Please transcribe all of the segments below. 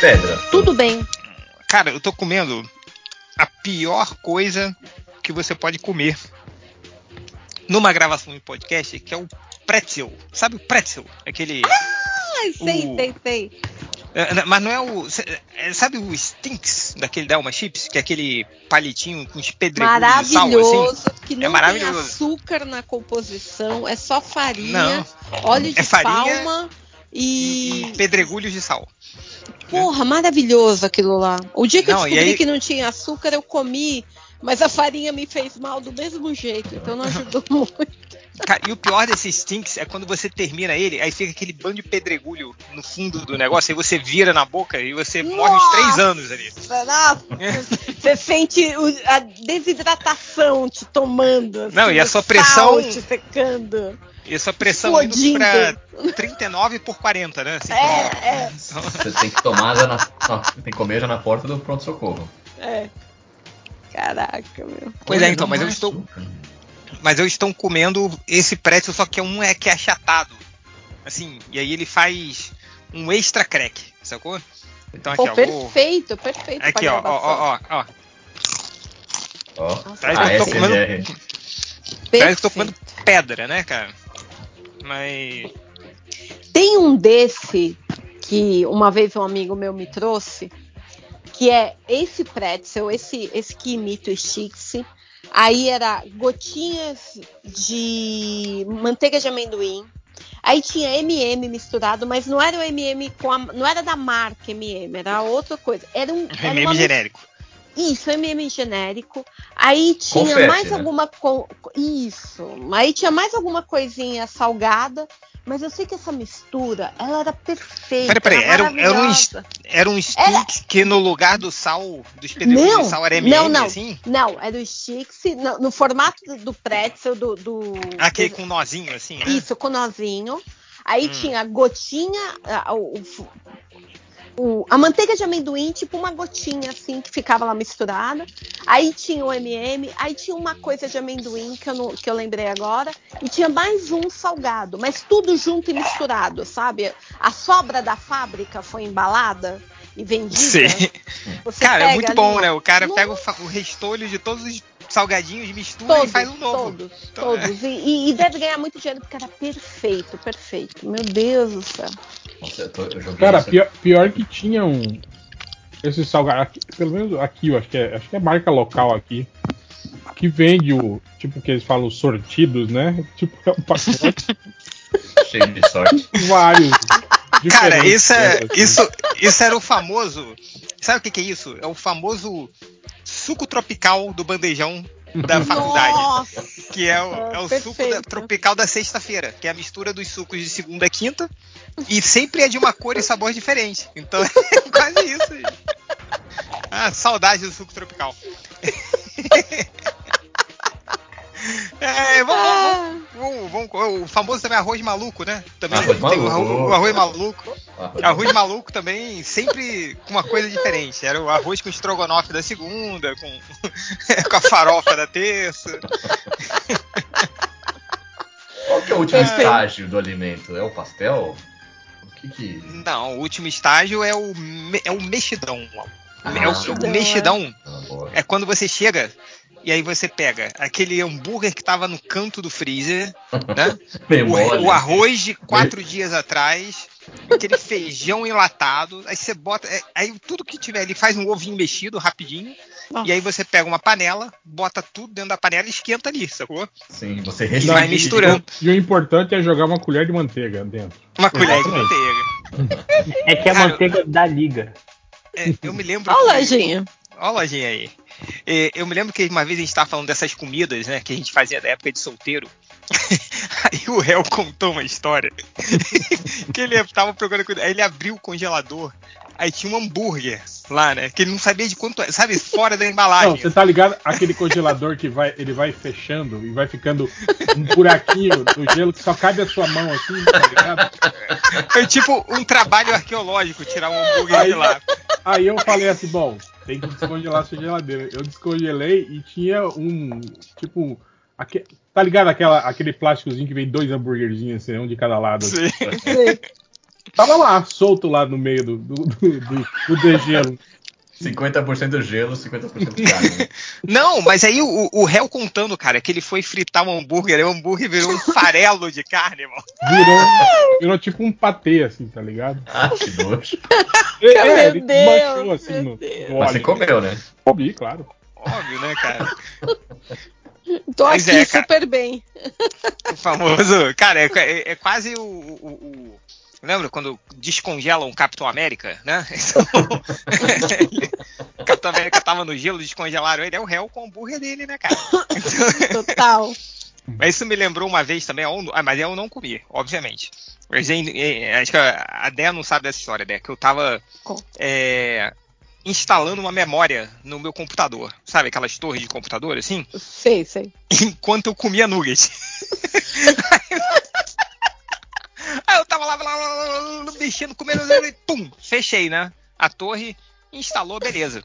Pedra. Tudo bem. Cara, eu tô comendo a pior coisa que você pode comer numa gravação em podcast, que é o pretzel. Sabe o pretzel? Aquele. Ai, sei, O- sei, sei. É, não, Mas não é o. é, Sabe o Stinks daquele Delma Chips? Que é aquele palitinho com os pedregulhos de sal, Maravilhoso, assim? que não maravilhoso. tem açúcar na composição, é só farinha, Não. óleo de É farinha palma E, e... pedregulhos de sal. Porra, maravilhoso aquilo lá. O dia que Não, eu descobri aí- que não tinha açúcar, eu comi, mas a farinha me fez mal do mesmo jeito, então não ajudou muito. Cara, e o pior desses Stinks é quando você termina ele, aí fica aquele bando de pedregulho no fundo do negócio, aí você vira na boca e você morre uns três Nossa! anos ali. Nossa, você sente a desidratação te tomando. assim, Não, e a o sua pressão- te secando. E essa pressão indo pra 39 por 40, né? Assim, É, é, Você tem que tomar já na. na- tem que comer já na porta do pronto-socorro. é. Caraca, meu. Pois é, então, mas eu estou. açúcar. Mas eu estou comendo esse pretzel, só que é um é que é achatado. Assim, e aí ele faz um extra crack, sacou? Então aqui, Pô, ó. perfeito, perfeito. Aqui, ó, ó, ó, ó, ó. Parece que eu tô comendo- ASMR. Parece que eu tô comendo pedra, né, cara? Mas. Tem um desse que uma vez um amigo meu me trouxe, que é esse pretzel, esse, esse que imita o Stix. Aí era gotinhas de manteiga de amendoim. Aí tinha MM misturado, mas não era o MM com a, não era da marca MM, era outra coisa. Era um era MM genérico. Isso, MM genérico. Aí tinha Confete, mais né? alguma co... Isso. Aí tinha mais alguma coisinha salgada. Mas eu sei que essa mistura, ela era perfeita. Peraí, peraí, era, um- era um, era um stick que no lugar do sal, dos pedregulhos de sal era MM, não, não. assim? Não, era o Stix, no, no formato do, pretzel, do. do Aquele do- com nozinho, assim, né? Isso, com nozinho. Aí Hum. tinha gotinha, a, o- o- a manteiga de amendoim, tipo uma gotinha assim, que ficava lá misturada. Aí tinha o MM, aí tinha uma coisa de amendoim que eu, não- que eu lembrei agora. E tinha mais um salgado, mas tudo junto e misturado, sabe? A sobra da fábrica foi embalada e vendida. Sim. Você Cara, é muito ali bom, né? O cara Nossa. pega o, o restolho de todos os salgadinhos, mistura Todos, e faz um novo. todos, Então, é. todos. E, e- e deve ganhar muito dinheiro porque era perfeito, perfeito. Meu Deus do céu. Nossa, eu, tô, eu Cara, pior, pior que tinha um. Esse salgado. aqui- Pelo menos aqui, eu acho que é, acho que é marca local aqui. Que vende o. Tipo que eles falam os sortidos, né? Tipo, é um pacote Cheio de sorte. vários. Cara, isso, é, assim. isso, isso era o famoso. Sabe o que, que é isso? É o famoso suco tropical do bandejão da faculdade. Nossa, Que é o, é o suco da- tropical da sexta-feira, que é a mistura dos sucos de segunda a quinta. E sempre é de uma cor e sabor diferente. Então é quase isso. aí. Ah, saudade do suco tropical. É, vamos, Ah, vamos, vamos- vamos- o famoso também arroz maluco, né? Também Arroz tem o maluco. arroz, o arroz maluco. Ah, Arroz maluco também, sempre com uma coisa diferente. Era o arroz com estrogonofe da segunda, com, com a farofa da terça. Qual que é o último Perfeito. estágio do alimento? É o pastel? O que que. Não, o último estágio é o, me- é o mexidão. Ah, é o, mexidão, o mexidão Ah, boa. é quando você chega e aí você pega aquele hambúrguer que tava no canto do freezer, né? O, o arroz de quatro dias atrás, aquele feijão enlatado, aí você bota. é, Aí tudo que tiver ali faz um ovinho mexido rapidinho. Nossa. E aí você pega uma panela, bota tudo dentro da panela e esquenta ali, sacou? Sim, você E recheia. vai misturando. E o importante é jogar uma colher de manteiga dentro. Uma colher de manteiga. É que a Cara, manteiga da liga. É, eu me lembro. Olha, lojinha. Olha a lojinha aí. É, Eu me lembro que uma vez a gente tava falando dessas comidas, né? Que a gente fazia da época de solteiro. Aí o réu contou uma história. que ele tava procurando comida. Aí ele abriu o congelador. Aí tinha um hambúrguer lá, né? Que ele não sabia de quanto. é, Sabe, fora da Não, embalagem. você tá ligado? Aquele congelador que vai, ele vai fechando e vai ficando um buraquinho do gelo que só cabe a sua mão assim, tá ligado? Foi tipo um trabalho arqueológico tirar um hambúrguer de Aí- lá. Aí eu falei assim, bom, tem que descongelar sua geladeira. Eu descongelei e tinha um, tipo, aque- tá ligado aquela, aquele plásticozinho que vem dois hambúrguerzinhos, assim, um de cada lado. assim. Sim. Sim. Tava lá, solto lá no meio do, do, do, do, do degelo. 50% gelo, 50% carne. né? Não, mas aí o, o réu contando, cara, que ele foi fritar um hambúrguer, aí o hambúrguer virou um farelo de carne, irmão. Virou, virou tipo um patê, assim, tá ligado? Ah, que nojo. É, Meu ele Deus, manchou assim meu no, Deus. no Mas você comeu, né? Comi, claro. Óbvio, né, cara? Tô Mas aqui é, super bem. O famoso. Cara, é, é- é quase o, o- o- Lembra quando descongelam o Capitão América, né? o Capitão América tava no gelo, descongelaram ele, é o réu com o hambúrguer dele, né, cara? Total. Mas isso me lembrou uma vez também, ah, mas eu não comi, obviamente. Mas, acho que a Dé não sabe dessa história, Dé, que eu tava é, instalando uma memória no meu computador. Sabe aquelas torres de computador, assim? Sei, sei. enquanto eu comia nugget. Aí eu tava lá, lá, lá, lá, lá, mexendo, comendo, e pum, fechei, né? A torre instalou, beleza.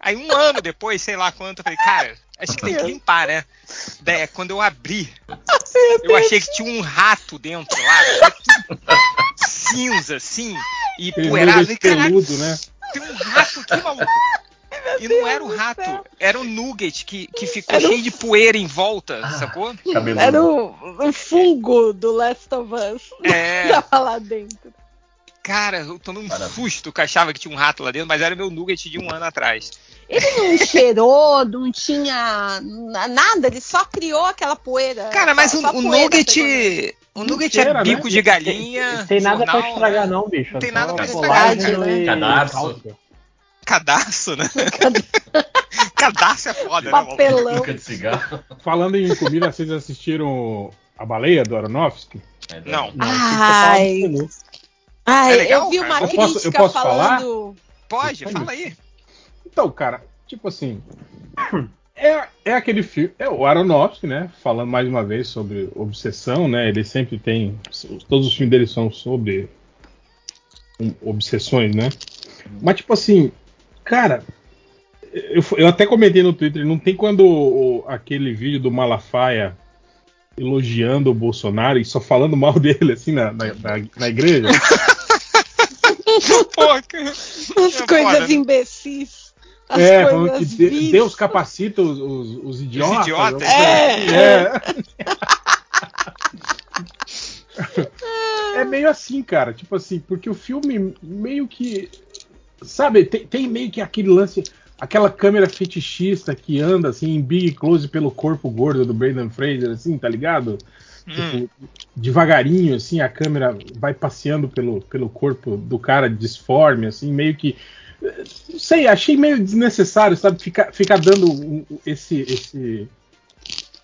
Aí um ano depois, sei lá quanto, eu falei, cara, acho que tem que limpar, né? Daí, quando eu abri, eu achei que tinha um rato dentro lá, cinza, assim, e poeirado. E, caralho, peludo, né? Tem um rato aqui, maluco. E não era o rato, era o nugget que, que ficou Era cheio de poeira em volta, Ah. sacou? Cabeludo. Era o, o fungo do Last of Us. É. Tava lá dentro. Cara, eu tomei um Maravilha. susto que eu achava que tinha um rato lá dentro, mas era meu nugget de um ano atrás. Ele não cheirou, não tinha na- nada, ele só criou aquela poeira. Cara, mas só- o, só o nugget. O nugget cheira, é bico né? de galinha. Não tem nada pra jornal, estragar, né? não, bicho. Não tem É nada pra estragar, né? e Cadarço. Cadastro, né? Cadastro é foda, né? Papelão. De cigarro. Falando em comida, vocês assistiram A Baleia do Aronofsky? É, Não, Não, Ai. tem Ai, É legal, eu vi cara? uma Eu posso- crítica eu posso falando. pode, Pode. fala aí. Então, cara, tipo assim. É, é aquele filme. É o Aronofsky, né? Falando mais uma vez sobre obsessão, né? Ele sempre tem. Todos os filmes dele são sobre um, obsessões, né? Mas, tipo assim, cara. Eu, eu até comentei no Twitter, não tem quando o- aquele vídeo do Malafaia elogiando o Bolsonaro e só falando mal dele, assim, na, na, na- na igreja. Pô. As É coisas foda, né? imbecis. As é, falando que de-. Deus capacita os, os, os idiotas. idiotas. É. É. É meio assim, cara. Tipo assim, porque o filme meio que. Sabe, tem, tem meio que aquele lance. Aquela câmera fetichista que anda assim em big close pelo corpo gordo do Brandon Fraser, assim, tá ligado? Hum. Tipo, devagarinho, assim, a câmera vai passeando pelo, pelo corpo do cara disforme, assim, meio que. Não sei, achei meio desnecessário, sabe? Ficar, ficar dando esse, esse.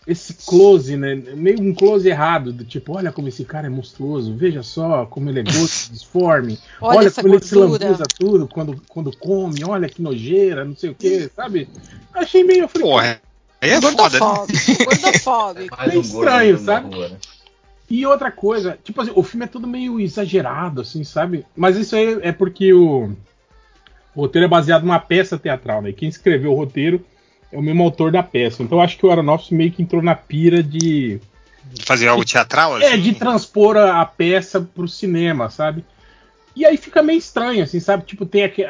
Esse close, né? Meio um close errado, do tipo, olha como esse cara é monstruoso, veja só como ele é gordo, disforme, Olha, olha como ele se gordura. lambuza tudo quando, quando come, olha que nojeira, não sei o que, sabe? Achei meio. falei, Porra, aí é foda, né? Gordofóbico. Um gordo estranho, sabe? rua, né? E outra coisa, tipo assim, o filme é todo meio exagerado, assim, sabe? Mas isso aí é porque o, o roteiro é baseado numa peça teatral, né? Quem escreveu o roteiro é o mesmo autor da peça. Então eu acho que o Aronofsky meio que entrou na pira de. Fazer algo teatral, assim? É, de transpor a, a peça pro cinema, sabe? E aí fica meio estranho, assim, sabe? Tipo, tem aqui,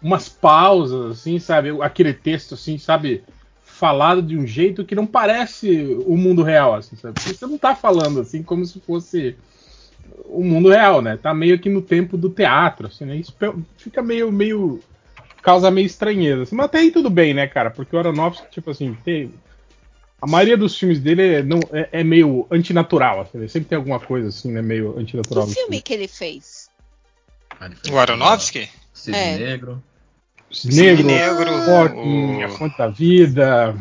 umas pausas, assim, sabe? Aquele texto, assim, sabe? Falado de um jeito que não parece o mundo real, assim, sabe? Porque Você não tá falando, assim, como se fosse o mundo real, né? Tá meio que no tempo do teatro, assim, né? Isso fica meio, meio... causa meio estranheza, assim. Mas até aí tudo bem, né, cara? Porque o Aronofsky, tipo assim, tem... A maioria dos filmes dele é, não, é, é meio antinatural, assim, né? Sempre tem alguma coisa, assim, né? Meio antinatural. Que filme que ele fez? Ah, ele fez O Aronofsky? Cisne É. Negro, Negro, Negro, Forking, o- A Fonte da Vida,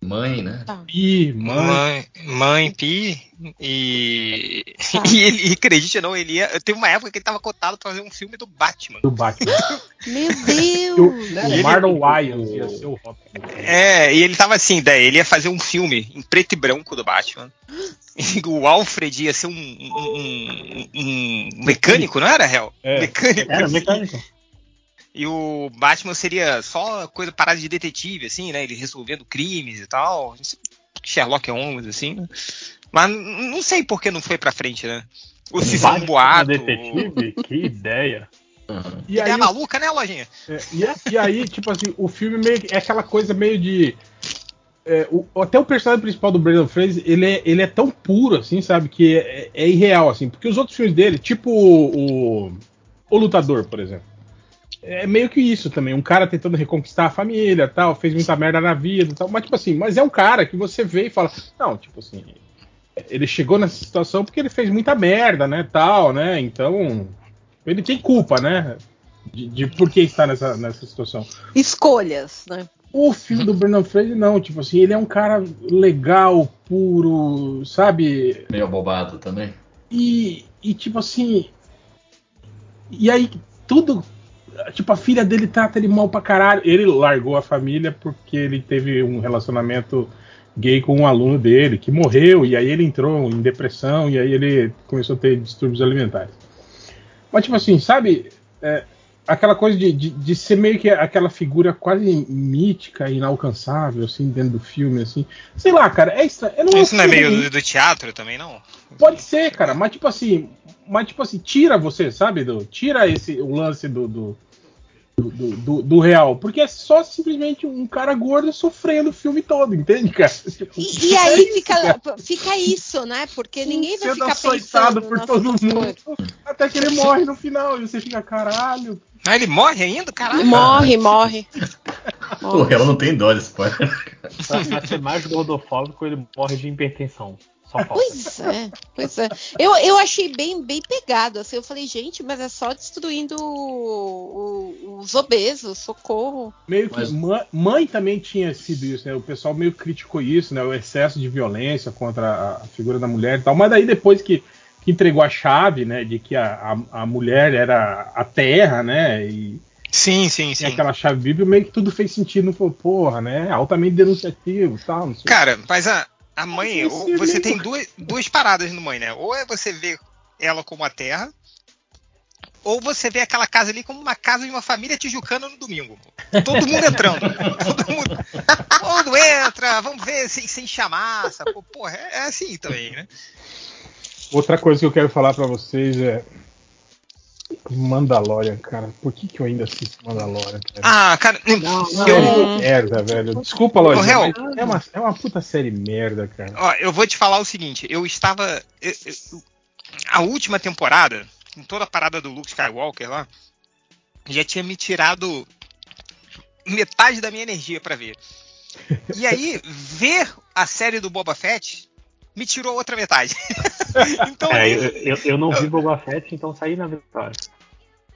Mãe, né? Tá. Pi, Mãe. Mãe, mãe Pi e. Tá. E ele, acredite ou não, ele ia. Teve uma época que ele tava cotado pra fazer um filme do Batman. do Batman. Meu o Deus! o Marlon Wayans ia ser o Robin. É, e ele tava assim, daí ele ia fazer um filme em preto e branco do Batman. E o Alfred ia ser um, um, um- um mecânico, não era, Hel? É. Mecânico. Era mecânico. E o Batman seria só coisa parada de detetive, assim, né? Ele resolvendo crimes e tal. Sherlock Holmes, assim, né? Mas não sei por que não foi pra frente, né? O se for um boato. detetive? Que ideia. Uhum. E Ideia aí, maluca, né, Lojinha? É, e, é- e aí, tipo assim, o filme meio é aquela coisa meio de. é, o- até o personagem principal do Brandon Fraser, ele é, ele é tão puro, assim, sabe? Que é, é irreal, assim. Porque os outros filmes dele, tipo o, o, o Lutador, por exemplo. É meio que isso também. Um cara tentando reconquistar a família tal, fez muita merda na vida e tal. Mas, tipo assim, mas é um cara que você vê e fala. Não, tipo assim. Ele chegou nessa situação porque ele fez muita merda, né? Tal, né? Então. Ele tem culpa, né? De, de por que está nessa, nessa situação. Escolhas, né? O filme do Brendan Fraser, não, tipo assim, ele é um cara legal, puro, sabe? Meio abobado também. E, e tipo assim. E aí, tudo. Tipo, a filha dele trata ele mal pra caralho. Ele largou a família porque ele teve um relacionamento gay com um aluno dele que morreu. E aí ele entrou em depressão. E aí ele começou a ter distúrbios alimentares. Mas, tipo assim, sabe? é, aquela coisa de, de, de ser meio que aquela figura quase mítica, inalcançável, assim, dentro do filme, assim. Sei lá, cara, é estranho. Eu não Isso não é meio ruim. do, do teatro também, não? Pode ser, cara, mas tipo assim, mas tipo assim, tira você, sabe, do, tira esse o lance do do, do, do- do- real, porque é só simplesmente um cara gordo sofrendo o filme todo, entende, cara? Tipo, E, e é aí isso, fica, cara. fica isso, né? Porque ninguém vai Sendo ficar açoitado pensando por todo mundo, até que ele morre no final e você fica, caralho. Ah, ele morre ainda? Caralho. Morre, morre. O morre. réu não tem dó de spoiler. Pra ser mais gordofóbico, ele morre de hipertensão. Só falta. Pois é, pois é. Eu, eu achei bem, bem pegado. Assim, eu falei, gente, mas é só destruindo o- o- os obesos, socorro. Meio que Mas- mãe, também tinha sido isso, né? O pessoal meio criticou isso, né? O excesso de violência contra a, figura da mulher e tal. Mas daí depois que, que entregou a chave, né? De que a, a, a mulher era a terra, né? E Sim, sim, sim. tinha aquela chave bíblica, meio que tudo fez sentido. Não falou, porra, né? Altamente denunciativo e tal. Não sei. Cara, mas a, a mãe, ou você tem duas, duas paradas no mãe, né? Ou é você vê ela como a terra, ou você vê aquela casa ali como uma casa de uma família tijucana no domingo. Todo mundo entrando. todo mundo. Todo mundo entra, vamos ver sem, sem chamar. Sacou? Porra, é, é assim também, né? Outra coisa que eu quero falar pra vocês é. Mandalorian, cara. Por que, que eu ainda assisto Mandalorian, cara? Ah, cara, série eu, merda, velho. Desculpa, mas é uma, é uma puta série merda, cara. ó, eu vou te falar o seguinte, eu estava. eu- eu- a última temporada, com toda a parada do Luke Skywalker lá, já tinha me tirado metade da minha energia pra ver. E aí, ver a série do Boba Fett me tirou outra metade. então, É, eu, eu, eu não vi Boba Fett, então saí na vitória.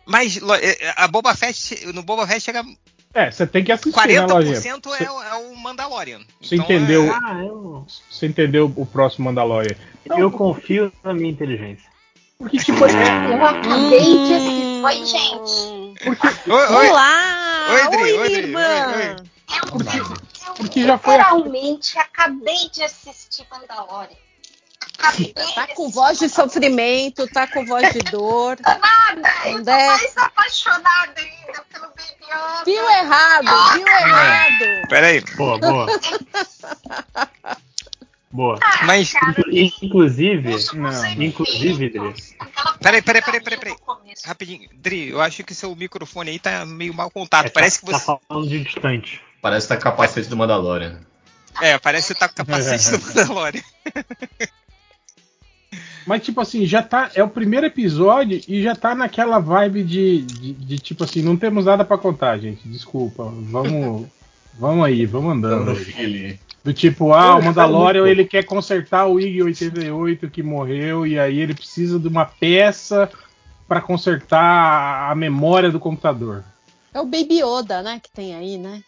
mas lo- é, a Boba Fett, no Boba Fett chega É, você tem que assistir, né, Lojinha? 40% é, o- é o Mandalorian. Você Então, entendeu? é- Ah, eu, Você entendeu o próximo Mandalorian? eu confio na minha inteligência. Porque, tipo, é, Eu acabei de assistir. Oi, gente. Oi, oi, Olá! Oi, Dri, oi, minha Dri, irmã! oi, oi. Eu, porque já foi a- literalmente acabei de assistir Mandalorian. Acabei Tá com voz de sofrimento, tá com voz de dor. Nada, eu tô André. mais apaixonada ainda pelo Baby Yoda. Viu errado, viu errado. Peraí, Boa, boa. boa. mas. Inclu- Inclusive, Não. inclusive, Dri, Peraí, peraí, peraí, peraí, peraí. Rapidinho, Dri, eu acho que seu microfone aí tá meio mal contato. é, parece tá, que você. tá falando de distante. Parece que tá capacete do Mandalorian. É, parece que tá com o capacete do Mandalorian. Mas, tipo assim, já tá. É o primeiro episódio e já tá naquela vibe de, de, de, tipo assim, não temos nada pra contar, gente. Desculpa. Vamos. vamos aí, vamos andando. Aí. Do tipo, ah, o Eu Mandalorian ele quer consertar o IG-88 que morreu e aí ele precisa de uma peça pra consertar a memória do computador. É o Baby Yoda, né, que tem aí, né?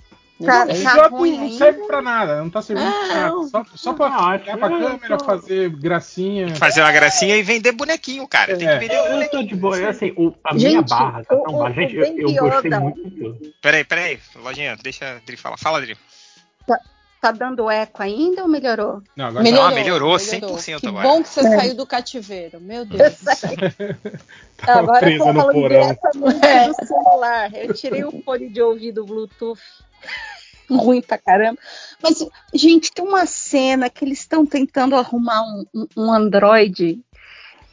Tá, O tá ruim não serve pra nada, não tá servindo pra nada. Só, só pra olhar pra que eu câmera, tô- fazer gracinha. Fazer uma gracinha e vender bonequinho, cara. Tem É. que vender Eu, eu bonequinho. tô de boa, eu, assim, o- a minha Gente, barra tá tão baixa. Gente, eu, eu gostei muito. Peraí, peraí. Lojinha, deixa a Dri falar. Fala, Dri. Tá dando eco ainda ou melhorou? Não, agora Melhorou. Ah, melhorou 100% que agora. bom que você saiu do cativeiro, meu Deus. tava Agora eu tô falando porão. diretamente É. do celular. Eu tirei o fone de ouvido Bluetooth. Ruim pra caramba. Mas, gente, tem uma cena que eles estão tentando arrumar um, um- um Android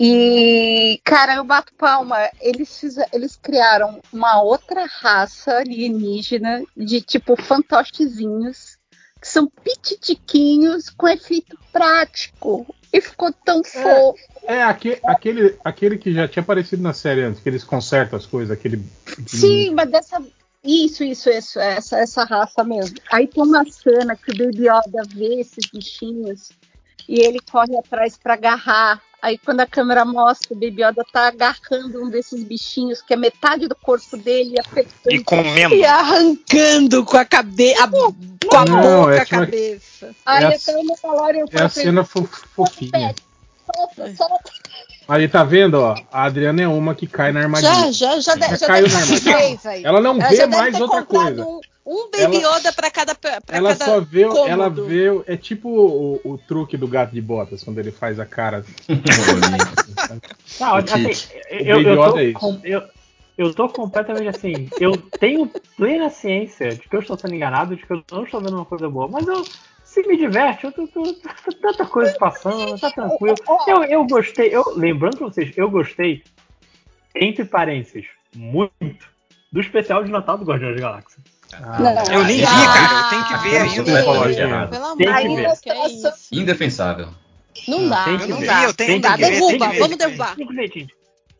E, cara, eu bato palma. Eles, fizeram, eles criaram uma outra raça alienígena de tipo fantochezinhos, que são pititiquinhos com efeito prático. E ficou tão fofo. É aque- aquele, aquele que já tinha aparecido na série antes, que eles consertam as coisas, aquele. Sim, mas dessa. Isso, isso, isso, essa, essa raça mesmo. Aí tem uma cena que o Baby Yoda vê esses bichinhos e ele corre atrás para agarrar. Aí quando a câmera mostra, o Baby Yoda tá agarrando um desses bichinhos, que é metade do corpo dele, e apertando. E comendo. E arrancando com a cabeça. Com a Não, boca é a cabeça. Aí É até o Mandalorian É a cena fo- fofinha. Solta, solta. Aí tá vendo, ó? A Adriana é uma que cai na armadilha. Já, já, já, Já já caiu deve na armadilha. Ela não Ela vê já deve mais ter outra coisa. Um, um Baby Ela- Yoda pra cada. Pra Ela cada só vê, cômodo. ela vê, é tipo o, o truque do gato de botas, quando ele faz a cara. Não, O assim, eu, eu, tô, é eu, eu tô completamente assim. Eu tenho plena ciência de que eu estou sendo enganado, de que eu não estou vendo uma coisa boa, mas eu. Se me diverte, eu tô, tô- tô- tanta coisa passando, tá tranquilo. Eu, eu gostei, eu, lembrando pra vocês, eu gostei, entre parênteses, muito, do especial de Natal do Guardiões da Galáxia. Não. Eu nem vi, Ah, cara. Eu tenho que ver eu ainda. completamente gente. errado. Pelo amor Tem de que Deus, ver. é isso? Indefensável. Não dá, não não dá. eu tenho Não dá, que ver, derruba, que ver, vamos ver. derrubar. Ver.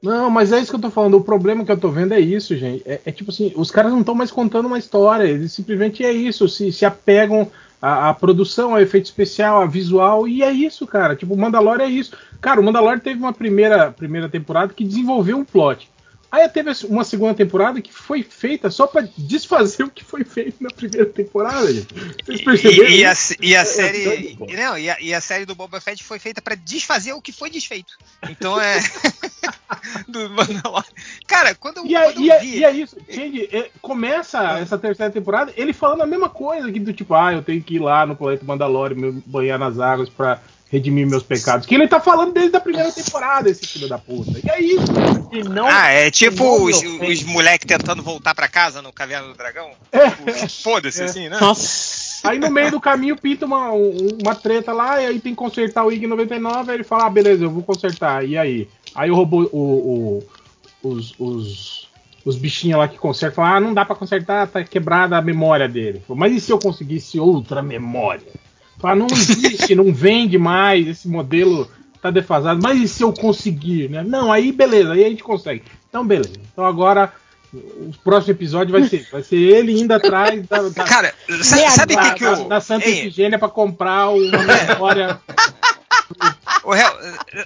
Não, mas é isso que eu tô falando. O problema que eu tô vendo é isso, gente. É, é tipo assim, os caras não estão mais contando uma história. Eles simplesmente é isso. Se, se apegam à, à produção, ao efeito especial, a visual, e é isso, cara. Tipo, o Mandalorian é isso. Cara, o Mandalorian teve uma primeira, primeira temporada que desenvolveu um plot. Aí teve uma segunda temporada que foi feita só pra desfazer o que foi feito na primeira temporada, gente. Vocês perceberam? E, e a, e a É série. pô. não, e, a, e a série do Boba Fett foi feita pra desfazer o que foi desfeito. Então é. do Mandalorian. Cara, quando E é, quando e eu é- vi. e é isso, entende? É, começa essa terceira temporada ele falando a mesma coisa, que do tipo, ah, eu tenho que ir lá no planeta Mandalorian, me banhar nas águas pra redimir meus pecados. Que ele tá falando desde a primeira temporada, esse filho da puta. E é isso. E não, Ah, é tipo não os, os moleques tentando voltar pra casa no Caverna do Dragão? É. Tipo, Foda-se, É. assim, né? Nossa. Aí no meio do caminho pinta uma, um- uma treta lá, e aí tem que consertar o IG 99, aí ele fala, ah, beleza, eu vou consertar. E aí? Aí o robô, o, o- os, os, os bichinhos lá que consertam falam, ah, não dá pra consertar, tá quebrada a memória dele. Mas e se eu conseguisse outra memória? Fala, não existe, não vende mais, esse modelo tá defasado. Mas e se eu conseguir, né? Não, aí beleza, aí a gente consegue. Então beleza. Então agora o próximo episódio vai ser, vai ser ele indo atrás da, da, Cara, sabe, sabe o da, que, que da- eu. da Santa Ei, Efigênia pra comprar uma memória. Ô, Hel,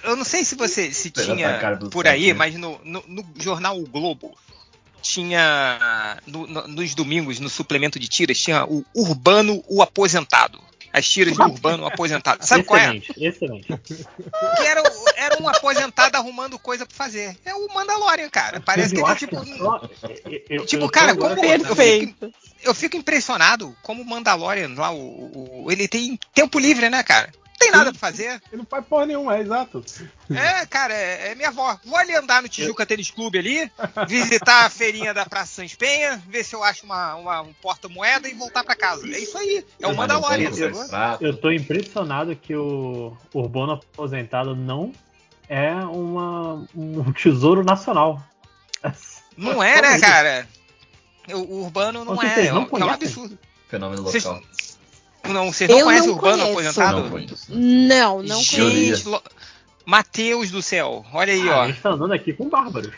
eu não sei se você se tinha por aí, né? mas no, no, no jornal O Globo tinha no- no- nos domingos no suplemento de tiras tinha o Urbano o aposentado. As tiras do Urbano aposentado. Sabe qual é? excelente, excelente. Que era, era um aposentado arrumando coisa pra fazer. É o Mandalorian, cara. Parece que eu ele acho tipo que só- eu- eu- Tipo, cara, como- Perfeito. eu fico impressionado como o Mandalorian lá, o, o- ele tem tempo livre, né, cara? Não tem nada pra fazer. Ele não faz porra nenhuma, é exato. É, cara, é, é minha avó. Vou ali andar no Tijuca Tênis Clube ali, visitar a feirinha da Praça Sans Penha, ver se eu acho uma, uma- um porta-moeda e voltar pra casa. É isso aí. É o Mandalorian, sacou? Eu tô impressionado que o Urbano aposentado não é uma, um tesouro nacional. Não é, né, cara? O, o Urbano não Vocês é. É não um, é um absurdo. Fenômeno Vocês- local. Não, vocês não Eu conhecem não o Urbano conheço. aposentado? Não conheço. Não, conheço. Lo- Mateus do céu. Olha aí, Ah, ó. a gente tá andando aqui com bárbaros.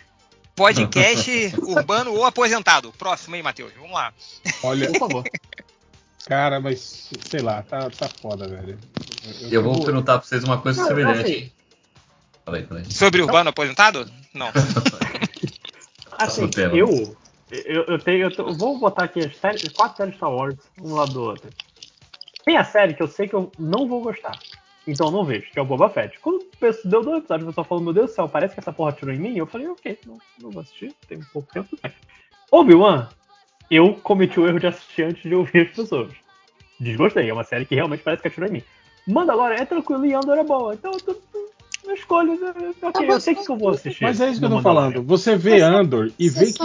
Podcast urbano ou aposentado. Próximo aí, Matheus. Vamos lá. Olha, Por favor. cara, mas sei lá, tá, tá foda, velho. Eu vou perguntar pra vocês uma coisa Não, semelhante. assim, Falei, falei. Sobre urbano aposentado? Não. assim, eu, eu, eu tenho. Eu, tô- eu vou botar aqui as séries, quatro séries Star Wars, um lado do outro. Tem a série que eu sei que eu não vou gostar. Então eu não vejo, que é o Boba Fett. Quando deu dois episódios, o pessoal falou, meu Deus do céu, parece que essa porra tirou em mim. Eu falei, ok, não, não vou assistir, tem um pouco tempo. Obi-Wan, eu cometi o erro de assistir antes de ouvir as pessoas. Desgostei, é uma série que realmente parece que atirou em mim. Mandalorian é tranquilo e Andor é boa. Então eu, tô, tô, eu escolho, né, ok, eu sei que eu vou assistir. Mas é isso que eu tô falando. Você vê Andor e vê que.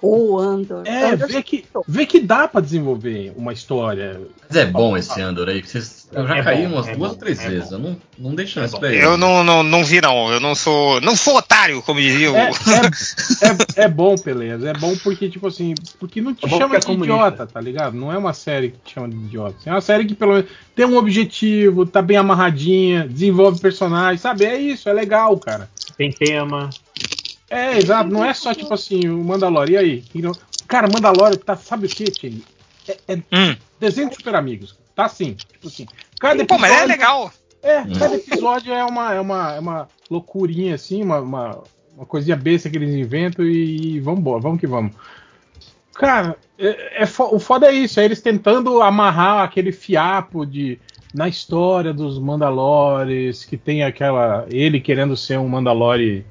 O Andor. É, Andor vê que, vê que dá pra desenvolver uma história. Mas é bom esse Andor aí. que Vocês Eu já É caí bom, umas é duas ou três é vezes. bom. Eu não, não dei chance É pra ele. Eu não, não, não vi, não. Eu não sou. Não sou otário, como dizia o. É, é, é, é bom, beleza. É bom porque, tipo assim, porque não te É chama de comunista. idiota, tá ligado? Não é uma série que te chama de idiota. É uma série que pelo menos tem um objetivo, tá bem amarradinha, desenvolve personagens, sabe? É isso, é legal, cara. Tem tema. É, exato. Não é só, tipo assim, o Mandalorian. E aí? Cara, Mandalorian tá, sabe o que, Tchê? É, é Hum. desenho de super amigos. Tá assim, tipo assim. Cada Pô, mas é episódio- legal. É, cada episódio é uma, é uma, é uma loucurinha, assim, uma, uma, uma coisinha besta que eles inventam e, e vambora, vamos que vamos. Cara, é, é fo- o foda é isso, é eles tentando amarrar aquele fiapo de na história dos Mandalores, que tem aquela. ele querendo ser um Mandalore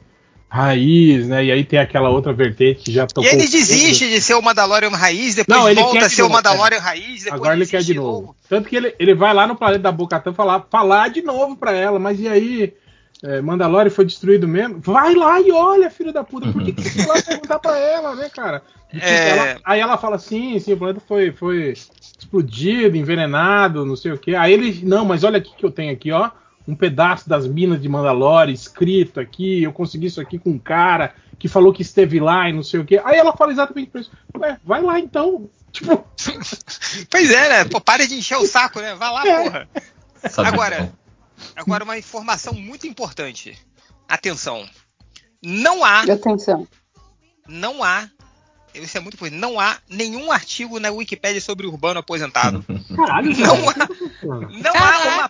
raiz, né? E aí tem aquela outra vertente que já E tocou. ele fogo. desiste de ser o Mandalorian raiz, depois Não, ele volta a ser o novo, Mandalorian raiz, depois Agora ele quer de novo. Tanto que ele, ele vai lá no planeta da Bocatan falar, falar de novo pra ela, mas e aí? É, Mandalore foi destruído mesmo? Vai lá e olha, filho da puta. Por que, que você lá perguntar pra ela, né, cara? Tipo, É. ela- aí ela fala assim, sim, o planeta foi, foi explodido, envenenado, não sei o que. Aí ele, não, mas olha aqui que eu tenho aqui, ó. Um pedaço das minas de Mandalore escrito aqui. Eu consegui isso aqui com um cara que falou que esteve lá e não sei o que. Aí ela fala exatamente isso. Ué, vai lá então. Tipo, Pois é, né? Pô, para de encher o saco, né? Vai lá, É. porra. Sabe Agora, então. agora uma informação muito importante. Atenção. Não há, Atenção. não há, isso é muito importante, não há nenhum artigo na Wikipédia sobre urbano aposentado. Caralho, Não há, não há uma,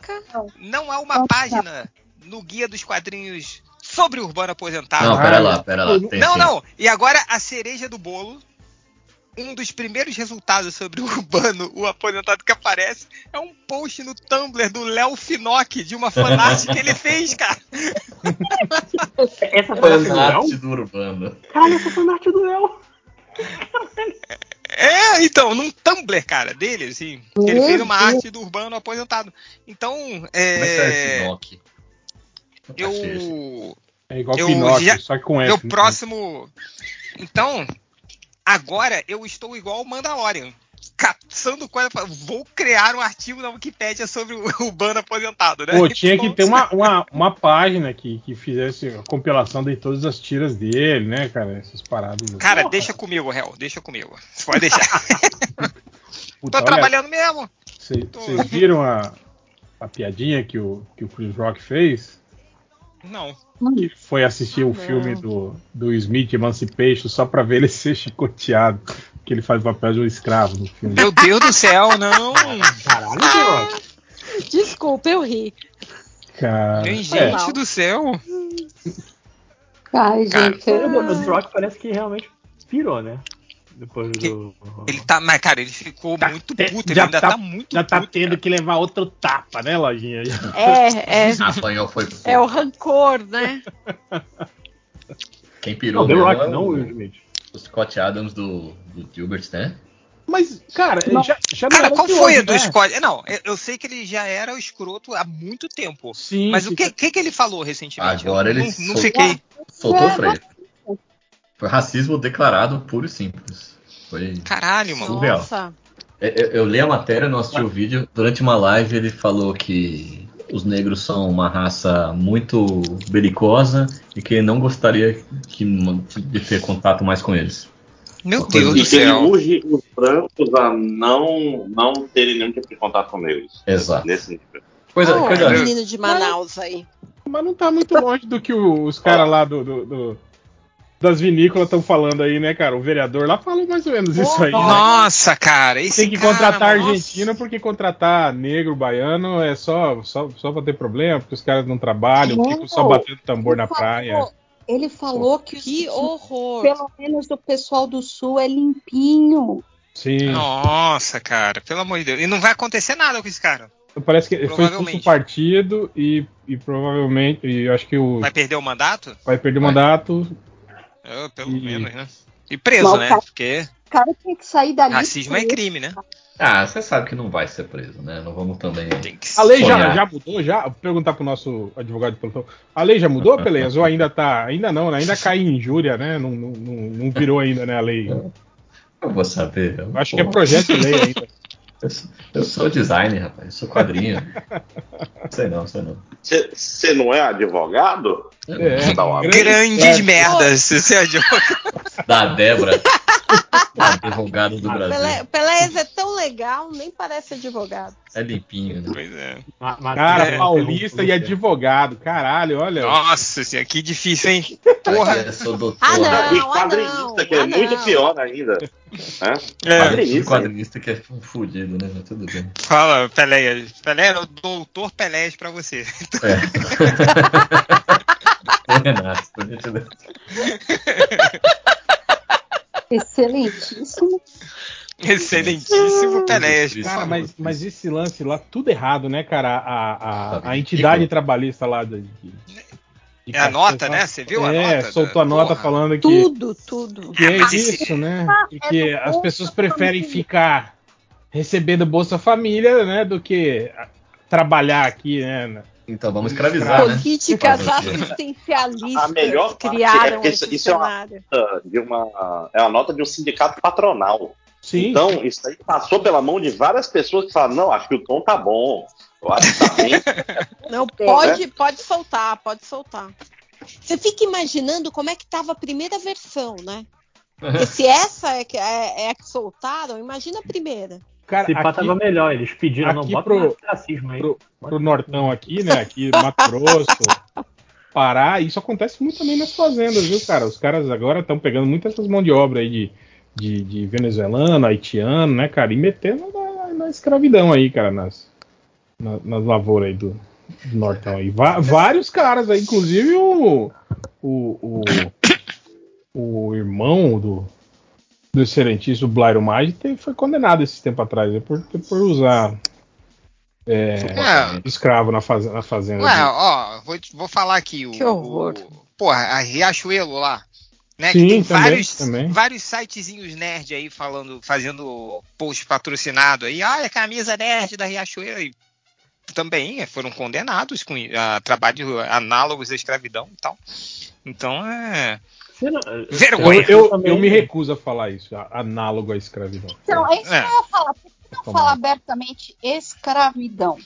não há uma página no guia dos quadrinhos sobre urbano aposentado. Não, pera lá, pera lá. Tem Não, sim. não. E agora a cereja do bolo. Um dos primeiros resultados sobre o Urbano, o aposentado que aparece, é um post no Tumblr do Léo Finocchi, de uma fanart que ele fez, cara. Essa foi a arte do Léo? Fanart do Urbano. Caralho, essa arte do Léo. É, então, num Tumblr, cara, dele, assim. ele fez uma arte do Urbano aposentado. Então, Como é que esse é. Esse. Eu. É igual Eu Pinóquio, já- só que com F. Meu né? próximo. Então, agora eu estou igual o Mandalorian. Caçando coisa. pra- Vou criar um artigo na Wikipédia sobre o Urbano aposentado, né? Pô, tinha que ter uma, uma, uma página que, que fizesse a compilação de todas as tiras dele, né, cara? Essas paradas. Cara, Porra, deixa comigo, Hel, deixa comigo. Pode deixar. puta, Tô olha, trabalhando mesmo. cê- Vocês viram a, a piadinha que o, que o Chris Rock fez? Não. Que foi assistir o não. filme do, do Smith Emancipation só pra ver ele ser chicoteado. Que ele faz o papel de um escravo no filme. Meu Deus do céu, não. Caralho, Piroca. Desculpa, eu ri. Cara, Meu é, gente do céu. Ai, Cara, gente. O The Rock parece que realmente pirou, né? Depois do. Ele tá. Mas, cara, ele ficou Tá muito te- puto. Ele já ainda tá- tá, muito já tá puto. tendo cara. que levar outro tapa, né, Lojinha? É, é, Apanhou foi. é o rancor, né? Quem pirou Não, The Rock, é não Will Smith. O Scott Adams do, do Gilbert, né? Mas, cara, Não. já, já não Cara, qual foi a do né? Scott? Não, eu, eu sei que ele já era o escroto há muito tempo. Sim, Mas sim, o que, que, que ele falou recentemente? Agora eu ele não, não soltou- fiquei. Soltou o É, freio. Foi racismo declarado puro e simples. Foi. Caralho, mano. Surreal. Nossa. Eu, eu- eu li a matéria, não assisti o vídeo. Durante uma live ele falou que os negros são uma raça muito belicosa e que não gostaria que- de ter contato mais com eles. Meu Deus do E ele céu. urge os brancos a não, não terem nenhum tipo de contato com negros. Exato. Nesse nível. Coisa, Ô, coisa, o menino de Manaus aí. Mas não tá muito longe do que os caras lá do, do- do- das vinícolas estão falando aí, né, cara? O vereador lá falou mais ou menos isso aí. né? Nossa, cara. Esse Tem que cara, contratar nossa. argentino porque contratar negro, baiano é só, só, só pra ter problema, porque os caras não trabalham, Não. ficam só batendo tambor na praia. Ele falou que, os- Que horror. pelo menos o pessoal do sul é limpinho. Sim. Nossa, cara, pelo amor de Deus. E não vai acontecer nada com esse cara. Parece que foi expulso do partido e, e provavelmente, e acho que o, Vai perder o mandato? vai perder o Vai. mandato. É, pelo E- menos, né? E preso, né? cara- Porque O cara tem que sair dali. racismo é crime, né? Ah, você sabe que não vai ser preso, né? Não vamos também. Tem que A lei já, já mudou, já? Vou perguntar pro nosso advogado de plantão. A lei já mudou, Peleias? Ou ainda tá. Ainda não, né? Ainda cai em injúria, né? Não, não, não, não virou ainda, né, a lei. Eu vou saber. Eu acho que é projeto de lei ainda. Eu sou, eu sou designer, rapaz. Eu sou quadrinho. sei não, sei não. Você não é advogado? É, uma- grande Grandes certo. merdas, você é. Da Débora. advogado do Brasil. Pelé, Pelé é tão legal, nem parece advogado. É limpinho, né? Pois é. Ma- Cara, é, paulista e é, advogado. Caralho, olha. Nossa que difícil, hein? Porra. Eu sou doutor. Ah, não. e ah, quadrinista, não, que é ah, muito não. pior ainda. Né? É, Quadrinista. quadrinista que é um fudido, né? Mas tudo bem. fala, Pelé. Pelé era o doutor Pelé pra você. É. Renato, por gentileza. Excelentíssimo. Excelentíssimo Pelé. Isso, Cara, mas, mas esse lance lá, tudo errado, né, cara? A, a, a entidade ridículo. trabalhista lá de. de- de É a nota, né? Você viu a é, nota? soltou a nota Porra. falando que, Tudo, tudo. que é isso, né? Ah, Porque é do as Bolsa pessoas preferem Família. ficar recebendo Bolsa Família, né? Do que trabalhar aqui, né? Então vamos escravizar, né? Políticas o quê? A assistencialistas melhor parte criaram é que isso- esse isso é uma- cenário. De uma, é a nota de um sindicato patronal. Sim. Então, isso aí passou pela mão de várias pessoas que falam, não, acho que o tom tá bom. Eu acho que tá bem. Não, É, pode, pode soltar, pode soltar. Você fica imaginando como é que estava a primeira versão, né? Porque se essa é, que- é, é a que soltaram, imagina a primeira. Cara, Se pá, tava melhor. Eles pediram, não, bota pro- racismo aí. pro, pro Nortão aqui, né? Aqui, Mato Grosso, Pará, isso acontece muito também nas fazendas, viu, cara? Os caras agora estão pegando muitas essas mãos de obra aí de, de, de venezuelano, haitiano, né, cara? E metendo na, na escravidão aí, cara, nas, na- nas lavouras aí do, do Nortão aí. Va- vários caras aí, inclusive o, o, o, o irmão do, do excelentíssimo Blairo Maggi foi condenado esse tempo atrás né, por, por usar é, É, escravo na, faz, na fazenda. Ué, ó, vou, vou falar aqui. O, Que horror. o- porra, a Riachuelo lá. Né, Sim, que tem também, vários, também. vários sitezinhos nerd aí falando, fazendo post patrocinado aí. Ah, a camisa nerd da Riachuelo. E também foram condenados com a trabalho análogos à escravidão e tal. Então é. Não- Eu, Vergonha. eu, também- eu me recuso a falar isso, análogo à escravidão. Então, é isso É. que eu ia falar. Por que não falar abertamente escravidão?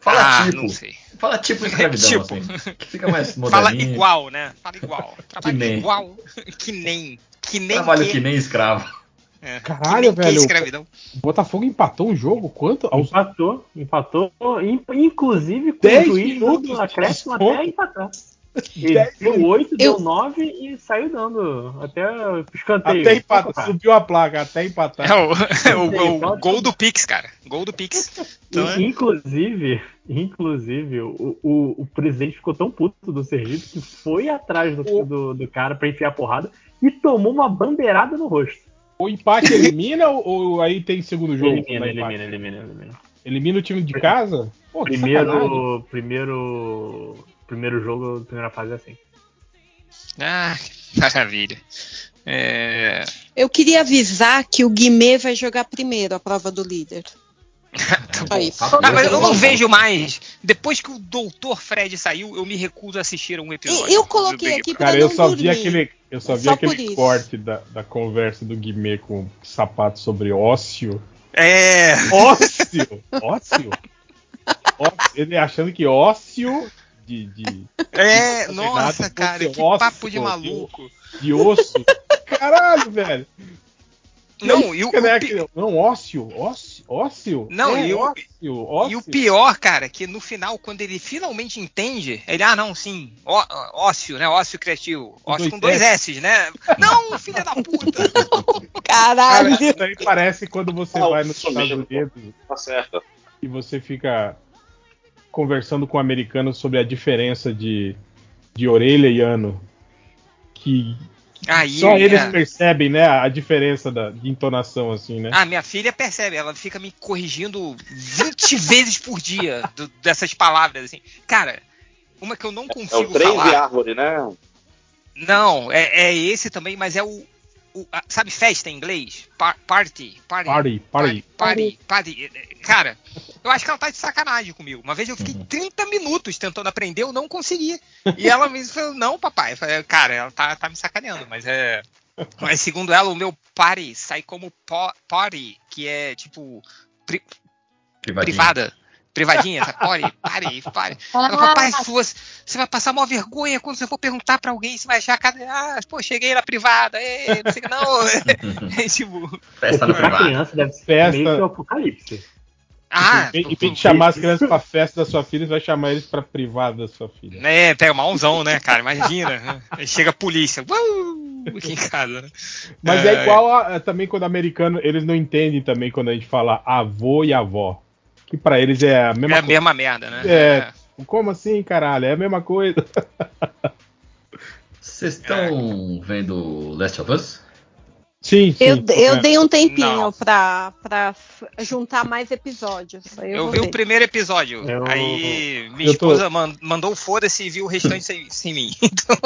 Fala ah, tipo. não sei. Fala tipo escravidão, Tipo. assim. Que fica mais Fala moderninho. igual, né? Fala igual. Trabalho nem. igual. Que nem. Que nem. Trabalho que, que nem escravo. é, Caralho, que nem que velho. escravidão. O Botafogo empatou um jogo quanto? Empatou, empatou, in- inclusive com 10 o juiz minutos dando acréscimo até empatar. Ele 10 deu 8, Eu- deu 9 e saiu dando até escanteio. até empatar, subiu a placa, até empatar. É o, é o- o gol do Pix, cara. Gol do Pix. Então, E, inclusive, inclusive o, o, o presidente ficou tão puto do serviço que foi atrás do, do, do cara pra enfiar porrada e tomou uma bandeirada no rosto. O empate elimina ou, ou aí tem segundo jogo? Elimina, elimina, elimina, elimina. Elimina o time de casa? Pô. Primeiro, primeiro, primeiro jogo, primeira fase é assim. ah, maravilha. É, Eu queria avisar que o Guimê vai jogar primeiro a prova do líder. Aí. Ah, mas eu não vejo mais. Depois que o Doutor Fred saiu, eu me recuso a assistir um episódio. Eu coloquei aqui Brother. Cara, pra eu não só vi dormir. aquele, eu só vi Só aquele corte da, da conversa do Guimê com o sapato sobre ócio. É. Ócio! Ócio! Ócio. Ele achando que ócio de, de, É, tem nossa, cara, que osso, papo de maluco. de osso. Caralho, velho! Não, e o, Né, o pi- Não, ócio, ócio, ócio. Não, é, e o- ócio, ócio. E o pior, cara, que no final, quando ele finalmente entende, ele, ah, não, sim, ó, ócio, né? Ócio criativo. Ócio dois com dois S. S, né? Não, filha da puta! Caralho! Cara, isso aí parece quando você Ah, vai nos isso Estados. Unidos Tá certo. e você fica conversando com um americano sobre a diferença de, de orelha e ano. Que Aí, só eles percebem, né, a diferença da, de entonação, assim, né? Ah, minha filha percebe, ela fica me corrigindo 20 vezes por dia do- dessas palavras, assim. Cara, uma que eu não É o consigo de falar. árvore, né? Não, é, é esse também, mas é o. o- a- sabe festa em inglês? Pa- party, party. Party, party. Party, party. Cara, eu acho que ela tá de sacanagem comigo. Uma vez eu fiquei 30 minutos tentando aprender, eu não consegui. E ela me falou, não, papai. Eu falei, cara, ela tá, tá me sacaneando, mas é. Mas segundo ela, o meu party sai como po- party, que é tipo pri- Privadinho. privada. Privadinha, sabe? Pare, pare, pare. Ela fala, pai, você, você vai passar uma vergonha quando você for perguntar pra alguém, você vai achar cada. Ah, pô, cheguei na privada, não sei o que, não. É tipo. Festa pra privado. criança deve ser Festa- meio que o apocalipse. Ah, Em vez de chamar as crianças pra festa da sua filha, você vai chamar eles pra privada da sua filha. né, pega malzão, né, cara? Imagina. né? Aí chega a polícia. Uh, aqui em casa, né? Mas é, igual a- é também quando americano, eles não entendem também quando a gente fala avô e avó. Que pra eles é a É mesma a mesma merda, né? É. Como assim, caralho? É a mesma coisa. Vocês estão vendo Last of Us? Sim, sim. Eu, eu é. dei um tempinho pra, pra juntar mais episódios. Eu vou vi ver. o primeiro episódio. Eu- Aí minha eu tô- esposa man- mandou o foda-se e viu o restante sem, sem mim. Então,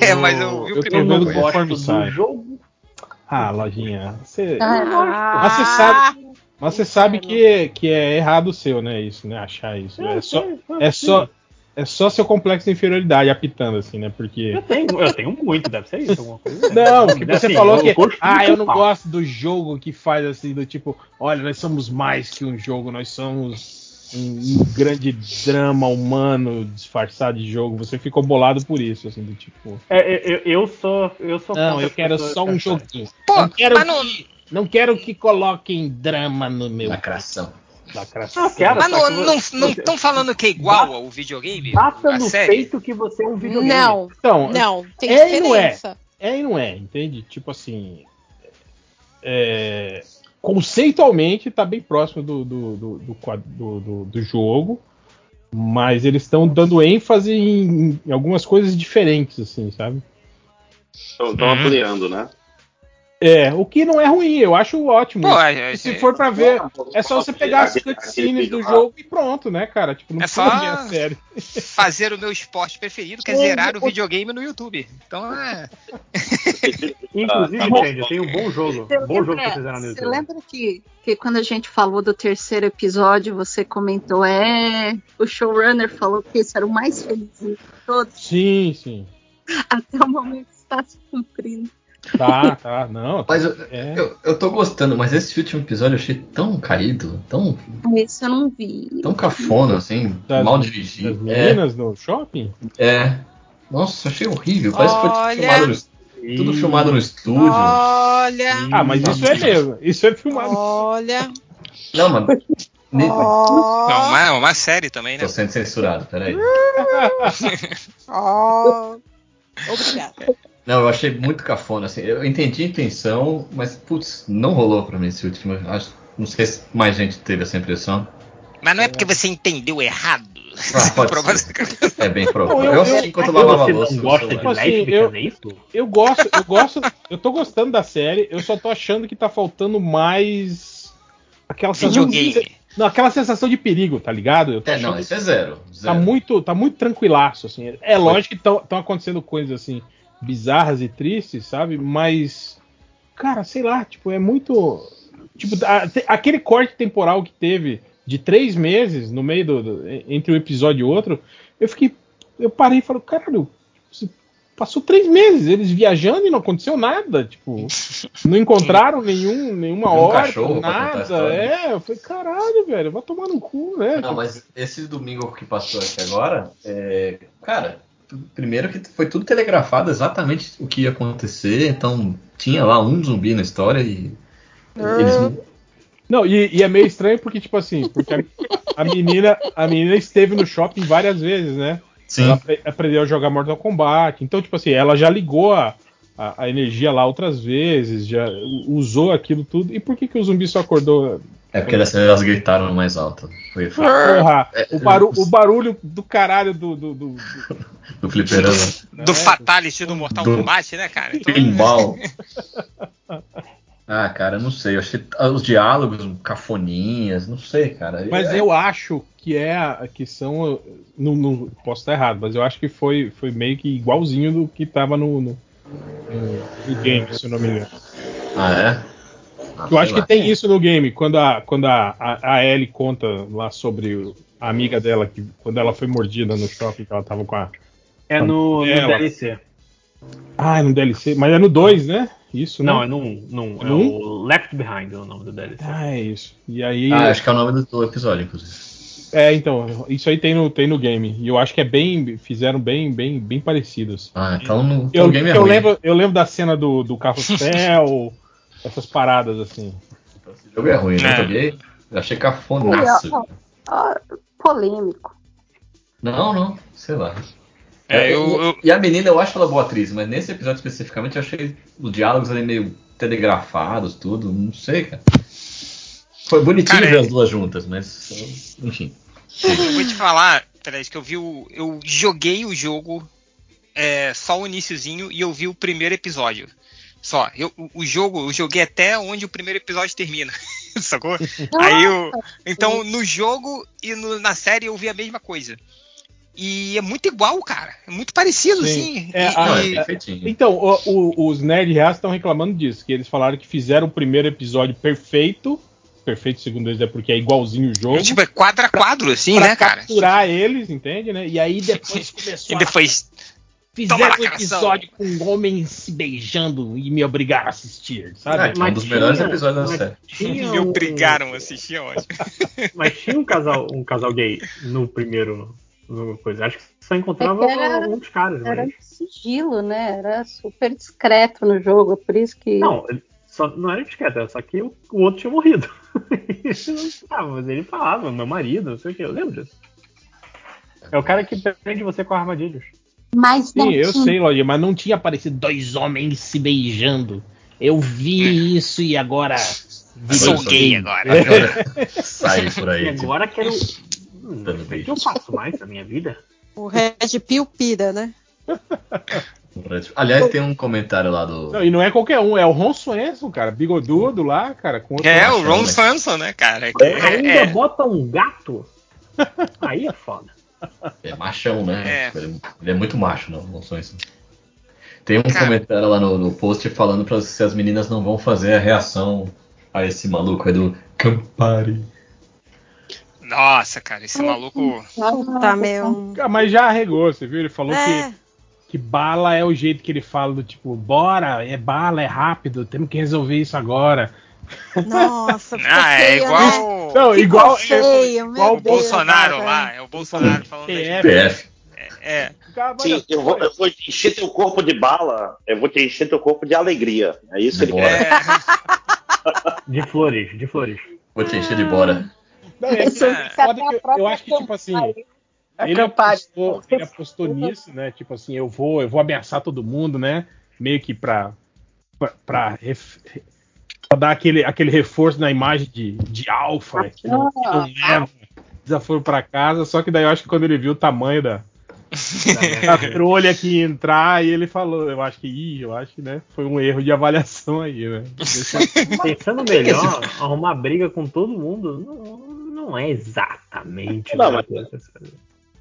é, mas eu vi o eu tô primeiro. vendo Eu não Conforme gosto do jogo. Ah, lojinha. Você... Ah, você sabe- Mas você sabe que, que é errado o seu, né? Isso, né? Achar isso. É só, é só, é só seu complexo de inferioridade apitando, assim, né? Porque. Eu tenho, eu tenho muito, deve ser isso, alguma coisa. Não, que você Assim, falou que. Ah, eu não papo. gosto do jogo que faz assim, do tipo, olha, nós somos mais que um jogo, nós somos um, um grande drama humano disfarçado de jogo. Você ficou bolado por isso, assim, do tipo. É, é, eu, eu sou. Eu sou Não, eu quero só um joguinho. Pô, não quero mas não, que, não quero que coloquem drama no meu Lacração. lacração. Não, quero, mas não, que não, você- não estão falando que é igual ao videogame? Passa a no série? peito que você é um videogame. Não, Então, não, tem É e não é. diferença. É e não é, entende? Tipo assim. é, conceitualmente tá bem próximo do, do, do, do, quad- do- do- do jogo, mas eles estão dando ênfase em, em algumas coisas diferentes, assim, sabe? Estão Uhum. ampliando, né? É, o que não é ruim, eu acho ótimo. Pô, é, E se é- for pra ver, é só você pegar as cutscenes do jogo e pronto, né, cara? Tipo, não É precisa só- a série. fazer o meu esporte preferido, que é zerar o videogame no YouTube. Então é. Inclusive, Ah, tá gente, tem um bom jogo. Você Bom jogo lembra, pra vocês zerar no você YouTube. lembra que, que quando a gente falou do terceiro episódio, você comentou, é, o showrunner falou que esse era o mais feliz de todos, Sim, sim. até o momento está se cumprindo. Tá, tá, não. Mas eu, É. eu, eu tô gostando, mas esse último episódio eu achei tão caído, tão, Esse eu não vi. tão cafona, assim, Das- mal Das dirigido. É, meninas no shopping? é. Nossa, achei horrível. Parece que foi tudo Olha. filmado, no, tudo filmado no estúdio. Olha, Ah, mas isso é mesmo. Isso é filmado. olha, Não, mano. ó, Não, uma, uma série também, né? Tô sendo censurado, peraí. ó. Obrigada. Não, eu achei muito cafona, assim. Eu entendi a intenção, mas, putz, não rolou pra mim esse último. Eu Acho, não sei se mais gente teve essa impressão. Mas não é porque você entendeu errado. Ah, pode É bem provável. Não, Eu, eu- assisti enquanto Mas lavava a você louça. não gosta de. Assim, eu- é isso? Eu gosto, eu gosto, eu tô gostando da série, eu só tô achando que tá faltando mais aquela sensação de, Videogame. não, aquela sensação de perigo, tá ligado? Eu tô É, não, isso é zero. que zero. tá muito, tá muito tranquilaço assim. É lógico que estão acontecendo coisas assim bizarras e tristes, sabe? Mas cara, sei lá, tipo, é muito tipo a- te- aquele corte temporal que teve de três meses no meio do, do- entre um episódio e outro, eu fiquei, eu parei e falei, caralho, passou três meses eles viajando e não aconteceu nada, tipo, não encontraram nenhum, nenhuma Nenhum hora, nada, é, eu falei, caralho, velho, vai tomar no cu, né? Não, mas esse domingo que passou aqui agora, é, cara, primeiro que foi tudo telegrafado exatamente o que ia acontecer, então tinha lá um zumbi na história e eles Não, e, e é meio estranho porque, tipo assim, porque a, a menina, a menina esteve no shopping várias vezes, né? sim, Ela apre- aprendeu a jogar Mortal Kombat. Então, tipo assim, ela já ligou a, a, a energia lá outras vezes, já usou aquilo tudo. E por que, que o zumbi só acordou? É porque dessa vez elas gritaram mais alto. Foi Porra, É, o, baru, o barulho do caralho do. do, do- do- do fliperama. Do É. Fatality do Mortal Do- Kombat, né, cara? Então, Pinball. Ah, cara, eu não sei. Eu achei os diálogos cafoninhas, não sei, cara. Mas É- eu acho que é a- que são. Não, não posso estar errado, mas eu acho que foi, foi meio que igualzinho do que tava no, no, no- no game, se eu não me engano. Ah, é? Ah, Eu acho que lá. tem isso no game, quando a, quando a, a, a Ellie conta lá sobre a amiga dela, que quando ela foi mordida no shopping, que ela tava com a. É no, no. DLC. Ah, é no DLC. Mas é no 2, né? Isso, Não, né? é num. num é o Left Behind é o nome do DLC. Ah, é isso. E aí. Ah, acho que é o nome do, do episódio, inclusive. É, então, isso aí tem no, tem no game. E eu acho que é bem. Fizeram bem, bem, bem parecidos. Ah, então no Eu, o game é eu, ruim. lembro, eu lembro da cena do, do carrossel, essas paradas assim. Esse jogo é ruim, eu É. joguei. Eu achei cafonaço. Ó, ó, polêmico. Não, não, sei lá. É, É, eu- e, eu- e a menina eu acho ela boa atriz, mas nesse episódio especificamente eu achei os diálogos ali meio telegrafados, tudo, não sei, cara. Foi bonitinho Cara, ver é- as duas juntas, mas enfim. Eu vou te falar, peraí, que eu vi o. Eu joguei o jogo é, só o iniciozinho e eu vi o primeiro episódio. Só. Eu, o- o jogo, eu joguei até onde o primeiro episódio termina. Sacou? Aí eu. Então, no jogo e no- na série eu vi a mesma coisa. E é muito igual, cara. É muito parecido, Sim. assim. É, E- a- Não, é. Então, o- o- os Nerd Reais estão reclamando disso, que eles falaram que fizeram o primeiro episódio perfeito. Perfeito, segundo eles, é porque é igualzinho o jogo. tipo, é quadro a quadro, assim, pra né, cara? capturar eles, entende, né? E aí depois começou E depois. a... Fizeram um episódio com homens se beijando e me obrigaram a assistir, sabe? É, um dos melhores episódios da série. Tinha Me um- obrigaram a assistir, ótimo. Mas tinha um casal, um casal gay no primeiro no coisa. Acho que só encontrava É que era- um dos caras, Era mas. sigilo, né? Era super discreto no jogo, é por isso que. Não, só, não era discreto, era só que o, o outro tinha morrido. Estava, mas ele falava, meu marido, não sei o que, eu lembro disso. É o cara que prende você com armadilhas. Mas não Sim, eu tinha- sei, Lodinha, mas não tinha aparecido dois homens se beijando. Eu vi isso e agora. Sou Agora gay agora. Agora sai por E aí. tipo, agora quero. Hum, Dando o que eu faço mais na minha vida? O Red Pill pira, né? Aliás, tem um comentário lá do. Não, e não é qualquer um, é o Ron Swenson, cara, bigodudo lá, cara, com outro É, o Ron? Swanson, né, cara? Ainda É, é, bota um gato? Aí é foda. É machão, né? É. Ele, ele é muito macho, não, não sou isso. Tem um Cara. comentário lá no, no post falando pra se as meninas não vão fazer a reação a esse maluco aí do Campari. Nossa, cara, esse maluco. Puta, meu. Ah, Mas já arregou, você viu? Ele falou É, que, que bala é o jeito que ele fala do tipo, bora, é bala, é rápido, temos que resolver isso agora. Nossa, ficou Ah, é feio, né? igual Não, Ficou igual feio, igual meu o Bolsonaro Deus, lá. É o Bolsonaro falando. PF. PF. É. Cara, Sim, eu vou, eu vou te encher teu corpo de bala, eu vou te encher teu corpo de alegria. É isso que ele Bora. quer. é. De flores, de flores. Vou te encher de bora. Não, é que é eu- eu acho que, tipo assim, A ele apostou, ele apostou nisso, né? Tipo assim, eu vou, eu vou ameaçar todo mundo, né? Meio que pra, pra, pra, ref- pra dar aquele, aquele reforço na imagem de, de alfa, né, que não, que não leva desaforo pra casa. Só que daí eu acho que quando ele viu o tamanho da, da trolha que ia entrar, e ele falou, eu acho que, ih, eu acho que, né? Foi um erro de avaliação aí, né? Pensando melhor, arrumar briga com todo mundo não, não é exatamente Não, o mas-.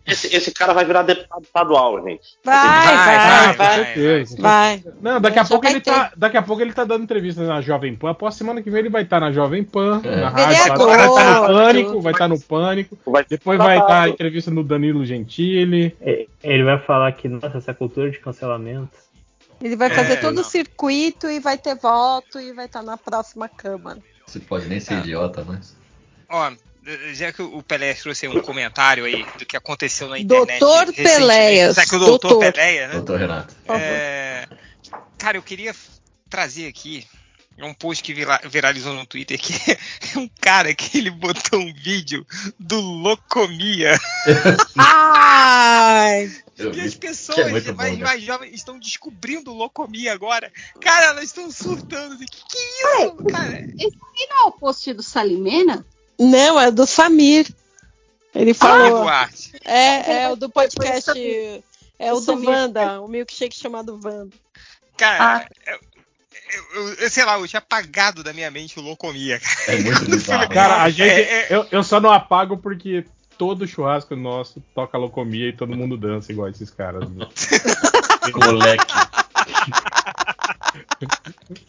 Esse, esse cara vai virar deputado estadual, gente. Vai, Vai, vai, vai, vai. Com certeza. Vai. Não, daqui a Já pouco ele tá, daqui a pouco ele tá dando entrevista na Jovem Pan. Após semana que vem ele vai estar na Jovem Pan, É. na rádio, vai, Vereador, vai estar no tudo. Pânico, vai estar no Pânico. Vai Depois vai estar a entrevista no Danilo Gentili. É, Ele vai falar que, nossa, essa cultura de cancelamento. Ele vai fazer É, todo não. o circuito e vai ter voto e vai estar na próxima Câmara. Você pode nem ser idiota, mas. Ó, já que o Pelé trouxe um comentário aí do que aconteceu na internet. Doutor recentemente. Peléas, Será que o doutor, doutor. Peléas, né? Doutor Renato. É, Cara, eu queria trazer aqui um post que vira- viralizou no Twitter que é um cara que ele botou um vídeo do Locomia. Ai! Eu E as vi. pessoas é mais, né? mais jovens estão descobrindo Locomia agora. Cara, elas estão surtando. Que que é isso, cara? Não é o post do Salimena? Não, é do Samir. Ele Ah, falou. Duarte. É, é o do podcast. É o do. Wanda, o milkshake chamado Wanda. Cara, eu, eu- eu- sei lá, eu tinha apagado da minha mente o Locomia. cara. É muito bizarro. Cara, a gente. É, é. Eu, eu só não apago porque todo churrasco nosso toca locomia e todo mundo dança igual esses caras. né? Moleque.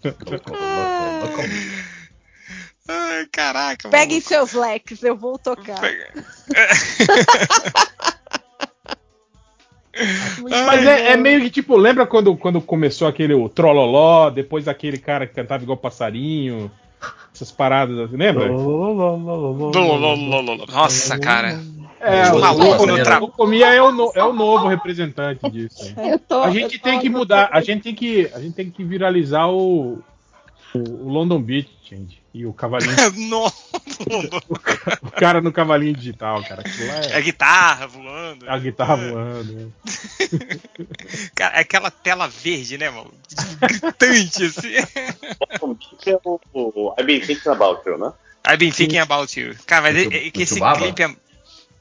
Ai, caraca, Peguem maluco. seus leques, eu vou tocar. Pega- Mas é, é meio que tipo, lembra quando, quando começou aquele o Trololó, depois aquele cara que cantava igual passarinho, essas paradas, assim, lembra? Nossa, cara. É, O o, maluco o, no o, tra- o Comia é o, no- é o novo representante disso. Eu tô, A eu gente tô- tem que mudar, a gente tem que, a gente tem que viralizar o, o, London Beach, gente. E o cavalinho, Nossa, o cara no cavalinho digital, cara. É é guitarra voando. a guitarra voando. né? Cara, é aquela tela verde, né, mano? Gritante, assim. O que é o, I've been thinking about you, né? I've been thinking about you. Cara, mas Do- é, é que esse clipe é.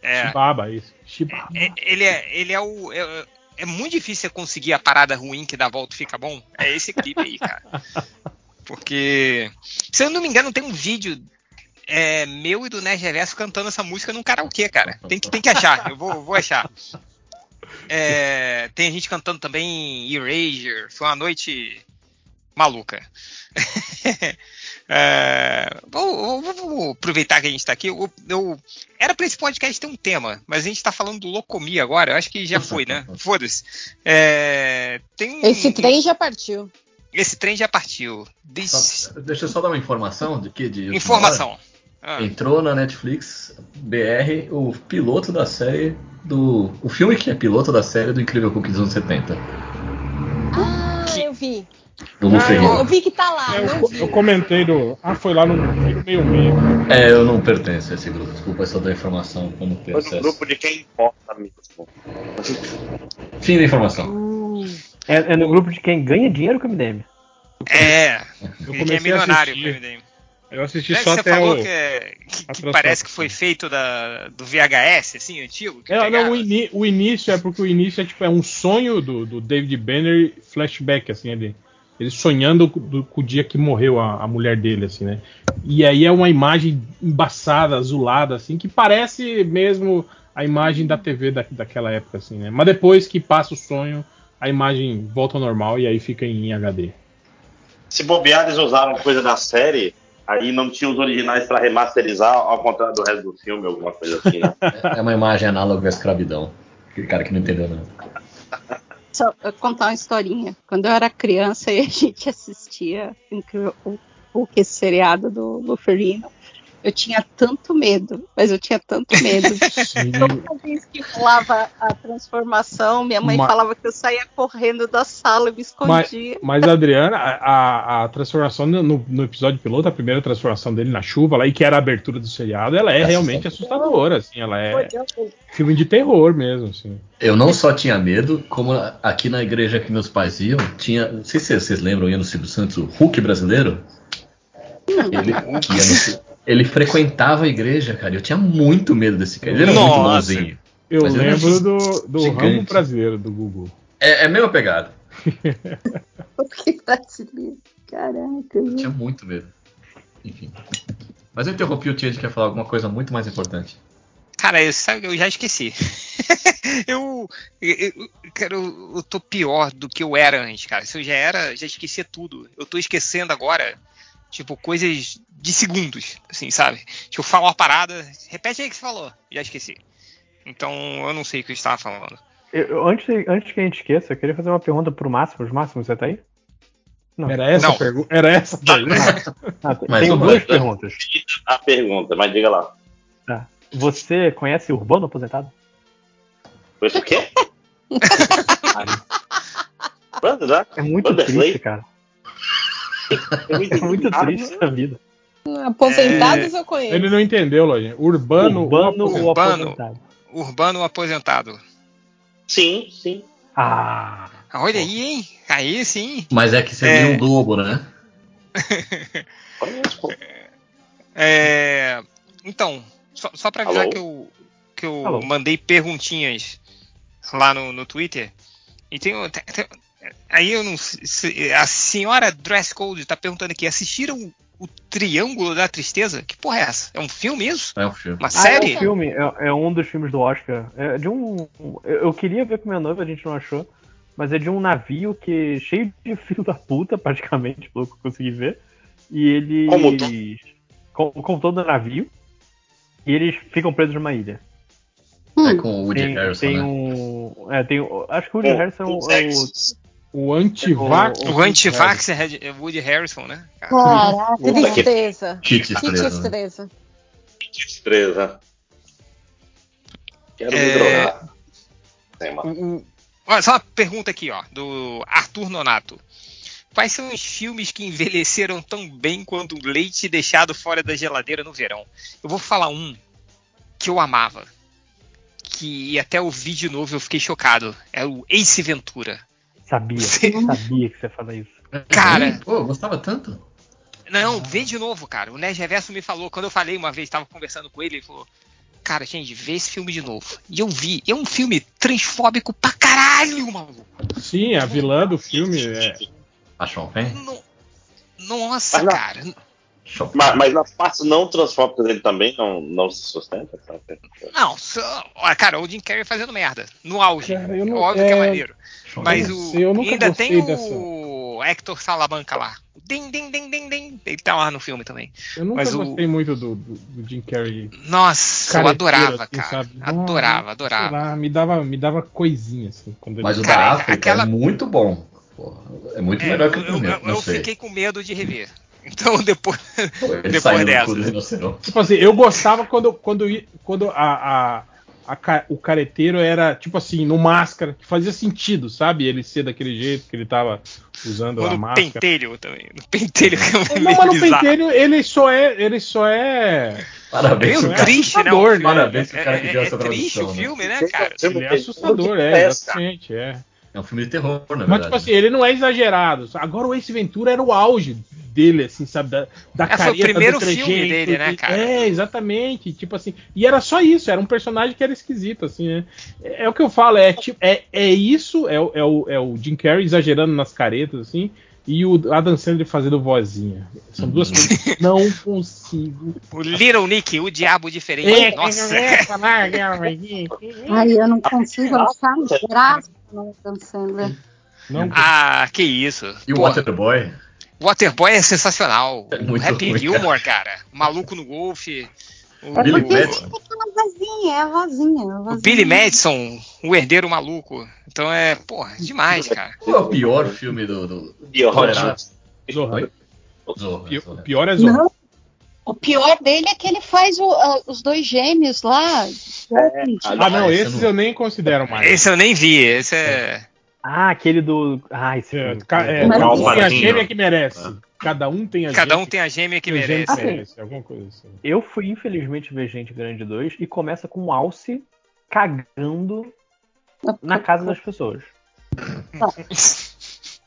É, Chibaba, isso. Chibaba. é- ele é. Ele é o. É, é muito difícil você conseguir a parada ruim que dá volta e fica bom. É esse clipe aí, cara. Porque. Se eu não me engano, tem um vídeo é, meu e do Nerd Reverso cantando essa música num karaokê, cara. Tem que, tem que achar, eu vou, vou achar. É, tem a gente cantando também Erasure. Foi uma noite maluca. É, vou, vou- vou aproveitar que a gente está aqui. Eu, eu- era para esse podcast ter um tema, mas a gente está falando do Locomia agora. Eu acho que já foi, né? Foda-se. É, um- Esse trem já partiu. Esse trem já partiu. This- Só- deixa eu só dar uma informação de que de Informação. Ah. Entrou na Netflix BR o piloto da série do. O filme que é piloto da série do Incrível Hulk dos anos 70. Ah, Que- eu vi. Do Ah, Ferrigno. Eu vi que tá lá. É, eu eu, eu comentei do. Ah, foi lá no meio meio. É, eu não pertenço a esse grupo, desculpa, eu só dou informação quando tem Foi no acesso. grupo de quem importa mesmo. Fim da informação. Hum. É, é no grupo de quem ganha dinheiro com o MDM. é, Eu ele é comecei a milionário com o assistir. MDM. Eu assisti Né, só você até falou o. que, é- que- que parece que foi feito da, do VHS, assim, antigo? que É, não, o, ini- o início é porque o início é tipo é um sonho do, do David Banner flashback, assim, ele, ele sonhando com- do- com o dia que morreu a, a mulher dele, assim, né? E aí é uma imagem embaçada, azulada, assim, que parece mesmo a imagem da TV da, daquela época, assim, né? Mas depois que passa o sonho, a imagem volta ao normal e aí fica em HD. Se bobear, eles usaram coisa da série, aí não tinha os originais pra remasterizar, ao contrário do resto do filme, alguma coisa assim, né? É uma imagem análoga à escravidão. Aquele cara que não entendeu nada. Só contar uma historinha. Quando eu era criança e a gente assistia Hulk, esse seriado do Luferino, eu tinha tanto medo, mas eu tinha tanto medo. Toda vez que rolava a transformação, minha mãe Ma- falava que eu saía correndo da sala e me escondia. Mas, Adriana, a, a- transformação no, no episódio piloto, a primeira transformação dele na chuva, lá, e que era a abertura do seriado, ela é realmente assustadora, assim, ela é filme de terror mesmo, assim. Eu não só tinha medo, como aqui na igreja que meus pais iam, tinha. Não sei se vocês lembram, ia no Silvio Santos, o Hulk brasileiro. Ele, que ia no- ele frequentava a igreja, cara. Eu tinha muito medo desse cara. Ele era muito Nossa. bonzinho. Eu lembro do, do gigante. ramo brasileiro do Google. É, é a mesma pegada. Porque brasileiro. Caraca, Eu tinha muito medo. Enfim. Mas eu interrompi o Tia de quer falar alguma coisa muito mais importante. Cara, eu, sabe, eu já esqueci. eu, eu, eu, cara, eu, eu tô pior do que eu era antes, cara. Se eu já era, já esquecia tudo. Eu tô esquecendo agora, tipo, coisas de segundos, assim, sabe? Tipo, eu falo uma parada, repete aí o que você falou, já esqueci. Então, eu não sei o que eu estava falando. Eu- antes, antes que a gente esqueça, eu queria fazer uma pergunta pro Máximos. Máximos, você tá aí? Não. Era essa Não. a pergunta? Era essa a pergunta? Ah, tem- Mas tenho uma- duas perguntas. A pergunta, mas diga lá. Você conhece Urbano Aposentado? Isso o quê? Né? É muito Vanderlei? triste, cara. É muito triste essa vida. Aposentados eu conheço. Ele não entendeu, Lojinha. Urbano, Urbano ou ou Urbano. aposentado? Urbano aposentado. Sim, sim. Ah, Olha aí, hein? Aí sim. Mas é que você É. viu um Globo, né? É, então, só, só pra avisar Alô? que eu, que eu Alô? mandei perguntinhas lá no, no Twitter. E tem, tem- tem- aí eu não sei. se- A senhora Dresscode tá perguntando aqui: assistiram o Triângulo da Tristeza? Que porra é essa? É um filme isso? É um filme. Uma Ah, série? é um filme, é, é um dos filmes do Oscar. É de um. Eu queria ver com minha noiva, a gente não achou. Mas é de um navio que cheio de filho da puta, praticamente, pelo que eu consegui ver. E eles. Como Com, com todo navio. E eles ficam presos numa ilha. É com o Woody Tem, Harrison, tem né? um. o. É, tem o. Acho que o Woody É, Harrison é o. é o-. O anti-vax. O- O anti-vax é Woody Harrison, né? Cara, Caraca, que- Tristeza. Kit Que estrela. tristeza. Treza. Quero me É. drogar. O- o- Olha, só uma pergunta aqui, ó, do Arthur Nonato. Quais são os filmes que envelheceram tão bem quanto o leite deixado fora da geladeira no verão? Eu vou falar um que eu amava. Que até vi de novo eu fiquei chocado. É o Ace Ventura. Sabia, Você- sabia que você ia falar isso. Cara. Pô, eu gostava tanto. Não, vê de novo, cara. O Nerd Reverso me falou, quando eu falei uma vez, tava conversando com ele, ele falou: Cara, gente, vê esse filme de novo. E eu vi. É um filme transfóbico pra caralho, maluco. Sim, a vilã do filme é. A Sean Penn? No- Nossa, cara. Mas, mas nas partes não transfóbicas ele também não, não se sustenta? sabe? Não, só, cara, o Jim Carrey fazendo merda. No auge. Cara, eu não- Óbvio que é é- maneiro. Mas o. eu ainda tem dessa. o Hector Salamanca lá. O Din, din, din, din, din. Ele tá lá no filme também. Eu nunca Mas o- gostei muito do, do, do Jim Carrey. Nossa, eu careteiro, adorava, assim, cara. sabe? Adorava, adorava. lá, me dava, me dava coisinha, assim, quando ele Mas o Cara, da África aquela- é muito bom. Porra, é muito É, melhor que eu, o eu- primeiro. eu não sei. fiquei com medo de rever. Então depois. Depois dessa. Tipo assim, eu gostava quando, quando, quando a, a, a o careteiro era, tipo assim, no máscara, que fazia sentido, sabe? Ele ser daquele jeito que ele tava usando a No máscara. pentelho também. No pentelho que é Não, mas no pentelho ele só é. Ele só é. Parabéns, é triste, né? O- né? Parabéns É, cara que deu é- essa é triste o né? filme, né, cara? Ele é assustador, é, exatamente, é. É um filme de terror, na verdade. Mas, tipo assim, ele não é exagerado. Agora o Ace Ventura era o auge dele, assim, sabe? Da, da É, foi o careta, primeiro do filme trejeito, dele, né, cara? É, exatamente. Tipo assim. E era só isso, era um personagem que era esquisito, assim, né? É, é o que eu falo, é, tipo, é, é isso, é, o- é, o, é o Jim Carrey exagerando nas caretas, assim. E o Adam Sandler fazendo vozinha. São duas Uhum. coisas que não consigo. O Little Nick, o diabo diferente. É, Nossa. Ai, eu não consigo achar graça Adam Sandler. Não, Ah, que isso. E o Waterboy? Waterboy é sensacional. É muito o Happy ruim, Gilmore, cara. O Maluco no golfe. O, Billy o- Madison. Aquela vozinha, é a vozinha. a o vozinha. Billy Madison, o herdeiro maluco. Então é, porra, demais, cara. Qual é o pior filme do. do... Pior. Tolerado? Zorra. Oi? Zorra, Pi- Zorra. O pior é Zorra. Não. O pior dele é que ele faz o- a- os dois gêmeos lá. Ah, não, esse eu esses não- eu nem considero mais. Esse eu nem vi, esse é. Ah, aquele do. Ah, esse É, é, cada um tem a gêmea que merece. Cada um tem a Cada um gêmea tem a gêmea que merece. Ah, merece, Alguma coisa assim. Eu fui, infelizmente, ver Gente Grande 2 e começa com o Alce cagando na casa das pessoas.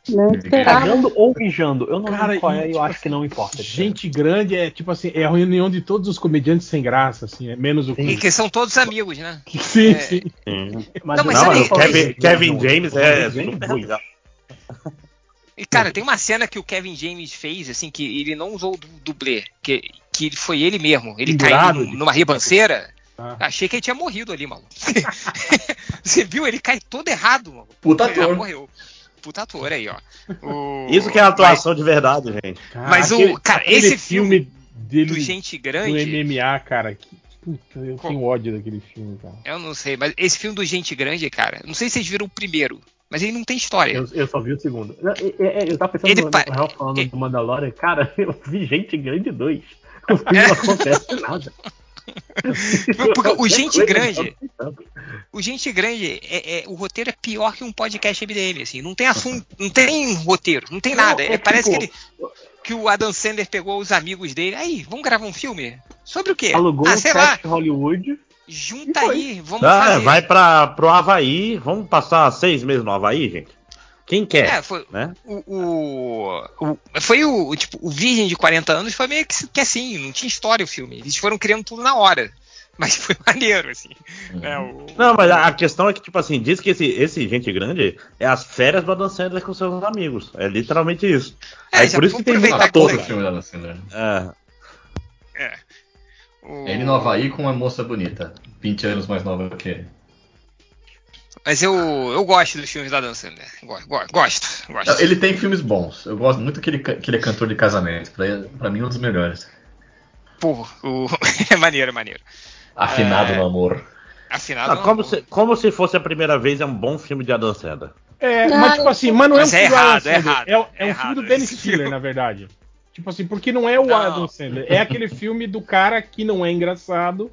Não esperava. Cagando ou mijando. Eu não Cara, sei qual e, é, eu tipo acho que não importa. Gente grande é tipo assim, é a reunião de todos os comediantes sem graça, assim, é menos o E que são todos amigos, né? Sim, É. sim. Não, mas não, sabe- mas o Kevin, Kevin James não, é super não. legal. E, cara, tem uma cena que o Kevin James fez, assim, que ele não usou o du- dublê, que, que foi ele mesmo. Ele caiu numa ribanceira. Ah. Achei que ele tinha morrido ali, maluco. Você viu? Ele cai todo errado, maluco. Puta Ele morreu. Puta ator aí, ó. O- Isso que é atuação de verdade, gente. Cara, Mas o- aquele- cara, aquele esse filme dele Do Gente do Grande. MMA, cara, que puta, eu tenho ódio daquele filme, cara. Eu não sei, mas esse filme do Gente Grande, cara, não sei se vocês viram o primeiro, mas ele não tem história. Eu, eu só vi o segundo. Eu, eu, eu tava pensando Ele no, pa- Real falando ele- do Mandalorian. Cara, eu vi Gente Grande 2. O filme não acontece nada. Porque o Gente Grande, o Gente Grande, é, é- o roteiro é pior que um podcast MDM, assim, não tem assunto, não tem roteiro, não tem nada. é É, parece tipo- que, ele, que o Adam Sandler pegou os amigos dele, aí, vamos gravar um filme? Sobre o quê? Alugou ah, um sei lá, Hollywood. junta E aí, vamos Ah, fazer. vai pra, pro Havaí. Vamos passar seis meses no Havaí, gente? Quem quer? É, foi, Né? o, o, o- foi o, tipo, o Virgem de 40 anos foi meio que, que assim, não tinha história o filme. Eles foram criando tudo na hora. Mas foi maneiro, assim. né, o- Não, mas a a questão é que, tipo assim, diz que esse, esse Gente Grande é as férias do Adam Sandler com seus amigos. É literalmente isso. É, Aí por isso que tem muito ator. Todo filme da Adam Sandler. É. o- É ele no Havaí com uma moça bonita. 20 anos mais nova que ele. Mas eu, eu gosto dos filmes da Dan Sandler. Gosto, gosto, gosto. Ele tem filmes bons. Eu gosto muito que ele, que ele é cantor de casamento. Pra, pra mim, um dos melhores. Pô, o... é maneiro, é maneiro. Afinado É. no amor. Afinal, Ah, não- como, se, como se fosse a primeira vez, é um bom filme de Adam Sandler. É, Ah, mas tipo assim, mas não é um é filme do errado, Adam é Sandler. errado, É, é um é errado filme do Dennis Stiller, filme. na verdade. Tipo assim, porque não é o Não. Adam Sandler. É aquele filme do cara que não é engraçado,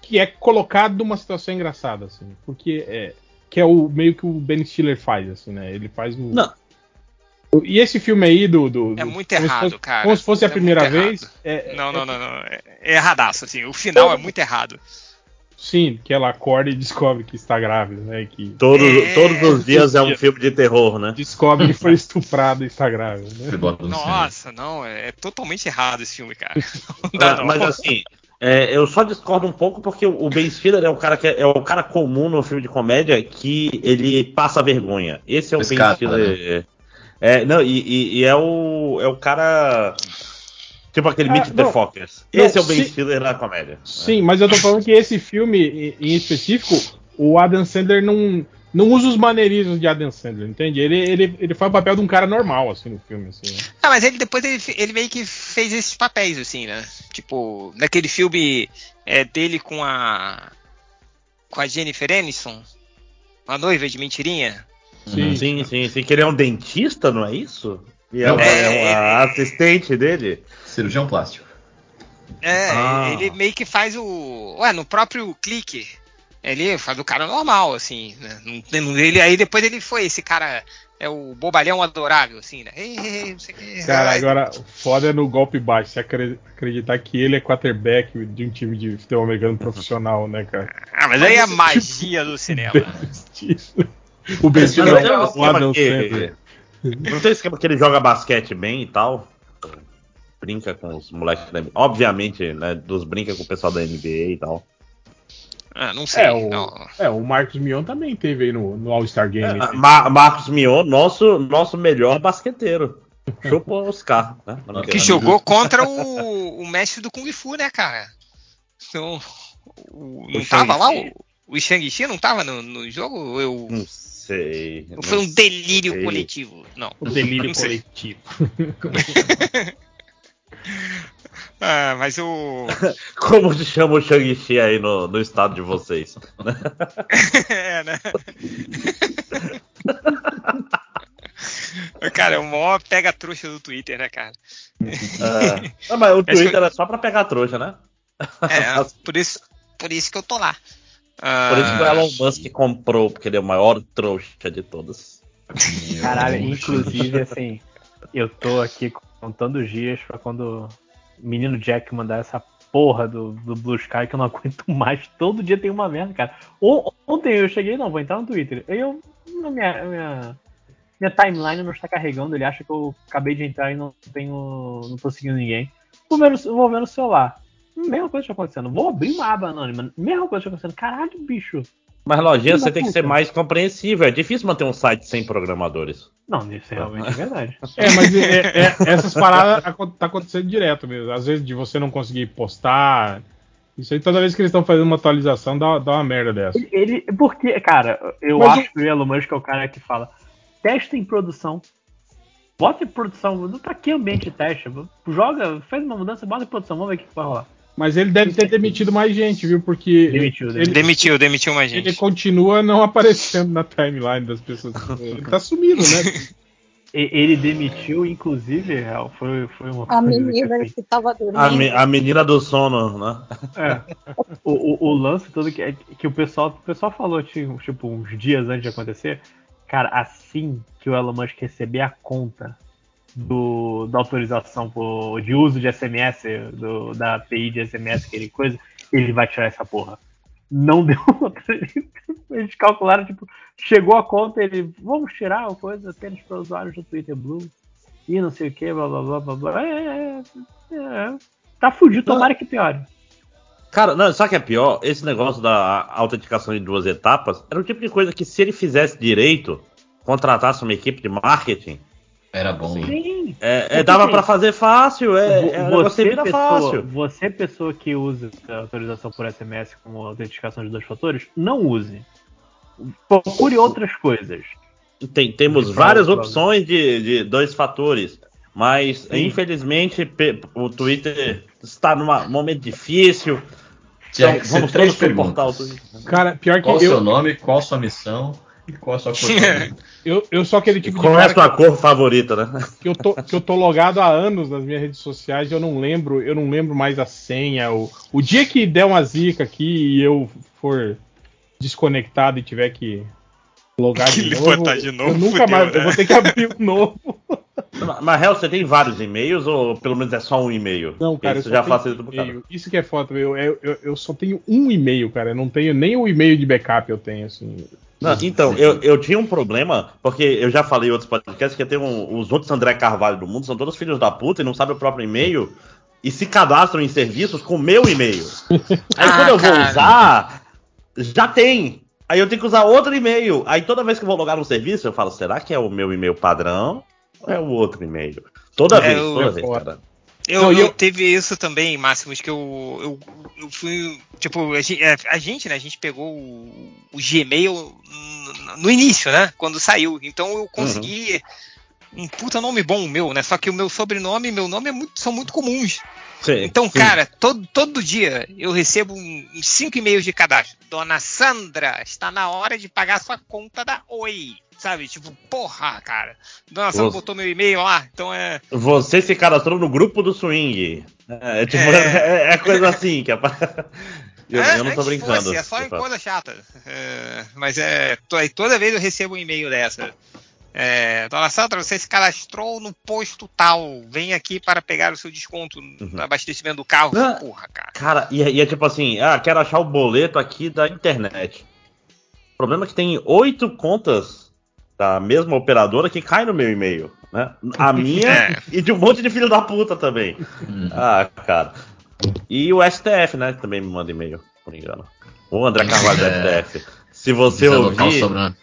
que é colocado numa situação engraçada, assim. Porque é. Que é o meio que o Ben Stiller faz, assim, né? Ele faz o. Não. E esse filme aí do. do- É muito errado, fosse- cara. Como se fosse a É primeira muito vez. é- Não, é- não, não, não. É, é erradaço, assim. O final é muito errado. Sim, que ela acorda e descobre que está grávida, né? Que Todos, É. todos os dias é um filme de terror, né? descobre que foi estuprada e está grávida, né? Nossa, não, é, totalmente errado esse filme, cara. Não dá, não. mas assim, é, eu só discordo um pouco porque o Ben Stiller é o cara que é, é o cara comum no filme de comédia que ele passa vergonha. Esse é o Ben Stiller. É, não, e, e- e é o é o cara tipo aquele Ah, Meet the não. Fockers. Não, Esse é o Ben sim. Stiller na comédia. Sim, mas eu tô falando que esse filme, em- específico, o Adam Sandler não, não usa os maneirismos de Adam Sandler, entende? Ele, ele, ele faz o papel de um cara normal, assim, no filme, assim. né? Ah, mas ele depois ele, ele meio que fez esses papéis, assim, né? Tipo, naquele filme é, dele com a. com a Jennifer Aniston, a noiva de mentirinha. Sim. Sim, sim, sim, que ele é um dentista, não é isso? E ela É, é, uma assistente dele. Cirurgião plástico. É, Ah. ele meio que faz o. Ué, no próprio clique. Ele faz o cara normal, assim, né? Não- não- Ele, aí depois ele foi, esse cara é o bobalhão adorável, assim, né? Ei, ei, ei, não sei o que. Cara, agora, o foda é no golpe baixo, você acre- acreditar que ele é quarterback de um time de futebol americano profissional, né, cara? Ah, mas aí é a magia do cinema. o Mas Stiller, tem um o Adam Sandler. Não tem esquema que ele joga basquete bem e tal. Brinca com os moleques da NBA. Obviamente, né? Dos brinca com o pessoal da NBA e tal. Ah, não sei. É, o, não. é, o Marcos Mion também teve aí no, no All-Star Game. Ah, Ma- Marcos Mion, nosso, nosso melhor basqueteiro. Chupa o Oscar, né? Que jogou contra o, o mestre do Kung Fu, né, cara? Então, o- não O tava lá? O, o Shang-Chi não tava no, no jogo? Eu, Não sei. não foi um delírio sei. coletivo. Não. O delírio Não coletivo. Ah, mas o. Como se chama o Shang-Chi aí no, no estado de vocês? é, né? cara, é o maior pega trouxa do Twitter, né, cara? Ah, não, mas o Twitter é só pra pegar trouxa, né? É, por isso, por isso que eu tô lá. Ah, Por isso que o Elon Musk comprou, porque ele é o maior trouxa de todos. Caralho, inclusive, assim, eu tô aqui contando os dias pra quando o menino Jack mandar essa porra do, do Blue Sky que eu não aguento mais. Todo dia tem uma merda, cara. Ontem eu cheguei, não, vou entrar no Twitter. Eu. Minha, minha, minha timeline não está carregando, ele acha que eu acabei de entrar e não tenho. não tô seguindo ninguém. Vou ver vou ver no celular. Mesma coisa está acontecendo. Vou abrir uma aba anônima. Mesma coisa está acontecendo. Caralho, bicho. Mas, Lojinha, você tem que ser mais compreensível. É difícil manter um site sem programadores. Não, isso realmente é verdade. É, mas é- é- essas paradas tá acontecendo direto mesmo. Às vezes de você não conseguir postar. Isso aí toda vez que eles estão fazendo uma atualização dá, dá uma merda dessa. Ele, porque, cara, eu Mas acho que o Elon Musk é o cara que fala: testa em produção. Bota em produção. Pra que ambiente de teste? Joga, faz uma mudança, bota em produção, vamos ver o que vai rolar. Mas ele deve ter demitido mais gente, viu? Porque Demitiu, ele, Demitiu, demitiu mais gente. ele continua não aparecendo na timeline das pessoas. Ele tá sumido, né? Ele demitiu, inclusive, real, foi, foi uma A coisa que, menina assim, que tava A, dormindo. me- a menina do sono, né? É. O, o, o lance todo que, é que o pessoal, o pessoal falou, tipo, tipo, uns dias antes de acontecer, cara, assim que o Elon Musk receber a conta do, da autorização por- de uso de SMS, do, da API de SMS, aquele coisa, ele vai tirar essa porra. Não deu ele- Eles calcularam, tipo, chegou a conta, ele, vamos tirar a coisa apenas para usuários do Twitter Blue. E não sei o que, blá blá blá blá blá. É, é, é. Tá fudido, tomara que piore. Cara, não, sabe o que é pior? Esse negócio da autenticação de duas etapas era o tipo de coisa que, se ele fizesse direito, contratasse uma equipe de marketing, Era bom. Sim. é, é, dava Sim. pra fazer fácil. É, é, você, pessoa, fácil. você, pessoa que usa a autorização por SMS como autenticação de dois fatores, não use. Procure outras coisas. Tem, temos De várias prova, opções de, de dois fatores, mas Sim. infelizmente o Twitter está num momento difícil. Tinha Então, que vamos três perguntas. Cara, pior que Qual o seu eu, nome, qual a sua missão e qual a sua cor favorita? eu, eu sou aquele tipo de Qual é a sua cor favorita, né? que eu, tô, que eu tô logado há anos nas minhas redes sociais e eu não lembro, eu não lembro mais a senha. O, o dia que der uma zica aqui e eu for desconectado e tiver que logar Que de novo, de novo, eu nunca fudeu, mais, né? eu vou ter que abrir um novo. Mas, Hel, você tem vários e-mails ou pelo menos é só um e-mail? Não, cara, Isso já facilita um bocado. e-mail. Isso que é foda, eu, eu, eu, eu só tenho um e-mail, cara. Eu não tenho nem o e-mail de backup eu tenho, assim. Não, então, eu, eu tinha um problema, porque eu já falei em outros podcasts que tem um, os outros André Carvalho do mundo, são todos filhos da puta e não sabem o próprio e-mail e se cadastram em serviços com o meu e-mail. Aí Ah, quando eu vou cara. usar, já tem. Aí eu tenho que usar outro e-mail. Aí toda vez que eu vou logar no serviço, eu falo, será que é o meu e-mail padrão ou é o outro e-mail? Toda É, vez, toda vez, cara. Eu, Não, eu eu- teve isso também, Máximos, que eu, eu, eu fui. Tipo, a gente, a gente, né? A gente pegou o, o Gmail no, início, né? Quando saiu. Então eu consegui um puta nome bom meu, né? Só que o meu sobrenome e meu nome é muito, são muito comuns. Sim, Então, sim. cara, todo, todo dia eu recebo uns cinco e-mails de cadastro. Dona Sandra, está na hora de pagar sua conta da Oi. Sabe? Tipo, porra, cara. Dona Sandra Você- botou meu e-mail lá. Então é. Você se cadastrou no grupo do swing. É, é tipo, É. é, é coisa assim que é eu, é, eu não tô antes brincando. fosse, é só coisa chata. É, mas é. toda vez eu recebo um e-mail dessa. É, Dona Sandra, você se cadastrou no posto tal. Vem aqui para pegar o seu desconto no abastecimento do carro. Não. Porra, cara. Cara, e, é- e é tipo assim, ah, quero achar o boleto aqui da internet. O problema é que tem oito contas da mesma operadora que cai no meu e-mail, né? A minha É. e de um monte de filho da puta também. Hum. Ah, cara. E o STF, né? que Também me manda e-mail, por engano. O André Carvalho do É. STF. Se você Precisa alocar o ouvir.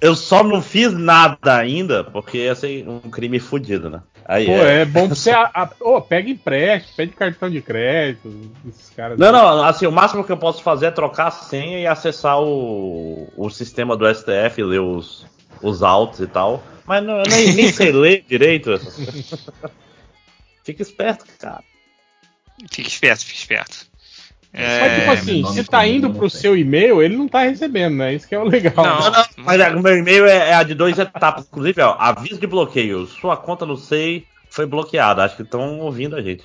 Eu só não fiz nada ainda, porque ia ser um crime fudido, né? Aí Pô, é bom pra você. A, a- ô, pega empréstimo, pede cartão de crédito. Esses caras. Não, não, assim, o máximo que eu posso fazer é trocar a senha e acessar o, o sistema do STF, ler os, os autos e tal. Mas não, eu nem, nem sei ler direito. essas coisas. Fica esperto, cara. Fica esperto, fica esperto. Mas, É, tipo assim, se tá indo não pro seu e-mail, ele não tá recebendo, né? Isso que é o legal. Não. Não, não, mas é, o meu e-mail é, é a de duas etapas. Inclusive, ó, aviso de bloqueio. Sua conta no SEI foi bloqueada. Acho que estão ouvindo a gente.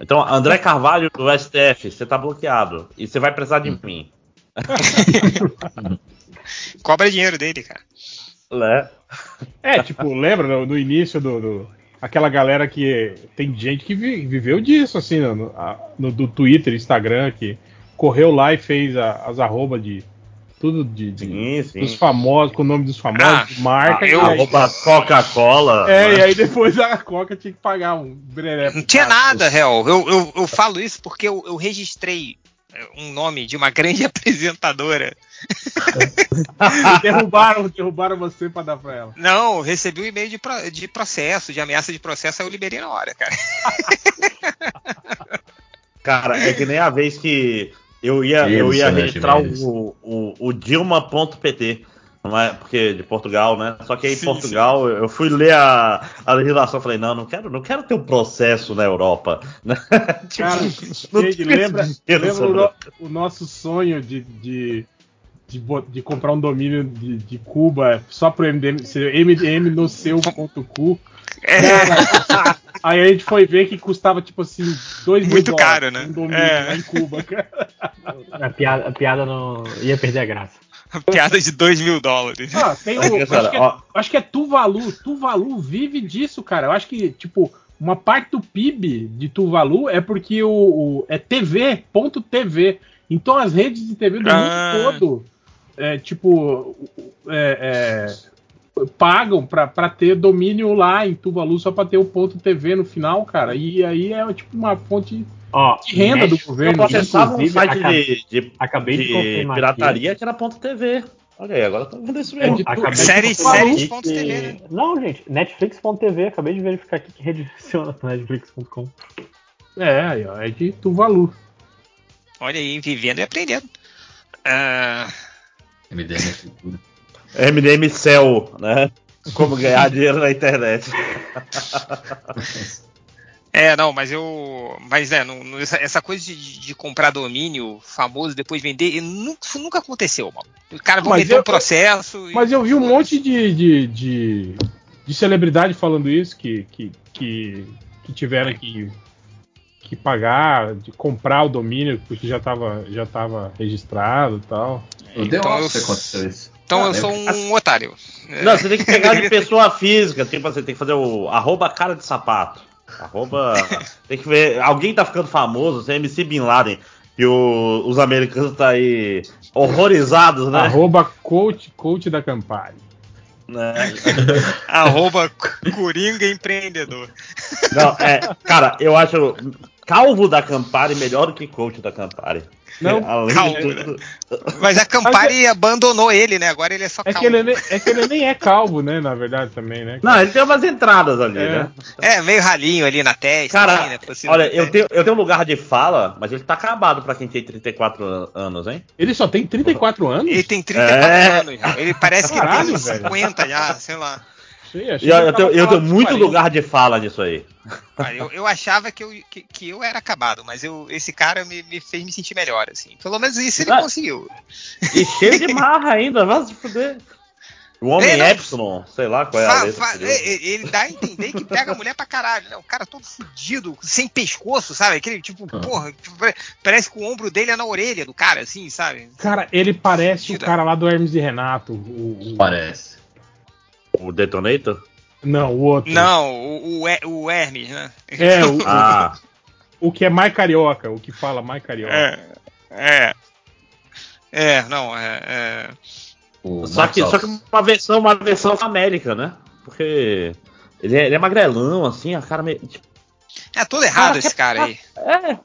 Então, André Carvalho do STF, você tá bloqueado. E você vai precisar de mim. cobra dinheiro dele, cara. Né? É, tipo, lembra no, no início do, do- Aquela galera que. Tem gente que vi- viveu disso, assim, no, no- do Twitter, Instagram, que correu lá e fez a- as arrobas de. Tudo de, de- Sim, sim. dos famosos, com o nome dos famosos, Ah, marca. eu- aí- Arroba Coca-Cola. é, né? e aí depois a Coca tinha que pagar um breré. Não tinha nada, real. Eu, eu, eu falo isso porque eu, eu registrei um nome de uma grande apresentadora. derrubaram, derrubaram você pra dar pra ela. Não, recebi um e-mail de, pro- de processo, de ameaça de processo, aí eu liberei na hora, cara. Cara, é que nem a vez que eu ia, eu ia registrar o, o, o Dilma.pt, não é? Porque de Portugal, né? Só que aí em Sim, Portugal eu fui ler a, a legislação e falei, não, não quero, não quero ter um processo na Europa. né? Tipo, Cara, tem lembra, lembra o, o nosso sonho de, de, de, de comprar um domínio de, de Cuba só pro MDM, MDM no seu ponto cu. É, Cara, aí a gente foi ver que custava tipo assim, 2 mil Muito dólares caro, né? Um domínio É. lá em Cuba, cara. A piada, a piada não ia perder a graça. Piada de 2 mil dólares. Ah, tem o, Olha, acho, que é, acho que é Tuvalu. Tuvalu vive disso, cara. Eu acho que, tipo, uma parte do PIB de Tuvalu é porque o, o- é TV, ponto TV. Então as redes de TV do Ah. mundo todo, é, tipo, é, é, pagam pra, pra ter domínio lá em Tuvalu só pra ter o ponto TV no final, cara. E aí é tipo uma fonte Ó, de renda do Netflix- Eu governo. processava um site acabei- de, de, acabei de de confirmar pirataria que era ponto TV. Olha aí, agora tô vendo isso É mesmo. de tu- Acabei Série- de confirmar séries aqui ponto que- TV, né? Não, gente, Netflix.tv, acabei de verificar aqui que redireciona para Netflix.com. É, aí, ó, é de Tuvalu. Olha aí, vivendo e aprendendo. Ah, MDM é. MDM Cell, né? Como ganhar dinheiro na internet. É, não, mas eu. Mas é, não- não- essa, essa coisa de, de comprar domínio famoso e depois vender, eu isso nunca aconteceu, mano. O cara vai meter eu- um processo. e- Mas eu vi um monte de, de, de, de celebridade falando isso, que, que, que, que tiveram que, que pagar, de comprar o domínio, porque já estava já tava registrado e tal. O The Então eu- Office aconteceu isso. Então Ah, eu sou um otário. Não, você tem que pegar de pessoa física, tipo, você tem que fazer o arroba cara de sapato. Arroba. tem que ver. Alguém tá ficando famoso, você é MC Bin Laden. E o- os americanos tá aí horrorizados, né? Arroba coach, coach da Campari. Né? Arroba Coringa Empreendedor. Não, é, cara, eu acho calvo da Campari melhor do que coach da Campari. Não, Além calvo, de tudo. Mas a Campari abandonou ele, né? Agora ele é só É calvo. que, ele, nem- é que ele nem é calvo, né? Na verdade, também, né? Não, ele tem umas entradas ali, É. né? É, meio ralinho ali na testa. Cara, assim, né? Olha, eu tenho, eu tenho um lugar de fala, mas ele tá acabado pra quem tem 34 an- anos, hein? Ele só tem 34 anos? Ele tem 34 É. anos já. Ele parece que Caralho, tem uns velho. 50 já, sei lá. Que eu, ele eu tenho, eu tenho muito 40. lugar de fala nisso aí. Cara, eu, eu achava que eu, que, que eu era acabado, mas eu, esse cara me, me fez me sentir melhor, assim. Pelo menos isso ele Ah. conseguiu. E cheio de marra ainda, vai se fuder. O homem É, não. Epsilon, sei lá qual é a letra. fa- é, é, ele dá a entender que pega a mulher pra caralho, né? O cara todo fudido, sem pescoço, sabe? Aquele tipo, Ah. porra, pare- parece que o ombro dele é na orelha do cara, assim, sabe? Cara, ele parece o cara lá do Hermes e Renato. O, o- Parece. O Detonator? Não, o outro. Não, o, o, o Hermes, né? É, o, Ah, o que é mais carioca, o que fala mais carioca. É. É. É, não, é. é- O só que, só que uma versão, uma versão América, né? Porque ele é, ele é magrelão, assim, a cara meio. Tipo, É todo errado Cara, esse cara aí. é,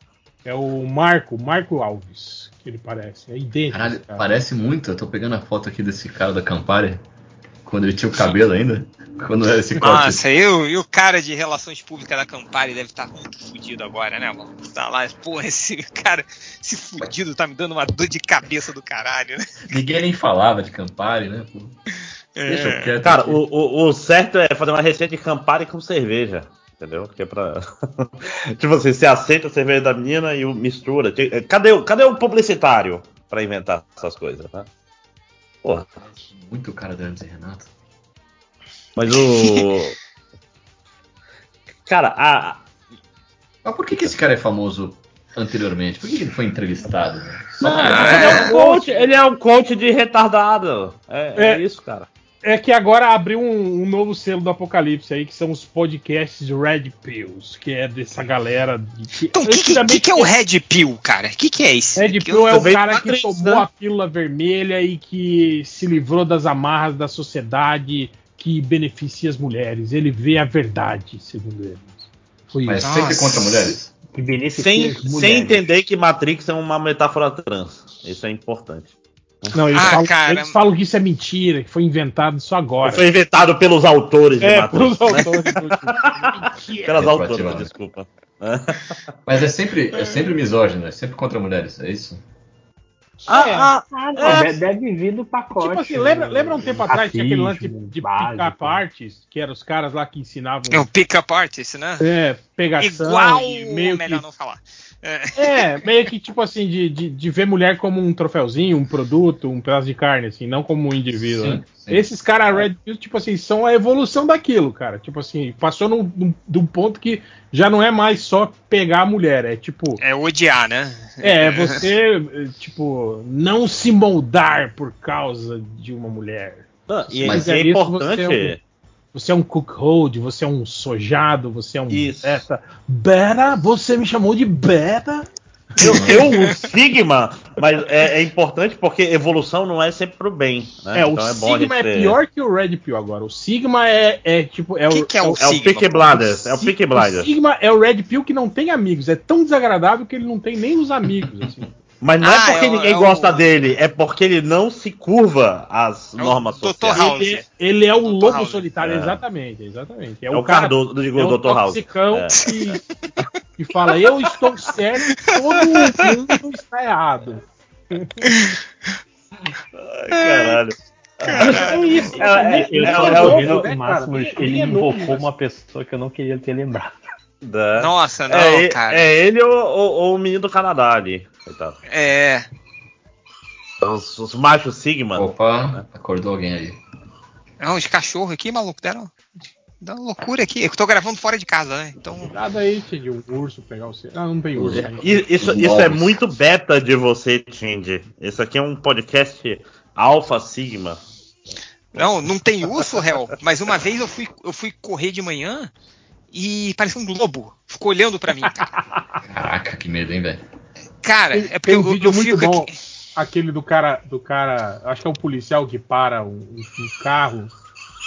É o Marco, Marco Alves, que ele parece. É idêntico. Caralho, parece muito. Eu tô pegando a foto aqui desse cara da Campari. Quando ele tinha o cabelo ainda. Quando era esse corte. Nossa, e o, e o cara de relações públicas da Campari deve estar muito fudido agora, né, mano? Tá lá, porra, esse cara, esse fudido tá me dando uma dor de cabeça do caralho, né? Ninguém nem falava de Campari, né? pô? Deixa eu quieto. Cara, o, o, o certo é fazer uma receita de Campari com cerveja. Entendeu? Que é pra. tipo assim, você aceita a cerveja da menina e o mistura. Cadê, o- cadê o publicitário pra inventar essas coisas, né? Porra. Muito cara do Hermes e Renato. Mas o. Cara, a. Mas por que, que esse cara é famoso anteriormente? Por que, que ele foi entrevistado? né? Não, ele, é um coach, ele é um coach de retardado. É, é É. isso, cara. É que agora abriu um, um novo selo do Apocalipse aí, que são os podcasts Red Pills, que é dessa galera. De, que, Então, o que, que, que, é o Red Pill, cara? O que, que é isso? Red Pill é o cara que tomou né? a pílula vermelha e que se livrou das amarras da sociedade que beneficia as mulheres. Ele vê a verdade, segundo ele. Foi Mas isso. sempre Nossa. contra mulheres. Que beneficia Sem, as sem mulheres. entender que Matrix é uma metáfora trans. Isso é importante. Não, eles, Ah, falam, cara. eles falam que isso é mentira, que foi inventado só agora. Foi inventado pelos autores de É, Matrix. pros né? autores. Pelas autoras, desculpa. Mas é sempre, é sempre misógino, é sempre contra mulheres, é isso? Ah, ah, Ah, É. de- deve vir do pacote. Tipo assim, lembra, né? lembra um tempo atrás tinha aquele lance de, de pick-up artists, que eram os caras lá que ensinavam É o pick-up artist, né? é, pegação, Igual, e meio melhor que não falar. É. É, meio que tipo assim, de, de, de ver mulher como um troféuzinho, um produto, um pedaço de carne, assim, não como um indivíduo. Sim, né? sim. Esses caras Red Pill, tipo assim, são a evolução daquilo, cara. Tipo assim, passou num, num, num ponto que já não é mais só pegar a mulher, é tipo. É odiar, né? É, você, eh, tipo, não se moldar por causa de uma mulher. Não, e Mas é é importante. Você é é um cookhold, você é um sojado, você é um Isso. beta. Beta? Você me chamou de beta? Eu, eu, o Sigma, mas é, é importante porque evolução não é sempre pro bem. Né? É, o então é Sigma é ter- pior que o Red Pill agora. O Sigma é, é tipo. É O que o, que é o É o Sigma, Peaky pô? Blinders. É o O. Sigma é o Red Pill que não tem amigos. É tão desagradável que ele não tem nem os amigos. Assim. Mas não Ah, é porque é o- ninguém é o- gosta dele, é porque ele não se curva às É normas sociais. House. Ele, ele é o Dr. lobo House. solitário, É. exatamente, exatamente. É, É o, Cardoso, digo, é o Dr. House. toxicão É. que, que fala, eu estou certo, todo mundo está errado. Ai, caralho. É isso. É, é, Eu é, é, é, é, o máximo, ele é invocou uma pessoa que eu não queria ter lembrado. Né? Nossa, não, é, cara. é ele ou, ou- ou o menino do Canadá ali. Coitado. É. Os, os machos Sigma. Opa, acordou alguém aí. Não, os cachorros aqui, maluco, deram. Dá uma loucura aqui. Eu tô gravando fora de casa, né? Então. Nada aí, de um urso pegar o seu. Ah, não tem urso. aí. I- Isso, isso é muito beta de você, Tindy. Esse aqui é um podcast Alpha Sigma. Não, não tem urso, réu. Mas uma vez eu fui, eu fui correr de manhã e parecia um lobo. Ficou olhando pra mim. Cara, Caraca, que medo, hein, velho? Cara, Tem, é porque tem um eu, vídeo eu muito bom. aqui. Aquele do cara, do cara, acho que é um policial que para um, um carro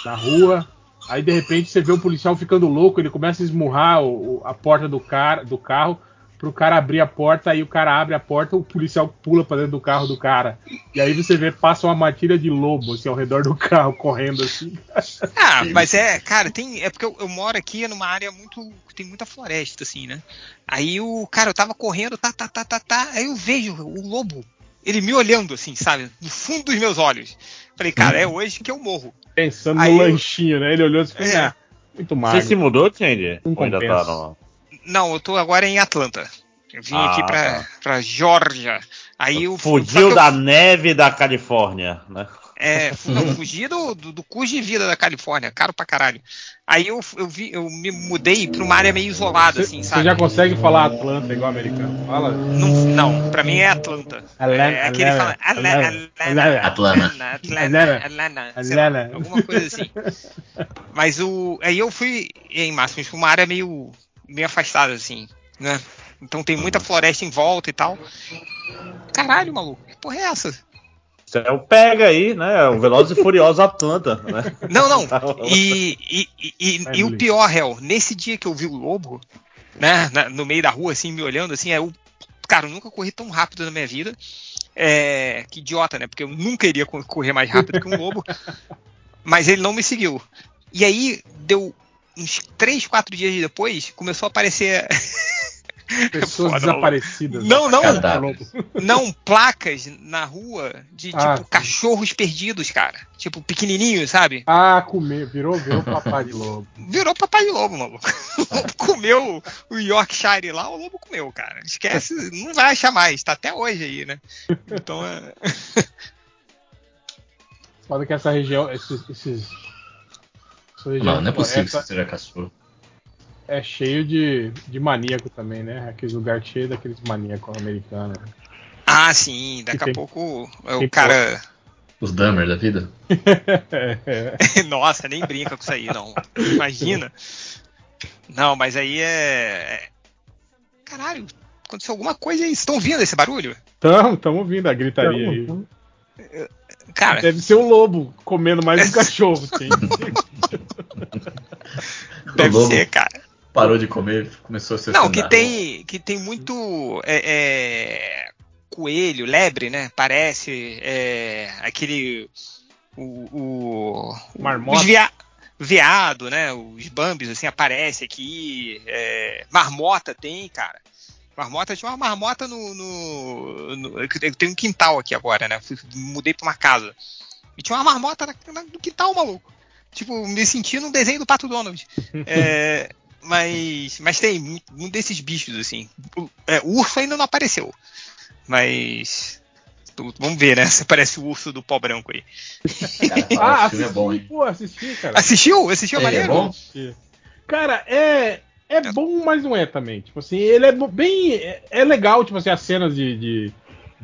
na rua. Aí de repente você vê o policial ficando louco, ele começa a esmurrar o- o- a porta do, cara, do carro pro cara abrir a porta, aí o cara abre a porta, o policial pula pra dentro do carro do cara. E aí você vê, passa uma matilha de lobo assim, ao redor do carro, correndo assim. Ah, mas é, cara, tem. É porque eu, eu moro aqui numa área muito. tem muita floresta, assim, né? Aí o cara, eu tava correndo, tá, tá, tá, tá, tá. Aí eu vejo o lobo, ele me olhando, assim, sabe? No fundo dos meus olhos. Falei, cara, é hoje que eu morro. Pensando Aí no eu- lanchinho, né? Ele olhou assim, É. ah, muito Você magro. se mudou? Não Ou ainda tá no... Não, eu tô agora em Atlanta. Eu vim Ah, aqui pra, tá. pra Georgia. Aí eu Fugiu da eu- neve da Califórnia, né? É, não, fugi do, do, do custo de vida da Califórnia, caro pra caralho. Aí eu, eu, vi, eu me mudei pra uma área meio isolada, assim, Você sabe? já consegue falar Atlanta igual americano? Fala. Não, não, pra mim é Atlanta. Atlanta, é aquele fala Atlanta, Atlanta, Atlanta, Atlanta, alguma coisa assim. Mas o, aí eu fui em Máximos pra uma área meio, meio afastada, assim, né? Então tem muita floresta em volta e tal. Caralho, maluco, que porra é essa? É o pega aí, né? O Veloz e Furioso Atlanta, né? Não, não. E, e, e, e- e o pior, Hel, nesse dia que eu vi o lobo, né, na- no meio da rua, assim, me olhando, assim, é o. Cara, eu nunca corri tão rápido na minha vida. É, que idiota, né? Porque eu nunca iria co- correr mais rápido que um lobo. Mas ele não me seguiu. E aí, deu uns 3, 4 dias depois, começou a aparecer. Pessoas Foda, desaparecidas. Não, não. Cadáveres. Não, placas na rua de, tipo, Ah, sim. cachorros perdidos, cara. Tipo, pequenininhos, sabe? Ah, comer, virou, virou papai de lobo. Virou papai de lobo, maluco. O lobo comeu o Yorkshire lá, o lobo comeu, cara. Esquece, não vai achar mais, tá até hoje aí, né? Então é. Foda que essa região, esses. esses Não, não é possível que seja cachorro. é cheio de, de maníaco também, né? Aqueles lugares cheios daqueles maníacos americanos. Ah, sim, daqui E a tem- pouco é tem o cara. Os Dummer da vida. É, é. Nossa, nem brinca com isso aí, não. Imagina. Não, mas aí é. Caralho, aconteceu alguma coisa aí. Estão ouvindo esse barulho? Tamo, tamo ouvindo a gritaria aí. Cara, Deve ser um lobo comendo mais um cachorro, sim. deve ser, cara. Parou de comer, começou a ser Não, que tem, que tem muito é, é, coelho, lebre, né? Parece é, aquele o, o Marmota. os vea, veado, né? Os bambis assim aparece aqui. é, marmota tem, cara. Marmota tinha uma marmota no, no, no eu tenho um quintal aqui agora, né? Fui- mudei pra uma casa e tinha uma marmota na- na- no quintal, maluco. Tipo, me senti num desenho do Pato Donald. É, mas, mas tem um- desses bichos, assim. O, é, o urso ainda não apareceu. Mas. tu- Vamos ver, né? Se parece o urso do pó branco aí. Ah, Ah, filme é bom, hein? Pô, assisti, cara. Assistiu? Assistiu, é maneiro? bom? Assisti. Cara, é, é bom, mas não é também. Tipo assim, ele é bem. É, é legal, tipo assim, as cenas de, de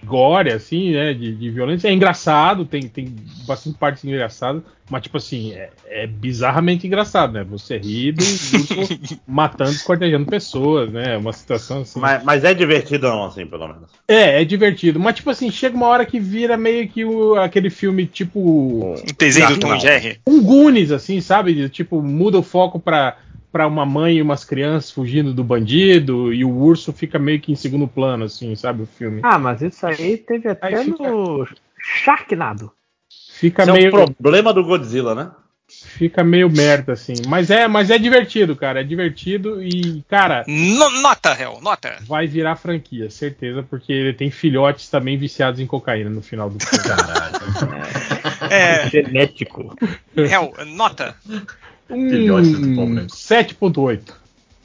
gore, assim, né? De, de violência. É engraçado, tem, tem bastante partes engraçadas, mas, tipo assim, é, é bizarramente engraçado, né? Você ri do urso matando, escortejando pessoas, né? Uma situação assim. Mas, mas é divertidão, assim, pelo menos. É, é divertido. Mas, tipo assim, chega uma hora que vira meio que o, aquele filme, tipo. Um desenho do Tom Não. Jerry. um Goonies, assim, sabe? Tipo, muda o foco pra, pra uma mãe e umas crianças fugindo do bandido e o urso fica meio que em segundo plano, assim, sabe? O filme. Ah, mas isso aí teve até Aí fica- no Sharknado. Fica Isso é meio, um problema do Godzilla, né? fica meio merda, assim. Mas é, mas é divertido, cara. É divertido e, cara, No- nota, Hel, nota. vai virar franquia, certeza, porque ele tem filhotes também viciados em cocaína no final do filme. Caralho. É, Genético. Hel, nota. Um Filhotes do pau branco. 7.8.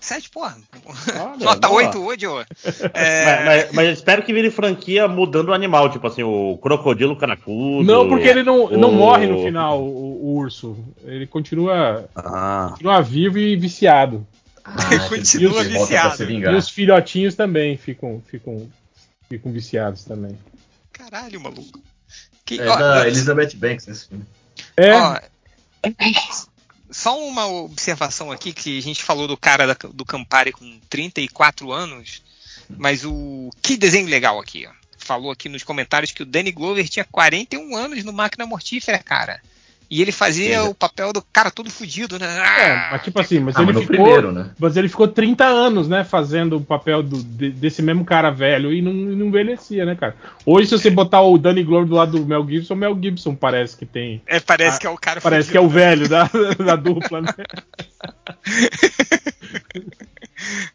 7, porra. Olha, Nota boa. 8 hoje, ô. É, Mas, mas- mas eu espero que vire franquia mudando o animal, tipo assim, o crocodilo canacudo. Não, porque ele não, não o- morre no final, o, o urso. Ele continua, Ah, continua vivo e viciado. Ah, Ele continua pra viciado. se E os filhotinhos também ficam, ficam, ficam viciados também. Caralho, maluco. Que, É ó, da Elizabeth Banks esse filme. É, Ó, só uma observação aqui que a gente falou do cara da- do Campari com 34 anos, mas o que desenho legal aqui, ó. Falou aqui nos comentários que o Danny Glover tinha 41 anos no Máquina Mortífera, cara. E ele fazia Sim. o papel do cara todo fudido, né? é, mas tipo assim, mas Ah, ele mas ficou. primeiro, né? Mas ele ficou 30 anos, né, fazendo o papel do- de- desse mesmo cara velho e não, não envelhecia, né, cara? Hoje, se você botar o Danny Glover do lado do Mel Gibson, o Mel Gibson parece que tem. É, parece Ah, que é o cara Parece que é o velho da, da dupla, né?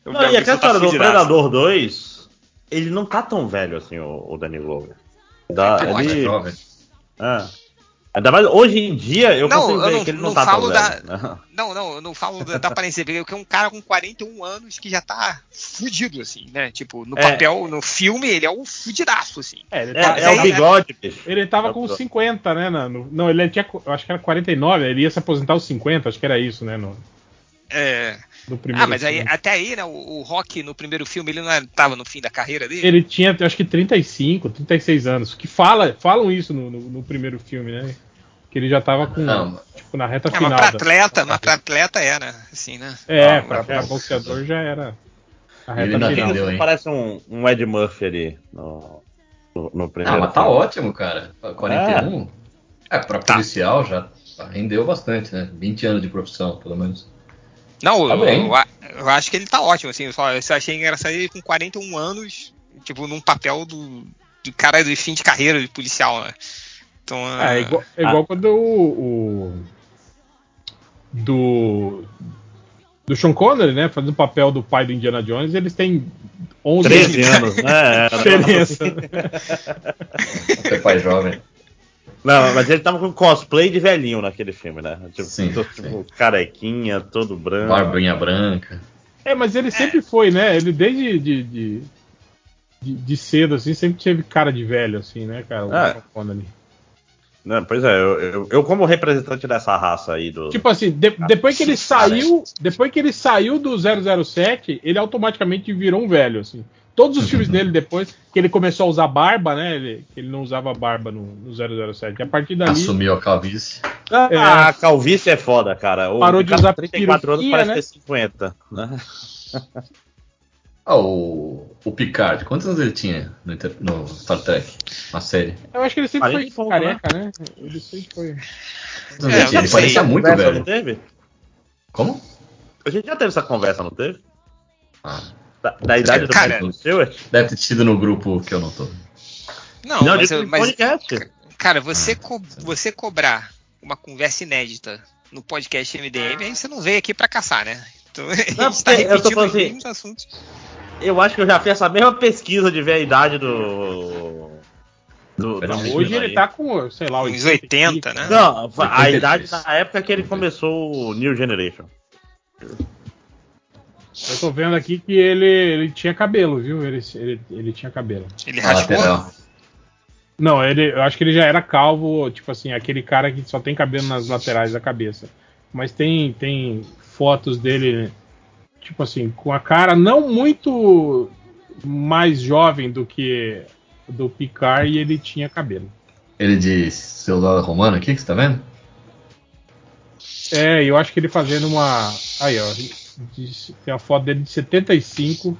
O Não, e aquela tá história do. Predador 2, ele não tá tão velho assim, o, o Danny Glover. Dá, É, ele, jovem. é. Ainda mais hoje em dia eu Não, consigo eu ver não- que ele não, não tá falo tão da- velho. né? Não, não, eu não falo da, da aparência dele, porque é um cara com 41 anos que já tá fudido, assim, né? Tipo, no É. papel, no filme, ele é um fudidaço, assim. É, ele, É, tá- é o bigode, bicho. ele tava É com bigode. 50, né? no- não, ele tinha. eu Acho que era 49, ele ia se aposentar aos 50, acho que era isso, né? No, É. no primeiro Ah, mas aí, até aí, né, o, o Rock no primeiro filme, ele não era- tava no fim da carreira dele? Ele tinha, acho que 35, 36 anos. Que fala, falam isso no, no, no primeiro filme, né? Que ele já tava com. Não, tipo, na reta É, mas final. pra da- atleta, mas pra atleta era, assim, né? É, pra, mas pra é. boxeador já era. A Ele reta ainda final. hein? Parece um, um Ed Murphy ali no, no, primeiro Ah, mas tá filme. ótimo, cara. 41. É, pra Tá. policial já rendeu bastante, né? 20 anos de profissão, pelo menos. Não, Tá eu, eu eu acho que ele tá ótimo, assim. Eu só eu só achei engraçado ele com 41 anos, tipo, num papel do, do cara de fim de carreira de policial, né? Então, É, igual, é igual quando o, o- do do Sean Connery, né, fazendo o papel do pai do Indiana Jones, eles têm 11 13 anos, né? de diferença. Até pai jovem. Não, mas ele tava com cosplay de velhinho naquele filme, né? Tipo, Sim, todo, tipo, carequinha, todo branco. Barbinha branca. É, mas ele sempre foi, né? Ele desde de, de, de, de cedo, assim, sempre teve cara de velho, assim, né, cara? O É. Connery. Não, pois é, eu, eu, eu como representante dessa raça aí do. Tipo assim, de- depois que ele saiu, depois que ele saiu do 007, ele automaticamente virou um velho, assim. Todos os filmes dele depois que ele começou a usar barba, né? Ele, ele não usava barba no, no 007. A partir dali Assumiu a calvície. Ah, a calvície é foda, cara. O Parou de usar 34 anos parece né? ter 50. Né? Ah, o, o Picard, quantos anos ele tinha no, Inter- no Star Trek? Na série? eu acho que ele sempre Parece foi pouco, careca, né? Ele sempre foi. Quantos É, ele parecia muito velho. Não teve? Como? A gente já teve essa conversa, não teve? Ah, Da, da idade do Cara, Patrick Stewart? deve ter sido no grupo que eu não tô. Não, Não, mas, digo eu- mas podcast. cara, você, co- você cobrar uma conversa inédita no podcast MDM, aí você não veio aqui pra caçar, né? Então, a gente tá eu tô repetindo falando os assim, mesmos assuntos. Eu acho que eu já fiz essa mesma pesquisa de ver a idade do. do, do Não, Hoje aí. ele tá com, sei lá, Uns 80, né? Não, a 83. idade na época que ele começou o New Generation. Eu tô vendo aqui que ele, ele tinha cabelo, viu? Ele, ele, ele tinha cabelo. Ele raspou. Não, ele, eu acho que ele já era calvo, tipo assim, aquele cara que só tem cabelo nas laterais da cabeça. Mas tem, tem fotos dele, tipo assim, com a cara não muito mais jovem do que do Picard e ele tinha cabelo. Ele de celular romano aqui, que você tá vendo? É, eu acho que ele fazendo uma. Aí, ó. De- tem a foto dele de 75.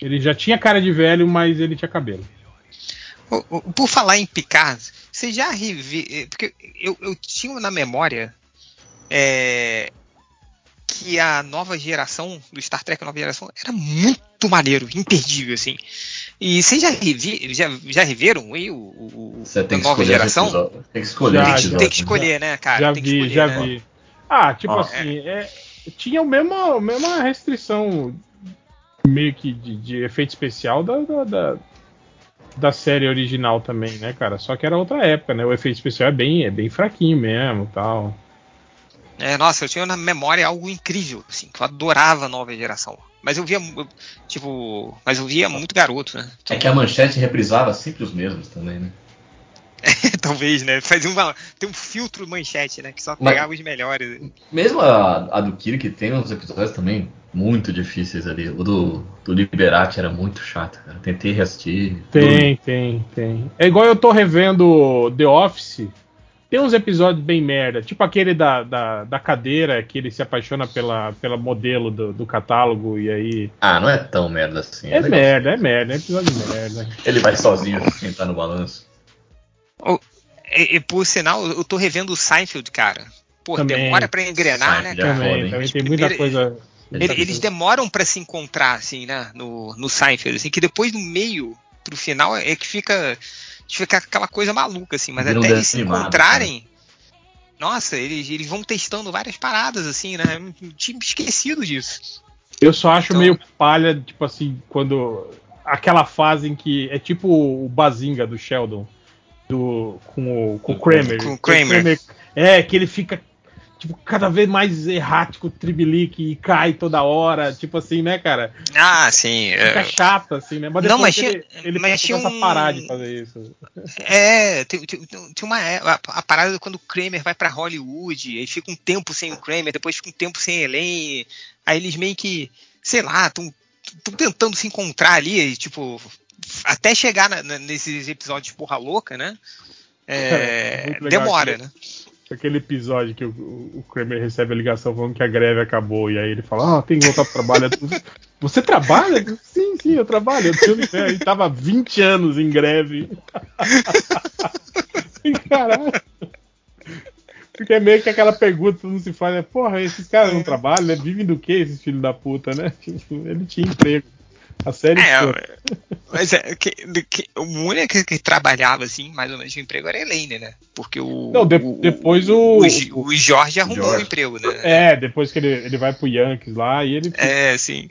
Ele já tinha cara de velho, mas ele tinha cabelo. Por falar em Picard, você já revi... Porque eu, eu tinha na memória é, que a nova geração do Star Trek Nova Geração era muito maneiro, imperdível, assim. E vocês já, revi, já, já reviram aí o, o, o Você tem a que nova escolher geração? Tem que escolher Já, Tem, que- tem que né? escolher, né, cara? já tem que vi, escolher, já né? vi. Ah, tipo Ó. assim, é, tinha o mesmo, a mesma restrição meio que de, de efeito especial da, da, da, da série original também, né, cara? Só que era outra época, né? O efeito especial é bem, é bem fraquinho mesmo tal. É, nossa, eu tinha na memória algo incrível, assim, que eu adorava a nova geração. Mas eu via, eu, tipo, mas eu via muito garoto, né? É que a manchete reprisava sempre os mesmos também, né? Talvez, né? Fazia uma, tem um filtro manchete, né? Que só Mas- pegava os melhores. Mesmo a, a do Kirk tem uns episódios também muito difíceis ali. O do, do Liberati era muito chato, cara. Tentei reassistir. Tem, tem, tem. É igual eu tô revendo The Office. Tem uns episódios bem merda. Tipo aquele da, da, da cadeira, que ele se apaixona pela, pela modelo do, do catálogo e aí. Ah, não é tão merda assim. É legal. merda, é merda, é episódio de merda. Ele vai sozinho sentar no balanço. E, e, por sinal, eu tô revendo o Seinfeld, cara. Pô, Também. demora pra engrenar, né, Seinfeld é cara? Também, também tem muita coisa. Ele- eles demoram pra se encontrar, assim, né? No, no Seinfeld, assim, que depois no meio pro final é que fica, fica aquela coisa maluca, assim. Mas até eles se desenho animado, encontrarem. Nossa, eles, eles vão testando várias paradas, assim, né? Eu tinha esquecido disso. Eu só acho Então- meio palha, tipo assim, quando. Aquela fase em que. É tipo o Bazinga do Sheldon. Do, com, o, com o Kramer. Com o Kramer. É, que ele fica. Tipo, cada vez mais errático, tribilique e cai toda hora. Tipo assim, né, cara? Ah, sim. Fica É, chato, assim, né? Mas Não, mas ele, ele mas tinha começa um- a parar de fazer isso. é tem, tem, tem uma. é, A, a parada quando o Kramer vai pra Hollywood, aí fica um tempo sem o Kramer, depois fica um tempo sem Elaine. Aí eles meio que, sei lá, estão tentando se encontrar ali, e, tipo, até chegar na- na- nesses episódios porra louca, né? É, legal demora, né? Aquele episódio que o, o Kramer recebe a ligação falando que a greve acabou, e aí ele fala, ah, tem que voltar pro trabalho. Você trabalha? Sim, sim, eu trabalho. Eu. Ele tava 20 anos em greve. Caralho. Porque é meio que aquela pergunta que não se faz, né? Porra, esses caras não trabalham, né? Vivem do que esses filhos da puta, né? Ele tinha emprego. A série É, toda. mas é, que, que, o único que, trabalhava assim, mais ou menos de emprego era a Elaine, né? Porque o. Não, de- o- depois o- O, o Jorge arrumou Jorge. um emprego, né? É, depois que ele, ele vai pro Yankees lá e ele. É, sim.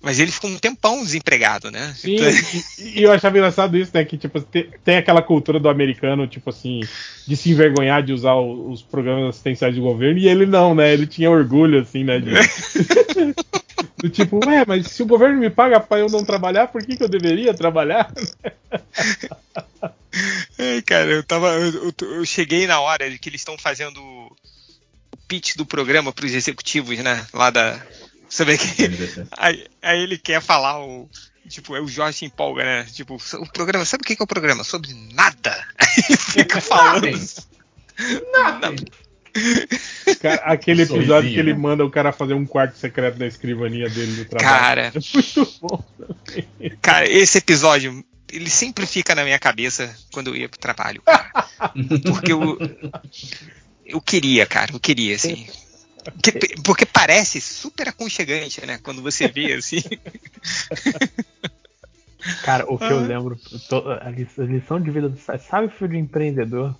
Mas ele ficou um tempão desempregado, né? Sim, Então- e, e eu achava engraçado isso, né? Que tipo, te- tem aquela cultura do americano, tipo assim, de se envergonhar de usar o- os programas assistenciais do governo, e ele não, né? Ele tinha orgulho, assim, né? de- do tipo, ué, mas se o governo me paga pra eu não trabalhar, por que, que eu deveria trabalhar? Ai, cara, eu tava. Eu, eu- eu cheguei na hora de que eles estão fazendo o pitch do programa pros executivos, né? Lá da. Sabe que. Aí, aí ele quer falar o. Tipo, é o Jorge se empolga, né? Tipo, o programa. Sabe o que é o programa? Sobre nada. Aí fica falando. Cara, aquele episódio Sorrisinho, que ele né? manda o cara fazer um quarto secreto na escrivania dele do trabalho. Cara. É muito bom. Cara, esse episódio, ele sempre fica na minha cabeça quando eu ia pro trabalho, cara. Porque eu. Eu queria, cara, eu queria, assim. Que- porque parece super aconchegante, né? Quando você vê, assim. Cara, o que Ah. eu lembro, a li- a lição de vida do Sa- sabe o filho de empreendedor?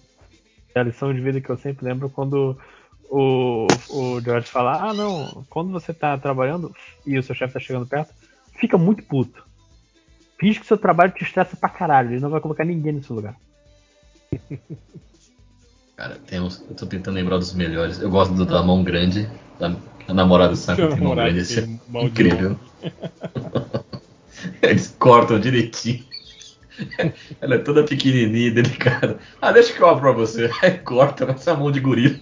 É a lição de vida que eu sempre lembro quando o, o George fala: Ah, não, quando você tá trabalhando e o seu chefe tá chegando perto, fica muito puto. Finge que o seu trabalho te estressa pra caralho, ele não vai colocar ninguém nesse lugar. Cara, tem uns, eu tô tentando lembrar dos melhores. Eu gosto do da mão grande. Da, a namorada sabe que tem mão grande. Esse é incrível. Eles cortam direitinho. Ela é toda pequenininha e delicada. Ah, deixa que eu abro pra você. Aí corta, mas essa mão de gorila.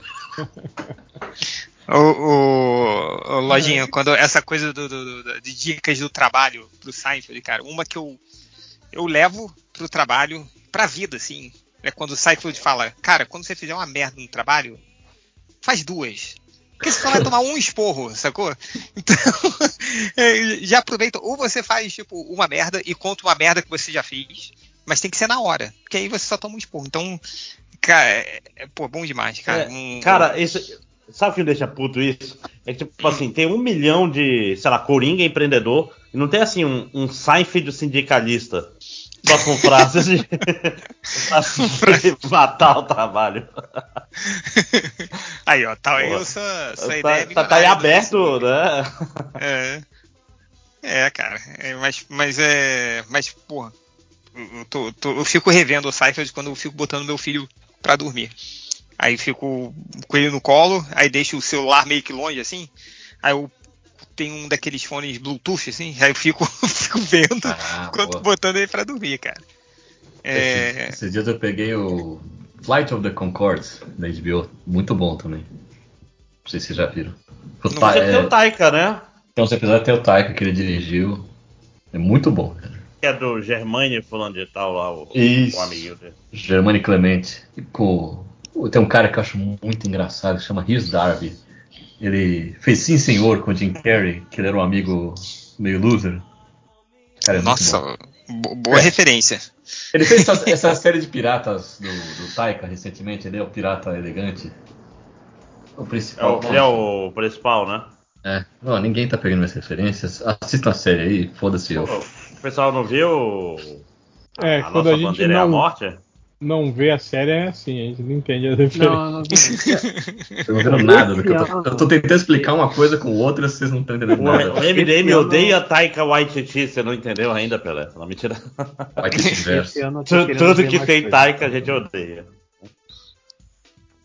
O, o, o Lojinha, quando essa coisa do, do- do- de dicas do trabalho pro Seinfeld, cara, uma que eu, eu levo pro trabalho, pra vida, assim, é quando o Seinfeld fala, cara, quando você fizer uma merda no trabalho, faz duas. Porque você só vai tomar um esporro, sacou? Então, é, já aproveita, ou você faz, tipo, uma merda e conta uma merda que você já fez, mas tem que ser na hora, porque aí você só toma um esporro. Então, cara, é, é, pô, bom demais, cara. É, Um- cara, isso, sabe o que me deixa puto isso? É que, tipo assim, tem um milhão de, sei lá, coringa empreendedor e não tem assim um, um Seinfeld sindicalista. Só com frases de, matar o trabalho. Aí, ó, tá aí essa, essa Tá, ideia. tá, tá aí aberto, né? É. É, cara. É, mas, mas é. Mas, porra. Eu, eu tô- tô- eu fico revendo o Seinfeld quando eu fico botando meu filho pra dormir. Aí fico com ele no colo, aí deixo o celular meio que longe assim. Aí eu tenho um daqueles fones Bluetooth assim, aí eu fico, fico vendo Ah, enquanto boa. botando ele pra dormir, cara. É, Esses dias eu peguei o Flight of the Conchords da HBO. Muito bom também. Não sei se vocês já viram. O Não, Ta- Você é, tem o Taika, né? Tem uns episódios até o Taika que ele dirigiu. É muito bom, cara. Que é do Germani fulano de tal lá, o, Isso. o amiguinho dele. Germani Clemente. E com... Tem um cara que eu acho muito engraçado, que chama Rhys Darby. Ele fez Sim Senhor com o Jim Carrey, que ele era um amigo meio loser. Cara, é nossa, bo- boa É. referência. Ele fez essa, essa série de piratas do, do Taika recentemente, ele é o pirata elegante. O É principal. o, ele é o principal, né? É. Não, ninguém tá pegando minhas referências. Assista a série aí, foda-se eu. O pessoal não viu É, a quando nossa a gente bandeira é a não, morte? Não vê a série é assim, a gente não entende a referência. Não, não. Eu não entendo nada do que eu tô. Eu tô tentando explicar uma coisa com outra, vocês não estão entendendo nada. o MDM odeia Taika Waititi, você não entendeu ainda, Pelé? Não, mentira. Tudo que tem. Taika a gente odeia.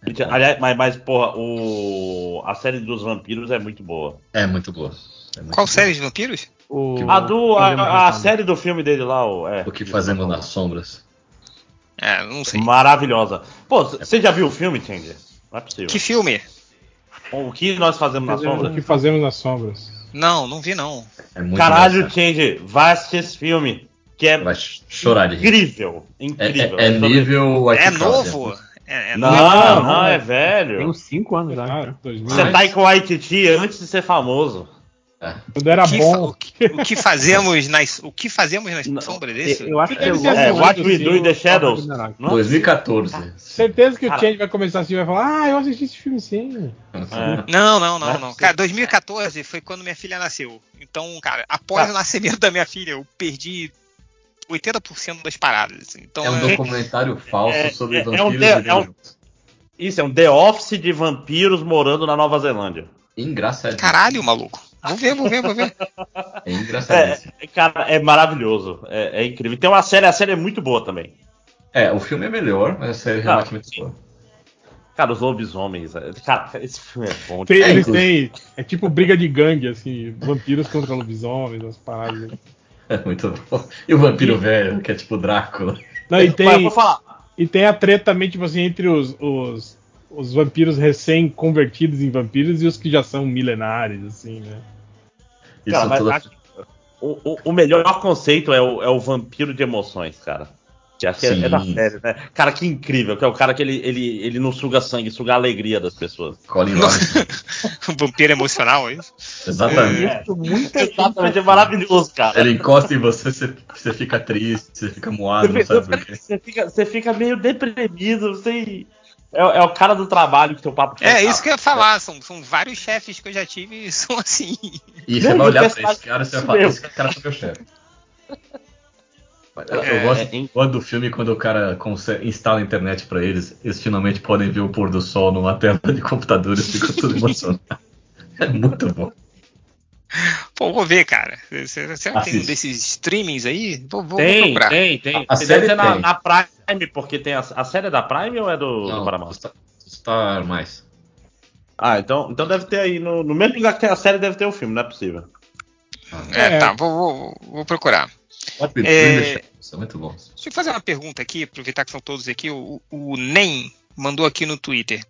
Mentira, Aliás, mas, mas, porra, o... a série dos vampiros é muito boa. É muito boa. É muito Qual boa. série de vampiros? O... A do. A, a série do filme dele lá, o. É, O que fazemos nas sombras. É, não sei. Maravilhosa. Pô, você já viu o filme, Change? Não é possível. Que filme? O que nós fazemos na Fazemos- O que fazemos nas sombras. Não, não vi não. É muito Caralho. Change, vai assistir esse filme. Que é Vai ch- chorar de rir. incrível. É, Incrível. é, é nível. É Crowd, novo? É, é Não, novo? não, é Tem velho. uns 5 anos já. Cara. 2000. Você tá aí com o Waititi antes de ser famoso. É. Quando era O que, bom. o, que, o que fazemos nas, o que fazemos nas Não, sombras desse? Eu acho que é É, What We Do in the o Shadows. Ragnarok. Não é 2014. Certeza que o Change vai começar assim e vai falar, ah, eu assisti esse filme sim. É. Não, não, não, Não é. Cara, 2014 foi quando minha filha nasceu. Então, cara, após Cara. o nascimento da minha filha, eu perdi 80% das paradas. assim. Então, É um é- documentário falso é- sobre é- é vampiros um e de- é um-. Isso, é um The Office de vampiros morando na Nova Zelândia. Engraçado. caralho, maluco. Vou ver, vou ver, vou ver. É engraçadíssimo. É, cara, é maravilhoso. É, é incrível. Tem uma série, a série é muito boa também. É, o filme é melhor, mas a série é relativamente sim. boa. Cara, os lobisomens. é- Cara, esse filme é bom. Tem- É, eles têm. É tipo briga de gangue, assim, vampiros contra lobisomens, as paradas. É muito bom. E o vampiro velho, que é tipo Drácula. Não, e Mas tem, vou falar. e tem a treta também, tipo assim, entre os, os, os vampiros recém-convertidos em vampiros e os que já são milenares, assim, né? Isso Cara, mas tudo- acho- o, o- o melhor conceito é o, é o vampiro de emoções, cara. Que acho que é, é da série, né? Cara, que incrível, que é o cara que ele, ele, ele não suga sangue, suga a alegria das pessoas. Colin. Um vampiro emocional, é isso? Exatamente. Isso, muita Exatamente, é maravilhoso, cara. Ele encosta em você, você, você fica triste, você fica moado, não Você, sabe por quê. você fica, você fica meio deprimido, você. É, é o cara do trabalho que teu papo É, isso que eu ia falar. São, são vários chefes que eu já tive e são assim. E você Não, vai olhar pra esse cara e você vai Isso falar, esse cara foi meu chefe. Eu, É, eu gosto é, gosto do filme quando o cara consegue, instala a internet pra eles, eles finalmente podem ver o pôr do sol numa tela de computador e ficam tudo emocionado. É muito bom. Pô, vou ver, cara. Será que tem um desses streamings aí? Vou, vou, vou Tem, procurar. tem, tem. A Deve série ser na, tem. na Prime, porque tem a, a série é da Prime ou é do, do Paramount? Star, Star mais. Ah, então, então deve ter aí. No, no mesmo lugar que tem a série, deve ter o filme, não é possível. É, É. tá, vou, vou, vou procurar. É. shadows, é muito bom. Deixa eu fazer uma pergunta aqui, aproveitar que são todos aqui. O, o NEM mandou aqui no Twitter.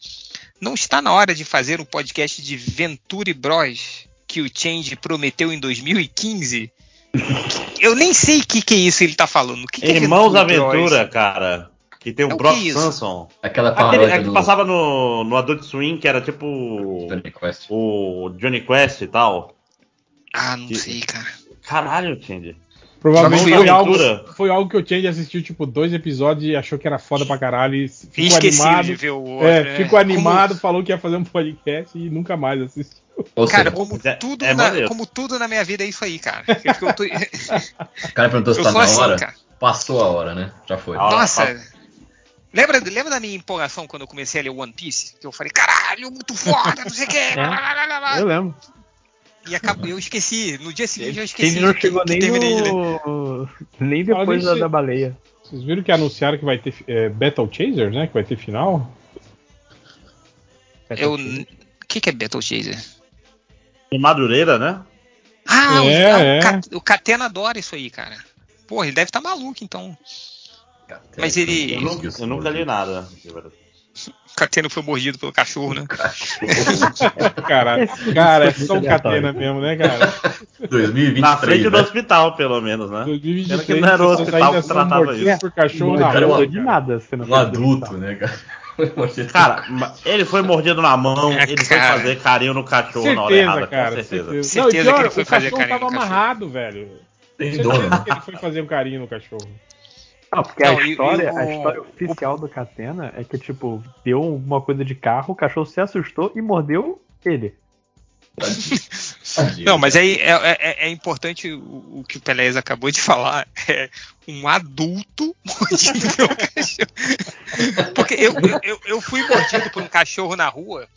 Não está na hora de fazer um podcast de Venture Bros que o Change prometeu em 2015? Eu nem sei o que, que é isso ele tá falando. Que, que é Irmãos? Aventura, cara. Que tem o É o Brock que é? Samson. Aquela Aquele é que do passava no, no Adult Swim, que era tipo Johnny Quest. o Johnny Quest e tal. Ah, não sei, cara. Caralho, Tindy. Provavelmente foi algo, foi algo que o Change assistiu, tipo, dois episódios e achou que era foda pra caralho e E ficou esqueci animado. de ver o outro. É, né? ficou animado, Como- falou que ia fazer um podcast e nunca mais assistiu. Ou Cara, seja, como É- tudo, é na, como tudo na minha vida é isso aí, cara. Eu, tô- o cara perguntou se tá na assim, hora. cara. Passou a hora, né? Já foi. Ah, Nossa. Lembra, lembra da minha empolgação quando eu comecei a ler One Piece? Que eu falei, caralho, muito foda, não sei o que. Eu lembro. E acabou, eu esqueci. No dia seguinte eu esqueci. Ele não que- chegou que nem ler. no... Nem depois da, da baleia. Vocês viram que anunciaram que vai ter é, Battle Chaser, né? Que vai ter final? Eu. O que, que é Battle Chaser? Em Madureira, né? Ah, o- É, o, é. Ca- o Catena adora isso aí, cara. Porra, ele deve estar maluco, então. Mas ele- Eu, nu- eu nunca li nada. O Catena foi mordido pelo cachorro, né? Cara, cara, é só um catena mesmo, né, cara? 2023, Na frente do né? hospital, pelo menos, né? 2023, que não era o hospital que tratava isso. por cachorro Não, na rua. de nada não Um do adulto, né, cara? Cara, ma- ele foi mordido na mão, É, ele foi cara. fazer carinho no cachorro na hora Certeza, errada, cara, com certeza. certeza. Certeza Não, e que pior, ele foi o fazer cachorro carinho tava no cachorro. amarrado, velho. Tem Certeza dono. que ele foi fazer um carinho no cachorro. Não, porque Não, a, história, o- a história oficial do Catena é que, tipo, deu uma coisa de carro, o cachorro se assustou e mordeu ele. Não, mas aí é, é- é importante o, o que o Pelés acabou de falar. É um adulto mordido pelo cachorro. Porque eu, eu, eu- fui mordido por um cachorro na rua,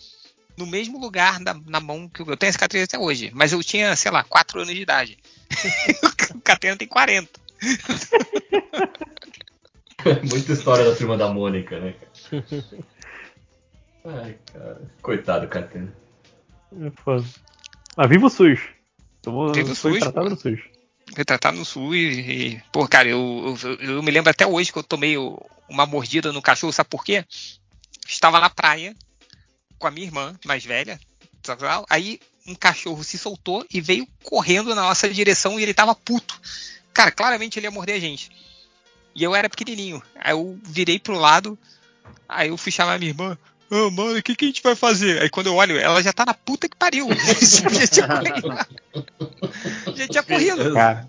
no mesmo lugar na, na mão que eu, eu tenho a cicatriz até hoje. Mas eu tinha, sei lá, 4 anos de idade. o Catena tem 40. Muita história da turma da Mônica, né, cara? Ai, cara. Coitado, Catena. É foda. Mas viva o SUS. Tomou, foi SUS, tratado no SUS. retratado no sul e, e- pô, cara, eu, eu, eu me lembro até hoje que eu tomei uma mordida no cachorro, sabe por quê? Estava na praia com a minha irmã mais velha, aí um cachorro se soltou e veio correndo na nossa direção e ele tava puto. Cara, claramente ele ia morder a gente. E eu era pequenininho. Aí eu virei pro lado, aí eu fui chamar minha irmã. Ah, mano, o que, que a gente vai fazer? Aí quando eu olho, ela já tá na puta que pariu. já tinha corrido. Já tinha corrido. Cara,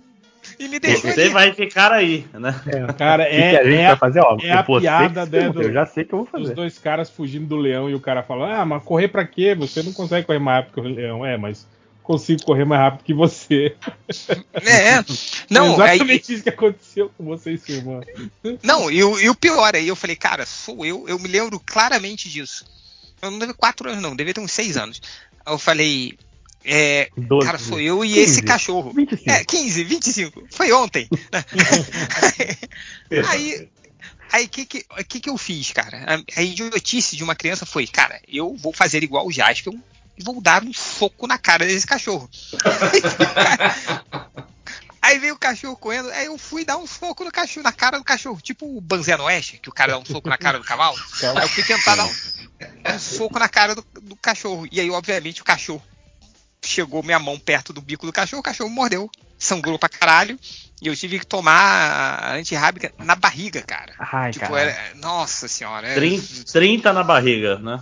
E me deixou Você ali. vai ficar aí, né? é, Cara, o que a gente é, é vai fazer? Ó, é a piada, né, do- Eu já sei que eu vou os fazer. dois caras fugindo do leão e o cara fala: Ah, mas correr pra quê? Você não consegue correr mais rápido que o leão. É, mas consigo correr mais rápido que você. É, não, aí, exatamente isso que aconteceu com você e sua irmã. não e, o, e o pior, aí eu falei, cara, sou eu, eu me lembro claramente disso. Eu não devia quatro anos, não, devia ter uns seis anos. Aí eu falei, é, 12, cara, sou eu e 15, esse cachorro. 25. É, 15, 25, foi ontem. aí, aí que que, que que eu fiz, cara? A, a idiotice de uma criança foi, cara, eu vou fazer igual o Jaspion e vou dar um soco na cara desse cachorro. Aí veio o cachorro correndo, aí eu fui dar um soco no cachorro, na cara do cachorro, tipo o Banzé no Oeste, que o cara dá um soco na cara do cavalo. Aí eu fui tentar dar um, um soco na cara do, do cachorro. E aí, obviamente, o cachorro chegou minha mão perto do bico do cachorro, o cachorro mordeu, sangrou pra caralho. E eu tive que tomar antirrábica na barriga, cara. Ai, tipo, cara. era- nossa senhora. é- 30, 30 na barriga, né?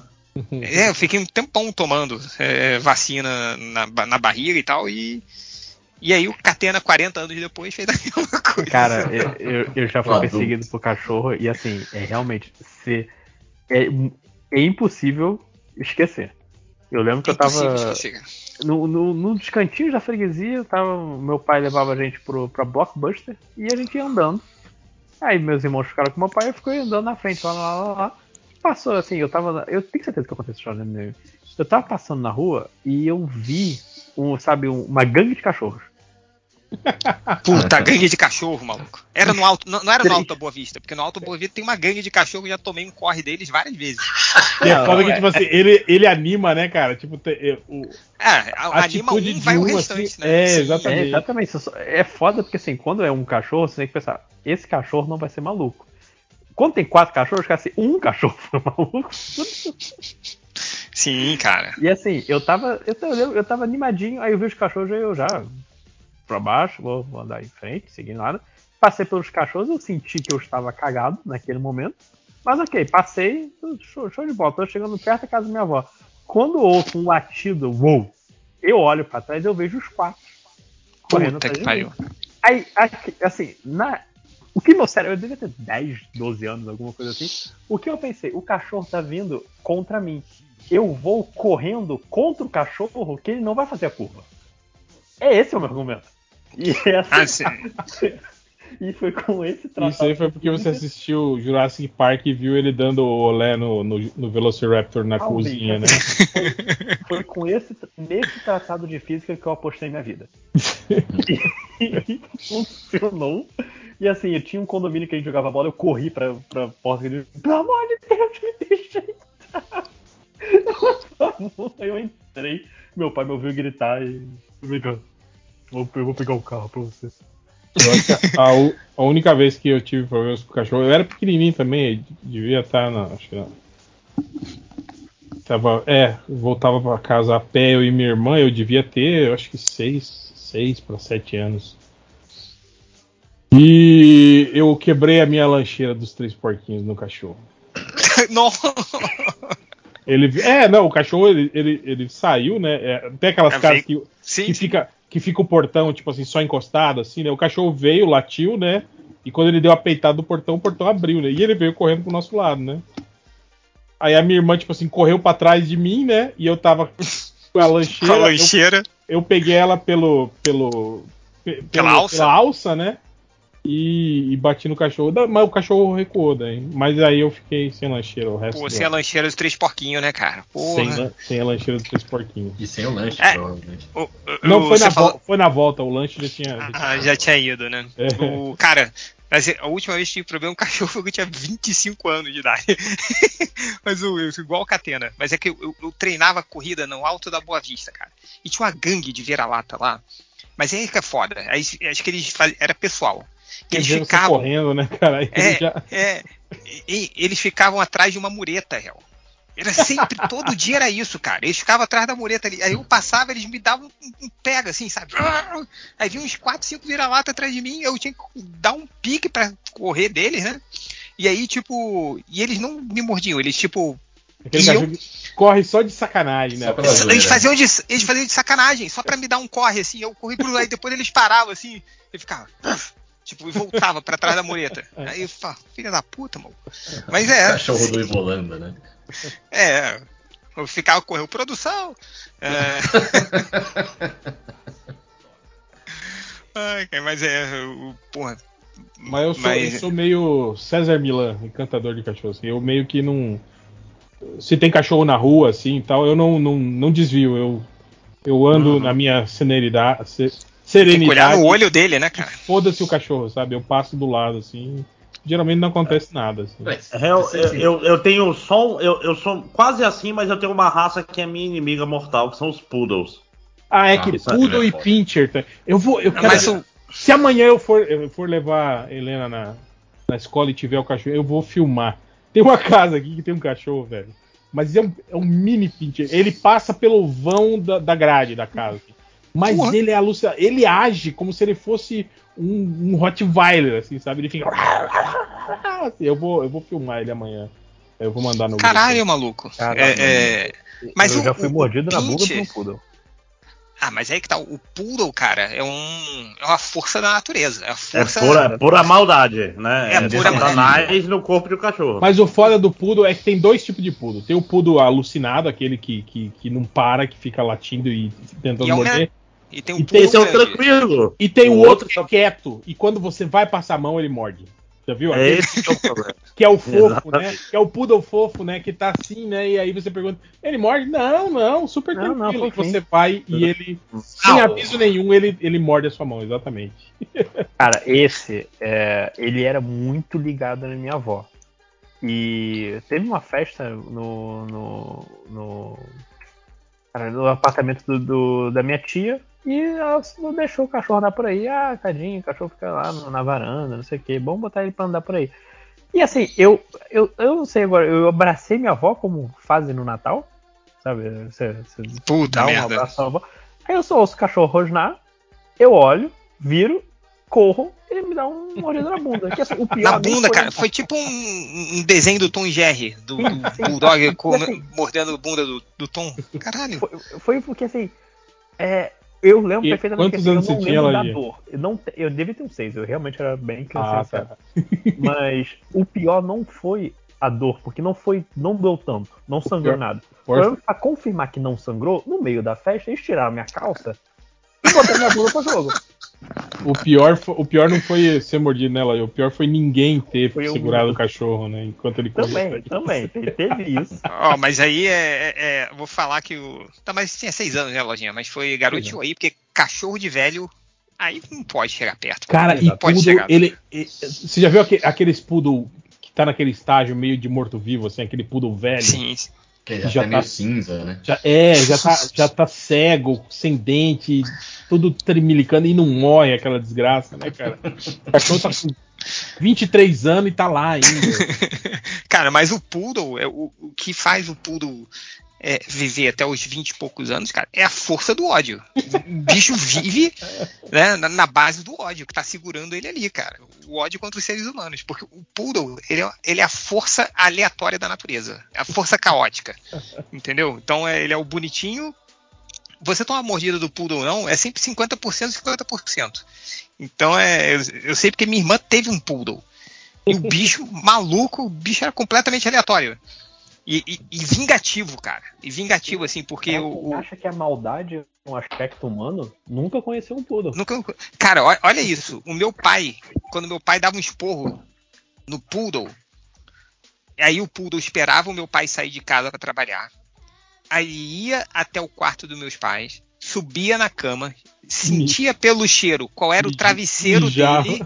É, eu fiquei um tempão tomando é, vacina na, na barriga e tal, e, e aí o Catena, 40 anos depois, fez a mesma coisa. Cara, eu, eu, eu já fui perseguido por cachorro e assim, é realmente se, é, é impossível esquecer. Eu lembro que eu Impossível tava esquecer, no, no, num dos cantinhos da freguesia, tava, meu pai levava a gente pro, pra Blockbuster e a gente ia andando. Aí meus irmãos ficaram com meu pai e eu fiquei andando na frente, lá, lá, lá, lá. Passou assim, eu tava. Eu tenho certeza que eu contei essa história, né? Eu tava passando na rua e eu vi, um, sabe, um- uma gangue de cachorros. Puta, gangue de cachorro, maluco. Era no alto, não, não era no. Alto Boa Vista, porque no Alto Boa Vista tem uma gangue de cachorro, já tomei um corre deles várias vezes. E é foda que, é- tipo assim, ele, ele anima, né, cara? Tipo, te- é, o, É, a- A anima um, de vai o um, restante, assim, né? é, exatamente. É, exatamente. É foda porque assim, quando é um cachorro, você tem que pensar, esse cachorro não vai ser maluco. Quando tem quatro cachorros, cara, assim, um cachorro foi maluco. Sim, cara. E assim, eu tava. Eu, tava- eu tava animadinho, aí eu vi os cachorros, aí eu já pra baixo, vou, vou andar em frente, seguir nada. Passei pelos cachorros, eu senti que eu estava cagado naquele momento. Mas ok, passei, show, show de bola, tô chegando perto da casa da minha avó. Quando eu ouço um latido, uou, eu olho pra trás e eu vejo os quatro. correndo Puta que pariu. Aí, aqui, assim, na, o que meu cérebro, eu devia ter 10, 12 anos, alguma coisa assim. O que eu pensei? O cachorro tá vindo contra mim. Eu vou correndo contra o cachorro que ele não vai fazer a curva. É esse o meu argumento. E, Ah, sim. e foi com esse tratado. Isso aí foi porque você assistiu Jurassic Park e viu ele dando o olé no, no, no Velociraptor na Talvez, cozinha, né? assim, Foi, foi com esse, nesse tratado de física que eu apostei minha vida. e, funcionou. E assim, eu tinha um condomínio que a gente jogava bola, eu corri pra, pra porta e disse, pelo amor de Deus, me deixa entrar. Eu entrei, meu pai me ouviu gritar e. Vem cá, vou, eu vou pegar o carro pra você. A, a única vez que eu tive problemas com o cachorro, eu era pequenininho também, devia estar na. Acho que na, tava, é, voltava pra casa a pé, eu e minha irmã, eu devia ter, eu acho que seis, seis para sete anos. E eu quebrei a minha lancheira dos três porquinhos no cachorro. Não. Ele, é, não, o cachorro ele, ele, ele saiu, né? É, tem aquelas É, casas que, Sim, que sim. fica que fica o portão, tipo assim, só encostado, assim, né? O cachorro veio, latiu, né? E quando ele deu a peitada do portão, o portão abriu, né? E ele veio correndo pro nosso lado, né? Aí a minha irmã, tipo assim, correu pra trás de mim, né? E eu tava com a Com lancheira. a eu, lancheira. eu peguei ela pelo. pelo, pe- Pela pelo- alça? pela alça, né? E, e bati no cachorro. Mas o cachorro recuou daí. Mas aí eu fiquei sem lancheira o resto Pô, sem a lancheira dos três porquinhos, né, cara? sem, Porra. sem a lancheira dos três porquinhos. E sem o lanche, É. provavelmente. O- o- Não, o- foi na, falou- foi na volta, o lanche já tinha. já tinha- Ah, já tinha ido, né? É. O, cara, mas a última vez que tive problema com o cachorro foi que eu tinha 25 anos de idade. mas o, eu- igual o Catena. Mas é que eu, eu- eu treinava corrida no alto da Boa Vista, cara. E tinha uma gangue de vira-lata lá. Mas aí que é foda. Aí, acho que eles faziam, era pessoal. Que eles você ficavam. correndo, né, cara? É, já- é. E- e- eles ficavam atrás de uma mureta, real. Era sempre, todo dia era isso, cara. Eles ficavam atrás da mureta ali. Aí eu passava, eles me davam um, um pega, assim, sabe? Aí vinha uns 4, 5 vira-lata atrás de mim, eu tinha que dar um pique pra correr deles, né? E aí, tipo. E eles não me mordiam, eles, tipo. Aquele E que corre só de sacanagem, né? Eles faziam, de, eles faziam de sacanagem, só pra me dar um corre, assim. Eu corri pro aí depois eles paravam, assim, e ficava. Tipo, e voltava pra trás da mureta. Aí eu falava, filha da puta, mano. Mas é. Cachorro do Ivolanda, né? É, eu ficava correndo produção. É... Ai, mas é, o- porra. Mas eu sou, Mas- eu sou meio César Milan, encantador de cachorro. Assim. Eu meio que não. Se tem cachorro na rua, assim e tal, eu não, não, não desvio. Eu, eu ando Uhum. na minha serenidade. se- Tem que olhar no olho dele, né, cara? Foda-se o cachorro, sabe? Eu passo do lado, assim. Geralmente não acontece nada. Assim. É, Eu, eu, eu, eu tenho só. um- Eu, eu sou quase assim, mas eu tenho uma raça que é minha inimiga mortal, que são os poodles. Ah, é Ah, que isso é Poodle e foda. Pincher. tá? Eu vou. Eu quero, Se amanhã eu for, eu for levar a Helena na, na escola e tiver o cachorro, eu vou filmar. Tem uma casa aqui que tem um cachorro, velho. Mas é um, é um mini pincher. Ele passa pelo vão da, da grade da casa. Mas Porra. ele é alucinado. Ele age como se ele fosse um, um Rottweiler, assim, sabe? Ele fica. Assim, eu, vou, eu vou filmar ele amanhã. Eu vou mandar no caralho, grupo. maluco. Caralho. É, é, mas eu o- já fui o- mordido o na bunda por um poodle. Ah, mas aí que tá. O Poodle, cara, é, um, é uma força da natureza. É a É força. pura, pura maldade, né? É É, pura Satanás no corpo de um cachorro. Mas o foda do Poodle é que tem dois tipos de Poodle. Tem o Poodle alucinado, aquele que, que, que não para, que fica latindo e tentando E é morder. E tem um E tem Esse é o tranquilo. E tem o, O outro, outro que é quieto. E quando você vai passar a mão, ele morde. Já viu? É esse que é o problema. que é o fofo, Exatamente. né? Que é o poodle fofo, né? Que tá assim, né? E aí você pergunta, ele morde? Não, não, super Não, não, tranquilo. fofinho. você vai e ele, sem aviso nenhum, ele, ele morde a sua mão, exatamente. Cara, esse, é, ele era muito ligado na minha avó. E teve uma festa no, no, no, cara, no apartamento do, do- da minha tia e ela deixou o cachorro andar por aí. Ah, tadinho, o cachorro fica lá na varanda, não sei o que. Vamos botar ele pra andar por aí. E assim, eu, eu, eu não sei agora, eu abracei minha avó como fazem no Natal, sabe? Você, você Puta dá um merda. abraço à avó. Aí eu só ouço o cachorro rosnar, eu olho, viro, corro, ele me dá um mordido na bunda. Que, assim, o pior Na bunda, foi- cara. Foi tipo um, um desenho do Tom Jerry, do, do. Bulldog Assim- mordendo a bunda do, do Tom. Caralho. Foi, foi porque assim. É, eu lembro E perfeitamente quantos que assim, anos eu não lembro da dor. Eu, não, eu devia ter uns seis, eu realmente era bem Ah, criança. tá. Mas o pior não foi a dor, porque não foi. Não doeu tanto, não sangrou nada. Que pra confirmar que não sangrou, no meio da festa, eles tiraram minha calça e botaram minha bunda pro jogo. O pior, o pior não foi ser mordido nela, o pior foi ninguém ter Foi segurado mesmo. o cachorro, né? Enquanto ele Também, corria. também. te- Teve isso. Ó, mas aí é, é- é- Vou falar que o. Tá, mas tinha seis anos, né, Lojinha? Mas foi garoto aí, porque cachorro de velho. Aí não pode chegar perto. Cara, e pode poodle, chegar. ele, e- Você já viu aque- aqueles poodle que tá naquele estágio meio de morto-vivo, assim, aquele poodle velho? Sim. Que já, Já tá meio tá- cinza, né? Já, é, já tá, já tá cego, sem dente, tudo tremilicando e não morre aquela desgraça, né, cara? O cachorro tá com 23 anos e tá lá ainda. Cara, mas o Poodle, é, o, o que faz o Poodle é, viver até os 20 e poucos anos, cara, é a força do ódio. O bicho vive né, na, na base do ódio que tá segurando ele ali, cara. O ódio contra os seres humanos. Porque o Poodle, ele é, ele é a força aleatória da natureza. É a força caótica. Entendeu? Então é, ele é o bonitinho. Você toma uma mordida do Poodle ou não, é sempre 50% 50%. Então é. Eu, eu sei porque minha irmã teve um Poodle. E o bicho maluco, o bicho era completamente aleatório. E, e- e vingativo, cara. E vingativo, assim, porque Quem o. o- acha que a maldade é um aspecto humano, nunca conheceu um poodle. nunca- cara, olha isso. O meu pai, quando meu pai dava um esporro no Poodle, aí o Poodle esperava o meu pai sair de casa para trabalhar. Aí ia até o quarto dos meus pais, subia na cama, sentia pelo cheiro qual era o travesseiro mijava. dele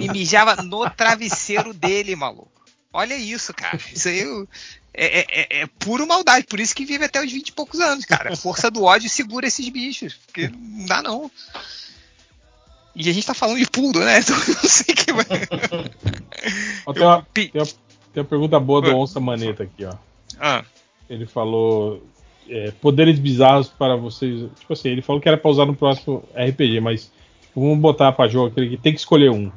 e mijava no travesseiro dele, maluco. Olha isso, cara. Isso aí eu- é, é- é- é puro maldade. Por isso que vive até os 20 e poucos anos, cara. A força do ódio segura esses bichos. Porque não dá, não. E a gente tá falando de poodle, né? Então não sei que vai. Ó, tem, uma, tem, uma, tem uma pergunta boa do Ah. Onça Maneta aqui, ó. Ah, Ele falou é, poderes bizarros para vocês. Tipo assim, ele falou que era pra usar no próximo RPG, mas tipo, vamos botar pra jogo aquele que tem que escolher um.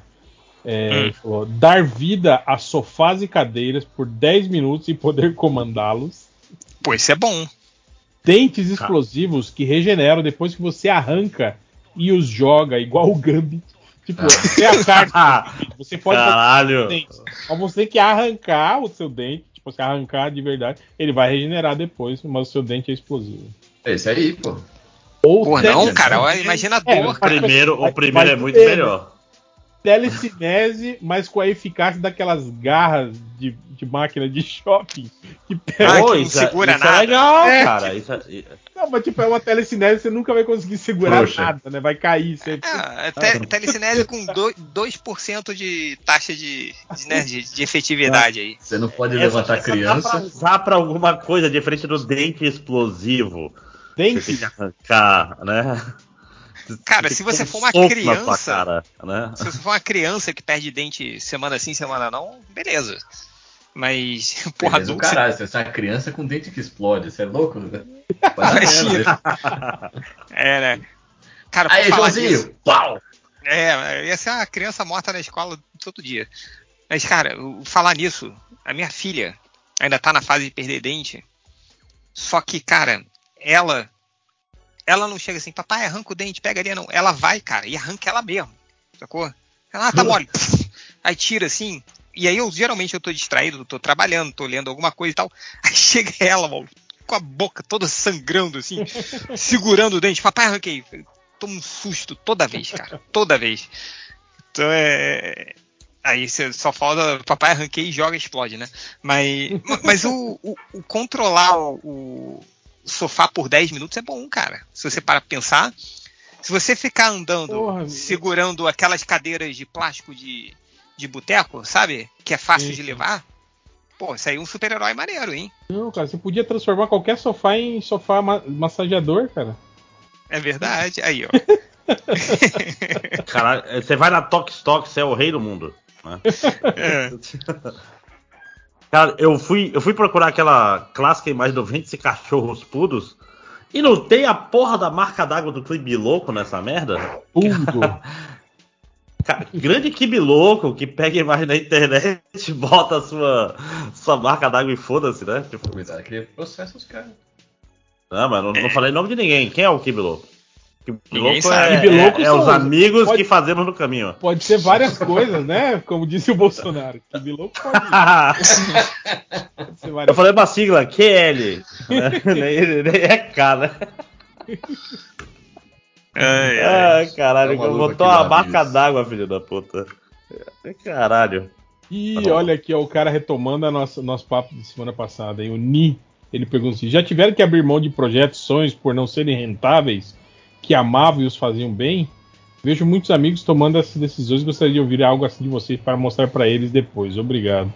É, Hum. ele falou, dar vida a sofás e cadeiras por 10 minutos e poder comandá-los. pô, isso é bom. Dentes explosivos que regeneram depois que você arranca e os joga, igual o Gambit. Tipo, você é a carta. Você pode Caralho. dentes. Mas você tem que arrancar o seu dente. Tipo, você arrancar de verdade. Ele vai regenerar depois, mas o seu dente é explosivo. Esse aí, pô. Ou Pô, não, cara. Olha, imagina a É, dor, O cara. primeiro, o primeiro vai é muito ter, melhor. Telecinese, mas com a eficácia daquelas garras de, de máquina de shopping que pega. Ah, que não é- segura isso nada. é legal, É. cara. Isso é- Não, mas tipo, é uma telecinese, você nunca vai conseguir segurar Trouxa. nada, né? Vai cair. Você... Ah, te, telecinese com do- 2% de taxa de, de, né, de- de efetividade aí. Você não pode essa- levantar essa Dá pra criança. usar pra alguma coisa diferente do dente explosivo. Você tem Dente? que arrancar, né? Cara, se você for uma criança- cara, né? Se você for uma criança que perde dente semana sim, semana não, beleza. Mas, porra, Beleza, o adulto. caralho, você é uma criança com dente que explode, você é louco? Imagina. merda. É, né? Cara, Aí, Joãozinho, disso- pau! É, ia ser uma criança morta na escola todo dia. Mas, cara, o- falar nisso, a minha filha ainda tá na fase de perder dente. Só que, cara, ela. Ela não chega assim, papai, arranca o dente, pega ali, não. Ela vai, cara, e arranca ela mesmo. Sacou? Ela ah, tá mole. Aí tira assim. E aí eu geralmente eu tô distraído, tô trabalhando, tô lendo alguma coisa e tal. Aí chega ela, mano, com a boca toda sangrando, assim, segurando o dente. Papai, arranquei. Toma um susto toda vez, cara. Toda vez. Então é. Aí você só falta papai arranquei e joga explode, né? Mas, mas o, o- o controlar o sofá por 10 minutos é bom, cara. Se você parar pra pensar. Se você ficar andando, Porra, segurando aquelas cadeiras de plástico de, de boteco, sabe? Que é fácil Sim, de levar. Pô, isso aí é um super-herói maneiro, hein? Não, cara, você podia transformar qualquer sofá em sofá ma- massageador, cara. É verdade. Aí, ó. Caralho, você vai na Tox Tox, você é o rei do mundo. né? É. Cara, eu fui, eu fui procurar aquela clássica imagem do Ventes e Cachorros Puros e não tem a porra da marca d'água do Clipe Louco nessa merda. Cara, grande Kibi louco que pega a imagem na internet, bota a sua, sua marca d'água e foda-se, né? Tipo, Cuidado que ele processa os caras. não, mas não, não falei nome de ninguém. Quem é o Kibi louco? Sabe. é, é, é são- os amigos pode- que fazemos no caminho. Pode ser várias coisas, né? Como disse o Bolsonaro. Que louco pode, pode ser Eu falei uma sigla, QL. Né? é K, né? Ai, ai. Ai, caralho, É luva botou uma marca d'água, filho da puta. Caralho. E olha aqui, ó, o cara retomando a nossa, nosso papo de semana passada. E o Ni, ele pergunta assim: já tiveram que abrir mão de projetos, sonhos por não serem rentáveis, que amavam e os faziam bem? Vejo muitos amigos tomando essas decisões e gostaria de ouvir algo assim de vocês para mostrar para eles depois. Obrigado.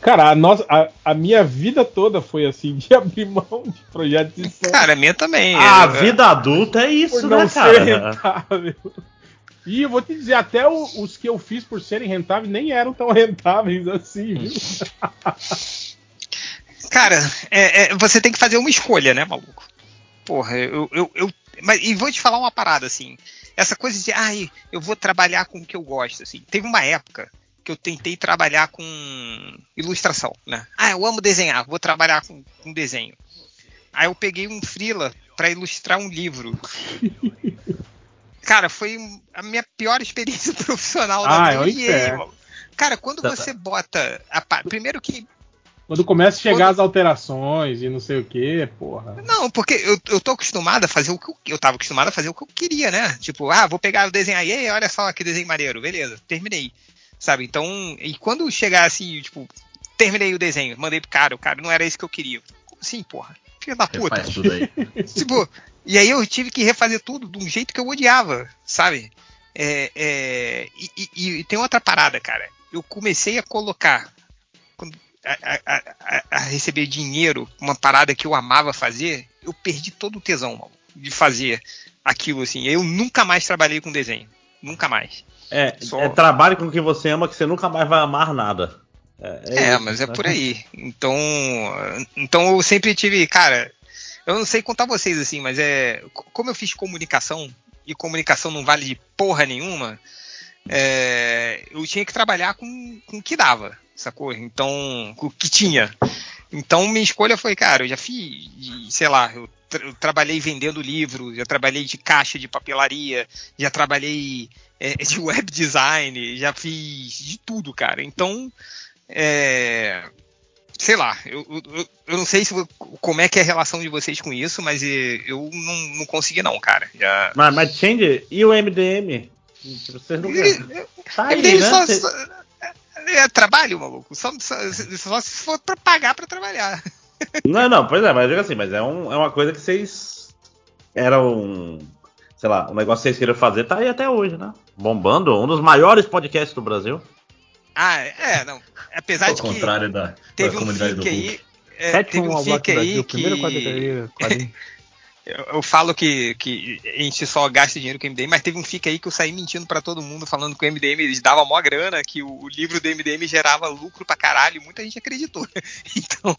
Cara, a, nossa, a, a minha vida toda foi assim, de abrir mão de projetos de som Cara, a minha também. A é- vida adulta é isso, por não né, ser cara? rentável. E eu vou te dizer, até o- os que eu fiz por serem rentáveis nem eram tão rentáveis assim, viu? Cara, é- é, você tem que fazer uma escolha, né, maluco? Porra, eu, eu, eu- mas, e vou te falar uma parada, assim. Essa coisa de, ai, eu vou trabalhar com o que eu gosto, assim. Teve uma época que eu tentei trabalhar com ilustração, né? Ah, eu amo desenhar, vou trabalhar com, com desenho. Aí eu peguei um freela pra ilustrar um livro. Cara, foi a minha pior experiência profissional Ah, da vida. Cara, quando Tá, você bota. a primeiro que Quando começa a chegar Quando- as alterações e não sei o que, porra. Não, porque eu, eu tô acostumado a fazer o que eu, eu tava acostumado a fazer o que eu queria, né? Tipo, ah, vou pegar o desenho aí, "Ei, olha só que desenho maneiro, beleza, terminei. Sabe? Então, e quando chegar assim, tipo, terminei o desenho, mandei pro cara, o cara não era isso que eu queria. Como assim, porra? Filha da puta. Refaz tudo aí. tipo, e aí eu tive que refazer tudo de um jeito que eu odiava, sabe? É, é, e, e- e tem outra parada, cara. Eu comecei a colocar quando- a, a- a- receber dinheiro, uma parada que eu amava fazer, eu perdi todo o tesão, maluco, de fazer aquilo assim. Eu nunca mais trabalhei com desenho. Nunca mais. É, Só- é trabalho com o que você ama que você nunca mais vai amar nada. É, É, isso, mas é né? por aí. Então, então eu sempre tive, cara, eu não sei contar vocês assim, mas é co- como eu fiz comunicação e comunicação não vale de porra nenhuma, é, eu tinha que trabalhar com, com o que dava, sacou? Então, o que tinha. Então minha escolha foi, cara, eu já fiz, sei lá, eu, tra- eu trabalhei vendendo livro, já trabalhei de caixa de papelaria, já trabalhei é, de web design, já fiz de tudo, cara. Então, é, sei lá, eu, eu, eu não sei se como é que é a relação de vocês com isso, mas é, eu não, não consegui não, cara. Já... Mas, mas Change, e o MDM? Vocês não E- Tá aí, MDM né? só- Cê- só- é trabalho, maluco. Só, só, só se for pra pagar pra trabalhar. Não, não, pois é, mas eu digo assim, mas é, um- é uma coisa que vocês eram, sei lá, um negócio que vocês queriam fazer, tá aí até hoje, né? Bombando, um dos maiores podcasts do Brasil. Ah, é, não. Apesar Ao de que contrário da, da teve um comunidade do aí. é, Sétimo teve um ao fic aí Brasil, primeiro que quadrilha, quadrilha. eu, eu falo que, que a gente só gasta dinheiro com o MDM, mas teve um fic aí que eu saí mentindo pra todo mundo, falando que o MDM eles davam mó grana, que o, o livro do MDM gerava lucro pra caralho, e muita gente acreditou. Então,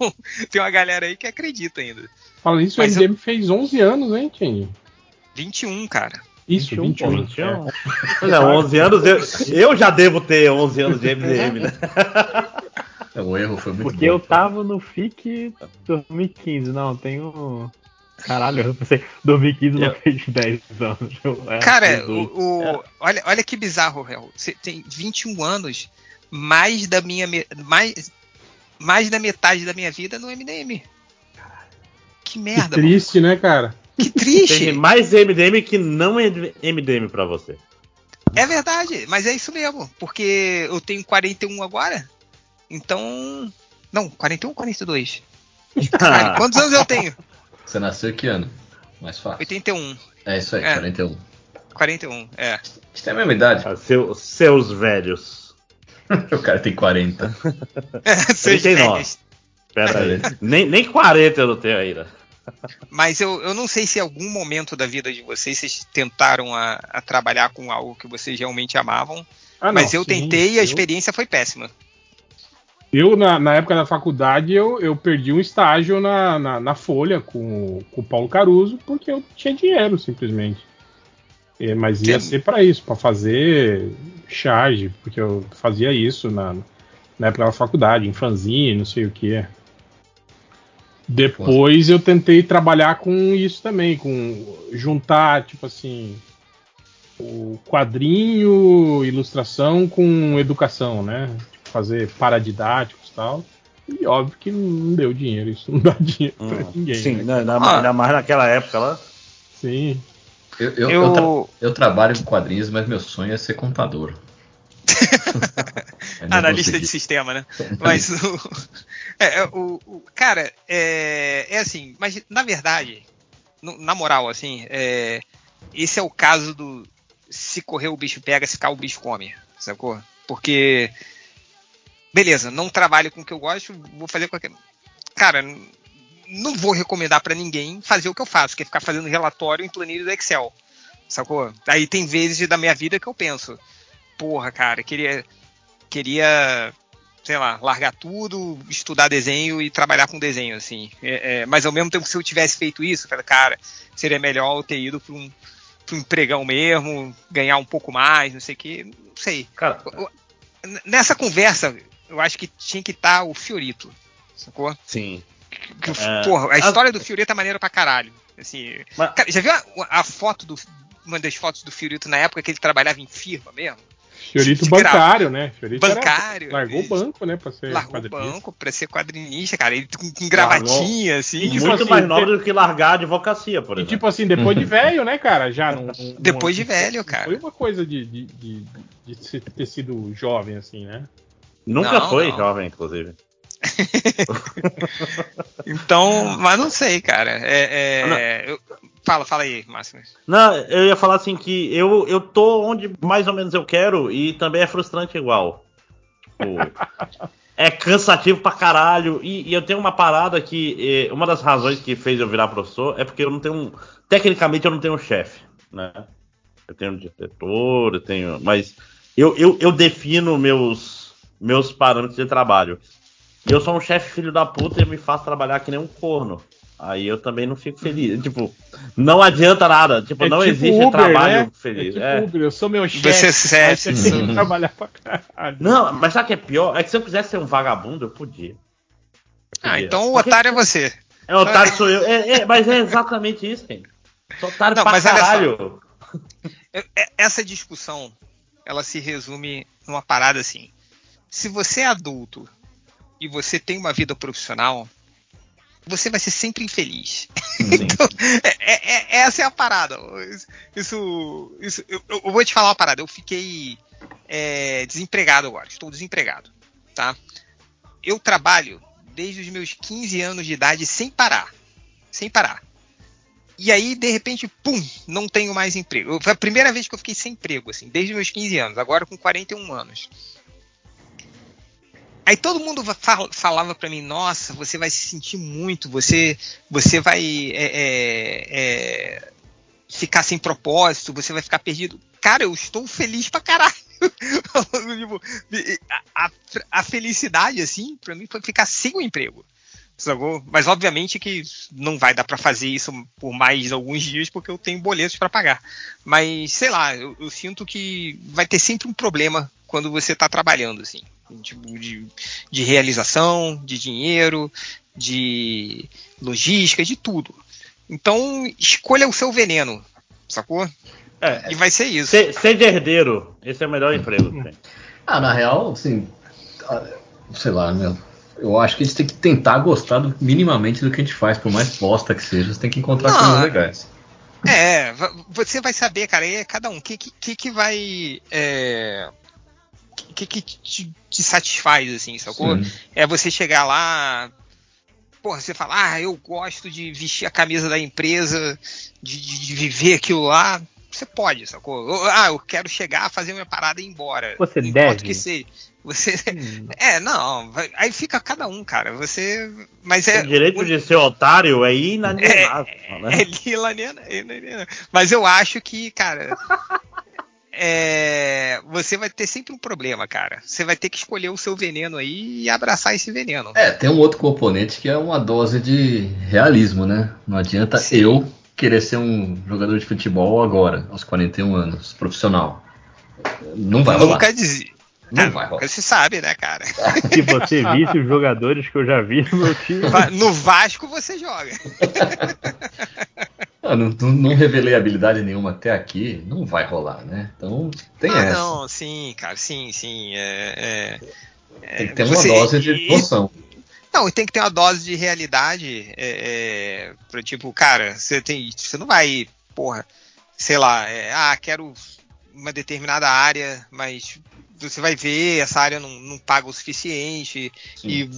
tem uma galera aí que acredita ainda. Fala isso, Mas o MDM fez 11 anos, hein, Tinho? 21, cara. Isso, 21, 21. Pô, tinha- Pois é, 11 anos, eu, eu já devo ter 11 anos de MDM, né? É, O erro foi muito Porque bom. eu tava no FIC 2015, não, tenho. Caralho, eu pensei, 2015 não fez 10 anos. É, Cara, o, o- olha, olha que bizarro, Real. Você tem 21 anos, mais da minha me- mais, mais da metade da minha vida no MDM. Que Que merda, triste, né, cara? mano. que triste. mais MDM que não é MDM pra você. É verdade, mas é isso mesmo, porque eu tenho 41 agora. Então, não, 41 ou 42? Caralho, quantos anos eu tenho? Você nasceu que ano? Mais fácil. 81. É isso aí, É. 41. 41, é. A gente tem a mesma idade. Ah, seu- seus velhos. o cara tem 40. Seus 39. velhos. Pera aí. Nem, nem 40 eu não tenho ainda. Mas eu, eu não sei se em algum momento da vida de vocês vocês tentaram a, a trabalhar com algo que vocês realmente amavam. Ah, mas não, eu sim, tentei e a eu- experiência foi péssima. Eu, na, na época da faculdade, eu, eu perdi um estágio na, na, na Folha com, o- com o Paulo Caruso, porque eu tinha dinheiro, simplesmente. É, mas ia ser para isso, para fazer charge, porque eu fazia isso na, na época da faculdade, em fanzine, não sei o que. Depois eu tentei trabalhar com isso também, com juntar, tipo assim, o quadrinho, ilustração com educação, né? Fazer paradidáticos e tal. E óbvio que não deu dinheiro, isso não dá dinheiro pra Hum, ninguém. Sim, né? ainda, Ah. ainda mais naquela época lá. Sim. Eu, eu, Eu- eu, tra- eu trabalho com quadrinhos, mas meu sonho é ser contador. Não Analista de sistema, né? Mas o, é, é, o, o- cara, é, é assim, mas na verdade, no- na moral, assim, é, esse é o caso do se correr o bicho pega, se cair o bicho come, sacou? Porque beleza, não trabalho com o que eu gosto, vou fazer qualquer. Cara, não vou recomendar pra ninguém fazer o que eu faço, que é ficar fazendo relatório em planilha do Excel. Sacou? Aí tem vezes da minha vida que eu penso, porra, cara, queria. Queria. Sei lá, largar tudo, estudar desenho e trabalhar com desenho, assim. É, é, mas ao mesmo tempo, se eu tivesse feito isso, cara, seria melhor eu ter ido pra um, pra um empregão mesmo, ganhar um pouco mais, não sei o que. Não sei. Cara, Nessa conversa, eu acho que tinha que estar o Fiorito. Sacou? sim. Que o- É. Porra, a história do Fiorito é maneira pra caralho. Assim, Mas- cara, já viu a, a foto do. Uma das fotos do Fiorito na época que ele trabalhava em firma mesmo? Fiorito De bancário, né? Fiorito era- Bancário. largou o banco, né? Pra ser Largou o quadrinista. banco pra ser quadrinista, cara. Ele com, com gravatinha, assim. tipo Muito assim, mais nobre do que largar a advocacia, por E exemplo. tipo assim, depois de velho, né, cara? Já não. não- Depois de velho, cara. Foi uma coisa de, de, de, de ter sido jovem, assim, né? Nunca Não, foi não. jovem, inclusive. Então, mas não sei, cara. É, é, eu- fala, fala aí, Márcio. Não, eu ia falar assim que eu, eu tô onde mais ou menos eu quero e também é frustrante igual. Tipo, é cansativo pra caralho. E, e eu tenho uma parada que. eh, uma das razões que fez eu virar professor é porque eu não tenho um. Tecnicamente eu não tenho um chefe, né? Eu tenho um diretor, eu tenho. Mas eu, eu, eu defino meus, meus parâmetros de trabalho. E eu sou um chefe filho da puta e eu me faço trabalhar que nem um corno. Aí eu também não fico feliz. Tipo, não adianta nada. Tipo, É não tipo existe Uber, trabalho né? feliz. É tipo É. Uber, eu sou meu chefe. Você é chefe, Você tem sim. que trabalhar pra caralho. Não, mas sabe o que é pior? É que se eu quisesse ser um vagabundo, eu podia. Eu Ah, podia. então o Porque- otário é você. É, otário sou eu. É, é, mas é exatamente isso, gente. Sou otário Não, pra mas caralho. É- Essa discussão, ela se resume numa parada assim. Se você é adulto e você tem uma vida profissional, você vai ser sempre infeliz. Então, é- é- é- essa é a parada. Isso, isso eu, eu vou te falar uma parada. Eu fiquei é, desempregado agora. Estou desempregado, tá? Eu trabalho desde os meus 15 anos de idade sem parar, sem parar. E aí, de repente, pum, não tenho mais emprego. Foi a primeira vez que eu fiquei sem emprego, assim, desde meus 15 anos, agora com 41 anos. Aí todo mundo va- fal- falava pra mim, nossa, você vai se sentir muito, você, você vai é, é, é, ficar sem propósito, você vai ficar perdido. Cara, eu estou feliz pra caralho. Tipo, a, a- a felicidade, assim, pra mim foi ficar sem o emprego. Sacou? Mas obviamente que não vai dar pra fazer isso por mais alguns dias porque eu tenho boletos pra pagar. Mas sei lá, eu, eu sinto que vai ter sempre um problema quando você tá trabalhando assim, tipo de, de realização, de dinheiro, de logística, de tudo. Então escolha o seu veneno, sacou? É, E vai ser isso. ser, ser de herdeiro, esse é o melhor emprego. Ah, na real, assim, ah, sei lá, meu. Eu acho que a gente tem que tentar gostar do- minimamente do que a gente faz, por mais bosta que seja, você tem que encontrar Não, coisas legais. É, você vai saber, cara, é cada um. O que, que, que vai. É, que, que te, te satisfaz, assim, sacou? Sim. É você chegar lá. Porra, você fala, ah, eu gosto de vestir a camisa da empresa, de, de- de viver aquilo lá. Você pode, sacou? Ou, Ah, eu quero chegar, fazer minha parada e ir embora. Você deve. que seja. Você. É, não. vai- Aí fica cada um, cara. Você. Mas é. o direito de ser otário é inalienável. né? É nena, é lila. Mas eu acho que, cara. é, você vai ter sempre um problema, cara. Você vai ter que escolher o seu veneno aí e abraçar esse veneno. É, tem um outro componente que é uma dose de realismo, né? Não adianta Sim. eu querer ser um jogador de futebol agora, aos 41 anos, profissional. Não vai rolar. Nunca dizer. Não Ah, vai rolar. nunca se sabe, né, cara? Se você visse os jogadores que eu já vi no meu time. No Vasco você joga. Ah, não, não- revelei habilidade nenhuma até aqui, não vai rolar, né? Então tem ah, essa. não, sim, cara, sim, sim. É, é, Tem que ter você- uma dose de e- noção. Não, e tem que ter uma dose de realidade. É, é, pra, tipo, cara, você tem. Você não vai, porra, sei lá, é, ah, quero uma determinada área, mas você vai ver, essa área não, não paga o suficiente. E,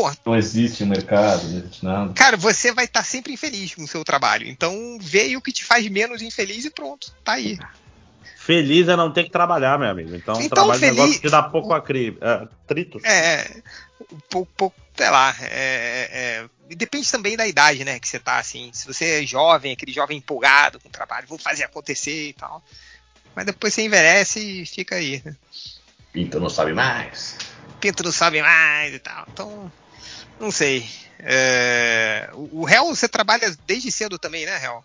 porra, Não existe mercado, não existe nada. cara, você vai estar sempre infeliz com o seu trabalho. Então, vê aí o que te faz menos infeliz e pronto, tá aí. Feliz é não ter que trabalhar, meu amigo. Então, Então, trabalho é um feliz- negócio que dá pouco acri... é, trito. É, pouco, pouco, sei lá. é, é, e depende também da idade, né? Que você tá assim. Se você é jovem, aquele jovem empolgado com o trabalho, vou fazer acontecer e tal. Mas depois você envelhece e fica aí. né? Pinto não sabe mais. Pinto não sabe mais e tal. Então, não sei. É, o, réu você trabalha desde cedo também, né, réu?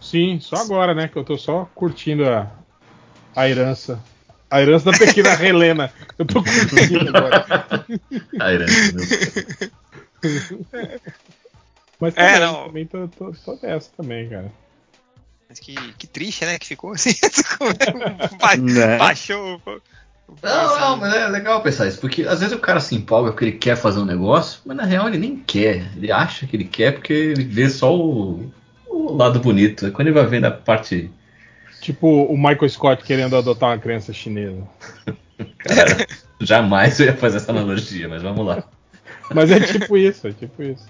Sim, só agora, né? Que eu tô só curtindo a, a herança. A herança da pequena Helena. Eu tô curtindo agora. A herança, meu. Mas É, também, não. também tô, tô, tô nessa também, cara. Mas que, que triste, né? Que ficou assim. ba- Né? Baixou. Não, não, mas é legal pensar isso, porque às vezes o cara se empolga porque ele quer fazer um negócio, mas na real ele nem quer. Ele acha que ele quer porque ele vê só o, o lado bonito. Aí Quando ele vai ver na parte. Tipo o Michael Scott querendo adotar uma criança chinesa. Cara, jamais eu ia fazer essa analogia, mas vamos lá. Mas é tipo isso, é tipo isso.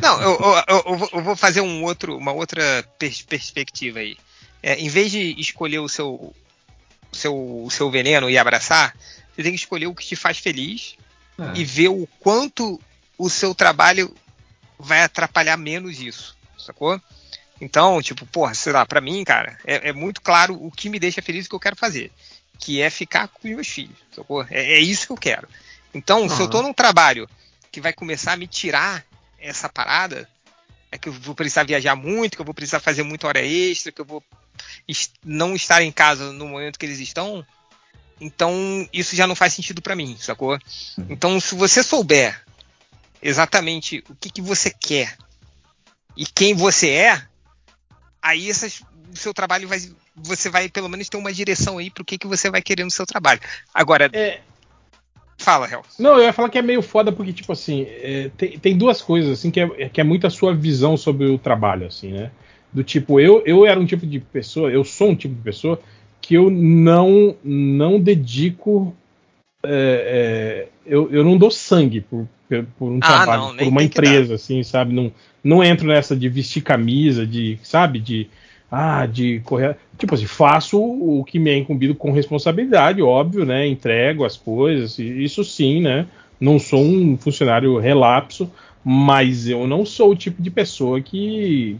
Não, eu, eu- eu- eu vou- fazer um outro, uma outra pers- perspectiva aí. É, em vez de escolher o seu, seu, o seu veneno e abraçar, você tem que escolher o que te faz feliz Ah, e ver o quanto o seu trabalho vai atrapalhar menos isso, sacou? Então, tipo, porra, sei lá, pra mim, cara, é, é muito claro o que me deixa feliz e o que eu quero fazer, que é ficar com os meus filhos, sacou? É, é isso que eu quero. Então, se eu tô num trabalho que vai começar a me tirar essa parada, é que eu vou precisar viajar muito, que eu vou precisar fazer muita hora extra, que eu vou não estar em casa no momento que eles estão, então isso já não faz sentido pra mim, sacou? Então, se você souber exatamente o que, que você quer e quem você é, aí essas, o seu trabalho vai. Você vai pelo menos ter uma direção aí pro que, que você vai querer no seu trabalho. Agora, É, fala, Hel. Não, eu ia falar que é meio foda porque, tipo assim, é, tem, tem duas coisas, assim, que é, que é muito a sua visão sobre o trabalho, assim, né? Do tipo, eu, eu era um tipo de pessoa, eu sou um tipo de pessoa que eu não, não dedico. é, é, eu, eu não dou sangue por, por, um Ah, trabalho, não, por uma empresa, assim, sabe? Não, não entro nessa de vestir camisa, de, sabe? De. Ah, de correr. Tipo assim, faço o que me é incumbido com responsabilidade, óbvio, né? Entrego as coisas, isso sim, né? Não sou um funcionário relapso, mas eu não sou o tipo de pessoa que,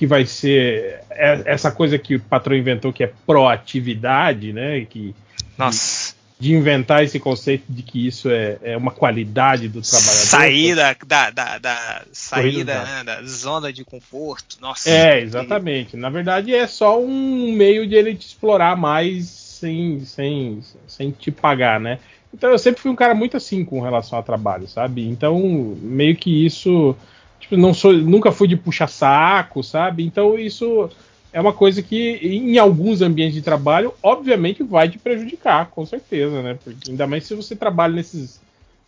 que vai ser é- essa coisa que o patrão inventou que é proatividade, né? Que, Nossa. de inventar esse conceito de que isso é, é uma qualidade do trabalhador. Sair da, da, da, da saída né, da zona de conforto. Nossa. É, exatamente. Na verdade, é só um meio de ele te explorar mais sem, sem, sem te pagar, né? Então eu sempre fui um cara muito assim com relação ao trabalho, sabe? Então, meio que isso. Tipo, não sou, nunca fui de puxar saco, sabe? Então isso é uma coisa que, em alguns ambientes de trabalho, obviamente vai te prejudicar, com certeza, né? Porque, ainda mais se você trabalha nesses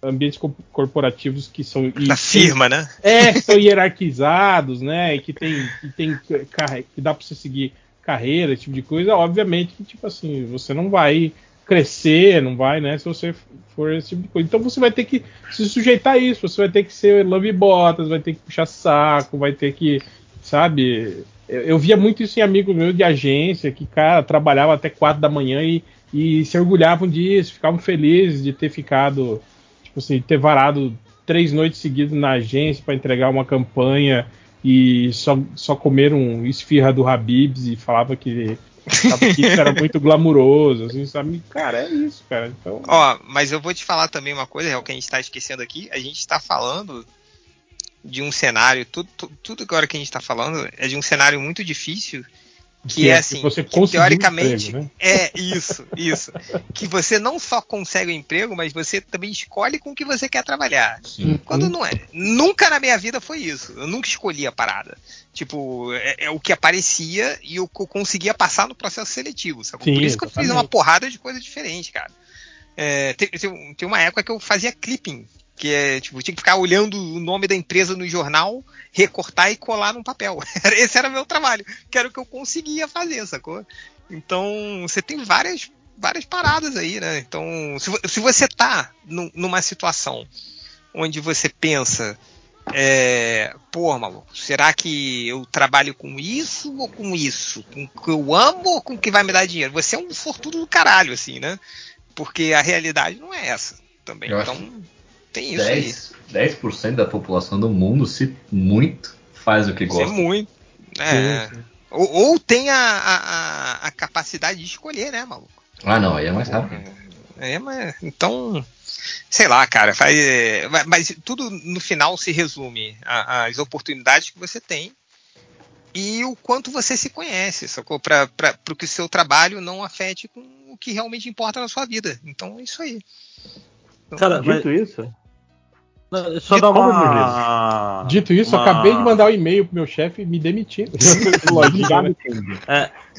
ambientes co- corporativos que são. Da firma, né? é, que são hierarquizados, né? E que tem, que tem que dá para você seguir carreira, esse tipo de coisa. Obviamente que, tipo assim, você não vai crescer, não vai, né? Se você for esse tipo de coisa. Então você vai ter que se sujeitar a isso. Você vai ter que ser love botas, vai ter que puxar saco, vai ter que, sabe? Eu, eu via muito isso em amigos meus de agência, que, cara, trabalhava até quatro da manhã e, e se orgulhavam disso, ficavam felizes de ter ficado tipo assim, ter varado três noites seguidas na agência para entregar uma campanha e só, só comer um esfirra do Habibs e falava que, sabe, isso era muito glamuroso, assim, sabe? Cara, é isso, cara. Então, Ó, mas eu vou te falar também uma coisa, é o que a gente tá esquecendo aqui. A gente tá falando de um cenário, tudo, tudo, tudo agora que a gente tá falando é de um cenário muito difícil. Que, é assim, você que conseguir um teoricamente emprego, né? é isso, isso. que você não só consegue o emprego, mas você também escolhe com que você quer trabalhar. sim. Quando não é. Nunca na minha vida foi isso. Eu nunca escolhi a parada. Tipo, é, é o que aparecia e que eu conseguia passar no processo seletivo. Sacou? Sim, Por isso que eu fiz uma porrada de coisa diferente, cara. É, tem- tem uma época que eu fazia clipping. Que é, tipo, eu tinha que ficar olhando o nome da empresa no jornal, recortar e colar num papel. Esse era meu trabalho, que era o que eu conseguia fazer, sacou? Então, você tem várias, várias paradas aí, né? Então, se, se você tá num- numa situação onde você pensa, é, pô, maluco, será que eu trabalho com isso ou com isso? Com o que eu amo ou com o que vai me dar dinheiro? Você é um sortudo do caralho, assim, né? Porque a realidade não é essa também. Eu então, tem isso aí. 10%, 10 da população do mundo, se muito, faz o que Isso é gosta. muito. É. Ou, ou tem a, a, a- capacidade de escolher, né, maluco? Ah, não, aí é mais rápido. É, mas então, sei lá, cara, faz, é, mas- mas tudo no final se resume às oportunidades que você tem e o quanto você se conhece, sacou? Para que o seu trabalho não afete com o que realmente importa na sua vida. Então é isso aí. Então, Cara, mas, Dito isso, não, só como, uma. Dito isso, uma- acabei de mandar um e-mail pro meu chefe me demitindo. Lógico, né? entendi.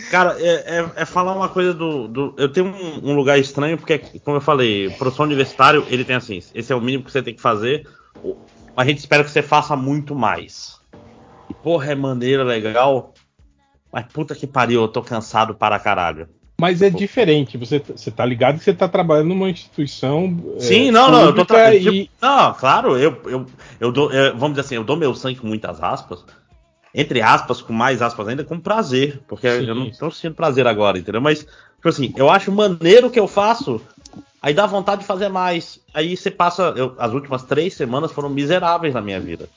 Cara, é, é- é falar uma coisa do. do- eu tenho um, um lugar estranho, porque, como eu falei, professor universitário, ele tem assim: esse é o mínimo que você tem que fazer. A gente espera que você faça muito mais. E, porra, é maneira legal. Mas puta que pariu, eu tô cansado para caralho. Mas é diferente. Você, você tá ligado que você tá trabalhando numa instituição. é, Sim, não, não, eu tô tra- e- tipo, Não, claro, eu, eu, eu dou. é, vamos dizer assim, eu dou meu sangue com muitas aspas. Entre aspas, com mais aspas ainda, com prazer. Porque Sim. eu não tô sentindo prazer agora, entendeu? Mas, tipo assim, eu acho maneiro o que eu faço. Aí dá vontade de fazer mais. Aí você passa. eu- as últimas três semanas foram miseráveis na minha vida.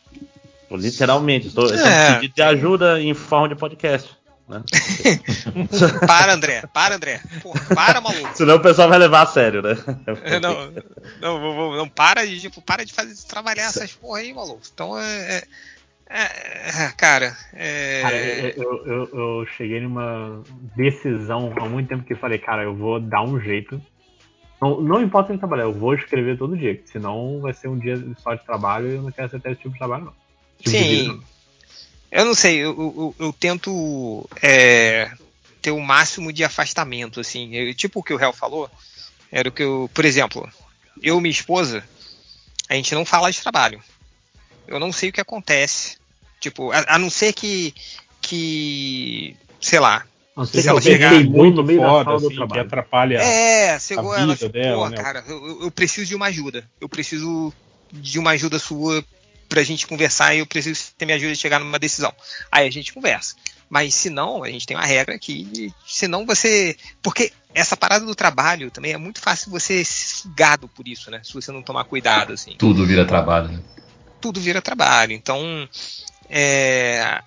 Literalmente. Estou, estou É. pedindo de ajuda em forma de podcast. Né? Para, André, para, André. Porra, para, maluco. Senão o pessoal vai levar a sério, né? Não, não, não, para de, tipo, para de fazer, de trabalhar essas porra aí, maluco. Então é. é- é- cara, é. Cara, eu, eu, eu cheguei numa decisão há muito tempo que eu falei, cara, eu vou dar um jeito. Não, não importa em trabalhar, eu vou escrever todo dia, que senão vai ser um dia só de trabalho e eu não quero ser esse tipo de trabalho, não. Tipo de vida, Sim. Eu não sei, eu, eu, eu tento é, ter o máximo de afastamento, assim. Eu- tipo o que o Réu falou, era o que eu. Por exemplo, eu e minha esposa, a gente não fala de trabalho. Eu não sei o que acontece. Tipo, a, a não ser que. que. sei lá. não. Sei Se ela chegar muito no meio da foda, assim, que atrapalha. É, chegou a ela vida tipo, dela, pô, né? cara, eu- eu preciso de uma ajuda. Eu preciso de uma ajuda sua pra gente conversar e eu preciso ter minha ajuda de chegar numa decisão. Aí a gente conversa. Mas se não, a gente tem uma regra aqui se não você. Porque essa parada do trabalho também é muito fácil você ser sugado por isso, né? Se você não tomar cuidado, assim Tudo vira trabalho, né? tudo vira trabalho. Então, é,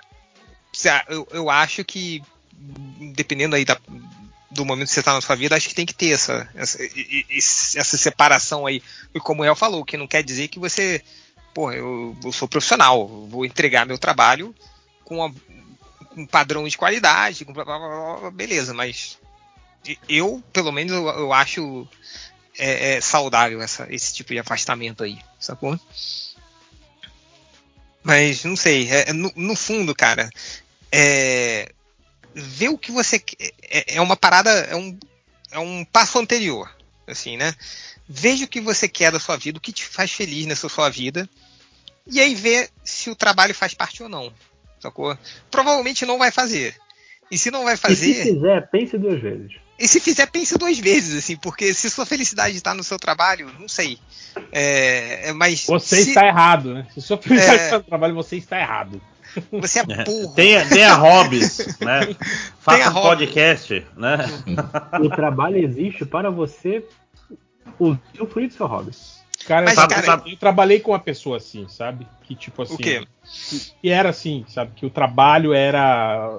a- eu, eu acho que, dependendo aí da- do momento que você está na sua vida, acho que tem que ter essa, essa, essa separação aí. E como o El falou, que não quer dizer que você, pô, eu, eu sou profissional, vou entregar meu trabalho com, a- com um padrão de qualidade, com blá, blá, blá, blá, beleza, mas eu, pelo menos, eu, eu acho é, é saudável essa, esse tipo de afastamento aí, sacou? Mas não sei, é- é no, no fundo, cara, é, ver o que você é, é uma parada, é um, é um passo anterior, assim, né? Veja o que você quer da sua vida, o que te faz feliz nessa sua vida, e aí ver se o trabalho faz parte ou não, sacou? Provavelmente não vai fazer. E se não vai E se fazer, fizer, pense duas vezes. e se fizer, pense duas vezes, assim, porque se sua felicidade está no seu trabalho, não sei. É, é, mas Você se está errado, né? Se sua prioridade É. é. trabalho, você está errado. Você é burro. Tenha, tenha hobbies, né? Faça Tenha um hobby. podcast, né? O trabalho existe para você usufruir do seu hobby. Cara, Mas, sabe, cara, sabe, eu trabalhei com uma pessoa assim, sabe? Que tipo assim. O quê? Que era assim, sabe? Que o trabalho era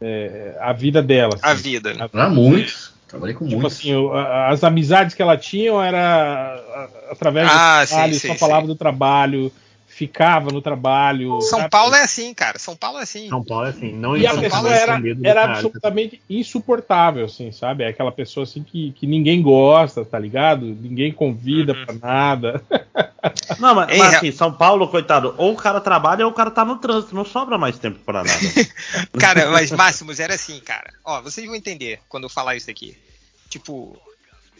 é, a vida dela. assim. A vida. né? Ah, muitos. Trabalhei com Tipo muitos. assim, a- as amizades que ela tinha era através Ah, do trabalho, sim, só sim, falava sim. do trabalho, ficava no trabalho. São sabe? Paulo é assim, cara. São Paulo é assim. São Paulo é assim, não E a São importa Paulo pessoa era, você medo do era absolutamente insuportável, assim, sabe? É aquela pessoa assim que, que ninguém gosta, tá ligado? Ninguém convida Uhum. pra nada. Não, mas, Ei, mas assim, São Paulo, coitado, ou o cara trabalha ou o cara tá no trânsito, não sobra mais tempo pra nada. Cara, mas Máximos era assim, cara. Ó, vocês vão entender quando eu falar isso aqui. Tipo,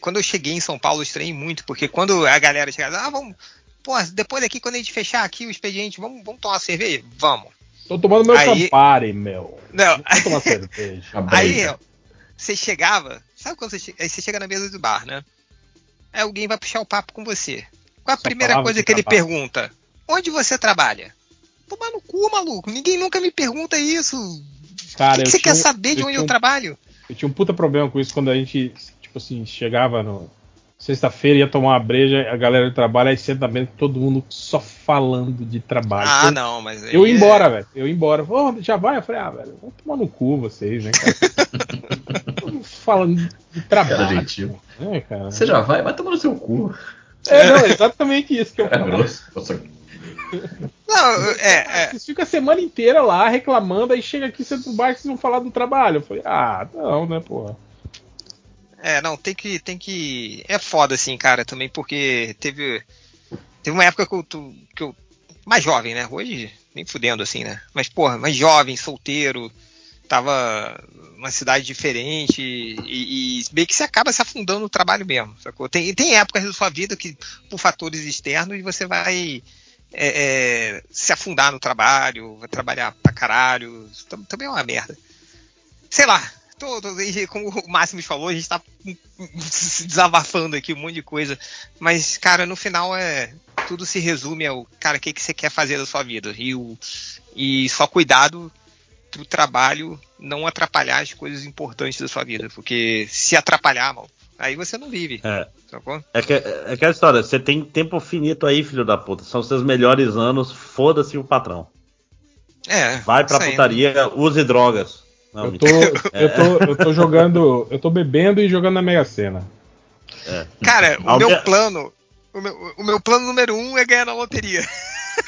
quando eu cheguei em São Paulo, eu estranhei muito, porque quando a galera chegava, ah, vamos. Pô, depois daqui, quando a gente fechar aqui o expediente, vamos, vamos tomar uma cerveja? Vamos. Tô tomando meu Aí- Campari, meu. Não. Vou tomar cerveja. Aí, ó, você chegava, sabe quando você, che- aí você chega na mesa do bar, né? Aí alguém vai puxar o papo com você. Qual a Só primeira coisa que ele trabalho. pergunta? onde você trabalha? Tomar no cu, maluco. Ninguém nunca me pergunta isso. Cara, que, você tinha quer saber de eu onde eu um- trabalho? Eu tinha um puta problema com isso quando a gente, tipo assim, chegava no. Sexta-feira ia tomar uma breja, a galera do trabalho, aí senta mesmo, todo mundo só falando de trabalho. Ah, eu, não, mas. aí eu ia é- embora, velho. Eu ia embora. Ô, já vai? Eu falei, ah, velho, vamos tomar no cu vocês, né, cara? Todo falando de Cara trabalho. gentil. É, cara. Você já vai? Vai tomar no seu cu. É, não, é exatamente isso que eu Cara falo. grosso. Não, é, é. Vocês ficam a semana inteira lá reclamando, aí chega aqui, senta no bar e vocês vão falar do trabalho. Eu falei, ah, não, né, porra. É, não, tem que, tem que. É foda, assim, cara, também, porque teve. Teve uma época que eu, que eu. Mais jovem, né? Hoje, nem fudendo, assim, né? Mas, porra, mais jovem, solteiro, tava numa cidade diferente e, e meio que você acaba se afundando no trabalho mesmo, sacou? Tem, tem épocas da sua vida que, por fatores externos, você vai. é, é, se afundar no trabalho, vai trabalhar pra caralho. Também é uma merda. Sei lá, tô, tô- como o Máximo falou, a gente tá se desabafando aqui um monte de coisa. Mas, cara, no final é. Tudo se resume ao, cara, o que, que você quer fazer da sua vida? E, o, e só cuidado pro trabalho não atrapalhar as coisas importantes da sua vida. Porque se atrapalhar, mano, aí você não vive. É. Sacou? É, que, é aquela história, você tem tempo finito aí, filho da puta. São seus melhores anos, foda-se o patrão. É. Vai pra né? putaria, use drogas. Não, Eu tô, eu, tô, eu tô jogando. Eu tô bebendo e jogando na Mega Sena. Cara, o Ao meu me- plano. O meu, o meu plano número um é ganhar na loteria.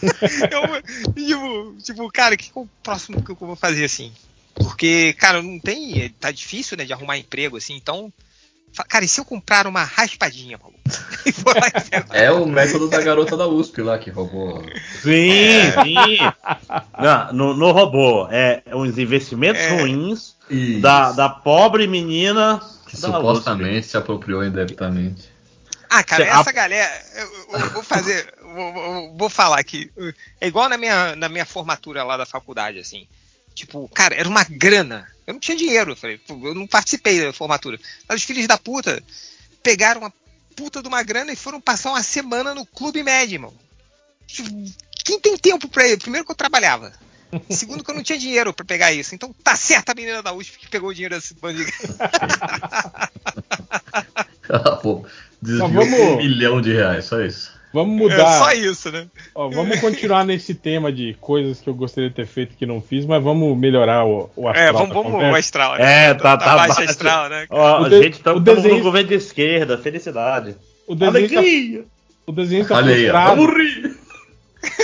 eu, tipo, tipo, cara, o que, que é o próximo que eu vou fazer assim? Porque, cara, não tem. Tá difícil, né, de arrumar emprego, assim, então. Cara, e se eu comprar uma raspadinha, maluco? E e É o método da garota da USP lá que roubou. Sim, sim. Não, no, no robô, é uns investimentos É. ruins da, da pobre menina. que da supostamente se apropriou indebitamente. Ah, cara, essa galera. Eu, eu vou fazer. Vou, vou- vou falar aqui. É igual na minha, na minha formatura lá da faculdade, assim. Tipo, cara, era uma grana. Eu não tinha dinheiro. Eu, falei, eu não participei da formatura. Mas os filhos da puta pegaram uma puta de uma grana e foram passar uma semana no Clube Med, irmão. Tipo, Quem tem tempo pra ir? Primeiro que eu trabalhava. Segundo que eu não tinha dinheiro pra pegar isso. Então tá certa a menina da USP que pegou o dinheiro desse bando de... Ah, Pô, desviou Mas vamos- um milhão de reais, só isso. Vamos É mudar. só isso, né? Ó, vamos continuar nesse tema de coisas que eu gostaria de ter feito que não fiz, mas vamos melhorar o, o astral. É, vamos, vamos o astral. né? É, tá, tá baixo baixo. astral, né? Ó, O de- gente, estamos o desenho- no governo de esquerda, felicidade. O desenhista, Alegria! o desenhista ó. frustrado. Vamos rir!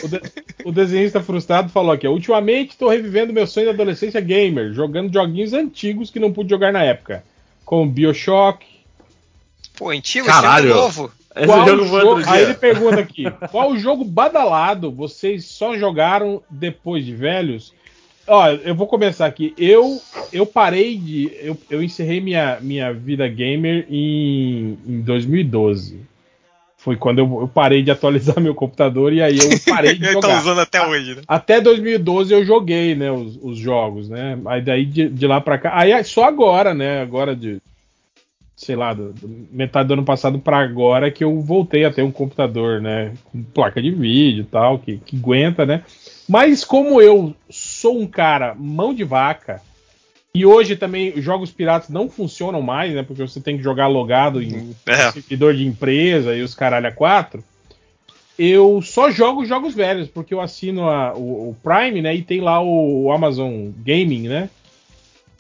O, de- o desenhista frustrado falou aqui: ó, ultimamente estou revivendo meu sonho da adolescência gamer, jogando joguinhos antigos que não pude jogar na época, como Bioshock. Pô, antigo, Caralho. esse é novo. Qual jogo foi jo- outro Aí ele pergunta aqui: qual jogo badalado vocês só jogaram depois de velhos? Ó, eu vou começar aqui. Eu eu parei de. Eu, eu encerrei minha, minha vida gamer em, em 2012. Foi quando eu, eu parei de atualizar meu computador e aí eu parei de tá jogar. usando até hoje, né? Até 2012 eu joguei, né, os, os jogos, né? Aí daí de, de lá pra cá. Aí é só agora, né? Agora de. Sei lá, do, do- metade do ano passado pra agora que eu voltei a ter um computador, né? Com placa de vídeo e tal, que, que aguenta, né? Mas como eu sou um cara mão de vaca, e hoje também os jogos piratas não funcionam mais, né? Porque você tem que jogar logado em É. servidor de empresa e os caralho a quatro, eu só jogo jogos velhos, porque eu assino a- o, o Prime, né? E tem lá o, o Amazon Gaming, né?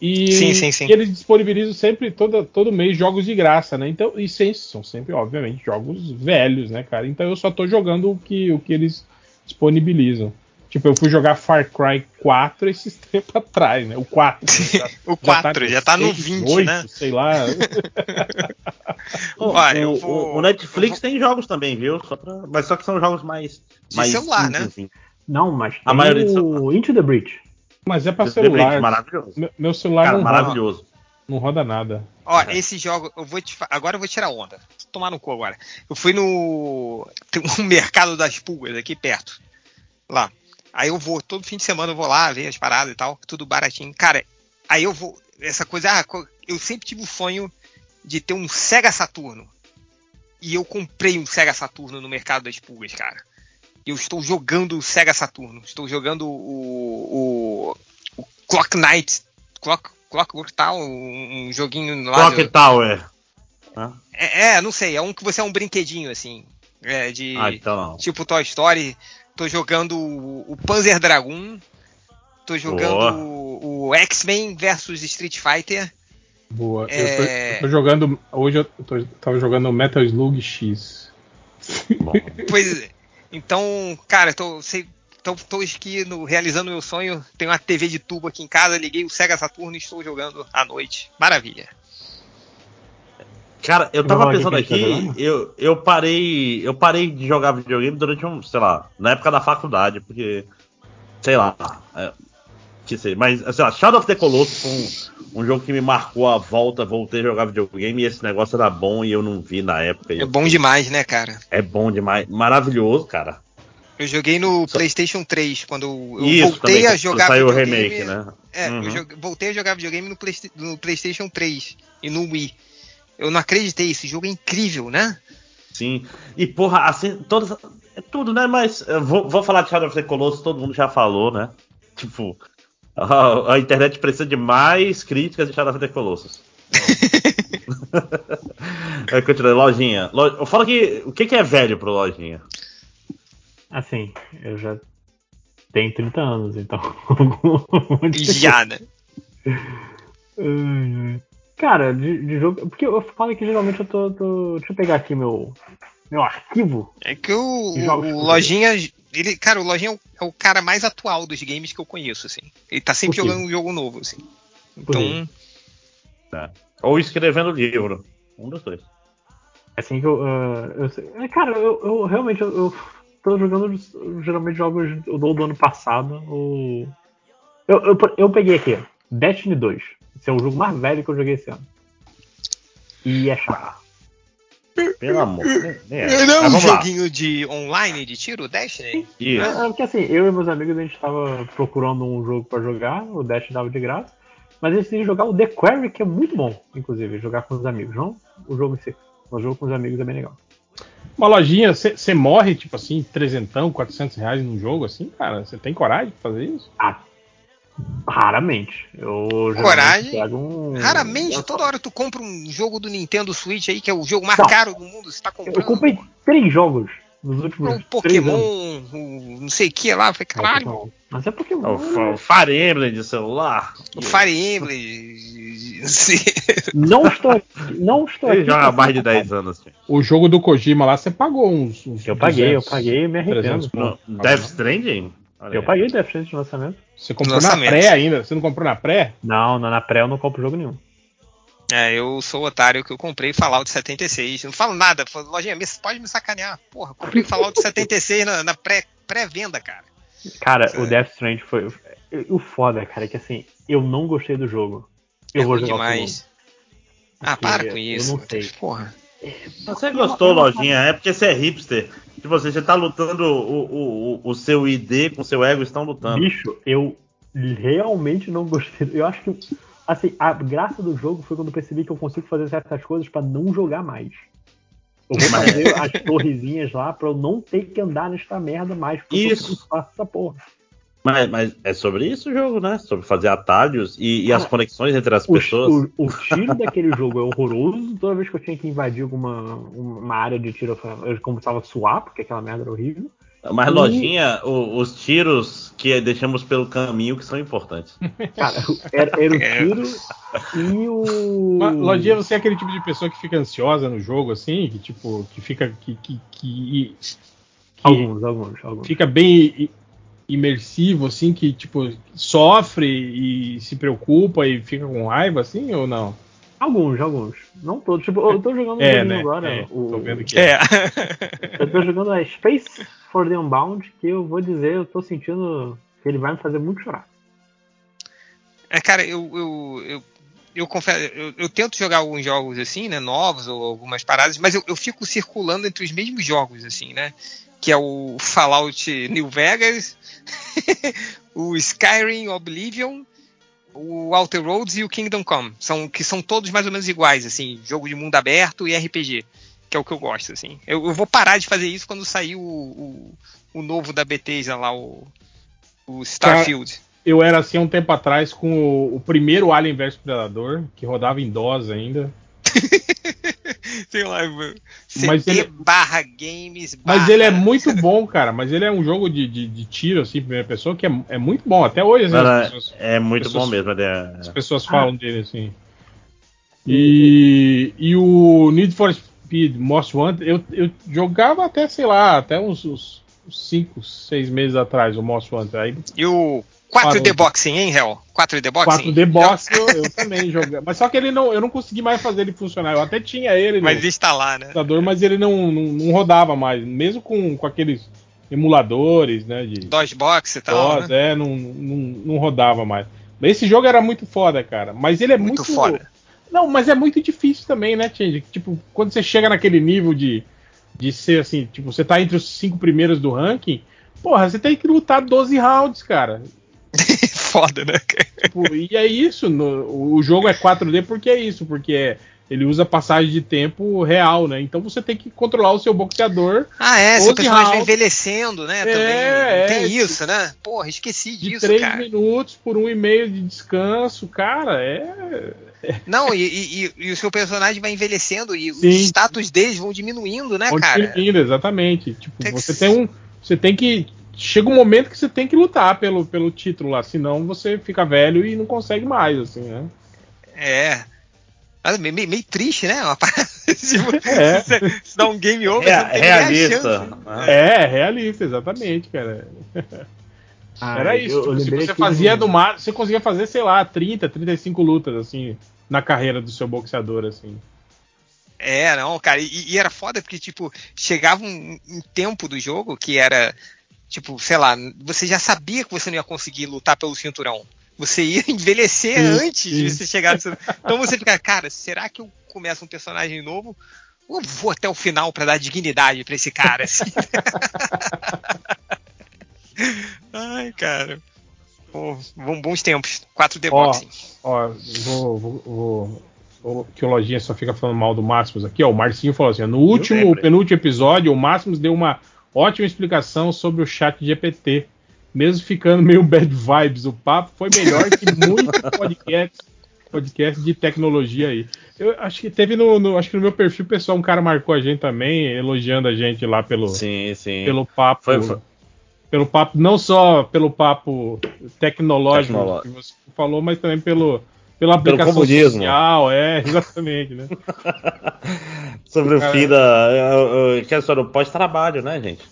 E, Sim, sim, sim. e eles disponibilizam sempre, todo, todo mês, jogos de graça, né? Então, e sem- são sempre, obviamente, jogos velhos, né, cara? Então eu só tô jogando o que, o que eles disponibilizam. Tipo, eu fui jogar Far Cry 4 esses tempos atrás, né? O 4. né? O 4, já tá no seis, 20, oito, né? Sei lá. O, vou- o Netflix tem jogos também, viu? Só pra- mas só que são jogos mais. De mais celular, né? simples, assim. Não, mas A tem maioria de o Into the Breach. Mas é pra The celular. Blade, maravilhoso. Meu, meu celular Cara, não, roda, maravilhoso. não roda nada. Ó, esse jogo, eu vou te agora eu vou tirar onda. Vou tomar no cu agora. Eu fui no tem um mercado das pulgas aqui perto. Lá. Aí eu vou todo fim de semana eu vou lá ver as paradas e tal, tudo baratinho. Cara, aí eu vou essa coisa, ah, eu sempre tive o sonho de ter um Sega Saturno. E eu comprei um Sega Saturno no mercado das pulgas, cara. Eu estou jogando o Sega Saturno. Estou jogando o, o, o Clock Knight. Clock, Clockwork Tower, um, um joguinho lá. Clock do- Tower. É, é, não sei. É um que você é um brinquedinho, assim. É, de. Ah, então não. Tipo Toy Story. Tô jogando o, o Panzer Dragoon. Tô jogando Boa. o, o X-Men versus Street Fighter. Boa. É. Eu, tô, eu tô jogando. Hoje eu tô, tava jogando Metal Slug X. Bom. Pois é. Então, cara, tô, sei, tô, tô aqui no, realizando meu sonho. Tenho uma TV de tubo aqui em casa, liguei o Sega Saturno e estou jogando à noite. Maravilha. Cara, eu tava pensando tá aqui, jogando? eu, eu parei. Eu parei de jogar videogame durante um, sei lá, na época da faculdade, porque. Sei lá. Mas, sei lá, Shadow of the Colossus foi um, um jogo que me marcou a volta, voltei a jogar videogame e esse negócio era bom e eu não vi na época. É bom demais, né, cara? É bom demais. Maravilhoso, cara. Eu joguei no Só- PlayStation 3, quando eu Isso, voltei também, a jogar saiu o videogame. remake, né? É, Uhum. eu joguei- voltei a jogar videogame no, Playsta- no PlayStation 3 e no Wii. Eu não acreditei, esse jogo é incrível, né? Sim. E, porra, assim, todas. É tudo, né? Mas eu vou, vou falar de Shadow of the Colossus, todo mundo já falou, né? Tipo, a, a internet precisa de mais críticas de Shadow of the Colossus. é, continua, lojinha. Lo, eu falo que. O que, que é velho pro lojinha? Assim, eu já tenho 30 anos, então. Já, né? Cara, de, de jogo. Porque eu falo que geralmente eu tô, tô- Deixa eu pegar aqui meu. Meu arquivo. É que o, o Lojinha. Ele, cara, o Lojinha é o, é o cara mais atual dos games que eu conheço, assim. Ele tá sempre jogando um jogo novo, assim. Então, Né? Ou escrevendo livro. Um dos dois. Assim que eu. ah, eu é, cara, eu, eu realmente. Eu, eu tô jogando geralmente jogos do, do ano passado. O... Eu, eu, eu peguei aqui, Destiny 2. Esse é o jogo mais velho que eu joguei esse ano. E é chato. Pelo amor. É, ele é Mas um vamos lá. joguinho de online de tiro, Destiny? Isso. É, é porque assim, eu e meus amigos a gente tava procurando um jogo pra jogar, o Dash dava de graça, mas a gente decidi jogar o The Quarry, que é muito bom, inclusive, jogar com os amigos, não o jogo em si. O jogo com os amigos é bem legal. Uma lojinha, você morre, tipo assim, trezentão, 400 reais num jogo, assim, cara? Você tem coragem de fazer isso? Ah, raramente. Eu Coragem? pego um- Raramente, eu, toda hora tu compra um jogo do Nintendo Switch aí, que é o jogo mais Não. caro do mundo, você tá comprando. eu comprei três jogos nos últimos um três Pokémon, um não sei o que lá. Eu falei, caralho, Não, Mas é Pokémon. É o, Fa- o Fire Emblem de celular. o Fire Emblem. não estou, não estou Ele joga há mais de falar. 10 anos. gente. O jogo do Kojima lá, você pagou uns, uns Eu paguei, eu 200, paguei e me arrependo. 300 conto. No Death Stranding? Olha Eu aí. paguei Death Stranding de lançamento. Você comprou Lançamento. na pré ainda? Você não comprou na pré? Não, na pré eu não compro jogo nenhum. É, eu sou o otário que eu comprei Fallout 76. Não falo nada, falo, lojinha, me- pode me sacanear. Porra, comprei Fallout 76 na, na pré- pré-venda, cara. Cara, É. o Death Stranding foi. O foda, cara, é que assim, eu não gostei do jogo. Eu é vou jogar o demais. Ah, para com eu isso. não sei. Porra. Você gostou, lojinha? É porque você é hipster. Tipo, você, você tá lutando o, o, o, seu ID com o seu ego estão lutando. Bicho, eu realmente não gostei. Eu acho que. Assim, a graça do jogo foi quando eu percebi que eu consigo fazer certas coisas pra não jogar mais. Eu vou Mas- fazer as torrezinhas lá pra eu não ter que andar nesta merda mais. Porque Isso. eu faço essa porra. Mas, mas é sobre isso o jogo, né? Sobre fazer atalhos e, e as conexões entre as O, pessoas. o, o tiro daquele jogo é horroroso. Toda vez que eu tinha que invadir alguma uma área de tiro, eu começava a suar, porque aquela merda era horrível. Mas, e- lojinha, o- os tiros que deixamos pelo caminho que são importantes. Cara, era, era o É. tiro e o. Mas, Lojinha, você é aquele tipo de pessoa que fica ansiosa no jogo, assim? Que, tipo, que fica... Que, que, que, que Alguns, alguns, alguns. fica bem imersivo, assim? Que, tipo, sofre e se preocupa e fica com raiva, assim? Ou não? Alguns, alguns. Não todos. Tipo, eu tô jogando um É, joguinho né? agora. É, o- tô vendo que é. É. Eu tô jogando a Space for the Unbound, que eu vou dizer, eu tô sentindo que ele vai me fazer muito chorar. É, cara, eu, eu, eu, eu confesso, eu, eu tento jogar alguns jogos assim, né, novos ou algumas paradas, mas eu, eu fico circulando entre os mesmos jogos, assim, né? Que é o Fallout New Vegas, o Skyrim Oblivion, o Outer Roads e o Kingdom Come. São, que são todos mais ou menos iguais, assim, jogo de mundo aberto e RPG. que é o que eu gosto, assim. Eu, eu vou parar de fazer isso quando sair o, o, o novo da Bethesda lá, o, o Starfield. Eu era assim há um tempo atrás com o, o primeiro Alien vs Predador, que rodava em DOS ainda. Sei lá, mano. Mas CD ele- barra games Mas barra- ele é muito bom, cara. Mas ele é um jogo de, de, de tiro, assim, primeira pessoa, que é, é muito bom. Até hoje, assim, Cara, as, pessoas, é muito pessoas- bom mesmo. é- as pessoas falam dele, assim. E, e o Need for Speed Most Wanted, eu, eu jogava até, sei lá, até uns 5, 6 meses atrás, o Most Wanted. Aí E o 4D Parou. Boxing, hein, Hel? 4D Boxing? 4D Box eu, eu também jogava. Mas só que ele não, eu não consegui mais fazer ele funcionar. Eu até tinha ele no Mas instalar, né? computador, mas ele não, não, não rodava mais. Mesmo com, com aqueles emuladores, né? De DOSBox e tal, DOS, né? é, não, não, não rodava mais. Esse jogo era muito foda, cara. Mas ele é muito, Muito foda. Não, mas é muito difícil também, né, Change? Tipo, quando você chega naquele nível de, de ser assim, tipo, você tá entre os cinco primeiros do ranking, porra, você tem que lutar 12 rounds, cara. foda, né? Tipo, e é isso, no- o jogo é 4D porque é isso, porque é- ele usa passagem de tempo real, né? Então você tem que controlar o seu boxeador Ah, é, seu 12 personagem vai envelhecendo, né? É, também. é, Tem tipo, isso, né? Porra, esqueci de disso, 3 cara. minutos por um e meio de descanso, cara, é. Não, e, e- e- o seu personagem vai envelhecendo e Sim. os status deles vão diminuindo, né, Onde cara? termina, exatamente. Tipo, Tem que você ser- tem um. Você tem que. Chega um momento que você tem que lutar pelo, pelo título lá, senão você fica velho e não consegue mais, assim, né? É. Mas meio, meio- meio triste, né? Uma parada, tipo, É. se, você- se dá um game over, Rea- você não tem nem a realista. chance. né? É, realista, exatamente, cara. Ah, Era isso. tipo, se você fazia do mar, você conseguia fazer, sei lá, 30, 35 lutas, assim, na carreira do seu boxeador, assim. É, não, cara, e, e era foda porque, tipo, chegava um, um tempo do jogo que era, tipo, sei lá, você já sabia que você não ia conseguir lutar pelo cinturão. Você ia envelhecer Sim, antes de sim. você chegar no cinturão. Então você fica, cara, será que eu começo um personagem novo? Ou vou até o final pra dar dignidade pra esse cara, assim? Ai, cara. Pô, bom- bons tempos. 4D Ó, Boxing. Ó, vou, vou, vou- que o Lojinha só fica falando mal do Máximos aqui, ó. O Marcinho falou assim: no último, penúltimo episódio, o Máximos deu uma ótima explicação sobre o chat GPT. Mesmo ficando meio bad vibes, o papo foi melhor que muitos podcasts podcast de tecnologia aí. Eu acho que teve no, no- acho que no meu perfil pessoal um cara marcou a gente também, elogiando a gente lá pelo, Sim, sim. pelo papo. Foi- foi- Pelo papo, não só pelo papo tecnológico Tecnológico. que você falou, mas também pelo, pela aplicação comunismo. social, é, exatamente, né? Sobre o Cara- fim da. Que é só no pós-trabalho, né, gente?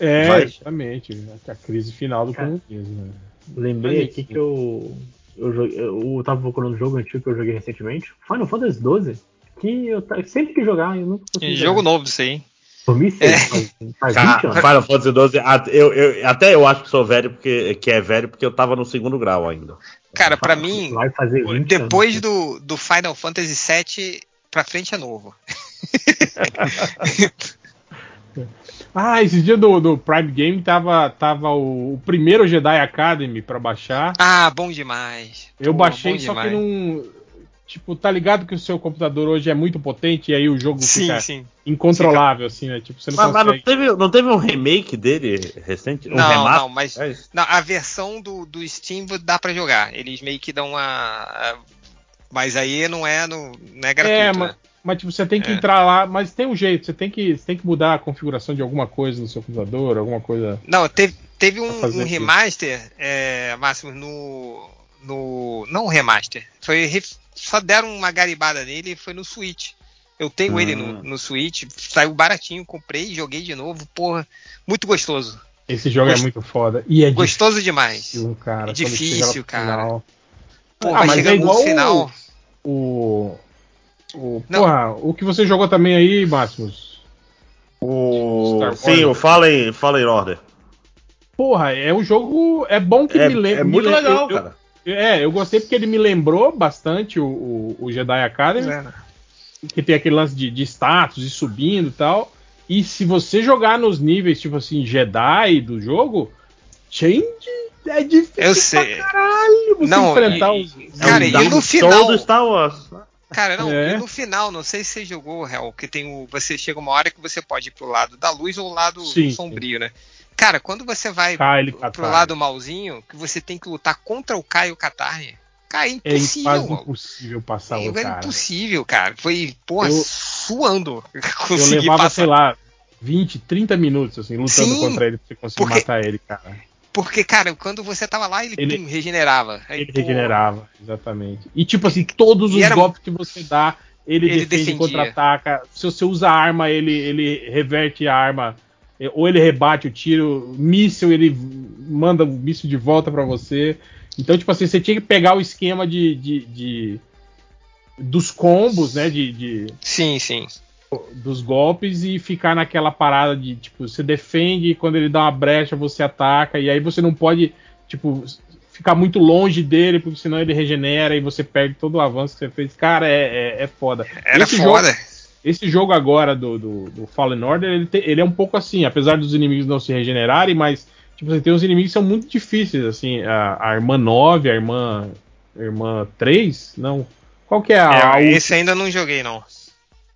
É, Vai. exatamente. A crise final do Cara. comunismo. né? Lembrei Mas, aqui que eu, eu, joguei, eu tava procurando um jogo antigo que eu joguei recentemente, Final Fantasy XII, que eu sempre que jogar, eu nunca consegui. Jogo jogar. novo isso aí. 2006, É. faz, faz Cara, 20 anos. Final Fantasy 12, at- eu, eu- até eu acho que sou velho, porque que é velho porque eu tava no segundo grau ainda. Cara, pra mim, Vai fazer 20 depois anos. do, do Final Fantasy VII pra frente é novo. Ah, esse dia do, do Prime Game tava, tava o, o primeiro Jedi Academy pra baixar. Ah, bom demais. Eu Pô, baixei, só demais. que não. Tipo, tá ligado que o seu computador hoje é muito potente e aí o jogo Sim, fica sim. incontrolável, assim, né? Tipo, você não Mas, mas não, consegue. teve, não teve um remake dele recente? Um Não, remaster? não, mas É não, a versão do, do Steam dá pra jogar. Eles meio que dão uma. Mas aí não é, no, não é gratuito. É, né? mas, mas tipo, você tem que É. entrar lá, mas tem um jeito, você tem que, você tem que mudar a configuração de alguma coisa no seu computador, alguma coisa. Não, teve, teve um, um remaster, é, Máximo, no. No não remaster. Foi, ref- só deram uma garibada nele e foi no Switch. Eu tenho ele no, Hum. no Switch, saiu baratinho, comprei, joguei de novo, porra, muito gostoso. Esse jogo Gost- é muito foda. E é Gostoso demais. difícil, cara. É difícil, cara. final. Pô, Ah, mas é chegando igual no o- final. O. O, Não. porra, o que você jogou também aí, Máximos? O... Star. Sim, o Fallen, Fallen Order. Porra, é um jogo. É bom que É, me lembra. é muito legal, cara. É, eu gostei porque ele me lembrou bastante o, o, o Jedi Academy. É. que tem aquele lance de, de status e subindo e tal. E se você jogar nos níveis, tipo assim, Jedi do jogo, change é difícil Eu sei. pra caralho você Não, enfrentar e- os. Cara, e no final- do Star Wars. Cara, não, É. e no final, não sei se você jogou, Hell, que tem o. Você chega uma hora que você pode ir pro lado da luz ou o lado Sim, sombrio, né? Cara, quando você vai ele pro Catarne. lado malzinho, que você tem que lutar contra o Caio Catarne, cara, é É impossível. quase mano. impossível passar o Era cara. impossível, cara. Foi, porra, Eu- suando. Eu levava, passar. sei lá, 20, 30 minutos, assim, lutando Sim, contra ele pra você conseguir porque- matar ele, cara. Porque, cara, quando você tava lá, ele, Ele- pum, regenerava. Aí, Ele pô, regenerava, exatamente. E tipo assim, todos os era- golpes que você dá, ele, Ele defende, defendia. contra-ataca. Se você usa a arma, ele, ele reverte a arma. Eh, Ou ele rebate o tiro, míssil, ele manda o míssil de volta pra você. Então, tipo assim, você tinha que pegar o esquema de. de- de- dos combos, né? De, de- Sim, sim. dos golpes e ficar naquela parada de, tipo, você defende e quando ele dá uma brecha, você ataca, e aí você não pode, tipo, ficar muito longe dele, porque senão ele regenera e você perde todo o avanço que você fez. Cara, é, é, é foda. Era Esse foda. Jogo, esse jogo agora do, do, do Fallen Order, ele, te- ele é um pouco assim, apesar dos inimigos não se regenerarem, mas, tipo, você tem uns inimigos que são muito difíceis, assim, a, a irmã 9, a irmã, a irmã 3, não... Qual que é a, É, esse ainda não joguei, não.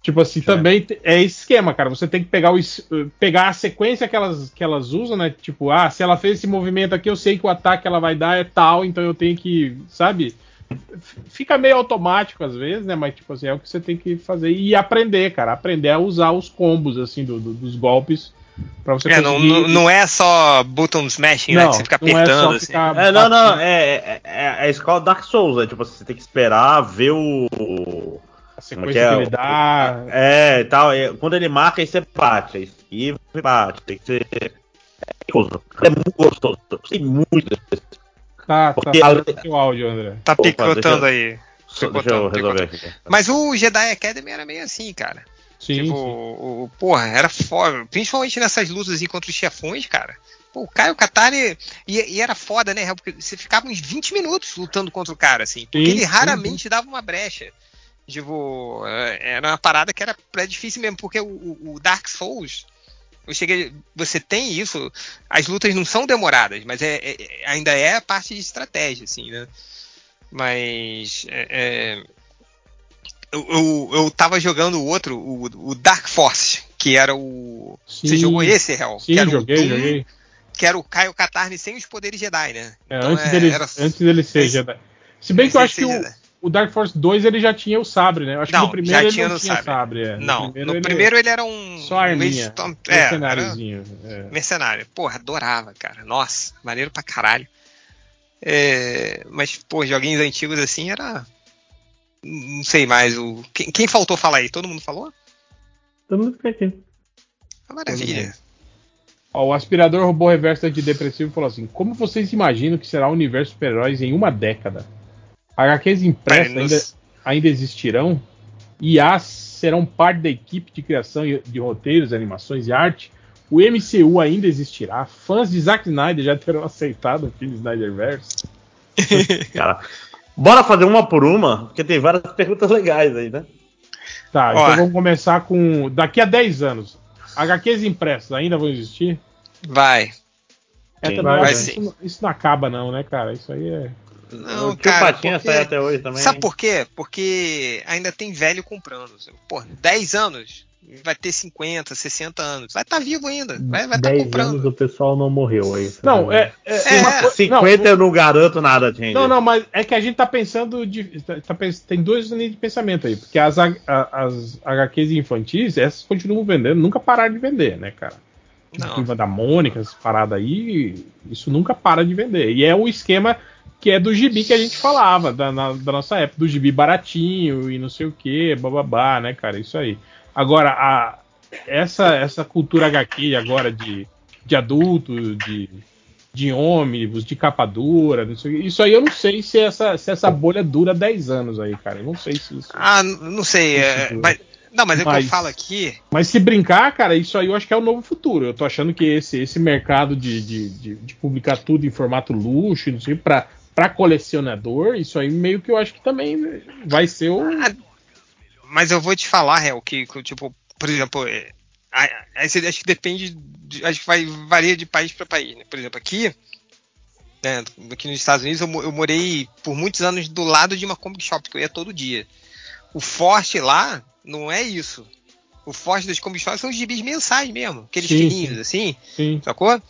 Tipo assim, também te- é esse esquema, cara. Você tem que pegar, o, pegar a sequência que elas, que elas usam, né? Tipo, ah, se ela fez esse movimento aqui, eu sei que o ataque que ela vai dar é tal, então eu tenho que, sabe? Fica meio automático às vezes, né? Mas, tipo assim, é o que você tem que fazer. E aprender, cara. Aprender a usar os combos, assim, do- do- dos golpes. Pra você É, não, conseguir... não, não é só button smashing, né? Não, Que você fica não é apertando, só assim. ficar É, não, não, é, é, é, é a escola Dark Souls, é tipo, você tem que esperar ver o. a sequência que é que ele dá. É, e tal. é, quando ele marca, aí você bate. Aí esquiva e bate. Tem que ser. É. É muito gostoso. Gostei muito desse. Tá, tá. Porque falando a- seu áudio, André. Tá Opa, picotando deixa aí. Só- Deixa Picotando, eu resolver picotando. aqui. Mas o Jedi Academy era meio assim, cara. Sim, tipo, sim. O, o- porra, era foda. Principalmente nessas lutas aí contra os chefões, cara. Pô, o Caio Katari. E, e era foda, né? Porque você ficava uns 20 minutos lutando contra o cara, assim. Porque Sim, ele sim, raramente dava uma brecha. Tipo, é, era uma parada que era pré-difícil mesmo, porque o, o- o Dark Souls. Eu cheguei. Você tem isso. As lutas não são demoradas, mas é, é- ainda é a parte de estratégia, assim, né? Mas. é- é, eu, eu, eu tava jogando o outro, o, o Dark Force, que era o. Você Sim. jogou esse, Hel? Sim, que era joguei, o Doom, joguei. Que era o Caio Katarni sem os poderes Jedi, né? É, Então, antes, é, dele, era- antes dele ser esse- Jedi. Se bem que eu acho que o. o Dark Force 2 ele já tinha o sabre, né? Eu acho Não, que no primeiro já ele tinha não no tinha sabre. sabre. é. Não, no ele- primeiro ele era um. Só arminha. um é, mercenáriozinho. é. mercenário. Porra, adorava, cara. Nossa, maneiro pra caralho. É, mas, pô, joguinhos antigos assim era. Não sei mais. O... Quem, quem faltou falar aí? Todo mundo falou? Todo mundo fica aqui. Ah, maravilha. Ó, o aspirador robô reverso antidepressivo falou assim: Como vocês imaginam que será o universo super-heróis em uma década? HQs impressas ainda, ainda existirão? IAs serão parte da equipe de criação de roteiros, animações e arte? O MCU ainda existirá? Fãs de Zack Snyder já terão aceitado o filme Snyderverse? Cara, bora fazer uma por uma, porque tem várias perguntas legais aí, né? Tá, Ó. então vamos começar com. Daqui a 10 anos, HQs impressas ainda vão existir? Vai. É, também vai isso, não- isso não acaba, não, né, cara? Isso aí é. Não, o tio cara, Patinha porque- sai até hoje também. Sabe por quê? Porque ainda tem velho comprando. Pô, 10 anos, vai ter 50, 60 anos. Vai estar vivo ainda. Vai estar 10 comprando. anos o pessoal não morreu aí. Não, é. é, É, uma co- 50 não, eu não garanto nada, gente. Não, não, mas é que a gente tá pensando. De, tá- tá tem dois níveis de pensamento aí. Porque as, as HQs infantis, essas continuam vendendo, nunca pararam de vender, né, cara? Não. Turma da Mônica, essas paradas aí, isso nunca para de vender. E é o esquema que é do gibi que a gente falava, da, na- da nossa época, do gibi baratinho e não sei o que, bababá, né, cara? Isso aí. Agora, a, essa, essa cultura HQ agora de, de adulto, de, de ônibus, de capa dura, não sei o isso aí eu não sei se essa, se essa bolha dura 10 anos aí, cara. Eu não sei se isso. Ah, não sei. é, Isso, mas, não, mas é o que eu falo aqui. Mas se brincar, cara, isso aí eu acho que é o novo futuro. Eu tô achando que esse, esse mercado de, de, de, de publicar tudo em formato luxo, não sei, pra, pra colecionador, isso aí meio que eu acho que também vai ser o. Ah, Mas eu vou te falar, Hel, que, que, tipo, por exemplo, é, acho que depende, de- acho que vai, varia de país para país, né? Por exemplo, aqui, né, aqui nos Estados Unidos, eu, eu morei por muitos anos do lado de uma comic shop, que eu ia todo dia. o forte lá não é isso. O forte das Combi Store são os gibis mensais mesmo, aqueles Sim, fininhos, assim, Sim. sacou?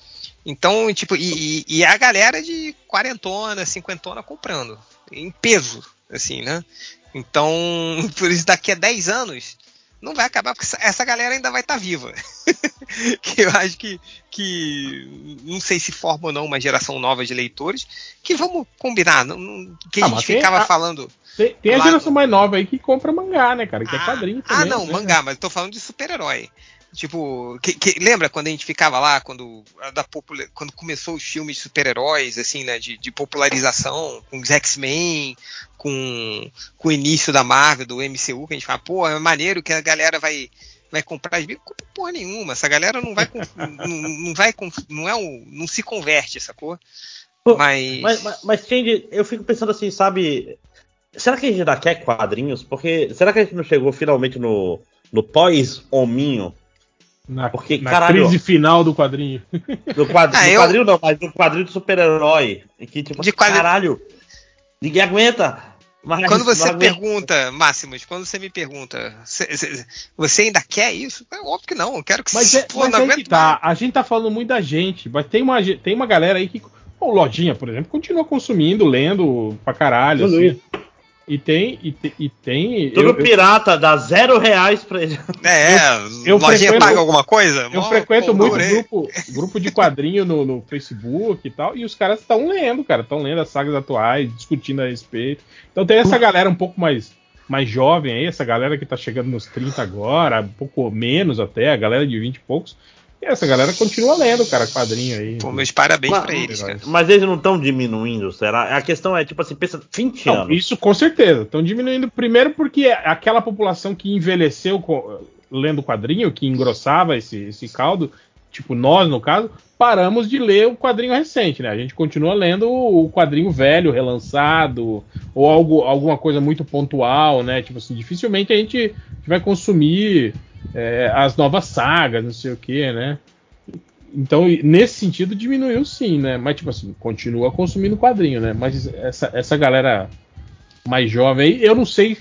Então, tipo, e, e- e a galera de quarentona, cinquentona comprando, em peso, assim, né? Então, por isso daqui a 10 anos, não vai acabar, porque essa- galera ainda vai estar viva. que eu acho que, que não sei se forma ou não uma geração nova de leitores, que vamos combinar, não, não- que Ah, a gente ficava a- falando. Tem, tem a geração no- mais nova aí que compra mangá, né, cara? Que é Ah, quadrinho Ah, também. não, né? mangá, mas eu tô falando de super-herói. Tipo, que- que- lembra quando a gente ficava lá, quando, da popula- quando começou os filmes de super-heróis, assim, né, de, de popularização, com os X-Men, com, com o início da Marvel, do MCU, que a gente fala, pô, é maneiro que a galera vai, vai comprar Bíblias. Compra porra nenhuma, essa galera não vai, não, não vai, não é um, não se converte, sacou? Pô, Mas, Mas, mas, mas Change, eu fico pensando assim, sabe? Será que a gente ainda quer quadrinhos? Porque será que a gente não chegou finalmente no, no pós-hominho? Na, Porque, na caralho, crise final do quadrinho. No, quadro, Ah, no eu- quadrinho não, mas no quadrinho de super-herói. Que tipo, De quadri- caralho, ninguém aguenta. Mas Quando você pergunta, Máximos, quando você me pergunta, cê- cê- você ainda quer isso? É óbvio que não, eu quero que Mas, se é, pô, mas não que tá. A gente tá falando muito da gente, mas tem uma, tem uma galera aí que. O Lojinha, por exemplo, continua consumindo, lendo pra caralho. Tudo assim. E tem. E, te- e tem Tudo eu, eu, pirata, dá zero reais pra ele. É, eu lojinha frequento- paga alguma coisa? eu Mó frequento pô, muito grupo, grupo de quadrinho no, no Facebook e tal, e os caras estão lendo, cara, estão lendo as sagas atuais, discutindo a respeito. Então tem essa galera um pouco mais, mais jovem aí, essa galera que tá chegando nos 30 agora, um pouco menos até, a galera de 20 e poucos. Essa galera continua lendo, cara, quadrinho aí. Pô, meus parabéns Mas- pra eles, cara. Mas eles não estão diminuindo, será? A questão é, tipo assim, pensa 20 Não, anos. isso com certeza. Estão diminuindo primeiro porque aquela população que envelheceu co- lendo quadrinho, que engrossava esse, esse caldo, tipo nós no caso, paramos de ler o quadrinho recente, né? A gente continua lendo o quadrinho velho, relançado, ou algo, alguma coisa muito pontual, né? Tipo assim, dificilmente a gente vai consumir é, as novas sagas, não sei o que, né? Então, nesse sentido, diminuiu sim, né? Mas, tipo assim, continua consumindo quadrinho, né? Mas essa, essa galera mais jovem aí, eu não sei.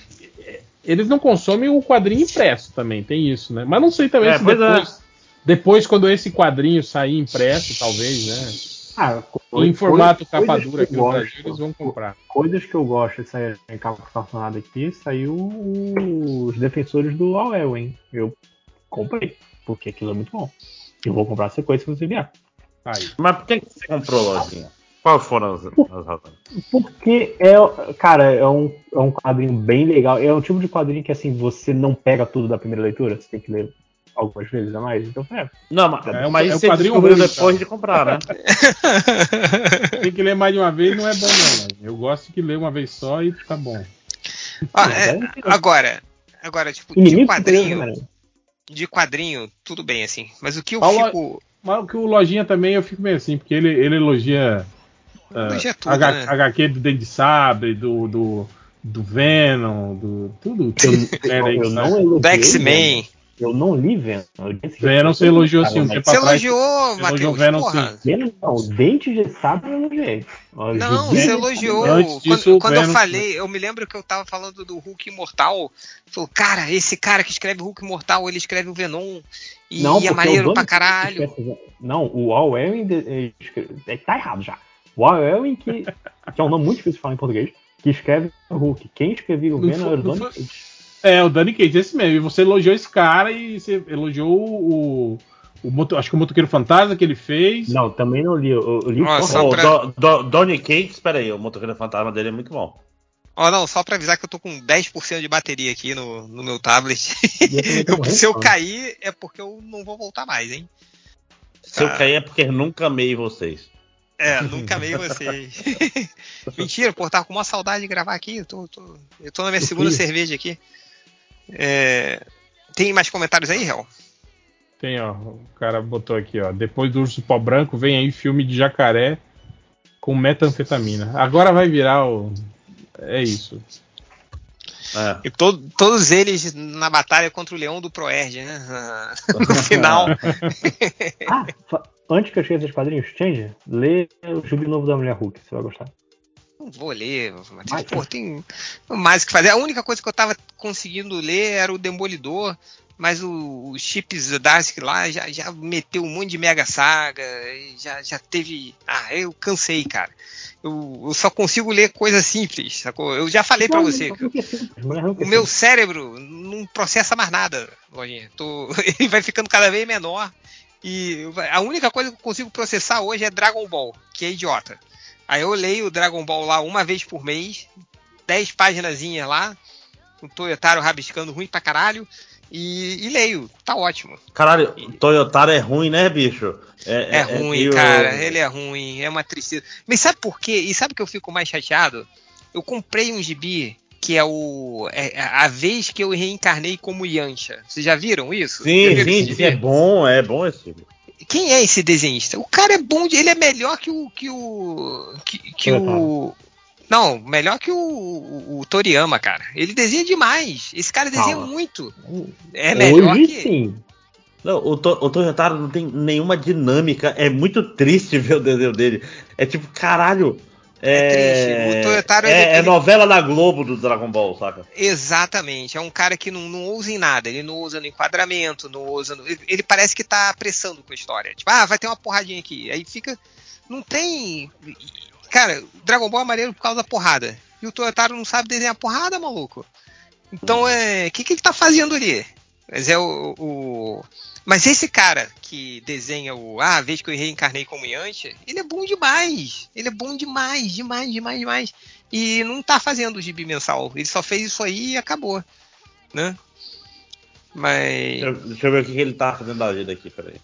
Eles não consomem o quadrinho impresso também, tem isso, né? Mas não sei também É, se pois é. Depois, quando esse quadrinho sair impresso, talvez, né? Ah, Em formato capa coisas dura que aqui no gosto. Brasil, eles vão comprar. Coisas que eu gosto de sair em capa estacionada aqui, saiu os defensores do All Elwin. Eu comprei, porque aquilo é muito bom. Eu vou comprar a sequência se você vier. Aí. Mas por que que você comprou, Lojinha? Quais foram as, as razões? Porque é, cara, é um, é um quadrinho bem legal. É um tipo de quadrinho que assim, você não pega tudo da primeira leitura, você tem que ler algumas vezes a mais. Então, é. Não, mas, É um- mas é você quadrinho descobriu ruim, depois cara. de comprar, né? Tem que ler mais de uma vez, não é bom, não. né? Eu gosto que ler uma vez só e tá bom. Ah, é, agora, agora, tipo, de quadrinho, né? de quadrinho, tudo bem, assim. Mas o que eu Paulo- fico. Mas o que o Lojinha também eu fico meio assim, porque ele, ele elogia Elogia tudo, H- né? HQ do Dente de Sabre, do, do, do Venom, do tudo. Eu, aí eu que não elogiei Do X-Men. Eu não li Venom. Eu disse que- Venom você elogiou sim um tempo Você atrás. elogiou, elogiou Matheus. Venom, porra. Venom não, Dente de Sabre eu elogiei. Eu Não, você elogiou. Antes disso, quando quando eu Venom- falei, eu me lembro que eu tava falando do Hulk Imortal. Falou, cara, esse cara que escreve Hulk Imortal, ele escreve o Venom. E Não, é maneiro pra caralho. Não, o Al Ewing tá errado já. O Al Ewing, que, que é um nome muito difícil de falar em português, que escreve o Hulk. Quem escrevia o Venom era o Donny Cates. É, o Danny Cage, esse mesmo. E você elogiou esse cara e você elogiou o. o moto- acho que o Motoqueiro Fantasma que ele fez. Não, também não li. Eu, eu li só O pra- Do, Do, Donny Cates, espera aí, o motoqueiro fantasma dele é muito bom. Ó, não, só pra avisar que eu tô com 10% de bateria aqui no, no meu tablet. Eu Eu- se eu morrendo. cair, é porque eu não vou voltar mais, hein? Se eu Ah. cair é porque nunca amei vocês. É, nunca amei vocês. Mentira, pô, tava com uma saudade de gravar aqui. Eu tô, tô- eu tô na minha Eu segunda cerveja aqui. É, tem mais comentários aí, Hel? Tem, ó. O cara botou aqui, ó. Depois do Urso Pó Branco, vem aí filme de jacaré com metanfetamina. Agora vai virar o. É isso. É. E to- todos eles na batalha contra o leão do Proerd, né? No final. Ah, antes que eu chegue a esses quadrinhos, Change, lê o Jubi Novo da Mulher Hulk, você vai gostar. Não vou ler, mas, Vai. pô, tem mais o que fazer. A única coisa que eu tava conseguindo ler era o Demolidor, mas o, o Chips Zdarsky lá já, já meteu um monte de mega saga, já, já teve. Ah, eu cansei, cara. Eu, eu só consigo ler coisas simples, sacou? Eu já falei pra você. simples? O meu cérebro não processa mais nada, Lojinha. Tô- ele vai ficando cada vez menor. E a única coisa que eu consigo processar hoje é Dragon Ball, que é idiota. Aí eu leio o Dragon Ball lá uma vez por mês, 10 páginas lá, o Toyotaro rabiscando ruim pra caralho, e, e leio. Tá ótimo. Caralho, Toyotaro é ruim, né, bicho? É, ruim, meio- cara. Ele é ruim, é uma tristeza. Mas sabe por quê? E sabe que eu fico mais chateado? Eu comprei um gibi que é o é a vez que eu reencarnei como Yancha. Vocês já viram isso? Sim, viram sim, gibi? é bom, é bom esse filme. Quem é esse desenhista? O cara é bom, ele é melhor que o que o que, que o não, melhor que o, o, o Toriyama, cara. Ele desenha demais. Esse cara desenha Calma. muito. É melhor Hoje que sim. Não, o, To- o Toyotaro não tem nenhuma dinâmica, é muito triste ver o desenho dele. É tipo, caralho. É, triste. O Toyotaro, é, ele- é ele- novela da Globo do Dragon Ball, saca? Exatamente. É um cara que não, não ousa em nada. Ele não usa no enquadramento, não usa. No... Ele, parece que tá apressando com a história. Tipo, ah, vai ter uma porradinha aqui. Aí fica. Não tem. Cara, Dragon Ball é maneiro por causa da porrada. E o Toyotaro não sabe desenhar porrada, maluco. Então é. O que, que ele tá fazendo ali? Mas é o, o- Mas esse cara que desenha o. Ah, a vez que eu reencarnei como Yantia, ele é bom demais. Ele é bom demais, demais, demais, demais. E não tá fazendo o gibi mensal. Ele só fez isso aí e acabou. Né? Mas. Deixa, eu- deixa eu ver o que ele tá fazendo da vida aqui, peraí.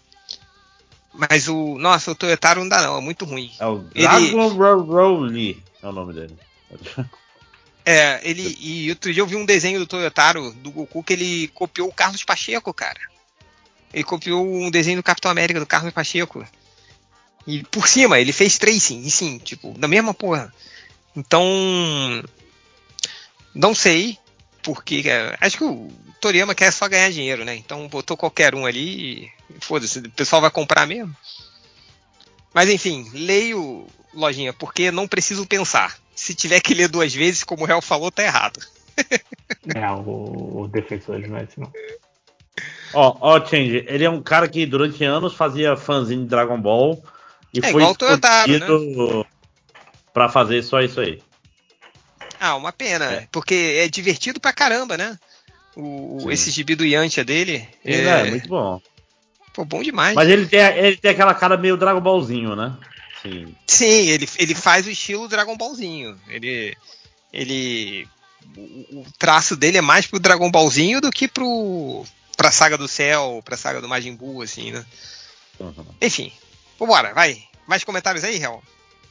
Mas o. Nossa, o Toyotaro não dá, não. É muito ruim. É o Ele- Dragon Ro- Rowley, é o nome dele. É, ele. E outro dia eu vi um desenho do Toyotaro, do Goku, que ele copiou o Carlos Pacheco, cara. Ele copiou um desenho do Capitão América do Carlos Pacheco. E por cima, ele fez tracing, e sim, tipo, da mesma porra. Então. Não sei, porque. é, acho que o Toriyama quer só ganhar dinheiro, né? Então botou qualquer um ali e. Foda-se, o pessoal vai comprar mesmo. Mas enfim, leio, lojinha, porque não preciso pensar. Se tiver que ler duas vezes, como o Real falou, tá errado. É, o, o Defensores não é assim, não. Ó, ó, Change, ele é um cara que durante anos fazia fãzinho de Dragon Ball e É foi né? escolhido pra fazer só isso aí. Ah, uma pena, É. porque é divertido pra caramba, né? O, Sim. esse gibi do Yantia dele Ele é, é muito bom. pô, bom demais. Mas ele tem, ele tem aquela cara meio Dragon Ballzinho, né? Sim. Sim, ele, ele faz o estilo Dragon Ballzinho. Ele. Ele. O, o traço dele é mais pro Dragon Ballzinho do que pro. pra saga do céu, pra saga do Majin Buu, assim, né? Uhum. Enfim. Vambora, vai. Mais comentários aí, Real?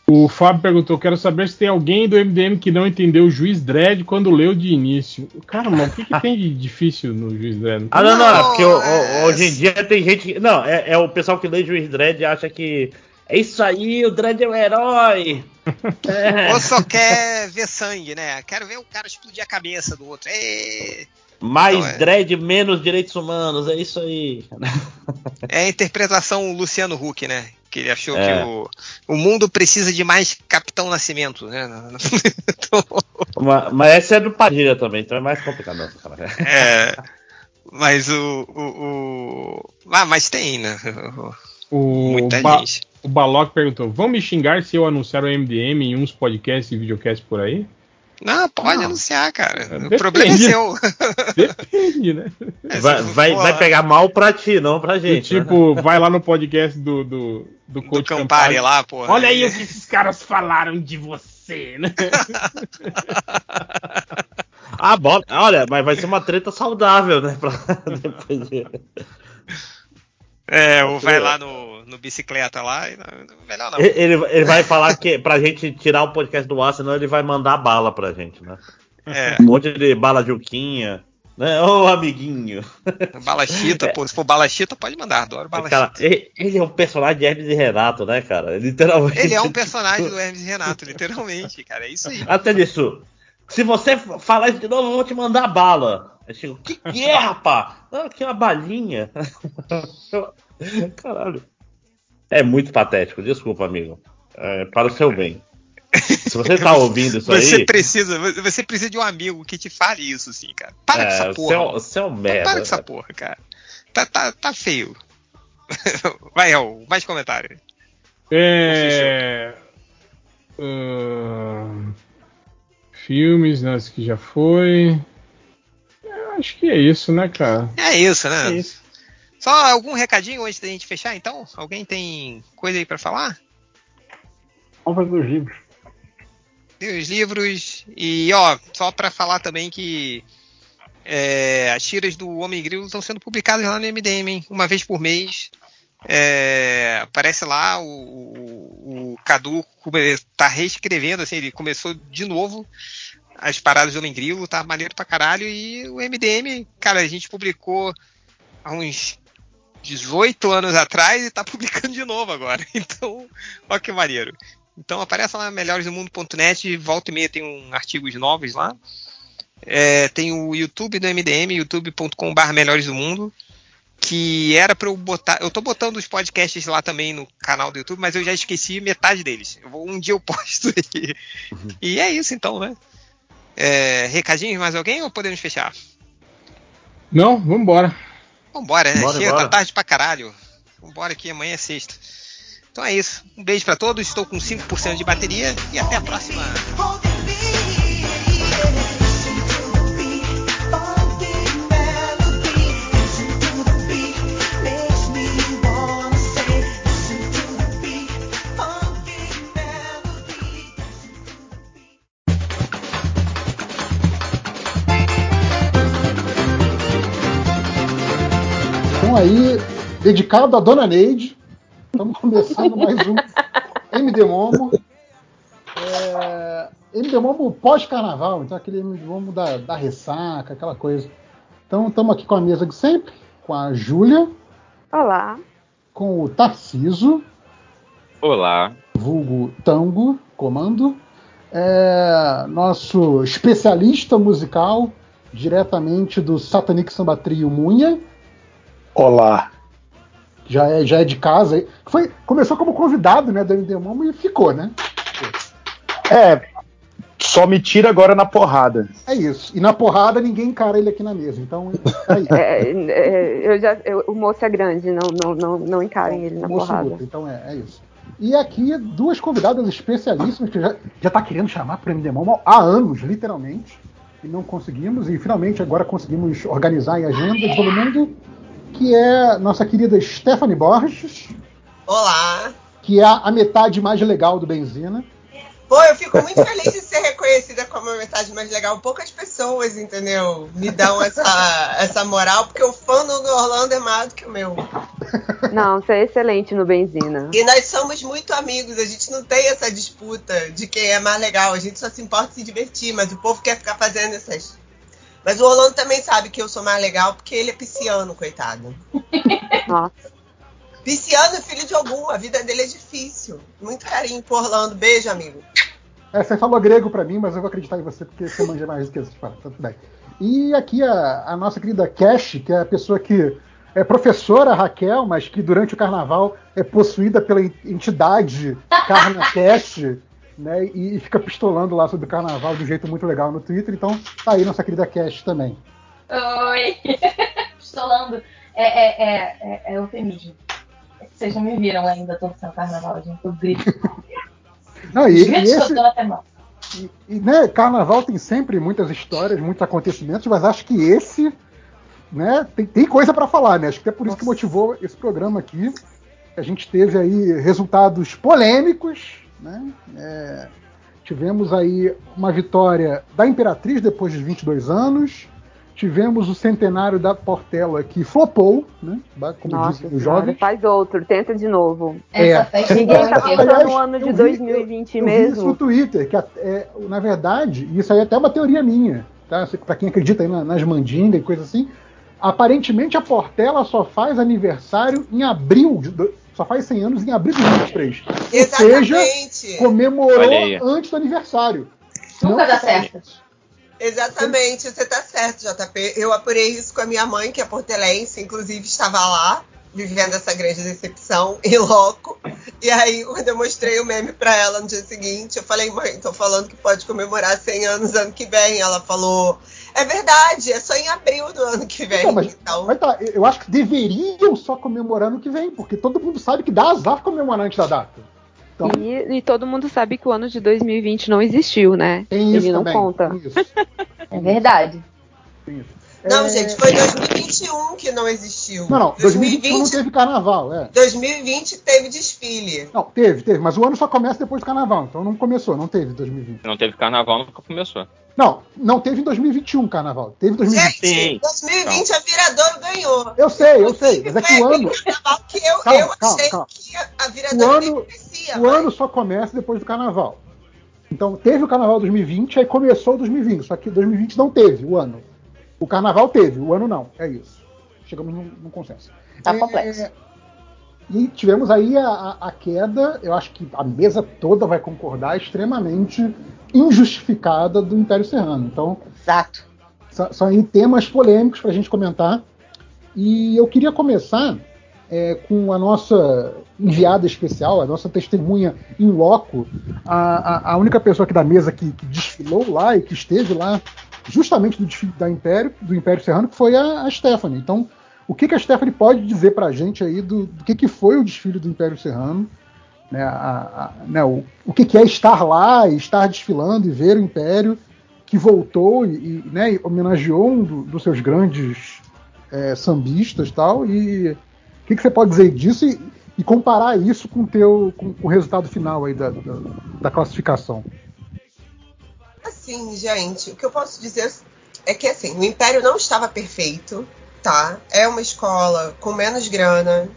O Fábio perguntou: quero saber se tem alguém do MDM que não entendeu o Juiz Dredd quando leu de início. Cara, mano, o que, que tem de difícil no Juiz Dredd? Ah, não, não, é Não, porque é- hoje em dia tem gente que. Não, é, é o pessoal que lê Juiz Dredd e acha que. É isso aí, o Dredd é o herói. É. Ou só quer ver sangue, né? Quero ver o cara explodir a cabeça do outro. Ê! Mais Não, é. Dredd, menos direitos humanos, é isso aí. É a interpretação Luciano Huck, né? Que ele achou É. que o, o mundo precisa de mais Capitão Nascimento, né? Então, Mas, mas essa é do Padilha também, então é mais complicado. É, mas o, o, o- Ah, mas tem, né? O, Muita Ba- gente. O Balok perguntou: vão me xingar se eu anunciar o MDM em uns podcasts e videocasts por aí? Não, pode Não. anunciar, cara. Depende. O problema é seu. Depende, né? É, Vai, vai, vai pegar mal pra ti, não pra gente. né? tipo, vai lá no podcast do, do, do do Coach Campari lá, pô. Olha aí o que esses caras falaram de você, né? Ah, bom, olha, mas vai ser uma treta saudável, né? Pra depois de- É, ou vai lá no, no bicicleta lá e não, melhor não. Ele, ele vai falar que pra gente tirar o podcast do ar, senão ele vai mandar bala pra gente, né? É, Um monte de bala Juquinha, né? Ô, amiguinho. bala chita, pô, se for bala chita, pode mandar, adoro bala Cara, chita. ele, ele é um personagem de Hermes e Renato, né, cara? Literalmente. Ele é um personagem do Hermes e Renato, literalmente, cara, é isso aí. Até disso. Se você falar isso de novo, eu vou te mandar bala. Eu chego, que que é, rapá? Não, que é uma balinha. Caralho. É muito patético, desculpa, amigo. É, para o seu bem. Se você tá ouvindo isso Você aí. precisa, você precisa de um amigo que te fale isso, assim, cara. Para com é, essa você, é, porra. é um merda. Para com essa porra, cara. Tá, tá, tá feio. Vai, El, mais comentário. É. ahn, filmes, né? Esse que já foi. Acho que é isso, né, cara? É isso, né? É isso. Só algum recadinho antes da gente fechar, então? Alguém tem coisa aí pra falar? Compra dos livros. Tem os livros. E, ó, só pra falar também que é, as tiras do Homem Grilo estão sendo publicadas lá no MDM, hein? Uma vez por mês. É, aparece lá o, o, o Cadu tá reescrevendo, assim, ele começou de novo as paradas do Homem Grilo, tá maneiro pra caralho. E o MDM, cara, a gente publicou há uns 18 anos atrás e tá publicando de novo agora. Então, ó que maneiro. Então aparece lá melhoresdomundo.net, volta e meia tem um artigos novos lá. É, tem o YouTube do MDM, youtube.com.br Melhores do Mundo, que era pra eu botar. Eu tô botando os podcasts lá também no canal do YouTube, mas eu já esqueci metade deles. Vou- um dia eu posto aí. E é isso então, né? É, recadinhos mais alguém ou podemos fechar? Não, vambora. Vambora, né? Bora, Chega, bora. tá tarde pra caralho. Vambora aqui, amanhã é sexta. Então é isso. Um beijo pra todos. Estou com 5% de bateria e até a próxima. Aí, dedicado à Dona Neide, estamos começando mais um MD Momo. É, MD Momo pós-carnaval, então aquele MD Momo da, da ressaca, aquela coisa. Então estamos aqui com a mesa de sempre, com a Júlia, Olá. com o Tarciso, Olá. vulgo Tango, comando, é, nosso especialista musical, diretamente do Satanic Samba Trio Munha, Olá. já é, já é de casa. aí. Foi, começou como convidado né, do MD Momo e ficou, né? É, só me tira agora na porrada. É isso. E na porrada ninguém encara ele aqui na mesa. Então, tá aí. É, é, eu já, eu- o moço é grande, não, não, não, não encarem ele na O moço porrada. luta, então é, é isso. E aqui duas convidadas especialíssimas que já, já tá querendo chamar para MD Momo há anos, literalmente. E não conseguimos. E finalmente agora conseguimos organizar em agenda de todo mundo. Que é nossa querida Stephanie Borges, Olá! que é a metade mais legal do Benzina. Pô, eu fico muito feliz de ser reconhecida como a metade mais legal. Poucas pessoas, entendeu? Me dão essa, essa moral, porque o fã do Orlando é maior do que o meu. Não, você é excelente no Benzina. E nós somos muito amigos, a gente não tem essa disputa de quem é mais legal, a gente só se importa em se divertir, mas o povo quer ficar fazendo essas. Mas o Orlando também sabe que eu sou mais legal porque ele é pisciano, coitado. Nossa. Pisciano é filho de algum, a vida dele é difícil. Muito carinho pro Orlando. Beijo, amigo. É, você falou grego pra mim, mas eu vou acreditar em você porque você manja mais do que essas paradas. Tá tudo bem. E aqui a, a nossa querida Cash, que é a pessoa que é professora Raquel, mas que durante o carnaval é possuída pela en- entidade Carna Cash, né? E, fica pistolando lá sobre o carnaval de um jeito muito legal no Twitter. Então tá aí nossa querida Cash também. Oi! Pistolando. É, é, é, é, é eufemismo. Vocês não me viram ainda torcendo carnaval, gente. Eu grito. Não, e, e esse, mal. E, né, carnaval tem sempre muitas histórias, muitos acontecimentos, mas acho que esse, né, tem, tem coisa pra falar, né? Acho que é por isso que motivou esse programa aqui. A gente teve aí resultados polêmicos, né? É, tivemos aí uma vitória da Imperatriz depois de 22 anos. Tivemos o centenário da Portela que flopou, né? Como Nossa dizem os jovens. faz outro, tenta de novo. É. Ninguém tá Aliás, pensando no ano de eu vi- 2020 eu vi isso no mesmo. Twitter, que é, na verdade, isso aí é até uma teoria minha, tá? Pra quem acredita aí na- nas mandingas e coisa assim, aparentemente a Portela só faz aniversário em abril, só faz 100 anos em abril de 2023. Ou seja, Exatamente. comemorou antes do aniversário. Nunca dá certo. Exatamente, você tá certo, JP. Eu apurei isso com a minha mãe, que é portelense, inclusive estava lá. vivendo essa grande decepção em loco. E aí, quando eu mostrei o meme pra ela no dia seguinte, eu falei, mãe, tô falando que pode comemorar 100 anos ano que vem. Ela falou, é verdade, é só em abril do ano que vem. Então, mas, Então, mas tá, eu acho que deveriam só comemorar no que vem, porque todo mundo sabe que dá azar comemorar antes da data. Então, E, e todo mundo sabe que o ano de 2020 não existiu, né? tem isso Ele não também. conta. tem isso, É verdade. tem isso. Não, É, gente, foi 2021 que não existiu. Não, não, 2021 não 2020, teve carnaval, é. 2020 teve desfile. Não, teve, teve, mas o ano só começa depois do carnaval, então não começou, não teve em 2020. Não teve carnaval, nunca começou. Não, não teve em 2021 carnaval, teve em 2020. Gente, 2020 a Viradouro ganhou. Eu sei, eu sei, mas é que o ano, carnaval que eu, Calma, eu calma, achei calma. que a- o Viradouro nem ano, merecia. o ano só começa depois do carnaval. Então teve o carnaval 2020, aí começou o 2020, só que 2020 não teve o ano. O carnaval teve, o ano não, é isso. Chegamos num, num consenso. Tá É, complexo. E tivemos aí a, a- queda, eu acho que a mesa toda vai concordar, extremamente injustificada do Império Serrano. Então, Exato. são, são aí temas polêmicos para a gente comentar. E eu queria começar é, com a nossa enviada especial, a nossa testemunha em loco, a, a- a única pessoa aqui da mesa que, que desfilou lá e que esteve lá justamente do desfile da Império, do Império Serrano, que foi a, a Stephanie. Então, o que, que a Stephanie pode dizer para a gente aí do, do que, que foi o desfile do Império Serrano? Né, a- a- né, o, o que, que é estar lá estar desfilando e ver o Império que voltou e, e, né, homenageou um do- dos seus grandes é, sambistas e tal. E o que, que você pode dizer disso e, e comparar isso com o teu com, com o resultado final aí da, da, da classificação? Assim, gente, o que eu posso dizer é que assim, o Império não estava perfeito, tá? É uma escola com menos grana,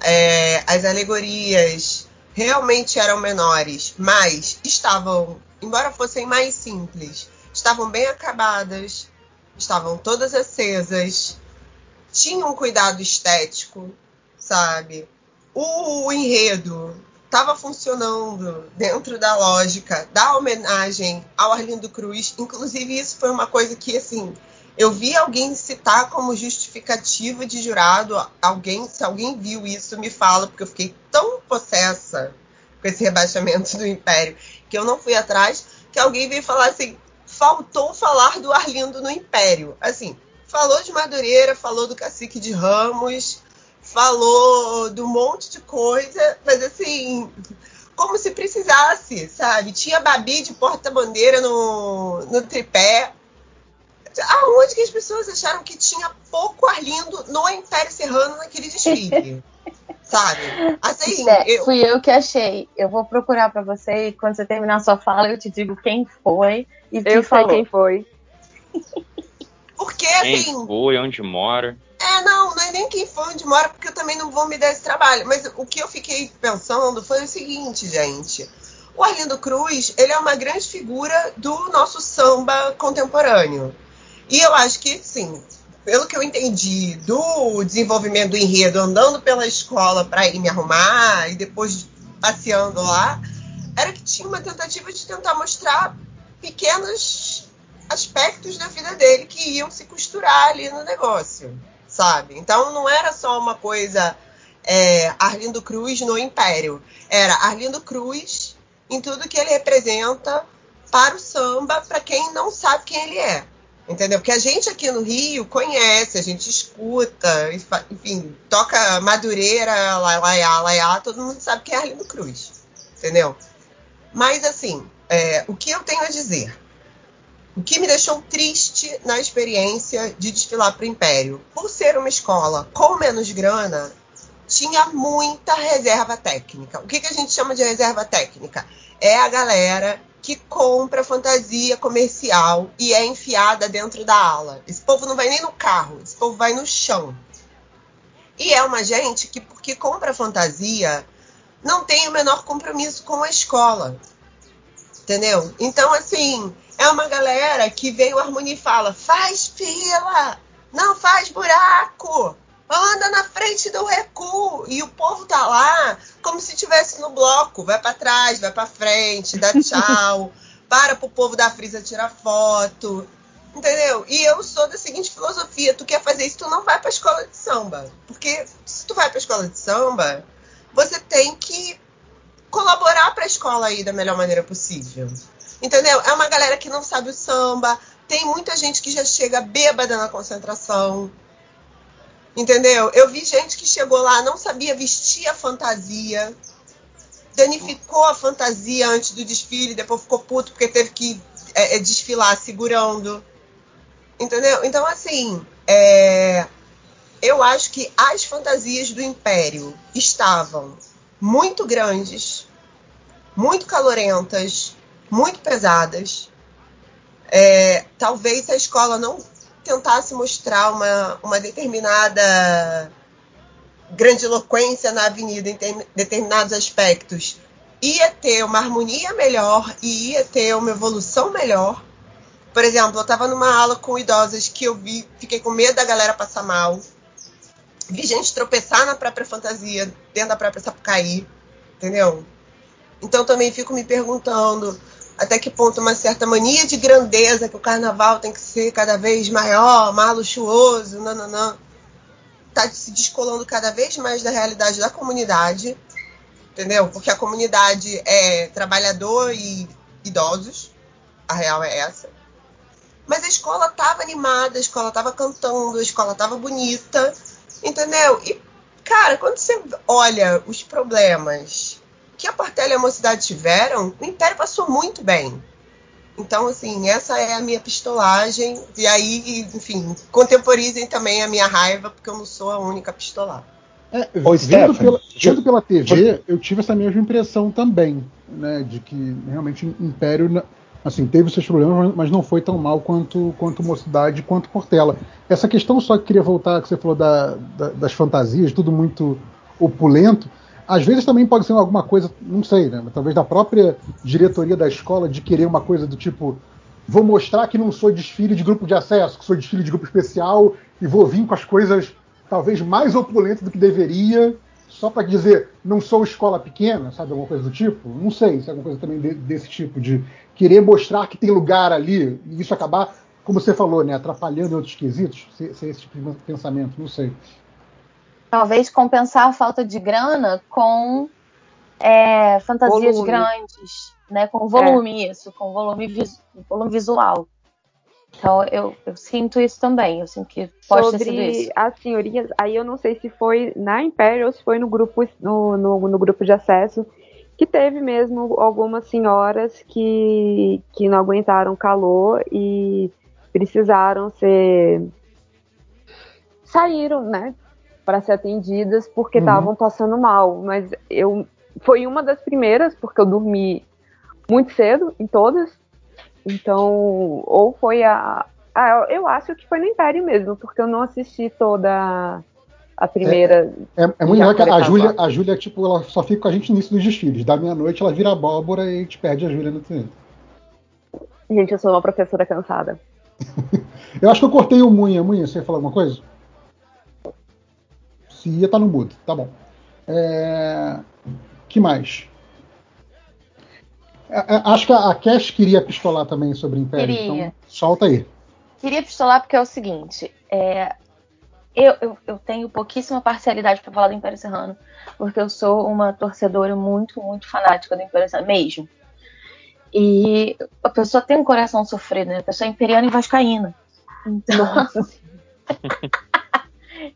é, as alegorias realmente eram menores, mas estavam, embora fossem mais simples, estavam bem acabadas, estavam todas acesas, tinham um cuidado estético, sabe? O, o enredo estava funcionando dentro da lógica da homenagem ao Arlindo Cruz. Inclusive, isso foi uma coisa que, assim, eu vi alguém citar como justificativa de jurado. Alguém, se alguém viu isso, me fala, porque eu fiquei tão possessa com esse rebaixamento do Império que eu não fui atrás. Que alguém veio falar assim: faltou falar do Arlindo no Império. Assim, falou de Madureira, falou do Cacique de Ramos, falou do monte de coisa, mas assim, como se precisasse, sabe? Tinha Babi de porta-bandeira no, no tripé. Aonde que as pessoas acharam que tinha pouco Arlindo no Império Serrano naquele desfile? sabe? Assim, É, eu, Fui eu que achei. Eu vou procurar pra você e quando você terminar a sua fala, eu te digo quem foi e Eu quem falou. quem foi. porque Quem assim, foi, onde mora. É, não, não é nem quem foi onde mora, porque eu também não vou me dar esse trabalho. Mas o que eu fiquei pensando foi o seguinte, gente. O Arlindo Cruz, ele é uma grande figura do nosso samba contemporâneo. E eu acho que, sim, pelo que eu entendi do desenvolvimento do enredo, andando pela escola para ir me arrumar e depois passeando lá, era que tinha uma tentativa de tentar mostrar pequenos aspectos da vida dele que iam se costurar ali no negócio, sabe? Então não era só uma coisa é, Arlindo Cruz no Império, era Arlindo Cruz em tudo que ele representa para o samba, para quem não sabe quem ele é. Entendeu? Porque a gente aqui no Rio conhece, a gente escuta, enfim, toca Madureira, Laiá, Laiá, todo mundo sabe que é Arlindo Cruz. Entendeu? Mas assim, é, o que eu tenho a dizer? O que me deixou triste na experiência de desfilar para o Império, por ser uma escola com menos grana, tinha muita reserva técnica. O que, que a gente chama de reserva técnica? É a galera que compra fantasia comercial e é enfiada dentro da ala. Esse povo não vai nem no carro, esse povo vai no chão. E é uma gente que, porque compra fantasia, não tem o menor compromisso com a escola. Entendeu? Então, assim, é uma galera que vem o Harmonia e fala: faz fila, não faz buraco, anda na frente do recuo. E o povo tá lá como se estivesse no bloco: vai para trás, vai para frente, dá tchau, para pro povo da Frisa tirar foto. Entendeu? E eu sou da seguinte filosofia: tu quer fazer isso, tu não vai pra escola de samba. Porque se tu vai pra escola de samba, você tem que colaborar pra escola aí da melhor maneira possível. Entendeu? É uma galera que não sabe o samba, tem muita gente que já chega bêbada na concentração. Entendeu? Eu vi gente que chegou lá, não sabia vestir a fantasia, danificou a fantasia antes do desfile, depois ficou puto porque teve que é, é, desfilar segurando. Entendeu? Então, assim, é, eu acho que as fantasias do Império estavam muito grandes, muito calorentas, muito pesadas. É, talvez a escola não tentasse mostrar uma, uma determinada grandiloquência na avenida em ter, determinados aspectos, ia ter uma harmonia melhor e ia ter uma evolução melhor. Por exemplo, eu estava numa aula com idosas que eu vi, fiquei com medo da galera passar mal. Vi gente tropeçar na própria fantasia, dentro da própria Sapucaí, entendeu? Então também fico me perguntando até que ponto uma certa mania de grandeza que o carnaval tem que ser cada vez maior, mais luxuoso, nananã, tá se descolando cada vez mais da realidade da comunidade, entendeu? Porque a comunidade é trabalhador e idosos, a real é essa. Mas a escola tava animada, a escola tava cantando, a escola tava bonita, entendeu? E, cara, quando você olha os problemas que a Portela e a Mocidade tiveram, o Império passou muito bem. Então, assim, essa é a minha pistolagem. E aí, enfim, contemporizem também a minha raiva, porque eu não sou a única pistolar. É, vendo, pela, vendo pela TV, eu tive essa mesma impressão também, né? De que realmente o Império assim, teve seus problemas, mas não foi tão mal quanto, quanto Mocidade quanto Portela. Essa questão só que queria voltar, que você falou da, da, das fantasias, tudo muito opulento. Às vezes também pode ser alguma coisa, não sei, né? Talvez da própria diretoria da escola de querer uma coisa do tipo: vou mostrar que não sou desfile de grupo de acesso, que sou desfile de grupo especial e vou vir com as coisas talvez mais opulentas do que deveria, só para dizer não sou escola pequena, sabe? Alguma coisa do tipo. Não sei se é alguma coisa também de, desse tipo, de querer mostrar que tem lugar ali e isso acabar, como você falou, né? Atrapalhando outros quesitos, ser, ser esse tipo de pensamento, não sei talvez compensar a falta de grana com é, fantasias Volume. grandes, né? Com volume isso, com volume, vis- volume visual. Então eu, eu sinto isso também. Eu sinto que pode ter sido Sobre isso. as senhorias, aí eu não sei se foi na Império ou se foi no grupo, no, no, no grupo de acesso, que teve mesmo algumas senhoras que, que não aguentaram o calor e precisaram ser. saíram, né? Para ser atendidas porque Uhum. estavam passando mal. Mas eu. Foi uma das primeiras, porque eu dormi muito cedo em todas. Então, ou foi a. Ah, eu acho que foi no Império mesmo, porque eu não assisti toda a primeira. É, é muito Já legal que a Júlia, tá, a Júlia, tipo, ela só fica com a gente no início dos desfiles. Da meia-noite ela vira abóbora e gente perde a Júlia no treino. Gente, eu sou uma professora cansada. Eu acho que eu cortei o Munha. Munha, você ia falar alguma coisa? Se ia, tá no mudo. Tá bom. É... que mais? É, é, Acho que a a Cash queria pistolar também sobre o Império. Queria. Então, solta aí. Queria pistolar porque é o seguinte: é, eu, eu, eu tenho pouquíssima parcialidade para falar do Império Serrano, porque eu sou uma torcedora muito, muito fanática do Império Serrano, mesmo. E a pessoa tem um coração sofrido, né? A pessoa é imperiana e vascaína. Então,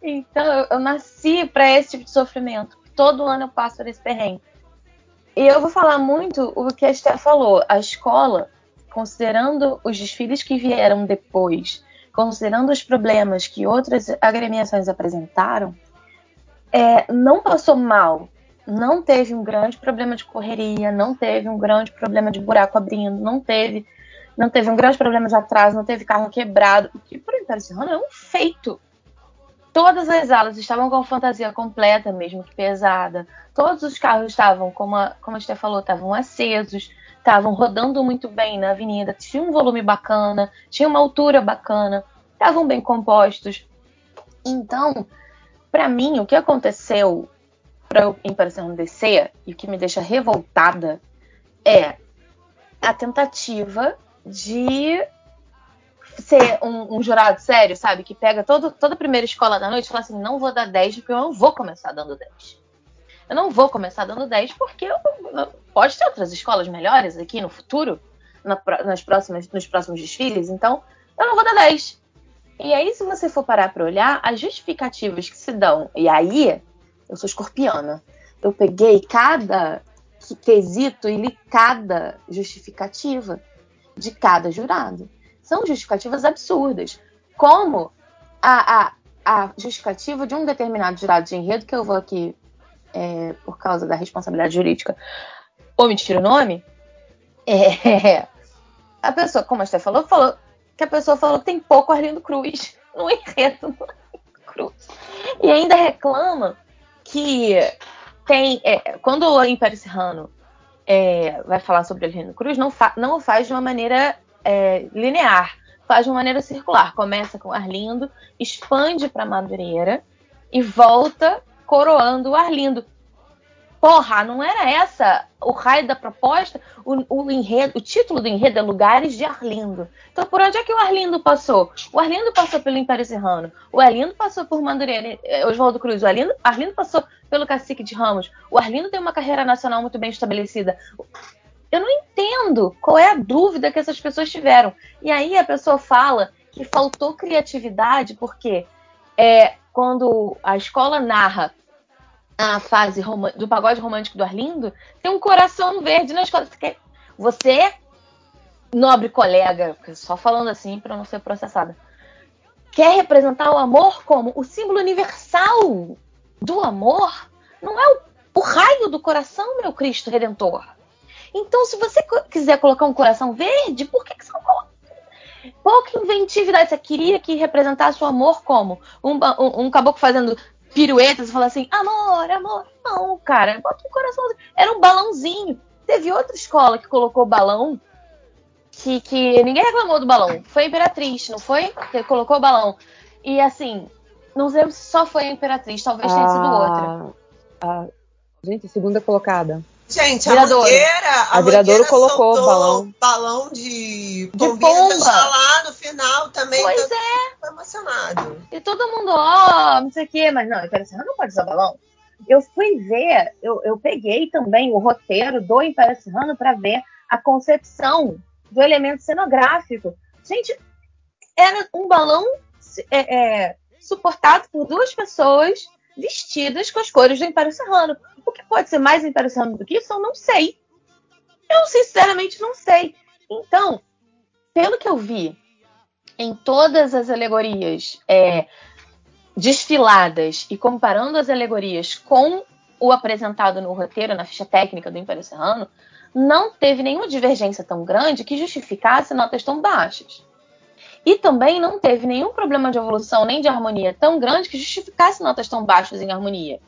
então eu, nasci para esse tipo de sofrimento. Todo ano eu passo por esse perrengue. E eu vou falar muito o que a Esther falou. A escola, considerando os desfiles que vieram depois, considerando os problemas que outras agremiações apresentaram, é, não passou mal. Não teve um grande problema de correria, não teve um grande problema de buraco abrindo, não teve, não teve um grande problema de atraso, não teve carro quebrado. O que para o é um feito. Todas as alas estavam com fantasia completa, mesmo que pesada. Todos os carros estavam, como a, como a Esther falou, estavam acesos, estavam rodando muito bem na avenida, tinha um volume bacana, tinha uma altura bacana, estavam bem compostos. Então, para mim, o que aconteceu para o Império Serrano descer, e o que me deixa revoltada, é a tentativa de ser um, um jurado sério, sabe? Que pega todo, toda a primeira escola da noite e fala assim: não vou dar 10 porque eu não vou começar dando 10. Eu não vou começar dando 10 porque eu, eu- pode ter outras escolas melhores aqui no futuro, na nas próximas, nos próximos desfiles, então eu não vou dar 10. E aí, se você for parar pra olhar, as justificativas que se dão, e aí, eu sou escorpiana, eu peguei cada que- quesito e li cada justificativa de cada jurado. São justificativas absurdas. Como a, a, a justificativa de um determinado jurado de enredo, que eu vou aqui, é, por causa da responsabilidade jurídica, omitir o nome, é, a pessoa, como a Steph falou, falou que a pessoa falou que tem pouco Arlindo Cruz no enredo do Arlindo Cruz. E ainda reclama que tem. é, quando o Império Serrano é, vai falar sobre Arlindo Cruz, não, fa- não o faz de uma maneira é, linear, faz de uma maneira circular. Começa com Arlindo, expande para Madureira e volta coroando o Arlindo. Porra, não era essa o raio da proposta? O, o enredo, o título do enredo é Lugares de Arlindo. Então, por onde é que o Arlindo passou? O Arlindo passou pelo Império Serrano. O Arlindo passou por Madureira, eh, Oswaldo Cruz. O Arlindo, Arlindo passou pelo Cacique de Ramos. O Arlindo tem uma carreira nacional muito bem estabelecida. Eu não entendo qual é a dúvida que essas pessoas tiveram. E aí a pessoa fala que faltou criatividade porque é, quando a escola narra a fase do pagode romântico do Arlindo, tem um coração verde na escola. Você nobre colega, só falando assim para não ser processada, quer representar o amor como o símbolo universal do amor? Não é o, o raio do coração, meu Cristo Redentor. Então, se você quiser colocar um coração verde, por que, que você não coloca? Pouca inventividade. Você queria que representasse o amor como um, um, um caboclo fazendo piruetas e falar assim, amor, amor. Não, cara, bota um coração. Era um balãozinho. Teve outra escola que colocou balão que, que ninguém reclamou do balão. Foi a Imperatriz, não foi? Que colocou o balão. E assim, não lembro se só foi a Imperatriz, talvez tenha sido outra. A, gente, segunda colocada. Gente, a Viradouro. Mangueira, a, A Viradouro colocou soltou balão. balão de De pomba. tá lá no final também. Pois todo é. Foi emocionado. E todo mundo, ó, não sei o quê, mas não, Império Serrano não pode usar balão. Eu fui ver, eu, eu peguei também o roteiro do Império Serrano para ver a concepção do elemento cenográfico. Gente, era um balão é, é, suportado por duas pessoas vestidas com as cores do Império Serrano. O que pode ser mais Serrano do que isso, eu não sei. Eu sinceramente não sei. Então, pelo que eu vi em todas as alegorias é, desfiladas e comparando as alegorias com o apresentado no roteiro, na ficha técnica do Império Serrano, não teve nenhuma divergência tão grande que justificasse notas tão baixas. E também não teve nenhum problema de evolução nem de harmonia tão grande que justificasse notas tão baixas em harmonia.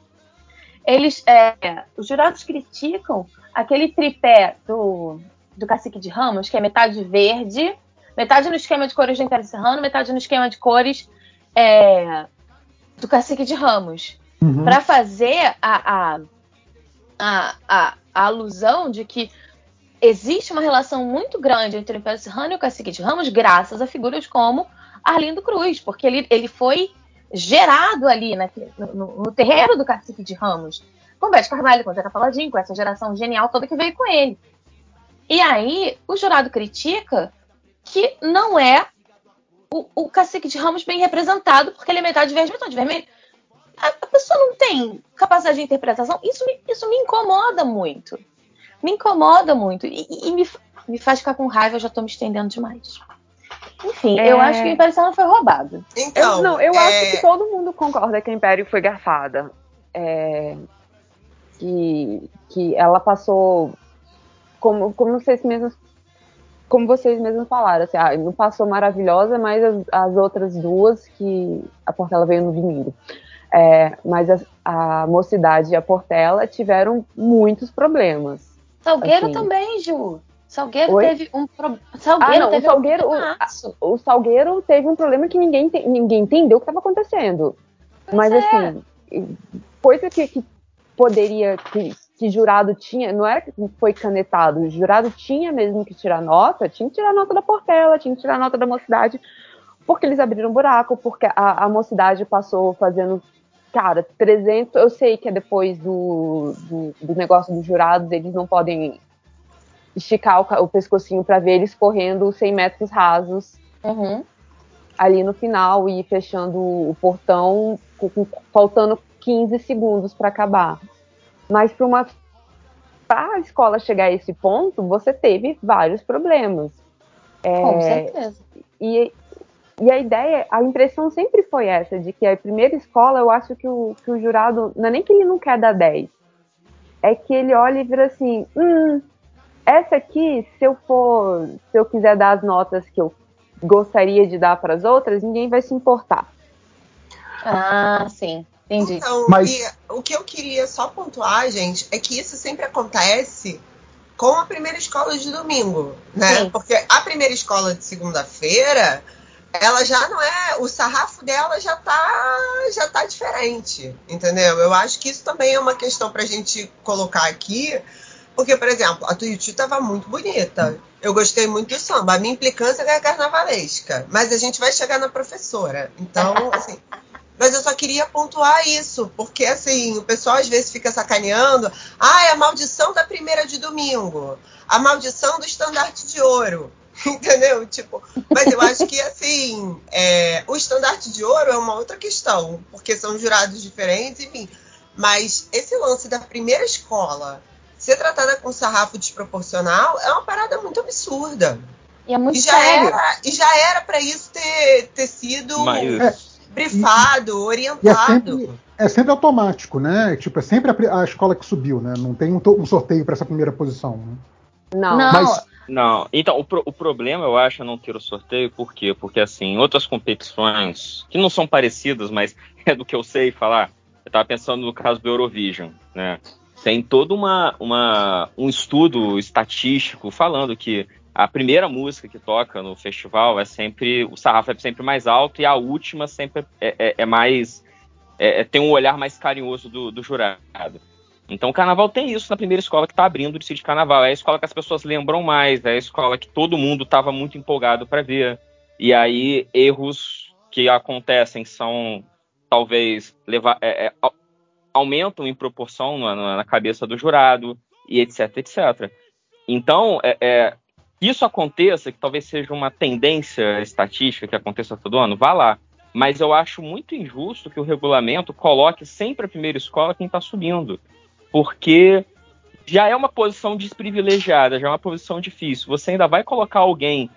Eles, é, os jurados criticam aquele tripé do, do Cacique de Ramos, que é metade verde, metade no esquema de cores do Império Serrano, metade no esquema de cores é, do Cacique de Ramos. Uhum. Para fazer a, a, a, a, alusão de que existe uma relação muito grande entre o Império Serrano e o Cacique de Ramos, graças a figuras como Arlindo Cruz, porque ele, ele foi gerado ali naquele- no, no- no terreiro do Cacique de Ramos, com Bete Carvalho, com Zeca Paladinho, com essa geração genial toda que veio com ele. E aí, o jurado critica que não é o, o Cacique de Ramos bem representado, porque ele é metade verde, metade vermelho. A, a pessoa não tem capacidade de interpretação. Isso me, isso me incomoda muito. Me incomoda muito. E, e- me, me faz ficar com raiva, eu já tô me estendendo demais. Enfim, É. eu acho que o Império Serrano foi roubado. Então, eu, não, eu é, acho que todo mundo concorda que o Império foi garfada. É, que, que ela passou como, como vocês mesmos como vocês mesmos falaram, assim, ah, não passou maravilhosa, mas as, as outras duas que a Portela veio no domingo. É, mas as- a, mocidade e a Portela tiveram muitos problemas. Salgueiro Assim. também, Ju. Salgueiro Oi? teve um problema. Salgueiro Ah, não, o Salgueiro, um o, o Salgueiro teve um problema que ninguém, ente- ninguém entendeu o que estava acontecendo. Mas é. assim, coisa que, que poderia, que que jurado tinha, não era que foi canetado, o jurado tinha mesmo que tirar nota, tinha que tirar nota da Portela, tinha que tirar nota da mocidade, porque eles abriram um buraco, porque a, a mocidade passou fazendo, cara, 300, eu sei que é depois do, do, do negócio dos jurados, eles não podem esticar o, o pescocinho para ver eles correndo 100 metros rasos Uhum. ali no final e fechando o portão, com- faltando 15 segundos para acabar. Mas para uma para a escola chegar a esse ponto, você teve vários problemas. É, Com certeza. E, e a ideia, a impressão sempre foi essa, de que a primeira escola, eu acho que o, que o jurado, não é nem que ele não quer dar 10, é que ele olha e vira assim, hum, essa aqui, se eu for, se eu quiser dar as notas que eu gostaria de dar para as outras, ninguém vai se importar. Ah, sim. Entendi. Então, Mas- e o que eu queria só pontuar, gente, é que isso sempre acontece com a primeira escola de domingo, né? Sim. Porque a primeira escola de segunda-feira, ela já não é, o sarrafo dela já tá, já tá diferente, entendeu? Eu acho que isso também é uma questão pra gente colocar aqui, porque, por exemplo, a Tuiuti tava muito bonita. Eu gostei muito do samba. A minha implicância é carnavalesca. Mas a gente vai chegar na professora. Então, assim. Mas eu só queria pontuar isso, porque assim, o pessoal às vezes fica sacaneando. Ah, é a maldição da primeira de domingo. A maldição do estandarte de ouro. Entendeu? Tipo, mas eu acho que assim, é, o estandarte de ouro é uma outra questão, porque são jurados diferentes, enfim. Mas esse lance da primeira escola ser tratada com sarrafo desproporcional é uma parada muito absurda. E é muito E já sério. era, e já era para isso ter, ter sido Mas- brifado, E é orientado. sempre, é sempre automático, né? Tipo, é sempre a, a escola que subiu, né? Não tem um, um sorteio para essa primeira posição. né? Não. Não, Mas- Não, então o, pro- o problema eu acho é não ter o sorteio, por quê? Porque assim, outras competições, que não são parecidas, mas é do que eu sei falar, eu tava pensando no caso do Eurovision, né? Tem todo uma, uma, um estudo estatístico falando que a primeira música que toca no festival é sempre, o sarrafo é sempre mais alto e a última sempre é, é- é mais, é- é- tem um olhar mais carinhoso do, do jurado. Então o carnaval tem isso na primeira escola que está abrindo o desfile de carnaval. É a escola que as pessoas lembram mais, é a escola que todo mundo estava muito empolgado para ver. E aí erros que acontecem são talvez levar, é, é, aumentam em proporção na, na- cabeça do jurado e etc, etc. Então é, é, isso aconteça, que talvez seja uma tendência estatística que aconteça todo ano, vá lá. Mas eu acho muito injusto que o regulamento coloque sempre a primeira escola quem está subindo porque já é uma posição desprivilegiada, já é uma posição difícil. Você ainda vai colocar alguém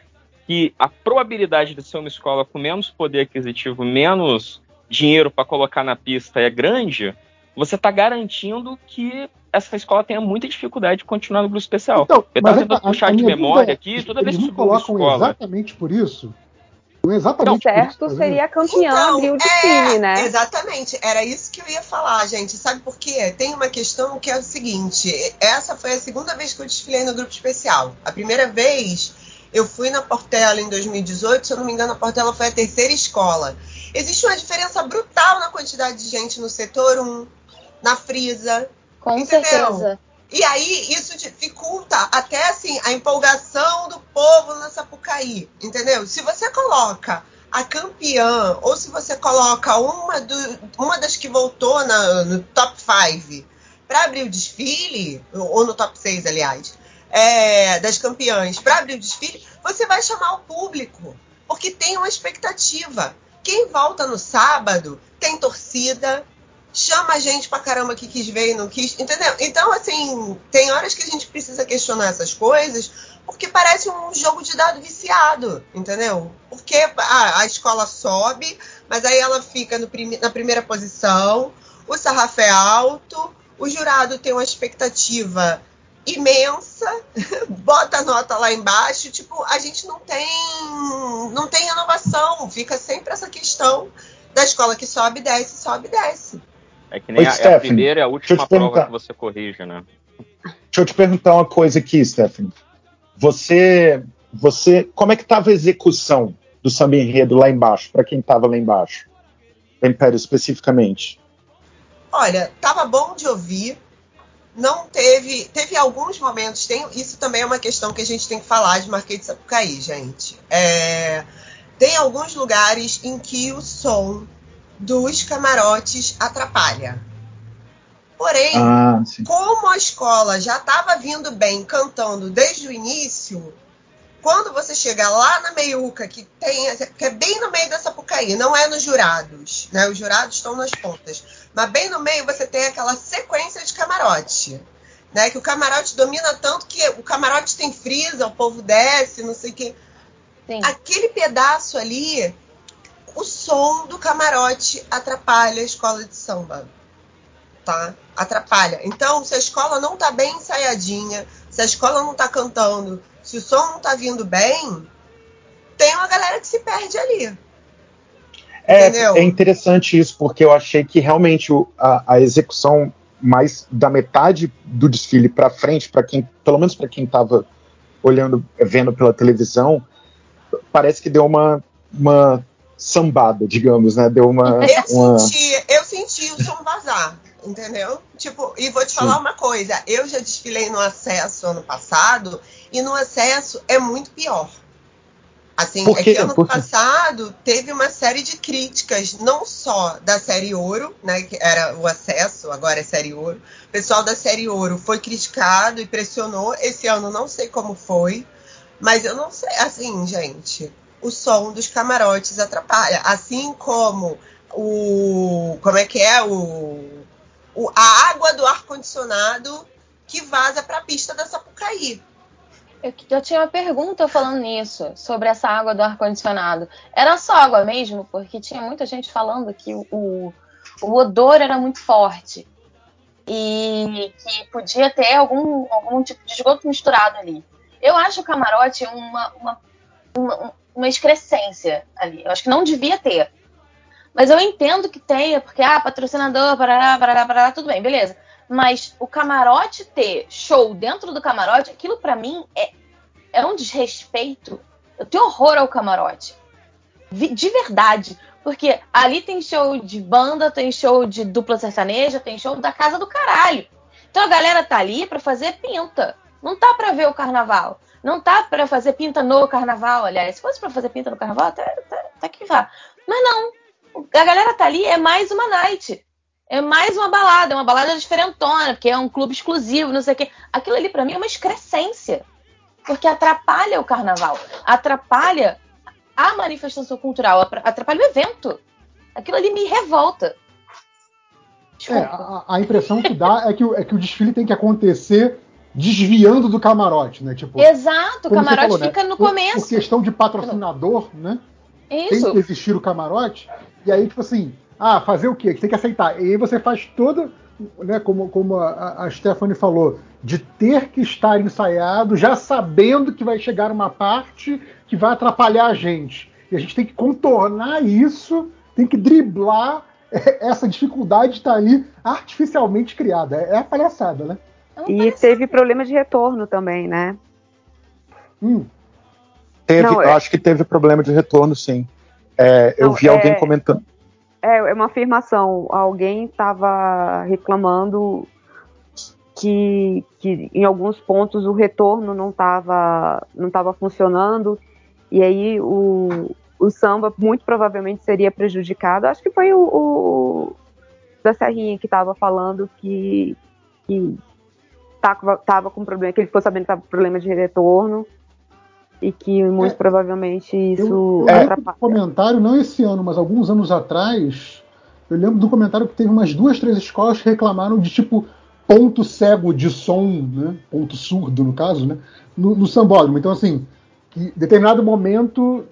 que a probabilidade de ser uma escola com menos poder aquisitivo, menos dinheiro para colocar na pista é grande, você está garantindo que essa escola tenha muita dificuldade de continuar no grupo especial. Então, eu estava tentando a- puxar a de memória é, aqui, toda vez que subiu uma colocam escola. exatamente por isso? É exatamente por certo isso, seria campeã Então, abril de é, time, né? Exatamente, era isso que eu ia falar, gente. Sabe por quê? Tem uma questão que é o seguinte: essa foi a segunda vez que eu desfilei no grupo especial. A primeira vez eu fui na Portela em 2018, se eu não me engano, a Portela foi a terceira escola. Existe uma diferença brutal na quantidade de gente no setor 1, na Frisa. Com Entendeu? certeza. E aí isso dificulta até assim a empolgação do povo na Sapucaí, entendeu? Se você coloca a campeã ou se você coloca uma, do- uma das que voltou na- no top 5 para abrir o desfile, ou no top 6, aliás, é, das campeãs para abrir o desfile, você vai chamar o público, porque tem uma expectativa. Quem volta no sábado tem torcida, chama a gente pra caramba que quis ver e não quis, entendeu? Então, assim, tem horas que a gente precisa questionar essas coisas, porque parece um jogo de dado viciado, entendeu? Porque a, a escola sobe, mas aí ela fica na primeira posição, o sarrafo é alto, o jurado tem uma expectativa imensa, bota a nota lá embaixo, tipo, a gente não tem não tem renovação, fica sempre essa questão da escola que sobe, desce, sobe, desce. É que nem Oi, a, é a primeira e a última prova perguntar. que você corrige, né? Deixa eu te perguntar uma coisa aqui, Stephanie. Você, você, como é que estava a execução do samba enredo lá embaixo, para quem estava lá embaixo? Império especificamente. Olha, tava bom de ouvir, não teve. Teve alguns momentos. Tem, isso também é uma questão que a gente tem que falar de Marquês de Sapucaí, gente. É, tem alguns lugares em que o som dos camarotes atrapalha. Porém, Ah, sim. como a escola já estava vindo bem cantando desde o início, quando você chega lá na meiuca, que, tem, que é bem no meio da Sapucaí, não é nos jurados, né? Os jurados estão nas pontas. Mas bem no meio você tem aquela sequência de camarote. Né, que o camarote domina tanto que o camarote tem frisa, o povo desce, não sei o quê. Aquele pedaço ali, o som do camarote atrapalha a escola de samba. Tá? Atrapalha. Então, se a escola não tá bem ensaiadinha, se a escola não tá cantando, se o som não tá vindo bem, tem uma galera que se perde ali. É, Entendeu? é interessante isso, porque eu achei que realmente a, a execução mais da metade do desfile para frente, para quem, pelo menos para quem estava olhando, vendo pela televisão, parece que deu uma, uma sambada, digamos, né? Deu uma, Eu uma- senti, eu senti o som vazar, entendeu? Tipo, e vou te falar Sim. uma coisa, eu já desfilei no acesso ano passado, e no acesso é muito pior. Assim, Por é que ano Por passado teve uma série de críticas, não só da série Ouro, né, que era o acesso, agora é série Ouro. O pessoal da série Ouro foi criticado e pressionou. Esse ano não sei como foi, mas eu não sei, assim, gente, o som dos camarotes atrapalha, assim como o como é que é o, o- a água do ar condicionado que vaza para a pista da Sapucaí. Eu, eu tinha uma pergunta falando nisso, sobre essa água do ar-condicionado. Era só água mesmo? Porque tinha muita gente falando que o, o, o odor era muito forte. E que podia ter algum, algum tipo de esgoto misturado ali. Eu acho o camarote uma, uma, uma, uma excrescência ali. Eu acho que não devia ter. Mas eu entendo que tenha, porque, ah, patrocinador, parará, parará, parará, tudo bem, beleza. Mas o camarote ter show dentro do camarote, aquilo pra mim é, é um desrespeito. Eu tenho horror ao camarote. De verdade. Porque ali tem show de banda, tem show de dupla sertaneja, tem show da casa do caralho. Então a galera tá ali pra fazer pinta. Não tá pra ver o carnaval. Não tá pra fazer pinta no carnaval, aliás. Se fosse pra fazer pinta no carnaval, até, até, até que vá. Mas não. A galera tá ali, é mais uma night. É mais uma balada, é uma balada diferentona, porque é um clube exclusivo, não sei o quê. Aquilo ali pra mim é uma excrescência. Porque atrapalha o carnaval. Atrapalha a manifestação cultural, atra- atrapalha o evento. Aquilo ali me revolta. É, a, a impressão que dá é que, o- é que o desfile tem que acontecer desviando do camarote, né? Tipo, Exato, o camarote falou, né? fica no Por- começo. Por questão de patrocinador, né? Tem Isso. que existir o camarote. E aí, tipo assim, ah, fazer o quê? Você tem que aceitar. E aí você faz toda, né, como, como a, a Stephanie falou, de ter que estar ensaiado, já sabendo que vai chegar uma parte que vai atrapalhar a gente. E a gente tem que contornar isso, tem que driblar essa dificuldade de estar ali artificialmente criada. É a palhaçada, né? E teve problema de retorno também, né? Hum. teve, Não, eu é- acho que teve problema de retorno, sim. É, eu Não, vi é- alguém comentando. É, é uma afirmação. Alguém estava reclamando que, que em alguns pontos o retorno não estava não tava funcionando e aí o, o samba muito provavelmente seria prejudicado. Acho que foi o, o da Serrinha que estava falando que, que tava, com problema, que ele ficou sabendo que estava com problema de retorno e que muito provavelmente isso Eu É. lembro do comentário, não esse ano, mas alguns anos atrás, eu lembro do comentário que teve umas duas, três escolas que reclamaram de tipo ponto cego de som, né? Ponto surdo, no caso, né? No, no sambódromo. Então, assim, que em determinado momento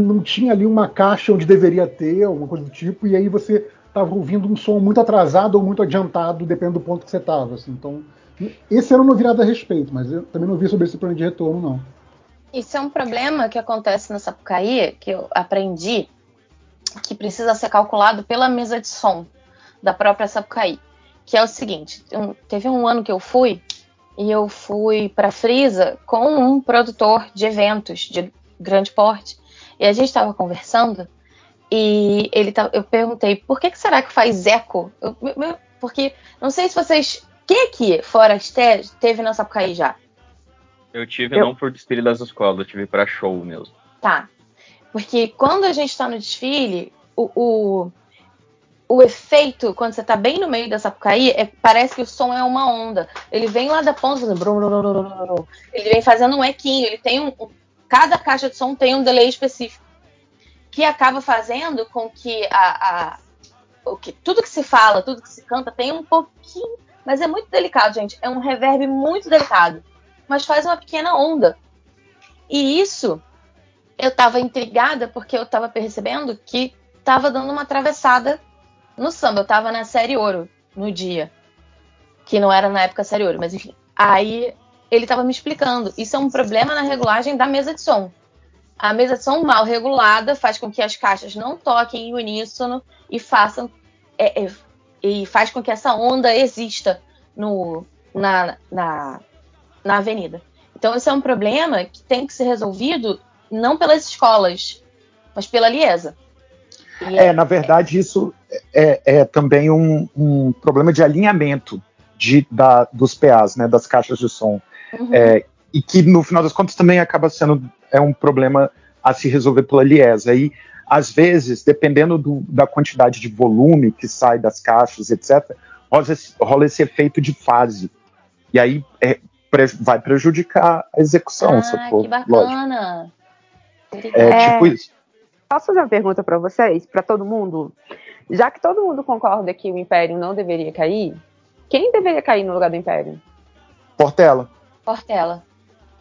não tinha ali uma caixa onde deveria ter, alguma coisa do tipo, e aí você estava ouvindo um som muito atrasado ou muito adiantado, dependendo do ponto que você estava. Assim. Então, esse ano eu não vi nada a respeito, mas eu também não vi sobre esse plano de retorno, não. Isso é um problema que acontece na Sapucaí, que eu aprendi, que precisa ser calculado pela mesa de som da própria Sapucaí. Que é o seguinte: teve um ano que eu fui e eu fui para Frisa com um produtor de eventos de grande porte. E a gente estava conversando e ele eu perguntei por que, que será que faz eco? Eu- eu- porque não sei se vocês que que Forasté teve na Sapucaí já? Eu tive Eu- não por desfile das escolas, eu tive pra show mesmo. Tá. Porque quando a gente tá no desfile, o, o, o efeito, quando você tá bem no meio da Sapucaí, é, parece que o som é uma onda. Ele vem lá da ponta fazendo. Ele vem fazendo um equinho. Ele tem um. um- Cada caixa de som tem um delay específico. Que acaba fazendo com que a, a- o que, tudo que se fala, tudo que se canta, tem um pouquinho. Mas é muito delicado, gente. É um reverb muito delicado. Mas faz uma pequena onda. E isso eu tava intrigada porque eu tava percebendo que tava dando uma atravessada no samba. Eu tava na série ouro no dia. Que não era na época série ouro, mas enfim. Aí ele tava me explicando. Isso é um problema na regulagem da mesa de som. A mesa de som mal regulada faz com que as caixas não toquem em uníssono e façam. é, é, e faz com que essa onda exista no, na, na, na avenida. Então, esse é um problema que tem que ser resolvido não pelas escolas, mas pela Liesa. E É, na verdade, isso é, é também um, um problema de alinhamento de, da, dos PAs, né, das caixas de som. Uhum. É, e que, no final das contas, também acaba sendo é um problema a se resolver pela Liesa. E, às vezes, dependendo do- da quantidade de volume que sai das caixas, etc., rola esse, rola esse efeito de fase. E aí é, pre- vai prejudicar a execução, ah, sacou? que Lógico. bacana. É, É. tipo isso. Posso fazer uma pergunta para vocês, para todo mundo? Já que todo mundo concorda que o Império não deveria cair, quem deveria cair no lugar do Império? Portela. Portela.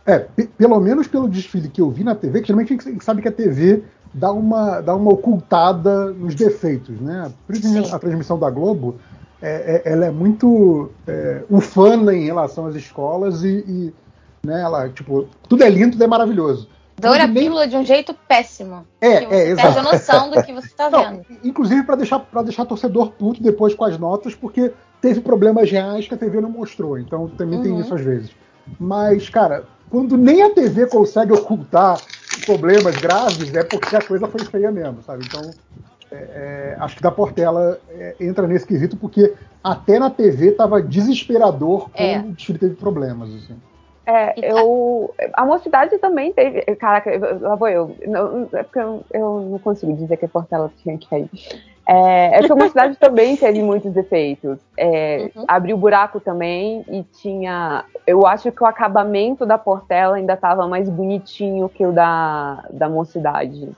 É, pe- pelo menos pelo desfile que eu vi na TV, que geralmente a gente sabe que a TV dá uma, dá uma ocultada nos defeitos, né? Por isso Sim. a transmissão da Globo, é, é- ela é muito é, ufana em relação às escolas e, e, né, ela, tipo, tudo é lindo, tudo é maravilhoso. Doura a nem- pílula de um jeito péssimo. É, é, perde exato. a noção do que você tá Não, vendo. inclusive para deixar para deixar torcedor puto depois com as notas, porque teve problemas reais que a TV não mostrou. Então também tem Uhum. isso às vezes. Mas, cara, quando nem a TV consegue ocultar problemas graves, é porque a coisa foi feia mesmo, sabe? Então, é, é, acho que da Portela é, entra nesse quesito, porque até na TV tava desesperador como É. o desfile teve problemas. Assim. É, E tá- eu. A mocidade também teve. Caraca, eu- lá vou eu. Não, é porque eu, eu não consigo dizer que a Portela tinha que cair. É, é a mocidade também teve muitos defeitos. É, Uhum. Abriu buraco também e tinha. Eu acho que o acabamento da Portela ainda estava mais bonitinho que o da, da mocidade.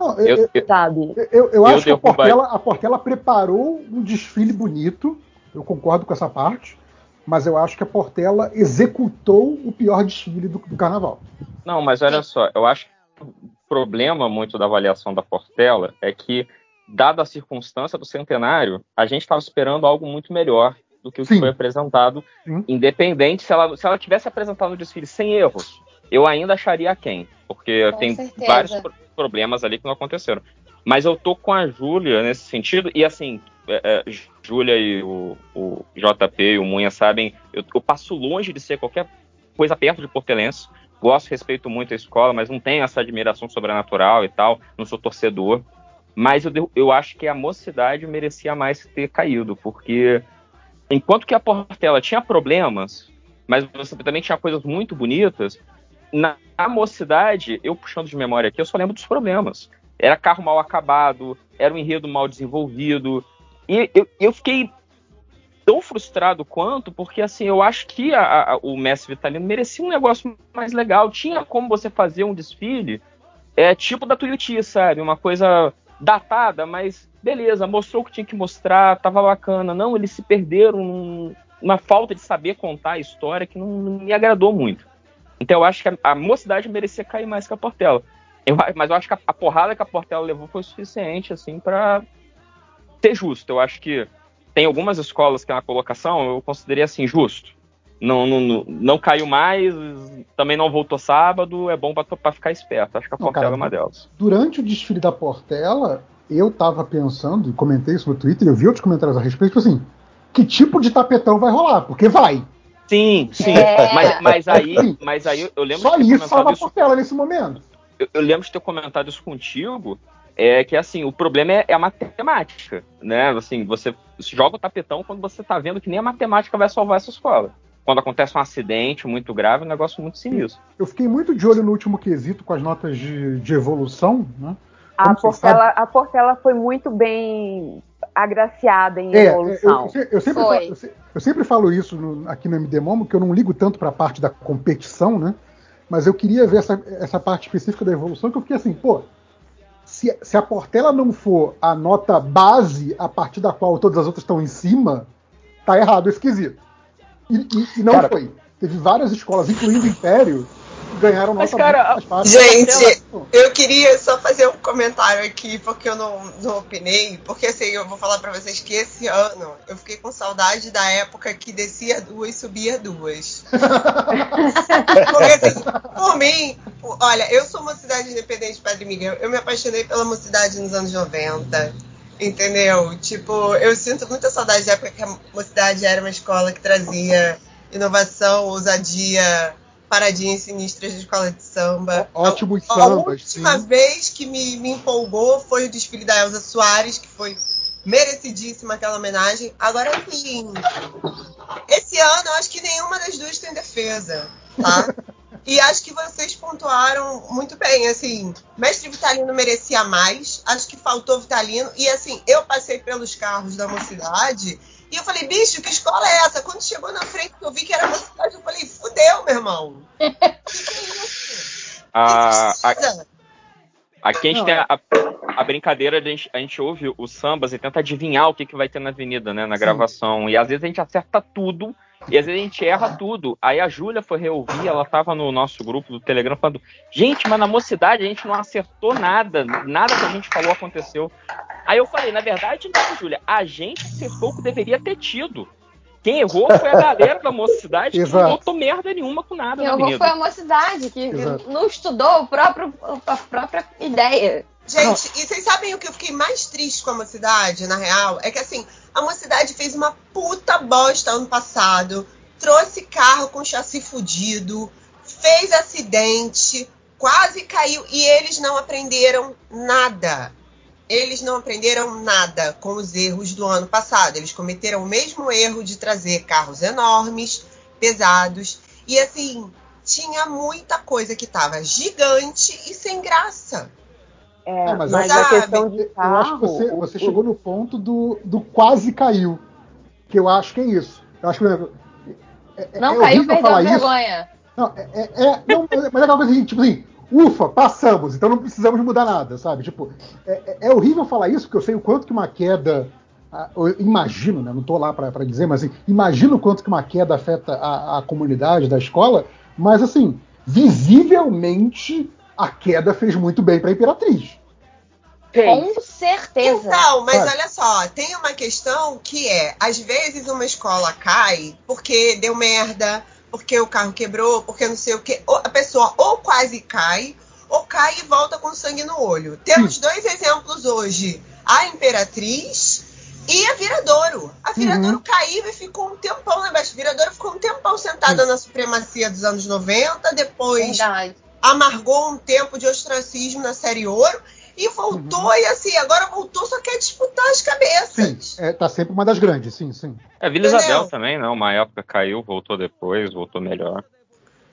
Não, eu, Eu, eu- Sabe? eu- eu- eu acho que a Portela, a Portela preparou um desfile bonito, eu concordo com essa parte, mas eu acho que a Portela executou o pior desfile do, do carnaval. Não, mas olha só, eu acho que o problema muito da avaliação da Portela é que, dada a circunstância do centenário, a gente estava esperando algo muito melhor do que o que Sim. foi apresentado, Sim. independente se ela, se ela tivesse apresentado o desfile sem erros, eu ainda acharia quem, porque Com tem certeza. vários pro- problemas ali que não aconteceram. Mas eu tô com a Júlia nesse sentido, e assim, é, é, Júlia e o, o JP e o Munha sabem, eu, eu passo longe de ser qualquer coisa perto de portelense. Gosto, respeito muito a escola, mas não tenho essa admiração sobrenatural e tal, não sou torcedor. Mas eu, eu acho que a mocidade merecia mais ter caído, porque enquanto que a Portela tinha problemas, mas você também tinha coisas muito bonitas, na, na mocidade, eu puxando de memória aqui, eu só lembro dos problemas. Era carro mal acabado, era um enredo mal desenvolvido. E eu, eu fiquei tão frustrado quanto, porque assim, eu acho que a- a- o Messi Vitalino merecia um negócio mais legal. Tinha como você fazer um desfile é tipo da Tuiuti, sabe? Uma coisa datada, mas beleza, mostrou o que tinha que mostrar, tava bacana. Não, eles se perderam num- numa falta de saber contar a história que não, não me agradou muito. Então eu acho que a, a mocidade merecia cair mais que a Portela. Eu mas eu acho que a, a porrada que a Portela levou foi suficiente, assim, para ser justo. Eu acho que tem algumas escolas que na colocação eu considerei assim, justo. Não, não, não, não caiu mais, também não voltou sábado, é bom para ficar esperto. Acho que a Não, Portela cara, é uma delas. Durante o desfile da Portela, eu tava pensando, e comentei isso no Twitter, eu vi outros comentários a respeito, tipo assim, que tipo de tapetão vai rolar? Porque vai. Sim, sim. É. Mas, mas aí, mas aí eu lembro Só de ter isso salva a isso Portela nesse momento. eu, eu lembro de ter comentado isso contigo, é que assim, o problema é, é a matemática, né? Assim, você joga o tapetão quando você tá vendo que nem a matemática vai salvar essa escola. Quando acontece um acidente muito grave, é um negócio muito sinistro. Eu fiquei muito de olho no último quesito com as notas de, de evolução, né? A Como Portela, a Portela foi muito bem agraciada em É, evolução. eu, eu- eu sempre falo, eu, se- eu sempre falo isso no- aqui no MD Momo, que eu não ligo tanto para a parte da competição, né? Mas eu queria ver essa, essa parte específica da evolução, que eu fiquei assim, pô, se, se a Portela não for a nota base a partir da qual todas as outras estão em cima, tá errado esse quesito. E, e- e não Cara- foi. Teve várias escolas, incluindo o Império, ganharam Mas, nota cara, muito mais fácil. Gente, eu queria só fazer um comentário aqui, porque eu não, não opinei. Porque assim, eu vou falar pra vocês que esse ano eu fiquei com saudade da época que descia duas e subia duas. porque assim, por mim, por- olha, eu sou uma cidade independente, Padre Miguel. Eu me apaixonei pela mocidade nos anos 90. Entendeu? Tipo, eu sinto muita saudade da época que a mocidade era uma escola que trazia inovação, ousadia, paradinhas sinistras de escola de samba. Ótimos A sambas, última sim. vez que me, me empolgou foi o desfile da Elza Soares, que foi merecidíssima aquela homenagem. Agora sim, esse ano eu acho que nenhuma das duas tem defesa, tá? E acho que vocês pontuaram muito bem, assim, Mestre Vitalino merecia mais, acho que faltou Vitalino, e assim, eu passei pelos carros da mocidade e eu falei, bicho, que escola é essa? Quando chegou na frente que eu vi que era mocidade, eu falei, fudeu, meu irmão. A, a, Precisa. aqui a gente Não, tem é. a, a brincadeira, de a gente, a gente ouve os sambas e tenta adivinhar o que, que vai ter na avenida, né? Na Sim. gravação. E às vezes a gente acerta tudo. E às vezes a gente erra tudo. Aí a Júlia foi reouvir, ela tava no nosso grupo do Telegram falando: Gente, mas na mocidade a gente não acertou nada. Nada que a gente falou aconteceu. Aí eu falei: Na verdade, não, Júlia. A gente acertou o que deveria ter tido. Quem errou foi a galera da mocidade que não botou merda nenhuma com nada Quem na errou foi a mocidade, que Exato. não estudou o próprio, a própria ideia. Gente, e vocês sabem o que eu fiquei mais triste com a mocidade, na real? É que assim, a mocidade fez uma puta bosta ano passado, trouxe carro com chassi fudido, fez acidente, quase caiu e eles não aprenderam nada. Eles não aprenderam nada com os erros do ano passado. Eles cometeram o mesmo erro de trazer carros enormes, pesados, e assim, tinha muita coisa que tava gigante e sem graça. É, É, mas, mas a acho, questão de eu acho que você, carro, você o- chegou no ponto do, do quase caiu. Que eu acho que é isso. Eu acho que, por exemplo, é- é Não horrível caiu, perdeu a falar isso. vergonha. Não, é, é- é- não, mas é aquela coisa assim, tipo assim, ufa, passamos, então não precisamos mudar nada, sabe? Tipo, é, é- é horrível falar isso, porque eu sei o quanto que uma queda. Eu imagino, né? Não tô lá pra pra dizer, mas assim, imagino o quanto que uma queda afeta a, a comunidade da escola, mas assim, visivelmente a queda fez muito bem pra Imperatriz. Com certeza. Então, mas olha só, tem uma questão que é, às vezes uma escola cai porque deu merda, porque o carro quebrou, porque não sei o que. A pessoa ou quase cai, ou cai e volta com sangue no olho. Temos dois exemplos hoje: a Imperatriz e a Viradouro. A Viradouro caiu e ficou um tempão lá embaixo. A Viradouro ficou um tempão sentada na supremacia dos anos 90, depois Verdade. amargou um tempo de ostracismo na série Ouro e voltou e assim, agora voltou, só quer disputar as cabeças. Sim, é, tá sempre uma das grandes, sim, sim. É, Vila Entendeu? Isabel também, né? Uma época caiu, voltou depois, voltou melhor.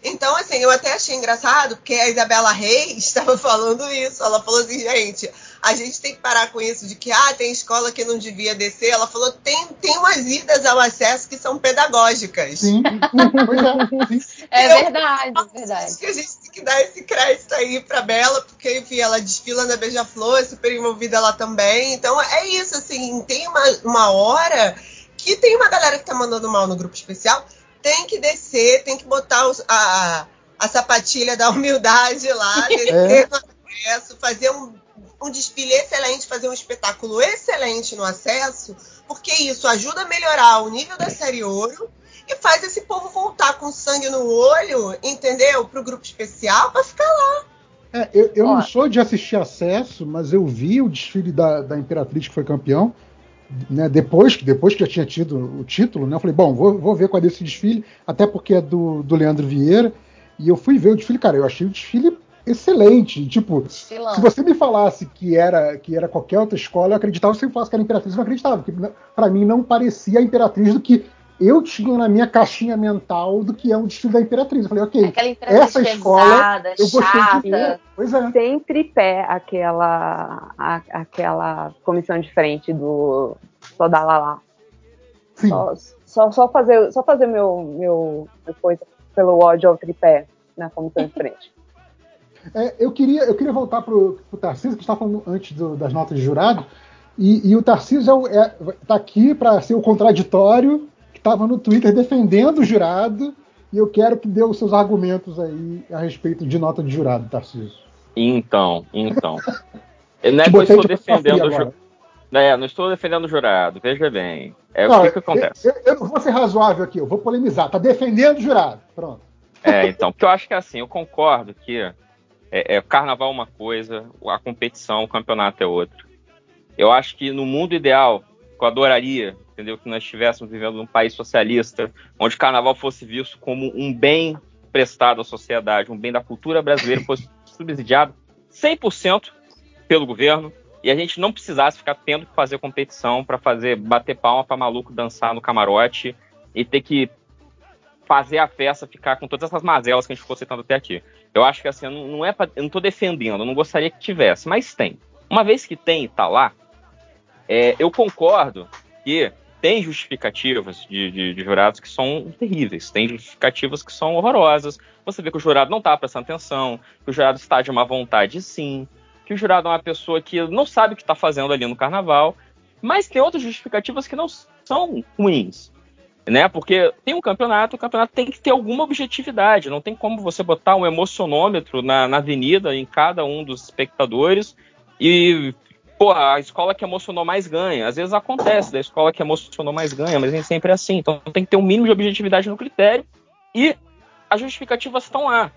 Então, assim, eu até achei engraçado, porque a Isabela Reis estava falando isso. Ela falou assim, gente, a gente tem que parar com isso de que, ah, tem escola que não devia descer. Ela falou, tem, tem umas idas ao acesso que são pedagógicas. Sim, É verdade, é verdade. Acho que a gente tem que dar esse crédito aí pra Bela, porque, enfim, ela desfila na Beija-Flor, é super envolvida lá também. Então, é isso, assim, tem uma, uma hora que tem uma galera que tá mandando mal no grupo especial, tem que descer, tem que botar os- a, a sapatilha da humildade lá, descer É. no acesso, fazer um, um desfile excelente, fazer um espetáculo excelente no acesso, porque isso ajuda a melhorar o nível da série ouro e faz esse povo voltar com sangue no olho, entendeu? Pro grupo especial pra ficar lá. É, eu eu não sou de assistir acesso, mas eu vi o desfile da, da Imperatriz que foi campeão. Né, depois, que- depois que já tinha tido o título, né, eu falei, bom, vou, vou ver qual é desse desfile, até porque é do, do Leandro Vieira. E eu fui ver o desfile, cara, eu achei o desfile excelente. Tipo, Estilão. se você me falasse que era, que era qualquer outra escola, eu acreditava. Se eu falasse que era Imperatriz, eu não acreditava. Porque pra mim não parecia a Imperatriz do que eu tinha na minha caixinha mental do que é um desfile da Imperatriz. Eu falei, ok, Aquela imperatriz essa escola pesada, eu gostei de ver. chata. Pois é. Sem tripé, aquela, a- aquela comissão de frente do Sodalalá. Sim. Só, só, só fazer, só fazer meu, meu, meu coisa pelo ódio ao tripé na comissão de frente. É, eu, queria, eu queria voltar pro, pro Tarcísio, que estava falando antes do- das notas de jurado. E, e o Tarcísio é o- é, tá aqui para ser o contraditório, estava no Twitter defendendo o jurado. E eu quero que dê os seus argumentos aí a respeito de nota de jurado, Tarcísio. Então, então. Não é que eu estou defendendo o jurado. É, não estou defendendo o jurado, veja bem. É Não, o que, que acontece. Eu, eu não vou ser razoável aqui, eu vou polemizar. Tá defendendo o jurado. Pronto. É, então, porque eu acho que é assim, eu concordo que é, é, o carnaval é uma coisa, a competição, o campeonato é outra. Eu acho que no mundo ideal, que eu adoraria, entendeu, que nós estivéssemos vivendo num país socialista, onde o carnaval fosse visto como um bem prestado à sociedade, um bem da cultura brasileira, fosse subsidiado 100% pelo governo, e a gente não precisasse ficar tendo que fazer competição para fazer bater palma para maluco dançar no camarote e ter que fazer a festa ficar com todas essas mazelas que a gente ficou citando até aqui. Eu acho que assim, não, é pra, eu não tô defendendo, eu não gostaria que tivesse, mas tem. Uma vez que tem e tá lá, é, eu concordo que tem justificativas de, de- de jurados que são terríveis, tem justificativas que são horrorosas. Você vê que o jurado não tá prestando atenção, que o jurado está de má vontade sim, que o jurado é uma pessoa que não sabe o que está fazendo ali no carnaval, mas tem outras justificativas que não são ruins né? Porque tem um campeonato, o campeonato tem que ter alguma objetividade. Não tem como você botar um emocionômetro na, na avenida em cada um dos espectadores e pô, a escola que emocionou mais ganha. Às vezes acontece da escola que emocionou mais ganha, mas nem sempre é assim. Então tem que ter um mínimo de objetividade no critério e as justificativas estão lá,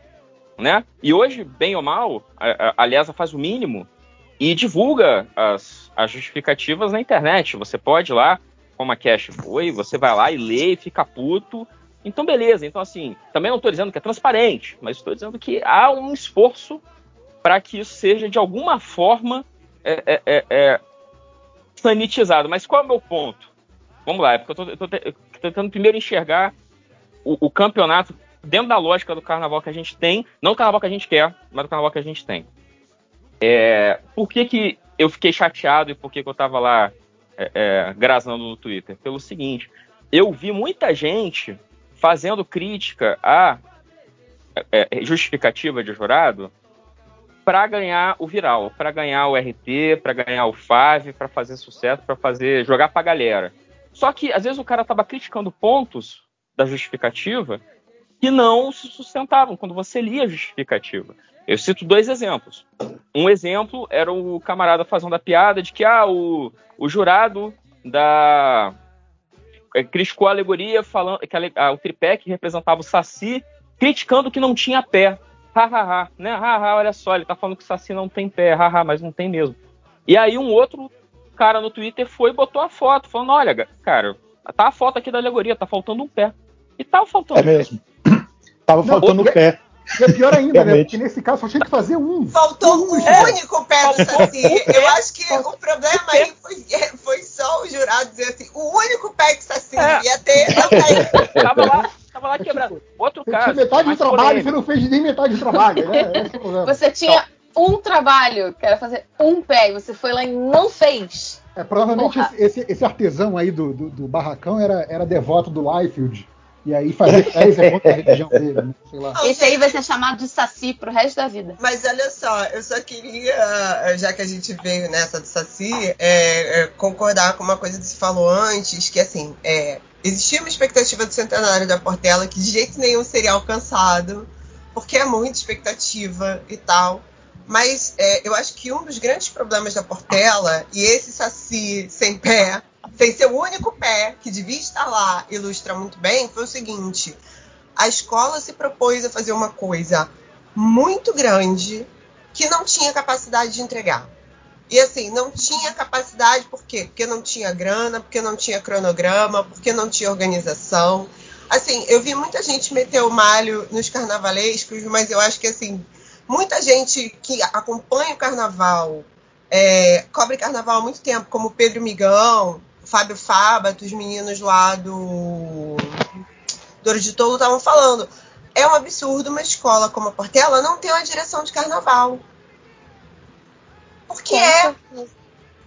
né? E hoje, bem ou mal, a, a, faz o mínimo e divulga as, as justificativas na internet. Você pode ir lá, como a Cash foi, você vai lá e lê e fica puto. Então, beleza. Então, assim, também não estou dizendo que é transparente, mas estou dizendo que há um esforço para que isso seja, de alguma forma, é, é, é, é, sanitizado. Mas qual é o meu ponto? Vamos lá, é porque eu estou tentando primeiro enxergar o, o campeonato dentro da lógica do carnaval que a gente tem, não do carnaval que a gente quer, mas do carnaval que a gente tem. É, por que, que eu fiquei chateado e por que, que eu estava lá é, é, grasando no Twitter? Pelo seguinte, eu vi muita gente fazendo crítica à é, é, justificativa de jurado para ganhar o viral, para ganhar o RT, para ganhar o Fave, para fazer sucesso, para fazer jogar para galera. Só que às vezes o cara estava criticando pontos da justificativa que não se sustentavam quando você lia a justificativa. Eu cito dois exemplos. Um exemplo era o camarada fazendo a piada de que ah, o, o jurado da eh, criticou a alegoria falando que a, a, o tripé que representava o Saci, criticando que não tinha pé. Hahaha, ha, ha, né? Haha, ha, olha só, ele tá falando que o Saci não tem pé, haha, mas não tem mesmo. E aí um outro cara no Twitter foi e botou a foto, falando: olha, cara, tá a foto aqui da alegoria, tá faltando um pé. E tava faltando É mesmo. Tava Não, faltando outro- pé. E é pior ainda, né? Porque nesse caso só tinha que fazer um. Faltou Um o só. único pé do Saci. Eu acho que o problema aí foi, foi só o jurado dizer assim: o único pé que o Saci É. devia ter. Tava lá, tava lá quebrado. Outro Você caso. tinha metade do trabalho, polêmico. você não fez nem metade do trabalho, né? Esse é o problema. Você tinha um trabalho, que era fazer um pé, e você foi lá e não fez. É, provavelmente esse, esse- esse artesão aí do, do, do barracão era, era devoto do Liefeld. E aí fazer fez é contra a religião dele, né? Sei lá. Esse aí vai ser chamado de saci pro resto da vida. Mas olha só, eu só queria, já que a gente veio nessa do Saci, é, é, concordar com uma coisa que se falou antes, que assim, é, existia uma expectativa do centenário da Portela que de jeito nenhum seria alcançado, porque é muita expectativa e tal. Mas é, eu acho que um dos grandes problemas da Portela, e esse Saci sem pé, sem único pé que devia estar lá, ilustra muito bem, foi o seguinte: a escola se propôs a fazer uma coisa muito grande que não tinha capacidade de entregar. E assim, não tinha capacidade por quê? Porque não tinha grana, porque não tinha cronograma, porque não tinha organização. Assim, eu vi muita gente meter o malho nos carnavalescos, mas eu acho que assim, muita gente que acompanha o carnaval, é, cobre carnaval há muito tempo, como Pedro Migão, Fábio Fábato, os meninos lá do Douro de Tolo estavam falando. É um absurdo uma escola como a Portela não ter uma direção de carnaval. Porque é.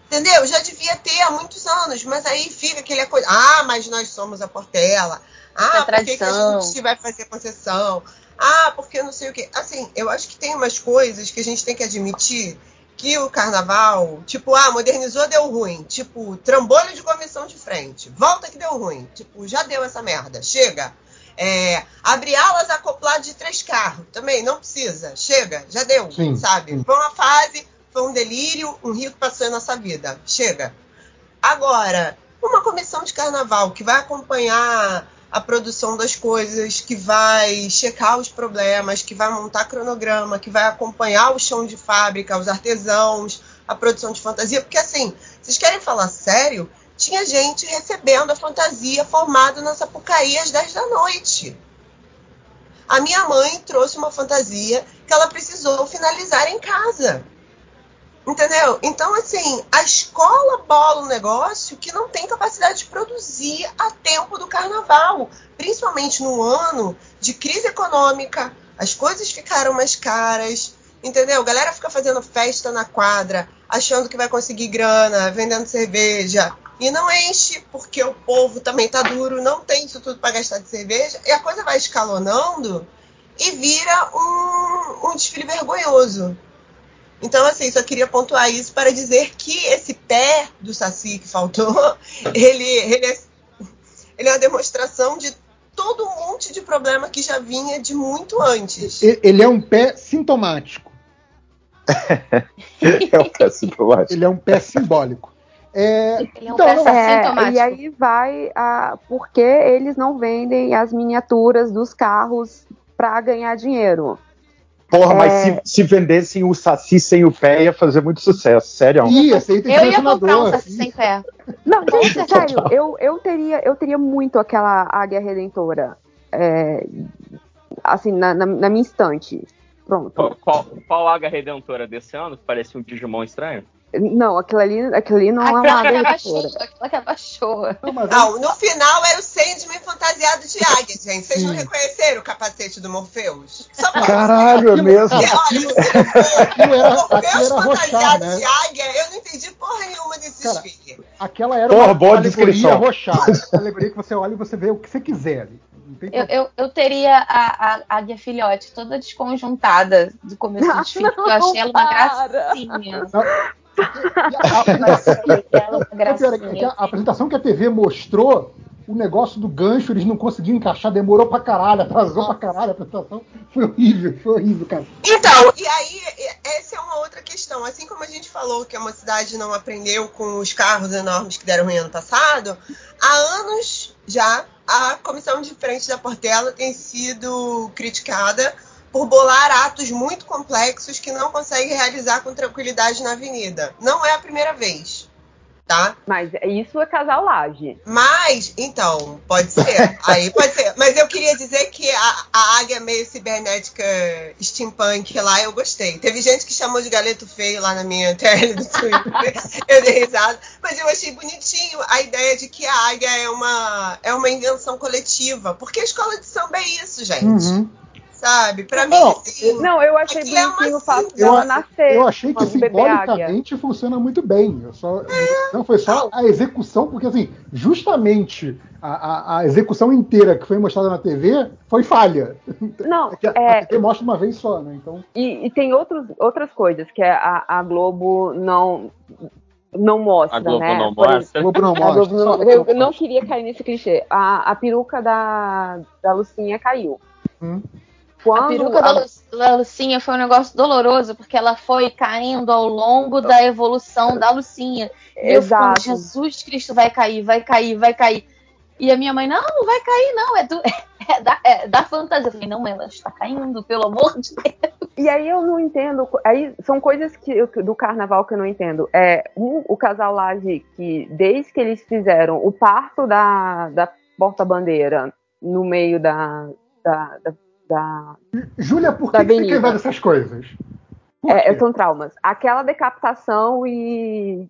Entendeu? Já devia ter há muitos anos, mas aí fica aquele coisa. Ah, mas nós somos a Portela. Ah, É por que, a gente vai fazer concessão? Ah, porque não sei o quê. Assim, eu acho que tem umas coisas que a gente tem que admitir que o carnaval, tipo, ah, modernizou, deu ruim. Tipo, trambolho de comissão de frente. Volta que deu ruim. Tipo, já deu essa merda. Chega. É, abre alas acopladas de três carros. Também, não precisa. Chega, já deu. Sim, sabe? Foi uma fase, foi um delírio, um rio que passou em nossa vida. Chega. Agora, uma comissão de carnaval que vai acompanhar a produção das coisas, que vai checar os problemas, que vai montar cronograma, que vai acompanhar o chão de fábrica, os artesãos, a produção de fantasia, porque assim, vocês querem falar sério? Tinha gente recebendo a fantasia formada na Sapucaí às 10 da noite. A minha mãe trouxe uma fantasia que ela precisou finalizar em casa. Entendeu? Então, assim, a escola bola um negócio que não tem capacidade de produzir a tempo do carnaval. Principalmente no ano de crise econômica, as coisas ficaram mais caras. Entendeu? A galera fica fazendo festa na quadra, achando que vai conseguir grana, vendendo cerveja. E não enche, porque o povo também tá duro, não tem isso tudo para gastar de cerveja. E a coisa vai escalonando e vira um, um desfile vergonhoso. Então, assim, só queria pontuar isso para dizer que esse pé do Saci que faltou, ele, ele, é, ele é uma demonstração de todo um monte de problema que já vinha de muito antes. Ele é um pé sintomático. É um pé sintomático. Ele é um pé simbólico. É, Ele é um então, pé É, sintomático. e aí vai a, porque eles não vendem as miniaturas dos carros para ganhar dinheiro. Porra, mas É. se, se vendessem o Saci sem o pé, ia fazer muito sucesso, sério. Ia, Eu ia comprar um saci sem pé. Não, gente, sério, eu, eu, teria, eu teria muito aquela águia redentora. é, assim, na, na, na minha estante. Pronto. Qual, qual, qual águia redentora desse ano? Que parece um Digimon estranho? Não, aquilo ali, aquilo ali não é uma Aquela que águia abaixou, redentora. aquela que abaixou. Não, mas Não, no final era o Sandman fantasiado de águia, gente. Vocês não Sim. reconheceram o capacete do Morpheus? Só Caralho, é mesmo. Porque, olha, aquilo era, o aquilo Morpheus era fantasiado né? de águia, eu não entendi porra nenhuma desse Cara, desfile. Aquela era Porra, uma boa alegoria descrição. rochar. Alegoria que você olha e você vê o que você quiser ali. Eu, eu, eu teria a, a águia filhote toda desconjuntada do começo do desfile, porque eu achei ela uma gracinha. Não. A apresentação que a TV mostrou, o negócio do gancho, eles não conseguiam encaixar, demorou pra caralho, atrasou pra caralho a apresentação. Foi horrível, foi horrível, cara. Então, e aí, essa é uma outra questão. Assim como a gente falou que uma cidade não aprendeu com os carros enormes que deram ruim ano passado, há anos já a comissão de frente da Portela tem sido criticada por bolar atos muito complexos que não consegue realizar com tranquilidade na avenida. Não é a primeira vez, tá? Mas isso é casal laje. Mas, então, pode ser. Aí pode ser. Mas eu queria dizer que a, a águia meio cibernética steampunk lá eu gostei. Teve gente que chamou de galeto feio lá na minha tela do Twitter. eu dei risada. Mas eu achei bonitinho a ideia de que a águia é uma, é uma invenção coletiva. Porque a escola de samba é isso, gente. Uhum. Sabe? Pra mim, Não, assim, Não, eu achei Aquilo é bonitinho o fato dela Eu, nascer. eu achei que uma bebê águia. simbolicamente funciona muito bem. Eu só, não foi só a execução, porque assim, justamente a, a- a execução inteira que foi mostrada na TV foi falha. Não, É que a, é, a TV mostra uma vez só, né? Então, E, e tem outros, outras coisas que a, a Globo não, não mostra, A Globo né? não mostra. a Globo não A Globo mostra. não- eu, eu não mostra. queria cair nesse clichê. A, a peruca da, da Lucinha caiu. Hum. Quando A peruca da, Lu- da Lucinha foi um negócio doloroso, porque ela foi caindo ao longo da evolução da Lucinha. Exato. Jesus Cristo, vai cair, vai cair, vai cair. E a minha mãe, não, não vai cair, não, é, do, é, da, é da fantasia. Eu falei, não, ela está caindo, pelo amor de Deus. E aí eu não entendo. Aí são coisas que eu- do carnaval que eu não entendo. É um, o casal Laje que desde que eles fizeram o parto da, da porta-bandeira no meio da, da, da, da. Júlia, por Da que, que você quer ver essas coisas? É, são traumas. Aquela decapitação e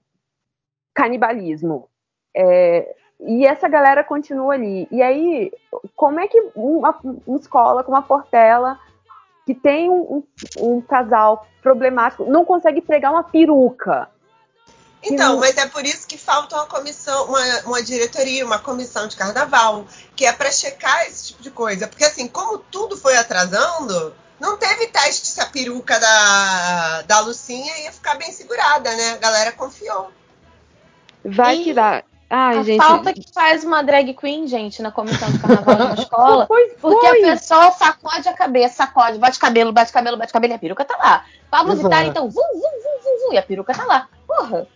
canibalismo. É, e essa galera continua ali. E aí, como é que uma, uma escola como a Portela, que tem um, um- um casal problemático, não consegue pregar uma peruca? Então, não- mas é por isso que falta uma comissão, uma, uma diretoria, uma comissão de carnaval, que é para checar esse tipo de coisa. Porque assim, como tudo foi atrasando, não teve teste se a peruca da, da Lucinha ia ficar bem segurada, né? A galera confiou. Vai E tirar. Ai, a gente. falta que faz uma drag queen, gente, na comissão de carnaval de uma escola. Pois Porque foi. a pessoa sacode a cabeça, sacode, bate cabelo, bate cabelo, bate cabelo e a peruca tá lá. Pablo Exato. Então, vum, vum, vum, vum, vum, e a peruca tá lá. Porra,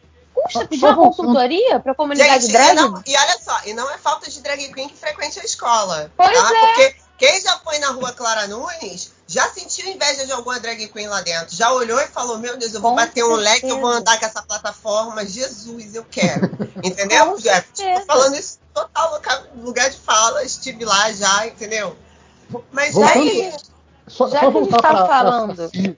custa pedir uma consultoria pra comunidade Gente, drag? e, não- e olha só, e não é falta de drag queen que frequente a escola. Pois tá? é. Porque quem já foi na rua Clara Nunes já sentiu inveja de alguma drag queen lá dentro. Já olhou e falou: Meu Deus, eu vou Com bater um leque, eu vou certeza. andar com essa plataforma. Jesus, eu quero. Entendeu, Com Jeff? Tô certeza. falando isso total lugar de fala, estive lá já, entendeu? Mas Voltando- aí. Só, Já só que a gente tá para falando- Saci,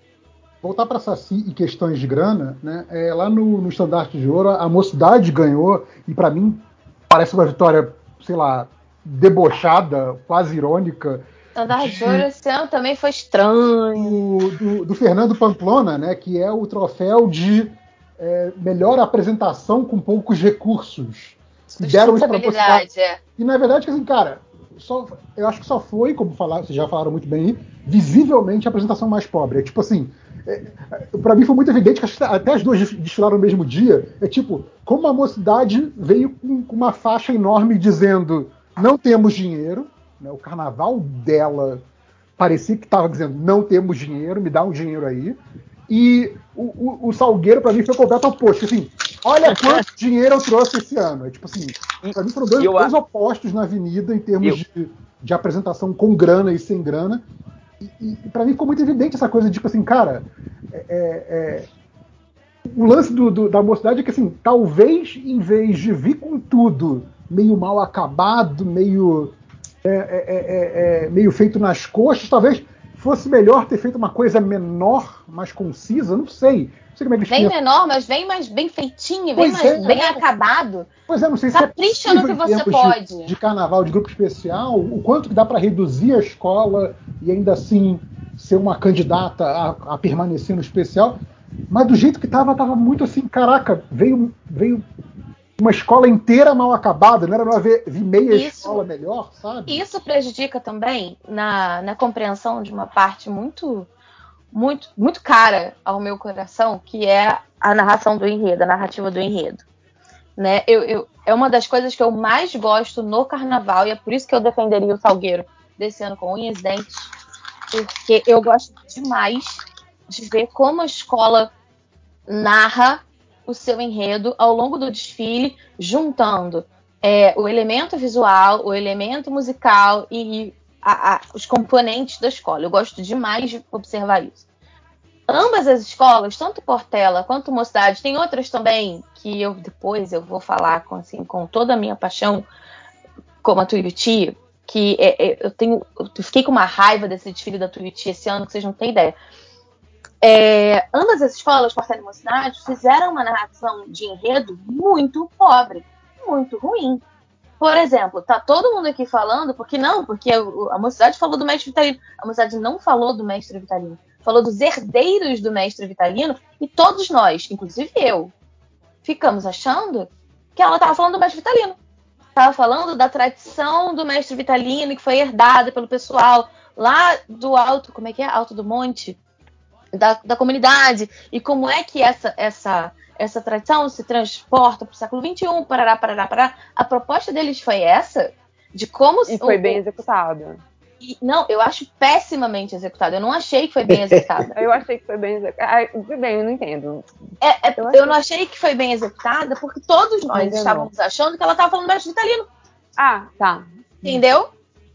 voltar para Saci e questões de grana, né? é, lá no, no Estandarte de Ouro, a mocidade ganhou, e para mim parece uma vitória, sei lá, debochada, quase irônica, Andar de ouro esse ano também foi estranho. do, do- do Fernando Pamplona, né? Que é o troféu de é, melhor apresentação com poucos recursos. E deram isso pra. Sustentabilidade, é. E na verdade, assim, cara, só, eu acho que só foi, como falar, vocês já falaram muito bem aí, visivelmente a apresentação mais pobre. É tipo assim, é, para mim foi muito evidente que que até as duas desfilaram no mesmo dia. É tipo, como a mocidade veio com, com uma faixa enorme dizendo não temos dinheiro, né, o carnaval dela parecia que estava dizendo não temos dinheiro, me dá um dinheiro aí. E o, o, o Salgueiro, para mim, foi completo oposto. Assim, olha quanto dinheiro eu trouxe esse ano. É, tipo assim, para mim foram dois, dois opostos na avenida em termos de, de apresentação com grana e sem grana. E, e para mim ficou muito evidente essa coisa de, tipo assim, cara, é, é, o lance do, do- da mocidade é que, assim, talvez em vez de vir com tudo meio mal acabado, meio, é, é, é, é, meio feito nas coxas, talvez fosse melhor ter feito uma coisa menor, mais concisa, não sei. Não sei como é que Bem menor, mas bem mais bem feitinho, bem Pois mais é. bem acabado. Pois é, não sei se Capricha é no que você termos de- pode. De, carnaval, de grupo especial, o quanto que dá para reduzir a escola e ainda assim ser uma candidata a, a permanecer no especial. Mas do jeito que tava, tava muito assim, caraca, veio, veio uma escola inteira mal acabada, não era pra ver, vir meia Isso. escola melhor, sabe? E isso prejudica também na, na compreensão de uma parte muito, muito, muito cara ao meu coração, que é a narração do enredo, a narrativa do enredo. Né? Eu, eu- é uma das coisas que eu mais gosto no carnaval, e é por isso que eu defenderia o Salgueiro desse ano com unhas e dentes, porque eu gosto demais de ver como a escola narra o seu enredo ao longo do desfile, juntando é, o elemento visual, o elemento musical e a- a- os componentes da escola. Eu gosto demais de observar isso. Ambas as escolas, tanto Portela quanto Mocidade, tem outras também que eu depois eu vou falar com, assim, com toda a minha paixão, como a Tuiuti, que é- é- eu tenho, eu fiquei com uma raiva desse desfile da Tuiuti esse ano que vocês não têm ideia. É, ambas as escolas, Portela e Mocidade, fizeram uma narração de enredo muito pobre, muito ruim. Por exemplo, tá todo mundo aqui falando, porque não, porque a mocidade falou do mestre Vitalino. A mocidade não falou do mestre Vitalino. Falou dos herdeiros do mestre Vitalino e todos nós, inclusive eu, ficamos achando que ela tava falando do mestre Vitalino. Tava falando da tradição do mestre Vitalino que foi herdada pelo pessoal lá do alto, como é que é? Alto do Monte, da, da comunidade. E como é que essa, essa, essa tradição se transporta para o século XXI, parará, parará, parará. A proposta deles foi essa, de como... E foi o- bem executada. Não, eu acho pessimamente executado. Eu não achei que foi bem executada. Eu achei que foi bem executada. Bem, eu não entendo. É, é, Eu eu, não achei que foi bem executada porque todos nós não. estávamos achando que ela estava falando do mestre Vitalino. Ah, tá. Entendeu?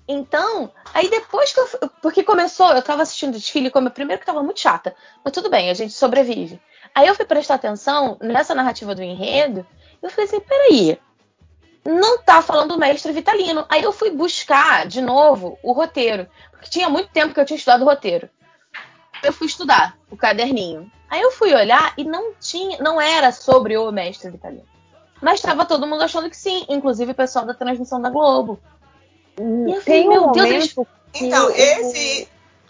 Então, aí depois que eu. Porque começou, eu tava assistindo o desfile, como primeiro que tava muito chata. Mas tudo bem, a gente sobrevive. Aí eu fui prestar atenção nessa narrativa do enredo, e eu falei assim: peraí. não tá falando do mestre Vitalino. Aí eu fui buscar de novo o roteiro, porque tinha muito tempo que eu tinha estudado o roteiro. Eu fui estudar o caderninho. Aí eu fui olhar e não tinha, não era sobre o mestre Vitalino. Mas estava todo mundo achando que sim, inclusive o pessoal da transmissão da Globo. E eu falei, Tem um meu Deus, momento eles... que Então, esse.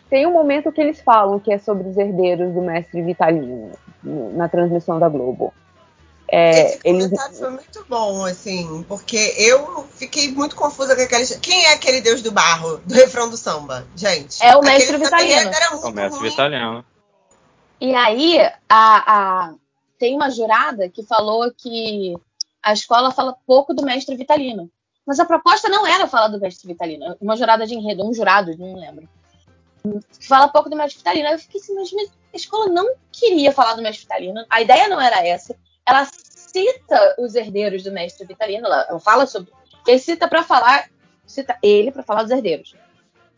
Tem um momento que eles falam que é sobre os herdeiros do mestre Vitalino no- na transmissão da Globo. É, Esse eles, comentário foi muito bom, assim, porque eu fiquei muito confusa com aquele. Quem é aquele deus do barro, do refrão do samba, gente? É o mestre Vitalino. muito O mestre ruim. Vitaliano. E aí, a, a- tem uma jurada que falou que a escola fala pouco do mestre Vitalino. Mas a proposta não era falar do mestre Vitalino. Uma jurada de enredo, um jurado, não lembro. Fala pouco do mestre Vitalino. Aí eu fiquei assim, mas a escola não queria falar do mestre Vitalino. A ideia não era essa. Ela cita os herdeiros do mestre Vitalino. Ela, ela fala sobre. Ele cita para falar. Cita ele para falar dos herdeiros.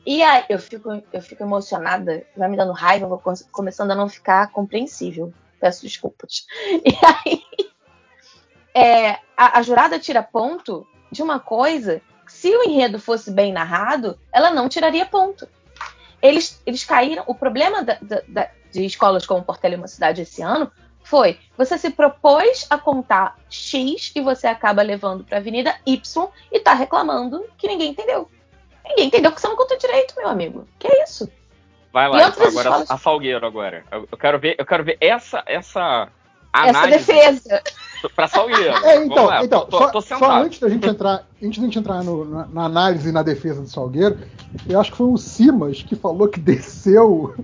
E aí eu fico, eu fico emocionada, vai me dando raiva, vou com- começando a não ficar compreensível. Peço desculpas. E aí é, a, a jurada tira ponto de uma coisa se o enredo fosse bem narrado, ela não tiraria ponto. Eles, eles caíram. O problema da- da- de escolas como Portela e uma cidade esse ano foi você se propôs a contar X e você acaba levando para a Avenida Y e tá reclamando que ninguém entendeu. Ninguém entendeu que você não contou direito, meu amigo. Que é isso? Vai lá, então, agora escolas? a Salgueiro agora. Eu, eu quero ver, eu quero ver essa essa Essa análise defesa. pra Salgueiro. É, Vamos então, lá, então tô, só, tô só antes da gente entrar, antes da gente entrar no- na, na análise e na defesa do Salgueiro, eu acho que foi o Simas que falou que desceu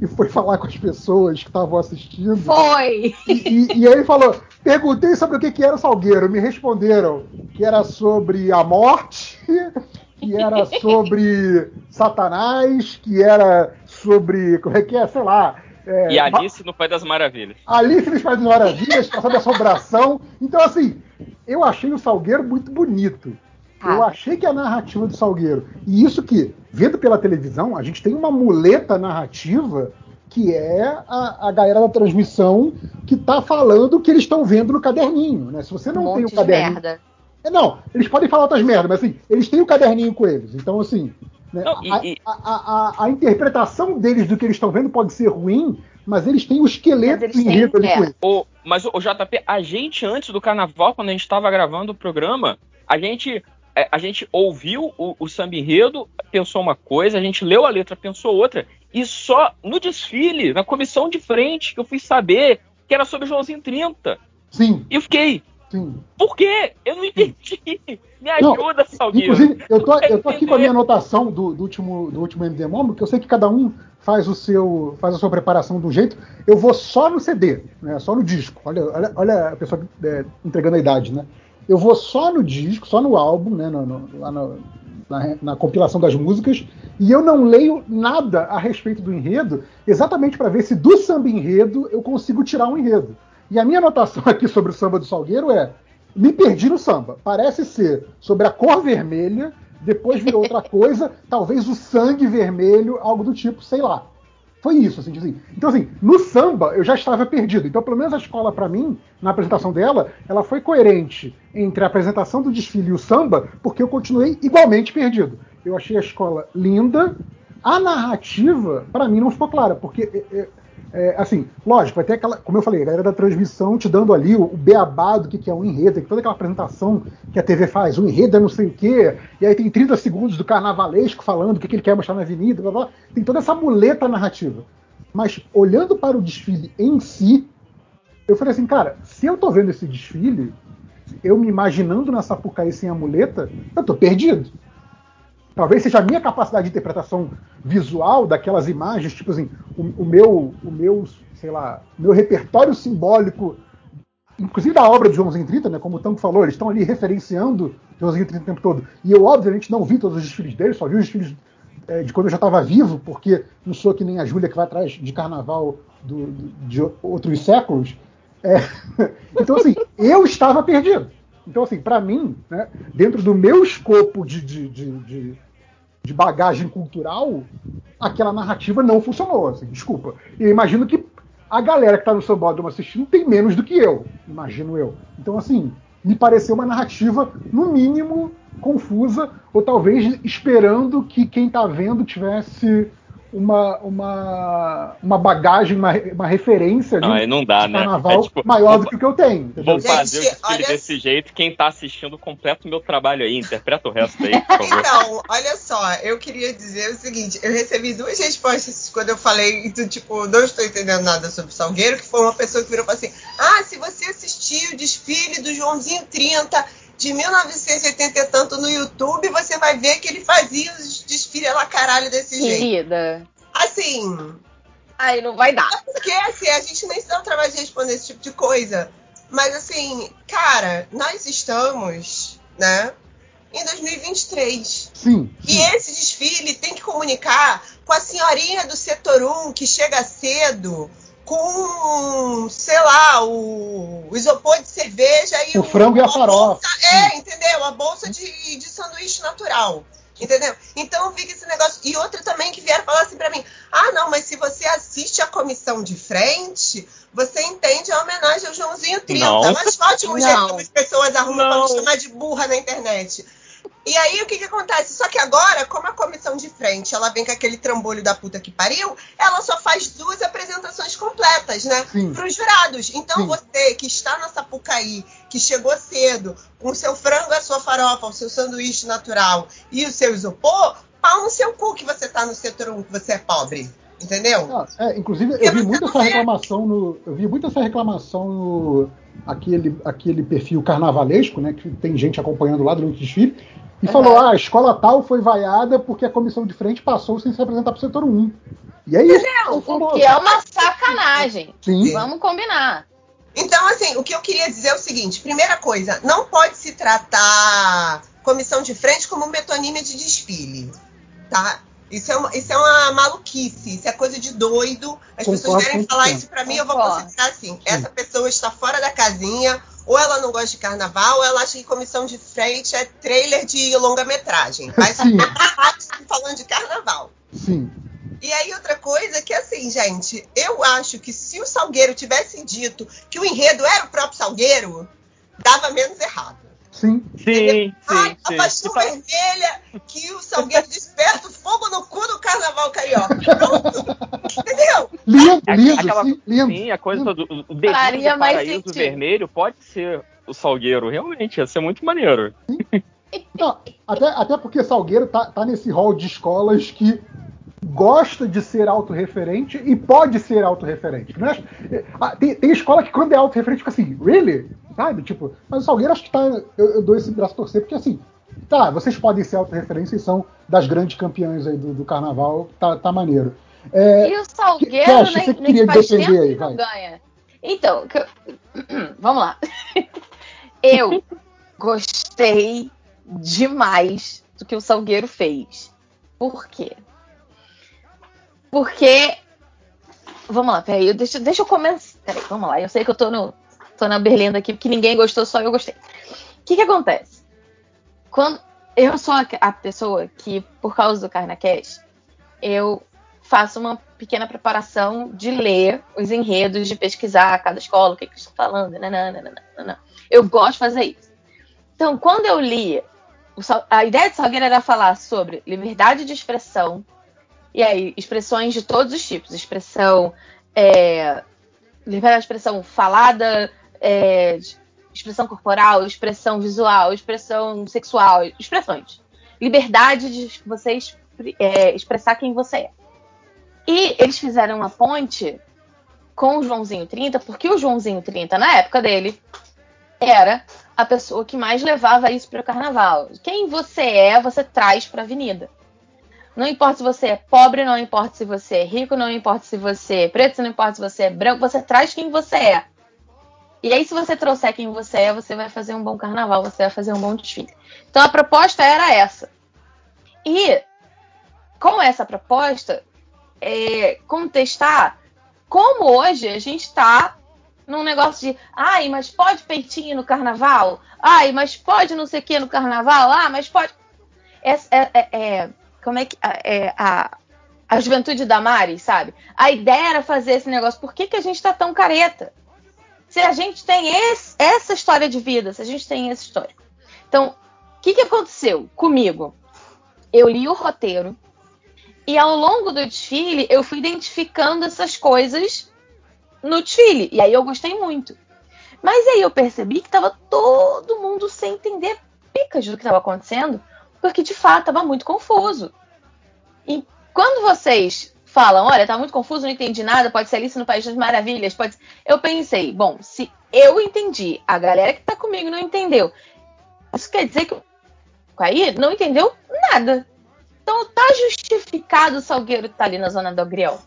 e foi falar com as pessoas que estavam assistindo. Foi! E, e- e aí ele falou: perguntei sobre o que, que era o Salgueiro. Me responderam que era sobre a morte, que era sobre Satanás, que era sobre. Como é que é? Sei lá. É, E Alice no Pai das Maravilhas. Alice nos Países Maravilhas, que é sobre assombração. Então, assim, eu achei o Salgueiro muito bonito. Eu achei que a narrativa do Salgueiro. E isso que, vendo pela televisão, a gente tem uma muleta narrativa que é a, a galera da transmissão que tá falando o que eles estão vendo no caderninho. Né? Se você não um tem o monte de caderninho. merda. É, não, eles podem falar outras merdas, mas assim, eles têm o caderninho com eles. Então, assim, né, Não, e- a, e- a- a- a- a interpretação deles do que eles estão vendo pode ser ruim, mas eles têm o esqueleto Mas têm- enredo ali é. com eles. O, mas o, o JP, a gente antes do carnaval, quando a gente estava gravando o programa, a gente é, a gente ouviu o, o samba enredo, pensou uma coisa, a gente leu a letra, pensou outra, e só no desfile, na comissão de frente, que eu fui saber que era sobre Joãozinho 30. Sim, E eu fiquei, sim. por quê? Eu não entendi. Me Não, ajuda, Salgueiro. Inclusive, eu tô, eu tô aqui com a minha anotação do, do último, do último MD Momo, que eu sei que cada um faz o seu faz a sua preparação do jeito. Eu vou só no CD, né? Só no disco. Olha, olha, olha a pessoa é, entregando a idade, né? Eu vou só no disco, só no álbum, né? No, no- lá no- na, na compilação das músicas, e eu não leio nada a respeito do enredo, exatamente para ver se do samba enredo eu consigo tirar um enredo. E a minha anotação aqui sobre o samba do Salgueiro é: me perdi no samba. Parece ser sobre a cor vermelha, depois virou outra coisa, talvez o sangue vermelho, algo do tipo, sei lá. Foi isso, assim, assim. Então, assim, no samba eu já estava perdido. Então, pelo menos a escola, para mim, na apresentação dela, ela foi coerente entre a apresentação do desfile e o samba, porque eu continuei igualmente perdido. Eu achei a escola linda. A narrativa, para mim, não ficou clara, porque é, assim, lógico, vai ter aquela, como eu falei, a galera da transmissão te dando ali o, o beabá do que, que é um enredo, toda aquela apresentação que a TV faz, o enredo é não sei o quê, e aí tem 30 segundos do carnavalesco falando o que, que ele quer mostrar na avenida, blá, blá. tem toda essa muleta narrativa. Mas olhando para o desfile em si, eu falei assim, cara, se eu tô vendo esse desfile, eu me imaginando na Sapucaí sem a muleta, eu tô perdido. Talvez seja a minha capacidade de interpretação visual daquelas imagens, tipo assim, o, o meu, o meu, sei lá, meu repertório simbólico, inclusive da obra de Joãozinho 30, né, como o Tanco falou, eles estão ali referenciando Joãozinho 30 o tempo todo. E eu, obviamente, não vi todos os desfiles dele, só vi os desfiles é, de quando eu já estava vivo, porque não sou que nem a Júlia que vai atrás de carnaval do- do- de outros séculos. É, então, assim, eu estava perdido. Então, assim, para mim, né, dentro do meu escopo de, de, de, de- bagagem cultural, aquela narrativa não funcionou. Assim, desculpa. E eu imagino que a galera que está no sambódromo assistindo tem menos do que eu, imagino eu. Então, assim, me pareceu uma narrativa, no mínimo, confusa, ou talvez esperando que quem está vendo tivesse uma, uma, uma bagagem, uma, uma referência Não, aí não dá, de né? carnaval É tipo, maior vou- do que o que eu tenho. entendeu? Vou fazer o Gente, desfile olha- desse jeito. Quem tá assistindo, completa o meu trabalho aí. Interpreta o resto aí, por favor. Então, olha só, eu queria dizer o seguinte: eu recebi duas respostas quando eu falei do tipo, não estou entendendo nada sobre Salgueiro, que foi uma pessoa que virou e falou assim: Ah, se você assistir o desfile do Joãozinho 30 de 1980 e tanto no YouTube, você vai ver que ele fazia os desfiles lá caralho desse jeito. Querida. Assim, Aí não vai dar. porque assim, a gente nem se dá o trabalho de responder esse tipo de coisa. Mas assim, cara, nós estamos, né, em 2023. Sim. E esse desfile tem que comunicar com a senhorinha do setor 1 que chega cedo com, sei lá, o, o isopor de cerveja e O frango e a farofa. é, entendeu? A bolsa de, de sanduíche natural. Entendeu? Então fica esse negócio. E outra também que vieram falar assim pra mim: ah, não, mas se você assiste a comissão de frente, você entende a homenagem ao Joãozinho 30. Não. Mas ótimo o Não. jeito que as pessoas arrumam Não. pra me chamar de burra na internet. E aí o que que acontece? Só que agora, como a comissão de frente, ela vem com aquele trambolho da puta que pariu, ela só faz duas apresentações completas, né? Para os jurados. Então Sim. você que está na Sapucaí, que chegou cedo, com o seu frango, a sua farofa, o seu sanduíche natural e o seu isopor, pau no seu cu que você tá no setor 1, que você é pobre. Entendeu? Ah, é, inclusive, eu vi muito essa reclamação no. Eu vi muito essa reclamação no. Aquele, aquele perfil carnavalesco, né? Que tem gente acompanhando lá durante o desfile. E falou: ah, a escola tal foi vaiada porque a comissão de frente passou sem se apresentar pro setor 1. E é isso. O que é uma sacanagem. Sim. Vamos combinar. Então, assim, o que eu queria dizer é o seguinte: primeira coisa, não pode se tratar comissão de frente como metonímia de desfile, tá? Isso é, uma, isso é uma maluquice, isso é coisa de doido. As pessoas Concordo querem 100%. falar isso pra mim, eu vou considerar assim: essa pessoa está fora da casinha, ou ela não gosta de carnaval, ou ela acha que comissão de frente é trailer de longa-metragem. Sim. saber falando de carnaval. Sim. E aí, outra coisa que, assim, gente, eu acho que se o Salgueiro tivesse dito que o enredo era o próprio Salgueiro, dava menos errado. Sim. Sim, Ai, sim, a paixão vermelha que o Salgueiro desperta o fogo no cu do carnaval carioca. Pronto. Entendeu? Lindo, lindo, aquela- sim, lindo. Sim, a coisa lindo. do, do dedinho do paraíso vermelho pode ser o Salgueiro. Realmente, ia ser muito maneiro. Não, até, até porque Salgueiro tá, tá nesse hall de escolas que gosta de ser autorreferente e pode ser autorreferente. Não é- ah, tem, tem escola que quando é autorreferente fica assim, really? Sabe? Tipo, mas o Salgueiro acho que tá. Eu, eu dou esse braço a torcer, porque assim, tá, vocês podem ser autorreferência e são das grandes campeãs aí do, do carnaval, tá, tá maneiro. É, E o Salgueiro nem, você nem queria faz defender aí, que não vai. ganha. Então, que eu- vamos lá. Eu gostei demais do que o Salgueiro fez. Por quê? Porque. Vamos lá, peraí, deixa, deixa eu começar. Peraí, vamos lá. Eu sei que eu tô, no, tô na berlinda aqui, porque ninguém gostou, só eu gostei. O que que acontece? Quando eu sou a, a pessoa que, por causa do Carnacast, eu faço uma pequena preparação de ler os enredos, de pesquisar cada escola, o que, que eles estão falando. nananana, nananana. Eu gosto de fazer isso. Então, quando eu li, a ideia de Salgueiro era falar sobre liberdade de expressão, e aí, expressões de todos os tipos. Expressão. É, liberdade de expressão falada, é, expressão corporal, expressão visual, expressão sexual, expressões. Liberdade de você é, expressar quem você é. E eles fizeram uma ponte com o Joãozinho 30, porque o Joãozinho 30, na época dele, era a pessoa que mais levava isso para o carnaval. Quem você é, você traz para a avenida. Não importa se você é pobre, não importa se você é rico, não importa se você é preto, não importa se você é branco, você traz quem você é. E aí, se você trouxer quem você é, você vai fazer um bom carnaval, você vai fazer um bom desfile. Então a proposta era essa. E com essa proposta, é, contestar como hoje a gente está num negócio de ai, mas pode peitinho no carnaval? Ai, mas pode não sei o que no carnaval? Ah, mas pode. É, é- é- é- como é que. É, a, a juventude da Mari, sabe? A ideia era fazer esse negócio. Por que, que a gente tá tão careta? se a gente tem esse- essa história de vida, se a gente tem esse histórico. Então, o que, que aconteceu comigo? Eu li o roteiro e ao longo do desfile eu fui identificando essas coisas no desfile. E aí eu gostei muito. Mas aí eu percebi que tava todo mundo sem entender picas do que estava acontecendo, porque de fato estava muito confuso. E quando vocês falam, olha, tá muito confuso, não entendi nada, pode ser Alice no País das Maravilhas, pode. Eu pensei, bom, se eu entendi, a galera que tá comigo não entendeu, isso quer dizer que o aí não entendeu nada. Então tá justificado o Salgueiro estar ali na zona do Agrião.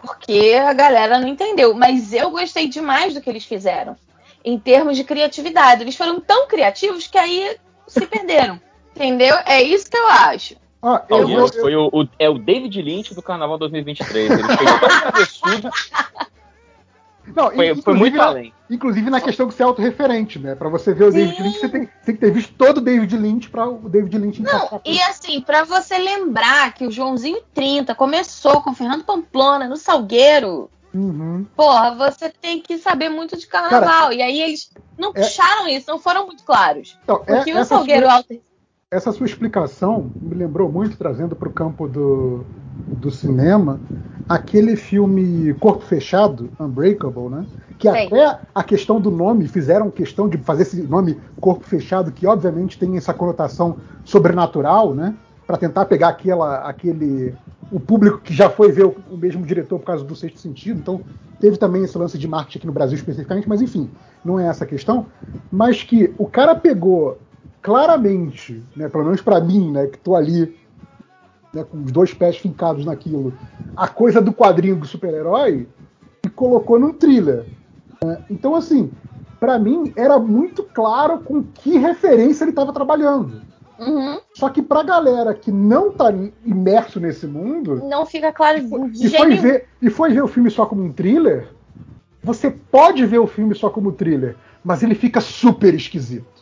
Porque a galera não entendeu. Mas eu gostei demais do que eles fizeram. Em termos de criatividade. Eles foram tão criativos que aí se perderam. Entendeu? É isso que eu acho. Ó, eu, Salgueiro eu- foi o, o- é o David Lynch do Carnaval 2023. Ele foi não, foi, foi muito na- além. Inclusive na questão de ser autorreferente, né? Pra você ver o David Lynch, você tem, tem que ter visto todo o David Lynch pra o David Lynch. Não, e assim, pra você lembrar que o Joãozinho 30 começou com o Fernando Pamplona no Salgueiro, Uhum. porra, você tem que saber muito de carnaval. e aí eles não é- puxaram isso, não foram muito claros. Então, é- Porque o essa Salgueiro Alto Essa sua explicação me lembrou muito, trazendo para o campo do, do cinema, aquele filme Corpo Fechado, Unbreakable, né? Que Sei. até a questão do nome, fizeram questão de fazer esse nome Corpo Fechado, que obviamente tem essa conotação sobrenatural, né? Para tentar pegar aquela, aquele. o público que já foi ver o, o mesmo diretor por causa do sexto sentido. Então, teve também esse lance de marketing aqui no Brasil especificamente, mas enfim, não é essa a questão. Mas que o cara pegou claramente, né, pelo menos para mim, né, que tô ali né, com os dois pés fincados naquilo, a coisa do quadrinho do super-herói e colocou num thriller. né? Então, assim, para mim era muito claro com que referência ele estava trabalhando. Uhum. Só que pra galera que não tá imerso nesse mundo não fica claro de e foi, ver, e foi ver o filme só como um thriller, você pode ver o filme só como thriller, mas ele fica super esquisito.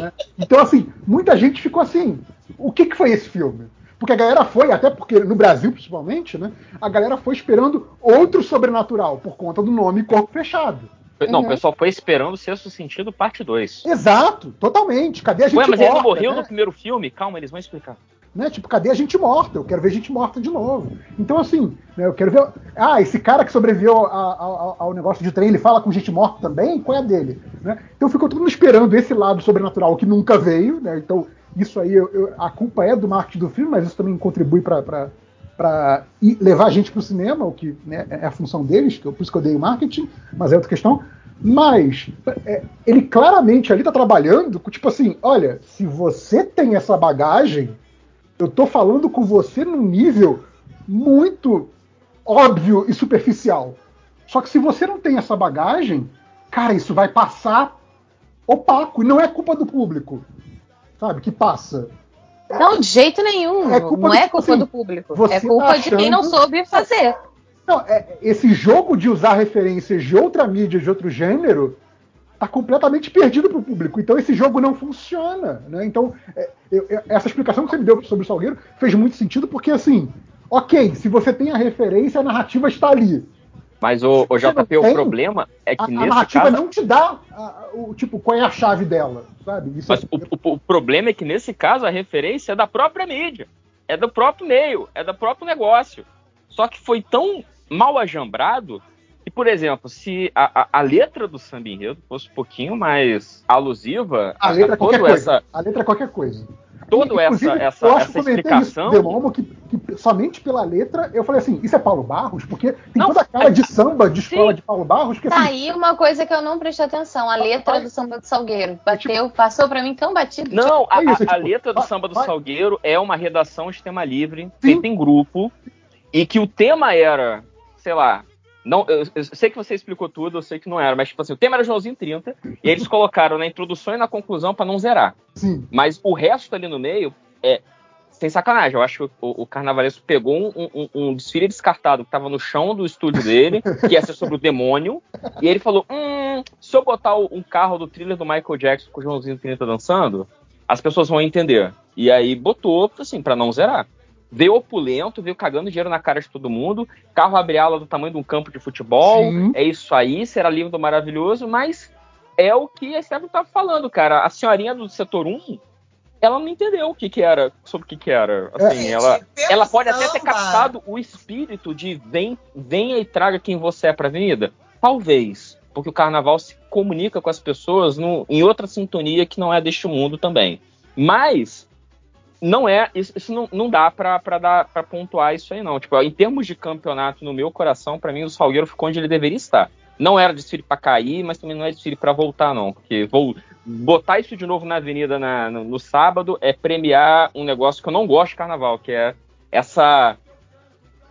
Né? Então, assim, muita gente ficou assim: o que, que foi esse filme? Porque a galera foi, até porque no Brasil principalmente, né? A galera foi esperando outro sobrenatural por conta do nome Corpo Fechado. Não, Uhum. o pessoal foi esperando o sexto sentido, parte 2. Exato, totalmente. Cadê a gente Ué, mas ele não morreu né? no primeiro filme? Calma, eles vão explicar. Né? Tipo, cadê a gente morta? Eu quero ver gente morta de novo. Então, assim, né, eu quero ver. Ah, esse cara que sobreviveu a- a- ao negócio de trem, ele fala com gente morta também? Qual é a dele? Né? Então ficou todo mundo esperando esse lado sobrenatural que nunca veio, né? Então, isso aí, eu- eu- a culpa é do marketing do filme, mas isso também contribui para levar a gente para o cinema, o que né, é a função deles, que eu, por isso que eu dei o marketing, mas é outra questão. Mas é, ele claramente ali está trabalhando tipo assim, olha, se você tem essa bagagem, eu tô falando com você num nível muito óbvio e superficial. Só que se você não tem essa bagagem, cara, isso vai passar opaco. E não é culpa do público, sabe, que passa. Não, de jeito nenhum. É culpa não do- é culpa assim, do público. É culpa tá de quem não achando- soube fazer. Não, é- esse jogo de usar referências de outra mídia, de outro gênero, tá completamente perdido pro público. Então esse jogo não funciona, né? Então é, eu- essa explicação que você me deu sobre o Salgueiro fez muito sentido porque assim, ok, se você tem a referência, a narrativa está ali. Mas o, o JP, o tem? problema é que A, a nesse narrativa caso. não te dá a- o tipo qual é a chave dela, sabe? Isso Mas é- o, o- o problema é que nesse caso a referência é da própria mídia, é do próprio meio, é do próprio negócio. Só que foi tão mal ajambrado que, por exemplo, se a, a- a letra do samba enredo fosse um pouquinho mais alusiva a letra é qualquer toda coisa. essa, A letra é qualquer coisa. toda essa, essa, eu acho essa que explicação. Isso, que, que somente pela letra eu falei assim: isso é Paulo Barros? Porque tem Não, toda a cara de samba de escola de Paulo Barros. Que, Tá assim, aí uma coisa que eu não prestei atenção. A letra do samba do Salgueiro. Bateu, passou pra mim tão batido. Não, a, É isso, a- a tipo, letra do vai- Samba do vai- Salgueiro é uma redação de tema livre, feita em grupo, e que o tema era, sei lá, não, eu, eu sei que você explicou tudo, eu sei que não era, mas tipo assim, o tema era Joãozinho 30, e eles colocaram na introdução e na conclusão pra não zerar. Sim. Mas o resto ali no meio é sem sacanagem. Eu acho que o, o Carnavalesco pegou um, um- um desfile descartado que tava no chão do estúdio dele, que ia ser sobre o demônio, e ele falou: Hum, se eu botar o- um carro do thriller do Michael Jackson com o Joãozinho 30 dançando, as pessoas vão entender. E aí botou, assim, pra não zerar. Veio opulento, veio cagando dinheiro na cara de todo mundo, carro abre ala do tamanho de um campo de futebol, Sim. é isso aí, será lindo, maravilhoso, mas é o que a Stephanie tava falando, cara. A senhorinha do setor 1, ela não entendeu o que que era, sobre o que que era. Assim, Gente, ela, ela pode até ter captado o espírito de vem, venha e traga quem você é pra avenida. Talvez, porque o carnaval se comunica com as pessoas no- em outra sintonia que não é deste mundo também. Mas não é, isso, isso não, não dá pra, pra, dar, pra pontuar isso aí, não. Tipo, em termos de campeonato, no meu coração, pra mim, o Salgueiro ficou onde ele deveria estar. Não era desfile pra cair, mas também não é desfile pra voltar, não. Porque vou botar isso de novo na avenida na- no, no sábado é premiar um negócio que eu não gosto de carnaval, que é essa.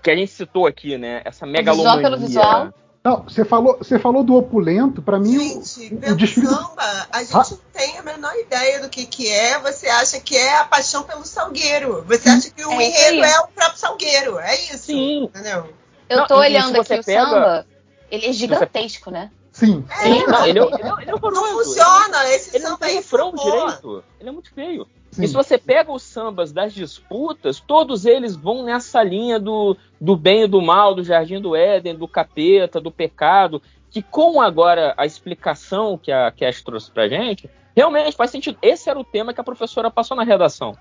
Que a gente citou aqui, né? Essa megalomania. pelo visual. Não, você falou, você falou do opulento, pra mim o- Gente, o, pelo desfile do- samba, a gente Ah. não tem a menor ideia do que, que é. Você acha que é a paixão pelo salgueiro. Você acha que o É enredo é o próprio salgueiro. É isso. Sim. Entendeu? Eu Não, tô e olhando aqui o pega- samba, ele é gigantesco, né? Sim. Sim, não, ele, é, ele, é, ele é horroroso. Não funciona. Esse Ele não samba tem aí refrão flopou. direito. Ele é muito feio. Sim. E se você pega os sambas das disputas, todos eles vão nessa linha do, do bem e do mal, do jardim do Éden, do capeta, do pecado, que com agora a explicação que a Cash trouxe pra gente, realmente faz sentido. Esse era o tema que a professora passou na redação.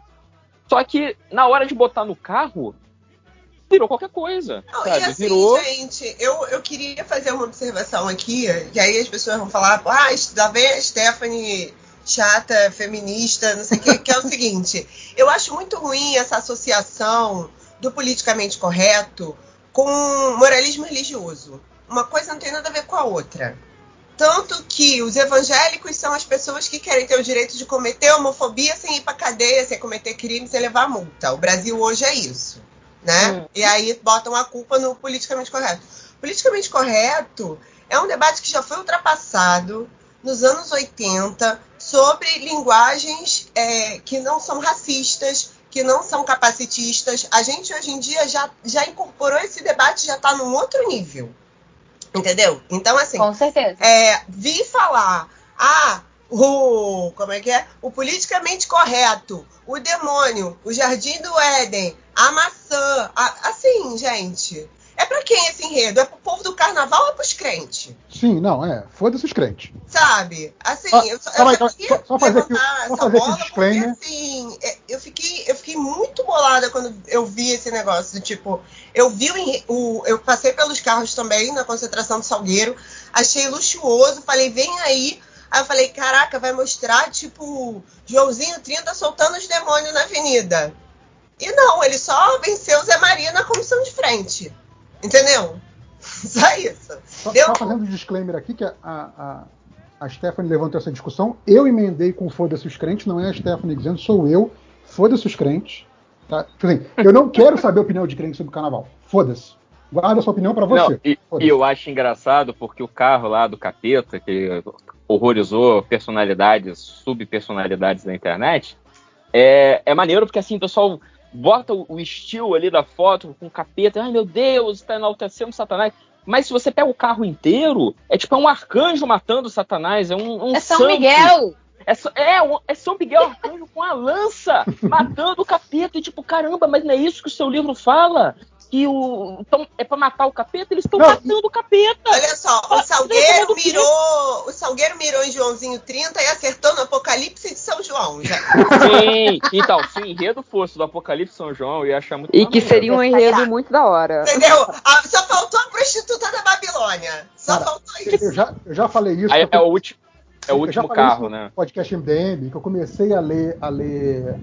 Só que na hora de botar no carro, virou qualquer coisa. Não, sabe? e assim, virou. gente, eu, eu queria fazer uma observação aqui, que aí as pessoas vão falar, ah, lá vem a Stephanie chata, feminista, não sei o que, que é o seguinte, eu acho muito ruim essa associação do politicamente correto com moralismo religioso. Uma coisa não tem nada a ver com a outra. Tanto que os evangélicos são as pessoas que querem ter o direito de cometer homofobia sem ir pra cadeia, sem cometer crime, sem levar multa. O Brasil hoje é isso. Né? Hum. E aí botam a culpa no politicamente correto. Politicamente correto é um debate que já foi ultrapassado nos anos 80 sobre linguagens é, que não são racistas, que não são capacitistas. A gente hoje em dia já, já incorporou esse debate, já está num outro nível. Entendeu? Então, assim, Com certeza. é, vi falar, ah, o, como é que é? O politicamente correto, o demônio, o jardim do Éden, a maçã, a- assim, gente, é pra quem esse enredo? É pro povo do carnaval ou é pros crentes? Sim, não, é. Foda-se os crentes. Sabe? Assim, Ah, eu só, calma eu só só- só fazer aqui- levantar só essa fazer aqui bola disclaimer. porque, assim, é, eu fiquei, eu fiquei muito bolada quando eu vi esse negócio. Tipo, eu vi o, o- Eu passei pelos carros também na concentração do Salgueiro, achei luxuoso, falei, vem aí. Aí eu falei, caraca, vai mostrar, tipo, Joãozinho 30 soltando os demônios na avenida. E não, ele só venceu o Zé Maria na comissão de frente. Entendeu? Só isso. Só, Deu só fazendo um disclaimer aqui, que a, a, a Stephanie levantou essa discussão. Eu emendei com foda-se os crentes, não é a Stephanie dizendo, sou eu. Foda-se os crentes. Tá? Tipo assim, eu não quero saber a opinião de crente sobre o carnaval. Foda-se. Guarda a sua opinião pra Não, você. e, Foda-se. e eu acho engraçado porque o carro lá do capeta, que horrorizou personalidades, subpersonalidades da internet, é, é maneiro porque assim o pessoal bota o, estilo ali da foto com o capeta, ai meu Deus, tá enaltecendo Satanás. Mas se você pega o carro inteiro, é tipo é um arcanjo matando Satanás, é um, um É São santo. Miguel. É, é, é São Miguel Arcanjo com a lança, matando o capeta. E tipo, caramba, mas não é isso que o seu livro fala? Que o. Então, é pra matar o capeta? Eles estão matando o capeta. Olha só, o Salgueiro mirou, o Salgueiro mirou em Joãozinho 30 e acertou no Apocalipse de São João. Já. Sim, então, se o enredo fosse do Apocalipse São João, eu ia achar muito E que seria um enredo muito da hora. Entendeu? Ah, só faltou a prostituta da Babilônia. Só Cara, faltou Eu isso. já, eu já falei isso. Aí porque é o último, é o eu último carro, né? podcast MDM, que eu comecei a ler, a ler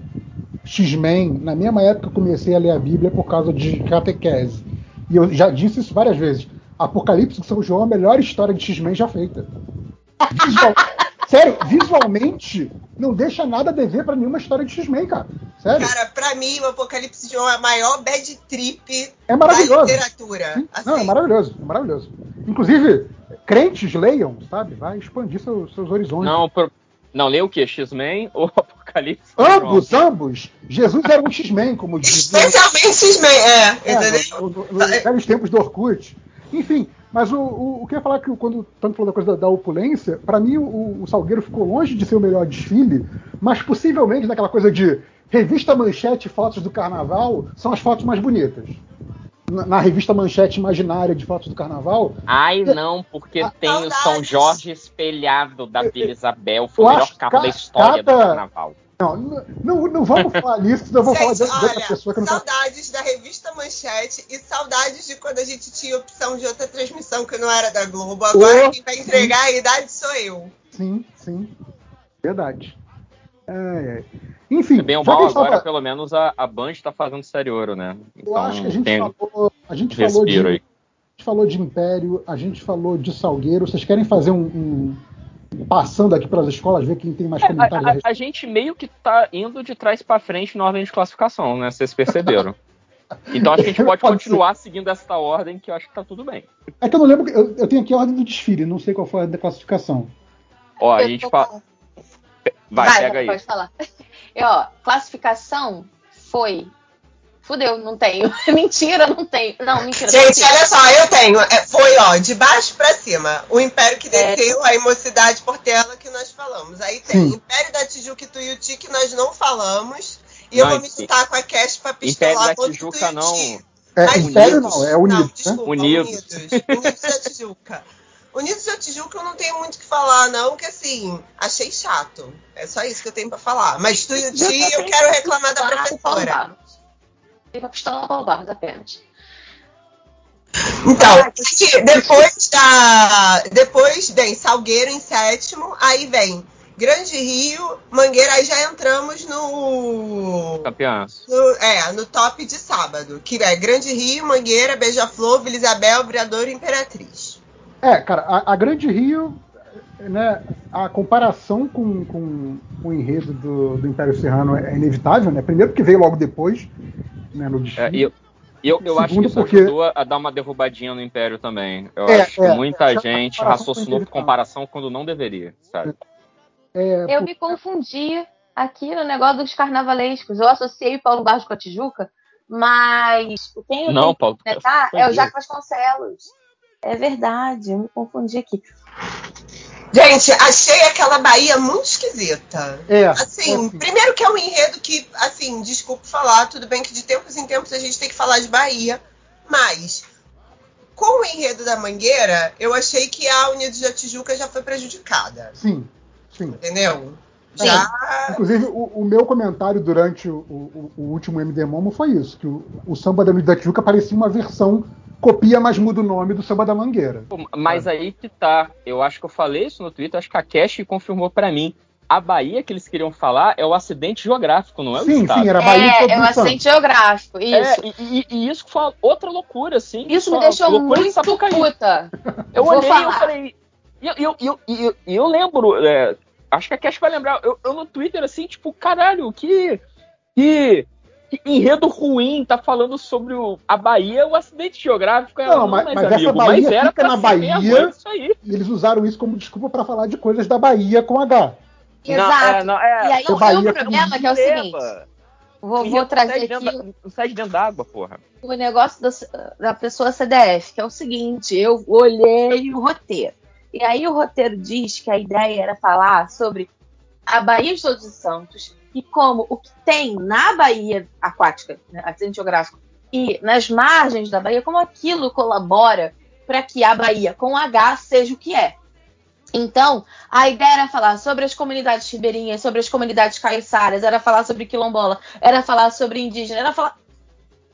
X-Men, na mesma época eu comecei a ler a Bíblia por causa de catequese. E eu já disse isso várias vezes. Apocalipse de São João é a melhor história de X-Men já feita. Visual- Sério, visualmente, não deixa nada a dever pra nenhuma história de X-Men, cara. Sério. Cara, pra mim, o Apocalipse de João é a maior bad trip É maravilhoso. da literatura. Sim, Assim, Não, é maravilhoso, é maravilhoso. Inclusive, crentes leiam, sabe? Vai expandir seus, seus horizontes. Não, pro- não, lê o quê? X-Men ou Apocalipse? Ambos, ambos. Jesus era um X-Men, como dizia. Especialmente X-Men, é, É, entendeu? no- no- Nos velhos tempos do Orkut. Enfim, Mas o, o, o que eu ia falar que quando tanto falou da coisa da, da opulência, pra mim o, o Salgueiro ficou longe de ser o melhor desfile, mas possivelmente naquela coisa de revista Manchete fotos do carnaval são as fotos mais bonitas. Na, na revista Manchete imaginária de fotos do carnaval. Ai, não, porque tem o São Jorge espelhado da Vila Isabel. Foi o melhor acho carro ca- da história do cada- carnaval. Não, não, não vamos falar nisso, senão eu vou falar de, de outra olha, pessoa que eu não tá- saudades da revista Manchete e saudades de quando a gente tinha opção de outra transmissão que não era da Globo. Agora Oh, quem vai entregar a idade sou eu. Sim, sim. Verdade. Ai, ai. Enfim, É bem já o que a mal agora, pelo menos a, a Band tá fazendo sério ouro, né? eu Então acho que a gente tem falou, a gente falou de, a gente falou de Império, a gente falou de Salgueiro. Vocês querem fazer um, um- passando aqui pelas escolas, ver quem tem mais comentários a É, A, a gente meio que tá indo de trás pra frente na ordem de classificação, né? Vocês perceberam. Então acho que a gente pode Pode ser. continuar seguindo essa ordem, que eu acho que tá tudo bem. É que eu não lembro, eu, eu tenho aqui a ordem do desfile, não sei qual foi a ordem da classificação. Ó, a gente fala. com- Vai, pega aí. Pode falar. E, ó, classificação foi. Fudeu, não tenho. mentira, não tenho. Não, mentira. Gente, olha só, eu tenho. é, foi, ó, de baixo pra cima. O Império que É. desceu, a Mocidade Portela que nós falamos. Aí tem Sim. Império da Tijuca e Tuiuti que nós não falamos. E eu Não, vou me juntar com a Cash pra Império pistolar da contra o Tijuca, não. É, Mas Império Unidos- não, é Unidos, né? desculpa, Unidos. Unidos. Unidos da Tijuca. Unidos da Tijuca eu não tenho muito o que falar, não, que assim, achei chato. É só isso que eu tenho pra falar. Mas Tuiuti eu quero reclamar da professora. Tem pra pistolar Paulo Barros apenas. Então, aqui, depois da. Depois vem Salgueiro em sétimo, aí vem Grande Rio, Mangueira, aí já entramos no. Campeãs. no- é, no top de sábado. Que é Grande Rio, Mangueira, Beija-Flor, Vila Isabel, Briador e Imperatriz. É, cara, a, a Grande Rio, né, a comparação com, com o enredo do, do Império Serrano é inevitável, né? Primeiro porque veio logo depois, né, no É, desfile. e eu, eu, eu acho que isso porque- ajudou a, dar uma derrubadinha no Império também. Eu É, acho que é, muita é, gente raciocinou por inevitável. comparação quando não deveria, sabe? É, Eu por- me confundi aqui no negócio dos carnavalescos. Eu associei o Paulo Barros com a Tijuca, mas quem eu Não, Paulo. que comentar foi é o. Jaco Vasconcelos. É verdade, eu me confundi aqui. Gente, achei aquela Bahia muito esquisita. é, Assim, é assim. primeiro que é um enredo que, assim, desculpa falar, tudo bem que de tempos em tempos a gente tem que falar de Bahia, mas com o enredo da Mangueira, eu achei que a Unidos da Tijuca já foi prejudicada, Sim, sim. entendeu? Sim. Já. Inclusive, o, o meu comentário durante o, o- o último MD Momo foi isso: que o, samba da Unidade da Tijuca parecia uma versão copia, mas muda o nome do samba da Mangueira. Mas aí que tá. Eu acho que eu falei isso no Twitter, acho que a Cash confirmou pra mim. A Bahia que eles queriam falar é o acidente geográfico, não é o sim, estado. sim, era Bahia de É, é um santos. acidente geográfico, isso. É, e, e- e isso foi outra loucura, assim. Isso me deixou muito puta. Eu Vou olhei e eu falar. falei. E eu, eu, eu, eu, e eu lembro, é, acho que a Cash vai lembrar, eu, eu no Twitter assim, tipo, caralho, que, que enredo ruim tá falando sobre o, a Bahia, o acidente geográfico. Ela, Não, mas, mas essa amigo, Bahia mas era fica na Bahia mesmo, é isso aí. e eles usaram isso como desculpa para falar de coisas da Bahia com H. Exato. Não, é, não, é, E aí o Bahia meu problema é que é o seguinte. Vou, vou trazer sai aqui dentro da- sai de dentro d'água, porra. o negócio da, da pessoa CDF, que é o seguinte, eu olhei o roteiro. E aí o roteiro diz que a ideia era falar sobre a Baía de Todos os Santos e como o que tem na Baía aquática, né, acidente geográfico, e nas margens da Bahia, como aquilo colabora para que a Bahia com H seja o que é. Então, a ideia era falar sobre as comunidades ribeirinhas, sobre as comunidades caiçaras, era falar sobre quilombola, era falar sobre indígena, era falar.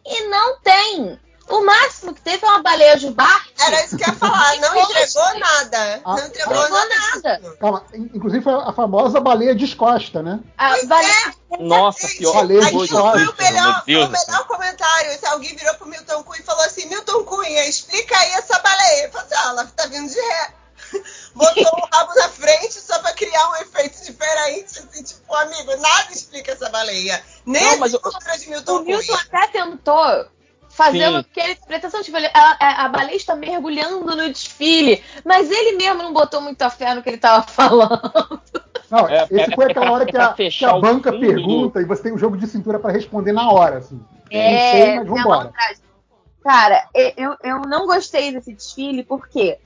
E não tem! O máximo que teve é uma baleia jubarte. Era isso que eu ia falar, não entregou nada. Ah, não entregou nada. nada. Calma, inclusive foi a famosa baleia descosta, né? A baleia Nossa, Gente, pior Baleia de história, foi o melhor, foi o melhor comentário. Esse alguém virou pro Milton Cunha e falou assim: Milton Cunha, explica aí essa baleia. Eu falei assim: ah, ela tá vindo de ré. Botou o rabo na frente só pra criar um efeito diferente. Assim, tipo, amigo, nada explica essa baleia. Nem Não, a mas eu- de O Milton Milton Cunha. até tentou fazer Sim. aquela interpretação, tipo, ele- a, a- está mergulhando no desfile, mas ele mesmo não botou muita fé no que ele tava falando. Não, É, esse é- foi aquela hora que a, que a banca fundo pergunta e você tem um jogo de cintura para responder na hora, assim. É, não sei, mas vambora. Cara, eu, eu não gostei desse desfile porque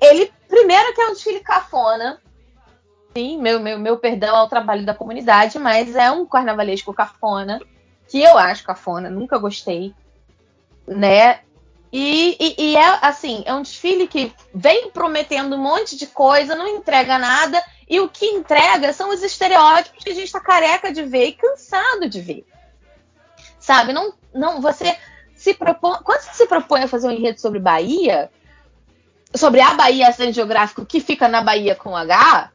ele, primeiro, que é um desfile cafona. Sim, meu, meu, meu perdão ao trabalho da comunidade, mas é um carnavalesco cafona, que eu acho cafona, nunca gostei, né? E, e- e é assim, é um desfile que vem prometendo um monte de coisa, não entrega nada, e o que entrega são os estereótipos que a gente tá careca de ver e cansado de ver. Sabe? Não, não, você se propõe. Quando você se propõe a fazer um enredo sobre Bahia, sobre a Bahia acidente geográfico que fica na Bahia com H,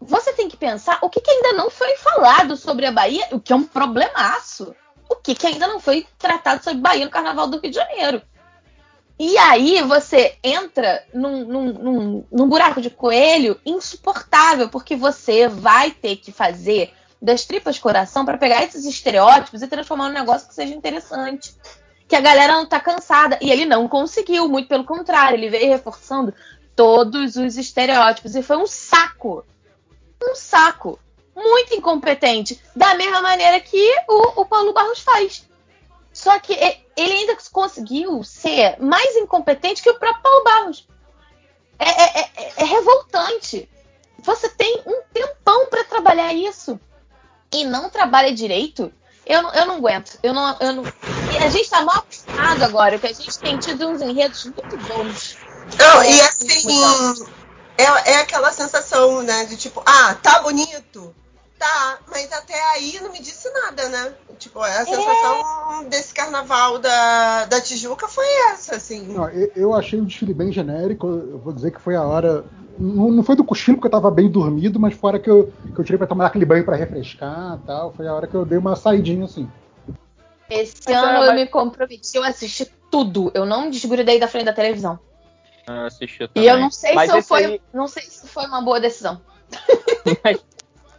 você tem que pensar o que, que ainda não foi falado sobre a Bahia, o que é um problemaço. O que, que ainda não foi tratado sobre Bahia no Carnaval do Rio de Janeiro. E aí você entra num, num, num, num buraco de coelho insuportável, porque você vai ter que fazer das tripas coração para pegar esses estereótipos e transformar num negócio que seja interessante. Que a galera não tá cansada. E ele não conseguiu, muito pelo contrário, ele veio reforçando todos os estereótipos. E foi um saco. Um saco. Muito incompetente. Da mesma maneira que o, o Paulo Barros faz. Só que ele ainda conseguiu ser mais incompetente que o próprio Paulo Barros. É, é- é- é revoltante. Você tem um tempão para trabalhar isso e não trabalha direito. Eu, não- eu não aguento. Eu não, eu não... E a gente tá mal acostumado agora, que a gente tem tido uns enredos muito bons. Não, e É, assim, é, é aquela sensação, né? De tipo, ah, tá bonito? Tá, mas até aí não me disse nada, né? Tipo, a sensação desse carnaval da, da Tijuca foi essa, assim. Não, eu, eu achei o desfile bem genérico. Eu vou dizer que foi a hora. Não, não foi do cochilo porque eu tava bem dormido, mas foi a hora que eu, que eu tirei pra tomar aquele banho pra refrescar e tal. Foi a hora que eu dei uma saidinha assim. Esse Mas, ano é, eu mas- me comprometi, eu assisti tudo. Eu não desgrudei da frente da televisão. Eu assisti E também. eu não sei Mas se eu foi, aí- não sei se foi uma boa decisão. mas,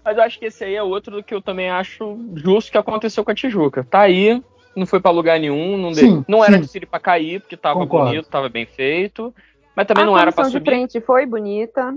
mas eu acho que esse aí é outro do que eu também acho justo que aconteceu com a Tijuca. Tá aí, não foi pra lugar nenhum, não, de- Sim, não era sim. desfile pra cair, porque tava Concordo. bonito, tava bem feito. Mas também a não era pra comissão de subir. frente foi bonita.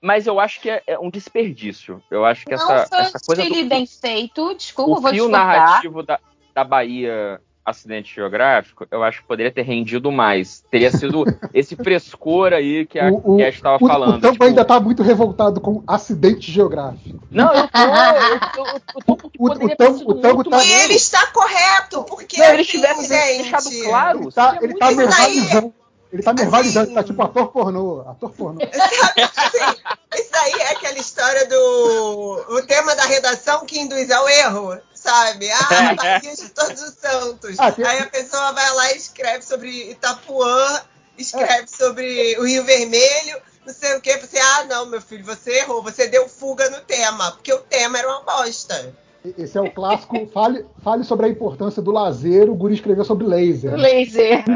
Mas eu acho que é, é um desperdício. Eu acho que não essa, foi essa coisa do bem feito, desculpa, o vou fio discordar. narrativo da, da Bahia acidente geográfico, eu acho que poderia ter rendido mais. Teria sido esse frescor aí que a, O, que a estava o, falando. o Tambo tipo, ainda tá muito revoltado com acidente geográfico. Não, eu tô, eu, eu, eu, tô O- o sido o muito tá- E ele está correto, porque assim, tivessem gente, deixado claro. Ele tá, ele tá nervalizando. Ele tá nervalizando, Assim- tá tipo ator pornô. Ator pornô. Sabe, assim, isso aí é aquela história do o tema da redação que induz ao erro, sabe? Ah, Bahia de Todos os Santos. Ah, tem- Aí a pessoa vai lá e escreve sobre Itapuã, escreve sobre o Rio Vermelho, não sei o quê. Você, ah, não, meu filho, você errou, você deu fuga no tema, porque o tema era uma bosta. Esse é o clássico. Fale, fale sobre a importância do lazer. O Guri escreveu sobre laser. Laser.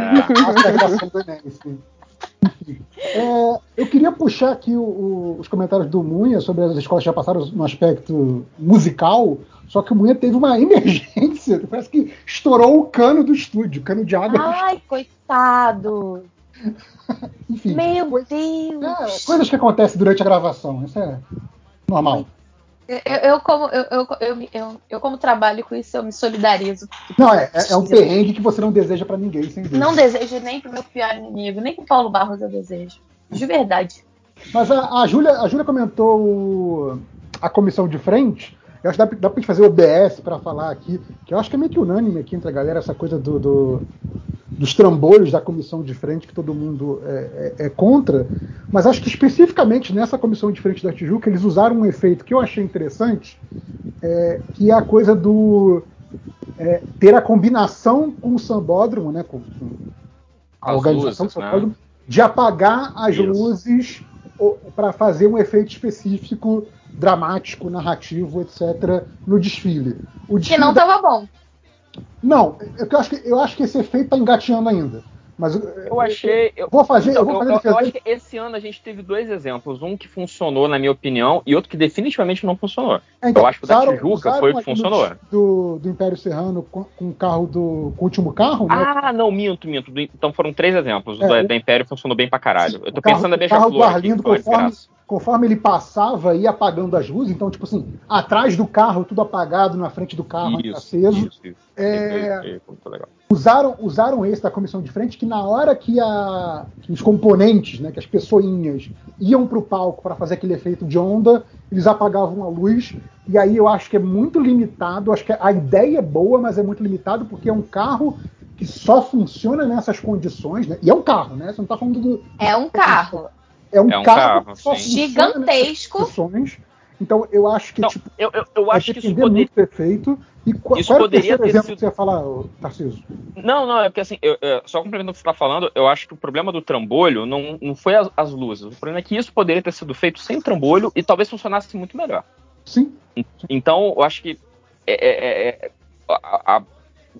É. É, eu queria puxar aqui o- o- os comentários do Munha sobre as escolas que já passaram no aspecto musical, só que o Munha teve uma emergência, parece que estourou o cano do estúdio, o cano de água. Ai, coitado. Enfim, Meu coisa- Deus. é, coisas que acontecem durante a gravação, isso é normal. Eu, eu como, eu, eu, eu, eu, como trabalho com isso, eu me solidarizo. Não, é, é- é um perrengue que você não deseja pra ninguém, sem dúvida. Não desejo nem pro meu pior inimigo, nem pro Paulo Barros eu desejo. De verdade. Mas a, a Júlia a Júlia comentou a comissão de frente. Eu acho que dá, pra- dá pra gente fazer o OBS pra falar aqui, que eu acho que é meio que unânime aqui entre a galera essa coisa do, do- dos trambolhos da comissão de frente que todo mundo é, é- é contra. Mas acho que especificamente nessa comissão de frente da Tijuca eles usaram um efeito que eu achei interessante, é, que é a coisa do é, ter a combinação com o sambódromo, né, com, com a As organização luzes, do né? sambódromo, de apagar as Isso. luzes para fazer um efeito específico, dramático, narrativo, etc., no desfile. O Que desfile não da- tava bom. Não, eu, eu acho que, eu acho que esse efeito tá engateando ainda. Mas Eu achei. Eu, vou fazer, Então, eu vou fazer eu, defesa eu acho que esse ano a gente teve dois exemplos. Um que funcionou, na minha opinião, e outro que definitivamente não funcionou. É, então, eu acho que o da Tijuca foi o que funcionou. Do, do Império Serrano com, com o carro do. com o último carro, né? Ah, não, minto, minto. Do- Então foram três exemplos. O É, da, o- da Império funcionou bem pra caralho. Eu tô carro- pensando na o carro do aqui, Arlindo uma conforme. Conforme ele passava, ia apagando as luzes. Então, tipo assim, atrás do carro, tudo apagado, na frente do carro, ainda aceso. Isso, isso. É, Isso, isso, muito legal. usaram, usaram esse da comissão de frente que na hora que, a, que os componentes, né, que as pessoinhas iam para o palco para fazer aquele efeito de onda, eles apagavam a luz. E aí eu acho que é muito limitado. Acho que a ideia é boa, mas é muito limitado porque é um carro que só funciona nessas condições, né? E é um carro, né? Você não está falando do. É um carro. É um, É um carro, nessas Gigantesco. Então eu acho que Não, tipo, eu, eu, eu acho que isso muito do efeito. E qual, isso qual era o poderia terceiro ter exemplo sido- que você ia falar, Tarcísio? Não, não, é porque assim, eu- eu- só complementando o que você está falando, eu acho que o problema do trambolho não, não foi as, as luzes. O problema é que isso poderia ter sido feito sem trambolho e talvez funcionasse muito melhor. Sim. Então, eu acho que é- é- é- a, a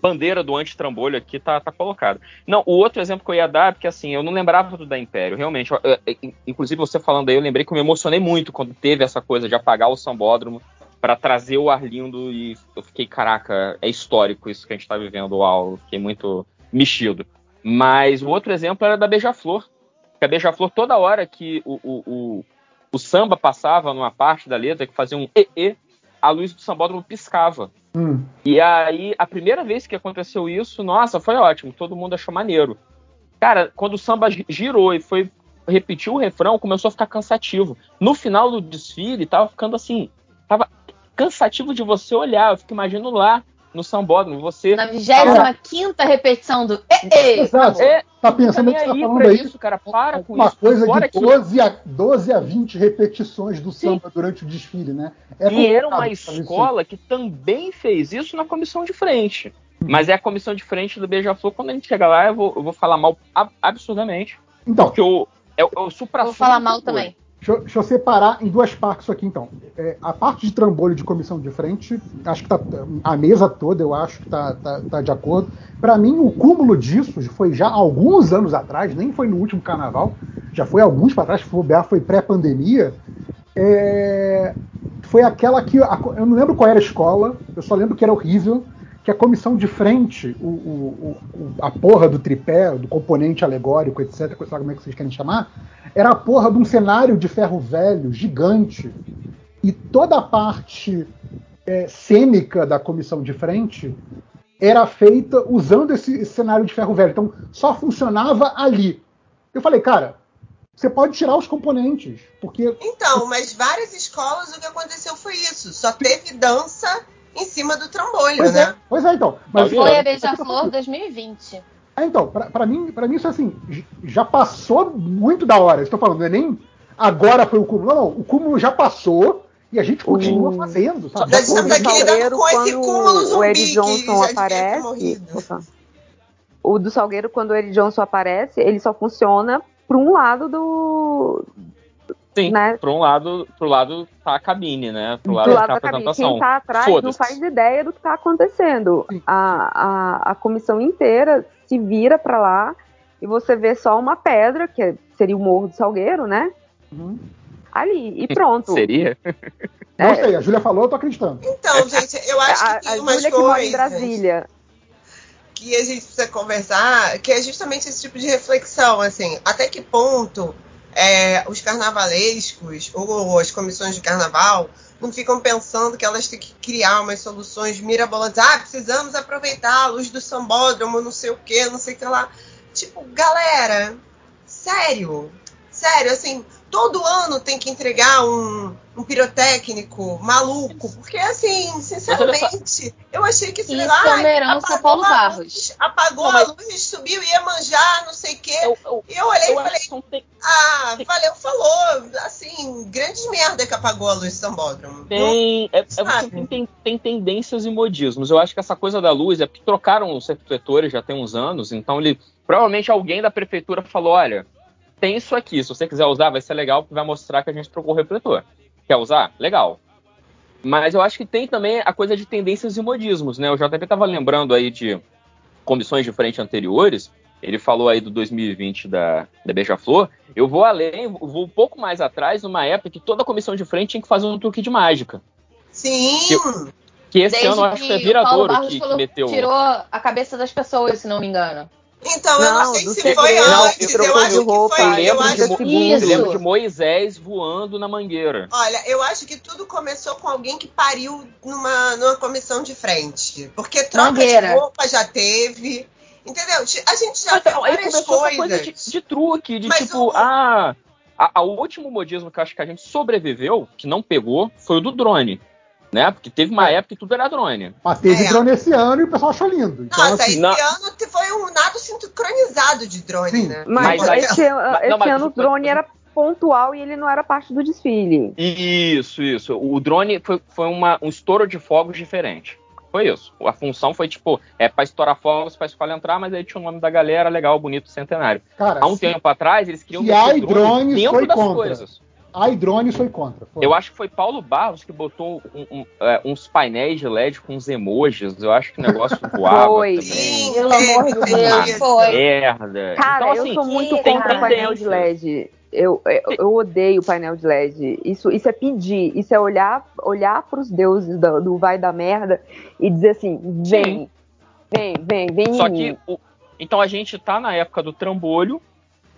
bandeira do anti-trambolho aqui tá, tá colocada. Não, o outro exemplo que eu ia dar, porque assim, eu não lembrava do da Império, realmente. eu- eu- eu- inclusive, você falando aí, eu lembrei que eu me emocionei muito quando teve essa coisa de apagar o sambódromo para trazer o Arlindo e eu fiquei, caraca, é histórico isso que a gente tá vivendo, uau, fiquei muito mexido. Mas o outro exemplo era da Beija-Flor. A Beija-Flor, toda hora que o, o, o, o samba passava numa parte da letra que fazia um e-e, a luz do sambódromo piscava. Hum. E aí, a primeira vez que aconteceu isso, nossa, foi ótimo, todo mundo achou maneiro. Cara, quando o samba gi- girou e foi repetir o refrão, começou a ficar cansativo. No final do desfile, tava ficando assim, tava cansativo de você olhar. Eu fico imaginando lá no sambódromo, você Na 25 repetição do E, Exato. É, Tá pensando que você tá falando pra aí isso, cara, para com uma isso. coisa Fora de que- 12 a, 12 a 20 repetições do samba durante o desfile, né? É e era uma escola que também fez isso na comissão de frente. Mas é a comissão de frente do Beija-Flor. Quando a gente chegar lá, eu vou, eu vou falar mal ab- absurdamente. Então, Porque o, é, o- é o supra Vou falar mal também. Deixa, deixa eu separar em duas partes aqui, então. É, a parte de trambolho de comissão de frente, acho que tá, a mesa toda, eu acho que tá, tá, tá de acordo. Para mim, o cúmulo disso foi já alguns anos atrás, nem foi no último carnaval, já foi alguns para trás, bobear, foi pré-pandemia. É, foi aquela que. eu não lembro qual era a escola, eu só lembro que era horrível. Que a comissão de frente, o, o- o- a porra do tripé, do componente alegórico, etc., lá como é que vocês querem chamar, era a porra de um cenário de ferro velho gigante. E toda a parte é, cênica da comissão de frente era feita usando esse, esse cenário de ferro velho. Então só funcionava ali. Eu falei, cara, você pode tirar os componentes, porque Então, mas várias escolas o que aconteceu foi isso. Só teve dança em cima do trambolho, Pois né? é, pois é, então. Mas, Foi a Beija-Flor 2020. É, então, pra, pra mim, pra mim isso assim, j- já passou muito da hora. Estou falando, não é nem agora foi o cúmulo. Não, não, o cúmulo já passou e a gente continua fazendo, sabe? Tá O aqui lidando com esse quando cúmulo o zumbi Eddie que Johnson aparece. O do Salgueiro, quando o Eddie Johnson aparece, ele só funciona para um lado do. Sim, Né? pro um lado, pro lado tá a cabine, né? Pro lado, do tá lado a da cabine. apresentação. Quem tá atrás não faz ideia do que tá acontecendo. A, a, a comissão inteira se vira para lá e você vê só uma pedra, que é- seria o Morro do Salgueiro, né? Uhum. Ali, e pronto. Seria? Não sei, a Júlia falou, eu tô acreditando. Então, gente, eu acho a, que tem a umas Júlia que mora em coisas Brasília. que a gente precisa conversar, que é justamente esse tipo de reflexão, assim, até que ponto é, os carnavalescos ou as comissões de carnaval não ficam pensando que elas têm que criar umas soluções mirabolantes. Ah, precisamos aproveitar a luz do sambódromo, não sei o que, não sei o que lá. Tipo, galera, sério, sério, assim, todo ano tem que entregar um, um pirotécnico maluco, porque assim, sinceramente, eu achei que, sei Isso lá, herança apagou Paulo a Barros. apagou Não, mas- a luz, subiu, ia manjar, não sei o quê. Eu, eu, E eu olhei eu e falei, ah, valeu, falou, assim, grandes merda que apagou a luz do sambódromo. Tem, é, é tem, tem, tem tendências e modismos. Eu acho que essa coisa da luz é porque trocaram os refletores já tem uns anos, então ele provavelmente alguém da prefeitura falou: olha, tem isso aqui, se você quiser usar, vai ser legal, porque vai mostrar que a gente trocou o refletor. Quer usar? Legal. Mas eu acho que tem também a coisa de tendências e modismos, né? O JP estava lembrando aí de comissões de frente anteriores. Ele falou aí do 2020 da, da Beija-Flor. Eu vou além, vou um pouco mais atrás, numa época que toda comissão de frente tinha que fazer um truque de mágica. Sim! Que esse Desde ano eu acho que é que Viradouro que, que meteu. tirou a cabeça das pessoas, se não me engano. Então, eu não Não, sei se foi Não, antes. eu Eu acho de que roupa. foi. Eu Eu lembro, de, acho que eu lembro de Moisés voando na mangueira. Olha, eu acho que tudo começou com alguém que pariu numa, numa comissão de frente. Porque troca Mangueira. de roupa já teve. Entendeu? A gente já Então, viu aí várias começou essa coisas. coisa de, de truque, de Mas tipo, o- ah, a, a- o último modismo que eu acho que a gente sobreviveu, que não pegou, foi o do drone. Né? Porque teve uma É. época que tudo era drone. Mas teve É. drone esse ano e o pessoal achou lindo. Então, Nossa, assim, esse não- ano foi um nado sincronizado de drone, Sim. né? Mas, Mas aí- esse, an- mas- esse não, mas- ano o drone era pontual e ele não era parte do desfile. Isso, isso. O drone foi, foi uma, um estouro de fogos diferente. Foi isso. A função foi tipo, é pra estourar fogos, pra escola entrar, mas aí tinha o nome da galera, legal, bonito, centenário. cara, Há um se- tempo atrás, eles queriam a iDrones dentro foi das contra. coisas. A iDrone foi contra. Foi. Eu acho que foi Paulo Barros que botou um- um, é, uns painéis de LED com uns emojis. Eu acho que o negócio voava Foi. também. Pelo amor de Deus, foi. Merda. Cara, então, assim, eu sou muito contra painel de. LED. Eu, eu, eu odeio painel de LED. Isso, isso é pedir, isso é olhar, olhar pros deuses do, do vai da merda e dizer assim: vem, Sim. vem, vem, vem Só em que, mim. o- então a gente tá na época do trambolho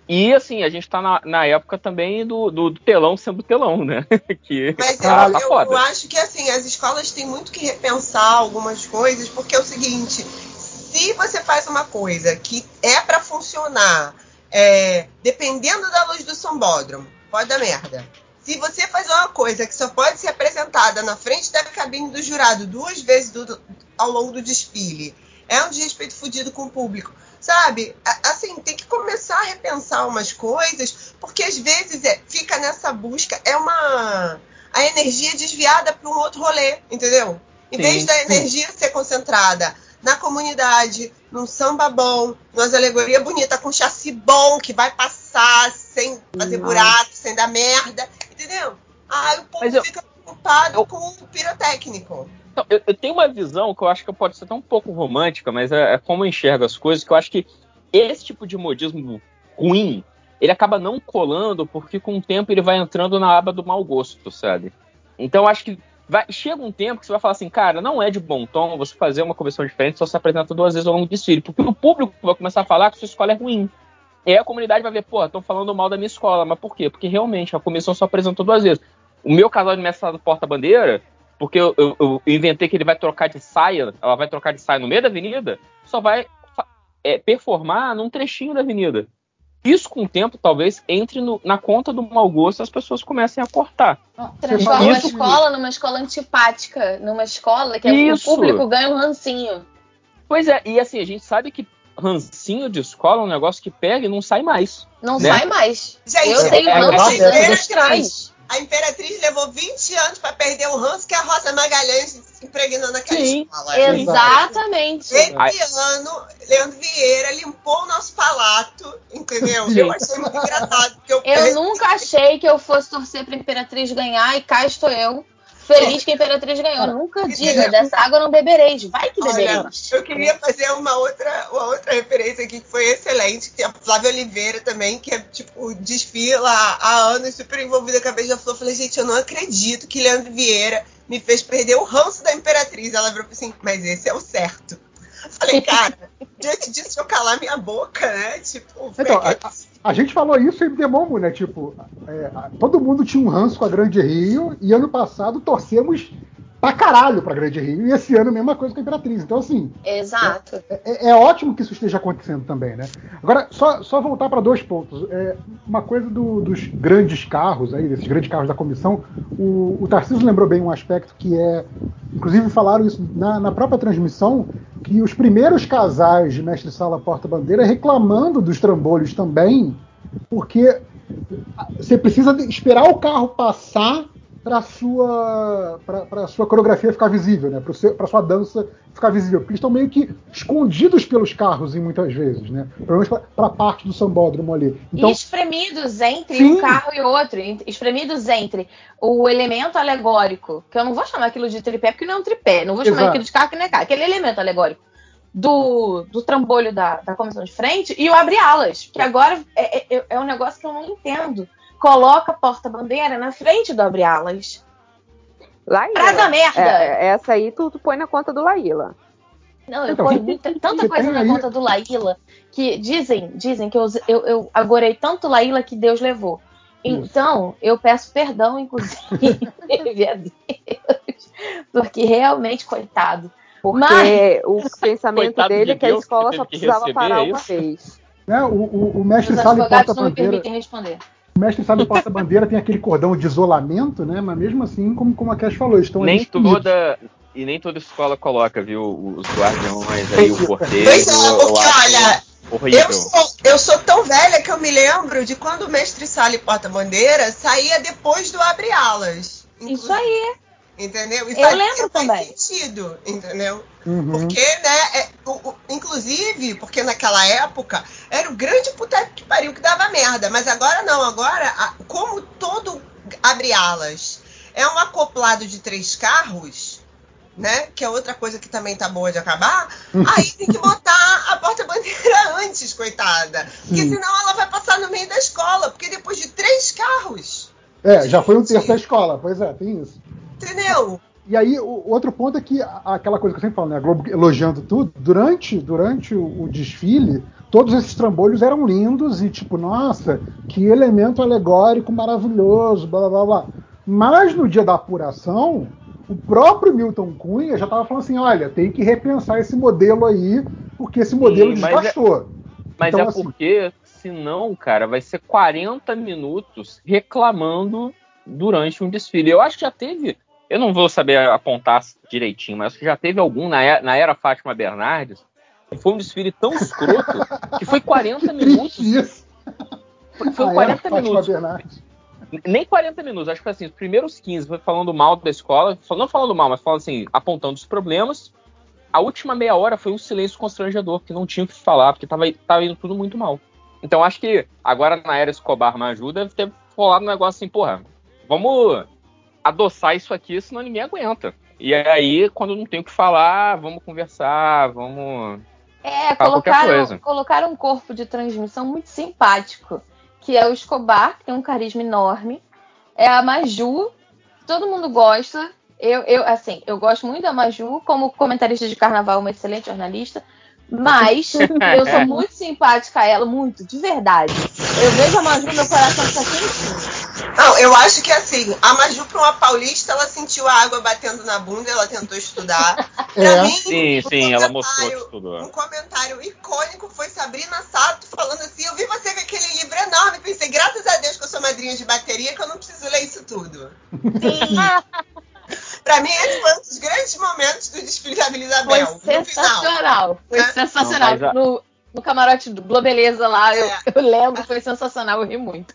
e, assim, a gente tá na, na época também do, do, do telão sendo telão, né? que Mas tá, eu, tá eu foda. acho que assim, as escolas têm muito que repensar algumas coisas, porque é o seguinte, se você faz uma coisa que é pra funcionar, é, dependendo da luz do sambódromo, pode dar merda. Se você faz uma coisa que só pode ser apresentada na frente da cabine do jurado duas vezes do- ao longo do desfile, é um desrespeito fudido com o público. Sabe? Assim, tem que começar a repensar umas coisas, porque às vezes é- fica nessa busca, é uma. a energia desviada para um outro rolê, entendeu? Em Sim, vez da sim. energia ser concentrada na comunidade, num samba bom, numa alegoria bonita, com chassi bom, que vai passar sem fazer Nossa. buraco, sem dar merda, entendeu? Aí o povo eu- fica preocupado eu- com o pirotécnico. Então, eu, eu tenho uma visão que eu acho que pode ser até um pouco romântica, mas é, é como eu enxergo as coisas, que eu acho que esse tipo de modismo ruim, ele acaba não colando, porque com o tempo ele vai entrando na aba do mau gosto, sabe? Então eu acho que vai- chega um tempo que você vai falar assim, cara, não é de bom tom você fazer uma comissão diferente só se apresenta duas vezes ao longo do desfile, porque o público vai começar a falar que sua escola é ruim. E aí a comunidade vai ver, pô, estão falando mal da minha escola, mas por quê? Porque realmente a comissão só apresentou duas vezes. O meu casal de mestre do porta-bandeira, porque eu, eu- eu inventei que ele vai trocar de saia, ela vai trocar de saia no meio da avenida, só vai é, performar num trechinho da avenida. Isso, com o tempo, talvez entre no- na conta do mau gosto e as pessoas comecem a cortar. Ah, Transforma uma que- escola numa escola antipática, numa escola que é Isso. o público ganha um rancinho. Pois é, e assim, a gente sabe que rancinho de escola é um negócio que pega e não sai mais. Não Né? sai mais. Gente, eu tenho é, é, é, anos é, atrás. A Imperatriz levou 20 anos para perder o ranço que a Rosa Magalhães se impregnou naquela Sim. escola. Exatamente. Esse ano, Leandro Vieira limpou o nosso palato, entendeu? Eu achei muito engraçado. Porque eu, Eu nunca achei que eu fosse torcer pra Imperatriz ganhar e cá estou eu. Feliz que a Imperatriz ganhou. Nunca diga, dessa água não bebereis. Vai que Olha, bebereis. eu queria fazer uma outra, uma outra referência aqui que foi excelente, que tem a Flávia Oliveira também, que é tipo, desfila há anos, super envolvida com a Beija-Flor. Eu falei, gente, eu não acredito que Leandro Vieira me fez perder o ranço da Imperatriz. Ela virou assim, mas esse é o certo. Falei, cara, diante disso, eu calar minha boca, né? Tipo, Então, a, a- a gente falou isso em Demongo, né? Tipo, é, todo mundo tinha um ranço com a Grande Rio e ano passado torcemos pra caralho pra Grande Rio e esse ano a mesma coisa com a Imperatriz. Então, assim, Exato. é, é ótimo que isso esteja acontecendo também, né? Agora, só, só voltar para dois pontos. É, uma coisa do- dos grandes carros aí, desses grandes carros da comissão, o, o Tarcísio lembrou bem um aspecto que é. Inclusive falaram isso na, na própria transmissão, que os primeiros casais de Mestre Sala Porta Bandeira reclamando dos trambolhos também, porque você precisa esperar o carro passar para sua para sua coreografia ficar visível, né? Para sua dança ficar visível, porque eles estão meio que escondidos pelos carros em muitas vezes, né? Pelo menos para parte do sambódromo ali. Então, e espremidos entre Sim. um carro e outro, espremidos entre o elemento alegórico, que eu não vou chamar aquilo de tripé, porque não é um tripé, não vou chamar Exato. aquilo de carro que não é carro, aquele elemento alegórico do, do trambolho da, da comissão de frente e o abre-alas, que agora é, é, é um negócio que eu não entendo. Coloca a porta-bandeira na frente do abre-alas. Laíla. Pra dar merda. É, essa aí tu, tu põe na conta do Laíla. Não, eu Então, ponho muita- tanta coisa na aí- conta do Laíla que dizem, dizem que eu, eu, eu agorei tanto Laíla que Deus levou. Então, eu peço perdão, inclusive, a Deus, porque realmente, coitado. Porque Mas- o pensamento Coitado dele de é que a Deus, escola que só precisava receber, parar é uma isso? vez. Né? O, o, o mestre Os advogados não me permitem responder. O mestre Sala e Porta-Bandeira tem aquele cordão de isolamento, né? Mas mesmo assim, como, como a Cash falou, estão ali Nem excluídos. toda. E nem toda escola coloca, viu? Os guardiões aí, o porteiro. Pois é, eu porque olha. Eu sou, eu sou tão velha que eu me lembro de quando o mestre Sala e Porta-Bandeira saía depois do Abre Alas. Isso aí. Entendeu? E Eu faz- lembro faz também. sentido, entendeu? Uhum. Porque, né, é, o- o- inclusive, porque naquela época era o grande puteco que pariu que dava merda, mas agora não, agora, a- como todo abre alas é um acoplado de três carros, né, que é outra coisa que também tá boa de acabar, aí tem que botar a porta-bandeira antes, coitada, porque Sim. senão ela vai passar no meio da escola, porque depois de três carros, É, já foi um terço da escola, pois é, tem isso. Entendeu? E aí, o outro ponto é que aquela coisa que eu sempre falo, né? A Globo elogiando tudo, durante, durante o, o desfile, todos esses trambolhos eram lindos e, tipo, nossa, que elemento alegórico maravilhoso, blá blá blá blá. Mas no dia da apuração, o próprio Milton Cunha já estava falando assim: olha, tem que repensar esse modelo aí, porque esse modelo Sim, mas é- desgastou. Mas Então, é assim- porque, senão, cara, vai ser 40 minutos reclamando durante um desfile. Eu acho que já teve. Eu não vou saber apontar direitinho, mas acho que já teve algum na era, na era Fátima Bernardes. que Foi um desfile tão escroto que foi 40 minutos. Foi, foi Ah, era 40 Fátima minutos. Bernardes. Nem 40 minutos, acho que foi assim, os primeiros 15 foi falando mal da escola, não falando mal, mas falando assim, apontando os problemas. A última meia hora foi um silêncio constrangedor, que não tinha o que falar, porque tava, tava indo tudo muito mal. Então acho que agora na era Escobar me ajuda, deve ter rolado um negócio assim, porra, vamos adoçar isso aqui, senão ninguém aguenta. E aí, quando não tem o que falar, vamos conversar, vamos. É, colocaram, colocaram um corpo de transmissão muito simpático, que é o Escobar, que tem um carisma enorme, é a Maju, todo mundo gosta. Eu, eu, assim, eu gosto muito da Maju, como comentarista de carnaval, uma excelente jornalista, mas eu sou muito simpática a ela, muito, de verdade. Eu vejo a Maju, meu coração fica quentinho. Não, eu acho que assim, a Maju, pra uma paulista, ela sentiu a água batendo na bunda, ela tentou estudar. Pra É. mim, Sim, sim, ela mostrou que um estudou. comentário icônico foi Sabrina Sato falando assim: Eu vi você com aquele livro enorme. Pensei, graças a Deus que eu sou madrinha de bateria, que eu não preciso ler isso tudo. pra mim, esse foi um dos grandes momentos do desfile da Vila Foi Isabel. final. sensacional. Foi É. sensacional. Não, mas a- no, no camarote do Globeleza lá, eu, É. eu lembro, foi sensacional, eu ri muito.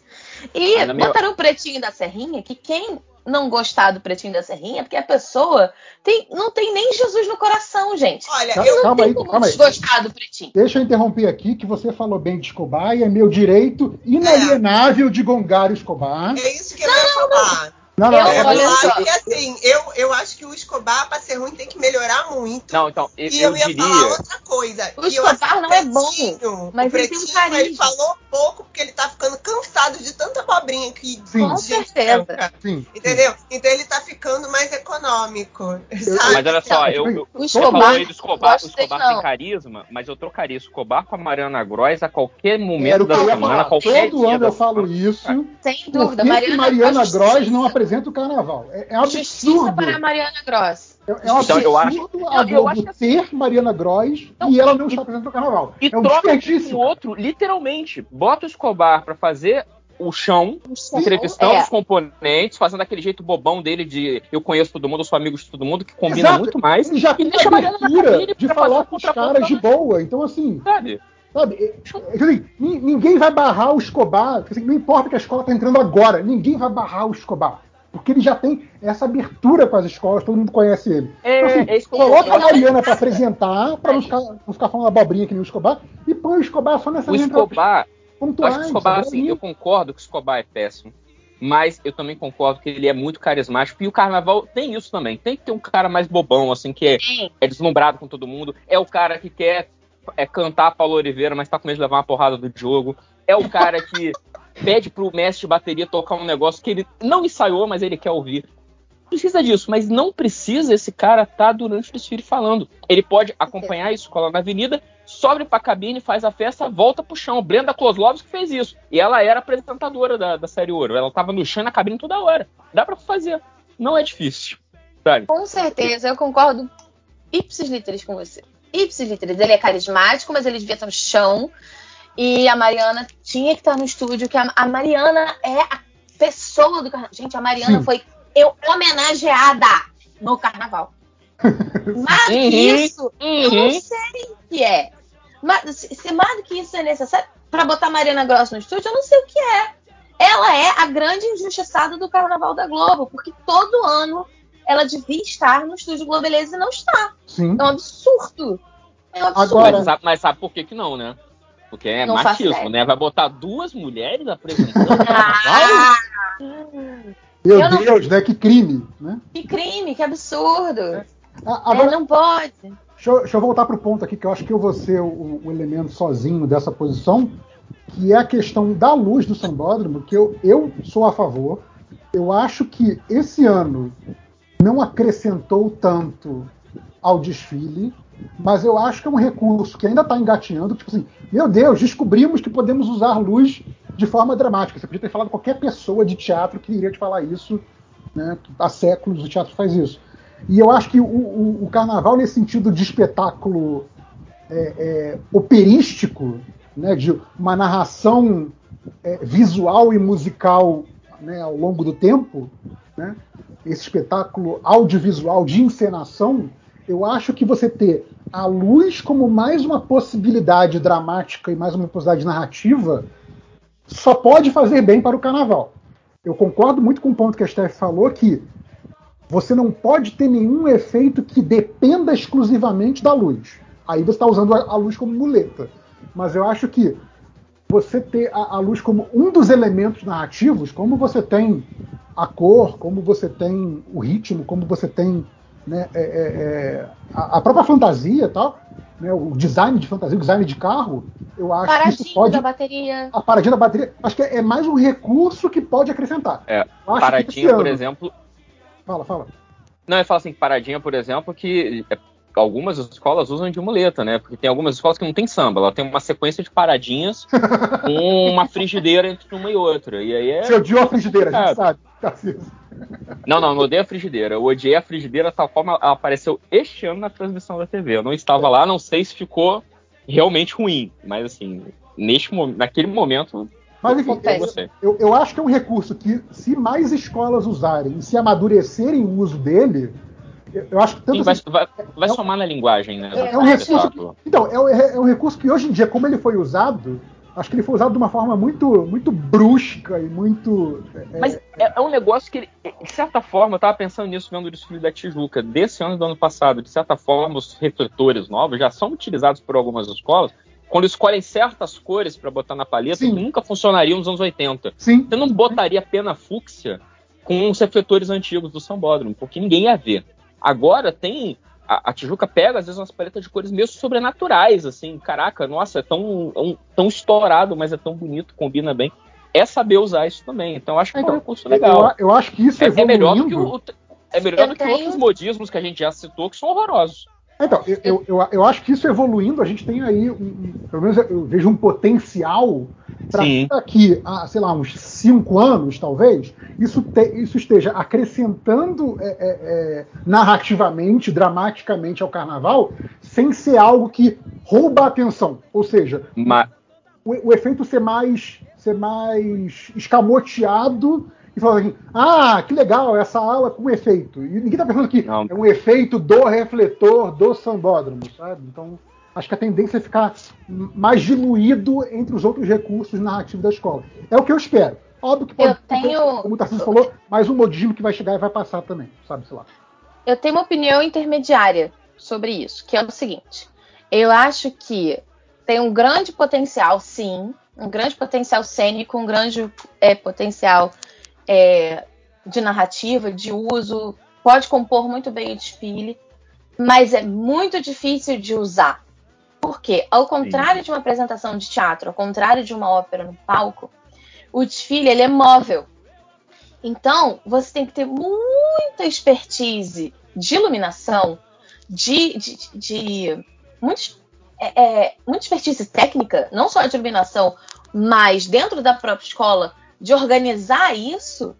E Mas na minha- botaram o Pretinho da Serrinha, que quem não gostar do Pretinho da Serrinha, é porque a pessoa tem, não tem nem Jesus no coração, gente. Olha, Calma, eu Não calma aí, como desgostar do Pretinho. Deixa eu interromper aqui que você falou bem de Escobar e é meu direito inalienável de gongar o Escobar. é isso que eu ia falar. Não, Eu- não, Eu olha acho só. que assim, eu, eu acho que o Escobar, pra ser ruim, tem que melhorar muito. Não, então, eu, E eu, eu ia diria. falar outra coisa. O Escobar não o é bom, mas o ele tem um carisma. Ele falou pouco porque ele tá ficando cansado de tanta abobrinha que Sim. Com certeza. branca, sim. Entendeu? Então ele tá ficando mais econômico. sabe? Mas olha só, Não, eu, eu, O Escobar, aí do Escobar, o Escobar tem não. carisma, mas eu trocaria Escobar com a Mariana Gross a qualquer momento o da semana, qualquer Todo dia ano da eu falo isso. sem dúvida. Mariana, Mariana Gross Gross não apresenta o carnaval? É, é um Justiça absurdo. para a Mariana Gross. É, é um Então, eu acho- absurdo eu- a eu Globo acho que assim- ter Mariana Gross Não, e ela não e- está apresentando o carnaval. E é um troca com outro, literalmente. Bota o Escobar pra fazer o chão, entrevistando É. os componentes, fazendo aquele jeito bobão dele de eu conheço todo mundo, eu sou amigo de todo mundo, que combina Exato. muito mais. Ele já E tem a a abertura de falar com os caras de boa. Então, assim, Sabe? sabe? é- é- ninguém vai barrar o Escobar. assim, não importa que a escola está entrando agora, ninguém vai barrar o Escobar. Porque ele já tem essa abertura com as escolas, todo mundo conhece ele. É, Então, assim, é coloca a Mariana para apresentar, para não ficar, não ficar falando abobrinha que nem o Escobar, e põe o Escobar só nessas O Escobar, eu pontuais. acho que o Escobar, assim, eu concordo que o Escobar é péssimo. Mas eu também concordo que ele é muito carismático. E o carnaval tem isso também. Tem que ter um cara mais bobão, assim, que é, é deslumbrado com todo mundo. É o cara que quer é, cantar Paulo Oliveira, mas tá com medo de levar uma porrada do Diogo. É o cara que pede pro mestre de bateria tocar um negócio que ele não ensaiou, mas ele quer ouvir. precisa disso, mas não precisa esse cara estar durante o desfile falando. Ele pode acompanhar a escola na avenida, sobe pra cabine, faz a festa, volta pro chão. Brenda Kozlovski fez isso. E ela era apresentadora da, da série Ouro. Ela tava no chão na cabine toda hora. Dá pra fazer. Não é difícil. Com certeza, eu concordo ipsis literis com você. Ipsis literis, ele é carismático, mas ele devia estar no chão. E a Mariana tinha que estar no estúdio, que a, a Mariana é a pessoa do carnaval. Gente, a Mariana Sim. foi eu, homenageada no carnaval. Mais do que Uhum, isso, eu não uhum. sei o que é. Mas, se se mais do que isso é necessário pra botar a Mariana Gross no estúdio, eu não sei o que é. Ela é a grande injustiçada do carnaval da Globo, porque todo ano ela devia estar no estúdio Globeleza e não está. Sim. É um absurdo. É um absurdo. Agora- Mas, sabe, mas sabe por que, que não, né? Porque é Não machismo, né? Vai botar duas mulheres apresentando Ah, Meu Eu não- Deus, né? Que crime, né? que crime, que absurdo. A- Agora, É, não pode. Deixa eu, deixa eu voltar para o ponto aqui, que eu acho que eu vou ser o, o elemento sozinho dessa posição, que é a questão da luz do sambódromo, que eu, eu sou a favor. Eu acho que esse ano não acrescentou tanto ao desfile, mas eu acho que é um recurso que ainda está engatinhando. Tipo assim, meu Deus, descobrimos que podemos usar luz de forma dramática. Você podia ter falado qualquer pessoa de teatro que iria te falar isso. Né? Há séculos o teatro faz isso. E eu acho que o, o- o carnaval, nesse sentido de espetáculo é, é, operístico, né, de uma narração é, visual e musical né, ao longo do tempo, né, esse espetáculo audiovisual de encenação, eu acho que você ter a luz como mais uma possibilidade dramática e mais uma possibilidade narrativa só pode fazer bem para o carnaval. Eu concordo muito com o ponto que a Steph falou que você não pode ter nenhum efeito que dependa exclusivamente da luz. Aí você está usando a, luz como muleta. Mas eu acho que você ter a, a luz como um dos elementos narrativos, como você tem a cor, como você tem o ritmo, como você tem né, é, é, é, a, a própria fantasia tal, né, o design de fantasia, o design de carro, eu acho que isso pode. da bateria. A paradinha da bateria, acho que é, é mais um recurso que pode acrescentar. É, Eu acho que paradinha, por exemplo. Fala, fala. Não, eu falo assim, paradinha, por exemplo, que é, algumas escolas usam de muleta, né? Porque tem algumas escolas que não tem samba, ela tem uma sequência de paradinhas com uma frigideira entre uma e outra. E aí é. Você odiou a frigideira, a gente sabe. Tarcísio. Não, não, não odeio a frigideira. Eu odiei a frigideira tal forma ela apareceu este ano na transmissão da TV. Eu não estava lá, não sei se ficou realmente ruim, mas assim, neste, naquele momento. Mas enfim, eu eu, eu, acho que é um recurso que, se mais escolas usarem e se amadurecerem o uso dele, eu, acho que tanto Sim, vai, assim, vai, vai somar na linguagem, né? é do um recurso. Que, então, é, um- é um recurso que hoje em dia, como ele foi usado, acho que ele foi usado de uma forma muito, muito brusca e muito. é, Mas é, é um negócio que, ele- de certa forma, eu tava pensando nisso vendo o desfile da Tijuca, desse ano e do ano passado. De certa forma, os refletores novos já são utilizados por algumas escolas quando escolhem certas cores para botar na paleta nunca funcionariam nos anos 80. Sim. Você não botaria pena fúcsia com os refletores antigos do Sambódromo, porque ninguém ia ver. Agora tem. A, a Tijuca pega, às vezes, umas paletas de cores meio sobrenaturais, assim. Caraca, nossa, é tão, é um- tão estourado, mas é tão bonito, combina bem. É saber usar isso também. Então, acho que é um Então, recurso legal. Eu, eu acho que isso É, é melhor do que o. É melhor Eu do que tenho- outros modismos que a gente já citou, que são horrorosos. Então, eu, eu, eu, eu acho que isso evoluindo, a gente tem aí, um, um- pelo menos eu vejo um potencial para daqui a, sei lá, uns cinco anos, talvez, isso, te- isso esteja acrescentando é, é, é, narrativamente, dramaticamente ao carnaval, sem ser algo que rouba a atenção. Ou seja, Mas, o, o efeito ser mais, ser mais escamoteado e falar assim, ah, que legal, essa ala com efeito. E ninguém tá pensando que Não. é um efeito do refletor do sambódromo, sabe? Então, acho que a tendência é ficar mais diluído entre os outros recursos narrativos da escola. É o que eu espero. Óbvio que pode, Eu tenho- como o Tarcísio falou, mais um modismo que vai chegar e vai passar também, sabe, sei lá. Eu tenho uma opinião intermediária sobre isso, que é o seguinte: eu acho que tem um grande potencial, sim, um grande potencial cênico, um grande é, potencial é, de narrativa, de uso, pode compor muito bem o desfile, mas é muito difícil de usar. Porque, ao contrário de uma apresentação de teatro, ao contrário de uma ópera no palco, o desfile ele é móvel. Então, você tem que ter muita expertise de iluminação, de, de, de muito, é, é, muita expertise técnica, não só de iluminação, mas dentro da própria escola, de organizar isso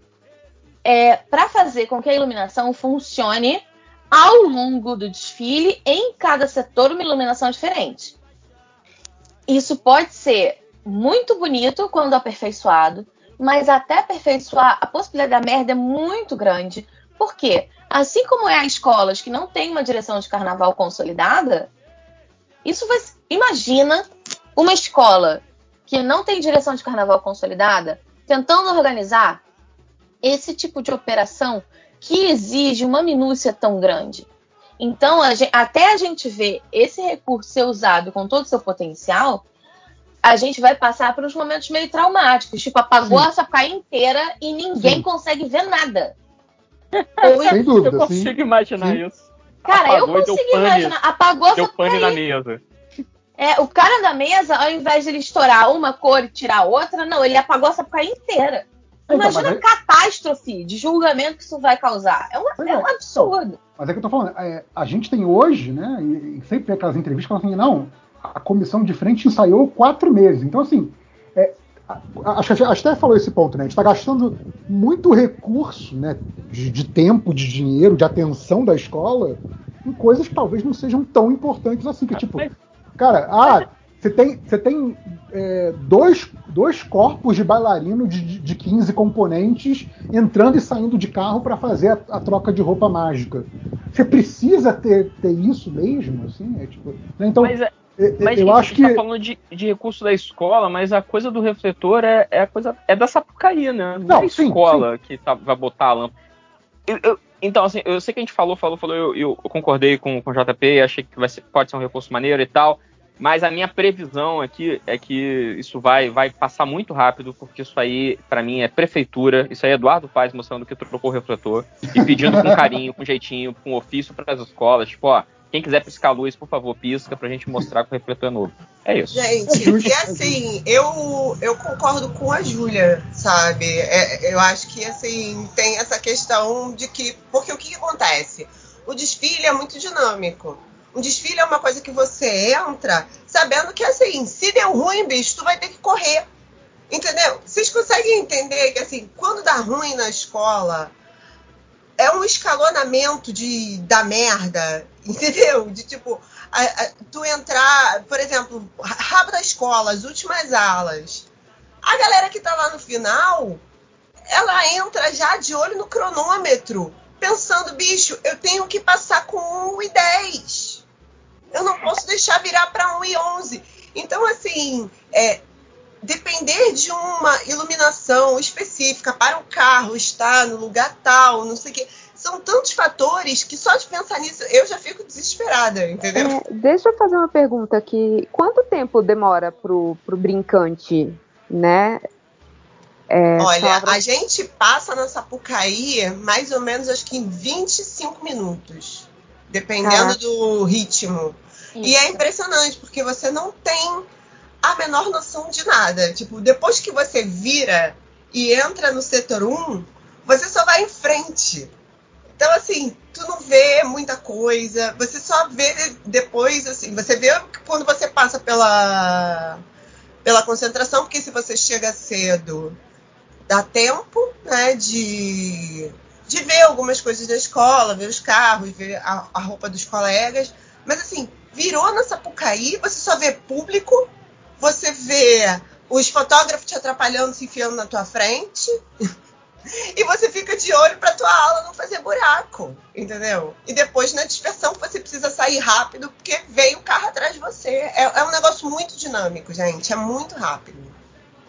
é, para fazer com que a iluminação funcione ao longo do desfile, em cada setor, uma iluminação diferente. Isso pode ser muito bonito quando aperfeiçoado, mas até aperfeiçoar, a possibilidade da merda é muito grande. Por quê? Assim como é as escolas que não têm uma direção de carnaval consolidada, isso vai. Imagina uma escola que não tem direção de carnaval consolidada tentando organizar esse tipo de operação que exige uma minúcia tão grande. Então, a gente, até a gente ver esse recurso ser usado com todo o seu potencial, a gente vai passar por uns momentos meio traumáticos. Tipo, apagou Sim. a inteira e ninguém Sim. consegue ver nada. Sem dúvida, Eu sim. consigo imaginar Sim. isso. Cara, Apagou eu deu pane. imaginar. Apagou a Deu pane na mesa. É, o cara da mesa, ao invés de ele estourar uma cor e tirar outra, não, ele apagou a Sapucaí inteira. Então, Imagina mas a catástrofe de julgamento que isso vai causar. É, uma- é é. um absurdo. Mas é que eu tô falando, é, a gente tem hoje, né? E, e sempre tem aquelas entrevistas que falam assim, não, a comissão de frente ensaiou quatro meses. Então, assim, é, acho que a gente até falou esse ponto, né? A gente está gastando muito recurso, né? De, de tempo, de dinheiro, de atenção da escola em coisas que talvez não sejam tão importantes assim. Que, tipo, cara, ah, você tem, você tem é, dois, dois corpos de bailarino de, de- de 15 componentes entrando e saindo de carro para fazer a, a troca de roupa mágica. Você precisa ter, ter isso mesmo, assim? É, tipo, né? Então, Mas, é- eu, mas eu a acho gente tá que. falando de, de recurso da escola, mas a coisa do refletor é, é a coisa é da Sapucaí, né? Não, Não, é a sim, escola que tá- vai botar a lâmpada. Eu- eu- então, assim, eu sei que a gente falou, falou, falou, eu, eu- eu concordei com, com o JP, achei que vai ser- pode ser um recurso maneiro e tal, mas a minha previsão aqui é que isso vai, vai passar muito rápido, porque isso aí, pra mim, é prefeitura, isso aí é Eduardo Paz mostrando que trocou o refletor e pedindo com carinho, com jeitinho, com ofício para as escolas, tipo, ó, quem quiser piscar a luz, por favor, pisca pra gente mostrar que o refletor é novo. É isso. Gente, e assim, eu, eu concordo com a Júlia, sabe? É, eu acho que assim, tem essa questão de que. Porque o que, que acontece? O desfile é muito dinâmico. Um desfile é uma coisa que você entra sabendo que assim, se deu ruim, bicho, tu vai ter que correr. Entendeu? Vocês conseguem entender que assim, quando dá ruim na escola, é um escalonamento de da merda, entendeu? De tipo, a- a- tu entrar, por exemplo, rabo da escola, as últimas alas. A galera que tá lá no final, ela entra já de olho no cronômetro, pensando, bicho, eu tenho que passar com 1 e 10. Eu não posso deixar virar para 1 e 11. Então, assim, é, depender de uma iluminação específica para o carro estar no lugar tal, não sei o quê. São tantos fatores que só de pensar nisso eu já fico desesperada, entendeu? É, deixa eu fazer uma pergunta aqui. Quanto tempo demora pro, pro brincante, né? É, Olha, a gente passa na Sapucaí mais ou menos acho que em 25 minutos, dependendo Caraca. do ritmo. E é impressionante, porque você não tem a menor noção de nada. Tipo, depois que você vira e entra no setor 1, você só vai em frente. Então, assim, tu não vê muita coisa, você só vê de- depois, assim, você vê quando você passa pela, pela concentração, porque se você chega cedo, dá tempo, né, de, de ver algumas coisas da escola, ver os carros, ver a, a roupa dos colegas. Mas assim, virou na Sapucaí, você só vê público, você vê os fotógrafos te atrapalhando, se enfiando na tua frente. E você fica de olho pra tua aula não fazer buraco, entendeu? E depois na dispersão você precisa sair rápido porque vem o carro atrás de você. É, é um negócio muito dinâmico, gente. É muito rápido.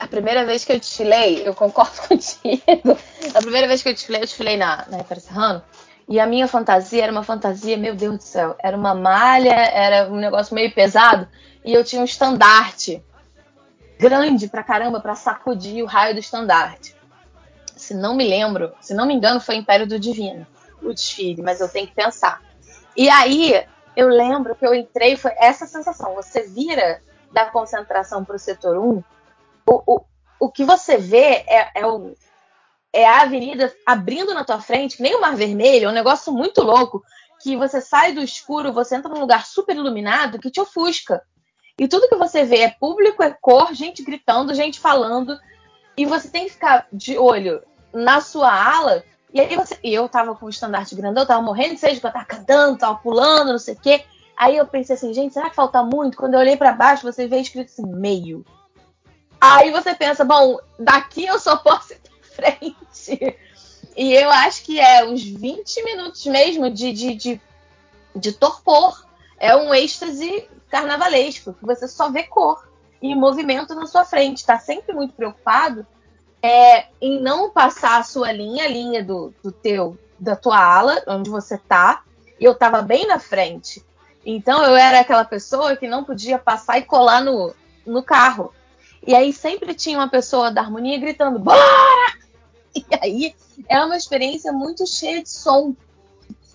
A primeira vez que eu desfilei, eu concordo contigo. A primeira vez que eu desfilei, eu desfilei na, na Império Serrano. E a minha fantasia era uma fantasia, meu Deus do céu, era uma malha, era um negócio meio pesado. E eu tinha um estandarte grande pra caramba pra sacudir o raio do estandarte. Se não me lembro, se não me engano, foi Império do Divino, o desfile, mas eu tenho que pensar. E aí, eu lembro que eu entrei, foi essa sensação. Você vira da concentração pro setor 1, o, o, que você vê é, é o, é a avenida abrindo na tua frente, que nem o Mar Vermelho, é um negócio muito louco, que você sai do escuro, você entra num lugar super iluminado que te ofusca. E tudo que você vê é público, é cor, gente gritando, gente falando, e você tem que ficar de olho na sua ala. E aí você, e eu tava com o estandarte grandão, tava morrendo de sede, eu tava cantando, tava pulando, não sei o quê. Aí eu pensei assim, gente, será que falta muito? Quando eu olhei para baixo, você vê escrito assim, meio. Aí você pensa, bom, daqui eu só posso ir pra frente. E eu acho que é uns 20 minutos mesmo de, de, de, de torpor. É um êxtase carnavalesco, que você só vê cor e movimento na sua frente. Tá sempre muito preocupado é, em não passar a sua linha, a linha do, do teu, da tua ala, onde você tá. E eu tava bem na frente. Então eu era aquela pessoa que não podia passar e colar no, no carro. E aí sempre tinha uma pessoa da harmonia gritando: Bora! E aí é uma experiência muito cheia de som.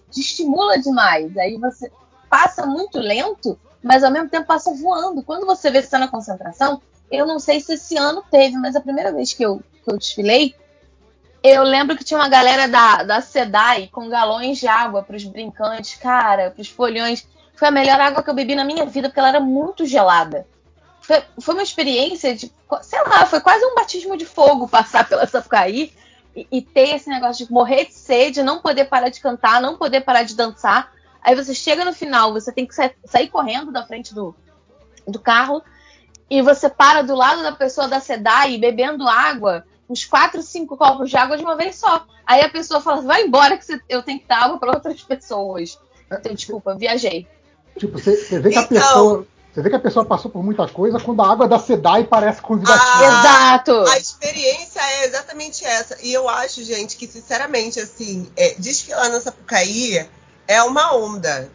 Te estimula demais. Aí você passa muito lento, mas ao mesmo tempo passa voando. Quando você vê que está na concentração, eu não sei se esse ano teve, mas a primeira vez que eu, que eu desfilei, eu lembro que tinha uma galera da, da SEDAI com galões de água para os brincantes, cara, para os folhões. Foi a melhor água que eu bebi na minha vida, porque ela era muito gelada. Foi, foi uma experiência de, sei lá, foi quase um batismo de fogo passar pela Sapucaí e, e ter esse negócio de morrer de sede, não poder parar de cantar, não poder parar de dançar. Aí você chega no final, você tem que sa sair correndo da frente do, do carro e você para do lado da pessoa da SEDAI bebendo água, uns quatro, cinco copos de água de uma vez só. Aí a pessoa fala, vai embora que você, eu tenho que dar água para outras pessoas. Então, desculpa, viajei. Tipo, você, você vê que a então, pessoa. Você vê que a pessoa passou por muita coisa quando a água da SEDAI parece convidativa. Ah, Exato! A experiência é exatamente essa. E eu acho, gente, que sinceramente, assim, é, desfilar na Sapucaí é uma onda.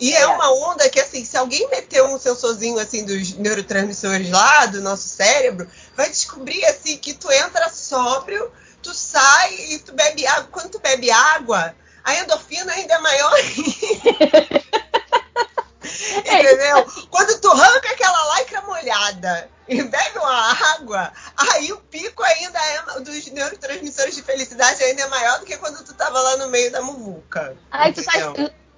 E é. é. uma onda que, assim, se alguém meter um sensorzinho, assim, dos neurotransmissores lá do nosso cérebro, vai descobrir, assim, que tu entra sóbrio, tu sai e tu bebe água. Quando tu bebe água, a endorfina ainda é maior. Entendeu? Quando tu arranca aquela lycra molhada e bebe uma água, aí o pico ainda é dos neurotransmissores de felicidade ainda é maior do que quando tu tava lá no meio da muvuca. Aí tu sai,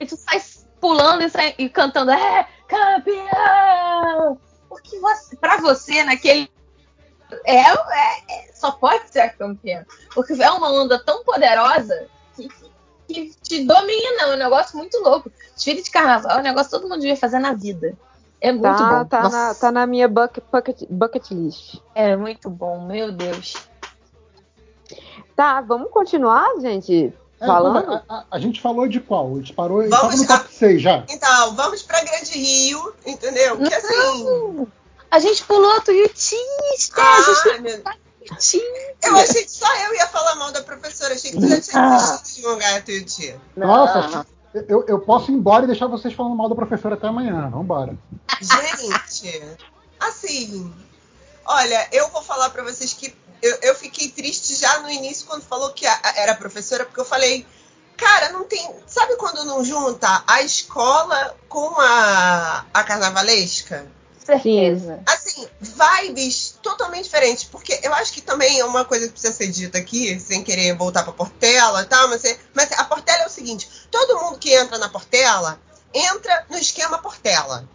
tu sai pulando e, sai, e cantando, é campeão! Porque você, pra você, naquele. É, é, é, só pode ser campeão. Porque é uma onda tão poderosa que, que te domina, é um negócio muito louco. Desfile de carnaval é um negócio que todo mundo devia fazer na vida. É muito tá, bom. Tá na, tá na, minha bucket, bucket, bucket list. É muito bom, meu Deus. Tá, vamos continuar, gente? É, falando? A, a, a, gente falou de qual? A gente parou vamos, no top 6 já. Então, vamos pra Grande Rio, entendeu? Porque assim. A gente pulou Tuiuti, ah, gente... meu... Eu achei que só eu ia falar mal da professora. Achei que tu já tinha ah. desistido de jogar a Tuiuti. Nossa, eu, eu posso ir embora e deixar vocês falando mal da professora até amanhã. Vambora. Gente, assim. Olha, eu vou falar para vocês que eu, eu, fiquei triste já no início quando falou que a, a, era professora, porque eu falei, cara, não tem. Sabe quando não junta a escola com a, a carnavalesca? Certeza. Assim, vibes totalmente diferentes. Porque eu acho que também é uma coisa que precisa ser dita aqui, sem querer voltar pra Portela e tal, mas, é, mas a Portela é o seguinte: todo mundo que entra na Portela entra no esquema Portela.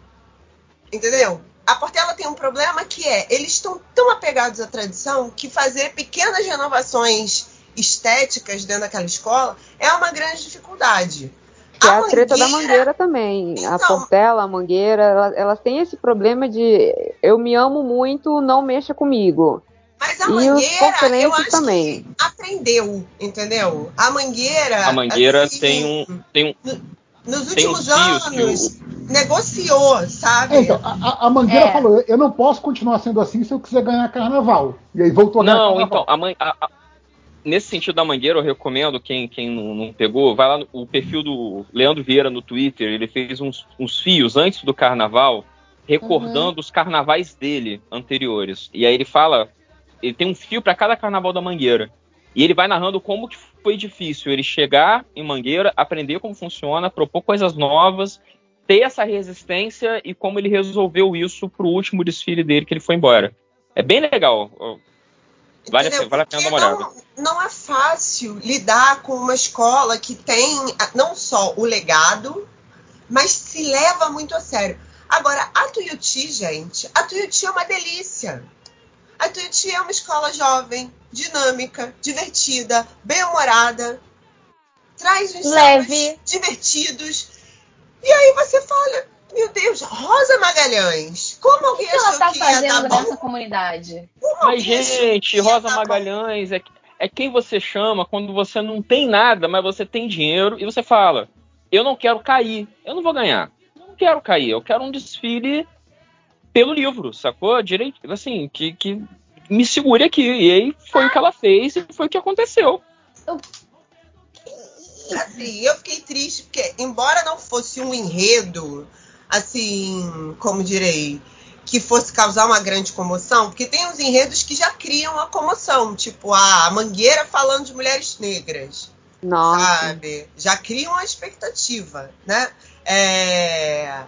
Entendeu? A Portela tem um problema que é, eles estão tão apegados à tradição que fazer pequenas renovações estéticas dentro daquela escola é uma grande dificuldade. Que a é a treta da mangueira também. Então, a Portela, a mangueira, elas, elas têm esse problema de eu me amo muito, não mexa comigo. Mas a e mangueira, eu acho também. que aprendeu, entendeu? A mangueira. A mangueira assim, tem um. Tem um nos últimos anos, negociou, sabe? É, então, a, a Mangueira é. falou: eu não posso continuar sendo assim se eu quiser ganhar carnaval. E aí voltou a ganhar Não, carnaval. então, a, a, nesse sentido da Mangueira, eu recomendo, quem, quem não, não, pegou, vai lá no o perfil do Leandro Vieira no Twitter, ele fez uns, uns fios antes do carnaval, recordando uhum. os carnavais dele anteriores. E aí ele fala, ele tem um fio para cada carnaval da Mangueira. E ele vai narrando como que foi difícil ele chegar em Mangueira, aprender como funciona, propor coisas novas, ter essa resistência e como ele resolveu isso pro último desfile dele que ele foi embora. É bem legal. Vale, a- vale a pena dar uma olhada. não, não é fácil lidar com uma escola que tem ah, não só o legado, mas se leva muito a sério. Agora, a Tuiuti, gente, a Tuiuti é uma delícia. A Tuiuti é uma escola jovem, dinâmica, divertida, bem-humorada, traz uns Leve. divertidos. E aí você fala, meu Deus, Rosa Magalhães, como O que ela tá que dar fazendo bom? nessa comunidade? Como Mas, gente, Rosa bom? Magalhães é, é quem você chama quando você não tem nada, mas você tem dinheiro e você fala: Eu não quero cair, eu não vou ganhar. Eu não quero cair, eu quero um desfile pelo livro, sacou? Direito, assim, que, que me segure aqui. E aí foi o que ela fez e foi o que aconteceu. Assim, eu fiquei triste porque, embora não fosse um enredo, assim, como direi, que fosse causar uma grande comoção, porque tem uns enredos que já criam a comoção, tipo a Mangueira falando de mulheres negras, Nossa. sabe? Já criam a expectativa, né? É...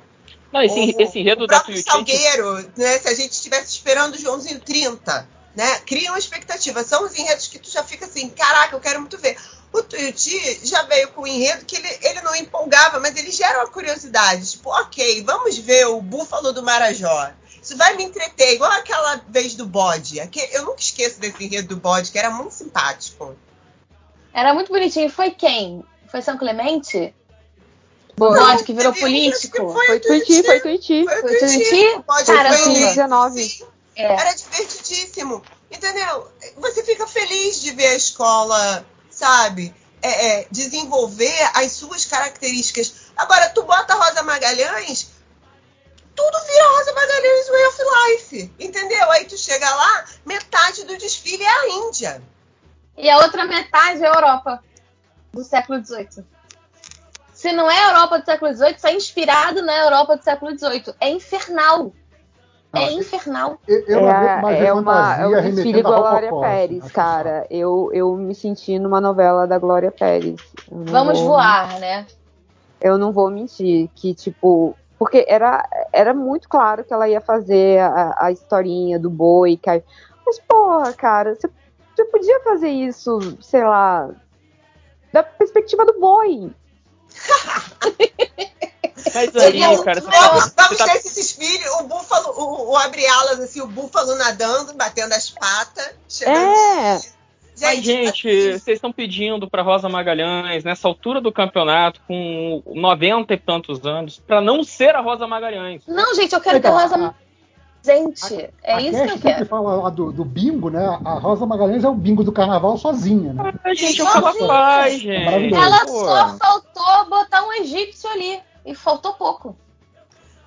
Não, esse, o, esse enredo o da próprio Tuiuti. Salgueiro, né? Se a gente estivesse esperando o Joãozinho 30, né? Criam expectativa. São os enredos que tu já fica assim, caraca, eu quero muito ver. O Tuiuti já veio com um enredo que ele, ele não empolgava, mas ele gera uma curiosidade. Tipo, ok, vamos ver o Búfalo do Marajó. Isso vai me entreter, igual aquela vez do bode. Eu nunca esqueço desse enredo do bode, que era muito simpático. Era muito bonitinho. Foi quem? Foi São Clemente? O bode que virou que político? foi Tuiti, foi Tuiti. Foi o Tuiuti. Tuiuti? O Cara, foi assim, eleito, 2019. sim. É. Era divertidíssimo. Entendeu? Você fica feliz de ver a escola, sabe? É, é, desenvolver as suas características. Agora, tu bota Rosa Magalhães, tudo vira Rosa Magalhães Way of Life. Entendeu? Aí tu chega lá, metade do desfile é a Índia. E a outra metade é a Europa do século XVIII. Se não é a Europa do século XVIII, isso é inspirado na Europa do século XVIII. É infernal. É infernal. Eu, eu É, é, uma, é o desfile remetendo a Glória assim, Pérez, cara. Eu, eu me senti numa novela da Glória Pérez. Vamos vou- voar, né? Eu não vou mentir, que tipo. Porque era, era muito claro que ela ia fazer a, a historinha do boi. Que... Mas, porra, cara, você, você podia fazer isso, sei lá, da perspectiva do boi. Mas Seria aí, muito cara, você melhor. tá, Vamos, tá- ter esse desfile, o búfalo, o, o abre alas, assim, o búfalo nadando, batendo as patas, chegando. É, Mas, gente, assim, vocês estão pedindo pra Rosa Magalhães, nessa altura do campeonato, com 90 e tantos anos, pra não ser a Rosa Magalhães. Não, gente, eu quero Então, ter Rosa a- presente. É a isso que Cash eu sempre quero. fala lá do, do bingo, né? A Rosa Magalhães é o bingo do carnaval sozinha, né? Ai, gente, é o Sim, que ela faz, gente. Ela Pô. só faltou botar um egípcio ali. E faltou pouco.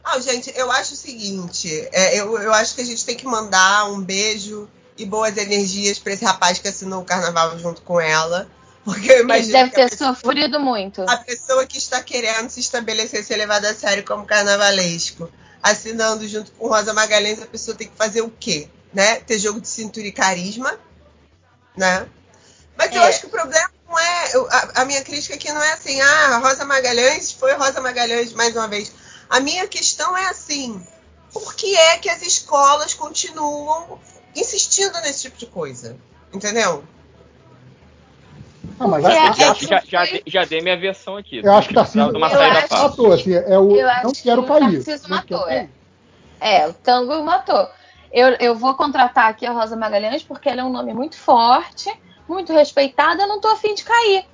Ah, gente, eu acho o seguinte: é, eu, eu acho que a gente tem que mandar um beijo e boas energias pra esse rapaz que assinou o carnaval junto com ela. Porque eu Ele imagino deve que a ter pessoa, sofrido muito. a pessoa que está querendo se estabelecer, ser levada a sério como carnavalesco, assinando junto com Rosa Magalhães, a pessoa tem que fazer o quê? Né? Ter jogo de cintura e carisma, né? Mas eu É. acho que o problema não é. a, a minha crítica aqui não é assim, ah, Rosa Magalhães foi Rosa Magalhães mais uma vez. A minha questão é assim: por que é que as escolas continuam insistindo nesse tipo de coisa? Entendeu? Ah, mas é- Já, já, já, dei- já dei minha versão aqui. eu acho que Tarcísio de uma Eu saída acho fácil. matou, assim, é o Eu acho não quero que o cair. Tarcísio não quero matou, é. É, o tango matou. Eu, eu vou contratar aqui a Rosa Magalhães porque ela é um nome muito forte, muito respeitada. Eu não tô afim de cair.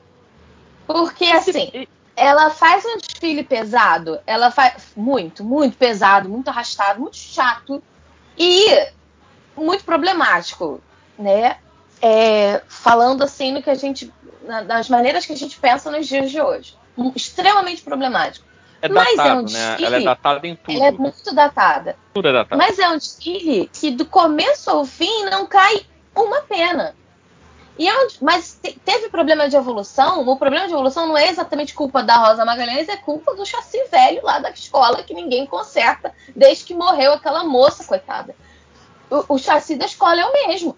Porque, assim, ela faz um desfile pesado. Ela faz muito, muito pesado, muito arrastado, muito chato e muito problemático, né? É, falando assim no que a gente. na- das maneiras que a gente pensa nos dias de hoje. Extremamente problemático. É Mas é um né? desfile. Ela é datada em tudo. Ela é muito datada. Tudo é datado. Mas é um desfile que do começo ao fim não cai uma pena. E é mas te- teve problema de evolução. O problema de evolução não é exatamente culpa da Rosa Magalhães, é culpa do chassi velho lá da escola que ninguém conserta desde que morreu aquela moça, coitada. O, o chassi da escola é o mesmo.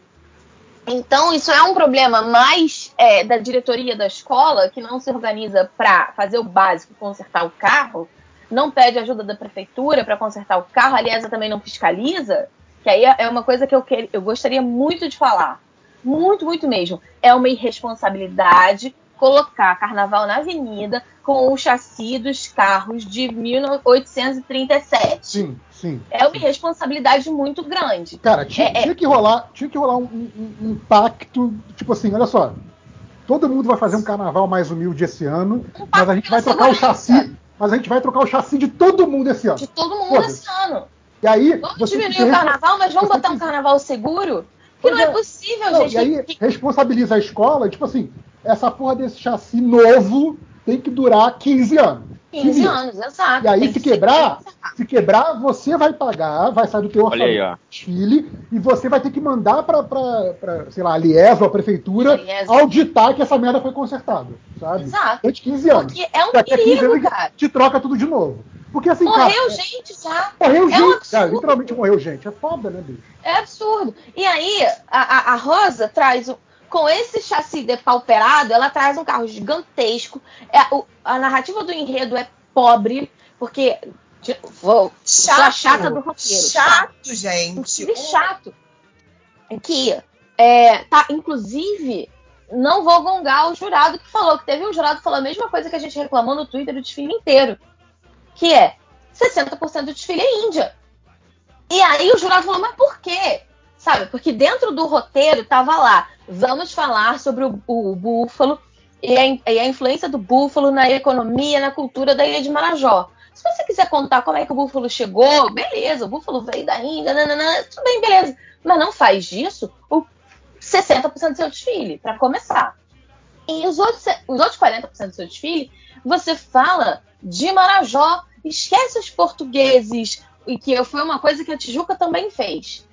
Então, isso é um problema mais é, da diretoria da escola, que não se organiza para fazer o básico, consertar o carro, não pede ajuda da prefeitura para consertar o carro, aliás, ela também não fiscaliza, que aí é uma coisa que eu, que, eu gostaria muito de falar. Muito, muito mesmo. É uma irresponsabilidade colocar carnaval na avenida com o chassi dos carros de 1837. Sim, sim. É uma irresponsabilidade muito grande. Cara, tinha, É- é- tinha que rolar, tinha que rolar um, um- um pacto, tipo assim, olha só. Todo mundo vai fazer um carnaval mais humilde esse ano, mas a gente vai trocar o chassi. Mas a gente vai trocar o chassi de todo mundo esse ano. De todo mundo Foda-se. esse ano. E aí, Vamos diminuir o carnaval, mas vamos botar um carnaval seguro? Que Pois não é, é. possível, Não, gente. e aí responsabiliza a escola, tipo assim, essa porra desse chassi novo tem que durar 15 anos. 15 Queria. anos, exato. E aí, se quebrar, se quebrar, você vai pagar, vai sair do teu Olha aí, orçamento ó. desfile, e você vai ter que mandar pra sei lá, a Lies ou a prefeitura Lies. auditar que essa merda foi consertada, sabe? Exato. Durante 15 anos. Porque é um Daqui 15 perigo, anos cara. te troca tudo de novo. Porque assim, Morreu cara, gente já. morreu É um gente, absurdo. cara, literalmente morreu gente. É foda, né, bicho? É absurdo. E aí, a, a- Rosa traz, um- com esse chassi depauperado, ela traz um carro gigantesco. É, o- a narrativa do enredo é pobre, porque. Vou, a chata do roteiro. Chato, gente. Inclusive chato. Que, é, tá, inclusive, não vou gongar o jurado que falou, que teve um jurado que falou a mesma coisa que a gente reclamou no Twitter do desfile inteiro. Que é 60% do desfile é Índia. E aí o jurado falou, mas por quê? Sabe? Porque dentro do roteiro tava lá, vamos falar sobre o, o búfalo e a, e a influência do búfalo na economia, na cultura da ilha de Marajó. Se você quiser contar como é que o búfalo chegou, beleza, o búfalo veio da Índia, nananã, tudo bem, beleza. Mas não faz disso o 60% do seu desfile, para começar. E os outros, os outros 40% do seu desfile, você fala de Marajó, esquece os portugueses, e que foi uma coisa que a Tijuca também fez.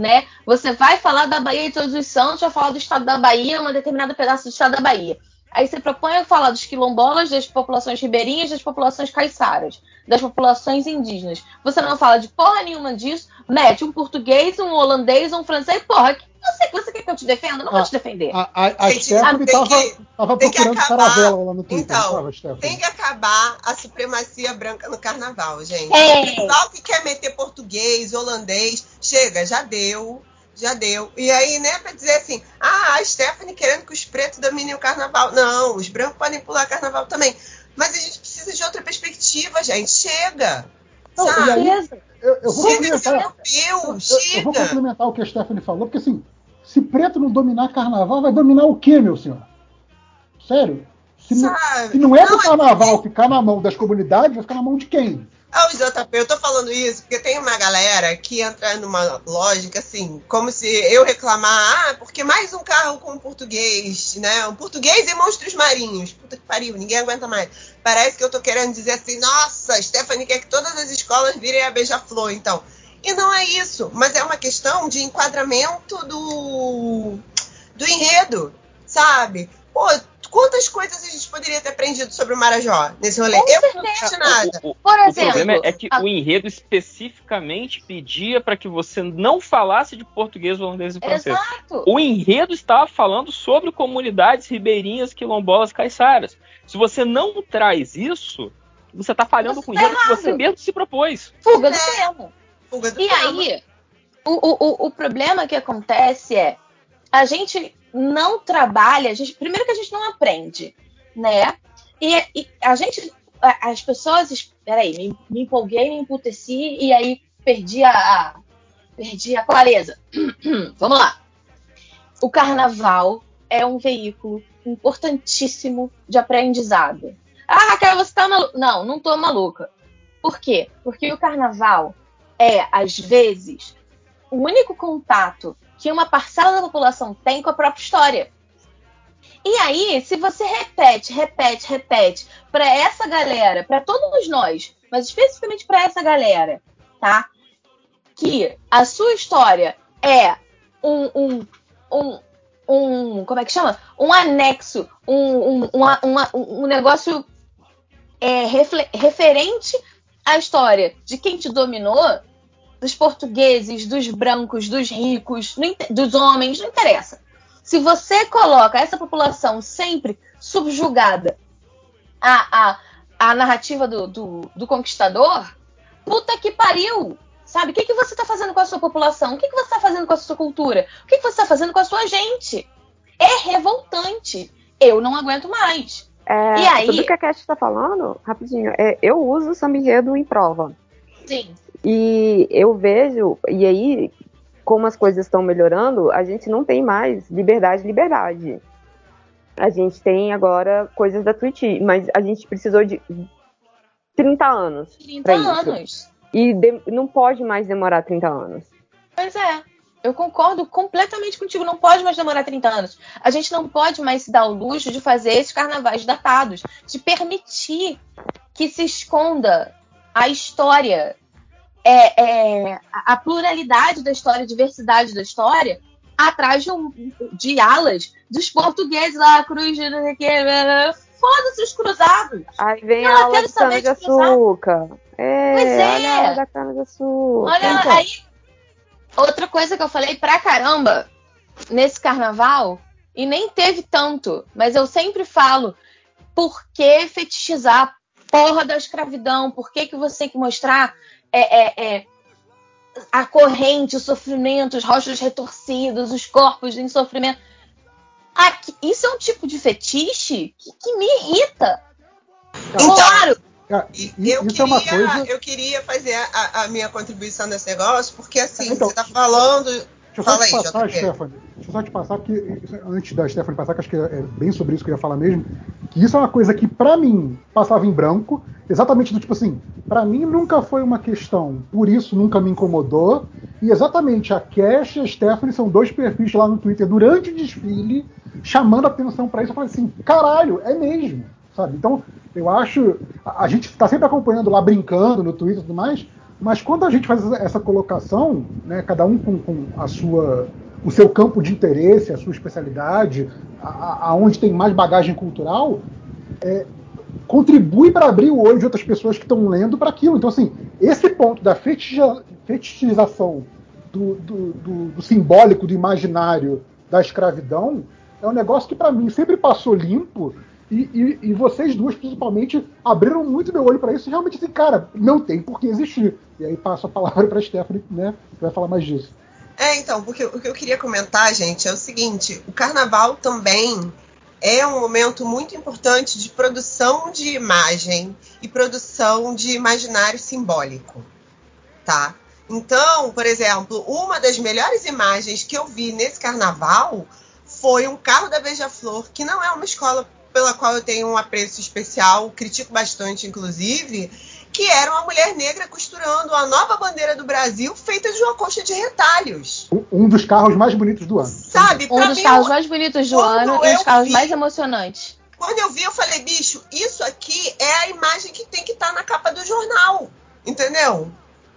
Né? Você vai falar da Bahia de Todos os Santos, vai falar do estado da Bahia, um determinado pedaço do estado da Bahia. Aí você propõe falar dos quilombolas, das populações ribeirinhas, das populações caiçaras, das populações indígenas. Você não fala de porra nenhuma disso, mete um português, um holandês, um francês, porra, que você, você quer que eu te defenda? Eu Não vou Ah, te defender. A, a, a Gente, Stephanie tem tava, que- tava procurando acabar. caravela lá no Twitter, Então, tava? Tem que acabar a supremacia branca no carnaval, gente. É. O pessoal que quer meter português, holandês, chega, já deu. Já deu. E aí, né, pra dizer assim, ah, a Stephanie querendo que os pretos dominem o carnaval. Não, os brancos podem pular carnaval também. Mas a gente precisa de outra perspectiva, gente. Chega. Não, e aí, eu, eu vou Chega europeu, eu, eu vou complementar o que a Stephanie falou, porque assim, se preto não dominar carnaval, vai dominar o quê, meu senhor? Sério? Se não, se não é do Não, é- carnaval ficar na mão das comunidades, vai ficar na mão de quem? Ah, o JP, eu tô falando isso porque tem uma galera que entra numa lógica assim, como se eu reclamar, ah, porque mais um carro com português, né? Um português e monstros marinhos. Puta que pariu, ninguém aguenta mais. Parece que eu tô querendo dizer assim, nossa, Stephanie quer que todas as escolas virem a beija-flor, então. E não é isso, mas é uma questão de enquadramento do, do enredo, sabe? Pô, quantas coisas a gente poderia ter aprendido sobre o Marajó nesse rolê? Com eu não certeza. entendi nada. O, Por o exemplo, problema é que a- o enredo especificamente pedia para que você não falasse de português, holandês e francês. Exato. O enredo estava falando sobre comunidades ribeirinhas, quilombolas, caiçaras. Se você não traz isso, você está falhando Você com o tá enredo que errado. você mesmo se propôs. Fuga do É. tema. E aí, o, o, o- problema que acontece é a gente não trabalha, a gente, primeiro que a gente não aprende, né? E, e a gente, as pessoas, peraí, me, me empolguei, me emputeci e aí perdi a, a- perdi a clareza. Vamos lá. O carnaval é um veículo importantíssimo de aprendizado. Ah, Raquel, você tá maluca? Não, não tô maluca. Por quê? Porque o carnaval é, às vezes, o único contato que uma parcela da população tem com a própria história. E aí, se você repete, repete, repete para essa galera, para todos nós, mas especificamente para essa galera, tá? Que a sua história é um, um, um, um como é que chama? Um anexo, um, um, uma- uma- um negócio é, referente à história de quem te dominou, dos portugueses, dos brancos, dos ricos, dos homens, não interessa. Se você coloca essa população sempre subjugada à, à, à narrativa do, do, do conquistador, puta que pariu! Sabe? O que, que você está fazendo com a sua população? O que, que você está fazendo com a sua cultura? O que, que você está fazendo com a sua gente? É revoltante. Eu não aguento mais. É, E aí- Sobre o que a Cat está falando, rapidinho, é, eu uso o samba enredo em prova. Sim. E eu vejo, e aí, como as coisas estão melhorando, a gente não tem mais liberdade, liberdade. A gente tem agora coisas da Twitch, mas a gente precisou de 30 anos. 30 pra isso. anos. E de- não pode mais demorar 30 anos. Pois é. Eu concordo completamente contigo. Não pode mais demorar 30 anos. A gente não pode mais se dar o luxo de fazer esses carnavais datados, de permitir que se esconda a história, é, é, a pluralidade da história, a diversidade da história, atrás de, um- de alas dos portugueses lá, cruz, não sei o. Foda-se os cruzados. Aí vem Não, a quero de saber de cana-de-açúcar. É, Pois é. olha a da cana-de-açúcar. Olha, Então, aí. Outra coisa que eu falei pra caramba nesse carnaval, e nem teve tanto, mas eu sempre falo: por que fetichizar a porra da escravidão? Por que, que você tem que mostrar é, é, é, a corrente, o sofrimento, os rostos retorcidos, os corpos em sofrimento? Aqui, isso é um tipo de fetiche que, que me irrita. Claro, Ah, E i- eu, é uma queria, coisa. eu queria fazer a, a minha contribuição nesse negócio, porque assim, Então, você tá falando. Deixa eu só Fala te aí, passar, JP. Stephanie. Deixa eu só te passar, porque antes da Stephanie passar, que acho que é bem sobre isso que eu ia falar mesmo, que isso é uma coisa que, pra mim, passava em branco, exatamente do tipo assim, pra mim nunca foi uma questão, por isso nunca me incomodou, e exatamente a Cash e a Stephanie são dois perfis lá no Twitter durante o desfile, chamando atenção pra isso, eu falei assim, caralho, é mesmo, sabe? Então, eu acho, a, a gente tá sempre acompanhando lá, brincando no Twitter e tudo mais, mas quando a gente faz essa, colocação, né, cada um com, com a sua, o seu campo de interesse, a sua especialidade, aonde tem mais bagagem cultural, é, contribui para abrir o olho de outras pessoas que estão lendo para aquilo. Então, assim, esse ponto da fetichização do, do- do- do simbólico, do imaginário da escravidão, é um negócio que para mim sempre passou limpo. E, e- e vocês duas, principalmente, abriram muito meu olho para isso. E realmente, assim, cara, não tem por que existir. E aí passo a palavra para Stephanie, né? Que vai falar mais disso. É, então, porque o que eu queria comentar, gente, é o seguinte: o carnaval também é um momento muito importante de produção de imagem e produção de imaginário simbólico, tá? Então, por exemplo, uma das melhores imagens que eu vi nesse carnaval foi um carro da Beija-Flor, que não é uma escola pela qual eu tenho um apreço especial, critico bastante, inclusive, que era uma mulher negra costurando a nova bandeira do Brasil feita de uma coxa de retalhos. Um dos carros mais bonitos do ano. Sabe? um dos mim, carros mais bonitos do ano e um dos carros vi- mais emocionantes. Quando eu vi, eu falei, bicho, isso aqui é a imagem que tem que estar na capa do jornal. Entendeu?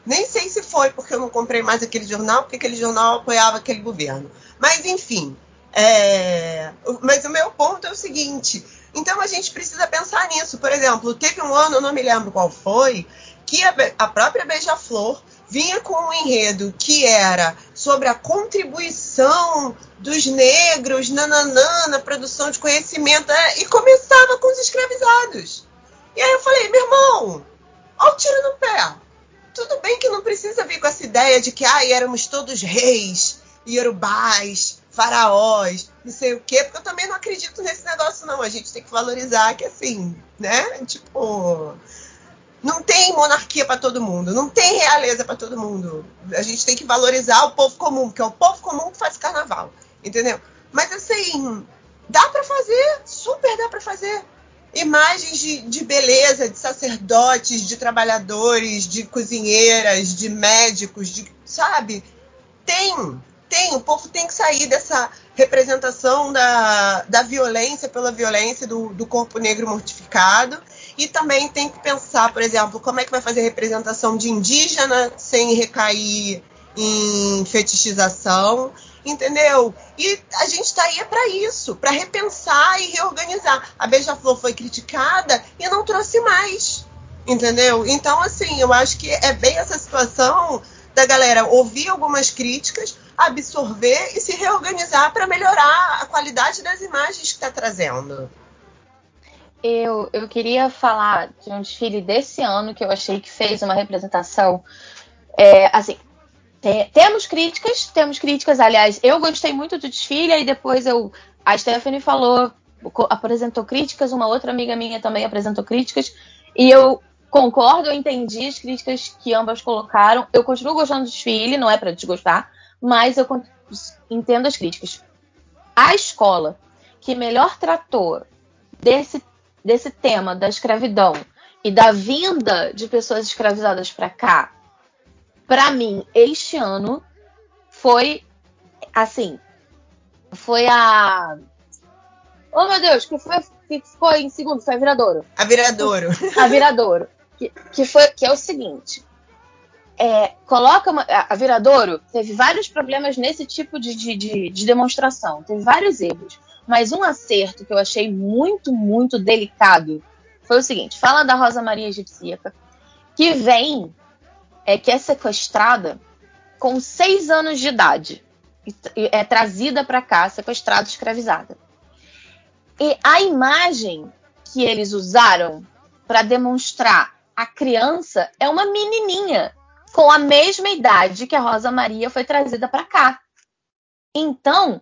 Nem sei se foi porque eu não comprei mais aquele jornal, porque aquele jornal apoiava aquele governo. Mas, enfim. É, Mas o meu ponto é o seguinte: então a gente precisa pensar nisso. Por exemplo, teve um ano, eu não me lembro qual foi, que a, a própria Beija-Flor vinha com um enredo que era sobre a contribuição dos negros nananã, na produção de conhecimento é, e começava com os escravizados. E aí eu falei, meu irmão, olha o tiro no pé. Tudo bem que não precisa vir com essa ideia de que ai, éramos todos reis, iorubás, faraós, não sei o quê, porque eu também não acredito nesse negócio, não. A gente tem que valorizar que, assim, né? Tipo, não tem monarquia para todo mundo, não tem realeza para todo mundo. A gente tem que valorizar o povo comum, porque é o povo comum que faz carnaval, entendeu? Mas assim, dá para fazer, super dá para fazer. Imagens de, de beleza, de sacerdotes, de trabalhadores, de cozinheiras, de médicos, de, sabe? Tem, tem. O povo tem que sair dessa representação da, da violência pela violência do, do corpo negro mortificado. E também tem que pensar, por exemplo, como é que vai fazer representação de indígena sem recair em fetichização, entendeu? E a gente está aí para isso, para repensar e reorganizar. A Beija-Flor foi criticada e não trouxe mais, entendeu? Então, assim, eu acho que é bem essa situação da galera ouvir algumas críticas, absorver e se reorganizar para melhorar a qualidade das imagens que está trazendo. Eu, eu queria falar de um desfile desse ano que eu achei que fez uma representação É, assim, te- temos críticas, temos críticas. Aliás, eu gostei muito do desfile, e depois eu, a Stephanie falou, apresentou críticas, uma outra amiga minha também apresentou críticas, e eu concordo, eu entendi as críticas que ambas colocaram. Eu continuo gostando do desfile, não é para desgostar, mas eu entendo as críticas. A escola que melhor tratou desse, desse tema da escravidão e da vinda de pessoas escravizadas para cá, para mim, este ano foi assim, foi a Oh meu Deus, que foi que ficou em segundo, foi a Viradouro. A Viradouro. A Viradouro. Que, que, foi, que é o seguinte. É, coloca uma, a Viradouro teve vários problemas nesse tipo de, de, de- de demonstração. Teve vários erros. Mas um acerto que eu achei muito, muito delicado foi o seguinte: fala da Rosa Maria Egipcíaca, que vem, é, que é sequestrada com seis anos de idade. E, e é trazida para cá, sequestrada, escravizada. E a imagem que eles usaram para demonstrar a criança é uma menininha com a mesma idade que a Rosa Maria foi trazida para cá. Então,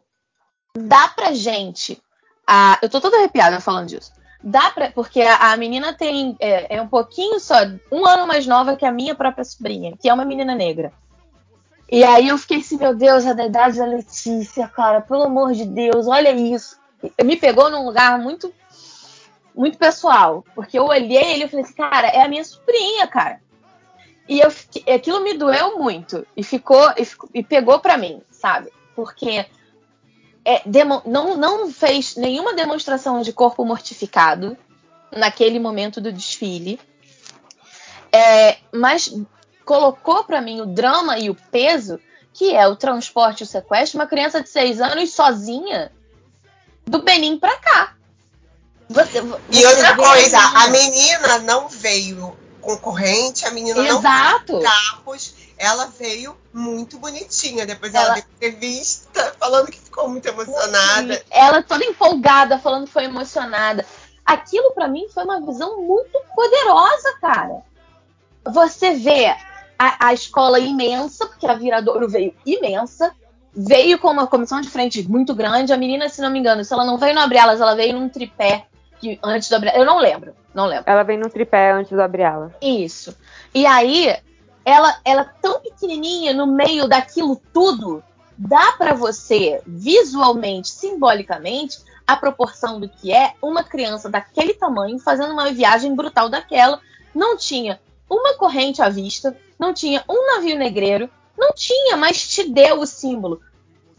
dá pra gente. a- eu tô toda arrepiada falando disso. Dá pra, porque a, a menina tem é, é um pouquinho só, um ano mais nova que a minha própria sobrinha, que é uma menina negra. E aí eu fiquei assim, meu Deus, a da idade da Letícia, cara, pelo amor de Deus, olha isso. Me pegou num lugar muito muito pessoal, porque eu olhei ele e falei assim, cara, é a minha sobrinha, cara. E eu, aquilo me doeu muito e ficou e, ficou- e pegou pra mim, sabe? Porque é, demo- não, não fez nenhuma demonstração de corpo mortificado naquele momento do desfile, É, mas colocou pra mim o drama e o peso que é o transporte e o sequestro de uma criança de seis anos sozinha do Benin pra cá. Você- E você outra vê coisa, a menina não veio concorrente, a menina Exato. não carros, ela veio muito bonitinha. Depois ela, Ela- deu entrevista falando que ficou muito emocionada. Ela toda empolgada, falando que foi emocionada. Aquilo pra mim foi uma visão muito poderosa, cara. Você vê a, a escola imensa, porque a Viradouro veio imensa, veio com uma comissão de frente muito grande. A menina, se não me engano, se ela não veio no Abrielas, ela veio num tripé que antes do Abrielas. Eu não lembro, não lembro. Ela vem no tripé antes do Abriela. Isso. E aí, ela, ela tão pequenininha no meio daquilo tudo, dá pra você visualmente, simbolicamente, a proporção do que é uma criança daquele tamanho fazendo uma viagem brutal daquela. Não tinha uma corrente à vista, não tinha um navio negreiro, não tinha, mas te deu o símbolo.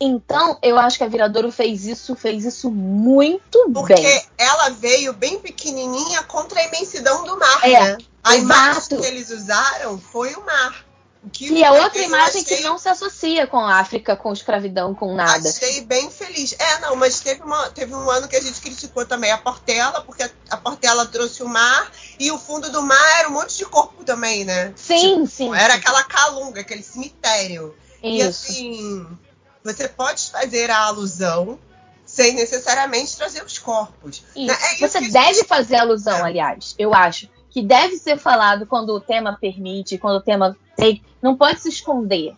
Então, eu acho que a Viradouro fez isso, fez isso muito Porque bem. ela veio bem pequenininha contra a imensidão do mar, É, né? A imagem que eles usaram foi o mar. O que Que é outra imagem achei- que não se associa com a África, com escravidão, com nada. Achei bem feliz. É, não, mas teve, uma- teve um ano que a gente criticou também a Portela, porque a, a Portela trouxe o mar e o fundo do mar era um monte de corpo também, né? Sim, sim. Era sim. aquela calunga, aquele cemitério. E Isso. assim, você pode fazer a alusão sem necessariamente trazer os corpos. Isso. Né? É isso Você deve gente- fazer alusão, aliás, eu acho. Que deve ser falado quando o tema permite, quando o tema tem. Não pode se esconder.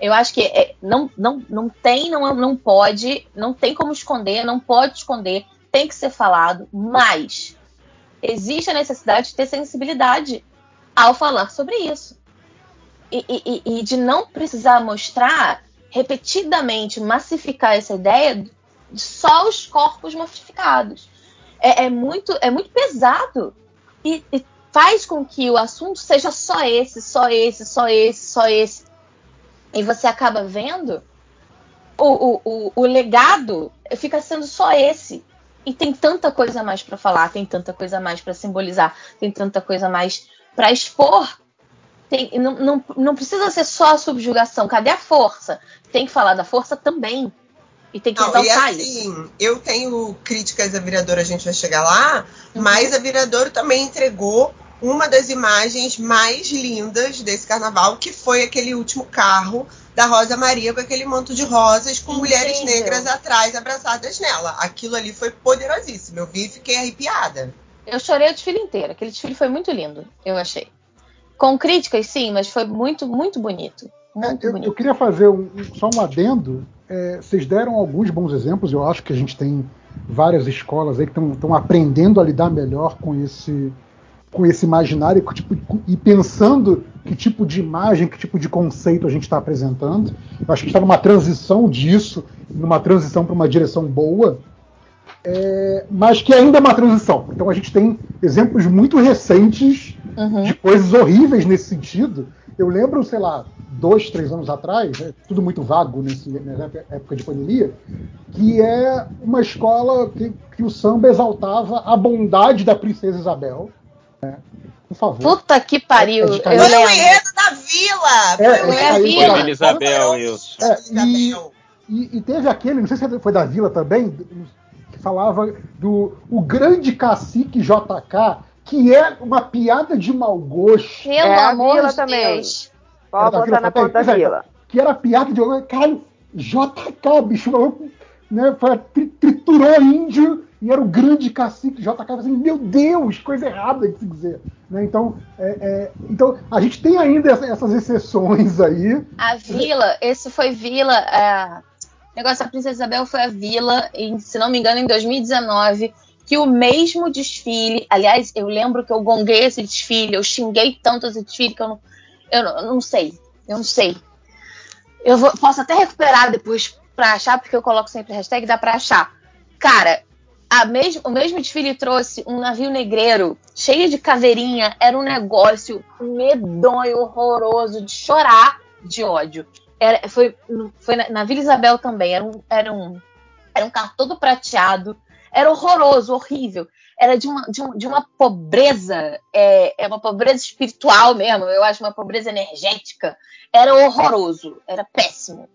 Eu acho que é- não, não, não tem, não, não pode, não tem como esconder, não pode esconder, tem que ser falado, mas existe a necessidade de ter sensibilidade ao falar sobre isso. E- e- e de não precisar mostrar repetidamente, massificar essa ideia de só os corpos mortificados. É, é muito, é muito pesado e, e faz com que o assunto seja só esse, só esse, só esse, só esse. E você acaba vendo o, o, o, o legado fica sendo só esse. E tem tanta coisa mais para falar, tem tanta coisa mais para simbolizar, tem tanta coisa mais para expor. Tem- não, não, não precisa ser só a subjugação. Cadê a força? Tem que falar da força também. E tem que Não, e exaltar isso. assim, eu tenho críticas à Viradouro, a gente vai chegar lá, Uhum. mas a Viradouro também entregou uma das imagens mais lindas desse carnaval, que foi aquele último carro da Rosa Maria com aquele manto de rosas com mulheres negras atrás abraçadas nela. Aquilo ali foi poderosíssimo. Eu vi e fiquei arrepiada. Eu chorei o desfile inteiro. Aquele desfile foi muito lindo, eu achei. Com críticas, sim, mas foi muito, muito bonito. Muito Eu, bonito. eu queria fazer um- só um adendo. É, vocês deram alguns bons exemplos. Eu acho que a gente tem várias escolas aí que estão aprendendo a lidar melhor com esse com esse imaginário e tipo- e pensando que tipo de imagem, que tipo de conceito a gente está apresentando. Eu acho que está numa transição disso, numa transição para uma direção boa, é, mas que ainda é uma transição. Então a gente tem exemplos muito recentes Uhum. de coisas horríveis nesse sentido. Eu lembro, sei lá, dois, três anos atrás, né, tudo muito vago nesse, nessa época de pandemia, que é uma escola que, que o samba exaltava a bondade da princesa Isabel. né? Por favor. Puta que pariu. É de eu Foi o lembro. enredo da vila! É, é, aí, Vila. cara, Vila Isabel, isso. É, e, e- e teve aquele, não sei se foi da Vila também, que falava do o grande cacique JK, que é uma piada de mau gosto. Pelo É, a amor Vila de também. Deus. Pode Era da botar Vila na também? ponta da é, vila. Que era piada de. Caralho, JK, bicho, maluco, né, foi, tri- triturou índio e era o grande cacique JK. Assim, meu Deus, coisa errada de se dizer. Né, então, é, é, então, a gente tem ainda essa- essas exceções aí. A Vila, esse foi Vila. é, O negócio da Princesa Isabel foi a Vila, em, se não me engano, em 2019. Que o mesmo desfile. Aliás, eu lembro que eu gonguei esse desfile, eu xinguei tanto esse desfile que eu não. Eu não, não sei. Eu não sei. Eu vou- posso até recuperar depois pra achar, porque eu coloco sempre hashtag, dá pra achar. Cara, mes- o mesmo desfile trouxe um navio negreiro cheio de caveirinha. Era um negócio medonho, horroroso, de chorar de ódio. Era, foi foi na, na Vila Isabel também. Era um, era, um, era um carro todo prateado. Era horroroso, horrível. Era de uma, de um- de uma pobreza, é, é uma pobreza espiritual mesmo. Eu acho uma pobreza energética. Era horroroso, era péssimo.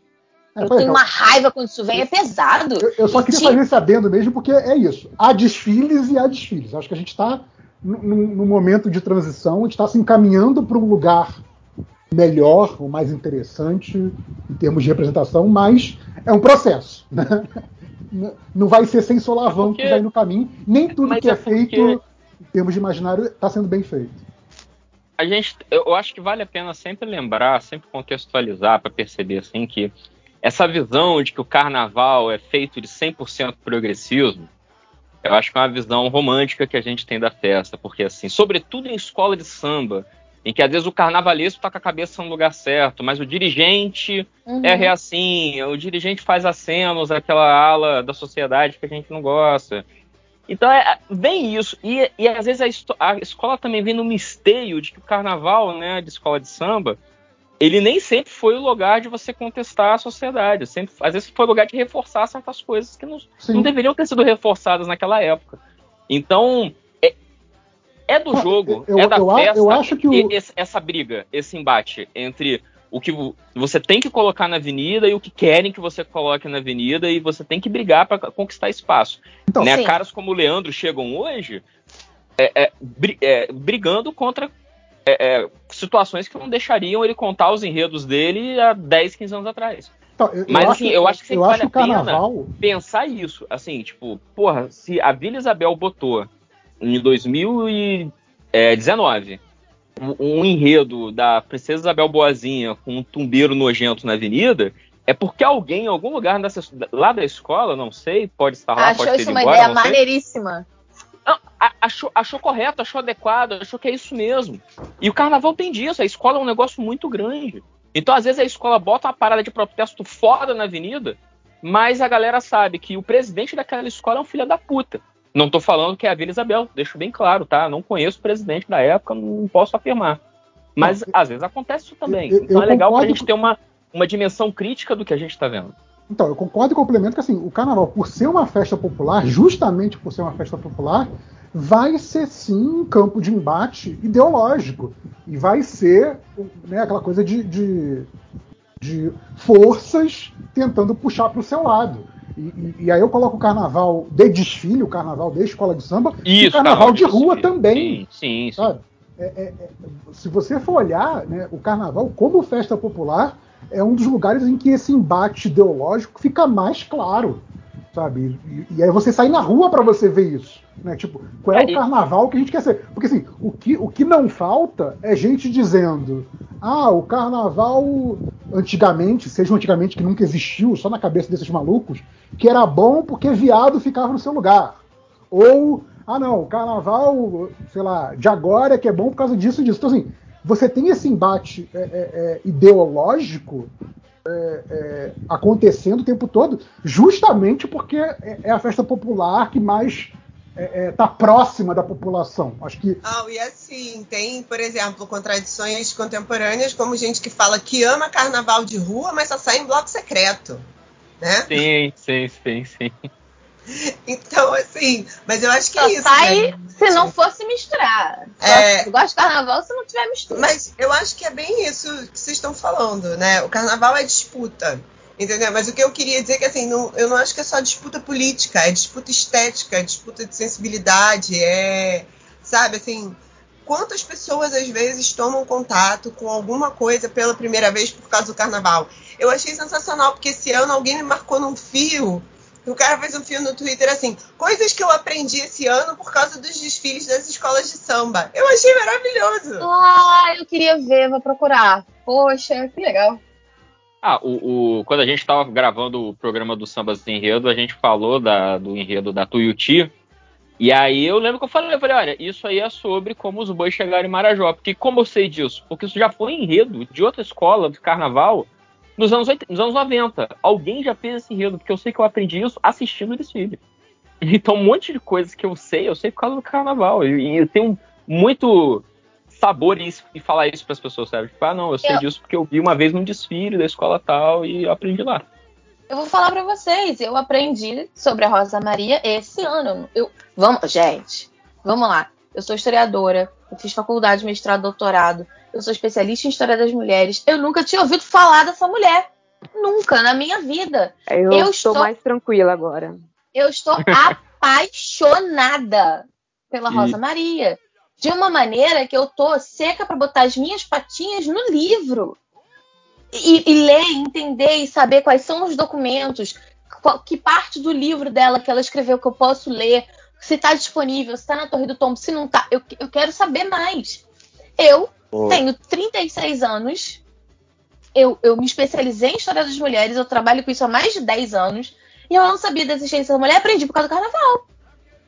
É, Eu tenho uma raiva quando isso vem, é pesado. Eu, eu só queria tinha- fazer esse adendo mesmo, porque é isso. Há desfiles e há desfiles. Acho que a gente está num momento de transição, a gente está se encaminhando para um lugar melhor, ou mais interessante em termos de representação, mas é um processo. né? Não vai ser sem solavancos Porque- aí no caminho. Nem tudo Mas que é, é porque- feito em termos de imaginário está sendo bem feito. a gente, eu acho que vale a pena sempre lembrar, sempre contextualizar para perceber assim que essa visão de que o carnaval é feito de 100% progressismo, eu acho que é uma visão romântica que a gente tem da festa, porque assim, sobretudo em escola de samba, em que às vezes o carnavalesco tá com a cabeça no lugar certo, mas o dirigente Uhum. é reacinho, o dirigente faz acenos àquela ala da sociedade que a gente não gosta. Então é, vem isso. E, e às vezes a, a escola também vem no misteio de que o carnaval, né, de escola de samba, ele nem sempre foi o lugar de você contestar a sociedade. Sempre, às vezes foi o lugar de reforçar certas coisas que não, não deveriam ter sido reforçadas naquela época. Então, é, do jogo, eu- é da eu festa, eu acho que o- esse- essa briga, esse embate entre o que vo- você tem que colocar na avenida e o que querem que você coloque na avenida e você tem que brigar para conquistar espaço. Então, né? Sim. Caras como o Leandro chegam hoje é, é, bri- é, brigando contra é, é, situações que não deixariam ele contar os enredos dele há 10, 15 anos atrás. Então, eu, Mas, eu assim, acho, eu acho que sempre eu vale acho a carnaval. Pensar isso, assim, tipo, porra, se a Vila Isabel botou em 2019 um, um enredo da Princesa Isabel Boazinha com um tumbeiro nojento na avenida, é porque alguém em algum lugar dessa, lá da escola, não sei, pode estar lá, Achou pode ter isso uma embora, ideia maneiríssima. não, achou, achou correto, achou adequado, achou que é isso mesmo. E o carnaval tem disso, a escola é um negócio muito grande. Então, às vezes, a escola bota uma parada de protesto foda na avenida, mas a galera sabe que o presidente daquela escola é um filho da puta. Não tô falando que é a Vila Isabel, deixo bem claro, tá? Não conheço o presidente da época, não posso afirmar. Mas às vezes acontece isso também. eu- eu então é legal pra concordo gente ter uma, uma dimensão crítica do que a gente tá vendo. Então, eu concordo e complemento que assim, o carnaval, por ser uma festa popular, justamente por ser uma festa popular, vai ser sim um campo de embate ideológico. E vai ser né, aquela coisa de, de, de forças tentando puxar para o seu lado. E, e- e aí eu coloco o carnaval de desfile, o carnaval de escola de samba, e o carnaval de rua também. Sim, sim. Sabe? É- é- é- se você for olhar, né, o carnaval, como festa popular, é um dos lugares em que esse embate ideológico fica mais claro. Sabe? E, e aí você sai na rua para você ver isso, né? Tipo, qual é o carnaval que a gente quer ser? Porque assim, o que, o que não falta é gente dizendo, ah, o carnaval antigamente, seja um antigamente que nunca existiu, só na cabeça desses malucos, que era bom porque viado ficava no seu lugar. Ou, ah não, o carnaval, sei lá, de agora é que é bom por causa disso e disso. Então assim, você tem esse embate é, é, é, ideológico é, é, acontecendo o tempo todo, justamente porque é, é a festa popular que mais está próxima da população. Acho que. Ah, e assim, tem, por exemplo, contradições contemporâneas, como gente que fala que ama carnaval de rua, mas só sai em bloco secreto. Né? Sim, sim, sim, sim. Então, assim, mas eu acho que Só é isso. sai né? se não fosse misturar. Só É. gosto de carnaval se não tiver mistura. Mas eu acho que é bem isso que vocês estão falando, né? O carnaval é disputa. Entendeu? Mas o que eu queria dizer é que assim, não- eu não acho que é só disputa política, é disputa estética, é disputa de sensibilidade, é. Sabe, assim, quantas pessoas às vezes tomam contato com alguma coisa pela primeira vez por causa do carnaval? Eu achei sensacional, porque esse ano alguém me marcou num fio. O cara fez um fio no Twitter assim, coisas que eu aprendi esse ano por causa dos desfiles das escolas de samba. Eu achei maravilhoso. Ah, eu queria ver, vou procurar. Poxa, que legal. Ah, o, o- quando a gente estava gravando o programa do Sambas de Enredo, a gente falou da- do enredo da Tuiuti. E aí eu lembro que eu falei, eu falei, olha, isso aí é sobre como os bois chegaram em Marajó. Porque como eu sei disso? Porque isso já foi enredo de outra escola de carnaval nos anos, 80 nos anos 90. Alguém já fez esse enredo, porque eu sei que eu aprendi isso assistindo o desfile. Então um monte de coisas que eu sei, eu sei por causa do carnaval. E, e eu tenho muito sabor em, em falar isso para as pessoas, sabe? Tipo, ah, não, eu sei Eu- disso porque eu vi uma vez num desfile da escola tal e eu aprendi lá. Eu vou falar pra vocês, eu aprendi sobre a Rosa Maria esse ano. Eu, vamos, gente, vamos lá. Eu sou historiadora, eu fiz faculdade, mestrado, doutorado. Eu sou especialista em história das mulheres. Eu nunca tinha ouvido falar dessa mulher. Nunca na minha vida. Eu, Eu estou mais tranquila agora. Eu estou apaixonada pela E- Rosa Maria. De uma maneira que eu tô seca pra botar as minhas patinhas no livro. E, e ler, entender e saber quais são os documentos, qual- que parte do livro dela que ela escreveu que eu posso ler, se tá disponível, se tá na Torre do Tombo, se não tá. Eu, eu quero saber mais. Eu Tenho 36 anos. Eu, eu me especializei em história das mulheres, eu trabalho com isso há mais de 10 anos. E eu não sabia da existência da mulher, aprendi por causa do carnaval.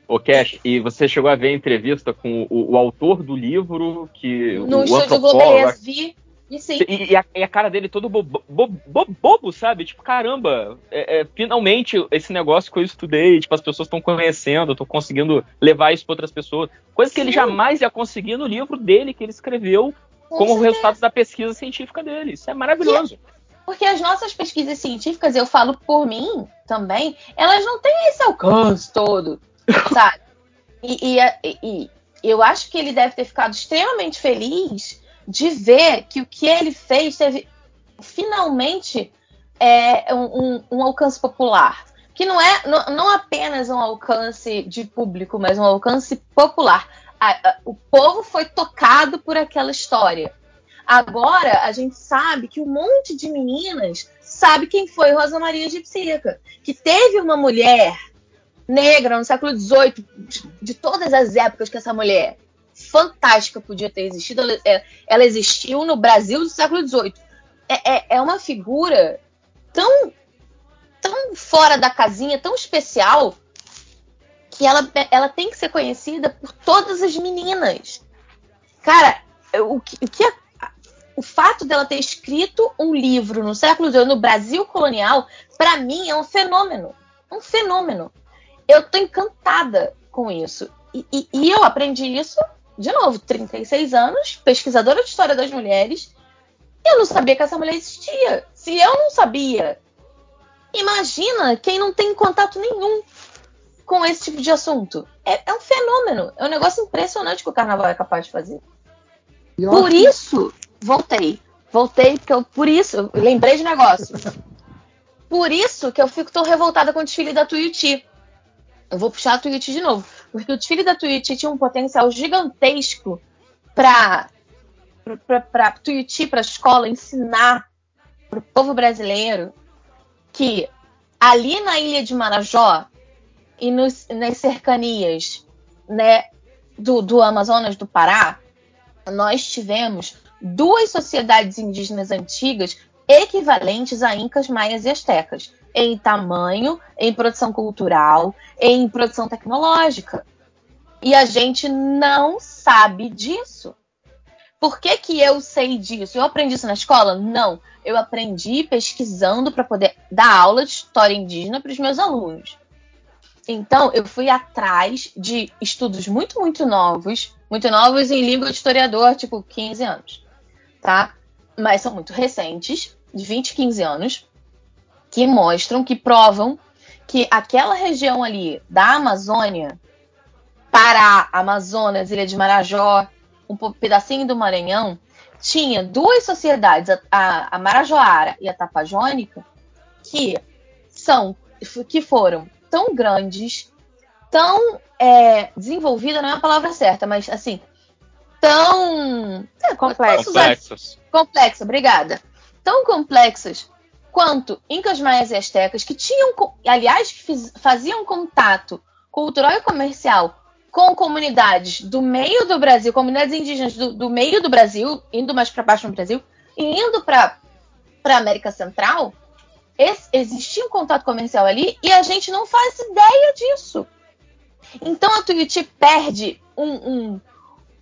Ô, Cash, e você chegou a ver a entrevista com o, o autor do livro, que No o estúdio Beleza, vi. E sim. E, e a, e a cara dele todo bobo, bobo, bobo, sabe? Tipo, caramba, é- é, finalmente esse negócio que eu estudei, tipo, as pessoas estão conhecendo, estão conseguindo levar isso para outras pessoas. Coisa que ele jamais ia conseguir no livro dele que ele escreveu Com como certeza. resultado da pesquisa científica dele. Isso é maravilhoso. Porque as nossas pesquisas científicas, eu falo por mim também, elas não têm esse alcance todo, sabe? E- e eu acho que ele deve ter ficado extremamente feliz de ver que o que ele fez teve finalmente é, um, um- alcance popular. Que não é não, não apenas um alcance de público, mas um alcance popular. A- a- o povo foi tocado por aquela história. Agora a gente sabe que um monte de meninas sabe quem foi Rosa Maria de Psica, que teve uma mulher negra no século XVIII, de- de todas as épocas que essa mulher fantástica podia ter existido, ela, é- ela existiu no Brasil do século XVIII. É, é- é uma figura tão, tão fora da casinha, tão especial, que ela, ela tem que ser conhecida por todas as meninas. Cara, o que, o que a- o fato dela ter escrito um livro no século XVIII, no Brasil colonial, para mim é um fenômeno. Um fenômeno. Eu tô encantada com isso. E, e- e eu aprendi isso, de novo, 36 anos, pesquisadora de história das mulheres. Eu não sabia que essa mulher existia. Se eu não sabia, imagina quem não tem contato nenhum com esse tipo de assunto. É, é um fenômeno. É um negócio impressionante que o carnaval é capaz de fazer. Por isso, voltei. Voltei, porque eu, por isso, eu lembrei de negócio. Por isso que eu fico tão revoltada com o desfile da Tuiuti. Eu vou puxar a Tuiuti de novo. Porque o desfile da Tuiuti tinha um potencial gigantesco para para Tuiuti, para a escola, ensinar para o povo brasileiro que ali na ilha de Marajó e nos- nas cercanias né, do, do Amazonas do Pará, nós tivemos duas sociedades indígenas antigas equivalentes a incas, maias e astecas, em tamanho, em produção cultural, em produção tecnológica. E a gente não sabe disso. Por que, que eu sei disso? Eu aprendi isso na escola? Não. Eu aprendi pesquisando para poder dar aula de história indígena para os meus alunos. Então, eu fui atrás de estudos muito, muito novos, muito novos em língua de historiador, tipo 15 anos, tá? Mas são muito recentes, de 20, 15 anos, que mostram, que provam que aquela região ali da Amazônia, Pará, Amazonas, Ilha de Marajó, um pedacinho do Maranhão, tinha duas sociedades, a- a, Marajoara e a Tapajônica, que são que foram tão grandes, tão é, desenvolvida não é a palavra certa, mas assim tão é, Complexo. Complexos. complexa, obrigada. Tão complexas quanto Incas, Maias e Astecas, que tinham, aliás, que fiz- faziam contato cultural e comercial com comunidades do meio do Brasil, comunidades indígenas do, do meio do Brasil, indo mais para baixo no Brasil, e indo para a América Central, esse- existia um contato comercial ali e a gente não faz ideia disso. Então a Tuiuti perde um, um-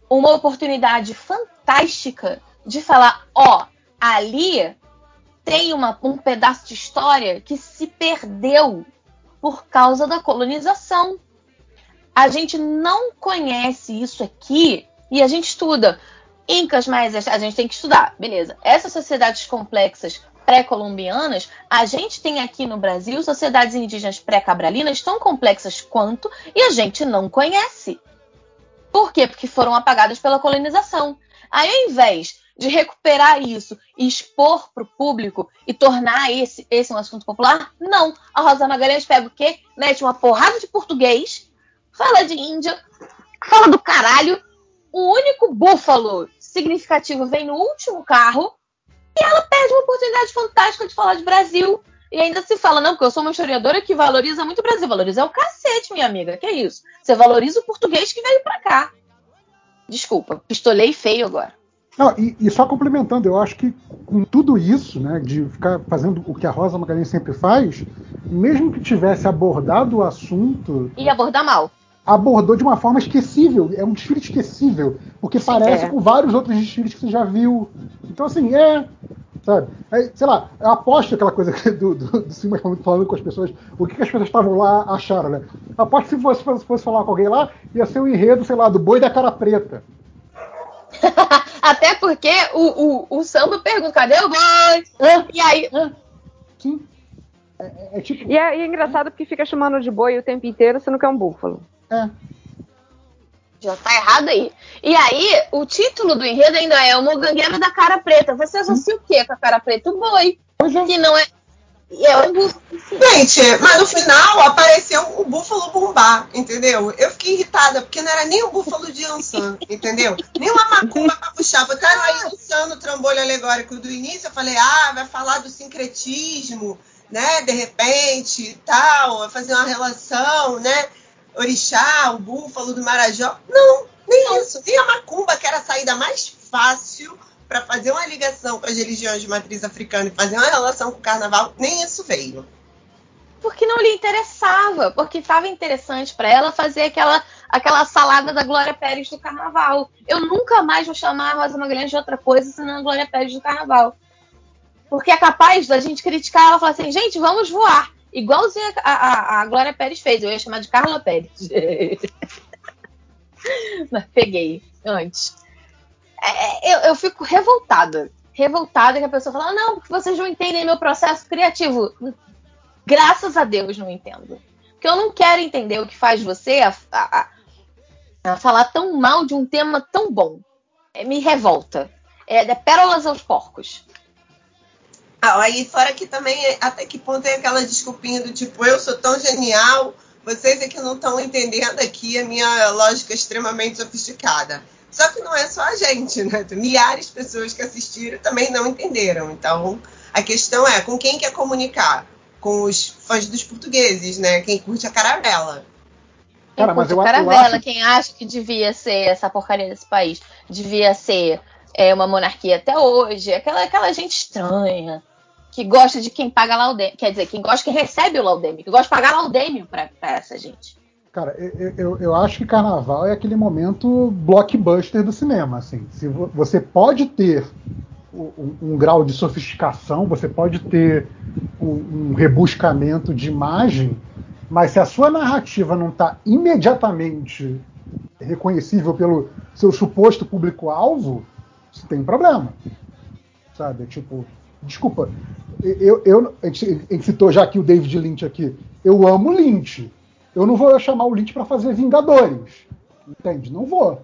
uma oportunidade fantástica de falar: ó, ali tem uma- um pedaço de história que se perdeu por causa da colonização. A gente não conhece isso aqui e a gente estuda. Incas mais a gente tem que estudar, beleza. Essas sociedades complexas pré-colombianas, a gente tem aqui no Brasil sociedades indígenas pré-cabralinas tão complexas quanto e a gente não conhece. Por quê? Porque foram apagadas pela colonização. Aí, ao invés de recuperar isso e expor para o público e tornar esse, esse um assunto popular, não. A Rosa Magalhães pega o quê? Mete uma porrada de português, fala de Índia, fala do caralho. O único búfalo significativo vem no último carro e ela perde uma oportunidade fantástica de falar de Brasil. E ainda se fala, não, porque eu sou uma historiadora que valoriza muito o Brasil. Valoriza o cacete, minha amiga. Que isso? Você valoriza o português que veio pra cá. Desculpa, pistolei feio agora. Não, e, e só complementando, eu acho que com tudo isso, né, de ficar fazendo o que a Rosa Magalhães sempre faz, mesmo que tivesse abordado o assunto, E abordar mal. abordou de uma forma esquecível. É um desfile esquecível, porque parece é. com vários outros desfiles que você já viu. Então, assim, é. Sabe? Aí, sei lá, eu aposto aquela coisa do, do, do Simas falando, com as pessoas, o que, que as pessoas estavam lá acharam, né? Aposto que se fosse, se fosse falar com alguém lá, ia ser o enredo, sei lá, do boi da cara preta. Até porque o, o, o samba pergunta, cadê o boi? E aí, Sim. É, é tipo. E é, e é engraçado porque fica chamando de boi o tempo inteiro, sendo que é um búfalo. É. já tá errado aí. E aí, o título do enredo ainda é o Mogangueiro da Cara Preta. Você associa o quê com a cara preta? O boi. Pois é. Que não é. É um. Gente, mas no final apareceu o búfalo bumbá, entendeu? Eu fiquei irritada, porque não era nem o búfalo de Ansan, entendeu? Nem uma macumba pra puxar. Botaram aí Luciano o trambolho alegórico do início, eu falei, ah, vai falar do sincretismo, né? De repente e tal, vai fazer uma relação, né? Orixá, o búfalo do Marajó. Não, nem isso. Nem a macumba, que era a saída mais fácil para fazer uma ligação com as religiões de matriz africana e fazer uma relação com o carnaval, nem isso veio. Porque não lhe interessava. Porque estava interessante para ela fazer aquela, aquela salada da Glória Pérez do carnaval. Eu nunca mais vou chamar a Rosa Magalhães de outra coisa senão a Glória Pérez do carnaval. Porque é capaz da gente criticar ela e falar assim, gente, vamos voar. Igualzinho a, a, a Glória Pérez fez. Eu ia chamar de Carla Pérez. Mas peguei antes. É, eu, eu fico revoltada. Revoltada que a pessoa fala, não, porque vocês não entendem meu processo criativo. Graças a Deus não entendo. Porque eu não quero entender o que faz você a, a- a- falar tão mal de um tema tão bom. É, me revolta. É, é pérolas aos porcos. Ah, aí fora que também, até que ponto é aquela desculpinha do tipo, eu sou tão genial, vocês é que não estão entendendo aqui a minha lógica extremamente sofisticada. Só que não é só a gente, né? Tem Milhares de pessoas que assistiram também não entenderam. Então, a questão é, com quem quer comunicar? com os fãs dos portugueses, né? Quem curte a caravela. Cara, Eu mas eu, eu caravela, acho quem acha que devia ser essa porcaria desse país, devia ser é, uma monarquia até hoje, aquela, aquela gente estranha, que gosta de quem paga laudêmio, quer dizer, quem gosta que recebe o laudêmio, que gosta de pagar laudêmio pra, pra essa gente. Cara, eu, eu, eu acho que carnaval é aquele momento blockbuster do cinema. Assim. Se vo- você pode ter um, um grau de sofisticação, você pode ter um, um rebuscamento de imagem, mas se a sua narrativa não está imediatamente reconhecível pelo seu suposto público-alvo, você tem um problema. Sabe? Tipo, desculpa, eu, eu, a, gente, a gente citou já aqui o David Lynch aqui. Eu amo Lynch. Eu não vou chamar o Lynch para fazer Vingadores. Entende? Não vou.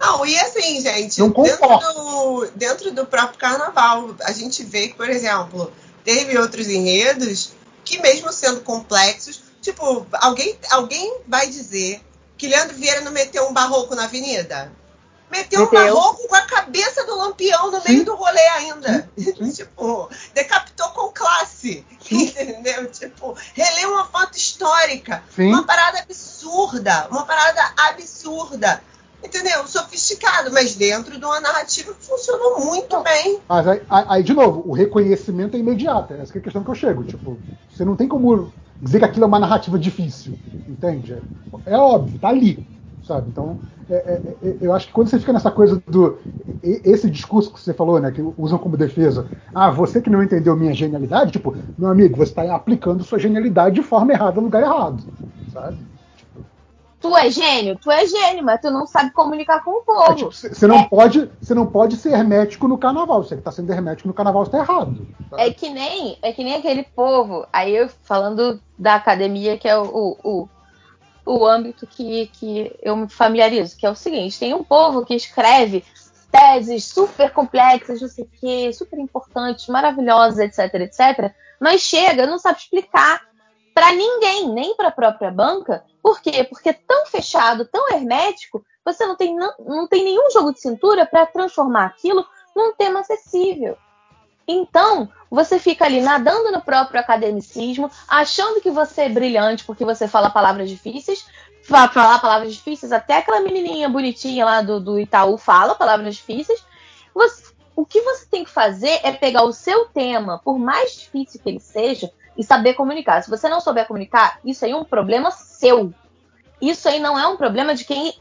Não, e assim, gente, Não dentro do, dentro do próprio carnaval, a gente vê que, por exemplo, teve outros enredos que, mesmo sendo complexos, tipo, alguém, alguém vai dizer que Leandro Vieira não meteu um barroco na avenida? Meteu, um Meteu. barroco com a cabeça do lampião no meio do rolê ainda. tipo, decapitou com classe. Entendeu? Tipo, releu uma foto histórica. Sim. Uma parada absurda. Uma parada absurda. Entendeu? Sofisticado, mas dentro de uma narrativa que funcionou muito bem. Mas aí, aí- de novo, o reconhecimento é imediato. Essa que é a questão que eu chego. Tipo, você não tem como dizer que aquilo é uma narrativa difícil. Entende? É, é óbvio, tá ali. Sabe? Então, é- é- é- eu acho que quando você fica nessa coisa do. Esse discurso que você falou, né? Que usam como defesa. Ah, você que não entendeu minha genialidade, tipo, meu amigo, você está aplicando sua genialidade de forma errada no lugar errado. Sabe? Tu é gênio? Tu é gênio, mas tu não sabe comunicar com o É, povo. tipo, Você não, pode, você não pode ser hermético no carnaval. Você que está sendo hermético no carnaval está errado. É que nem é que nem aquele povo. Aí eu falando da academia, que é o, o, o, o âmbito que, que eu me familiarizo, que é o seguinte: tem um povo que escreve teses super complexas, não sei o quê, super importantes, maravilhosas, etc, etc, mas chega, não sabe explicar para ninguém, nem para a própria banca. Por quê? Porque é tão fechado, tão hermético, você não tem, não, não tem nenhum jogo de cintura para transformar aquilo num tema acessível. Então, você fica ali nadando no próprio academicismo, achando que você é brilhante porque você fala palavras difíceis. Fa- Falar palavras difíceis, até aquela menininha bonitinha lá do, do Itaú fala palavras difíceis. Você- o que você tem que fazer é pegar o seu tema, por mais difícil que ele seja, e saber comunicar. Se você não souber comunicar, isso aí é um problema seu. Isso aí não é um problema de quem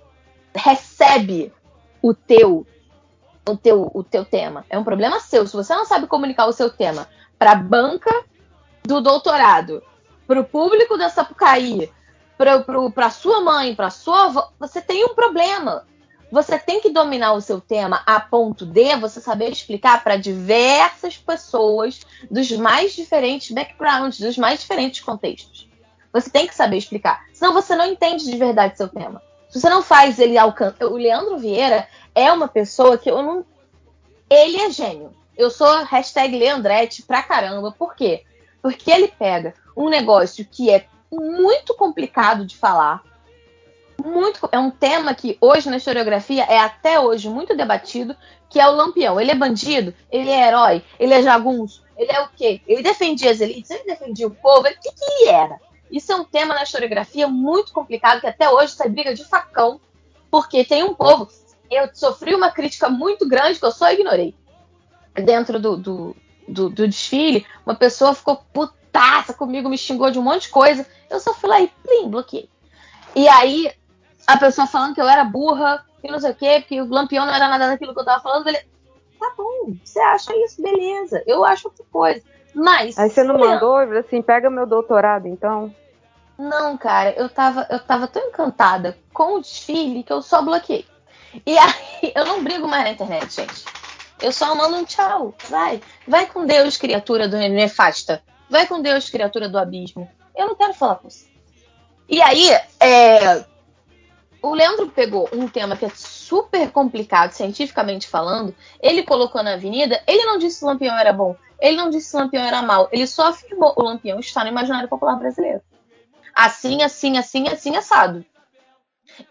recebe o teu o teu, o teu tema. É um problema seu. Se você não sabe comunicar o seu tema para a banca do doutorado, para o público da Sapucaí, para sua mãe, para sua avó, você tem um problema. Você tem que dominar o seu tema a ponto de você saber explicar para diversas pessoas dos mais diferentes backgrounds, dos mais diferentes contextos. Você tem que saber explicar. Senão você não entende de verdade seu tema. Se você não faz ele alcançar. O Leandro Vieira é uma pessoa que eu não. Ele é gênio. Eu sou hashtag Leandrete pra caramba. Por quê? Porque ele pega um negócio que é muito complicado de falar. Muito, é um tema que hoje na historiografia é até hoje muito debatido, que é o Lampião. Ele é bandido, ele é herói, ele é jagunço, ele é o quê? Ele defendia as elites, ele defendia o povo, o que, que ele era? Isso é um tema na historiografia muito complicado, que até hoje sai briga de facão, porque tem um povo. Eu sofri uma crítica muito grande que eu só ignorei. Dentro do, do, do, do desfile, uma pessoa ficou putaça comigo, me xingou de um monte de coisa. Eu só fui lá e plim, bloqueei. E aí, a pessoa falando que eu era burra, que não sei o quê, que o lampião não era nada daquilo que eu tava falando. Ele, tá bom, você acha isso, beleza. Eu acho outra coisa. Mas. Aí você não mandou, falou assim, pega meu doutorado então. Não, cara, eu tava, eu tava tão encantada com o desfile que eu só bloqueei. E aí, eu não brigo mais na internet, gente. Eu só mando um tchau. Vai. Vai com Deus, criatura do nefasta. Vai com Deus, criatura do abismo. Eu não quero falar com você. E aí, é, o Leandro pegou um tema que é super complicado, cientificamente falando. Ele colocou na avenida. Ele não disse que o Lampião era bom. Ele não disse que o Lampião era mal. Ele só afirmou o Lampião está no imaginário popular brasileiro. Assim, assim, assim, assim, assado.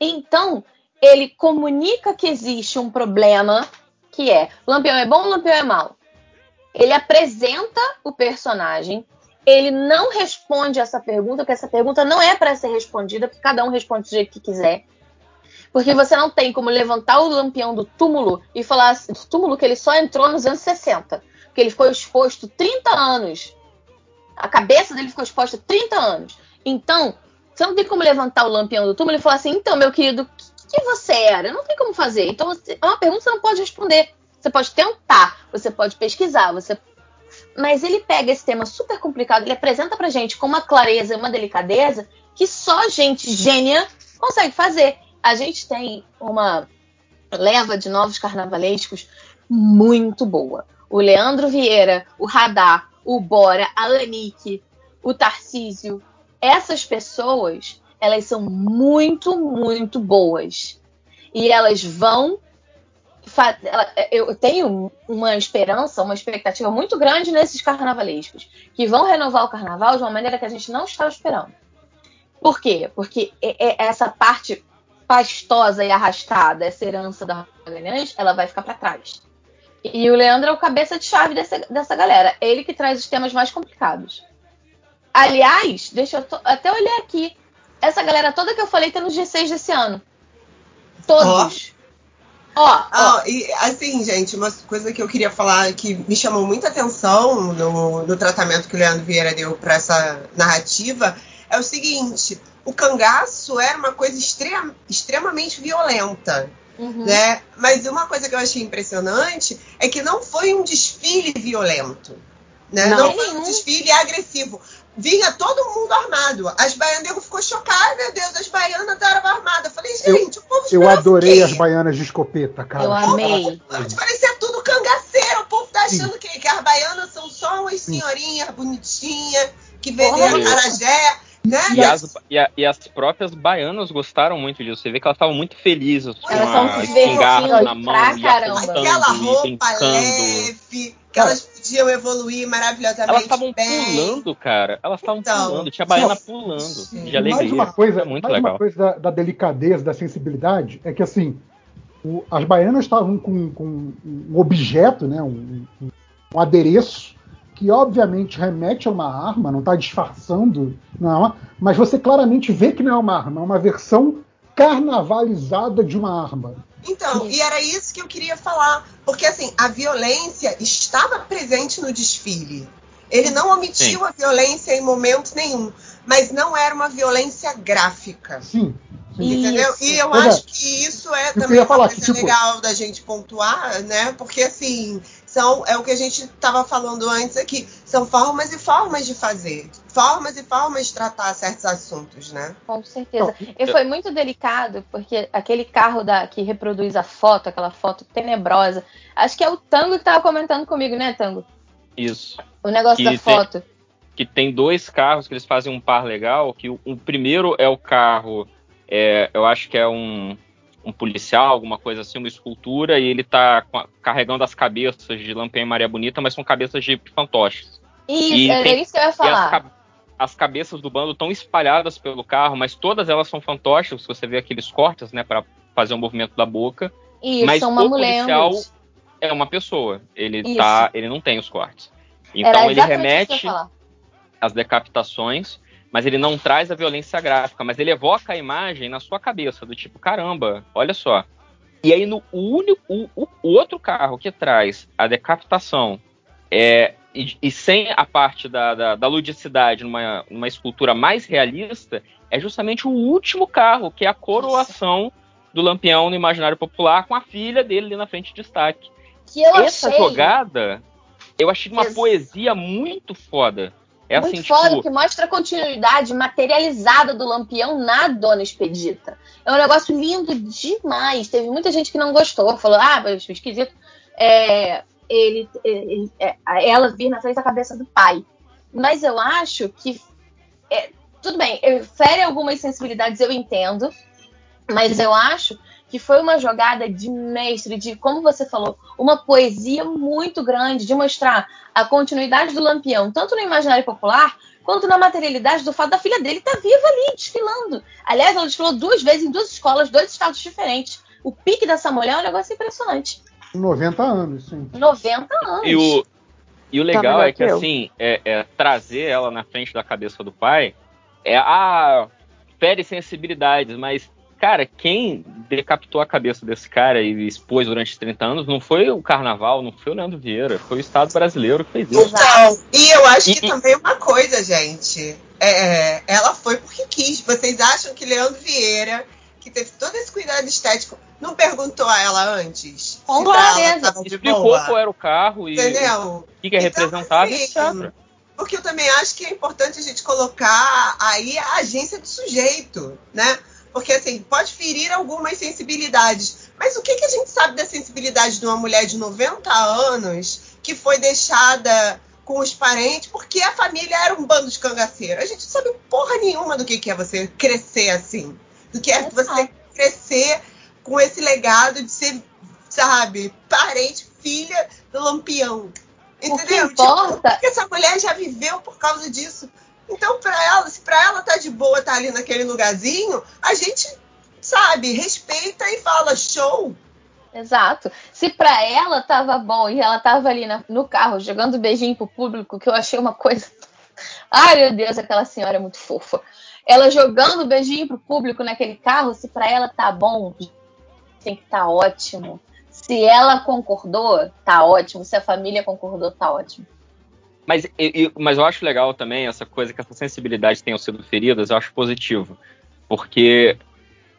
Então, ele comunica que existe um problema que é Lampião é bom, Lampião é mal. Ele apresenta o personagem ele não responde essa pergunta, porque essa pergunta não é para ser respondida, porque cada um responde do jeito que quiser. Porque você não tem como levantar o lampião do túmulo e falar assim, do túmulo que ele só entrou nos anos 60. Porque ele ficou exposto 30 anos. A cabeça dele ficou exposta 30 anos. Então, você não tem como levantar o lampião do túmulo e falar assim, então, meu querido, que, você era? Não tem como fazer. Então, é uma pergunta que você não pode responder. Você pode tentar, você pode pesquisar, você mas ele pega esse tema super complicado, ele apresenta pra gente com uma clareza e uma delicadeza que só gente gênia consegue fazer. A gente tem uma leva de novos carnavalescos muito boa. O Leandro Vieira, o Radar, o Bora, a Anique, o Tarcísio. Essas pessoas, elas são muito, muito boas. E elas vão eu tenho uma esperança, uma expectativa muito grande nesses carnavalescos, que vão renovar o carnaval de uma maneira que a gente não estava esperando. Por quê? Porque essa parte pastosa e arrastada, essa herança da Magalhães, ela vai ficar para trás. E o Leandro é o cabeça de chave dessa, dessa galera. Ele que traz os temas mais complicados. Aliás, deixa eu até olhar aqui. Essa galera toda que eu falei tá no G6 desse ano. Todos. Ó, ó. Ah, e assim, gente, uma coisa que eu queria falar que me chamou muita atenção no, no tratamento que o Leandro Vieira deu para essa narrativa é o seguinte: o cangaço era uma coisa extrem- extremamente violenta. Né? Mas uma coisa que eu achei impressionante é que não foi um desfile violento. Né? Não. Não, foi um desfile agressivo. Vinha todo mundo armado. As baianas ficou chocada, meu Deus, as baianas estavam armadas. Eu falei, gente, o povo Eu adorei quê? as baianas de escopeta, cara. Eu amei. Parecia tudo cangaceiro. O povo tá achando que, que as baianas são só umas senhorinhas bonitinhas que venderam Porra. carajé, né? E as, e, a- e as próprias baianas gostaram muito disso. Você vê que elas estavam muito felizes com Elas a espingarda na mão pra e caramba. Aquela roupa leve, que elas podiam evoluir maravilhosamente Elas estavam pulando, cara. Elas estavam Então, pulando. Tinha baiana pulando de E alegria. mais uma coisa, é muito mais legal. uma coisa da, da delicadeza, da sensibilidade, é que assim, o- as baianas estavam com, com um objeto, né, um, um- um adereço, que obviamente remete a uma arma, não está disfarçando, não, mas você claramente vê que não é uma arma, é uma versão carnavalizada de uma arma. Então, e era isso que eu queria falar. Porque, assim, a violência estava presente no desfile. Ele não omitiu Sim. a violência em momento nenhum. Mas não era uma violência gráfica. Sim. Entendeu? E eu Pois é. acho que isso é Eu também uma falar coisa que, tipo- legal da gente pontuar, né? Porque assim, são, é o que a gente estava falando antes aqui. São formas e formas de fazer. Formas e formas de tratar certos assuntos, né? Com certeza. E foi muito delicado, porque aquele carro da, que reproduz a foto, aquela foto tenebrosa. Acho que é o Tango que tava comentando comigo, né, Tango? Isso. O negócio Que da tem- foto. que tem dois carros que eles fazem um par legal, que o, o primeiro é o carro, é, eu acho que é um, um policial, alguma coisa assim, uma escultura, e ele tá carregando as cabeças de Lampião e Maria Bonita, mas são cabeças de fantoches. Isso, E era tem- isso que eu ia as, falar. ca- as cabeças do bando estão espalhadas pelo carro, mas todas elas são fantoches, você vê aqueles cortes, né, para fazer o movimento da boca. Isso, mas são o policial é uma pessoa, ele Isso. tá, ele não tem os cortes. Era Então ele eu ia remete as decapitações, mas ele não traz a violência gráfica, mas ele evoca a imagem na sua cabeça, do tipo, caramba, olha só. E aí no único, o, o- outro carro que traz a decapitação é, e, e sem a parte da, da, da ludicidade numa, numa escultura mais realista, é justamente o último carro, que é a coroação do Lampião no imaginário popular, com a filha dele ali na frente de destaque. Essa achei jogada, eu achei uma Ex- poesia muito foda. É muito assim, foda, tipo, que mostra a continuidade materializada do Lampião na Dona Expedita. É um negócio lindo demais. Teve muita gente que não gostou, falou, ah, mas esquisito. É, ele, ele- é, ela vir na frente da cabeça do pai. Mas eu acho que. é, tudo bem, fere algumas sensibilidades, eu entendo. Mas eu acho que foi uma jogada de mestre, de, como você falou, uma poesia muito grande de mostrar a continuidade do Lampião, tanto no imaginário popular, quanto na materialidade do fato da filha dele estar viva ali, desfilando. Aliás, ela desfilou duas vezes em duas escolas, dois estados diferentes. O pique dessa mulher é um negócio impressionante. 90 anos, sim. 90 anos. E o, E o Tá legal melhor é que, que eu. assim, é, é trazer ela na frente da cabeça do pai é a fere sensibilidades, mas, cara, quem decapitou a cabeça desse cara e expôs durante 30 anos não foi o carnaval, não foi o Leandro Vieira, foi o Estado brasileiro que fez isso. Então, e eu acho que E- também uma coisa, gente. é, ela foi porque quis. Vocês acham que Leandro Vieira, que teve todo esse cuidado estético, não perguntou a ela antes? Com certeza. Explicou boa? qual era o carro e Entendeu? o que, que é representado, assim. Porque eu também acho que é importante a gente colocar aí a agência do sujeito, né? Porque assim, pode ferir algumas sensibilidades. Mas o que, que a gente sabe da sensibilidade de uma mulher de 90 anos que foi deixada com os parentes porque a família era um bando de cangaceiro? A gente não sabe porra nenhuma do que, que é você crescer assim. Do que é você crescer com esse legado de ser, sabe, parente, filha do lampião. Entendeu? que importa- Tipo, que essa mulher já viveu por causa disso. Então, pra ela, se pra ela tá de boa, tá ali naquele lugarzinho, a gente, sabe, respeita e fala show. Exato. Se pra ela tava bom e ela tava ali na- no carro jogando beijinho pro público, que eu achei uma coisa. Ai, meu Deus, aquela senhora é muito fofa. Ela jogando beijinho pro público naquele carro, se pra ela tá bom, tem que tá ótimo. Se ela concordou, tá ótimo. Se a família concordou, tá ótimo. Mas, e- e- mas eu acho legal também essa coisa que essas sensibilidades tenham sido feridas, eu acho positivo. Porque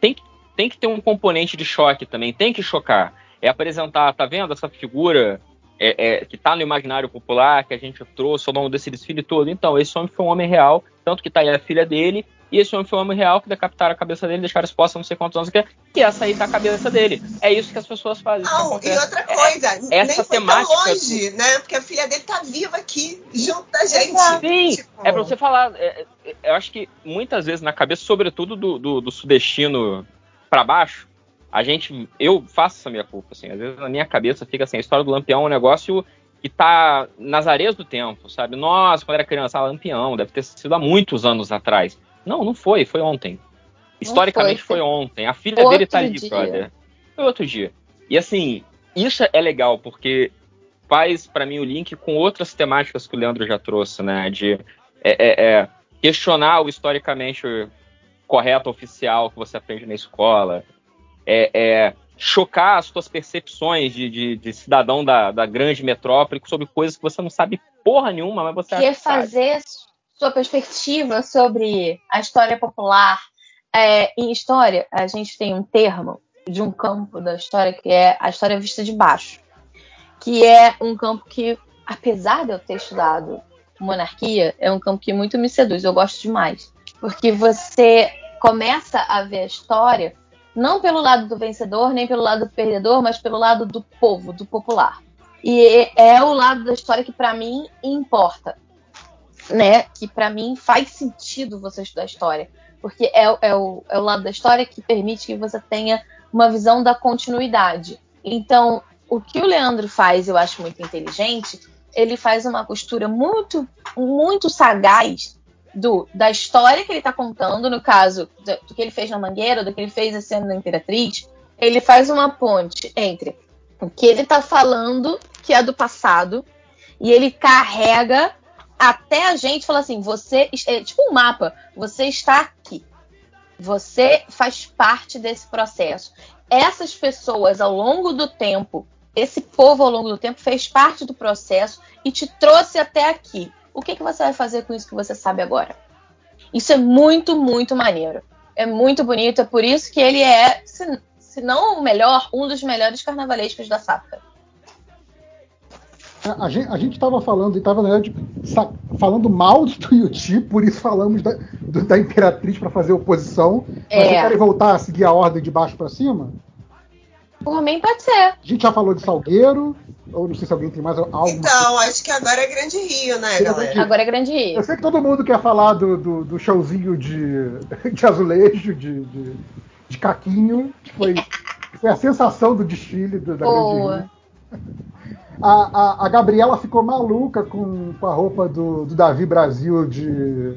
tem, que- tem que ter um componente de choque também, tem que chocar. É apresentar, tá vendo essa figura é, é, que tá no imaginário popular, que a gente trouxe ao longo desse desfile todo? Então, esse homem foi um homem real, tanto que tá aí a filha dele, e esse homem foi um homem real que decapitaram a cabeça dele, deixaram exposta não sei quantos anos, e essa aí tá a cabeça dele. É isso que as pessoas fazem. que Não, e outra coisa, essa nem foi tão temática longe, né? Porque a filha dele tá viva aqui, junto da gente. Sim, Tipo, é pra você falar. é, é, eu acho que muitas vezes na cabeça, sobretudo do, do, do sudestino pra baixo, a gente. Eu faço essa minha culpa, assim. Às vezes na minha cabeça fica assim: a história do Lampião é um negócio que tá nas areias do tempo, sabe? Nossa, quando era criança, ah, Lampião, deve ter sido há muitos anos atrás. Não, não foi, foi ontem. Historicamente foi, foi ontem. A filha Outro dele tá ali, dia. brother. Foi outro dia. E assim, isso é legal, porque faz pra mim o link com outras temáticas que o Leandro já trouxe, né? De é, é, é, questionar o historicamente correto, oficial que você aprende na escola. É, é, chocar as suas percepções de, de- de cidadão da, da grande metrópole sobre coisas que você não sabe porra nenhuma, mas você que é acha que sabe. fazer sua perspectiva sobre a história popular. É, em história, a gente tem um termo de um campo da história que é a história vista de baixo, que é um campo que, apesar de eu ter estudado monarquia, é um campo que muito me seduz. Eu gosto demais, porque você começa a ver a história não pelo lado do vencedor nem pelo lado do perdedor, mas pelo lado do povo, do popular. E é o lado da história que para mim importa, né? Que para mim faz sentido você estudar história, porque é, é o, é o lado da história que permite que você tenha uma visão da continuidade. Então, o que o Leandro faz, eu acho muito inteligente. Ele faz uma costura muito, muito sagaz do, da história que ele está contando, no caso do, do que ele fez na Mangueira, do que ele fez esse ano na Imperatriz. Ele faz uma ponte entre o que ele está falando, que é do passado, e ele carrega até a gente fala assim: você é tipo um mapa, você está aqui. Você faz parte desse processo. Essas pessoas ao longo do tempo, esse povo ao longo do tempo fez parte do processo e te trouxe até aqui. O que, que você vai fazer com isso que você sabe agora? Isso é muito, muito maneiro. É muito bonito, é por isso que ele é, se, se não o melhor, um dos melhores carnavalescos da safra. A, a gente, a gente tava falando, e tava, na verdade, sa- falando mal do Tuiuti, por isso falamos da, do- da Imperatriz para fazer oposição. Mas É. vocês querem voltar a seguir a ordem de baixo para cima? Por mim pode ser. A gente já falou de Salgueiro, ou não sei se alguém tem mais algo. Então, acho que agora é Grande Rio, né, galera? Agora é Grande Rio. Eu sei que todo mundo quer falar do, do, do showzinho de, de azulejo, de, de, de caquinho, que foi, foi a sensação do desfile do- da Grande Boa. Rio. A, a, a Gabriela ficou maluca com, com a roupa do, do Davi Brasil de,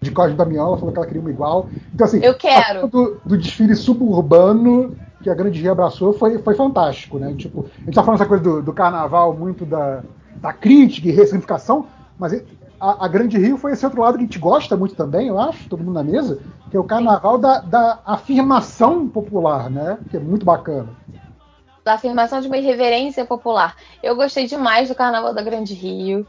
de Código da Miola, falou que ela queria uma igual. Então, assim, Eu quero. do, do desfile suburbano que a Grande Rio abraçou foi, foi fantástico, né? Tipo, a gente tá falando essa coisa do, do carnaval muito da, da crítica e ressignificação, mas a, a, Grande Rio foi esse outro lado que a gente gosta muito também, eu acho, todo mundo na mesa, que é o carnaval da, da afirmação popular, né? Que é muito bacana. Da afirmação de uma irreverência popular. Eu gostei demais do Carnaval da Grande Rio.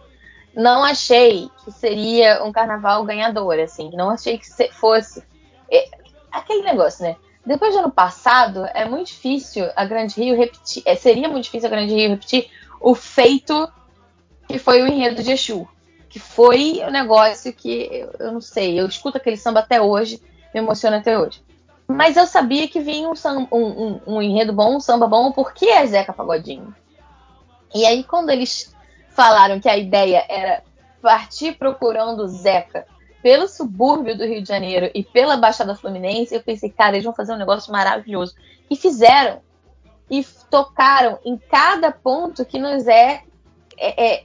Não achei que seria um carnaval ganhador, assim. Não achei que fosse. É, aquele negócio, né? Depois do ano passado, é muito difícil a Grande Rio repetir. É, seria muito difícil a Grande Rio repetir o feito que foi o enredo de Exu que foi um negócio que eu não sei, eu escuto aquele samba até hoje, me emociona até hoje. Mas eu sabia que vinha um, um, um enredo bom, um samba bom, porque é Zeca Pagodinho. E aí, quando eles falaram que a ideia era partir procurando Zeca pelo subúrbio do Rio de Janeiro e pela Baixada Fluminense, eu pensei, cara, eles vão fazer um negócio maravilhoso. E fizeram. E tocaram em cada ponto que nos é, é, é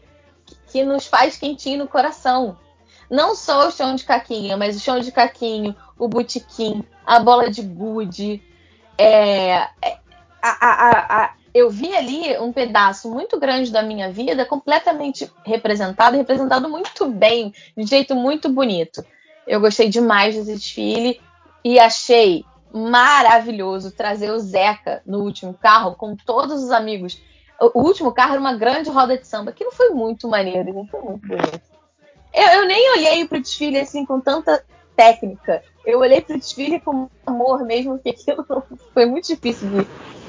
que nos faz quentinho no coração. Não só o chão de caquinha, mas o chão de caquinho, o botequim, a bola de gude. É, é, a, a, a, eu vi ali um pedaço muito grande da minha vida completamente representado, representado muito bem, de jeito muito bonito. Eu gostei demais desse desfile e achei maravilhoso trazer o Zeca no último carro com todos os amigos o último carro era uma grande roda de samba, que não foi muito maneiro, não foi muito bonito. Eu, eu nem olhei pro desfile assim com tanta técnica. Eu olhei pro desfile com amor mesmo, porque aquilo foi muito difícil de,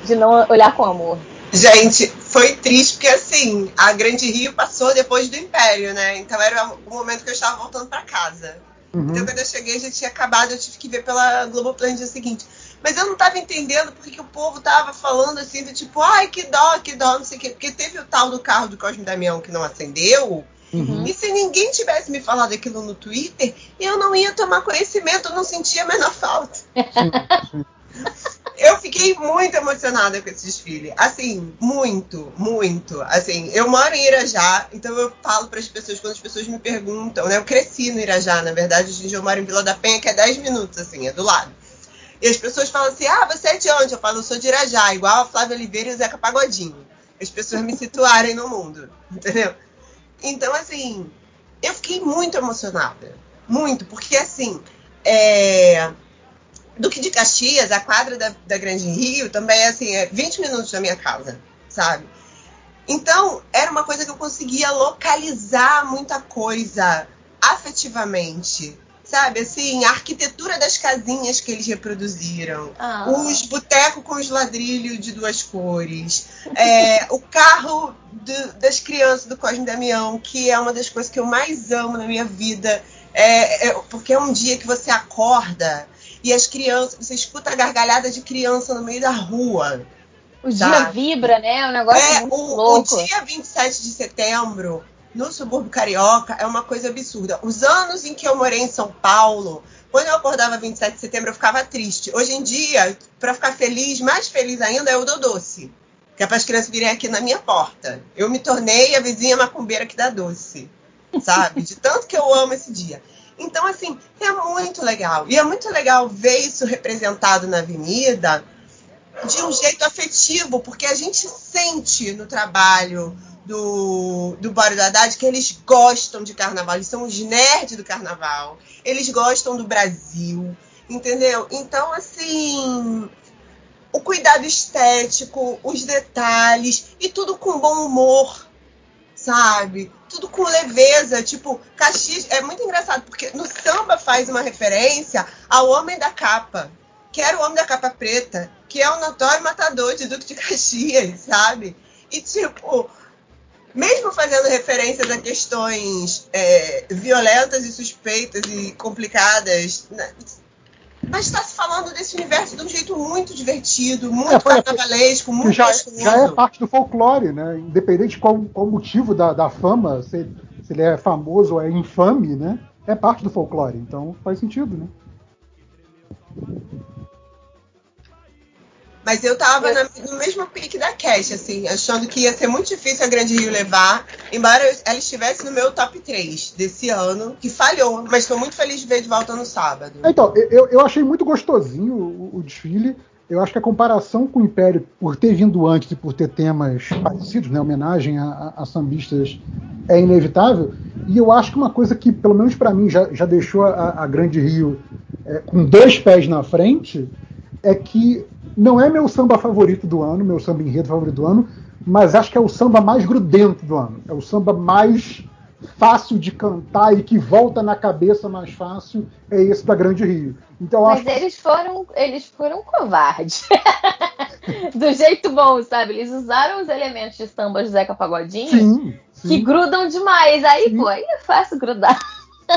de não olhar com amor. Gente, foi triste porque assim, a Grande Rio passou depois do Império, né? Então era o momento que eu estava voltando para casa. Uhum. Então quando eu cheguei já tinha acabado, eu tive que ver pela Globoplay no dia seguinte. Mas eu não tava entendendo porque que o povo tava falando assim, do tipo, ai, que dó, que dó, não sei o quê. Porque teve o tal do carro do Cosme Damião que não acendeu. Uhum. E se ninguém tivesse me falado aquilo no Twitter, eu não ia tomar conhecimento, eu não sentia a menor falta. eu fiquei muito emocionada com esse desfile. Assim, muito, muito. Assim, eu moro em Irajá, então eu falo para as pessoas, quando as pessoas me perguntam, né? Eu cresci no Irajá, na verdade, hoje eu moro em Vila da Penha, que é 10 minutos, assim, é do lado. E as pessoas falam assim: ah, você é de onde? Eu falo, eu sou de Irajá, igual a Flávia Oliveira e o Zeca Pagodinho. As pessoas me situarem no mundo, entendeu? Então, assim, eu fiquei muito emocionada. Muito, porque assim, é... Duque de Caxias, a quadra da, da Grande Rio, também assim, é 20 minutos da minha casa, sabe? Então, era uma coisa que eu conseguia localizar muita coisa afetivamente sabe? Assim, a arquitetura das casinhas que eles reproduziram, ah. os botecos com os ladrilhos de duas cores, é, o carro do, das crianças do Cosme Damião, que é uma das coisas que eu mais amo na minha vida, é, é, porque é um dia que você acorda e as crianças, você escuta a gargalhada de criança no meio da rua. O dia vibra, né? É um negócio é, muito o, louco. O dia 27 de setembro no subúrbio carioca é uma coisa absurda. Os anos em que eu morei em São Paulo, quando eu acordava 27 de setembro, eu ficava triste. Hoje em dia, para ficar feliz, mais feliz ainda, é o Doce. Que é para as crianças virem aqui na minha porta. Eu me tornei a vizinha macumbeira que dá doce. Sabe? De tanto que eu amo esse dia. Então, assim, é muito legal. E é muito legal ver isso representado na avenida de um jeito afetivo, porque a gente sente no trabalho do, do Bório do Haddad que eles gostam de carnaval, eles são os nerds do carnaval, eles gostam do Brasil, entendeu? Então, assim, o cuidado estético, os detalhes e tudo com bom humor, sabe? Tudo com leveza, tipo, Caxias é muito engraçado porque no samba faz uma referência ao homem da capa, que era o homem da capa preta, que é o notório matador de Duque de Caxias, sabe? E tipo, mesmo fazendo referências a questões é, violentas e suspeitas e complicadas, né? mas está se falando desse universo de um jeito muito divertido, muito é, carnavalesco, muito já, já, é parte do folclore, né? Independente de qual, qual o motivo da, da fama, se, se, ele é famoso ou é infame, né? É parte do folclore, então faz sentido, né? Mas eu tava na, no mesmo pique da Cash, assim, achando que ia ser muito difícil a Grande Rio levar, embora ela estivesse no meu top 3 desse ano, que falhou, mas estou muito feliz de ver de volta no sábado. Então, eu, eu achei muito gostosinho o, o desfile. eu acho que a comparação com o Império, por ter vindo antes e por ter temas parecidos, né, homenagem a, a, a sambistas, é inevitável. E eu acho que uma coisa que, pelo menos para mim, já, já deixou a, a Grande Rio é, com dois pés na frente, é que não é meu samba favorito do ano, meu samba enredo favorito do ano, mas acho que é o samba mais grudento do ano. É o samba mais fácil de cantar e que volta na cabeça mais fácil é esse da Grande Rio. Então Mas acho eles foram, eles foram covardes. Do jeito bom, sabe? Eles usaram os elementos de samba Zeca Pagodinho sim, sim. que grudam demais. Aí, pô, aí é fácil grudar.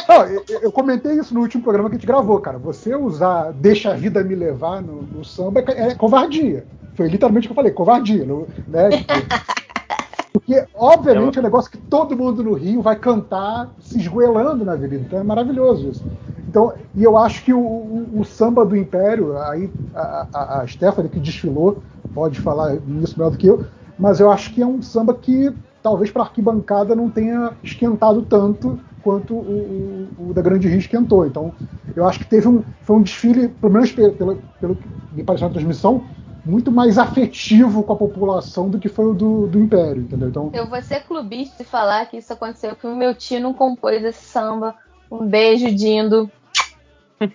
Não, eu, eu comentei isso no último programa que a gente gravou, cara. Você usar Deixa a Vida Me Levar no, no samba é, é covardia. Foi literalmente o que eu falei, covardia. no- Né? Porque, obviamente, é um negócio que todo mundo no Rio vai cantar se esgoelando na avenida. Então é maravilhoso isso. Então, e eu acho que o, o- o samba do Império, aí a, a, a Stephanie que desfilou pode falar nisso melhor do que eu, mas eu acho que é um samba que talvez para arquibancada não tenha esquentado tanto quanto o, o- o da Grande Rio esquentou. Então, eu acho que teve um, foi um desfile, pelo menos pelo, pelo, pelo que me pareceu na transmissão, muito mais afetivo com a população do que foi o do, do Império, entendeu? Então, Eu vou ser clubista e falar que isso aconteceu que o meu tio não compôs esse samba. Um beijo, Dindo.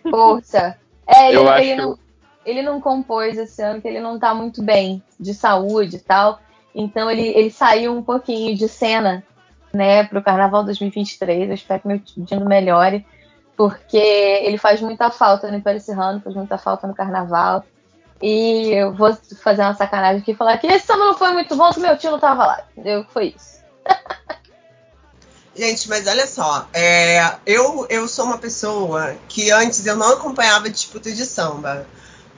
Força. É, ele, ele não, ele não compôs esse ano, que ele não tá muito bem de saúde e tal. Então ele, ele saiu um pouquinho de cena, né, pro Carnaval 2023. Eu espero que meu Dindo melhore, porque ele faz muita falta no Império Serrano, faz muita falta no Carnaval. E eu vou fazer uma sacanagem aqui e falar que esse samba não foi muito bom, que meu tio não tava lá. Entendeu? Foi isso. Gente, mas olha só, é, eu, eu sou uma pessoa que antes eu não acompanhava disputa de samba.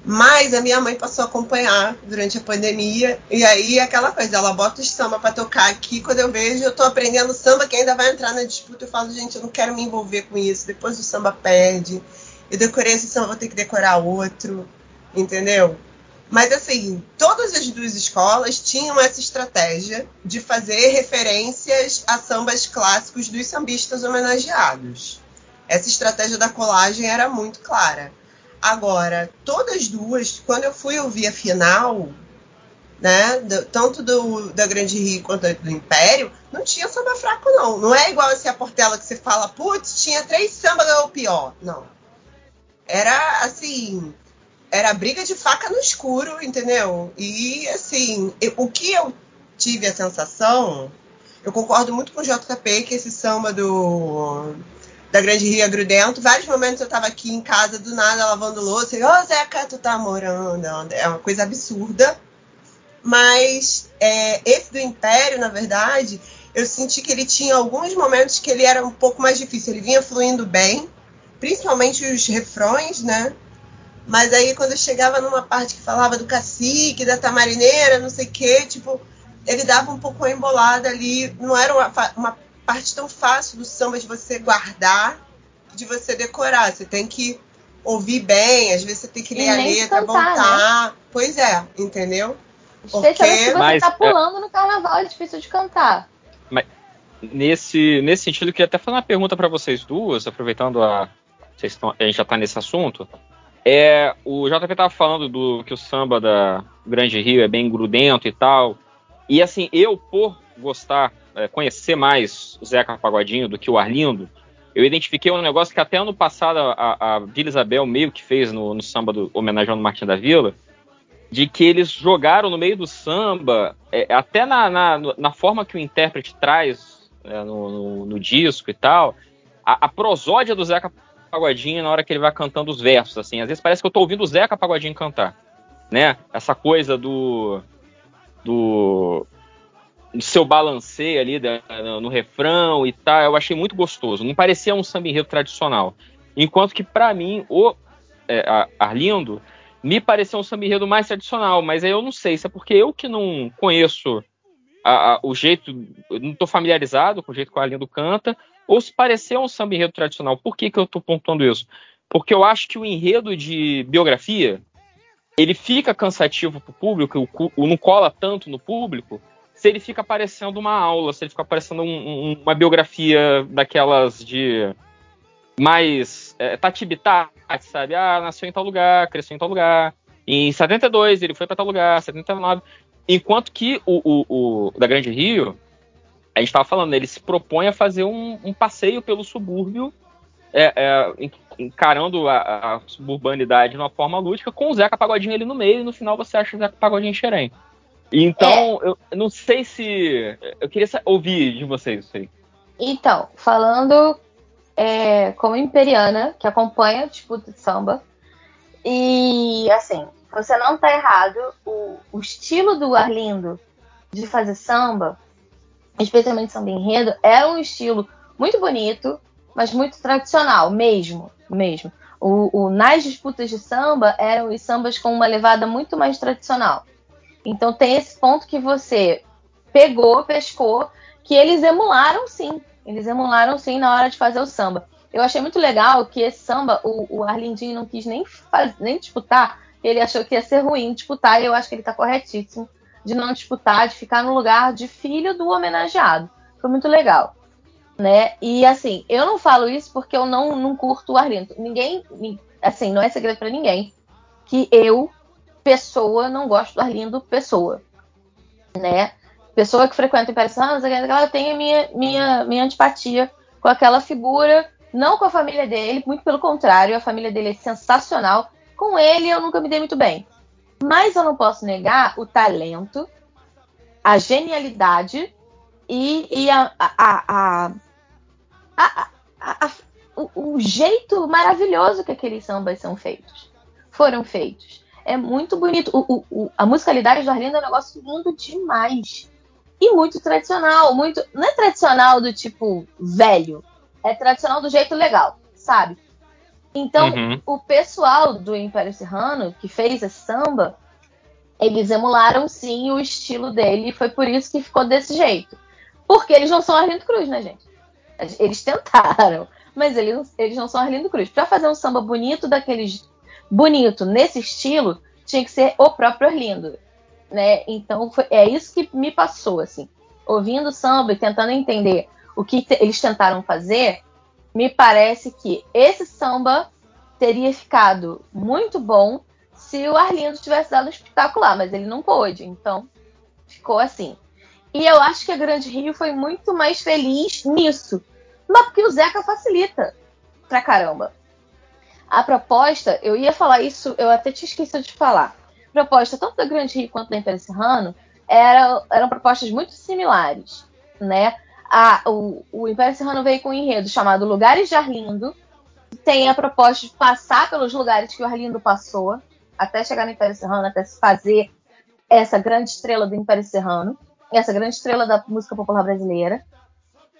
Mas a minha mãe passou a acompanhar durante a pandemia. E aí aquela coisa, ela bota os samba pra tocar aqui. Quando eu vejo, eu tô aprendendo samba que ainda vai entrar na disputa. Eu falo, gente, eu não quero me envolver com isso. Depois o samba perde. Eu decorei esse samba, vou ter que decorar outro. Entendeu? Mas assim, todas as duas escolas tinham essa estratégia de fazer referências a sambas clássicos dos sambistas homenageados. Essa estratégia da colagem era muito clara. Agora, todas duas, quando eu fui ouvir a final, né, do- tanto do, da Grande Rio quanto do Império, não tinha samba fraco, não. Não é igual esse a Portela que você fala, putz, tinha três samba ganhou pior. Não. Era assim, era briga de faca no escuro, entendeu? E assim, eu- o que eu tive a sensação, eu concordo muito com o JP que esse samba do da Grande Rio grudento. Vários momentos eu tava aqui em casa do nada lavando louça e, ô Zeca, tu tá morando. É uma coisa absurda. Mas é, esse do Império, na verdade, eu senti que ele tinha alguns momentos que ele era um pouco mais difícil. Ele vinha fluindo bem, principalmente os refrões, né? Mas aí quando eu chegava numa parte que falava do cacique, da tamarineira, não sei o quê, tipo, ele dava um pouco uma embolada ali. Não era uma, uma parte tão fácil do samba de você guardar, de você decorar. Você tem que ouvir bem, às vezes você tem que ler a letra, cantar, né? voltar. Pois é, entendeu? Especialmente se você Mas, tá é- pulando no carnaval, é difícil de cantar. Nesse, nesse sentido, eu queria até fazer uma pergunta para vocês duas, aproveitando a. Vocês estão, a gente já está nesse assunto. É, o JP tava falando do que o samba da Grande Rio é bem grudento e tal. E assim, eu, por gostar, é, conhecer mais o Zeca Pagodinho do que o Arlindo, eu identifiquei um negócio que até ano passado a, a Vila Isabel meio que fez no, no samba do homenageando Martim da Vila, de que eles jogaram no meio do samba, é, até na, na, na forma que o intérprete traz é, no, no- no disco e tal, a, a prosódia do Zeca Pagodinho na hora que ele vai cantando os versos, assim, às vezes parece que eu tô ouvindo o Zeca Pagodinho cantar, né? Essa coisa do, do seu balanceio ali da- no, refrão e tal, eu achei muito gostoso. Não parecia um samba enredo tradicional. Enquanto que pra mim o é, Arlindo me pareceu um samba enredo mais tradicional, mas aí eu não sei se é porque eu que não conheço a- a- o jeito, não estou familiarizado com o jeito que o Arlindo canta, ou se pareceu um samba enredo tradicional. Por que, que eu estou pontuando isso? Porque eu acho que o enredo de biografia ele fica cansativo para o público, o o não cola tanto no público, se ele fica parecendo uma aula, se ele fica parecendo um- um- uma biografia daquelas de mais é, tatibitá, sabe? Ah, nasceu em tal lugar, cresceu em tal lugar, Em 72 ele foi para tal lugar, 79. Enquanto que o, o, o da Grande Rio, a gente estava falando, ele se propõe a fazer um, um passeio pelo subúrbio, é, é, encarando a, a, suburbanidade de uma forma lúdica, com o Zeca Pagodinho ali no meio, e no final você acha o Zeca Pagodinho em Xerém. Então, é. eu não sei se. Eu queria ouvir de vocês isso aí. Então, falando é, como imperiana, que acompanha a disputa de samba, e assim, você não está errado, o, o, estilo do Arlindo de fazer samba, especialmente samba enredo, é um estilo muito bonito, mas muito tradicional, mesmo, mesmo. O, o, nas disputas de samba eram os sambas com uma levada muito mais tradicional. Então tem esse ponto que você pegou, pescou, que eles emularam sim. Eles emularam sim na hora de fazer o samba. Eu achei muito legal que esse samba, o, o Arlindinho não quis nem, faz, nem disputar, ele achou que ia ser ruim disputar, e eu acho que ele está corretíssimo de não disputar, de ficar no lugar de filho do homenageado. Foi muito legal. Né? E assim, eu não falo isso porque eu não, não curto o Arlindo. Ninguém, assim, não é segredo para ninguém que eu pessoa, não gosto do Arlindo pessoa, né? Pessoa que frequenta o Império Santos, ela tem a minha, minha, minha antipatia com aquela figura, não com a família dele, muito pelo contrário, a família dele é sensacional. Com ele eu nunca me dei muito bem. Mas eu não posso negar o talento, a genialidade e, e a, a, a, a o, o jeito maravilhoso que aqueles sambas são feitos. Foram feitos é muito bonito. O, o, a musicalidade do Arlindo é um negócio lindo demais. E muito tradicional. muito Não é tradicional do tipo velho. É tradicional do jeito legal, sabe? Então, uhum. o pessoal do Império Serrano, que fez esse samba, eles emularam sim o estilo dele. E foi por isso que ficou desse jeito. Porque eles não são Arlindo Cruz, né, gente? Eles tentaram, mas eles, eles não são Arlindo Cruz. Para fazer um samba bonito daqueles bonito nesse estilo, tinha que ser o próprio Orlindo, né? Então foi, é isso que me passou assim, ouvindo o samba e tentando entender o que eles tentaram fazer, me parece que esse samba teria ficado muito bom se o Arlindo tivesse dado um espetacular, mas ele não pôde, então ficou assim. E eu acho que a Grande Rio foi muito mais feliz nisso, mas porque o Zeca facilita pra caramba. A proposta, eu ia falar isso, eu até te esqueci de falar. A proposta, tanto da Grande Rio quanto da Império Serrano, era, eram propostas muito similares, né? A, o, o Império Serrano veio com um enredo chamado Lugares de Arlindo, tem a proposta de passar pelos lugares que o Arlindo passou, até chegar no Império Serrano, até se fazer essa grande estrela do Império Serrano, essa grande estrela da música popular brasileira.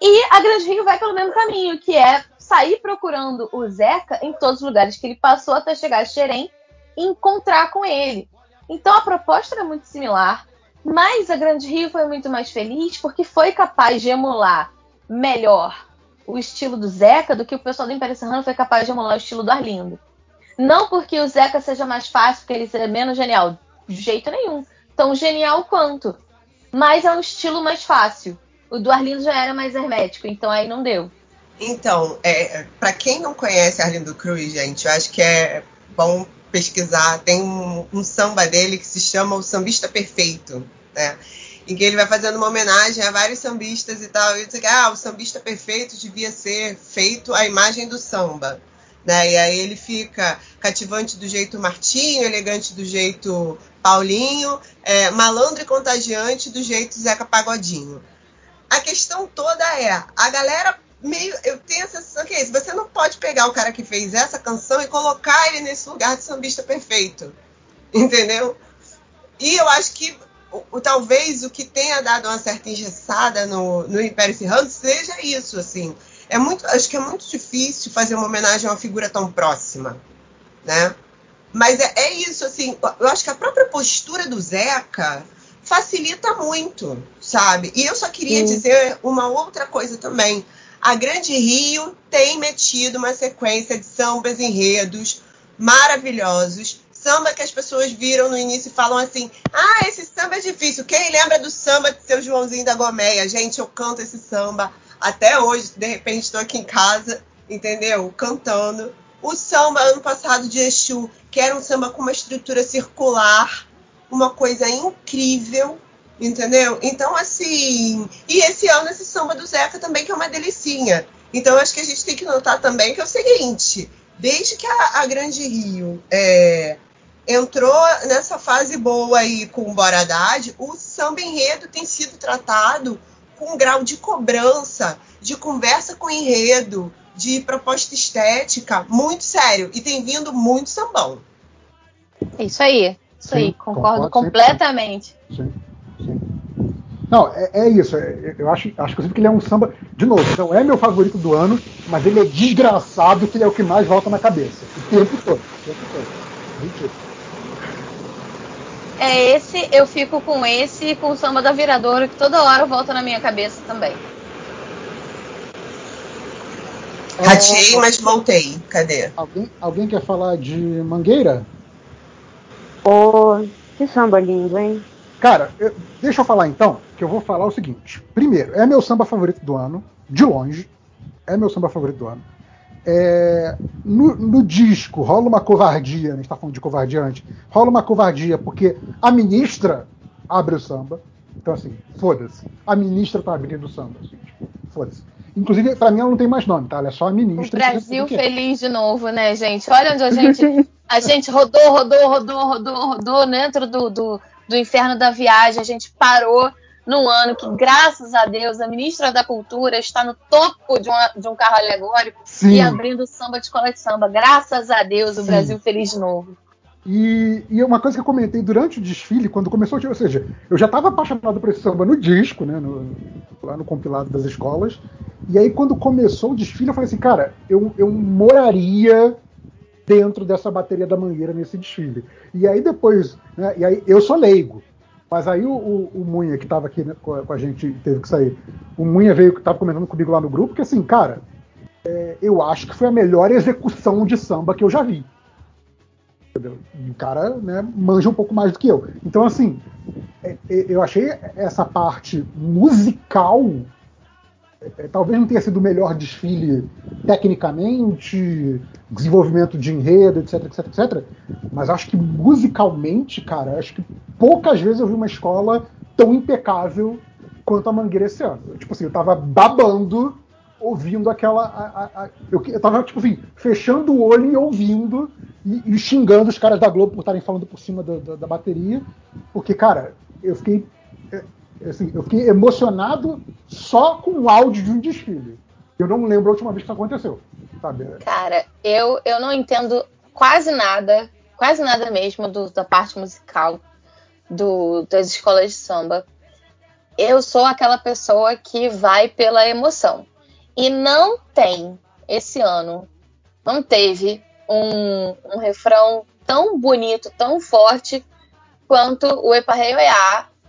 E a Grande Rio vai pelo mesmo caminho, que é sair procurando o Zeca em todos os lugares que ele passou até chegar a Xerém e encontrar com ele. Então a proposta era muito similar, mas a Grande Rio foi muito mais feliz porque foi capaz de emular melhor o estilo do Zeca do que o pessoal do Império Serrano foi capaz de emular o estilo do Arlindo. Não porque o Zeca seja mais fácil, porque ele seja menos genial, de jeito nenhum. Tão genial quanto. Mas é um estilo mais fácil. O do Arlindo já era mais hermético, então aí não deu. Então, é, para quem não conhece Arlindo Cruz, gente, eu acho que é bom pesquisar. Tem um, um samba dele que se chama O Sambista Perfeito, né? Em que ele vai fazendo uma homenagem a vários sambistas e tal. E diz que ah, o sambista perfeito devia ser feito à imagem do samba. Né? E aí ele fica cativante do jeito Martinho, elegante do jeito Paulinho, é, malandro e contagiante do jeito Zeca Pagodinho. A questão toda é, a galera meio. Eu tenho a sensação que é isso. Você não pode pegar o cara que fez essa canção e colocar ele nesse lugar de sambista perfeito. Entendeu? E eu acho que o, o, talvez o que tenha dado uma certa engessada no, no Império Serrano seja isso, assim. É muito, acho que é muito difícil fazer uma homenagem a uma figura tão próxima, né? Mas é, é isso, assim. Eu acho que a própria postura do Zeca facilita muito, sabe? E eu só queria Sim. dizer uma outra coisa também. A Grande Rio tem metido uma sequência de sambas enredos maravilhosos. Samba que as pessoas viram no início e falam assim: ah, esse samba é difícil. Quem lembra do samba de seu Joãozinho da Gomeia? Gente, eu canto esse samba até hoje. De repente estou aqui em casa, entendeu? Cantando. O samba ano passado de Exu, que era um samba com uma estrutura circular, uma coisa incrível, entendeu? Então, assim. E esse ano esse samba do Zeca também, que é uma delicinha. Então, acho que a gente tem que notar também que é o seguinte: desde que a, a Grande Rio é, entrou nessa fase boa aí com o Boradade, o samba enredo tem sido tratado com um grau de cobrança, de conversa com enredo, de proposta estética muito sério. E tem vindo muito sambão. É isso aí. Isso Sim, aí, concordo concordo completamente. Sim, sim. Não, é, é isso. é- eu acho, acho inclusive que ele é um samba. De novo, não é meu favorito do ano, mas ele é desgraçado que ele é o que mais volta na cabeça. O tempo todo. O tempo todo. Ridículo. É esse, eu fico com esse e com o samba da viradora, que toda hora volta na minha cabeça também. Ratei, mas voltei. Cadê? Alguém, alguém quer falar de Mangueira? Ô, que samba lindo, hein? Cara, eu- deixa eu falar então, que eu vou falar o seguinte. Primeiro, é meu samba favorito do ano, de longe. É meu samba favorito do ano. É, no, no disco rola uma covardia, a gente tá falando de covardia antes, rola uma covardia porque a ministra abre o samba. Então, assim, foda-se. A ministra tá abrindo o samba. Assim, tipo, foda-se. Inclusive, pra mim ela não tem mais nome, tá? Ela é só a O ministra. Brasil que é. feliz de novo, né, gente? Olha onde a gente. A gente rodou, rodou, rodou, rodou, rodou dentro do, do, do inferno da viagem. A gente parou num ano que, graças a Deus, a ministra da Cultura está no topo de, uma- de um carro alegórico Sim. e abrindo samba de escola de samba. Graças a Deus, o Sim. Brasil feliz de novo. E, e uma coisa que eu comentei durante o desfile, quando começou, ou seja, eu já estava apaixonado por esse samba no disco, né, no- lá no compilado das escolas. E aí, quando começou o desfile, eu falei assim, cara, eu, eu moraria dentro dessa bateria da Mangueira nesse desfile. E aí depois, né, e aí eu sou leigo, mas aí o, o, o Munha, que estava aqui né, com, a, gente, teve que sair, o Munha veio, que estava comentando comigo lá no grupo, que assim, cara, é, eu acho que foi a melhor execução de samba que eu já vi. Entendeu? O cara né, manja um pouco mais do que eu. Então, assim, é, é, eu achei essa parte musical. É, talvez não tenha sido o melhor desfile tecnicamente, desenvolvimento de enredo, etc, etc, etc. Mas acho que musicalmente, cara, acho que poucas vezes eu vi uma escola tão impecável quanto a Mangueira esse ano. Tipo assim, eu tava babando ouvindo aquela. a- a- a- eu, eu tava, tipo assim, fechando o olho e ouvindo e, e xingando os caras da Globo por estarem falando por cima da, da- da bateria. Porque, cara, eu fiquei. Assim, eu fiquei emocionado só com o áudio de um desfile. Eu não lembro a última vez que aconteceu. Sabe? Cara, eu, eu não entendo quase nada, quase nada mesmo do- da parte musical do, das escolas de samba. Eu sou aquela pessoa que vai pela emoção. E não tem, esse ano, não teve um, um refrão tão bonito, tão forte quanto o Eparrei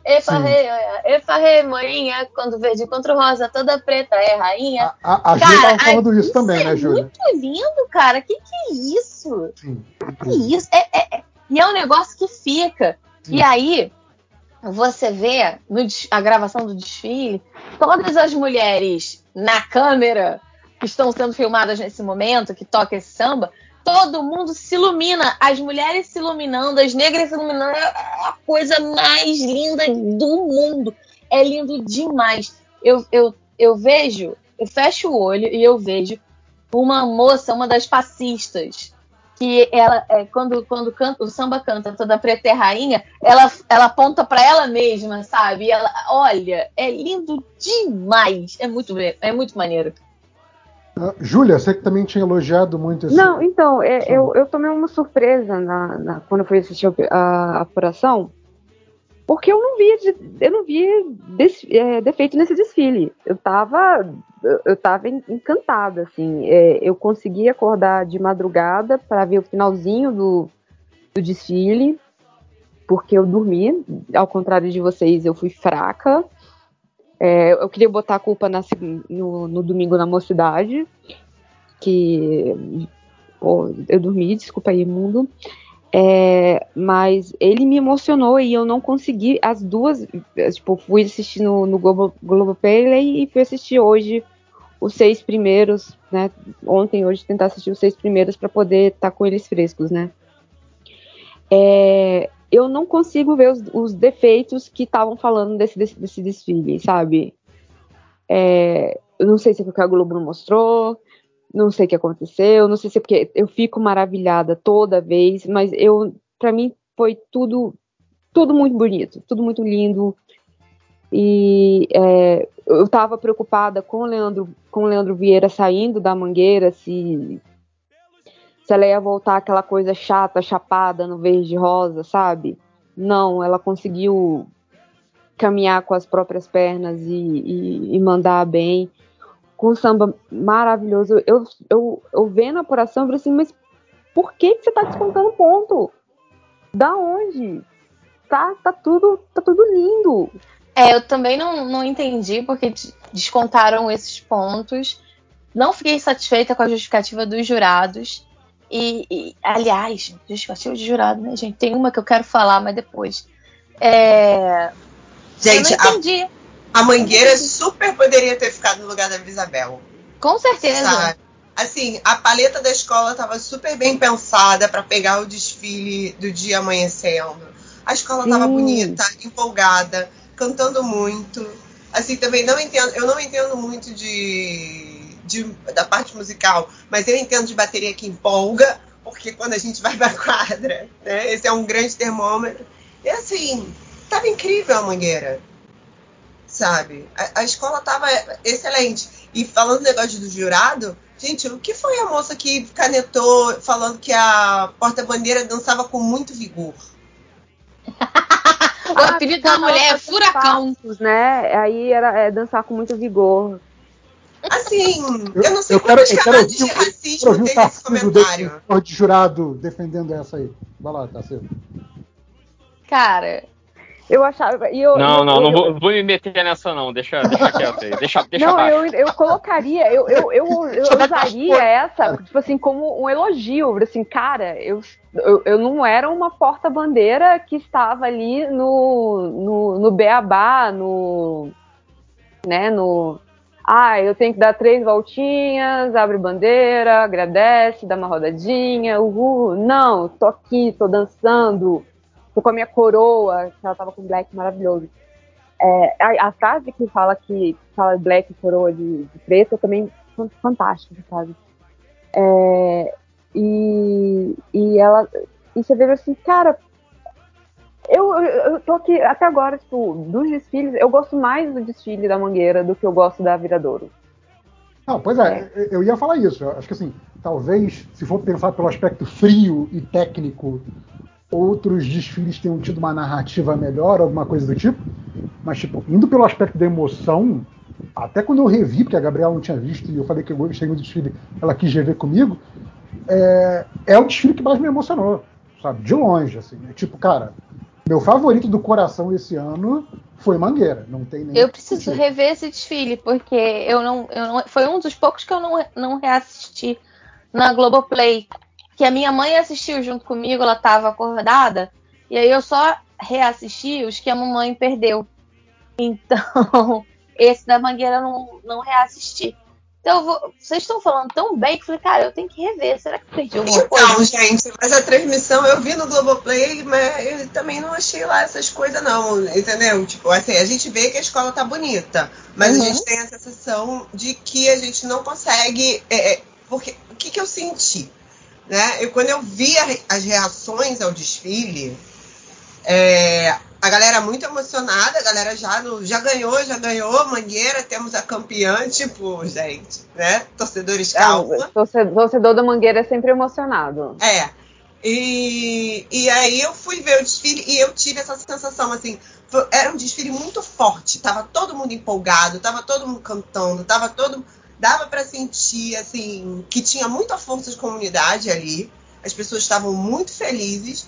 Oiá. Eparrei Oiá, Eparrei Moinha, quando verde contra o rosa, toda preta é rainha. A, a Cara, tava falando isso também, é né, Júlia? muito lindo, cara. Que que é isso? Sim. Que isso? É, é- é- E é um negócio que fica. E aí, você vê no a gravação do desfile, todas as mulheres na câmera que estão sendo filmadas nesse momento, que toca esse samba, todo mundo se ilumina. As mulheres se iluminando, as negras se iluminando. É a coisa mais linda do mundo. É lindo demais. Eu, eu, eu vejo, eu fecho o olho e eu vejo uma moça, uma das passistas, que ela, é, quando, quando canta, o samba canta toda preta é rainha, ela, ela aponta para ela mesma, sabe? E ela, olha, é lindo demais. É muito, é muito maneiro. Ah, Júlia, você que também tinha elogiado muito esse. Não, então, é, eu, eu tomei uma surpresa na, na- quando eu fui assistir a, apuração, porque eu não via, eu não via des- é, defeito nesse desfile. Eu tava, eu- tava en- encantada, assim. É, eu consegui acordar de madrugada para ver o finalzinho do, do desfile, porque eu dormi. Ao contrário de vocês, eu fui fraca. É, eu queria botar a culpa na no, no domingo na mocidade, que pô, eu dormi, desculpa aí, mundo. É, mas ele me emocionou e eu não consegui as duas. Tipo, fui assistir no, no Globo, Globoplay e fui assistir hoje os seis primeiros, né? Ontem, hoje, tentar assistir os seis primeiros para poder estar tá com eles frescos, né? É, eu não consigo ver os, os defeitos que estavam falando desse, desse, desse, desfile, sabe? É, eu não sei se é porque a Globo não mostrou, não sei o que aconteceu, não sei se é porque eu fico maravilhada toda vez, mas eu, para mim, foi tudo, tudo muito bonito, tudo muito lindo. E é, eu estava preocupada com o Leandro, com o Leandro Vieira saindo da mangueira, se se ela ia voltar aquela coisa chata, chapada no verde rosa, sabe? Não, ela conseguiu caminhar com as próprias pernas e, e, e mandar bem. Com samba maravilhoso. Eu, eu, eu vendo a apuração, eu falei assim, mas por que, que você tá descontando ponto? Da onde? Tá, tá, tudo, tá tudo lindo. É, eu também não, não entendi porque descontaram esses pontos. Não fiquei satisfeita com a justificativa dos jurados. E, e aliás, justificativa de jurado, né, gente? Tem uma que eu quero falar, mas depois. É... Gente, a, a Mangueira super poderia ter ficado no lugar da Isabel. Com certeza. Sabe? Assim, a paleta da escola estava super bem pensada para pegar o desfile do dia amanhecendo. A escola estava bonita, empolgada, cantando muito. Assim, também não entendo, eu não entendo muito de de, da parte musical, mas eu entendo de bateria que empolga, porque quando a gente vai pra quadra, né, esse é um grande termômetro. E assim, tava incrível a mangueira, sabe? A, a escola tava excelente. E falando do negócio do jurado, gente, o que foi a moça que canetou falando que a porta-bandeira dançava com muito vigor? o apelido da mulher é furacão. Passos, né? Aí era é, dançar com muito vigor. Assim, eu não sei eu quero, eu quero ouvir, de racismo ouvir teve esse comentário. Do, de jurado defendendo essa aí. Vai lá, Tarcísio. Cara, eu achava. Eu, não, eu, não, eu, não vou, vou, me meter nessa, não. Deixa, deixa quieto aí. Deixa, deixa não, eu, eu colocaria, eu, eu, eu, eu usaria essa, tipo assim, como um elogio. Assim, cara, eu, eu, eu não era uma porta-bandeira que estava ali no, no, no Beabá, no. Né, no, ah, eu tenho que dar três voltinhas, abre bandeira, agradece, dá uma rodadinha, uhul. Não, tô aqui, tô dançando, tô com a minha coroa, que ela tava com black maravilhoso. É, a, a, frase que fala que fala black coroa de, de preto é também fantástica, sabe? É, e, e ela. E você vê assim, cara, eu, eu, tô aqui até agora, tipo, dos desfiles, eu gosto mais do desfile da Mangueira do que eu gosto da Viradouro. Não, pois é, é, eu ia falar isso. Eu acho que assim, talvez, se for pensar pelo aspecto frio e técnico, outros desfiles tenham tido uma narrativa melhor, alguma coisa do tipo. Mas, tipo, indo pelo aspecto da emoção, até quando eu revi, porque a Gabriela não tinha visto, e eu falei que eu gostei muito do desfile, ela quis rever comigo, é, é o desfile que mais me emocionou, sabe? De longe, assim. É tipo, cara, meu favorito do coração esse ano foi Mangueira. Não tem nem. Eu preciso sentido. rever esse desfile, porque eu não, eu não. Foi um dos poucos que eu não, não reassisti na Globoplay. Que a minha mãe assistiu junto comigo, ela estava acordada. E aí eu só reassisti os que a mamãe perdeu. Então, esse da Mangueira eu não, não reassisti. Então, vou, vocês estão falando tão bem que eu falei, cara, eu tenho que rever. Será que perdi alguma então, coisa? Então, gente, mas a transmissão eu vi no Globoplay, mas eu também não achei lá essas coisas, não, entendeu? Tipo, assim, a gente vê que a escola tá bonita, mas uhum. a gente tem a sensação de que a gente não consegue. É, é, porque o que, que eu senti? Né? Eu, quando eu vi a, as reações ao desfile, é, a galera muito emocionada, a galera já, no, já ganhou, já ganhou, Mangueira, temos a campeã, tipo, gente, né? Torcedores é, calma. É, torcedor, torcedor da Mangueira é sempre emocionado. É. E, e aí eu fui ver o desfile e eu tive essa sensação, assim, foi, era um desfile muito forte, tava todo mundo empolgado, tava todo mundo cantando, tava todo. Dava para sentir, assim, que tinha muita força de comunidade ali, as pessoas estavam muito felizes.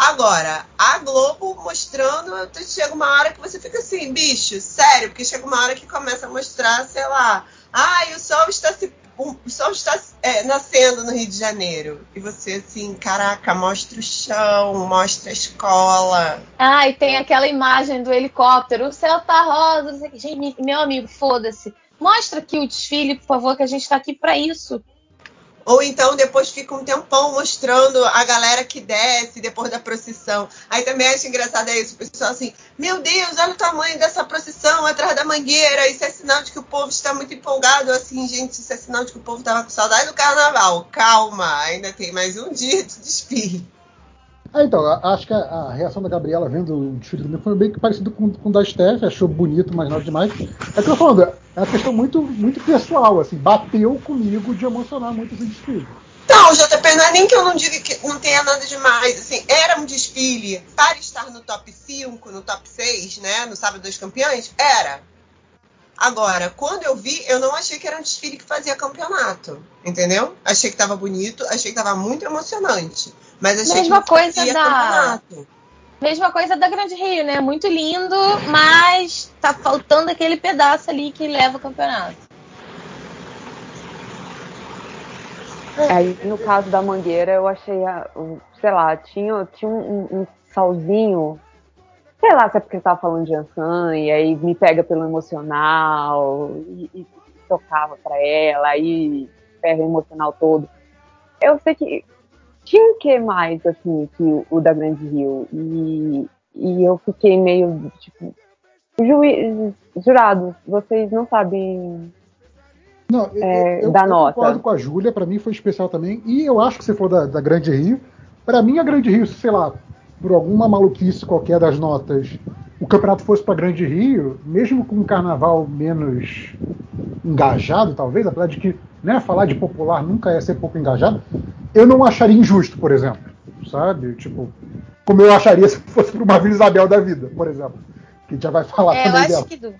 Agora, a Globo mostrando, chega uma hora que você fica assim, bicho, sério, porque chega uma hora que começa a mostrar, sei lá, ai, o sol está se. O sol está é, nascendo no Rio de Janeiro. E você assim, caraca, mostra o chão, mostra a escola. Ah, e tem aquela imagem do helicóptero, o céu tá rosa. Gente, meu amigo, foda-se. Mostra aqui o desfile, por favor, que a gente tá aqui para isso. Ou então depois fica um tempão mostrando a galera que desce depois da procissão. Aí também acho engraçado é isso, o pessoal assim, meu Deus, olha o tamanho dessa procissão atrás da mangueira, isso é sinal de que o povo está muito empolgado, assim, gente, isso é sinal de que o povo estava com saudade do carnaval. Calma, ainda tem mais um dia de desfile. Ah, então, acho que a, reação da Gabriela vendo o desfile do foi bem que parecido com, o da Steph, achou bonito, mas nada demais. É que eu falando, é uma questão muito, muito pessoal, assim, bateu comigo de emocionar muito esse desfile. Não, JP, não é nem que eu não diga que não tenha nada demais. Assim, era um desfile para estar no top 5, no top 6, né? No Sábado dos Campeões? Era. Agora, quando eu vi, eu não achei que era um desfile que fazia campeonato. Entendeu? Achei que tava bonito, achei que tava muito emocionante. Mas achei Mesma que não coisa fazia da- campeonato. Mesma coisa da Grande Rio, né? Muito lindo, mas tá faltando aquele pedaço ali que leva o campeonato. Aí, no caso da mangueira, eu achei, sei lá, tinha, tinha um, um salzinho. Sei lá se é porque eu tava falando de Ansan, e aí me pega pelo emocional, e, e tocava pra ela, aí pega o emocional todo. Eu sei que tinha o que mais, assim, que o, o da Grande Rio. E, e eu fiquei meio, tipo, juiz, jurados, vocês não sabem Não, eu, É, eu- dá eu nota. concordo com a Júlia, pra mim foi especial também. E eu acho que você falou da, da Grande Rio. Pra mim, a Grande Rio, sei lá, por alguma maluquice qualquer das notas, o campeonato fosse pra Grande Rio, mesmo com um carnaval menos engajado, talvez, apesar de que né, falar de popular nunca é ser pouco engajado, eu não acharia injusto, por exemplo. Sabe? Tipo, como eu acharia se fosse pra uma Vila Isabel da vida, por exemplo. Que já vai falar É, eu também acho dela. que do-.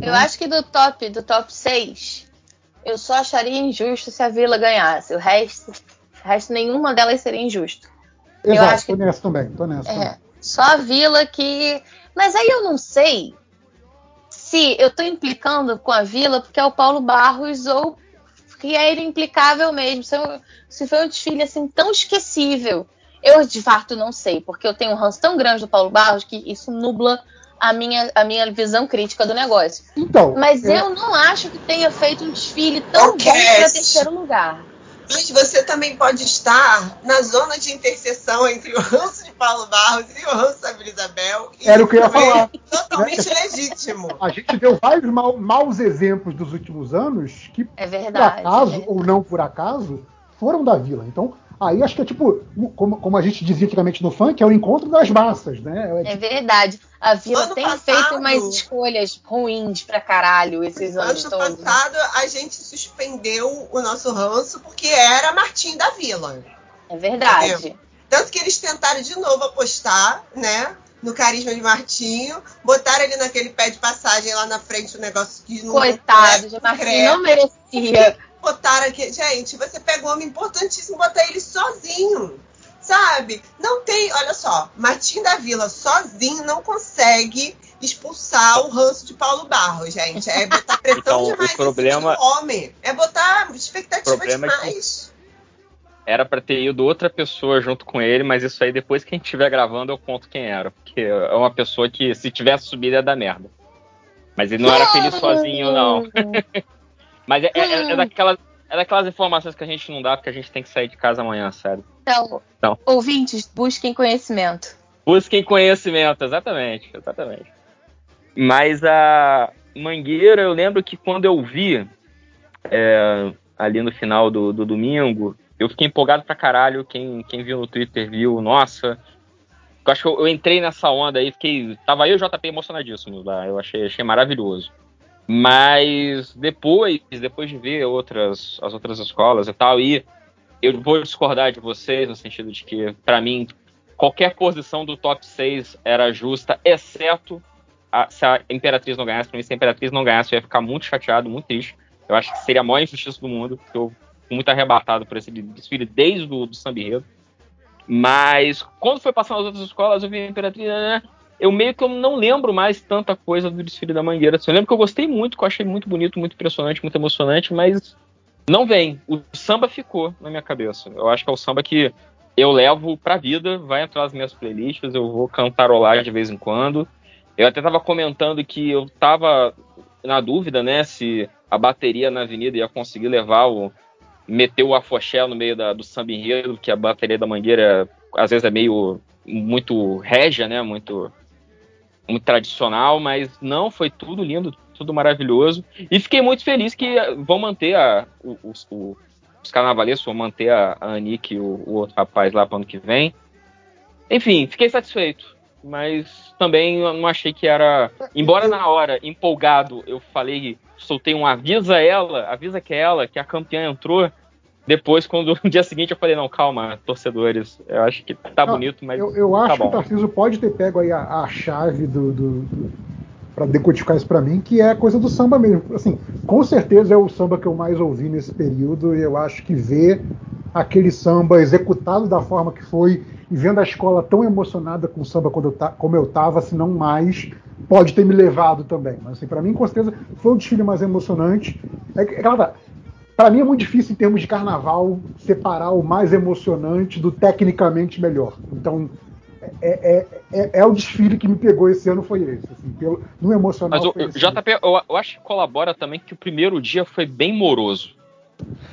Eu acho que do top, do top 6, eu só acharia injusto se a Vila ganhasse. O resto, o resto nenhuma delas seria injusto. eu Exato, acho que- tô nessa também, tô nessa também. Só a Vila que. Mas aí eu não sei se eu tô implicando com a Vila porque é o Paulo Barros ou que é ele implicável mesmo. Se, eu- se foi um desfile assim tão esquecível. Eu de fato não sei, porque eu tenho um ranço tão grande do Paulo Barros que isso nubla a minha, a minha visão crítica do negócio. Então, Mas é- eu não acho que tenha feito um desfile tão bom para terceiro lugar. Mas você também pode estar na zona de interseção entre o ranço de Paulo Barros e o ranço da Vila Isabel. E Era o que eu ia também falar. é Totalmente legítimo. A gente deu vários mau- maus exemplos dos últimos anos que, É por verdade. acaso é ou não por acaso, foram da vila. Então, aí acho que é tipo, como, como a gente dizia antigamente no funk, é o encontro das massas, né? É É verdade. A Vila Ano tem passado- feito umas escolhas ruins pra caralho esses anos Ano todos. passado, a gente suspendeu o nosso ranço porque era Martim da Vila. É verdade. Entendeu? Tanto que eles tentaram de novo apostar, né? No carisma de Martinho, botaram ele naquele pé de passagem lá na frente, o negócio que não. Coitado de Martim, não merecia. Botaram aqui. Gente, você pega um homem importantíssimo e bota ele sozinho. Sabe? Não tem. Olha só, Martim da Vila sozinho não consegue expulsar o ranço de Paulo Barros, gente. É botar pressão Então, o demais em problema- homem. É botar expectativa problema é que- demais. Era pra ter ido outra pessoa junto com ele, mas isso aí depois que a gente estiver gravando eu conto quem era. Porque é uma pessoa que se tivesse subido ia dar merda. Mas ele não era feliz sozinho, não. Mas é, é- é daquelas, é daquelas informações que a gente não dá porque a gente tem que sair de casa amanhã, sério. Então, Então. ouvintes, busquem conhecimento. Busquem conhecimento, exatamente, exatamente. Mas a Mangueira, eu lembro que quando eu vi é, ali no final do, do domingo, eu fiquei empolgado pra caralho. Quem, quem viu no Twitter viu, nossa. Eu acho que eu, eu entrei nessa onda aí, fiquei. Tava eu e o JP emocionadíssimos lá. Eu achei, achei maravilhoso. Mas depois, depois de ver outras, as outras escolas e tal, e eu vou discordar de vocês no sentido de que, pra mim, qualquer posição do top 6 era justa, exceto a- se a Imperatriz não ganhasse. Pra mim, se a Imperatriz não ganhasse, eu ia ficar muito chateado, muito triste. Eu acho que seria a maior injustiça do mundo, porque eu fui muito arrebatado por esse desfile desde o do Samba Enredo. Mas quando foi passando as outras escolas, eu vi a Imperatriz, né? Eu meio que eu não lembro mais tanta coisa do desfile da Mangueira. Assim, Eu lembro que eu gostei muito, que eu achei muito bonito, muito impressionante, muito emocionante, mas não vem. O samba ficou na minha cabeça. Eu acho que é o samba que eu levo pra vida, vai entrar nas minhas playlists, eu vou cantarolar de vez em quando. Eu até tava comentando que eu tava na dúvida, né, se a bateria na avenida ia conseguir levar o. meter o afoxé no meio da, do samba enredo, que a bateria da Mangueira às vezes é meio. muito régia, né, muito. Muito tradicional, mas não, foi tudo lindo, tudo maravilhoso. E fiquei muito feliz que vão manter a, os- os carnavalescos, vão manter a, a Anique e o, o outro rapaz lá para ano que vem. Enfim, fiquei satisfeito. Mas também não achei que era. Embora na hora, empolgado, eu falei, soltei um avisa ela, avisa que é ela, que a campeã entrou. Depois, quando no dia seguinte, eu falei, não, calma, torcedores. Eu acho que tá Não, bonito, mas. Eu, eu tá acho que bom. o Tarcísio pode ter pego aí a, a chave do, do, do para decodificar isso pra mim, que é a coisa do samba mesmo. Assim, com certeza é o samba que eu mais ouvi nesse período e eu acho que ver aquele samba executado da forma que foi e vendo a escola tão emocionada com o samba quando eu ta, como eu tava, se não mais, pode ter me levado também. Mas assim, para mim com certeza foi o desfile mais emocionante. É, que- é tá, para mim é muito difícil em termos de carnaval separar o mais emocionante do tecnicamente melhor. Então é, é, é, é o desfile que me pegou esse ano foi esse. Assim, pelo, no emocional. Mas o. JP, eu, eu acho que colabora também que o primeiro dia foi bem moroso.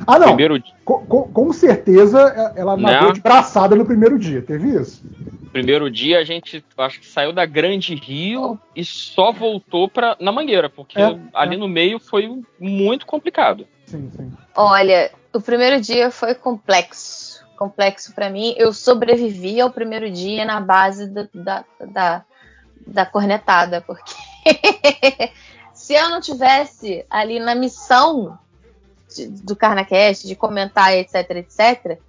Ah, não. Primeiro, Com, com- com certeza é- ela nadou Né? de braçada no primeiro dia. Teve isso? primeiro dia a gente acho que saiu da Grande Rio e só voltou pra, na Mangueira, porque É, ali no meio foi muito complicado. Sim. Olha, o primeiro dia foi complexo. Complexo pra mim. Eu sobrevivi ao primeiro dia na base do- da, da, da cornetada, porque se eu não tivesse ali na missão de- do Carnacast, de comentar, etc, etc,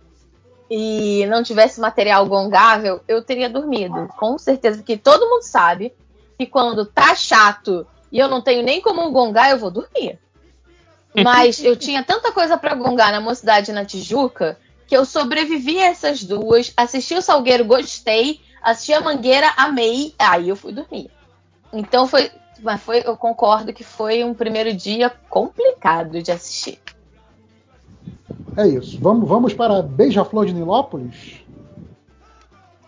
e não tivesse material gongável, eu teria dormido. Com certeza, porque todo mundo sabe que quando tá chato e eu não tenho nem como gongar, eu vou dormir. Mas eu tinha tanta coisa pra gongar na Mocidade na Tijuca que eu sobrevivi a essas duas, assisti o Salgueiro, gostei, assisti a Mangueira, amei, aí eu fui dormir. Então foi, mas foi, eu concordo que foi um primeiro dia complicado de assistir. É isso. Vamos, vamos para Beija-Flor de Nilópolis?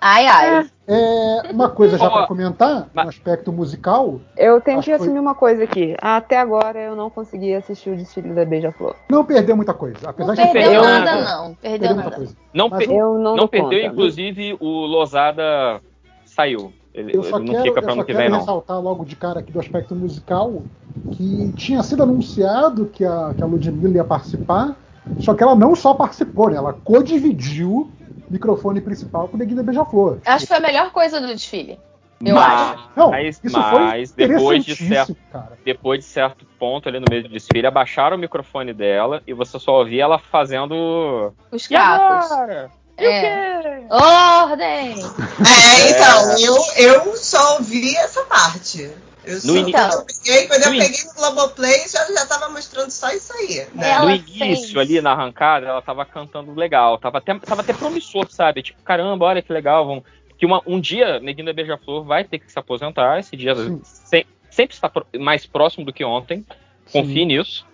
Ai, ai. É, uma coisa já para comentar, no aspecto musical, Eu tenho que que foi- assumir uma coisa aqui. Até agora eu não consegui assistir o desfile da Beija-Flor. não perdeu muita coisa. Apesar Não de perdeu perdeu nada, não. Perdeu perdeu muita nada. coisa. Não, Mas pe- Eu não, não perdeu, conta. inclusive o Losada saiu. Ele, Eu só ele não quero, fica eu pra só ano que vem, não. ressaltar logo de cara aqui do aspecto musical que tinha sido anunciado que a, que a Ludmilla ia participar, só que ela não só participou, né? Ela co-dividiu microfone principal com o Neguinho da Beija-Flor. Acho que foi a melhor coisa do desfile. Eu acho. Não, Mas, isso mas foi depois de certo, cara. depois de certo ponto ali no meio do desfile, abaixaram o microfone dela e você só ouvia ela fazendo. Os E? E É. o quê? Ordem! É, então, eu, eu só ouvi essa parte. Eu No início- quando eu peguei, quando eu No peguei no Globoplay, já, já tava mostrando só isso aí. Né? No início, fez. ali na arrancada, ela tava cantando legal. Tava até, tava até promissor, sabe? Tipo, caramba, olha que legal. Vamos... Que uma, um dia, Neguinho da Beija-Flor vai ter que se aposentar. Esse dia se- sempre está mais próximo do que ontem. Confie Sim. nisso.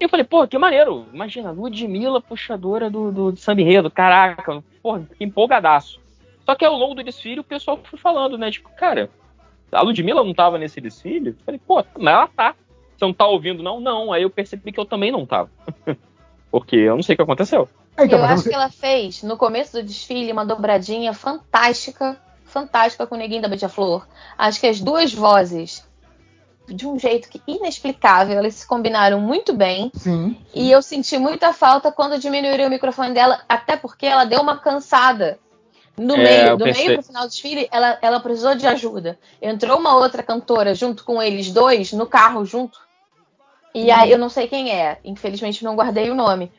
E eu falei, pô, que maneiro. Imagina, Ludmilla, puxadora do, do, do samba enredo. Caraca, porra, que empolgadaço. Só que ao longo do desfile, o pessoal foi falando, né? Tipo, cara, a Ludmilla não tava nesse desfile? Eu falei, pô, mas ela tá. Você não tá ouvindo, não? Não. Aí eu percebi que eu também não tava. Porque eu não sei o que aconteceu. É, então, eu acho que ela fez, no começo do desfile, uma dobradinha fantástica, fantástica com o Neguinho da Beija-Flor. Acho que as duas vozes, de um jeito que inexplicável, elas se combinaram muito bem. Sim. E eu senti muita falta quando diminuíram o microfone dela, até porque ela deu uma cansada. No É, meio, do pensei- meio pro final do desfile, ela, ela precisou de ajuda. Entrou uma outra cantora junto com eles dois, no carro junto. E aí eu não sei quem é, infelizmente não guardei o nome.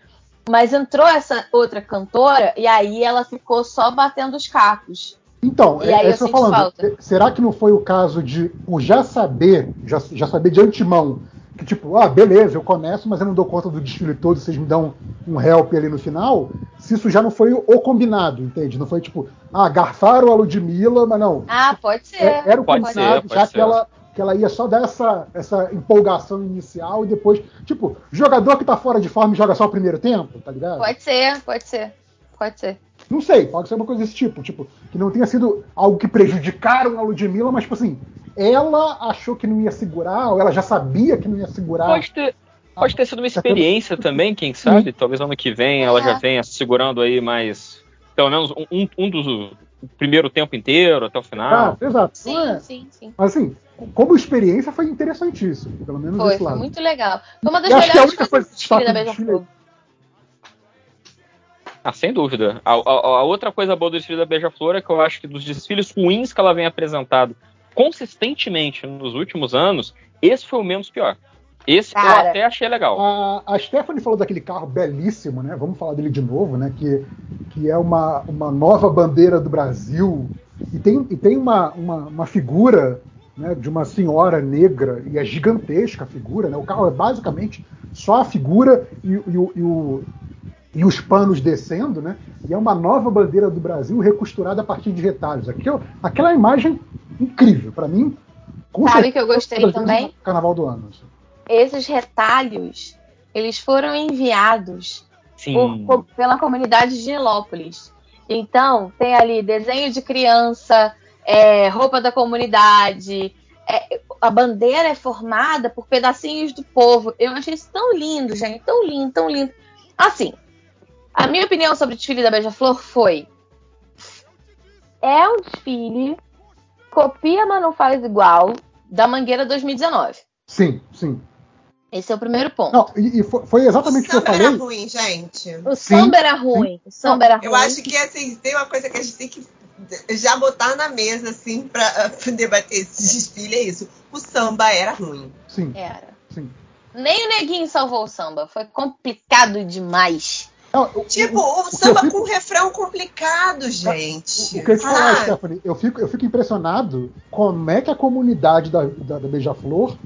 Mas entrou essa outra cantora e aí ela ficou só batendo os cacos. Então, E é, aí é eu isso que eu senti tô falando. falta. É, Será que não foi o caso de por já saber, já, já saber de antemão, que tipo, ah, beleza, eu começo, mas eu não dou conta do desfile todo, vocês me dão um help ali no final? Se isso já não foi o combinado, entende? Não foi tipo, ah, garfaram a Ludmilla, mas não. Ah, pode ser. É, era o Pode combinado, ser, pode já ser. que ela, que ela ia só dar essa, essa empolgação inicial e depois, tipo, jogador que tá fora de forma e joga só o primeiro tempo, tá ligado? Pode ser, pode ser. Pode ser. Não sei, pode ser uma coisa desse tipo, tipo, que não tenha sido algo que prejudicaram a Ludmilla, mas, tipo assim, ela achou que não ia segurar, ou ela já sabia que não ia segurar. Pode ter, pode ter sido uma experiência também, quem sabe? Talvez ano que vem ela já venha segurando aí mais. Pelo menos um, um- dos. O primeiro tempo inteiro, até o final. Ah, exato. Sim, é- sim, sim. Mas assim, como experiência foi interessantíssimo, pelo menos Foi, desse foi muito legal. Foi uma das que a melhores única coisa que desfile da Beija-Flor. Ah, sem dúvida. A, a- a outra coisa boa do desfile da Beija-Flor é que eu acho que dos desfiles ruins que ela vem apresentado consistentemente nos últimos anos, esse foi o menos pior. Esse eu Cara. até achei legal. A, a Stephanie falou daquele carro belíssimo, né? Vamos falar dele de novo, né? Que, que é uma, uma nova bandeira do Brasil. E tem, e tem uma, uma, uma figura né, de uma senhora negra, e é gigantesca a figura, né? O carro é basicamente só a figura e, e e o- e os panos descendo, né? E é uma nova bandeira do Brasil recosturada a partir de retalhos. Aquilo, aquela imagem incrível, para mim. com Sabe certeza, que eu gostei também? Carnaval do ano. assim. Esses retalhos, eles foram enviados Sim. por- por- pela comunidade de Nilópolis. Então, tem ali desenho de criança, é, roupa da comunidade. é, a bandeira é formada por pedacinhos do povo. Eu achei isso tão lindo, gente. Tão lindo, tão lindo. Assim, a minha opinião sobre o desfile da Beija-Flor foi: é um desfile, copia, mas não faz igual, da Mangueira 2019. Sim, sim. Esse é o primeiro ponto. Não, e, e foi, foi exatamente o que eu Samba era falei. ruim, gente. O samba era ruim. O samba era ruim. Eu acho que assim, tem uma coisa que a gente tem que já botar na mesa, assim, pra, pra debater esse desfile, é isso. O samba era ruim. Sim, Era. sim. Nem o Neguinho salvou o samba. Foi complicado demais. Não, o- Tipo, o- o, samba fico- com refrão complicado, gente. O que eu te falar, Ah, Stephanie, eu fico, eu fico impressionado como é que a comunidade da, da, da Beija-Flor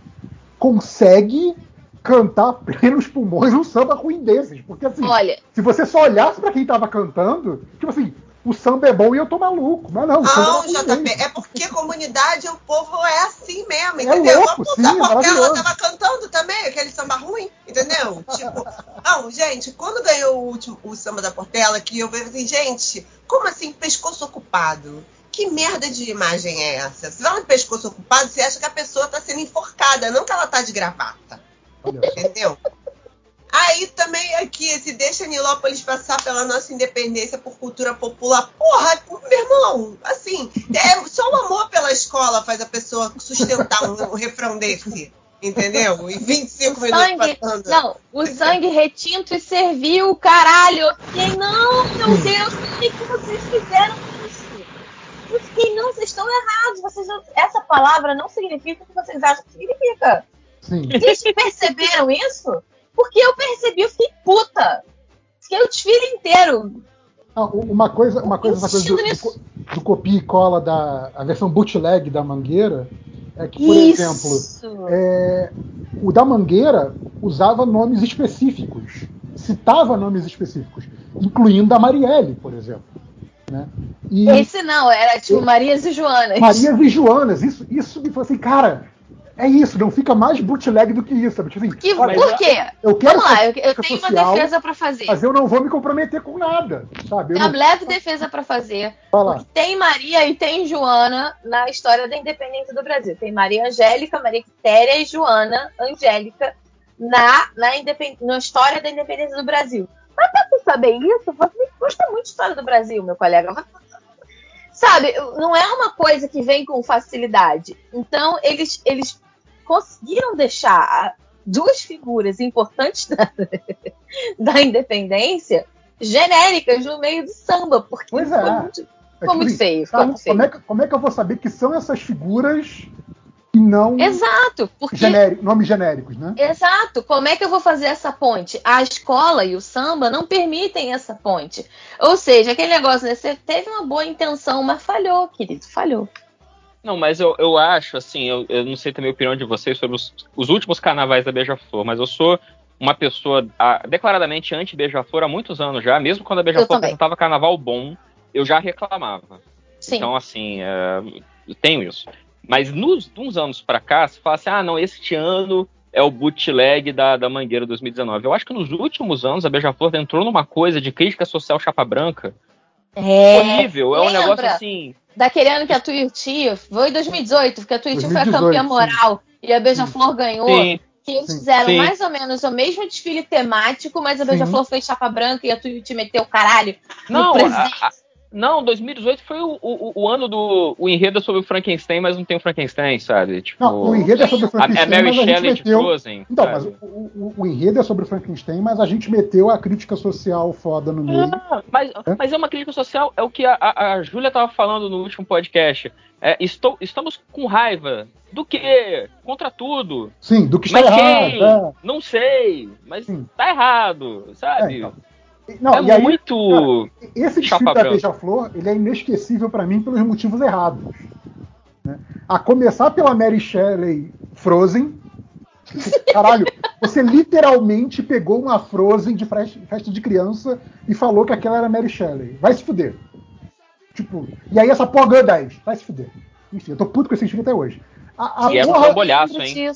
consegue cantar plenos pulmões um samba ruim desses. Porque assim, Olha, se você só olhasse pra quem tava cantando, tipo assim, o samba é bom e eu tô maluco. Mas não, Não, ruim JP, é porque a comunidade, o povo é assim mesmo, É entendeu? louco, a sim, puta Portela maravilhoso. tava cantando também, aquele samba ruim, entendeu? Tipo, não, gente, quando ganhou o último o samba da Portela, que eu vejo assim, gente, como assim, pescoço ocupado? Que merda de imagem é essa? Se vai no pescoço ocupado, você acha que a pessoa tá sendo enforcada, não que ela tá de gravata. Entendeu? Aí também aqui, se deixa Nilópolis passar pela nossa independência por cultura popular. Porra, meu irmão, assim, é, só o amor pela escola faz a pessoa sustentar um, um refrão desse. Entendeu? Em 25 o minutos sangue. passando. Não, o sangue retinto e serviu, caralho. Eu fiquei, não, meu Deus, por que, que vocês fizeram isso? Eu fiquei, não, vocês estão errados. Vocês não- essa palavra não significa o que vocês acham que significa. Sim. Vocês perceberam isso? Porque eu percebi, eu fiquei puta. Fiquei o desfile inteiro. Ah, uma coisa, uma coisa, essa coisa do, do, co- do copia e cola da a versão bootleg da Mangueira é que, por exemplo, Isso. é, o da Mangueira usava nomes específicos, citava nomes específicos, incluindo a Marielle, por exemplo. Né? E Esse não, era tipo Marias e Joanas. Marias e Joanas, isso, isso me falou assim, cara, é isso, não fica mais bootleg do que isso. Sabe? Tipo assim, Que, olha, por quê? Eu quero Vamos lá, eu, eu tenho uma social, defesa pra fazer. mas eu não vou me comprometer com nada, sabe? Eu não- uma leve defesa pra fazer. Tem Maria e tem Joana na história da independência do Brasil. Tem Maria Angélica, Maria Quitéria e Joana Angélica na, na, independ... na história da independência do Brasil. Mas pra você saber isso, você gosta muito de história do Brasil, meu colega. Sabe, não é uma coisa que vem com facilidade. Então, eles, eles conseguiram deixar duas figuras importantes da, da independência genéricas no meio do samba, porque Pois ficou é. muito, É ficou tipo muito assim, feio. Tá, muito feio. como, é que, como é que eu vou saber que são essas figuras e não Exato, porque genérico- nomes genéricos, né? Exato. Como é que eu vou fazer essa ponte? A escola e o samba não permitem essa ponte. Ou seja, aquele negócio, né? Você teve uma boa intenção, mas falhou, querido, falhou. Não, mas eu, eu acho, assim, eu, eu não sei também a opinião de vocês sobre os, os últimos carnavais da Beija-Flor, mas eu sou uma pessoa ah, declaradamente anti-Beija-Flor há muitos anos já, mesmo quando a Beija-Flor apresentava carnaval bom, eu já reclamava. Sim. Então, assim, é, eu tenho isso. Mas nos, de uns anos pra cá, se fala assim, ah, não, este ano é o bootleg da, da Mangueira 2019. Eu acho que nos últimos anos a Beija-Flor entrou numa coisa de crítica social chapa branca É. horrível. É um negócio assim. Daquele ano que a Tuiuti, foi em 2018, porque a Tuiuti foi a 2018, campeã sim. moral e a Beija-Flor ganhou. Sim. Que eles Sim. fizeram Sim. mais ou menos o mesmo desfile temático, mas a Sim. Beija-Flor fez chapa branca e a Tuiuti meteu o caralho. no Não, a- não, 2018 foi o, o, o ano do o enredo é sobre o Frankenstein, mas não tem o Frankenstein, sabe? Tipo, Não, o enredo é sobre o Frankenstein, a Mary Shelley de. Frozen. Então, sabe? mas o, o- o enredo é sobre o Frankenstein, mas a gente meteu a crítica social foda no meio. Ah, mas, mas é uma crítica social, é o que a, a, a Júlia estava falando no último podcast. É, estou, estamos com raiva. Do quê? Contra tudo. Sim, do que está Mas errado. quem? é. Não sei. Mas Sim. tá errado, sabe? É, então. Não, é e aí, muito. Esse desfile da. Beija-Flor, ele é inesquecível pra mim pelos motivos errados. né? A começar pela Mary Shelley Frozen. Caralho, você literalmente pegou uma Frozen de festa de criança e falou que aquela era Mary Shelley. Vai se fuder. Tipo, e aí essa porra ganhou 10. Vai se fuder. Enfim, eu tô puto com esse desfile até hoje. A, a E era um trambolhaço, hein?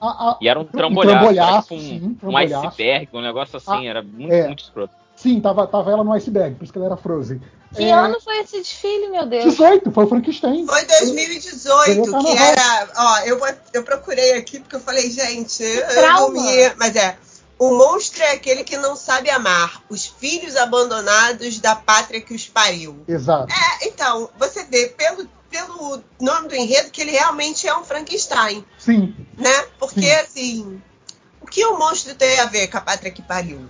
A- a- E era um Um trambolhaço, trambolhaço, era tipo sim, um, um trambolhaço. iceberg, um negócio assim, era muito, é. muito escroto. Sim, tava, tava ela no iceberg, por isso que ela era Frozen. Que É, ano foi esse desfile, meu Deus? 18, foi o Frankenstein. Foi 2018, Ganhou que era. Ó, eu, vou- eu procurei aqui porque eu falei, gente, eu trauma. dormi. Mas é. O monstro é aquele que não sabe amar, os filhos abandonados da pátria que os pariu. Exato. É, então, você vê pelo, pelo nome do enredo que ele realmente é um Frankenstein, Sim. né? Porque, Sim. assim, o que o monstro tem a ver com a pátria que pariu?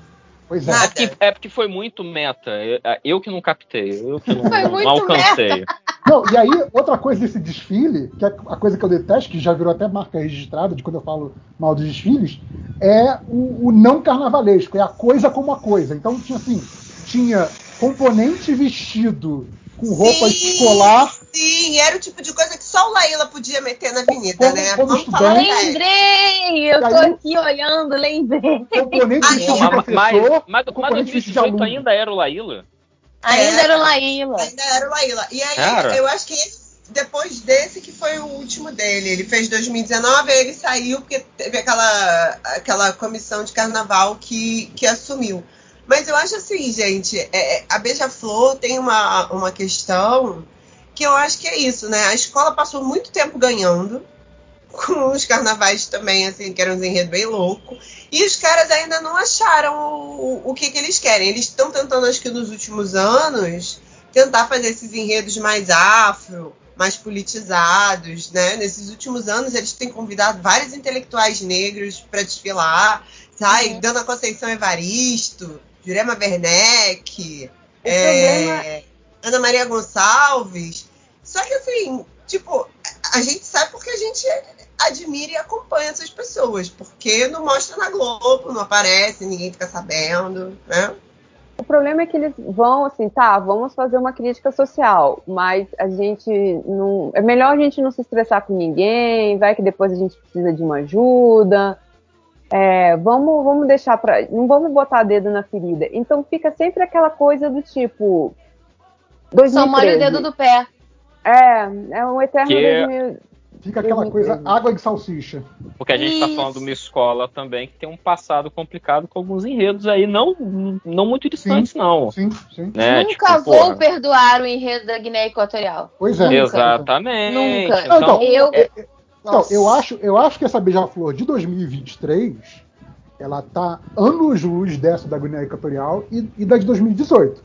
Pois é. É porque, é porque foi muito meta. Eu, eu que não captei, eu que não, não alcancei. Não, e aí, outra coisa desse desfile, que é a coisa que eu detesto, que já virou até marca registrada de quando eu falo mal dos desfiles, é o, o não carnavalesco, é a coisa como a coisa. Então tinha assim, tinha componente vestido com roupa Sim, escolar, Sim, era o tipo de coisa que só o Laíla podia meter na avenida, Como- né? como Vamos falar. Lembrei! Eu tô Aí- aqui olhando, lembrei. componente Ai, vestido de Mas, mas, mas, mas componente vestido de 2018 aluno. ainda era o Laíla? Ainda era o Laíla. Ainda era o Laíla. E aí, Era? eu acho que esse- depois desse que foi o último dele. Ele fez 2019, aí ele saiu porque teve aquela, aquela comissão de carnaval que, que assumiu. Mas eu acho assim, gente, é, é, a Beija-Flor tem uma, uma questão que eu acho que é isso, né? A escola passou muito tempo ganhando, com os carnavais também, assim, que eram um enredo bem louco. E os caras ainda não acharam o, o que, que eles querem. Eles estão tentando, acho que nos últimos anos, tentar fazer esses enredos mais afro, mais politizados, né? Nesses últimos anos, eles têm convidado vários intelectuais negros para desfilar, sai? Uhum. Dana Conceição Evaristo, Jurema Werneck, é, Ana Maria Gonçalves. Só que assim, tipo, a gente sabe porque a gente admira e acompanha essas pessoas, porque não mostra na Globo, não aparece, ninguém fica sabendo, né? O problema é que eles vão assim, tá, vamos fazer uma crítica social, mas a gente não. É melhor a gente não se estressar com ninguém, vai que depois a gente precisa de uma ajuda. É, vamos, vamos deixar pra. Não vamos botar dedo na ferida. Então fica sempre aquela coisa do tipo. Só molha o 2013. dedo do pé. É, é um eterno Que- 2000. fica aquela coisa água de salsicha. Porque a gente está falando de uma escola também que tem um passado complicado com alguns enredos aí, não, não muito distantes, não. Sim, sim. Né? Nunca Tipo, vou porra. perdoar o enredo da Guiné Equatorial. Pois é. Nunca. Exatamente. Nunca. Então, então, Eu. Então, eu acho, eu acho que essa Beija-Flor de 2023, ela tá anos-luz dessa da Guiné Equatorial e, e da de 2018.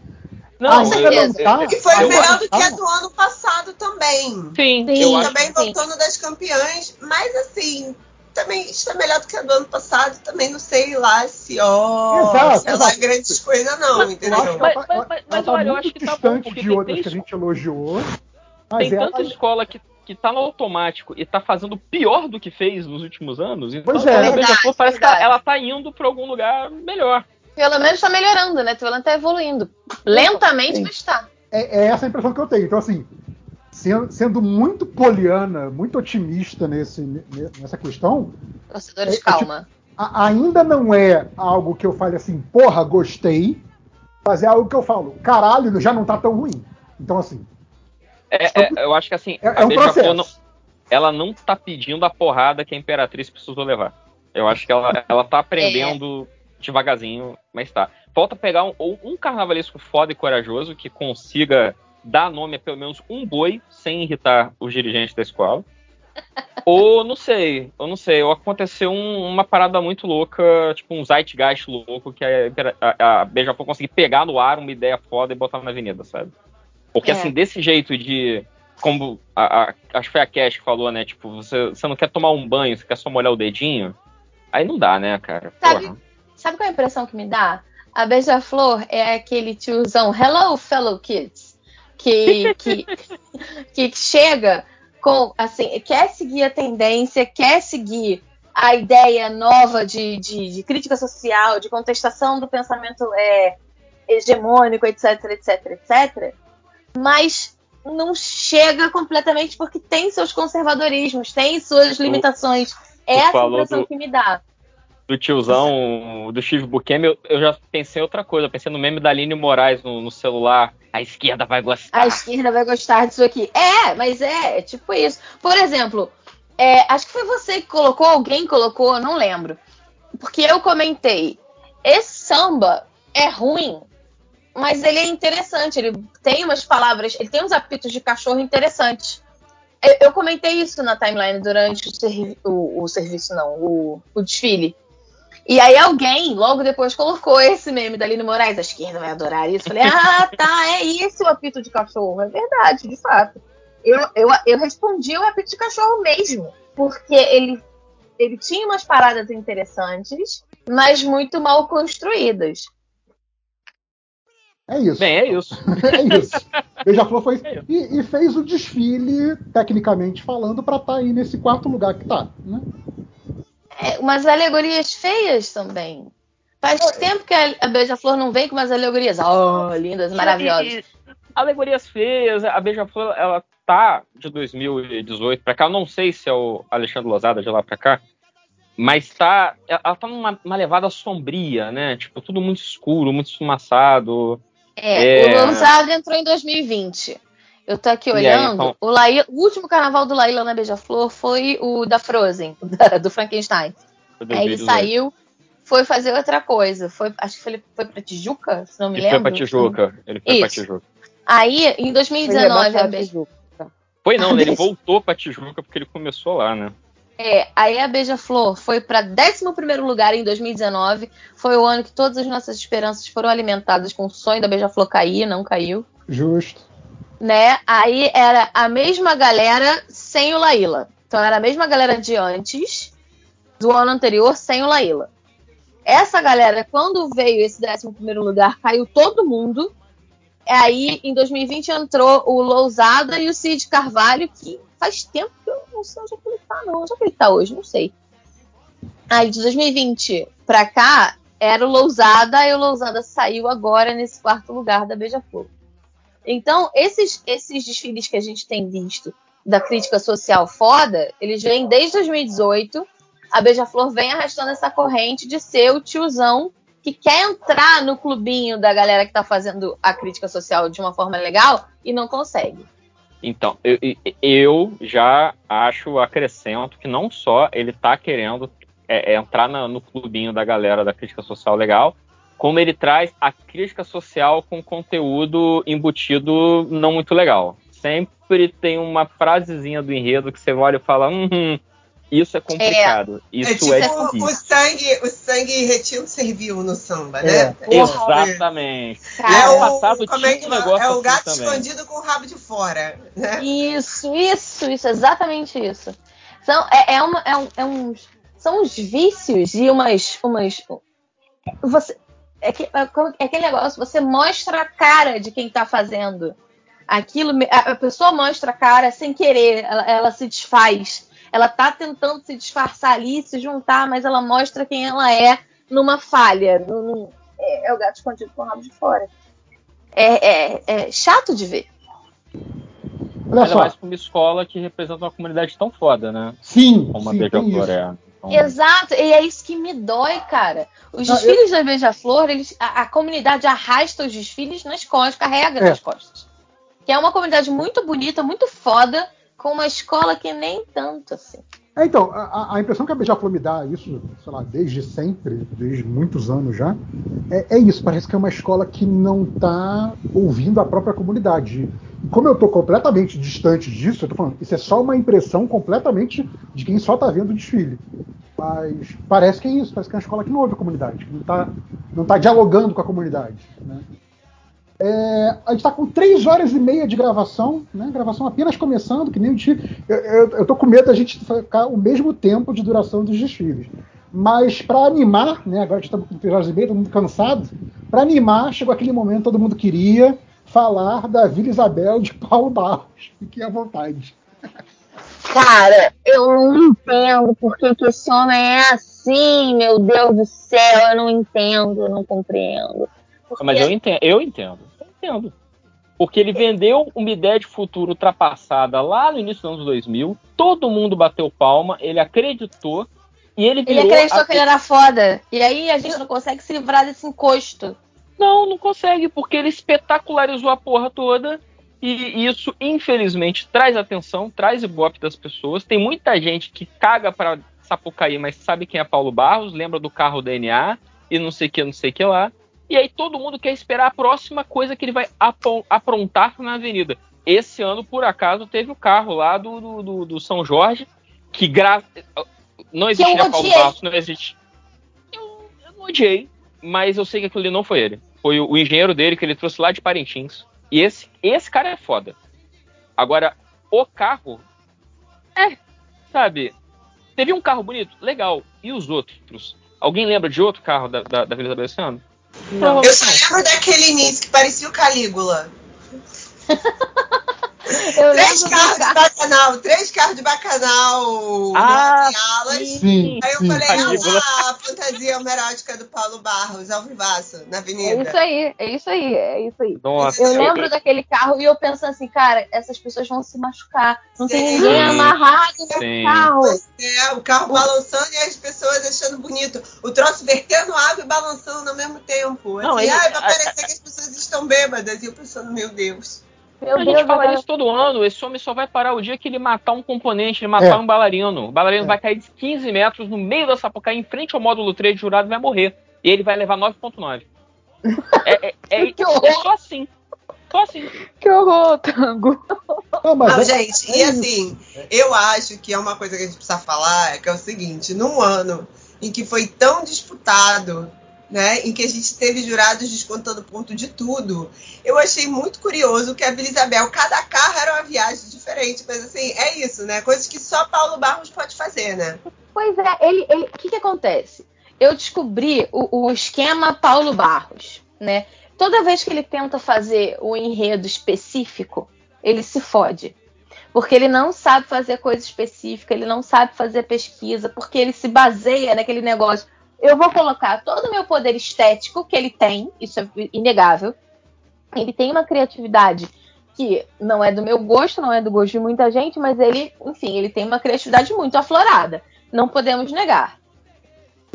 não, Ah, eu- não tá? E foi Eu melhor acho do que que a tá. do ano passado também. sim, Sim. também sim. voltando das campeãs, mas assim, também está melhor do que a do ano passado, também não sei lá se, ó, Exato, sei lá, exato. grandes coisas não, Eu entendeu? que Mas- tá- mas- ela- mas- ela mas tá olha, eu acho que tá bom, distante porque de tem- outras tem que a gente elogiou. Mas Tem ela, tanta escola que, que tá no automático e tá fazendo pior do que fez nos últimos anos. Então, Pois é. a Beija-Flor Verdade, parece que verdade. ela tá indo pra algum lugar melhor. Pelo menos tá melhorando, né? Pelo menos tá evoluindo. Lentamente, mas tá. é, é essa a impressão que eu tenho. Então, assim, sendo, sendo muito poliana, muito otimista nesse, ne- nessa questão, Torcedores, É, é calma. a- ainda não é algo que eu fale assim, porra, gostei, mas é algo que eu falo, caralho, já não tá tão ruim. Então, assim, É, é, eu acho que assim, é, a é um processo. não, ela não tá pedindo a porrada que a Imperatriz precisou levar. Eu acho que ela, ela tá aprendendo devagarzinho, mas tá. Falta pegar um, ou um carnavalesco foda e corajoso que consiga dar nome a pelo menos um boi sem irritar os dirigentes da escola. ou não sei, eu não sei, ou aconteceu um- uma parada muito louca, tipo um zeitgeist louco, que a, a, a Beija-Flor conseguir pegar no ar uma ideia foda e botar na avenida, sabe? Porque É. assim, desse jeito de. Como a, a- acho que foi a Cash que falou, né? Tipo, você, você não quer tomar um banho, você quer só molhar o dedinho. Aí não dá, né, cara? Sabe, Porra. sabe qual é a impressão que me dá? A Beija-Flor é aquele tiozão, hello, fellow kids, que, que, que chega com, assim, quer seguir a tendência, quer seguir a ideia nova de, de, de crítica social, de contestação do pensamento é, hegemônico, etc, etc, etc, mas não chega completamente porque tem seus conservadorismos, tem suas limitações. É essa a impressão do- que me dá. do tiozão do Steve Buscemi, eu, eu já pensei em outra coisa. Eu pensei no meme da Aline Moraes no, no celular. A esquerda vai gostar. A esquerda vai gostar disso aqui. É, mas é, é tipo isso. Por exemplo, é, acho que foi você que colocou, alguém colocou, não lembro. Porque eu comentei, esse samba é ruim, mas ele é interessante. Ele tem umas palavras, ele tem uns apitos de cachorro interessantes. Eu, eu comentei isso na timeline durante o, servi- o- o serviço, não, o, o desfile. E aí alguém, logo depois, colocou esse meme da Aline Moraes. A esquerda vai adorar isso. Falei, ah, tá, é isso o apito de cachorro. É verdade, de fato. Eu, eu, eu respondi o apito de cachorro mesmo. Porque ele, ele tinha umas paradas interessantes, mas muito mal construídas. É isso. Bem, é isso. é isso. Beija-Flor foi. E, e fez o desfile, tecnicamente falando, pra estar aí nesse quarto lugar que tá. Né? É, umas alegorias feias também. Faz tempo que a, a Beija-Flor não vem com umas alegorias. Oh, lindas, maravilhosas. E- e alegorias feias, a Beija-Flor, ela tá de 2018 pra cá. Eu não sei se é o Alexandre Lozada de lá pra cá. Mas tá. Ela tá numa uma levada sombria, né? Tipo, tudo muito escuro, muito esfumaçado. É, É. o Lousada entrou em 2020. Eu tô aqui E aí, olhando. então? o, Laíla- o último carnaval do Laíla na Beija-Flor foi o da Frozen, da- do Frankenstein. Foi Aí ele 2018. saiu, foi fazer outra coisa. Foi, acho que foi, foi pra Tijuca, se não me Ele foi lembro. pra Tijuca. Ele foi pra Isso. Tijuca. Aí, em 2019, a rebaixado Beija... Foi não, né? ele voltou pra Tijuca porque ele começou lá, né? É, aí a Beija-Flor foi para 11 lugar em 2019. Foi o ano que todas as nossas esperanças foram alimentadas com o sonho da Beija-Flor cair, não caiu. Justo. Né? Aí era a mesma galera sem o Laíla. Então era a mesma galera de antes, do ano anterior, sem o Laíla. Essa galera, quando veio esse 11 lugar, caiu todo mundo. Aí, em 2020, entrou o Lousada e o Cid Carvalho, que faz tempo que eu não sei onde é que ele tá, não. Onde é que ele tá hoje? Não sei. Aí, de 2020 pra cá, era o Lousada, e o Lousada saiu agora nesse quarto lugar da Beija-Flor. Então, esses, esses desfiles que a gente tem visto da crítica social foda, eles vêm desde 2018. A Beija-Flor vem arrastando essa corrente de ser o tiozão que quer entrar no clubinho da galera que tá fazendo a crítica social de uma forma legal e não consegue. Então, eu, eu já acho, acrescento, que não só ele tá querendo é, é, entrar na- no clubinho da galera da crítica social legal, como ele traz a crítica social com conteúdo embutido não muito legal. Sempre tem uma frasezinha do enredo que você olha e fala, hum, isso é complicado, isso é é, tipo, difícil. o sangue, o sangue retiro serviu no samba, É, né? exatamente. É o, passado como é, que um é o assim gato também. escondido com o rabo de fora. Né? Isso, isso, isso, exatamente isso. São, é, é uma, é, um- é uns, são uns vícios e umas. umas você, é, que, é é aquele negócio, você mostra a cara de quem tá fazendo aquilo. A, a pessoa mostra a cara sem querer, ela, ela se desfaz. Ela tá tentando se disfarçar ali, se juntar, mas ela mostra quem ela é numa falha. num- num- é, é o gato escondido com o rabo de fora. É, é- é chato de ver. Olha Ainda só. mais pra uma escola que representa uma comunidade tão foda, né? Sim, Como a sim, Beija-Flor é. Então, Exato, e é isso que me dói, cara. Os Não, desfiles da Beija-Flor, eles, a, a comunidade arrasta os desfiles nas costas, carrega É. nas costas. Que é uma comunidade muito bonita, muito foda, com uma escola que nem tanto assim. É, então, a, a impressão que a Beija-Flor me dá, isso, sei lá, desde sempre, desde muitos anos já, é, é isso. Parece que é uma escola que não está ouvindo a própria comunidade. E como eu estou completamente distante disso, eu tô falando, isso é só uma impressão completamente de quem só está vendo o desfile. Mas parece que é isso, parece que é uma escola que não ouve a comunidade, que não está não tá dialogando com a comunidade. Né? É, a gente está com três horas e meia de gravação, né? Gravação apenas começando, que nem o desfile. Eu, eu, eu tô com medo da gente ficar o mesmo tempo de duração dos desfiles. Mas para animar, né? Agora que estamos com três horas e meia, todo mundo cansado. Para animar, chegou aquele momento todo mundo queria falar da Vila Isabel de Paulo Barros. Fiquem à vontade. Cara, eu não entendo porque que esse homem é assim, meu Deus do céu, eu não entendo, eu não compreendo. Porque... Mas eu entendo, eu entendo, Porque ele vendeu uma ideia de futuro ultrapassada lá no início dos anos 2000, todo mundo bateu palma, ele acreditou e ele virou... Ele acreditou a... que ele era foda. E aí a gente não consegue se livrar desse encosto. Não, não consegue, porque ele espetacularizou a porra toda e isso, infelizmente, traz atenção, traz ibope das pessoas. Tem muita gente que caga pra Sapucaí, mas sabe quem é Paulo Barros, lembra do carro DNA e não sei o que, não sei o que lá. E aí todo mundo quer esperar a próxima coisa que ele vai aprontar na avenida. Esse ano, por acaso, teve o carro lá do, do, do, do São Jorge, que gra... não existia Paulo Barros, não existe. Eu, eu não odiei, mas eu sei que aquilo ali não foi ele. Foi o, o engenheiro dele que ele trouxe lá de Parintins. E esse, esse cara é foda. Agora, o carro. É, sabe? Teve um carro bonito? Legal. E os outros? Alguém lembra de outro carro da, da, da Vila Isabel esse ano? Não. Eu só lembro daquele início que parecia o Calígula. Eu três carros de bacanal, três carros de bacanal ah, alas. Sim, aí eu sim. falei, ah, a fantasia homerótica do Paulo Barros, ao vivaço, na avenida. É isso aí, é isso aí, é isso aí. Nossa, eu eu- lembro daquele carro e eu penso assim, cara, essas pessoas vão se machucar. Não tem Sim. ninguém amarrado no carro. É, o carro balançando e as pessoas achando bonito. O troço vertendo água e balançando ao mesmo tempo. Não, Assim, ele- ai, vai a- parecer que as pessoas estão bêbadas. E eu pensando, meu Deus. Meu a gente Deus, fala agora- isso todo ano. Esse homem só vai parar o dia que ele matar um componente, ele matar É. um bailarino. O bailarino É. vai cair de 15 metros no meio da Sapucaí, em frente ao módulo 3 de jurado e vai morrer. E ele vai levar 9.9. É, é, é, Que horror. é só assim. Só assim. Que horror, Tango. Não, mas Não, é- gente, é e isso. assim, eu acho que é uma coisa que a gente precisa falar, é que é o seguinte, num ano em que foi tão disputado, né, em que a gente teve jurados descontando ponto de tudo, eu achei muito curioso que a Vila Isabel, cada carro era uma viagem diferente, mas assim, é isso, né, coisas que só Paulo Barros pode fazer, né. Pois é, ele, ele, o que que acontece? Eu descobri o, o esquema Paulo Barros, né? Toda vez que ele tenta fazer o enredo específico, ele se fode. Porque ele não sabe fazer coisa específica, ele não sabe fazer pesquisa, porque ele se baseia naquele negócio. Eu vou colocar todo o meu poder estético que ele tem, isso é inegável. Ele tem uma criatividade que não é do meu gosto, não é do gosto de muita gente, mas ele, enfim, ele tem uma criatividade muito aflorada. Não podemos negar.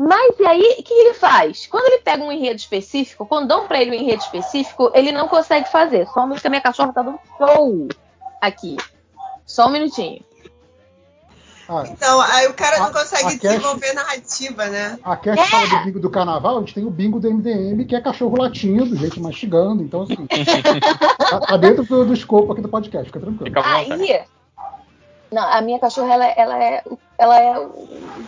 Mas e aí, o que ele faz? Quando ele pega um enredo específico, quando dão pra ele um enredo específico, ele não consegue fazer. Só um minuto que a minha cachorra tá dando show aqui. Só um minutinho. Ah, Então, aí o cara A- não consegue Cash- desenvolver narrativa, né. a Cash fala do bingo do carnaval, a gente tem o bingo do MDM, que é cachorro latindo, gente mastigando, então assim. tá, tá dentro do, do escopo aqui do podcast, fica tranquilo. Fica. Aí. Não, a minha cachorra, ela, ela é, o- ela é o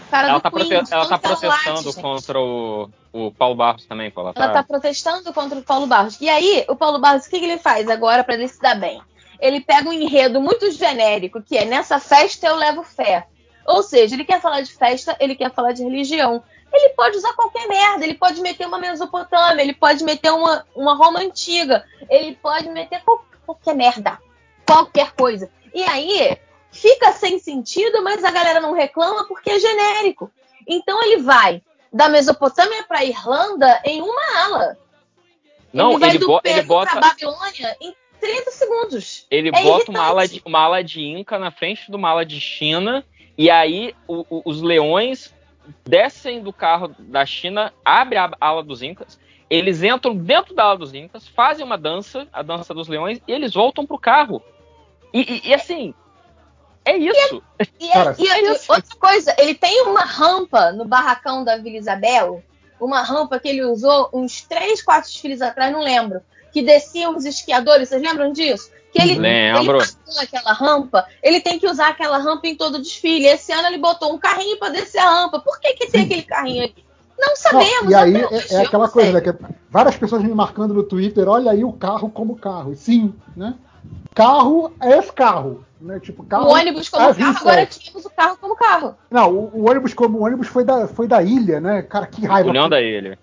cara Ela do tá, Queen, prote- ela tá ela late, protestando contra o, o Paulo Barros também, pô. Ela Ela tá protestando contra o Paulo Barros. E aí, o Paulo Barros, o que, que ele faz agora pra ele se dar bem? Ele pega um enredo muito genérico, que é nessa festa eu levo fé. Ou seja, ele quer falar de festa, ele quer falar de religião. Ele pode usar qualquer merda, ele pode meter uma Mesopotâmia, ele pode meter uma, uma Roma antiga, ele pode meter qual- qualquer merda. Qualquer coisa. E aí, fica sem sentido, mas a galera não reclama porque é genérico. Então ele vai da Mesopotâmia pra Irlanda em uma ala. Não, ele vai ele do bo- ele bota- pra Babilônia em 30 segundos. Ele É bota uma ala, de, uma ala de Inca na frente de uma ala de China, e aí o- o- os leões descem do carro da China, abre a ala dos Incas, eles entram dentro da ala dos Incas, fazem uma dança, a dança dos leões, e eles voltam pro carro. E, e- e, assim, É isso. E, é- e é- e outra coisa, ele tem uma rampa no barracão da Vila Isabel, uma rampa que ele usou uns 3, 4 desfiles atrás, não lembro, que desciam os esquiadores, vocês lembram disso? Que ele, Lembro. ele passou aquela rampa, ele tem que usar aquela rampa em todo desfile. Esse ano ele botou um carrinho para descer a rampa. Por que, que tem aquele carrinho ali? Não Não, sabemos. e aí é, é aquela não coisa, né? Que várias pessoas me marcando no Twitter, olha aí o carro como carro. Sim, né? Carro é esse carro. Né? Tipo, carro O ônibus como é carro, 27. agora tínhamos o carro como carro. Não, o, o ônibus como o ônibus foi da, foi da ilha, né? Cara, que raiva. União da Ilha.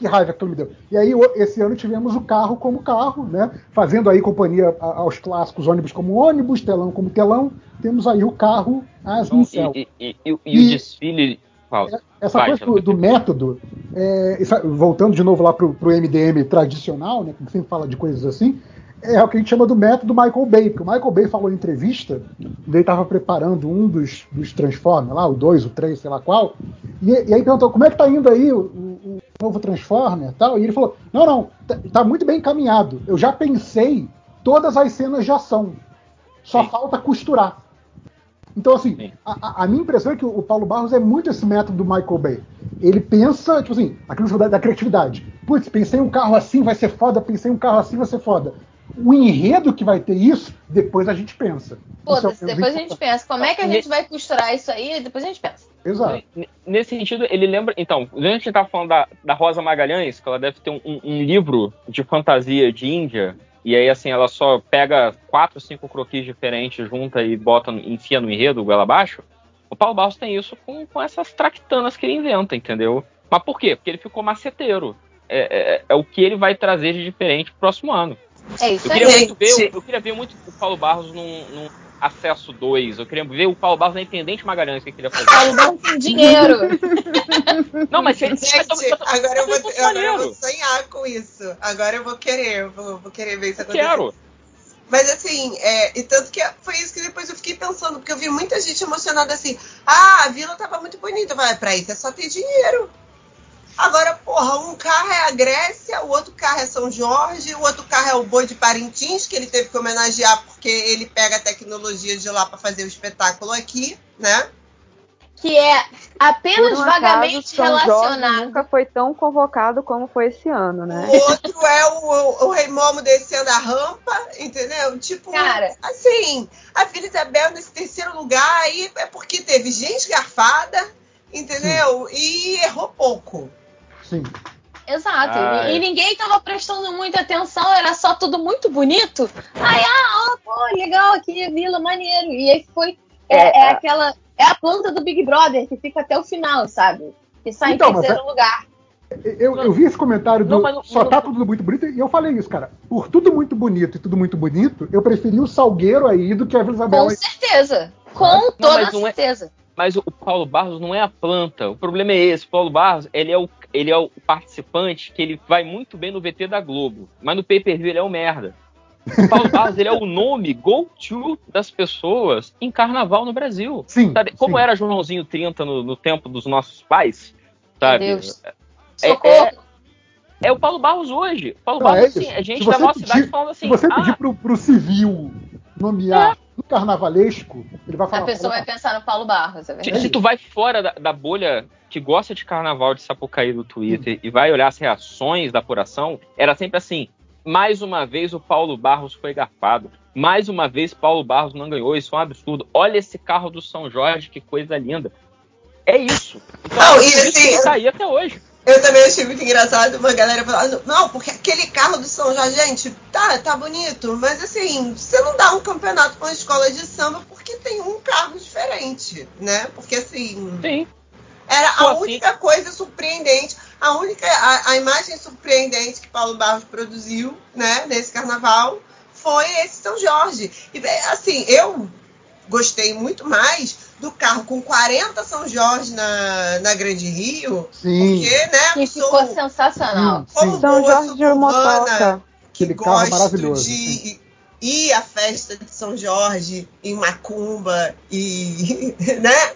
Que raiva que me deu. E aí, esse ano tivemos o carro como carro, né? Fazendo aí companhia aos clássicos, ônibus como ônibus, telão como telão. Temos aí o carro as Então, incel. e, e- e- e o desfile. Paulo, Essa vai, coisa do, do método, é, voltando de novo lá pro, pro MDM tradicional, né, que sempre fala de coisas assim, é o que a gente chama do método Michael Bay, porque o Michael Bay falou em entrevista, ele estava preparando um dos, dos Transformers, lá, o 2, o 3, sei lá qual, e, e aí perguntou, como é que tá indo aí o, o- o novo Transformer e tal, e ele falou, não, não, tá, tá muito bem encaminhado, eu já pensei todas as cenas de ação, só falta costurar. Então, assim, a, a- minha impressão é que o, Paulo Barros é muito esse método do Michael Bay. Ele pensa, tipo assim, aquilo da, da criatividade. Putz, pensei um carro assim, vai ser foda, pensei um carro assim, vai ser foda. O enredo que vai ter isso, depois a gente pensa. Foda-se, é- depois a gente pensa. Como é que a gente vai costurar isso aí? Depois a gente pensa. Exato. Nesse sentido, ele lembra. Então, a gente tava falando da, da Rosa Magalhães, que ela deve ter um, um- livro de fantasia de Índia, e aí, assim, ela só pega quatro, cinco croquis diferentes, junta e bota, enfia no enredo, goela abaixo. O Paulo Barros tem isso com, com essas tractanas que ele inventa, entendeu? Mas por quê? Porque ele ficou maceteiro. É, é- é o que ele vai trazer de diferente pro próximo ano. É isso Eu aí. queria, muito ver, eu queria ver muito o Paulo Barros num, num acesso 2. Eu queria ver o Paulo Barros na Intendente Magalhães, o que queria fazer. Paulo Barros tem dinheiro. Não, mas ele Gente, agora eu, vou, agora eu vou sonhar com isso. Agora eu vou querer, vou, vou querer ver isso acontecer. Quero. Mas assim, é, e tanto que foi isso que depois eu fiquei pensando, porque eu vi muita gente emocionada assim, ah, a vila tava muito bonita, vai, pra isso é só ter dinheiro. Agora, porra, um carro é a Grécia, o outro carro é São Jorge, o outro carro é o Boi de Parintins, que ele teve que homenagear porque ele pega a tecnologia de lá pra fazer o espetáculo aqui, né? Que é apenas um vagamente acaso, São Jorge relacionado. nunca foi tão convocado como foi esse ano, né? O outro é o, o, o Rei Momo descendo a rampa, entendeu? Tipo, Cara. assim, a Vila Isabel nesse terceiro lugar aí é porque teve gente garfada, entendeu? E errou pouco. Sim. Exato. Ah, e, é. ninguém tava prestando muita atenção, era só tudo muito bonito. Aí, ah, ó, pô, legal aqui, vila, maneiro. E aí foi. É, É, é é. aquela. É a planta do Big Brother que fica até o final, sabe? Que sai Então, em mas terceiro lugar. Eu, eu vi esse comentário do Não, mas não- só tá tudo muito bonito e eu falei isso, cara. Por tudo muito bonito e tudo muito bonito, eu preferi o Salgueiro aí do que a Vila Isabel. Com aí. certeza. Com Não, toda mas não é- certeza. Mas o Paulo Barros não é a planta. O problema é esse. O Paulo Barros, ele é o, ele é o participante que ele vai muito bem no VT da Globo. Mas no pay-per-view ele é o merda. O Paulo Barros, ele é o nome go-to das pessoas em carnaval no Brasil. Sim, Sabe? Como sim. era Joãozinho 30 no, no tempo dos nossos pais, sabe? Deus. É- é- É o Paulo Barros hoje. O Paulo Não, é Barros, isso. assim, a gente Se da você nossa pedir- idade falando assim, Se você ah, pedir pro, pro civil nomear carnavalesco, ele vai falar. A pessoa vai pensar no Paulo Barros, é Se, verdade. se tu vai fora da, da bolha que gosta de carnaval de Sapucaí do Twitter e vai olhar as reações da apuração, era sempre assim: mais uma vez o Paulo Barros foi garfado. Mais uma vez Paulo Barros não ganhou. Isso é um absurdo. Olha esse carro do São Jorge, que coisa linda. É isso. Então, Não, e isso assim, que tá aí até hoje. Eu também achei muito engraçado uma galera falando, não, porque aquele carro do São Jorge, gente, tá, tá bonito, mas assim, você não dá um campeonato pra uma escola de samba porque tem um carro diferente, né? Porque assim. Sim. Era Pô, a assim- única coisa surpreendente, a única, a, a imagem surpreendente que Paulo Barros produziu, né, nesse carnaval, foi esse São Jorge. E assim, eu gostei muito mais do carro com 40 São Jorge na, na Grande Rio, Sim. porque, né, Que sou- ficou sensacional. como São boa Jorge de Motoca. que Aquele carro gosto maravilhoso. de ir à festa de São Jorge em Macumba e, né,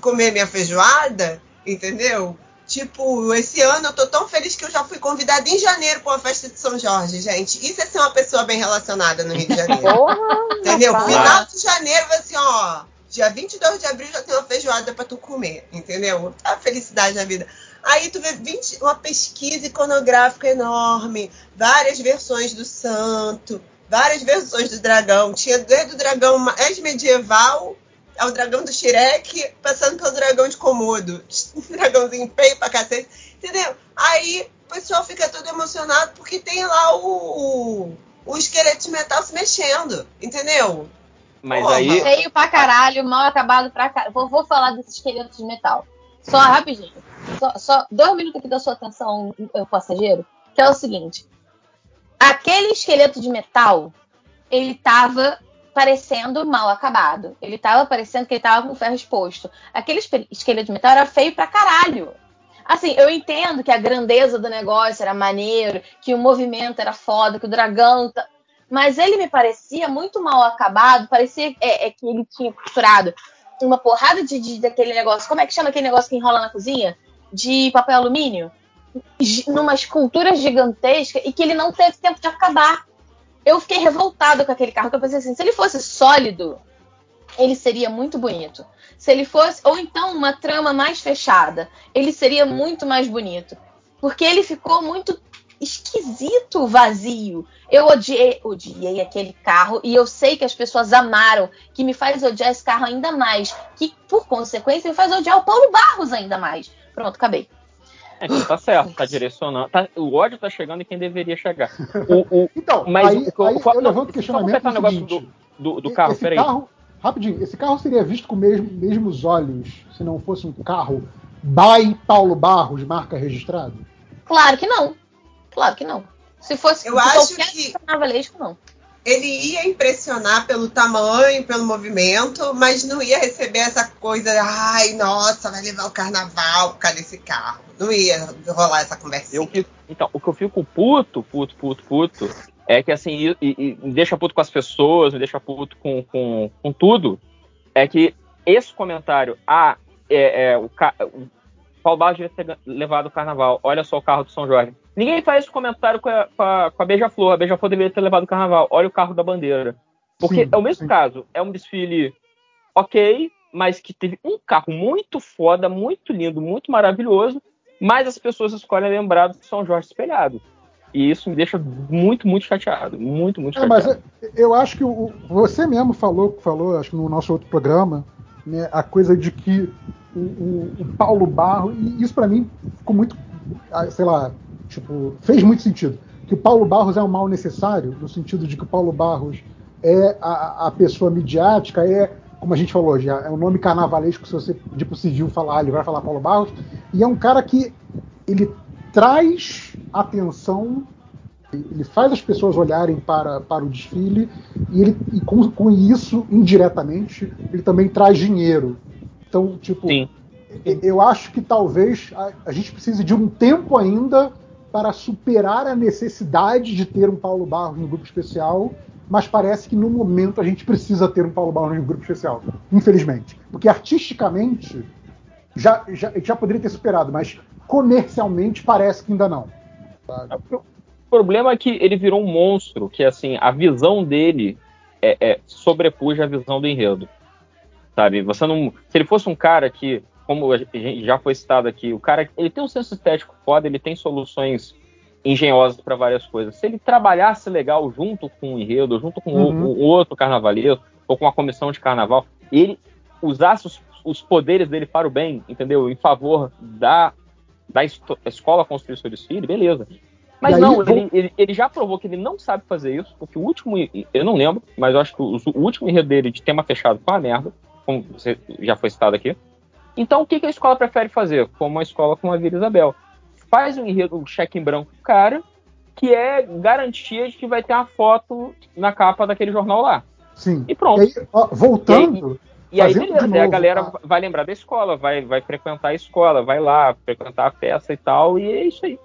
comer minha feijoada, entendeu? Tipo, esse ano eu tô tão feliz que eu já fui convidada em janeiro pra uma festa de São Jorge, gente. Isso é ser uma pessoa bem relacionada no Rio de Janeiro. Porra, Entendeu? Final de janeiro, assim, ó. Dia 22 de abril já tem uma feijoada pra tu comer, entendeu? A felicidade da vida. Aí tu vê 20, uma pesquisa iconográfica enorme, várias versões do santo, várias versões do dragão. Tinha desde o dragão mais medieval ao dragão do Shrek, passando pelo dragão de Komodo. Dragãozinho feio pra cacete, entendeu? Aí o pessoal fica todo emocionado porque tem lá o, o, o esqueleto de metal se mexendo, entendeu? Mas Porra. aí. Feio pra caralho, mal acabado pra caralho. Vou, vou falar desse esqueleto de metal. Só rapidinho. Só, só dois minutos aqui da sua atenção, eh, passageiro. Que é o seguinte: aquele esqueleto de metal, ele tava parecendo mal acabado. Ele tava parecendo que ele tava com ferro exposto. Aquele esqueleto de metal era feio pra caralho. Assim, eu entendo que a grandeza do negócio era maneiro, que o movimento era foda, que o dragão. tá- Mas ele me parecia muito mal acabado. Parecia é, é que ele tinha costurado uma porrada de, de- daquele negócio. Como é que chama aquele negócio que enrola na cozinha? De papel alumínio? Numa escultura gigantesca e que ele não teve tempo de acabar. Eu fiquei revoltada com aquele carro, eu pensei assim, se ele fosse sólido, ele seria muito bonito. Se ele fosse, ou então uma trama mais fechada, ele seria muito mais bonito. Porque ele ficou muito esquisito, vazio. Eu odiei, odiei aquele carro e eu sei que as pessoas amaram, que me faz odiar esse carro ainda mais, que por consequência me faz odiar o Paulo Barros ainda mais. Pronto, acabei. É que tá certo, tá direcionando. tá- o ódio tá chegando em quem deveria chegar. O, o, Então, mas aí, o aí qual- eu levanto o só questionamento o negócio seguinte, do, do, do carro, esse peraí. carro, rapidinho, esse carro seria visto com mesmo, mesmos olhos se não fosse um carro by Paulo Barros, marca registrada? Claro que não. Claro que não. Se fosse Eu acho qualquer que- carnavalesco, não. Ele ia impressionar pelo tamanho, pelo movimento, mas não ia receber essa coisa, ai, nossa, vai levar o carnaval por causa desse carro. Não ia rolar essa fico- então, o que eu fico puto, puto, puto, puto, é que assim, e, me deixa puto com as pessoas, me deixa puto com, com, com tudo, é que esse comentário, ah, é, é, o Paulo Barros devia ter levado o carnaval, olha só o carro do São Jorge. Ninguém faz esse comentário com a, com a, a Beija-Flor, a Beija-Flor deveria ter levado o carnaval, olha o carro da bandeira. Porque Sim, é o mesmo sim. caso, é um desfile ok, mas que teve um carro muito foda, muito lindo, muito maravilhoso, mas as pessoas escolhem lembrar do São Jorge espelhado. E isso me deixa muito, muito chateado. Muito, muito É, mas chateado. eu, eu acho que o- você mesmo falou, falou, acho que no nosso outro programa, né, a coisa de que o, o- Paulo Barro, e isso pra mim ficou muito, ah, sei lá, tipo, fez muito sentido. Que o Paulo Barros é um mal necessário, no sentido de que o Paulo Barros é a, a pessoa midiática, é, como a gente falou já, é um nome carnavalesco, se você pedir pro civil falar, ele vai falar Paulo Barros, e é um cara que ele traz atenção ele faz as pessoas olharem para, para o desfile e, ele, e com, com isso, indiretamente, ele também traz dinheiro. Então, tipo, Sim. eu acho que talvez a, a gente precise de um tempo ainda para superar a necessidade de ter um Paulo Barros no grupo especial, mas parece que no momento a gente precisa ter um Paulo Barros no grupo especial, infelizmente. Porque artisticamente já, já, já poderia ter superado, mas comercialmente parece que ainda não. O problema é que ele virou um monstro, que assim, a visão dele é, é, sobrepuja a visão do enredo. Sabe? Você não. Se ele fosse um cara que, como já foi citado aqui, o cara ele tem um senso estético foda, ele tem soluções engenhosas para várias coisas. Se ele trabalhasse legal junto com o enredo, junto com o- Uhum. o, outro carnavaleiro, ou com a comissão de carnaval, ele usasse os, os poderes dele para o bem, entendeu? Em favor da, da esto- escola construir seu desfile, beleza. Mas não, vou- ele, ele, ele já provou que ele não sabe fazer isso, porque o último, eu não lembro, mas eu acho que o, o último enredo dele de tema fechado foi uma merda, como você já foi citado aqui. Então o que, que a escola prefere fazer? Como uma escola como a Vila Isabel. Faz um enredo, um cheque em branco pro cara, que é garantia de que vai ter uma foto na capa daquele jornal lá. Sim. E pronto. E aí, ó, voltando, E aí, fazendo de beleza, aí a novo galera a- vai lembrar da escola, vai, vai frequentar a escola, vai lá, frequentar a festa e tal, e é isso aí.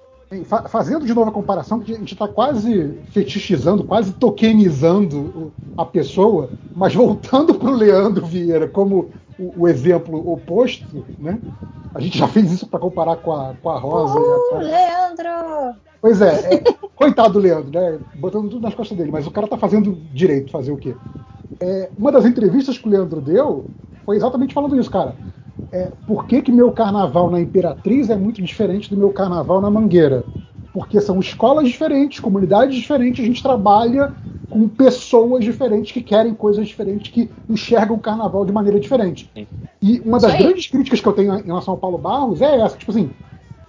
Fa- Fazendo de novo a comparação, que a gente está quase fetichizando, quase tokenizando a pessoa, mas voltando para o Leandro Vieira como o, o exemplo oposto, né? A gente já fez isso para comparar com a, com a Rosa. e a- Uh, Leandro! Pois é, é, coitado do Leandro, né? Botando tudo nas costas dele, mas o cara tá fazendo direito, fazer o quê? É, uma das entrevistas que o Leandro deu foi exatamente falando isso, cara. É, por que, que meu carnaval na Imperatriz é muito diferente do meu carnaval na Mangueira? Porque são escolas diferentes, comunidades diferentes, a gente trabalha com pessoas diferentes que querem coisas diferentes, que enxergam o carnaval de maneira diferente. E uma das grandes críticas que eu tenho em relação ao Paulo Barros é essa, tipo assim,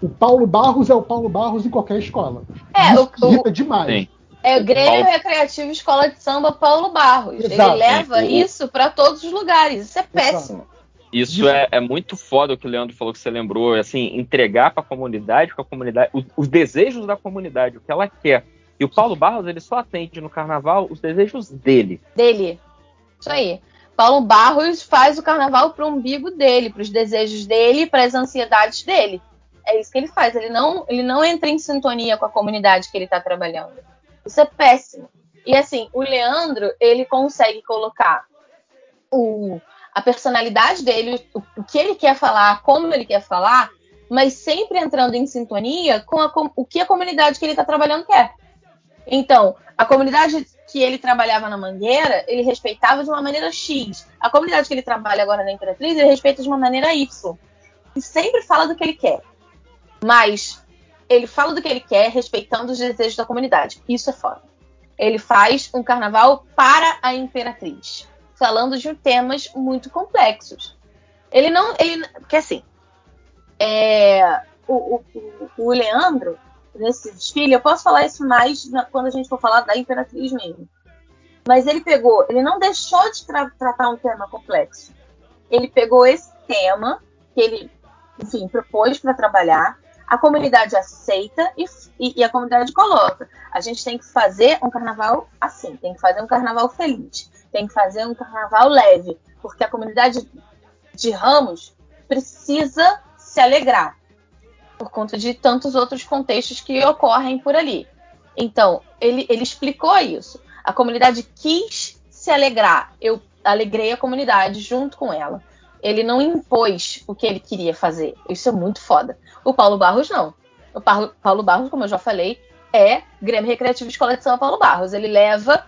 o Paulo Barros é o Paulo Barros em qualquer escola. É, Isso o- irrita demais. Sim. É o Grêmio Paulo- Recreativo Escola de Samba Paulo Barros. Exato. Ele leva É, o- isso para todos os lugares. Isso é péssimo. Isso é, é muito foda o que o Leandro falou que você lembrou, assim, entregar para a comunidade, com a comunidade, os, os desejos da comunidade, o que ela quer. E o Paulo Barros, ele só atende no carnaval os desejos dele. Dele. Isso aí. Paulo Barros faz o carnaval pro umbigo dele, pros desejos dele, pras ansiedades dele. É isso que ele faz. Ele não, ele não entra em sintonia com a comunidade que ele tá trabalhando. Isso é péssimo. E assim, o Leandro, ele consegue colocar o, a personalidade dele, o, que ele quer falar, como ele quer falar, mas sempre entrando em sintonia com, a com- o que a comunidade que ele está trabalhando quer. Então, a comunidade que ele trabalhava na Mangueira, ele respeitava de uma maneira X. A comunidade que ele trabalha agora na Imperatriz, ele respeita de uma maneira Y. E sempre fala do que ele quer. Mas ele fala do que ele quer, respeitando os desejos da comunidade. Isso é foda. Ele faz um carnaval para a Imperatriz, falando de temas muito complexos. Ele não. Ele, porque assim, é, o, o, o- Leandro, nesse desfile, eu posso falar isso mais na- quando a gente for falar da Imperatriz mesmo. Mas ele pegou, ele não deixou de tra- tratar um tema complexo. Ele pegou esse tema que ele, enfim, propôs para trabalhar, a comunidade aceita e, e- e a comunidade coloca. A gente tem que fazer um carnaval assim, tem que fazer um carnaval feliz, tem que fazer um carnaval leve, porque a comunidade de Ramos precisa se alegrar por conta de tantos outros contextos que ocorrem por ali. Então, ele, ele explicou isso. A comunidade quis se alegrar. Eu alegrei a comunidade junto com ela. Ele não impôs o que ele queria fazer. Isso é muito foda. O Paulo Barros, não. O Paulo, Paulo Barros, como eu já falei, é Grêmio Recreativo Escola de São Paulo Barros. Ele leva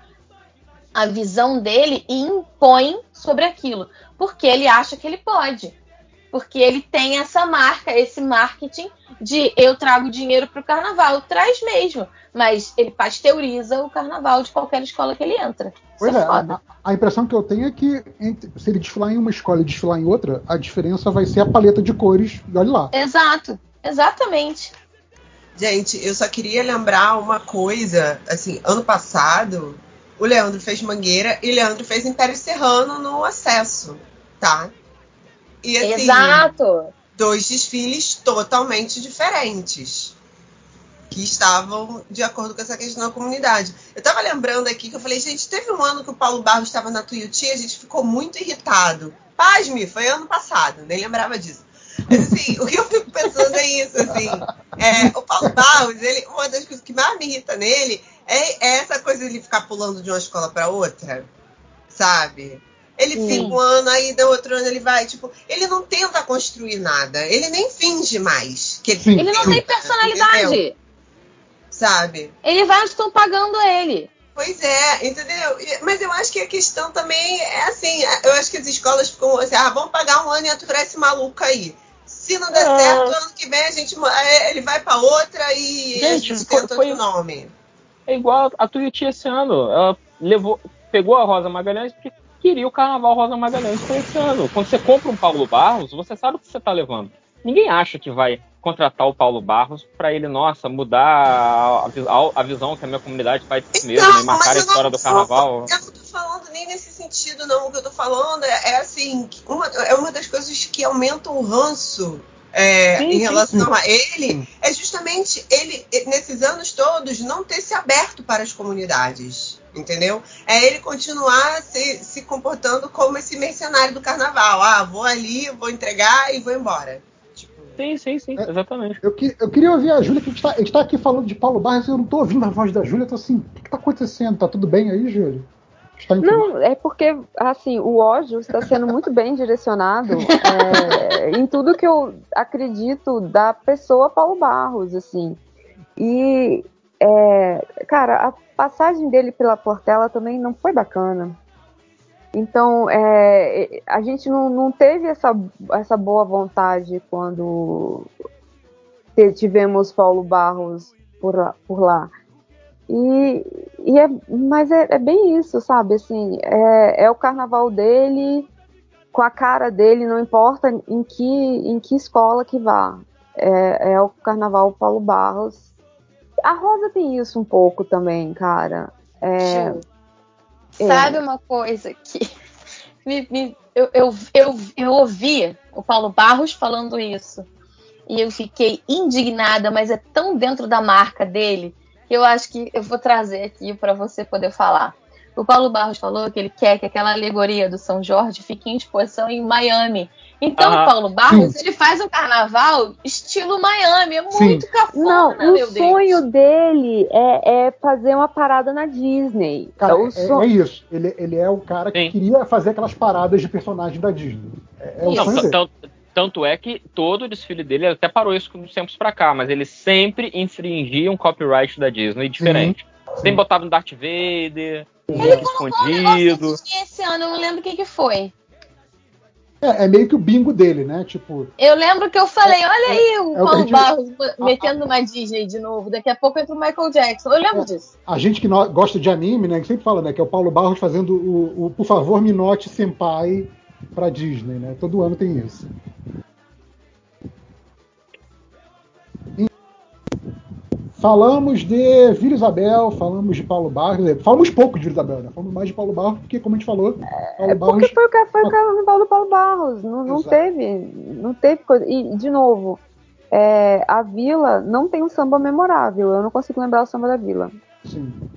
a visão dele e impõe sobre aquilo. Porque ele acha que ele pode. Porque ele tem essa marca, esse marketing de eu trago dinheiro para o carnaval. Traz mesmo. Mas ele pasteuriza o carnaval de qualquer escola que ele entra. Isso Pois é é, foda. a, a impressão que eu tenho é que entre- se ele desfilar em uma escola e desfilar em outra, a diferença vai ser a paleta de cores. E olha lá. Exato. Exatamente. Gente, eu só queria lembrar uma coisa. Assim, ano passado, o Leandro fez Mangueira e o Leandro fez Império Serrano no acesso, tá? E assim, Exato. dois desfiles totalmente diferentes. Que estavam de acordo com essa questão da comunidade. Eu tava lembrando aqui que eu falei, gente, teve um ano que o Paulo Barros estava na Tuiuti e a gente ficou muito irritado. Pasme, foi ano passado, nem lembrava disso. Assim, o que eu fico pensando é isso, assim. É, o Paulo Barros, ele, uma das coisas que mais me irrita nele é, é essa coisa de ele ficar pulando de uma escola para outra, sabe? Ele Sim. fica um ano, aí do outro ano ele vai, tipo, ele não tenta construir nada, ele nem finge mais que ele, Sim. Ele não tem personalidade. Entendeu? Sabe? Ele vai onde estão pagando ele. Pois é, entendeu? Mas eu acho que a questão também é assim, eu acho que as escolas ficam assim, ah, vamos pagar um ano e aturar esse maluco aí. Se não der É. certo, ano que vem a gente é, ele vai pra outra e a Gente, gente foi- tenta foi- outro nome. É igual a Tuiuti esse ano. Ela levou, pegou a Rosa Magalhães porque queria o carnaval Rosa Magalhães para esse ano. Quando você compra um Paulo Barros, você sabe o que você está levando. Ninguém acha que vai contratar o Paulo Barros para ele, nossa, mudar a, a- a visão que a minha comunidade faz de si mesmo e marcar a história do carnaval. Eu não falando nem nesse sentido, não. O que eu tô falando é, é assim, uma, é uma das coisas que aumentam o ranço é, Sim, em sim, relação a ele, é justamente ele, nesses anos todos, não ter se aberto para as comunidades. Entendeu? É ele continuar se, se comportando como esse mercenário do carnaval. Ah, vou ali, vou entregar e vou embora. Sim, sim, sim, É. exatamente. Eu, que- eu queria ouvir a Júlia, que a gente, tá, a gente tá aqui falando de Paulo Barros e eu não tô ouvindo a voz da Júlia. Eu tô assim, o que, que tá acontecendo? Tá tudo bem aí, Júlia? Em Não, é porque, assim, o ódio está sendo muito bem direcionado é, em tudo que eu acredito da pessoa Paulo Barros, assim. E, é, cara, a passagem dele pela Portela também não foi bacana. Então, é, a gente não, não teve essa, essa boa vontade quando tivemos Paulo Barros por lá. Por lá. E, e é, mas é, é bem isso, sabe? Assim, é, é o carnaval dele, com a cara dele, não importa em que, em que escola que vá. É, é o carnaval Paulo Barros. A Rosa tem isso um pouco também, cara. É, Ju, Sabe uma coisa que me- me- eu, eu, eu, eu ouvi o Paulo Barros falando isso e eu fiquei indignada, mas é tão dentro da marca dele que eu acho que eu vou trazer aqui para você poder falar. O Paulo Barros falou que ele quer que aquela alegoria do São Jorge fique em exposição em Miami. Então, o Paulo Barros, Sim. ele faz um carnaval estilo Miami. É Sim. muito cafona, Não, o meu Deus. sonho dele é, é fazer uma parada na Disney. Cara, o é, son- é isso. Ele, ele é o cara que queria fazer aquelas paradas de personagem da Disney. É, é o Não, sonho dele. Tanto, é que todo o desfile dele ele até parou isso uns tempos pra cá, mas ele sempre infringia um copyright da Disney diferente. Sempre botava no Darth Vader, um escondido. E esse ano eu não lembro o que, que foi. É, é meio que o bingo dele, né? Tipo, Eu lembro que eu falei, olha aí o é Paulo gente- Barros metendo uma Disney de novo. Daqui a pouco entra o Michael Jackson. Eu lembro disso. a gente que gosta de anime, né? Que sempre fala, né? Que é o Paulo Barros fazendo o, o Por favor, me note Senpai pra Disney, né? Todo ano tem isso. E Falamos de Vila Isabel, falamos de Paulo Barros. dizer, Falamos pouco de Vila Isabel, né? Falamos mais de Paulo Barros, porque, como a gente falou, Paulo Barros. Porque foi, o ca- foi o carnaval do Paulo Barros. Não, não teve. Não teve coisa. E, de novo, é, a Vila não tem um samba memorável. Eu não consigo lembrar o samba da Vila.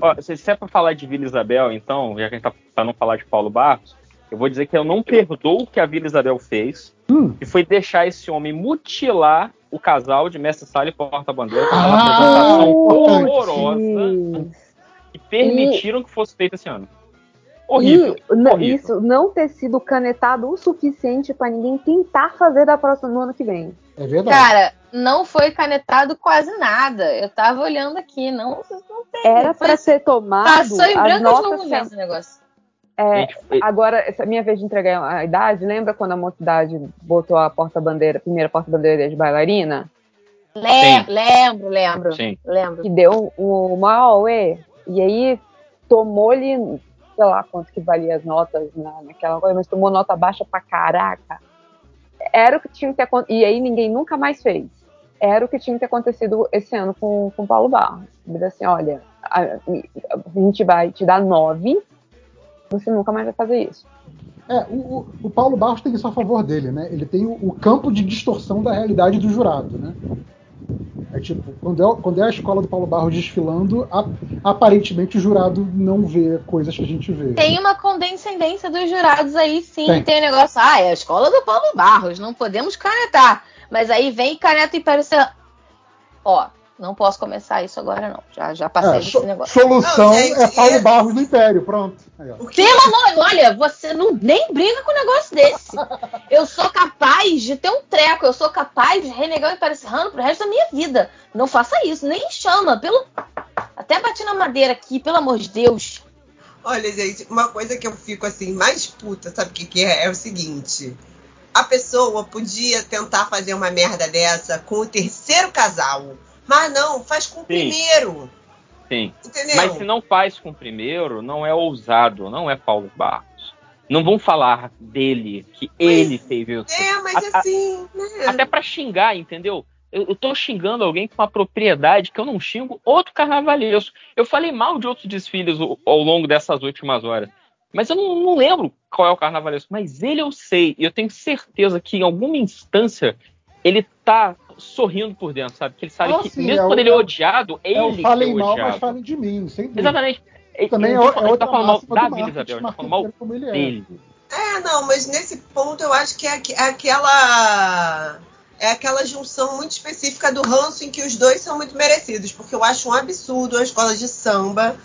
Ó, se se é pra falar de Vila Isabel, então, já que a gente tá pra não falar de Paulo Barros, eu vou dizer que eu não perdoo o que a Vila Isabel fez, que foi deixar esse homem mutilar o casal de Mestre Sala e Porta-Bandeira com uma Ah, apresentação horrorosa que permitiram que fosse feito esse ano. Horrível. E horrível. isso não ter sido canetado o suficiente pra ninguém tentar fazer da próxima no ano que vem. É verdade. Cara, não foi canetado quase nada. Eu tava olhando aqui, não, não tem. Era pra ser tomado. Passou em as branco de esse negócio. É, agora, essa minha vez de entregar a idade. Lembra quando a mocidade botou a porta-bandeira, a primeira porta-bandeira de bailarina? Le- lembro, lembro. Sim. Lembro. Que deu um, um maior. E aí tomou-lhe, sei lá quanto que valia as notas na, naquela coisa, mas tomou nota baixa pra caraca. Era o que tinha que acontecer. E aí ninguém nunca mais fez. Era o que tinha que ter acontecido esse ano com o Paulo Barros. Diz assim, olha, a, a gente vai te dar nove, você nunca mais vai fazer isso. É, o, o- Paulo Barros tem isso a favor dele, né? Ele tem o, o campo de distorção da realidade do jurado, né? É tipo, quando é, quando é a escola do Paulo Barros desfilando, a- aparentemente o jurado não vê coisas que a gente vê. Tem uma condescendência dos jurados aí, sim. Tem. Tem, o negócio, ah, é a escola do Paulo Barros, não podemos canetar. Mas aí vem e caneta e parece. Ó, não posso começar isso agora, não. Já, já passei É, desse so- negócio. solução é Paulo Barros no Império, pronto. Aí. Pelo amor, olha, você não nem briga com um negócio desse. Eu sou capaz de ter um treco, eu sou capaz de renegar o Império Serrano pro resto da minha vida. Não faça isso, nem chama. Pelo... Até bati na madeira aqui, pelo amor de Deus. Olha, gente, uma coisa que eu fico assim, mais puta, sabe o que, que é? É o seguinte. A pessoa podia tentar fazer uma merda dessa com o terceiro casal. Mas não, faz com o Sim. primeiro. Sim. Entendeu? Mas se não faz com o primeiro, não é ousado, não é Paulo Barros. Não vão falar dele, que ele fez isso. É, mas A- assim, né? Até pra xingar, entendeu? Eu, eu tô xingando alguém com uma propriedade que eu não xingo outro carnavalesco. Eu falei mal de outros desfiles ao, ao longo dessas últimas horas. Mas eu não, não lembro qual é o carnavalesco. Mas ele eu sei. E eu tenho certeza que em alguma instância ele tá sorrindo por dentro, sabe? Que ele sabe Ah, que sim, mesmo é o- quando ele é o- odiado, ele É o que falem é mal, odiado. mas falem de mim, sem dúvida. Exatamente. E- Também e é, o- tô- é ele outra tá falando mal da marketing, Isabel, ele tá falando mal ele é. dele. É, não, mas nesse ponto eu acho que é, é aquela. É aquela junção muito específica do ranço em que os dois são muito merecidos. Porque eu acho um absurdo a escola de samba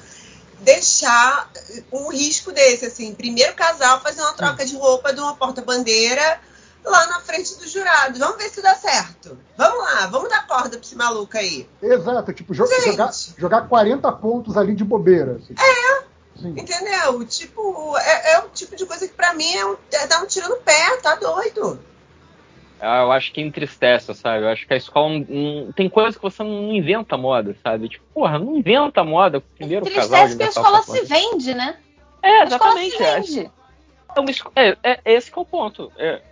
deixar um risco desse, assim, primeiro casal fazer uma troca de roupa de uma porta-bandeira lá na frente dos jurados. Vamos ver se dá certo. Vamos lá, vamos dar corda pra esse maluco aí. Exato, tipo, jo Gente. jogar, jogar 40 pontos ali de bobeira. assim. É, Sim. entendeu? Tipo, é, é o tipo de coisa que pra mim é, um, é dar um tiro no pé, tá doido. Ah, eu acho que entristece, sabe? Eu acho que a escola não, não- tem coisa que você não inventa moda, sabe? Tipo, porra, não inventa moda com o primeiro casal de Tristece que a escola se coisa. vende, né? É, A escola se exatamente. É, vende. é, é, é- é esse que é o ponto. É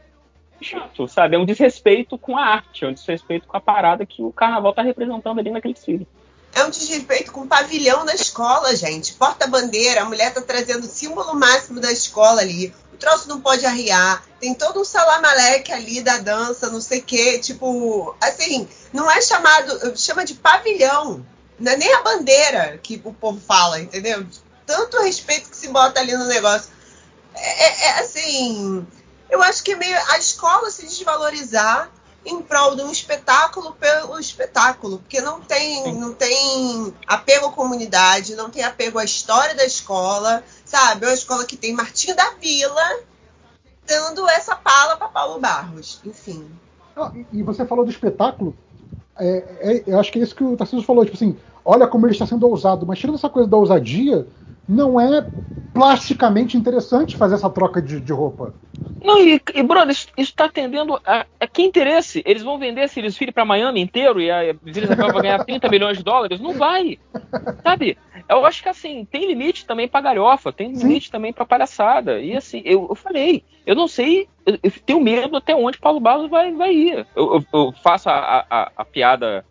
chato, sabe? É um desrespeito com a arte, é um desrespeito com a parada que o carnaval tá representando ali naquele desfile. É um desrespeito com o pavilhão da escola, gente. Porta-bandeira, a mulher tá trazendo o símbolo máximo da escola ali. O troço não pode arriar. Tem todo um salamaleque ali da dança, não sei o quê. Tipo, assim, não é chamado. Chama de pavilhão. Não é nem a bandeira que o povo fala, entendeu? Tanto respeito que se bota ali no negócio. É, é- é assim. Eu acho que é meio a escola se desvalorizar em prol de um espetáculo pelo espetáculo, porque não tem, não tem apego à comunidade, não tem apego à história da escola, sabe? É uma escola que tem Martinho da Vila dando essa pala para Paulo Barros, enfim. Ah, e- e você falou do espetáculo, é, é- eu acho que é isso que o Tarcísio falou, tipo assim, olha como ele está sendo ousado, mas tirando essa coisa da ousadia, não é plasticamente interessante fazer essa troca de, de roupa. Não, e, e brother, isso, isso tá atendendo a, a que interesse? Eles vão vender esse desfile pra Miami inteiro e a Vila Isabel vai ganhar 30 milhões de dólares? Não vai. Sabe? Eu acho que assim, tem limite também pra galhofa, tem limite também pra palhaçada. E assim, eu, eu falei, eu não sei, eu, eu tenho medo até onde Paulo Barros vai, vai ir. Eu, eu- eu faço a, a- a piada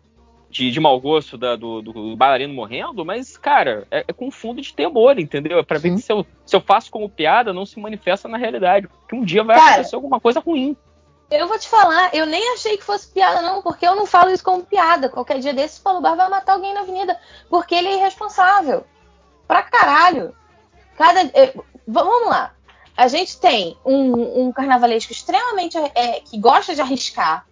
de, de mau gosto da- do, do bailarino morrendo, mas, cara, é, é com fundo de temor, entendeu? É pra ver que se eu, se eu faço como piada, não se manifesta na realidade. Porque um dia vai Cara, acontecer alguma coisa ruim. Eu vou te falar, eu nem achei que fosse piada, não, porque eu não falo isso como piada. Qualquer dia desse, o Paulo Bar vai matar alguém na avenida, porque ele é irresponsável. Pra caralho. Cada, eh, vamos lá. A gente tem um, um carnavalesco extremamente eh, que gosta de arriscar,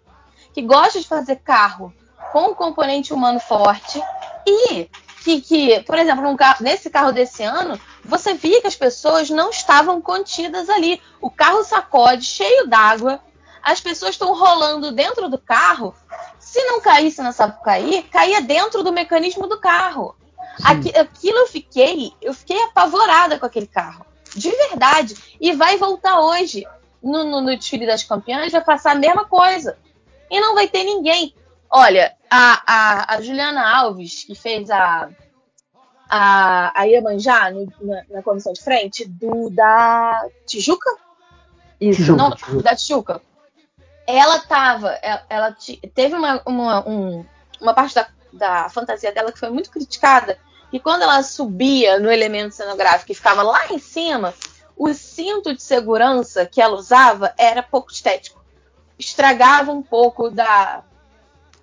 que gosta de fazer carro com um componente humano forte e que, que por exemplo, carro- nesse carro desse ano, você via que as pessoas não estavam contidas ali. O carro sacode, cheio d'água, as pessoas estão rolando dentro do carro. Se não caísse na Sapucaí, caía dentro do mecanismo do carro. Aqui- aquilo eu fiquei, eu fiquei apavorada com aquele carro. De verdade. E vai voltar hoje. No, no- no desfile das campeãs, vai passar a mesma coisa. E não vai ter ninguém. Olha, a, a, a Juliana Alves, que fez a, a, a Iemanjá no- na, na comissão de frente, do da Tijuca? Isso, Tijuca, não, Tijuca. da Tijuca. Ela tava, ela, ela teve uma, uma, um- uma parte da, da fantasia dela que foi muito criticada, que quando ela subia no elemento cenográfico e ficava lá em cima, o cinto de segurança que ela usava era pouco estético. Estragava um pouco da,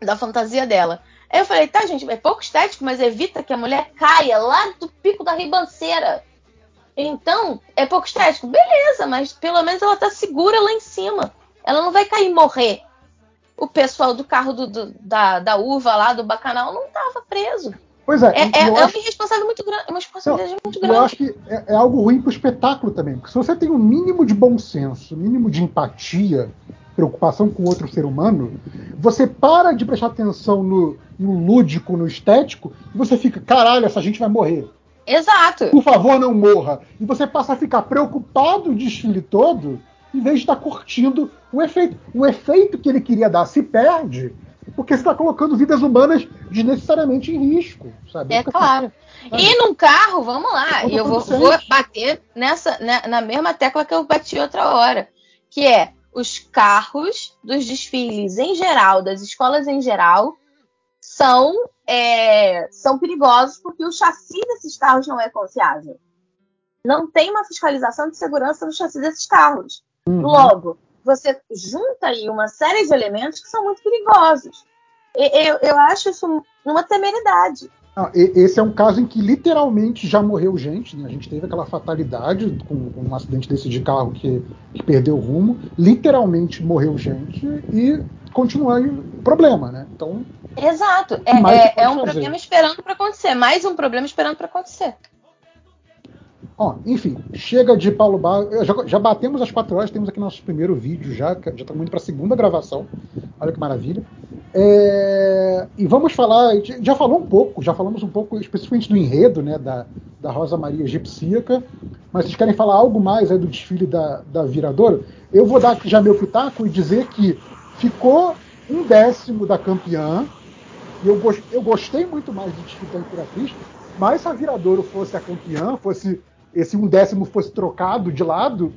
da fantasia dela. Aí eu falei, tá, gente, é pouco estético, mas evita que a mulher caia lá do pico da ribanceira. Então, é pouco estético. Beleza, mas pelo menos ela tá segura lá em cima. Ela não vai cair e morrer. O pessoal do carro do- do- da, da uva lá, do bacanal, não tava preso. Pois é, É, é, eu é acho- uma responsabilidade muito grande. Uma responsabilidade muito Eu grande. acho que é, é algo ruim pro espetáculo também. Porque se você tem um mínimo de bom senso, um mínimo de empatia, preocupação com outro ser humano, você para de prestar atenção no, no lúdico, no estético, e você fica, caralho, essa gente vai morrer. Exato. Por favor, não morra. E você passa a ficar preocupado o desfile todo, em vez de estar curtindo o efeito. O efeito que ele queria dar se perde, porque você está colocando vidas humanas desnecessariamente em risco. Sabe? É claro. sabe? E num carro, vamos lá, e eu vou, vou bater nessa, né, na mesma tecla que eu bati outra hora, que é os carros dos desfiles em geral, das escolas em geral, são, é, são perigosos porque o chassi desses carros não é confiável. Não tem uma fiscalização de segurança no chassi desses carros. Uhum. Logo, você junta aí uma série de elementos que são muito perigosos. Eu, eu acho isso uma temeridade. Ah, esse é um caso em que literalmente já morreu gente. né? A gente teve aquela fatalidade com, com um acidente desse de carro que, que perdeu o rumo. Literalmente morreu gente e continua aí o problema, né? Então, Exato. É, é, é um fazer? problema esperando para acontecer. Mais um problema esperando para acontecer. Ó, enfim, chega de Paulo Bar. Já, já batemos as quatro horas, temos aqui nosso primeiro vídeo já, já estamos indo para a segunda gravação. Olha que maravilha. É, e vamos falar, já falou um pouco, já falamos um pouco especificamente do enredo, né, da, da Rosa Maria Egipsíaca, mas vocês querem falar algo mais aí do desfile da, da Viradouro? Eu vou dar já meu pitaco e dizer que ficou um décimo da campeã, e eu, eu gostei muito mais do desfile da Imperatriz, mas se a Viradouro fosse a campeã, fosse esse um décimo fosse trocado de lado,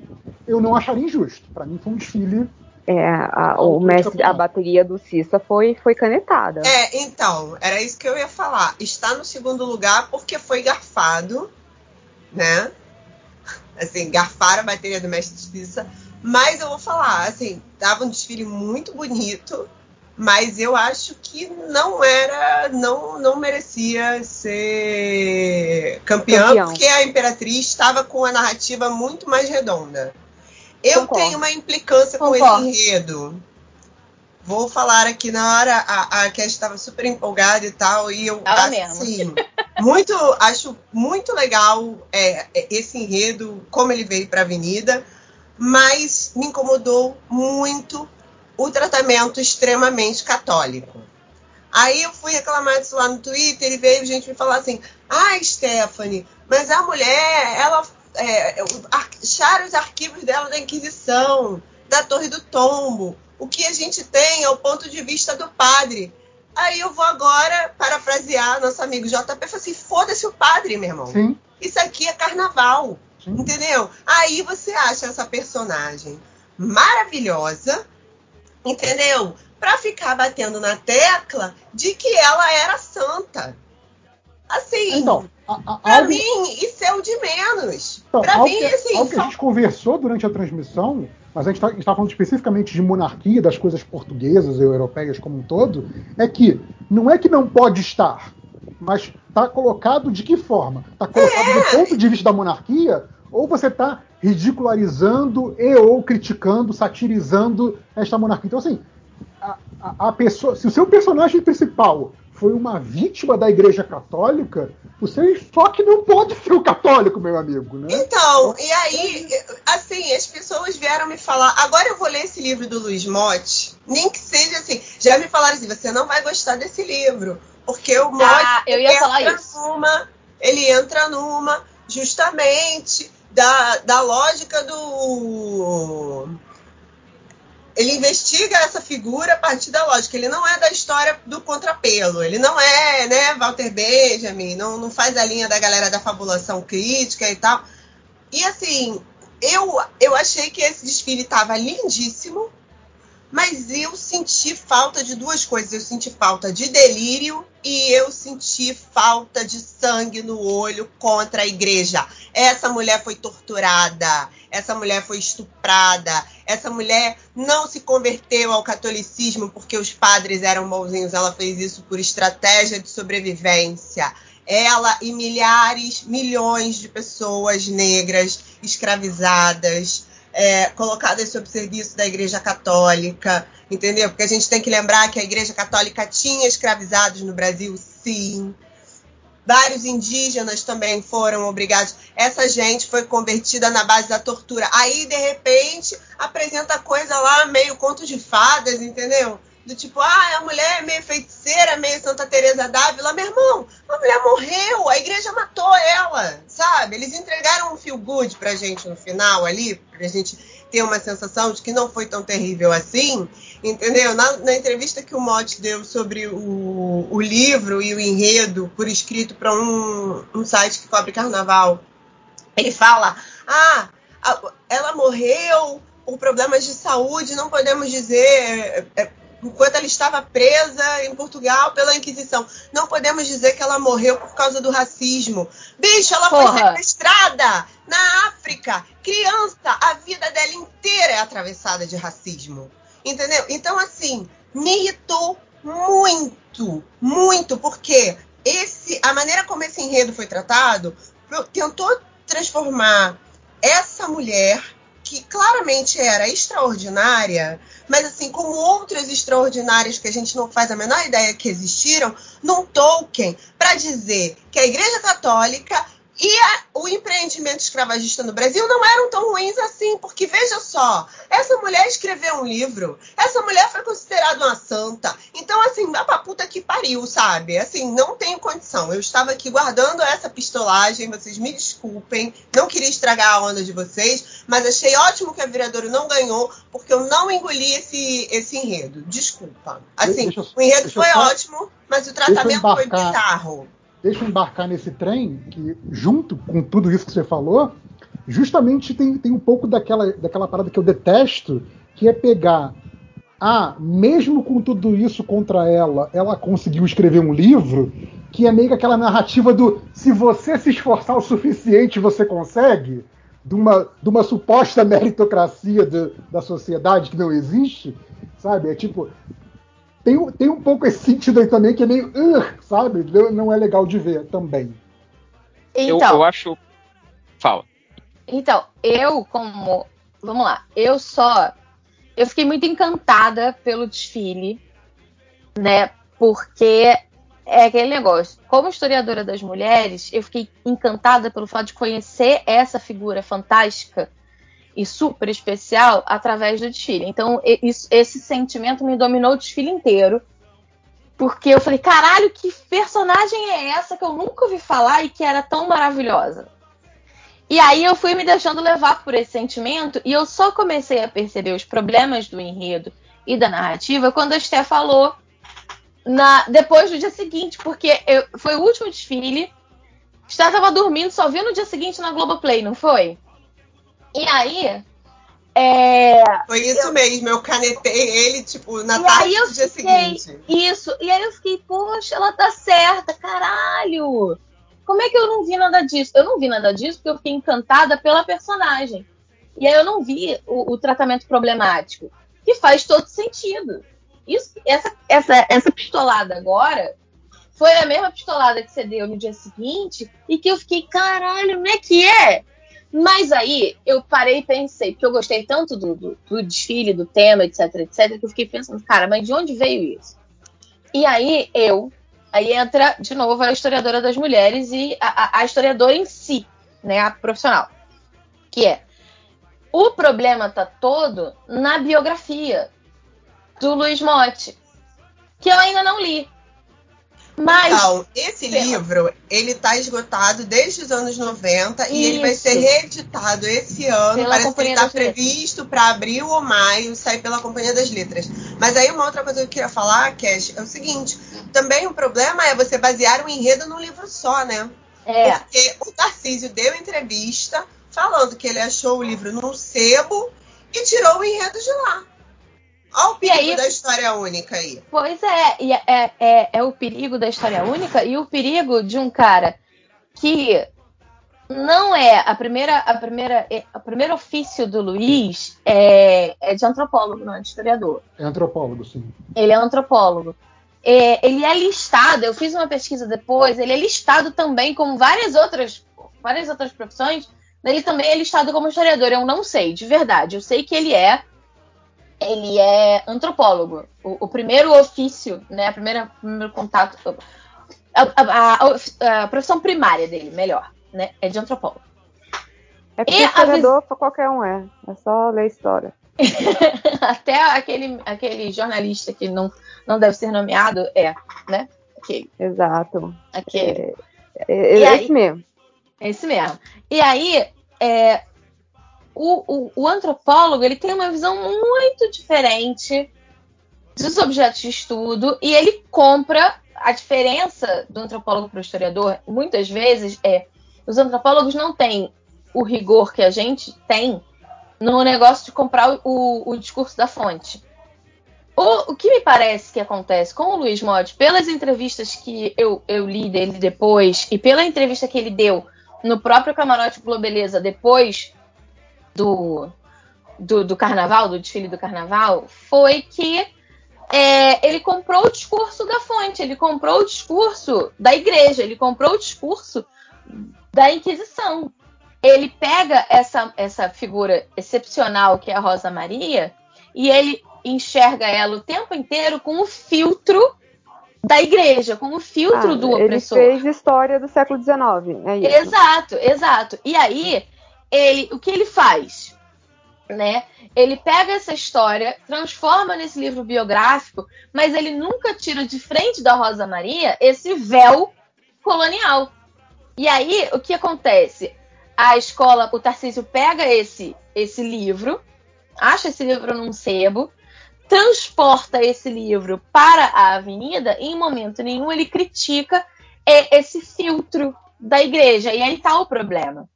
eu não acharia injusto. Para mim foi um desfile. É, a, o mestre, a bateria do Cissa foi, foi canetada. É, então, era isso que eu ia falar. Está no segundo lugar porque foi garfado, né? Assim, garfaram a bateria do mestre Cissa. Mas eu vou falar, assim, tava um desfile muito bonito mas eu acho que não era, não, não merecia ser campeã, Campeão. porque a Imperatriz estava com a narrativa muito mais redonda. Eu Concordo. tenho uma implicância Concordo. com esse enredo. Vou falar aqui na hora, a, a Cass estava super empolgada e tal, e eu Ela assim, mesmo. muito, acho muito legal é, é esse enredo, como ele veio para a Avenida, mas me incomodou muito o tratamento extremamente católico. Aí eu fui reclamar disso lá no Twitter e veio gente me falar assim: ah, Stephanie, mas a mulher, ela é, acharam os arquivos dela da Inquisição, da Torre do Tombo. O que a gente tem é o ponto de vista do padre. Aí eu vou agora parafrasear nosso amigo JP e falar assim: foda-se o padre, meu irmão. Sim. Isso aqui é carnaval. Sim. Entendeu? Aí você acha essa personagem maravilhosa, entendeu? Para ficar batendo na tecla de que ela era santa. Assim, então, para algo... mim, isso é o de menos. Então, para mim, que, assim. Algo que a gente conversou durante a transmissão, mas a gente está tá falando especificamente de monarquia, das coisas portuguesas e europeias como um todo, é que não é que não pode estar, mas está colocado de que forma? Está colocado é. do ponto de vista da monarquia, ou você está ridicularizando e ou criticando, satirizando esta monarquia. Então, assim, a, a, a, pessoa, se o seu personagem principal foi uma vítima da Igreja Católica, o seu enfoque não pode ser o católico, meu amigo, né? Então, e aí, assim, as pessoas vieram me falar, agora eu vou ler esse livro do Luiz Motti, nem que seja assim, já me falaram assim, você não vai gostar desse livro, porque o Motti ah, eu ia falar isso. numa, ele entra numa, justamente da, da lógica do. Ele investiga essa figura a partir da lógica. Ele não é da história do contrapelo. Ele não é, né, Walter Benjamin, não, não faz a linha da galera da fabulação crítica e tal. E assim, eu, eu achei que esse desfile estava lindíssimo, mas eu senti falta de duas coisas. Eu senti falta de delírio e eu senti falta de sangue no olho contra a igreja. Essa mulher foi torturada, essa mulher foi estuprada, essa mulher não se converteu ao catolicismo porque os padres eram bonzinhos, ela fez isso por estratégia de sobrevivência. Ela e milhares, milhões de pessoas negras escravizadas, é, colocadas sob serviço da Igreja Católica, entendeu? Porque a gente tem que lembrar que a Igreja Católica tinha escravizados no Brasil, sim. Vários indígenas também foram obrigados. Essa gente foi convertida na base da tortura. Aí, de repente, apresenta coisa lá meio conto de fadas, entendeu? Do tipo, ah, a mulher é meio feiticeira, meio Santa Teresa d'Ávila. Meu irmão, a mulher morreu, a igreja matou ela, sabe? Eles entregaram um feel good pra gente no final ali, pra gente ter uma sensação de que não foi tão terrível assim, entendeu? Na, na entrevista que o Motti deu sobre o, o, livro e o enredo por escrito para um, um site que cobre carnaval, ele fala, ah, a, ela morreu por problemas de saúde, não podemos dizer... Enquanto ela estava presa em Portugal pela Inquisição. Não podemos dizer que ela morreu por causa do racismo. Bicho, ela Porra. foi sequestrada na África. Criança, a vida dela inteira é atravessada de racismo. Entendeu? Então, assim, me irritou muito, muito, porque esse, a maneira como esse enredo foi tratado tentou transformar essa mulher que claramente era extraordinária, mas assim como outras extraordinárias que a gente não faz a menor ideia que existiram, num Tolkien para dizer que a Igreja Católica E a- o empreendimento escravagista no Brasil não eram tão ruins assim, porque veja só, essa mulher escreveu um livro, essa mulher foi considerada uma santa. Então, assim, vá pra puta que pariu, sabe? Assim, não tenho condição. Eu estava aqui guardando essa pistolagem, vocês me desculpem, não queria estragar a onda de vocês, mas achei ótimo que a Viradouro não ganhou, porque eu não engoli esse, esse enredo. Desculpa. Assim, Deixa eu- o enredo eu foi só- ótimo, mas o eu tratamento foi bizarro. Deixa eu embarcar nesse trem, que junto com tudo isso que você falou, justamente tem, tem um pouco daquela, daquela parada que eu detesto, que é pegar. Ah, mesmo com tudo isso contra ela, ela conseguiu escrever um livro que é meio que aquela narrativa do se você se esforçar o suficiente, você consegue, de uma, de uma suposta meritocracia de- da sociedade que não existe, sabe? É tipo, tem, um- tem um pouco esse sentido aí também que é meio, "Ugh", sabe? Não, é legal de ver também. Eu, Então, eu acho. Fala. Então, eu como. Vamos lá. Eu só. Eu fiquei muito encantada pelo desfile, né? Porque é aquele negócio. Como historiadora das mulheres, eu fiquei encantada pelo fato de conhecer essa figura fantástica e super especial através do desfile. Então, isso- esse sentimento me dominou o desfile inteiro. Porque eu falei, caralho, que personagem é essa que eu nunca ouvi falar e que era tão maravilhosa? E aí eu fui me deixando levar por esse sentimento e eu só comecei a perceber os problemas do enredo e da narrativa quando a Esté falou na, depois do dia seguinte, porque eu- foi o último desfile. Esté tava dormindo, só viu no dia seguinte na Globoplay, não foi? E aí. É, Foi isso mesmo, eu canetei ele, tipo, na tarde eu do dia fiquei, seguinte. Isso, e aí eu fiquei, poxa, ela tá certa, caralho! Como é que eu não vi nada disso? Eu não vi nada disso porque eu fiquei encantada pela personagem. E aí eu não vi o, o tratamento problemático, que faz todo sentido. Isso, essa, essa, essa pistolada agora foi a mesma pistolada que você deu no dia seguinte e que eu fiquei, caralho, não é que é? Mas aí eu parei e pensei, porque eu gostei tanto do, do, do desfile, do tema, etc, etc, que eu fiquei pensando, cara, mas de onde veio isso? E aí eu, aí entra de novo a historiadora das mulheres e a, a- a historiadora em si, né, a profissional, que é o problema tá todo na biografia do Luiz Motti, que eu ainda não li. Mas Então, esse Pela- livro, ele tá esgotado desde os anos 90 e ele vai Isso. ser reeditado esse ano. Pela Parece que ele tá previsto para abril ou maio sair pela Companhia das Letras. Mas aí uma outra coisa que eu queria falar, Cash, é o seguinte: também o problema é você basear um enredo num livro só, né? é, Porque o Tarcísio deu entrevista falando que ele achou o livro num sebo e tirou o enredo de lá. Olha o perigo aí- da história única aí. Pois é, e é, é, é- é o perigo da história única e o perigo de um cara que não é a primeira, a primeira, é- o primeiro ofício do Luiz é, é de antropólogo, não é de historiador. É antropólogo, sim. Ele é antropólogo. É, ele é listado, eu fiz uma pesquisa depois, ele é listado também como várias outras, várias outras profissões, ele também é listado como historiador. Eu não sei, de verdade. Eu sei que ele é ele é antropólogo. O, o primeiro ofício, né? A primeira, o primeiro contato. A, a- a- a profissão primária dele, melhor, né? É de antropólogo. É porque historiador pra qualquer um é. É só ler história. Até aquele, aquele jornalista que não, não deve ser nomeado é, né? Aquele. Exato. aquele. É, é, é aí- esse mesmo. É esse mesmo. E aí, é, o, o- o antropólogo ele tem uma visão muito diferente dos objetos de estudo e ele compra a diferença do antropólogo para o historiador. Muitas vezes é os antropólogos não têm o rigor que a gente tem no negócio de comprar o, o discurso da fonte. O, o que me parece que acontece com o Luiz Motti, pelas entrevistas que eu, eu li dele depois e pela entrevista que ele deu no próprio Camarote Globeleza depois do, do, do carnaval, do desfile do carnaval, foi que é, ele comprou o discurso da fonte, ele comprou o discurso da igreja, ele comprou o discurso da Inquisição. Ele pega essa, essa figura excepcional que é a Rosa Maria e ele enxerga ela o tempo inteiro com o filtro da igreja, como filtro Ah, do ele opressor. fez história do século XIX, é isso. Exato, exato. E aí, ele, o que ele faz? Né? Ele pega essa história, transforma nesse livro biográfico, mas ele nunca tira de frente da Rosa Maria esse véu colonial. E aí, o que acontece? A escola, o Tarcísio pega esse, esse livro, acha esse livro num sebo, transporta esse livro para a avenida e em momento nenhum ele critica é, esse filtro da igreja. E aí tá o problema.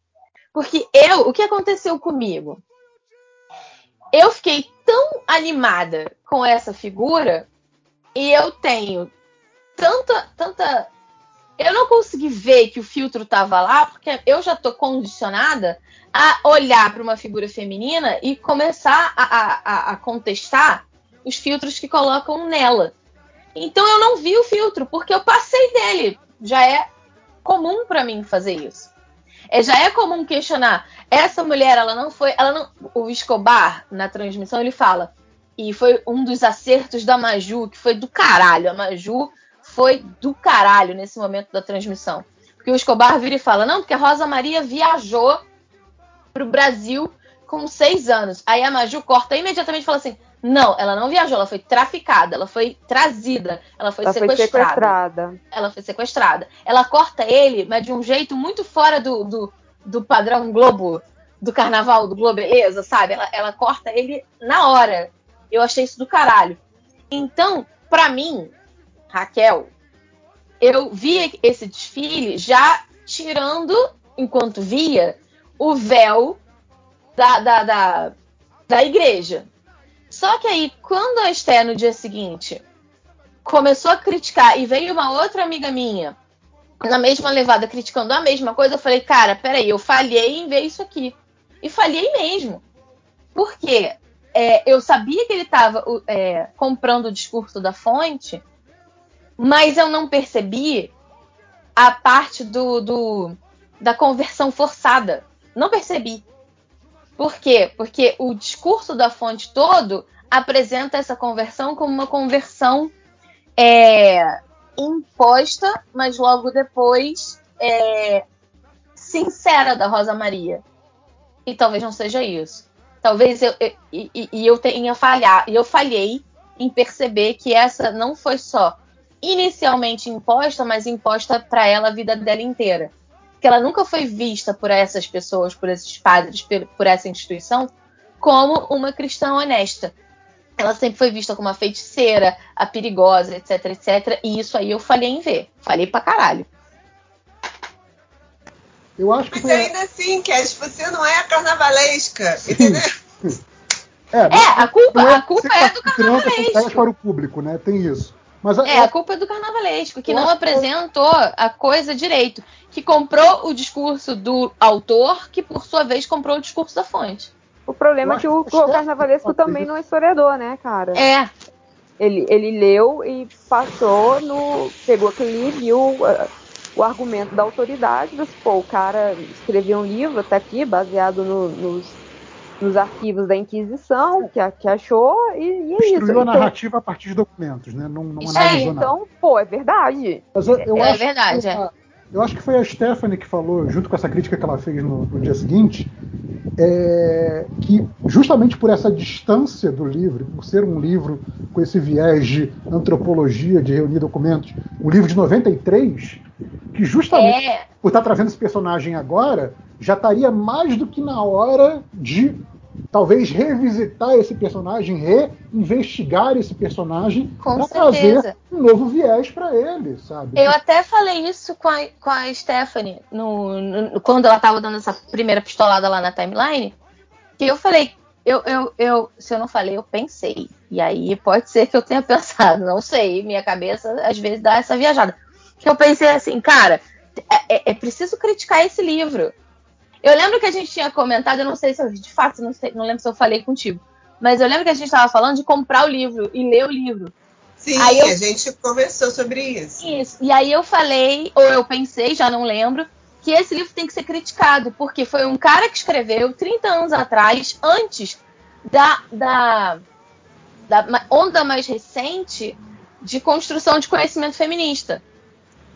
Porque eu, o que aconteceu comigo? Eu fiquei tão animada com essa figura e eu tenho tanta, tanta. Eu não consegui ver que o filtro tava lá, porque eu já tô condicionada a olhar para uma figura feminina e começar a, a- a- contestar os filtros que colocam nela. Então eu não vi o filtro, porque eu passei dele. Já é comum para mim fazer isso. É, já é comum questionar. Essa mulher, ela não foi. Ela não, o Escobar, na transmissão, ele fala. E foi um dos acertos da Maju, que foi do caralho. A Maju foi do caralho nesse momento da transmissão. Porque o Escobar vira e fala: não, porque a Rosa Maria viajou pro Brasil com seis anos. Aí a Maju corta imediatamente e fala assim: não, ela não viajou, ela foi traficada, ela foi trazida, ela foi Ela foi sequestrada sequestrada. ela foi sequestrada. Ela corta ele, mas de um jeito muito fora do, do, do padrão Globo, do carnaval, do Globeleza, sabe? Ela, ela corta ele na hora. Eu achei isso do caralho. Então, pra mim, Raquel, eu vi esse desfile já tirando, enquanto via, o véu da, da, da, da igreja. Só que aí, quando a Esté, no dia seguinte, começou a criticar e veio uma outra amiga minha na mesma levada criticando a mesma coisa, eu falei, cara, peraí, eu falhei em ver isso aqui. E falhei mesmo. Por quê? É, eu sabia que ele estava comprando o discurso da fonte, mas eu não percebi a parte do, do- da conversão forçada. Não percebi. Por quê? Porque o discurso da fonte todo apresenta essa conversão como uma conversão é, imposta, mas logo depois é, sincera da Rosa Maria. E talvez não seja isso. Talvez eu, eu- e, eu tenha falhado, e eu falhei em perceber que essa não foi só inicialmente imposta, mas imposta para ela a vida dela inteira. Que ela nunca foi vista por essas pessoas, por esses padres, por, por essa instituição, como uma cristã honesta. Ela sempre foi vista como a feiticeira, a perigosa, etc, etc. E isso aí eu falhei em ver. Falhei pra caralho. Eu acho que Mas foi. ainda assim, Cash, você não é a carnavalesca, entendeu? É, É, a culpa, não a culpa é do carnavalesco. para o público, né? Tem isso. Mas a- É, a culpa é do carnavalesco, que Eu não acho que- apresentou a coisa direito. Que comprou o discurso do autor, que por sua vez comprou o discurso da fonte. O problema Eu é que o, o o carnavalesco também não é historiador, né, cara? É, Ele, ele leu e passou no. pegou aquele livro, viu uh, o argumento da autoridade, disse, pô, o cara escreveu um livro, tá aqui, baseado no- nos, nos arquivos da Inquisição, que, a- que achou, e, e é isso. Construiu a Então, narrativa a partir de documentos, né? Não, não Isso é, analisou nada. então, pô, é verdade. Mas eu, eu É acho verdade, que é. Eu acho que foi a Stephanie que falou, junto com essa crítica que ela fez no, no dia seguinte, é, que justamente por essa distância do livro, por ser um livro com esse viés de antropologia, de reunir documentos, um livro de 93, que justamente é. por estar trazendo esse personagem agora, já estaria mais do que na hora de talvez revisitar esse personagem, reinvestigar esse personagem para trazer um novo viés para ele, sabe? Eu até falei isso com a, com a Stephanie no, no- quando ela tava dando essa primeira pistolada lá na timeline. Que eu falei, eu, eu, eu, se eu não falei, eu pensei. E aí pode ser que eu tenha pensado, não sei. Minha cabeça às vezes dá essa viajada. Que eu pensei assim, cara, é, é- é preciso criticar esse livro. Eu lembro que a gente tinha comentado, eu não sei se eu, de fato, não, sei, não lembro se eu falei contigo. Mas eu lembro que a gente estava falando de comprar o livro e ler o livro. Sim, Aí eu- a gente conversou sobre isso. Isso. E aí eu falei, ou eu pensei, já não lembro, que esse livro tem que ser criticado, porque foi um cara que escreveu 30 anos atrás, antes da, da, da onda mais recente de construção de conhecimento feminista.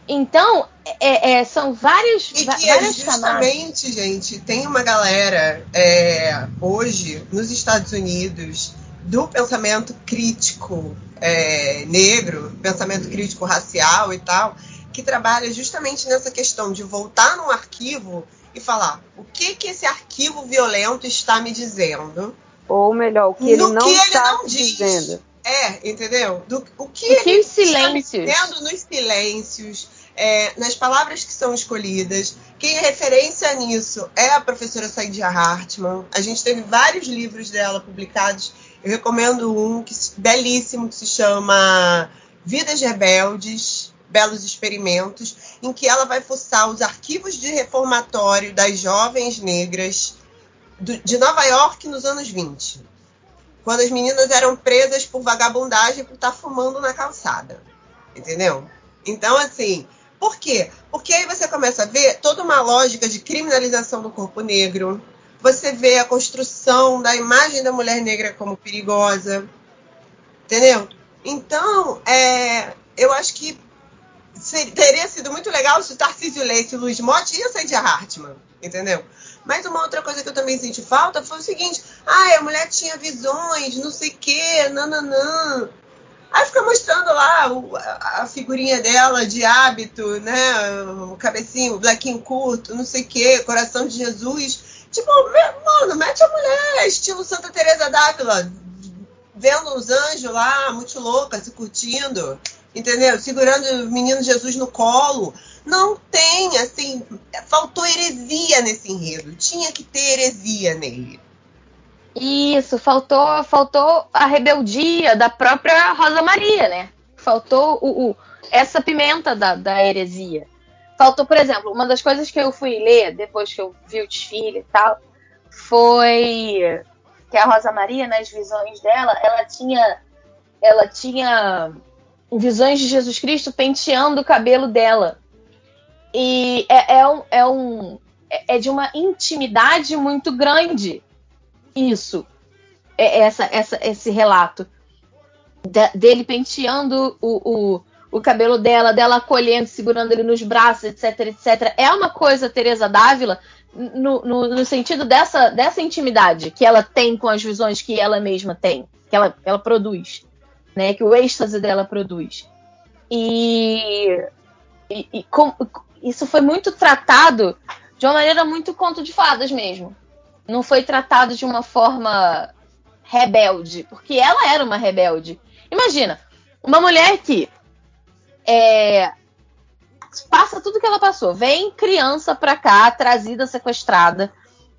Então, é, é, são vários, E que é várias camadas. justamente, gente, tem uma galera é, hoje nos Estados Unidos do pensamento crítico é, negro, pensamento crítico racial e tal, que trabalha justamente nessa questão de voltar num arquivo e falar o que que esse arquivo violento está me dizendo. Ou melhor, o que ele não que ele está não diz. dizendo. É, entendeu? Do, o que que ele os silêncios? está dizendo nos silêncios, é, nas palavras que são escolhidas. Quem é referência nisso é a professora Saidia Hartman. A gente teve vários livros dela publicados. Eu recomendo um que, belíssimo que se chama Vidas Rebeldes, Belos Experimentos, em que ela vai fuçar os arquivos de reformatório das jovens negras do- de Nova York nos anos 20 quando as meninas eram presas por vagabundagem por estar fumando na calçada. Entendeu? Então, assim, por quê? Porque aí você começa a ver toda uma lógica de criminalização do corpo negro. Você vê a construção da imagem da mulher negra como perigosa. Entendeu? Então, é, eu acho que teria sido muito legal se o Tarcísio lesse o Luiz Motti e a Saidia Hartman. Entendeu? Mas uma outra coisa que eu também senti falta foi o seguinte: ah, a mulher tinha visões, não sei o quê, nananã. Aí fica mostrando lá o- a figurinha dela de hábito, né? O cabecinho, o blequinho curto, não sei o quê, coração de Jesus. Tipo, mano, mete a mulher, estilo Santa Teresa d'Ávila, vendo os anjos lá, muito louca, se curtindo, entendeu? Segurando o menino Jesus no colo. Não tem, assim, faltou heresia nesse enredo. Tinha que ter heresia nele. Isso, faltou, faltou a rebeldia da própria Rosa Maria, né? Faltou o, o- essa pimenta da, da heresia. Faltou, por exemplo, uma das coisas que eu fui ler depois que eu vi o desfile e tal, foi que a Rosa Maria, nas visões dela, ela tinha, ela tinha visões de Jesus Cristo penteando o cabelo dela. E é, é um, é, um, é de uma intimidade muito grande isso, é essa, essa, esse relato da- dele penteando o, o, o cabelo dela, dela acolhendo, segurando ele nos braços, etc, etc. É uma coisa, Teresa Dávila, no, no, no sentido dessa, dessa intimidade que ela tem com as visões que ela mesma tem, que ela, ela produz, né? Que o êxtase dela produz. E, e, e com- isso foi muito tratado de uma maneira muito conto de fadas mesmo não foi tratado de uma forma rebelde, porque ela era uma rebelde. Imagina, uma mulher que é, passa tudo que ela passou, vem criança pra cá, trazida, sequestrada,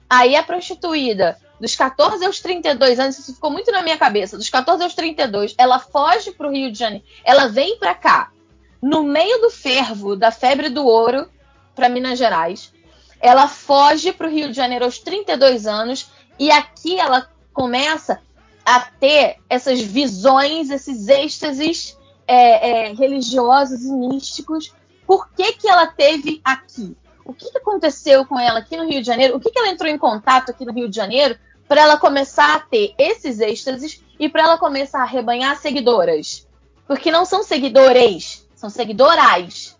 aí é prostituída dos 14 aos 32 anos, isso ficou muito na minha cabeça, dos 14 aos 32, ela foge pro Rio de Janeiro, ela vem pra cá, no meio do fervo da febre do ouro, pra Minas Gerais, ela foge para o Rio de Janeiro aos 32 anos e aqui ela começa a ter essas visões, esses êxtases é, é, religiosos e místicos. Por que, que ela teve aqui? O que, que aconteceu com ela aqui no Rio de Janeiro? O que, que ela entrou em contato aqui no Rio de Janeiro para ela começar a ter esses êxtases e para ela começar a rebanhar seguidoras? Porque não são seguidores, são seguidorais.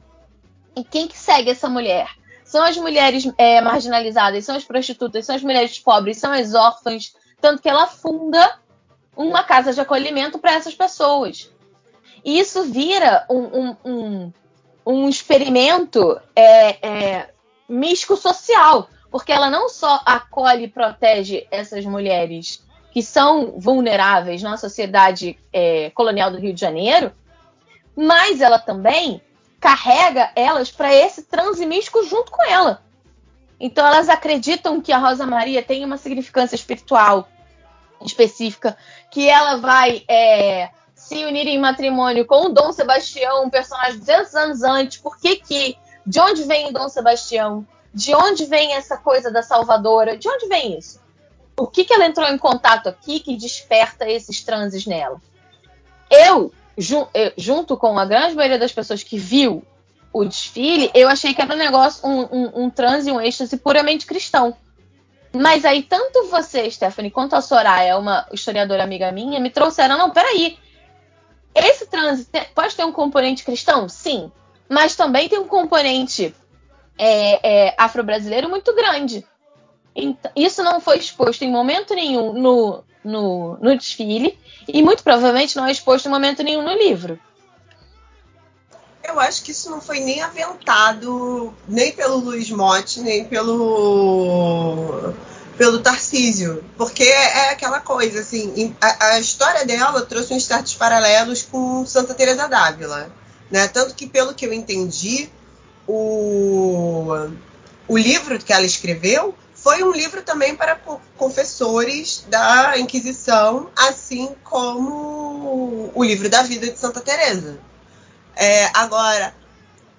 E quem que segue essa mulher? São as mulheres é, marginalizadas, são as prostitutas, são as mulheres pobres, são as órfãs. Tanto que ela funda uma casa de acolhimento para essas pessoas. E isso vira um, um, um, um experimento é, é, místico-social, porque ela não só acolhe e protege essas mulheres que são vulneráveis na sociedade é, colonial do Rio de Janeiro, mas ela também carrega elas para esse transe místico junto com ela. Então elas acreditam que a Rosa Maria tem uma significância espiritual específica, que ela vai é, se unir em matrimônio com o Dom Sebastião, um personagem 200 anos antes. Por que que? De onde vem o Dom Sebastião? De onde vem essa coisa da Salvadora? De onde vem isso? O que que ela entrou em contato aqui que desperta esses transes nela? Eu Eu, junto com a grande maioria das pessoas que viu o desfile, eu achei que era um negócio, um, um, um transe, um êxtase puramente cristão. Mas aí, tanto você, Stephanie, quanto a Soraya, uma historiadora amiga minha, me trouxeram, não, peraí. esse transe pode ter um componente cristão? Sim. Mas também tem um componente é, é, afro-brasileiro muito grande. Então, isso não foi exposto em momento nenhum no, no, no desfile e muito provavelmente não é exposto em momento nenhum no livro. Eu acho que isso não foi nem aventado nem pelo Luiz Motti, nem pelo pelo Tarcísio, porque é aquela coisa assim, a, a história dela trouxe uns certos paralelos com Santa Teresa d'Ávila, né? Tanto que pelo que eu entendi, o o livro que ela escreveu foi um livro também para co- confessores da Inquisição, assim como o livro da vida de Santa Teresa. É, agora,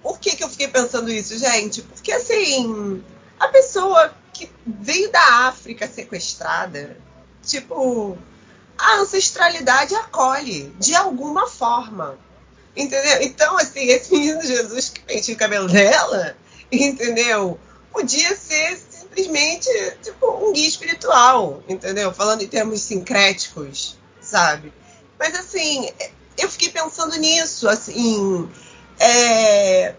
por que, que eu fiquei pensando isso, gente? Porque assim, a pessoa que veio da África sequestrada, tipo, a ancestralidade acolhe de alguma forma. Entendeu? Então, assim, esse menino Jesus que penteia o cabelo dela, entendeu? Podia ser simplesmente tipo um guia espiritual, entendeu? Falando em termos sincréticos, sabe? Mas assim, eu fiquei pensando nisso, assim, é,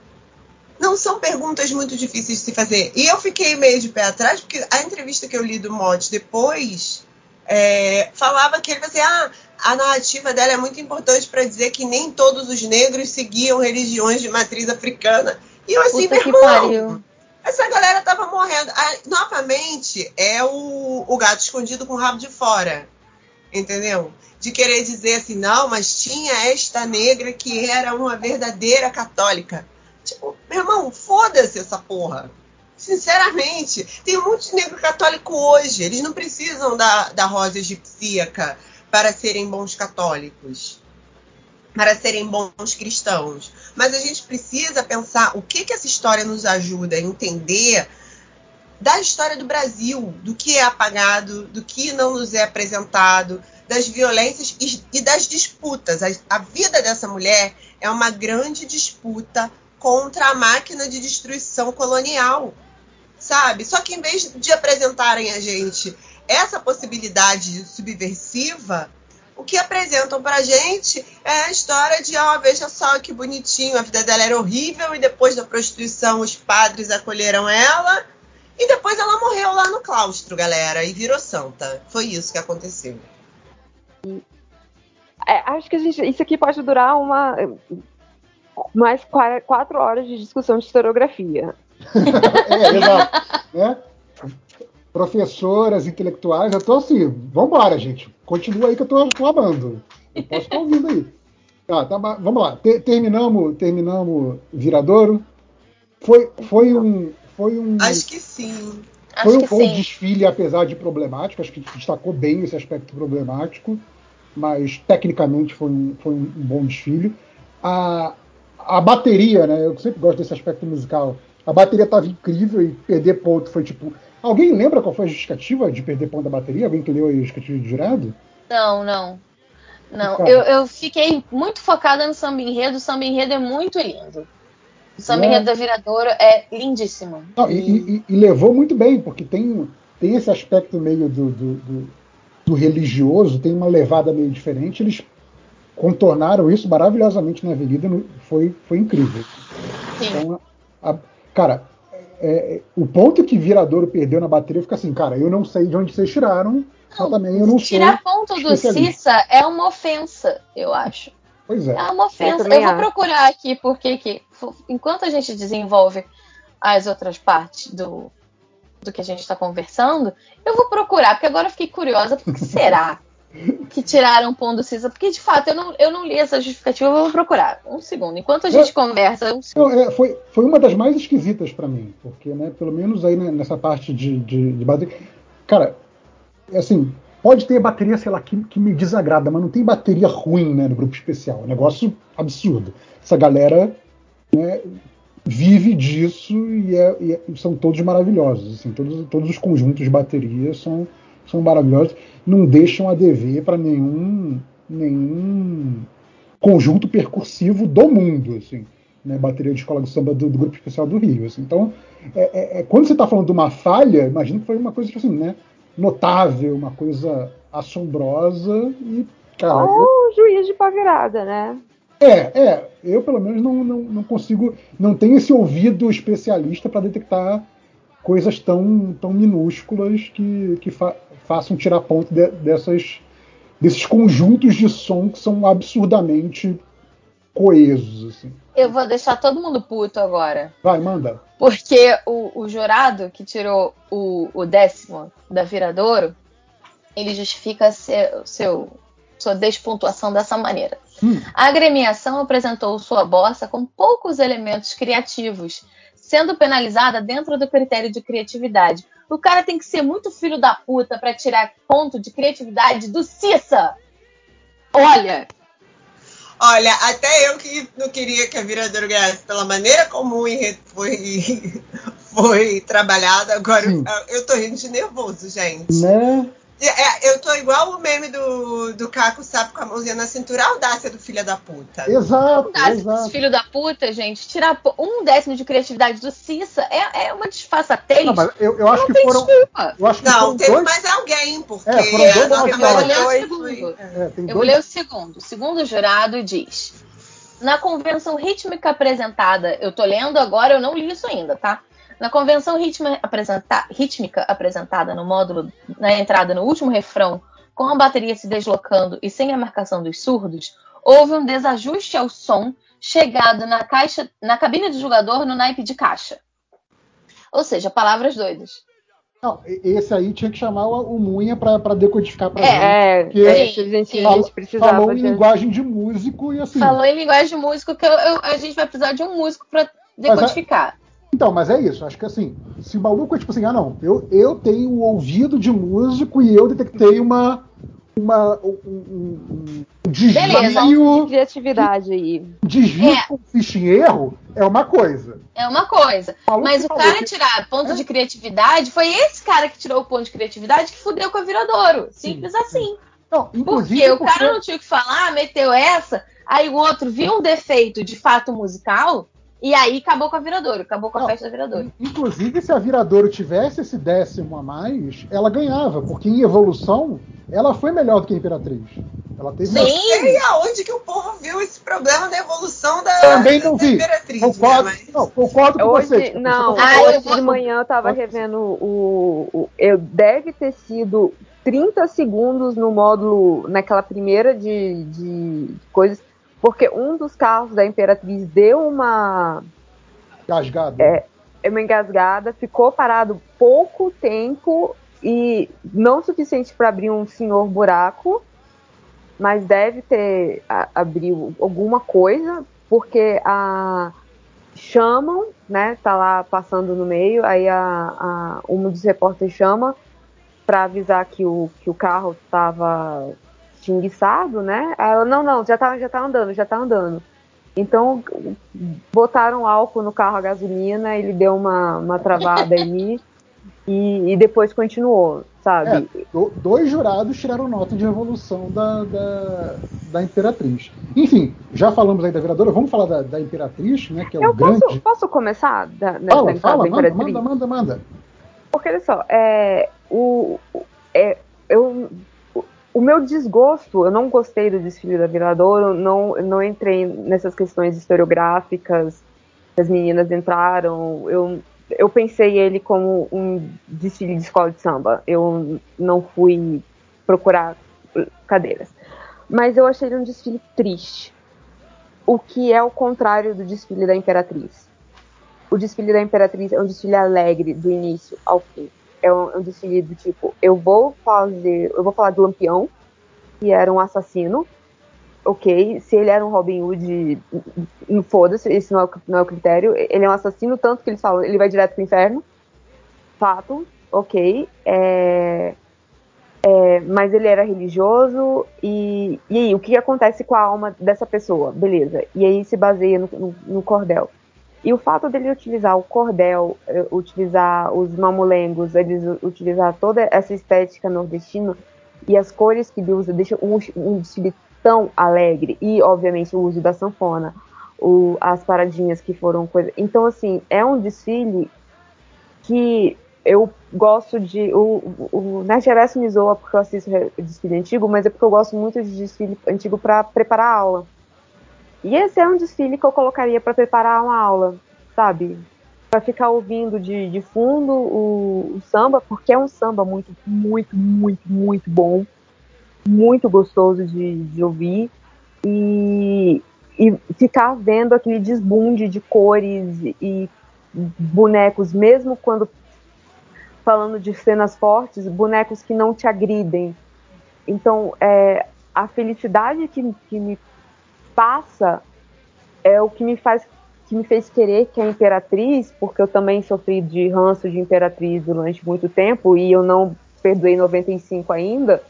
não são perguntas muito difíceis de se fazer. E eu fiquei meio de pé atrás, porque a entrevista que eu li do Motti depois é, falava que ele fazia, ah, a narrativa dela é muito importante para dizer que nem todos os negros seguiam religiões de matriz africana. E eu assim, Puta meu irmão. Essa galera tava morrendo. Ah, novamente, é o, o gato escondido com o rabo de fora. Entendeu? De querer dizer assim, não, mas tinha esta negra que era uma verdadeira católica. Tipo, meu irmão, foda-se essa porra. Sinceramente, tem um monte de negro católico hoje. Eles não precisam da, da rosa egipsíaca para serem bons católicos para serem bons cristãos. Mas a gente precisa pensar o que, que essa história nos ajuda a entender da história do Brasil, do que é apagado, do que não nos é apresentado, das violências e, das disputas. A vida dessa mulher é uma grande disputa contra a máquina de destruição colonial, sabe? Só que em vez de apresentarem a gente essa possibilidade subversiva, o que apresentam pra gente é a história de, ó, veja só que bonitinho, a vida dela era horrível e depois da prostituição os padres acolheram ela e depois ela morreu lá no claustro, galera, e virou santa. Foi isso que aconteceu. É, acho que a gente, isso aqui pode durar uma mais qua- quatro horas de discussão de historiografia. É, exato. né? Professoras, intelectuais, eu tô assim, vambora, gente. Continua aí que eu tô, tô amando. Eu posso estar ouvindo aí. Tá, tá, vamos lá. Te- terminamos, terminamos Viradouro. Foi, foi um. Foi um. Acho que sim. Foi Acho um bom sim. desfile, apesar de problemático. Acho que destacou bem esse aspecto problemático, mas tecnicamente foi um, foi um bom desfile. A, a bateria, né? Eu sempre gosto desse aspecto musical. A bateria estava incrível e perder ponto foi tipo. Alguém lembra qual foi a justificativa de perder ponto da bateria? Alguém que leu a justificativa de jurado? Não, não. Não, Cara. eu, eu fiquei muito focada no samba enredo. O samba enredo é muito lindo. O samba É. enredo da Viradouro é lindíssimo. Não, e, e- e levou muito bem, porque tem, tem esse aspecto meio do, do, do- do religioso, tem uma levada meio diferente. Eles contornaram isso maravilhosamente na Avenida, foi, foi incrível. Sim. Então, a- cara, é, o ponto que Viradouro perdeu na bateria fica assim, cara, eu não sei de onde vocês tiraram, mas também eu não sou. Tirar ponto do. Cissa é uma ofensa, eu acho. Pois é. É uma ofensa. também Eu vou acho. procurar aqui, porque que, enquanto a gente desenvolve as outras partes do, do que a gente está conversando, eu vou procurar, porque agora eu fiquei curiosa, por que será que tiraram o ponto do Cissa? Porque, de fato, eu não, eu não li essa justificativa, eu vou procurar. Um segundo. Enquanto a gente conversa, um. Não, é, foi, foi uma das mais esquisitas pra mim, porque, né, pelo menos aí né, nessa parte de, de, de bateria. Cara, é assim, pode ter bateria, sei lá, que, que me desagrada, mas não tem bateria ruim né, no grupo especial. É um negócio absurdo. Essa galera né, vive disso e, é- e é- são todos maravilhosos. Assim, todos, todos os conjuntos de bateria são, são maravilhosos. Não deixam a dever para nenhum, nenhum conjunto percursivo do mundo. Assim né, bateria de escola de samba do, do grupo especial do Rio. assim. Então, é- é- é- quando você está falando de uma falha, imagino que foi uma coisa tipo assim, né, notável, uma coisa assombrosa e, cara, eu- Oh, juiz de pá virada, né? É, é. Eu, pelo menos, não, não, não consigo. Não tenho esse ouvido especialista para detectar coisas tão, tão minúsculas que, que fa façam tirar ponto de, dessas, desses conjuntos de som que são absurdamente coesos. Assim. Eu vou deixar todo mundo puto agora. Vai, manda. Porque o, o jurado que tirou o, o décimo da Viradouro, ele justifica seu, seu, sua despontuação dessa maneira. Hum. A agremiação apresentou sua bossa com poucos elementos criativos, sendo penalizada dentro do critério de criatividade. O cara tem que ser muito filho da puta para tirar ponto de criatividade do Cissa. Olha, Olha, até eu que não queria que a Viradouro ganhasse pela maneira como foi, foi trabalhada, agora eu, eu tô rindo de nervoso, gente. Né? É, eu tô igual o meme do, do Caco Sapo com a mãozinha na cintura, a audácia do filho da puta. Exato, audácia exato. filho da puta, gente, tirar um décimo de criatividade do Cissa é, é uma disfarçatez. Não, mas eu, eu acho não que tem foram. desculpa. Eu acho que Não, foram teve dois. mais alguém, porque É, foram dois a votos Eu vou Não, ler o maior segundo. foi- É, tem Eu vou dois. ler o segundo. O segundo jurado diz: Na convenção rítmica apresentada, eu tô lendo agora, eu não li isso ainda, tá? Na convenção ritma- apresenta- rítmica apresentada no módulo, na entrada no último refrão, com a bateria se deslocando e sem a marcação dos surdos, houve um desajuste ao som chegado na caixa, na cabine do jogador no naipe de caixa. Ou seja, palavras doidas. Não, esse aí tinha que chamar o, Munha pra decodificar pra É, gente. É, Porque é, sim, esse a gente, sim. a gente precisava Falou em linguagem de músico e assim. Falou em linguagem de músico que eu- eu- a gente vai precisar de um músico para decodificar. Então, mas é isso. Acho que assim, se o maluco é tipo assim, ah não, eu, eu tenho o ouvido de músico e eu detectei uma. uma um, um- um desvio, criatividade aí. desvio É. com ficha em erro é uma coisa. É uma coisa. Maluco Mas o cara que- tirar ponto É. de criatividade foi esse cara que tirou o ponto de criatividade que fudeu com a Viradouro. Simples assim. Não, inclusive Porque o cara não tinha o que falar, meteu essa, aí o outro viu um defeito de fato musical e aí acabou com a Viradouro, acabou com a Não. festa da Viradouro. Inclusive, se a Viradouro tivesse esse décimo a mais, ela ganhava, porque em evolução ela foi melhor do que a Imperatriz. Ela teve uma- Sim, E aonde que o povo viu esse problema da evolução da, Também não da vi. Imperatriz, Concordo, né? Mas- não, concordo com Hoje, você. tipo, não, você Ah, hoje de manhã eu tava revendo o, o- eu deve ter sido 30 segundos no módulo naquela primeira de, de coisas, porque um dos carros da Imperatriz deu uma Gasgado. É. uma engasgada, ficou parado pouco tempo e não suficiente para abrir um senhor buraco, mas deve ter a- abriu alguma coisa, porque a chamam, né? Tá lá passando no meio, aí a, a um dos repórteres chama para avisar que o, que o carro estava enguiçado, né? Aí ela, não, não, já tá, já tá andando, já tá andando. Então, botaram álcool no carro a gasolina, ele deu uma, uma travada ali e, e depois continuou, sabe? É, do- dois jurados tiraram nota de evolução da, da, da Imperatriz. Enfim, já falamos aí da Viradora, vamos falar da, da Imperatriz, né? Que é o Eu grande. posso, posso começar da, Fala, fala, da manda, Imperatriz? manda, manda, manda. Porque olha só, é, o- é, eu, o, meu desgosto, eu não gostei do desfile da Viradouro, não, não entrei nessas questões historiográficas, as meninas entraram, eu, eu pensei ele como um desfile de escola de samba, eu não fui procurar cadeiras. Mas eu achei ele um desfile triste, o que é o contrário do desfile da Imperatriz o desfile da Imperatriz é um desfile alegre do início ao fim. É um, é um tipo, eu vou fazer, eu vou falar do Lampião, que era um assassino, ok, se ele era um Robin Hood, não foda-se, esse não é, o, não é o critério, ele é um assassino, tanto que eles falam, ele vai direto pro inferno, fato, ok, é, é, mas ele era religioso, e, e aí, o que acontece com a alma dessa pessoa? Beleza, e aí se baseia no, no, no cordel. E o fato dele utilizar o cordel, eh, utilizar os mamulengos, eles utilizar toda essa estética nordestina e as cores que ele usa, deixa um, um desfile tão alegre. E, obviamente, o uso da sanfona, o- as paradinhas que foram coisa. Então, assim, é um desfile que eu gosto de. O, o Nerd me zoa porque eu assisto desfile antigo, mas é porque eu gosto muito de desfile antigo para preparar a aula. E esse é um desfile que eu colocaria para preparar uma aula, sabe? Para ficar ouvindo de, de fundo o, o samba, porque é um samba muito, muito, muito, muito bom, muito gostoso de, de ouvir. E, e ficar vendo aquele desbunde de cores e bonecos, mesmo quando falando de cenas fortes, bonecos que não te agridem. Então, é, a felicidade que, que me passa é o que me faz que me fez querer que a Imperatriz, porque eu também sofri de ranço de Imperatriz durante muito tempo e eu não perdoei 95 ainda.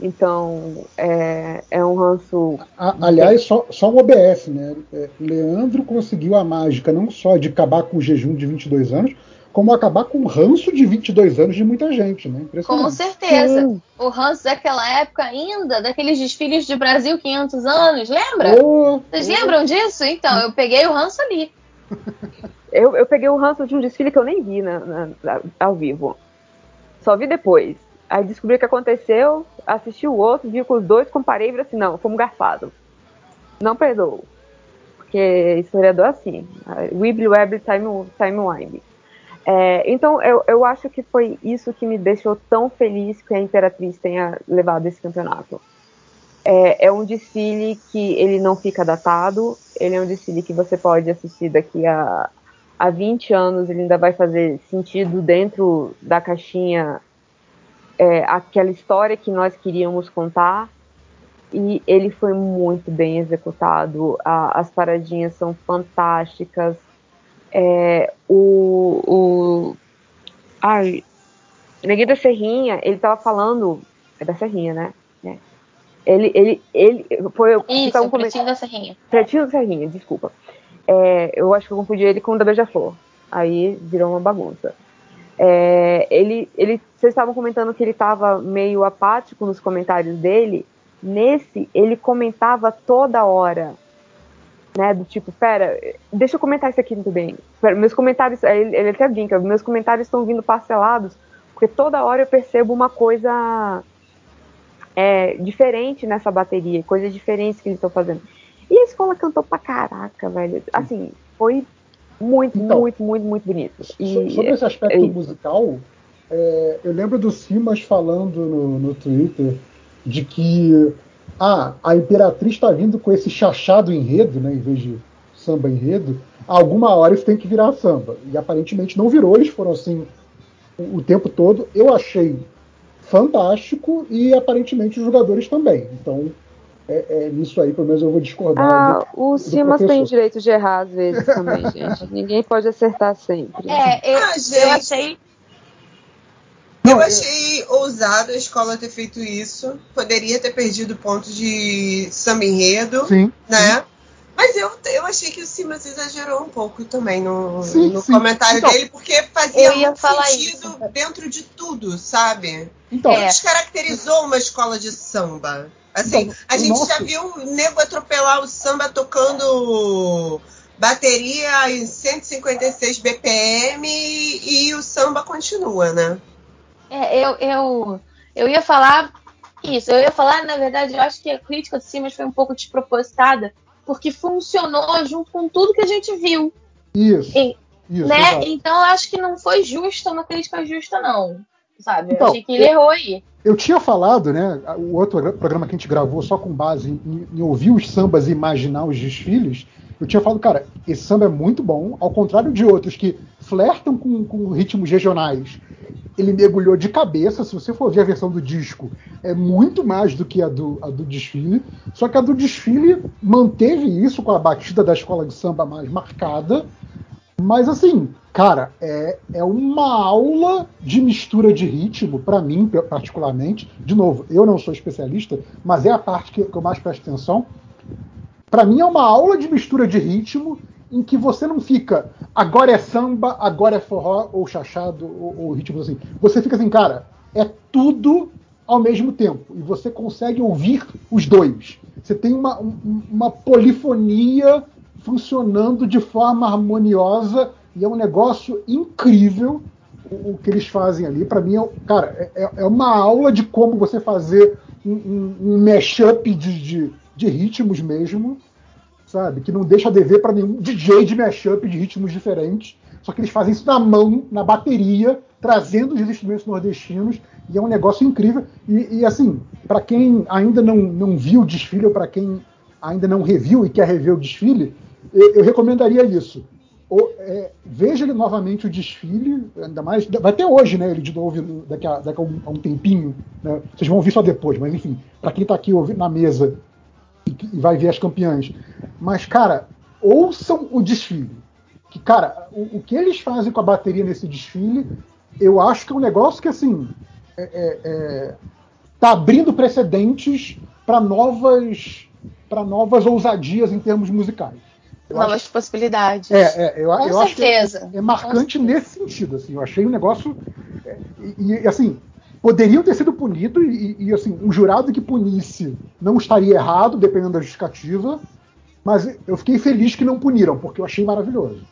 Então, é, é um ranço. A- aliás, só, só um OBS, né? É, Leandro conseguiu a mágica não só de acabar com o jejum de 22 anos, como acabar com o ranço de 22 anos de muita gente, né? Com certeza. O Hans daquela época ainda, daqueles desfiles de Brasil 500 anos, lembra? Oh, Vocês oh. lembram disso? Então, eu peguei o Hans ali. Eu, eu peguei o ranço de um desfile que eu nem vi na, na- na- ao vivo. Só vi depois. Aí descobri o que aconteceu, assisti o outro, vi com os dois, comparei e falei assim, não, fomos garfados. Não perdoo. Porque historiador é assim. Wibbly Webbly Time, Timeline. É, então, eu, eu acho que foi isso que me deixou tão feliz que a Imperatriz tenha levado esse campeonato. É, é um desfile que ele não fica datado, ele é um desfile que você pode assistir daqui a, a 20 anos, ele ainda vai fazer sentido dentro da caixinha, é, aquela história que nós queríamos contar. E ele foi muito bem executado, a- as paradinhas são fantásticas. É, o, o. Ai. Neguinho da Serrinha, ele tava falando. É da Serrinha, né? É. Ele, ele, ele. Foi Isso, tava o pretinho da Serrinha. Pretinho da Serrinha, desculpa. É, eu acho que eu confundi ele com o da Beija-Flor. Aí virou uma bagunça. É, ele, ele, vocês estavam comentando que ele estava meio apático nos comentários dele. Nesse, ele comentava toda hora. Né, do tipo, pera, deixa eu comentar isso aqui muito bem. Pera, meus comentários, ele, ele até brinca, meus comentários estão vindo parcelados, porque toda hora eu percebo uma coisa é, diferente nessa bateria, coisas diferentes que eles estão fazendo. E a escola cantou pra caraca, velho. Assim, foi muito, Então, muito, muito, muito bonito. E, Sobre esse aspecto é musical, é, eu lembro do Simas falando no, no Twitter de que ah, a Imperatriz está vindo com esse chachado enredo, né, em vez de samba enredo. Alguma hora isso tem que virar samba. E aparentemente não virou, eles foram assim o, o tempo todo. Eu achei fantástico e aparentemente os jogadores também. Então, é, é nisso aí, pelo menos eu vou discordar. Ah, do- o do Simas tem direito de errar às vezes também, gente. Ninguém pode acertar sempre. É, eu, Ah, eu gente. Eu achei ousado a escola ter feito isso. Poderia ter perdido pontos de samba enredo, Sim. né? Mas eu, eu achei que o Simas exagerou um pouco também no, Sim, no sim. comentário Então, dele, porque fazia eu ia muito falar sentido dentro de tudo, sabe? Então, É. Descaracterizou uma escola de samba. Assim, Então, a gente nosso- já viu o nego atropelar o samba tocando bateria em 156 BPM e, e o samba continua, né? É, eu, eu, eu ia falar isso. Eu ia falar, na verdade, eu acho que a crítica de Simas foi um pouco despropositada, porque funcionou junto com tudo que a gente viu. Isso. E- isso né? Então eu acho que não foi justa, uma crítica justa, não. Sabe? Então, eu achei que ele eu- errou aí. Eu tinha falado, né? O outro programa que a gente gravou só com base em, em ouvir os sambas e imaginar os desfiles. Eu tinha falado, cara, esse samba é muito bom, ao contrário de outros que flertam com, com ritmos regionais. Ele mergulhou de cabeça, se você for ver a versão do disco, é muito mais do que a do, a do desfile. Só que a do desfile manteve isso com a batida da escola de samba mais marcada. Mas assim, cara, é, é uma aula de mistura de ritmo, pra mim, particularmente. De novo, eu não sou especialista, mas é a parte que, que eu mais presto atenção. Pra mim é uma aula de mistura de ritmo em que você não fica agora é samba, agora é forró, ou chachado, ou, ou ritmos assim. Você fica assim, cara, é tudo ao mesmo tempo. E você consegue ouvir os dois. Você tem uma, um- uma polifonia funcionando de forma harmoniosa e é um negócio incrível. o, o que eles fazem ali, para mim, é, cara, é, é uma aula de como você fazer um, um, um mashup de, de, de ritmos mesmo, sabe? Que não deixa dever para nenhum DJ de mashup de ritmos diferentes. Só que eles fazem isso na mão, na bateria, trazendo os instrumentos nordestinos, e é um negócio incrível. E, e assim, para quem ainda não, não viu o desfile, ou para quem ainda não reviu e quer rever o desfile, eu, eu recomendaria isso. É, veja ele novamente o desfile, ainda mais. Vai ter hoje, né? Ele de novo daqui a, daqui a, um, a um, tempinho. Né? Vocês vão ouvir só depois, mas enfim, para quem está aqui na mesa e, e, vai ver as campeãs. Mas, cara, ouçam o desfile. Que, cara, o, o, que eles fazem com a bateria nesse desfile, eu acho que é um negócio que, assim, é, é, é tá abrindo precedentes para novas novas ousadias em termos musicais. Eu Novas acho, possibilidades. É, é eu, Com eu certeza. acho que é, é marcante nesse sentido. Assim, eu achei um negócio. É, e, e, assim, poderiam ter sido punidos, e, e, assim, um jurado que punisse não estaria errado, dependendo da justificativa. Mas eu fiquei feliz que não puniram, porque eu achei maravilhoso.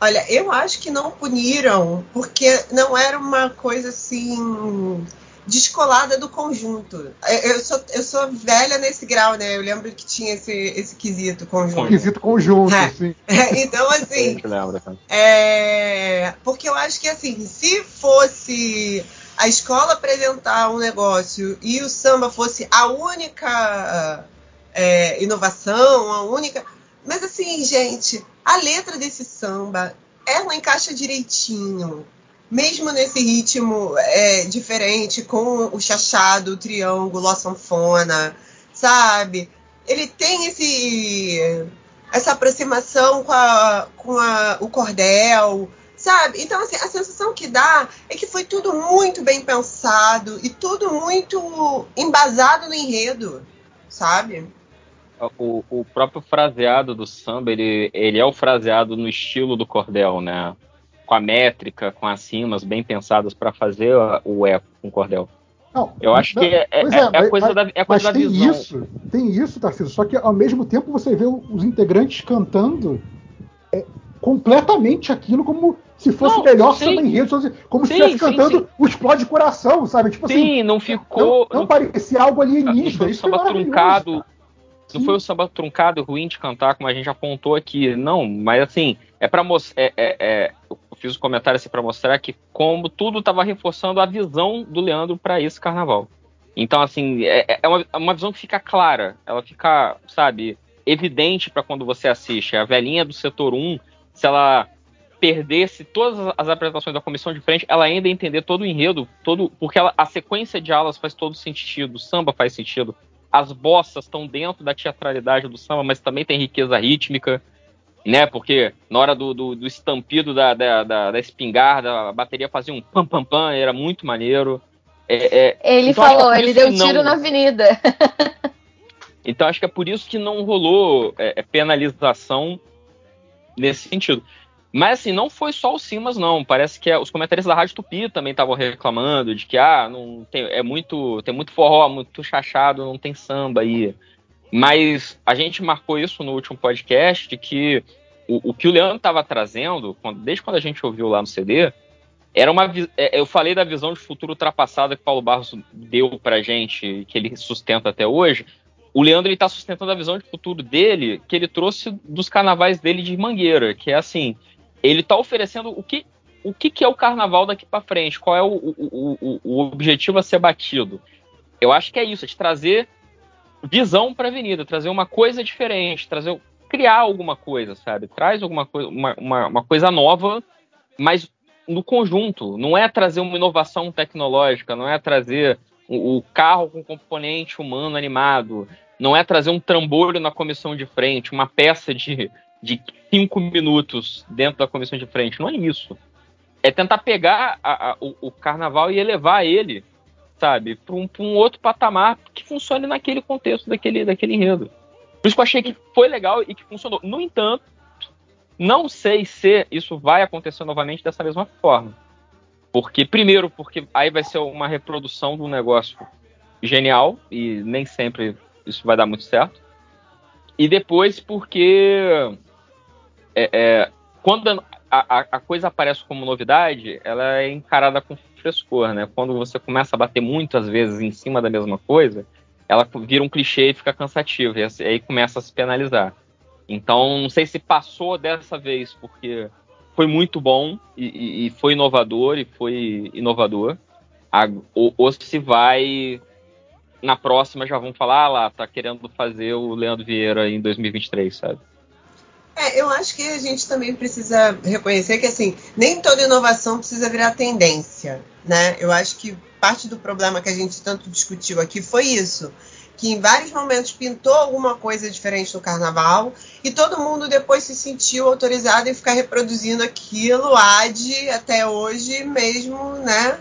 Olha, eu acho que não puniram, porque não era uma coisa assim descolada do conjunto. Eu sou, eu sou velha nesse grau, né? Eu lembro que tinha esse, esse quesito conjunto. Quesito conjunto, é. sim. então, assim. é, porque eu acho que, assim, se fosse a escola apresentar um negócio e o samba fosse a única é, inovação, a única. Mas, assim, gente, a letra desse samba, ela encaixa direitinho mesmo nesse ritmo é, diferente, com o chachado, o triângulo, a sanfona, sabe? Ele tem esse essa aproximação com, a, com a, o cordel, sabe? Então, assim, a sensação que dá é que foi tudo muito bem pensado e tudo muito embasado no enredo, sabe? O, o próprio fraseado do samba, ele, ele é o fraseado no estilo do cordel, né? Com a métrica, com as rimas bem pensadas para fazer o eco com o cordel. Não, eu acho que é, é, é, é, a coisa mas, da, é coisa mas da tem visão. Isso, tem isso, Tarcísio, só que ao mesmo tempo você vê os integrantes cantando é, completamente aquilo como se fosse não, melhor sim. samba enredo, como sim, se estivesse cantando sim, o Explode Coração, sabe? Tipo sim, assim, não ficou. Não, não parecia algo alienígena. Não foi um samba truncado. Não foi o samba truncado ruim de cantar, como a gente apontou aqui. Não, mas assim, é para mostrar. É, é, é, fiz um comentário assim para mostrar que como tudo estava reforçando a visão do Leandro para esse carnaval. Então, assim, é, é, uma, é uma visão que fica clara, ela fica, sabe, evidente para quando você assiste. A velhinha do setor 1, se ela perdesse todas as apresentações da comissão de frente, ela ainda entender todo o enredo, todo, porque ela, a sequência de alas faz todo sentido, o samba faz sentido, as bossas estão dentro da teatralidade do samba, mas também tem riqueza rítmica né? Porque na hora do, do, do estampido da, da, da, da, espingarda, a bateria fazia um pam pam pam, era muito maneiro. É, é, ele então falou, é ele deu tiro não... na avenida. então acho que é por isso que não rolou é, é, penalização nesse sentido. Mas assim, não foi só o Simas, não. Parece que os comentários da Rádio Tupi também estavam reclamando de que ah, não tem, é muito, tem muito forró, muito chachado, não tem samba aí. Mas a gente marcou isso no último podcast que o, o que o Leandro estava trazendo, quando, desde quando a gente ouviu lá no CD, era uma. É, eu falei da visão de futuro ultrapassada que Paulo Barros deu pra gente, que ele sustenta até hoje. O Leandro está sustentando a visão de futuro dele, que ele trouxe dos carnavais dele de Mangueira, que é assim, ele está oferecendo o que, o que, que é o carnaval daqui para frente, qual é o, o, o, o objetivo a ser batido. Eu acho que é isso, é de trazer visão para a avenida, trazer uma coisa diferente, trazer criar alguma coisa, sabe? Traz alguma coisa, uma, uma, uma coisa nova, mas no conjunto. Não é trazer uma inovação tecnológica, não é trazer o, o carro com componente humano animado, não é trazer um trambolho na comissão de frente, uma peça de, de cinco minutos dentro da comissão de frente. Não é isso. É tentar pegar a, a, o, o carnaval e elevar ele sabe? Para um, um, outro patamar que funcione naquele contexto daquele, daquele enredo. Por isso que eu achei que foi legal e que funcionou. No entanto, não sei se isso vai acontecer novamente dessa mesma forma. Porque, primeiro, porque aí vai ser uma reprodução de um negócio genial e nem sempre isso vai dar muito certo. E depois, porque é, é, quando a, a, coisa aparece como novidade, ela é encarada com frescor, né? Quando você começa a bater muitas vezes em cima da mesma coisa, ela vira um clichê e fica cansativa, e aí começa a se penalizar. Então, não sei se passou dessa vez, porque foi muito bom e, e, e foi inovador e foi inovador. A, ou, ou, se vai na próxima já vão falar, ah lá, tá querendo fazer o Leandro Vieira em 2023, sabe? É, eu acho que a gente também precisa reconhecer que assim, nem toda inovação precisa virar tendência, né? Eu acho que parte do problema que a gente tanto discutiu aqui foi isso que em vários momentos pintou alguma coisa diferente no carnaval e todo mundo depois se sentiu autorizado em ficar reproduzindo aquilo ad até hoje mesmo, né,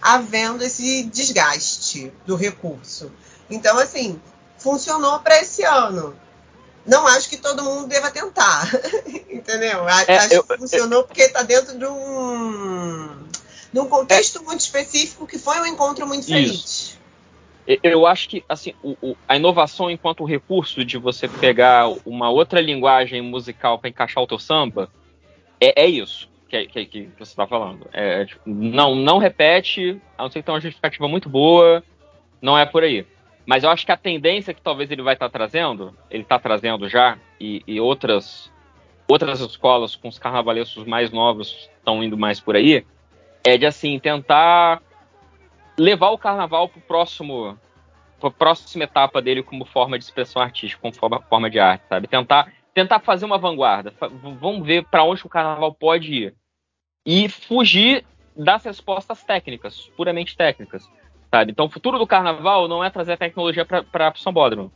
havendo esse desgaste do recurso. Então, assim, funcionou para esse ano. Não acho que todo mundo deva tentar, entendeu? É, acho eu, que funcionou eu, porque está dentro de um, de um contexto é, muito específico que foi um encontro muito feliz. Isso. Eu acho que assim, o, o, a inovação enquanto recurso de você pegar uma outra linguagem musical para encaixar o teu samba é, é isso que, que, que você está falando. É, tipo, não, não repete, a não ser que tenha uma justificativa muito boa, não é por aí. Mas eu acho que a tendência que talvez ele vai estar tá trazendo, ele está trazendo já, e, e, outras, outras escolas com os carnavalescos mais novos estão indo mais por aí, é de assim, tentar levar o carnaval para próximo para a próxima etapa dele como forma de expressão artística, como forma, forma de arte, sabe? Tentar tentar fazer uma vanguarda. Vamos ver para onde o carnaval pode ir e fugir das respostas técnicas, puramente técnicas, sabe? Então, o futuro do carnaval não é trazer tecnologia para o Sambódromo.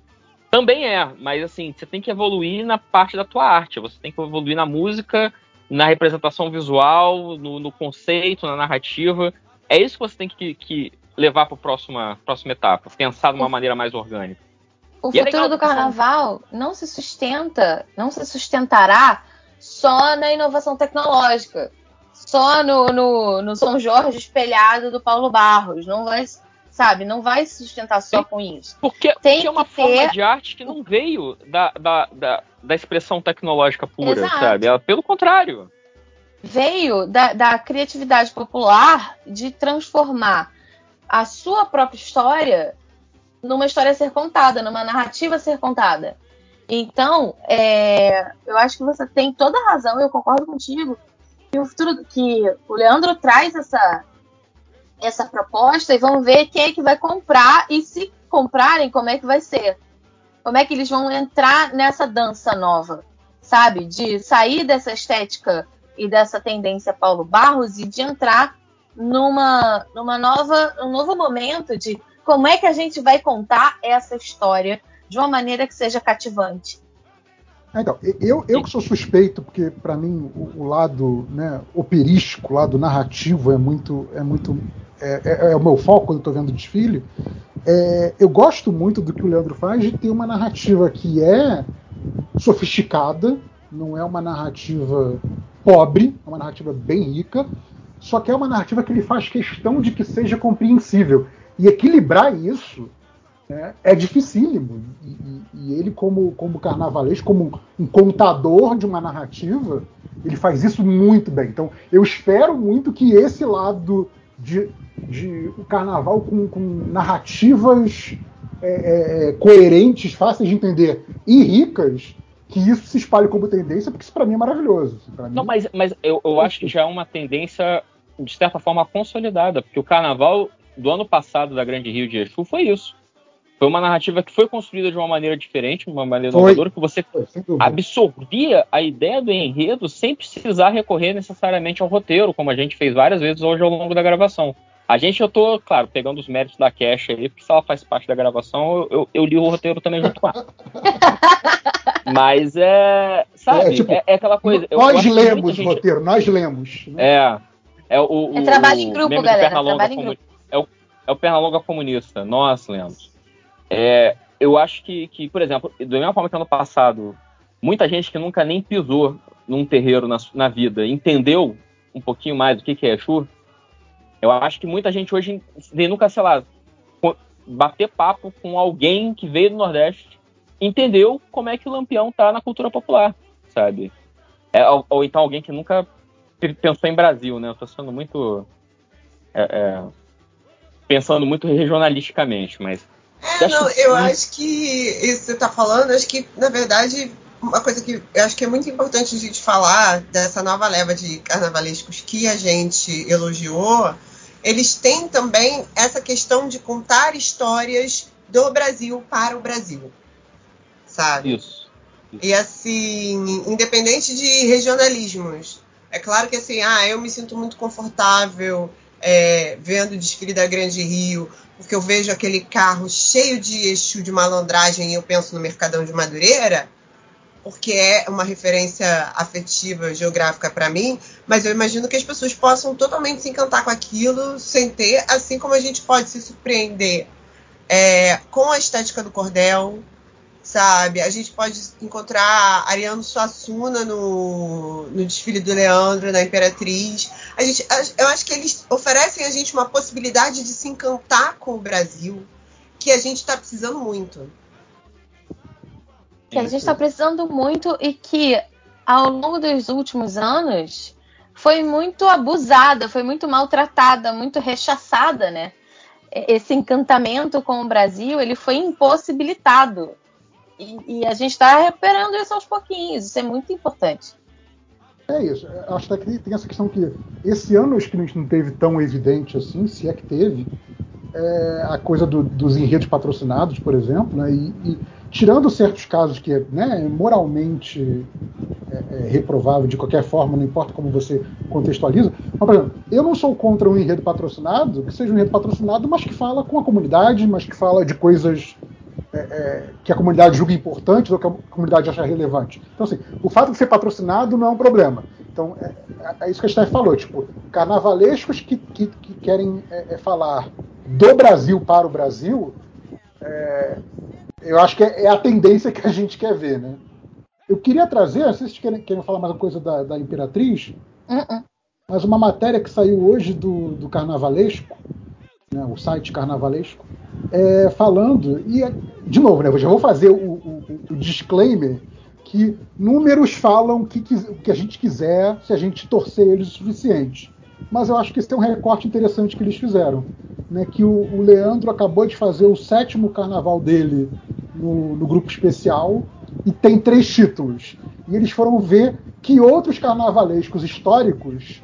Também é, mas assim, você tem que evoluir na parte da tua arte, você tem que evoluir na música, na representação visual, no, no conceito, na narrativa. É isso que você tem que, que levar para a próxima, próxima etapa, pensar de uma maneira mais orgânica. O e é futuro é do carnaval não se sustenta, não se sustentará só na inovação tecnológica, só no, no, no São Jorge espelhado do Paulo Barros. Não vai, sabe, não vai se sustentar só com isso. Porque, Tem porque é uma forma ter... de arte que não veio da, da, da, da expressão tecnológica pura, Exato. sabe? Ela, pelo contrário veio da, da criatividade popular de transformar a sua própria história numa história a ser contada, numa narrativa a ser contada. Então, é, eu acho que você tem toda a razão, eu concordo contigo, que o futuro que o Leandro traz essa essa proposta e vamos ver quem é que vai comprar e se comprarem, como é que vai ser. Como é que eles vão entrar nessa dança nova, sabe? De sair dessa estética e dessa tendência Paulo Barros e de entrar numa, numa nova, um novo momento de como é que a gente vai contar essa história de uma maneira que seja cativante. É, então, eu, eu que sou suspeito, porque para mim o, o, lado né, operístico, o lado narrativo é muito. É, muito é, é, é o meu foco quando estou vendo desfile. É, eu gosto muito do que o Leandro faz de ter uma narrativa que é sofisticada, não é uma narrativa pobre, é uma narrativa bem rica, só que é uma narrativa que ele faz questão de que seja compreensível. E equilibrar isso né, é dificílimo. E, e, e, ele, como, como carnavalesco, como um contador de uma narrativa, ele faz isso muito bem. Então, eu espero muito que esse lado de, de o carnaval com, com narrativas é, é, é coerentes, fáceis de entender e ricas, que isso se espalhe como tendência, porque isso para mim é maravilhoso. Assim, não, mas, mas eu, eu acho que já é uma tendência, de certa forma, consolidada, porque o carnaval do ano passado da Grande Rio de Exu foi isso. Foi uma narrativa que foi construída de uma maneira diferente, uma maneira foi. inovadora, que você absorvia a ideia do enredo sem precisar recorrer necessariamente ao roteiro, como a gente fez várias vezes hoje ao longo da gravação. A gente, eu tô, claro, pegando os méritos da Cash aí, porque se ela faz parte da gravação, eu, eu, eu li o roteiro também junto com ela. Mas é. Sabe? É, tipo, é, é aquela coisa. Nós lemos gente... o roteiro, nós lemos. Né? É. É, o, é trabalho em grupo, galera. Trabalho em grupo. É o, é o Pernalonga comunista. Nossa, lemos. É, eu acho que, que, por exemplo, da mesma forma que ano passado, muita gente que nunca nem pisou num terreiro na, na vida entendeu um pouquinho mais do que, que é Exu, eu acho que muita gente hoje nunca, sei lá, bater papo com alguém que veio do Nordeste, entendeu como é que o Lampião tá na cultura popular, sabe? É, ou, ou então alguém que nunca pe- pensou em Brasil, né? Eu tô sendo muito. é, é, pensando muito regionalisticamente, mas. É, não, eu acho que isso que você tá falando, acho que, na verdade, uma coisa que eu acho que é muito importante a gente falar dessa nova leva de carnavalescos que a gente elogiou, eles têm também essa questão de contar histórias do Brasil para o Brasil. Sabe? Isso. E assim, independente de regionalismos. É claro que assim, ah, eu me sinto muito confortável é, vendo o desfile da Grande Rio, porque eu vejo aquele carro cheio de eixo de malandragem e eu penso no Mercadão de Madureira, porque é uma referência afetiva, geográfica para mim, mas eu imagino que as pessoas possam totalmente se encantar com aquilo sem ter, assim como a gente pode se surpreender é, com a estética do cordel, sabe? A gente pode encontrar Ariano Suassuna no, no desfile do Leandro, na Imperatriz. A gente, eu acho que eles oferecem a gente uma possibilidade de se encantar com o Brasil que a gente está precisando muito. que a gente está precisando muito e que ao longo dos últimos anos foi muito abusada, foi muito maltratada, muito rechaçada, né? Esse encantamento com o Brasil ele foi impossibilitado e, e a gente está recuperando isso aos pouquinhos. Isso é muito importante. É isso. Eu Acho que tem essa questão que esse ano acho que a gente não teve tão evidente assim, se é que teve, é a coisa do- dos enredos patrocinados, por exemplo, né? E, e tirando certos casos que né, moralmente é, é reprovável de qualquer forma, não importa como você contextualiza. Mas, por exemplo, eu não sou contra um enredo patrocinado, que seja um enredo patrocinado, mas que fala com a comunidade, mas que fala de coisas é, é, que a comunidade julga importantes ou que a comunidade acha relevante. Então, assim, o fato de ser patrocinado não é um problema. Então, é, é- é isso que a Steph falou, tipo, carnavalescos que, que, que querem é, falar do Brasil para o Brasil, eu acho que é, a tendência que a gente quer ver, né? Eu queria trazer, não sei se vocês querem, querem falar mais uma coisa da, da Imperatriz, Uh-uh. mas uma matéria que saiu hoje do, do Carnavalesco, né, o site Carnavalesco, é, falando, e é- de novo, né, eu já vou fazer o, o- o disclaimer que números falam o que, que a gente quiser se a gente torcer eles o suficiente. Mas eu acho que esse é um recorte interessante que eles fizeram. Né, que o, o Leandro acabou de fazer o sétimo carnaval dele no, no grupo especial e tem três títulos. E eles foram ver que outros carnavalescos históricos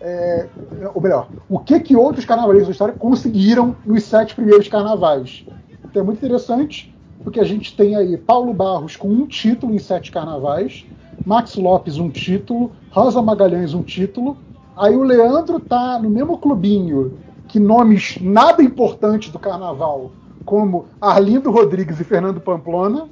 é, ou melhor, o que que outros carnavalescos da história conseguiram nos sete primeiros carnavais. Então é muito interessante, porque a gente tem aí Paulo Barros com um título em sete carnavais, Max Lopes um título, Rosa Magalhães um título, aí o Leandro tá no mesmo clubinho que nomes nada importantes do carnaval, como Arlindo Rodrigues e Fernando Pamplona,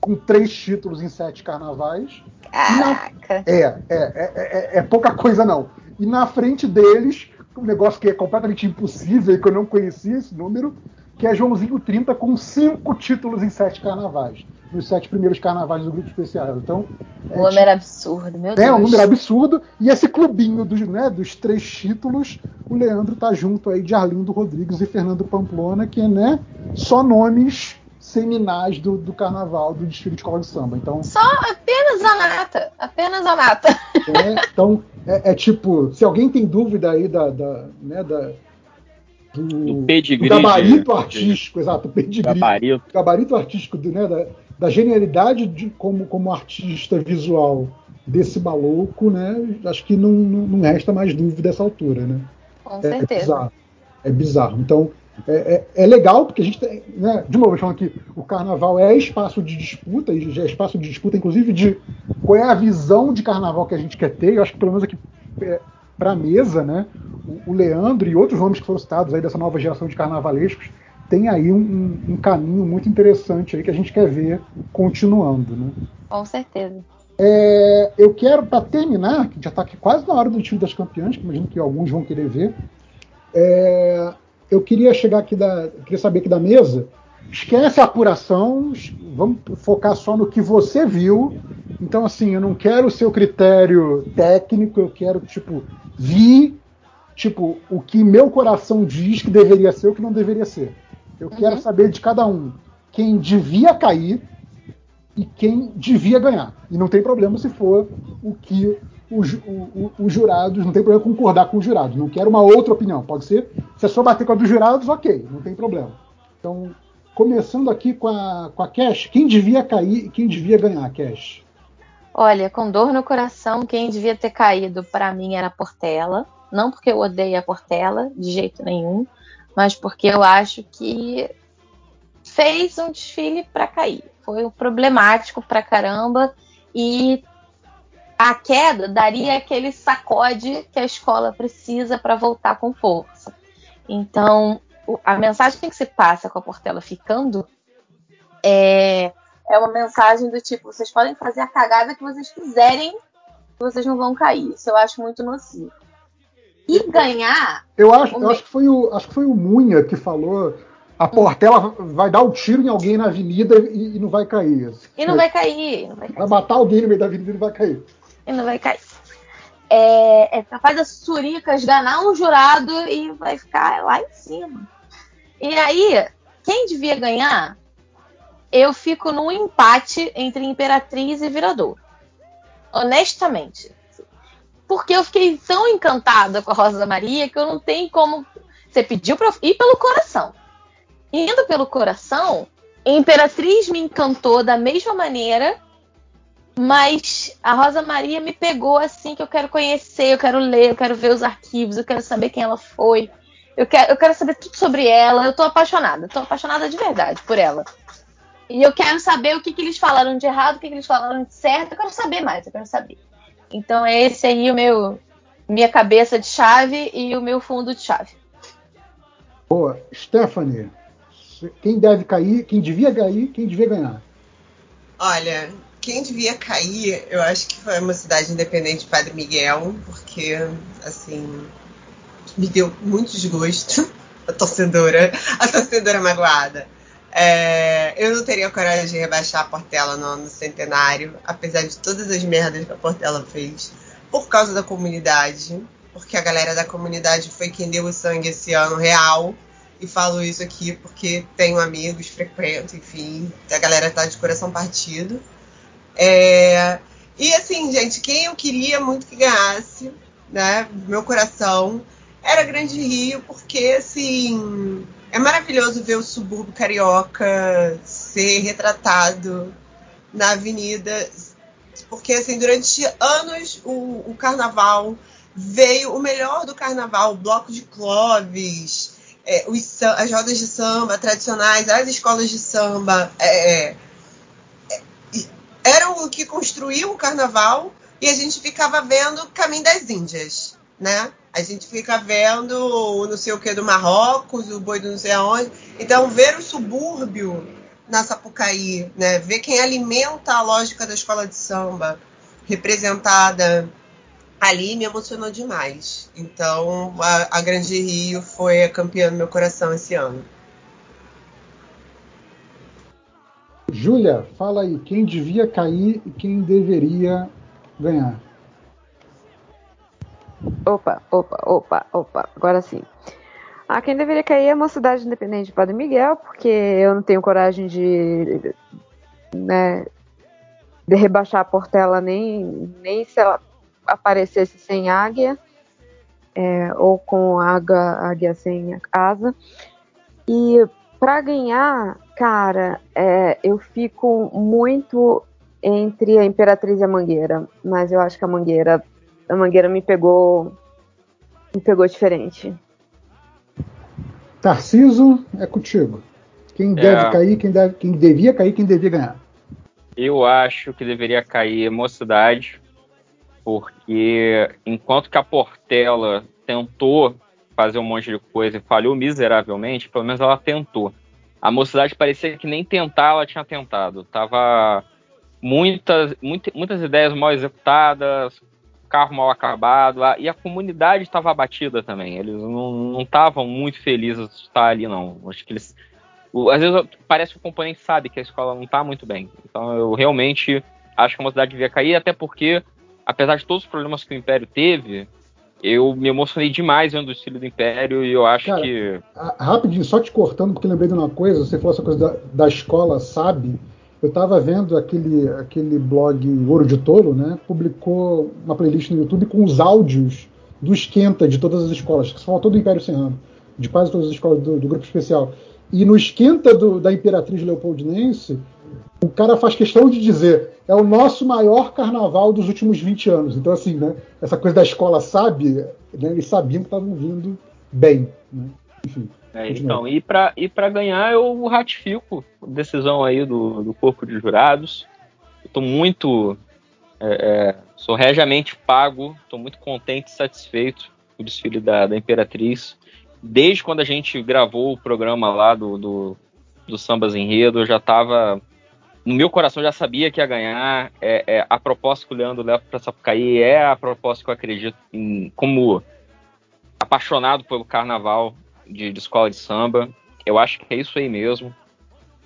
com três títulos em sete carnavais. Caraca. É, é, é, é, é pouca coisa não. E na frente deles, um negócio que é completamente impossível e que eu não conhecia esse número, que é Joãozinho 30 com cinco títulos em sete carnavais. Nos sete primeiros carnavais do grupo especial. Então, O número absurdo, meu é Deus. um número absurdo. E esse clubinho dos, né, dos três títulos, o Leandro tá junto aí de Arlindo Rodrigues e Fernando Pamplona, que é né, só nomes seminais do, do carnaval, do desfile de escola de samba. Então, Só apenas a nata. Apenas a nata. é, então, é, é tipo, se alguém tem dúvida aí da, da, né, da do, Do pedigree do gabarito de- artístico, exato, o pedigree, Gabarito. gabarito artístico né, da, da genialidade de, como, como artista visual desse maluco, né? Acho que não, não, não resta mais dúvida dessa altura, né? Com É, certeza. é bizarro. É bizarro. Então, é, é- é legal porque a gente tem, né, de novo, falando que o carnaval é espaço de disputa, e é espaço de disputa, inclusive, de qual é a visão de carnaval que a gente quer ter. Eu acho que pelo menos aqui para a mesa, né, o, o Leandro e outros nomes que foram citados aí dessa nova geração de carnavalescos tem aí um, um- um caminho muito interessante aí que a gente quer ver continuando, né? Com certeza. É, eu quero, para terminar, que já está aqui quase na hora do time das campeãs, que imagino que alguns vão querer ver. é, eu queria chegar aqui da. Queria saber aqui da mesa. Esquece a apuração, vamos focar só no que você viu. Então, assim, eu não quero o seu critério técnico, eu quero, tipo, vi, tipo, o que meu coração diz que deveria ser, o que não deveria ser. Eu quero saber de cada um quem devia cair, e quem devia ganhar. E não tem problema se for o que os, o- o- os jurados, não tem problema concordar com os jurados. Não quero uma outra opinião. Pode ser, se é só bater com a dos jurados, ok, não tem problema. Então, começando aqui com a, com a Cash, quem devia cair e quem devia ganhar, Cash? Olha, com dor no coração, quem devia ter caído para mim era a Portela. Não porque eu odeio a Portela, de jeito nenhum, mas porque eu acho que fez um desfile para cair. Foi problemático pra caramba e a queda daria aquele sacode que a escola precisa para voltar com força. Então, a mensagem que se passa com a Portela ficando é, é uma mensagem do tipo: vocês podem fazer a cagada que vocês quiserem, que vocês não vão cair. Isso eu acho muito nocivo. E ganhar. Eu acho, eu acho que foi o, acho que foi o Munha que falou. A Portela vai dar um tiro em alguém na avenida e, e não vai cair. E não vai cair, não vai cair. Vai matar alguém no meio da avenida e não vai cair. E não vai cair. É, é capaz da Surica esganar um jurado e vai ficar lá em cima. E aí, quem devia ganhar? Eu fico num empate entre Imperatriz e Virador. Honestamente. Porque eu fiquei tão encantada com a Rosa Maria que eu não tenho como. Você pediu pra ir pelo coração. Indo pelo coração, Imperatriz me encantou da mesma maneira mas a Rosa Maria me pegou assim que eu quero conhecer, eu quero ler, eu quero ver os arquivos, eu quero saber quem ela foi. Eu quero, eu quero saber tudo sobre ela. Eu tô apaixonada, tô apaixonada de verdade por ela. E eu quero saber o que, que eles falaram de errado, o que, que eles falaram de certo. Eu quero saber mais, eu quero saber. Então é esse aí o meu minha cabeça de chave e o meu fundo de chave. Boa. Stephanie, quem deve cair, quem devia cair, quem devia ganhar? Olha, quem devia cair, eu acho que foi uma cidade independente de Padre Miguel, porque, assim, me deu muito desgosto a torcedora, a torcedora magoada. É, eu não teria coragem de rebaixar a Portela no ano centenário, apesar de todas as merdas que a Portela fez, por causa da comunidade, porque a galera da comunidade foi quem deu o sangue esse ano real. E falo isso aqui porque tenho amigos, frequento, enfim, a galera tá de coração partido. É, e assim, gente, quem eu queria muito que ganhasse, né? Meu coração era Grande Rio, porque assim é maravilhoso ver o subúrbio carioca ser retratado na avenida, porque assim durante anos o, o carnaval veio o melhor do carnaval, o bloco de Clovis, é, os as rodas de samba tradicionais, as escolas de samba. é, eram o que construiu o carnaval e a gente ficava vendo Caminho das Índias, né? A gente fica vendo o não sei o que do Marrocos, o boi do não sei aonde. Então, ver o subúrbio na Sapucaí, né? Ver quem alimenta a lógica da escola de samba representada ali me emocionou demais. Então, a, a Grande Rio foi a campeã do meu coração esse ano. Júlia, fala aí, quem devia cair e quem deveria ganhar? Opa, opa, opa, opa, agora sim. Ah, quem deveria cair é a Mocidade Independente de Padre Miguel, porque eu não tenho coragem de, né, de rebaixar a Portela nem, nem se ela aparecesse sem águia, é, ou com águia, águia sem asa. E para ganhar, cara, é, eu fico muito entre a Imperatriz e a Mangueira, mas eu acho que a Mangueira, a Mangueira me pegou, me pegou diferente. Tarciso, é contigo. Quem deve cair, quem, deve, quem devia cair, quem devia ganhar? Eu acho que deveria cair Mocidade, porque enquanto que a Portela tentou fazer um monte de coisa e falhou miseravelmente, pelo menos ela tentou. A Mocidade parecia que nem tentar ela tinha tentado. Tava muitas, muitas, muitas ideias mal executadas, carro mal acabado, e a comunidade estava abatida também. Eles não estavam muito felizes de estar ali, não. Acho que eles. Às vezes parece que o componente sabe que a escola não está muito bem. Então eu realmente acho que a mocidade devia cair, até porque, apesar de todos os problemas que o Império teve, eu me emocionei demais vendo o estilo do Império e eu acho Cara, que. Rapidinho, só te cortando, porque lembrei de uma coisa, você falou essa coisa da, da escola, sabe? Eu estava vendo aquele, aquele blog Ouro de Tolo, né? Publicou uma playlist no YouTube com os áudios do esquenta de todas as escolas, que faltou do Império Serrano, de quase todas as escolas do, do grupo especial. E no esquenta do, da Imperatriz Leopoldinense, o cara faz questão de dizer é o nosso maior carnaval dos últimos 20 anos. Então, assim, né? Essa coisa da escola sabe, né, eles sabiam que estavam vindo bem. Né? Enfim. É, então, e para e pra ganhar, eu ratifico a decisão aí do, do corpo de jurados. Estou muito. É, é, sou regiamente pago, estou muito contente e satisfeito com o desfile da, da Imperatriz. Desde quando a gente gravou o programa lá do, do, do Sambas Enredo, eu já estava. No meu coração já sabia que ia ganhar. É, é a proposta que o Leandro leva para Sapucaí é a proposta que eu acredito em, como apaixonado pelo carnaval de, de escola de samba. Eu acho que é isso aí mesmo.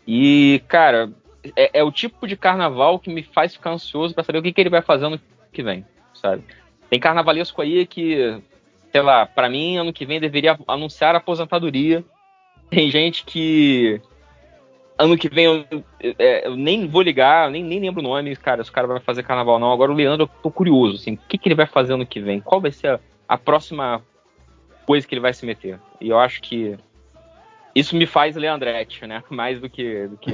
E, cara, é, é, o tipo de carnaval que me faz ficar ansioso para saber o que, que ele vai fazer ano que vem, sabe? Tem carnavalesco aí que, sei lá, para mim, ano que vem deveria anunciar a aposentadoria. Tem gente que ano que vem eu, é, eu, nem vou ligar, nem, nem lembro o nome, cara, se o cara vai fazer carnaval não. Agora o Leandro, eu tô curioso, assim, o que, que ele vai fazer ano que vem? Qual vai ser a, a próxima coisa que ele vai se meter. E eu acho que isso me faz Leandrete, né? Mais do que. Do que...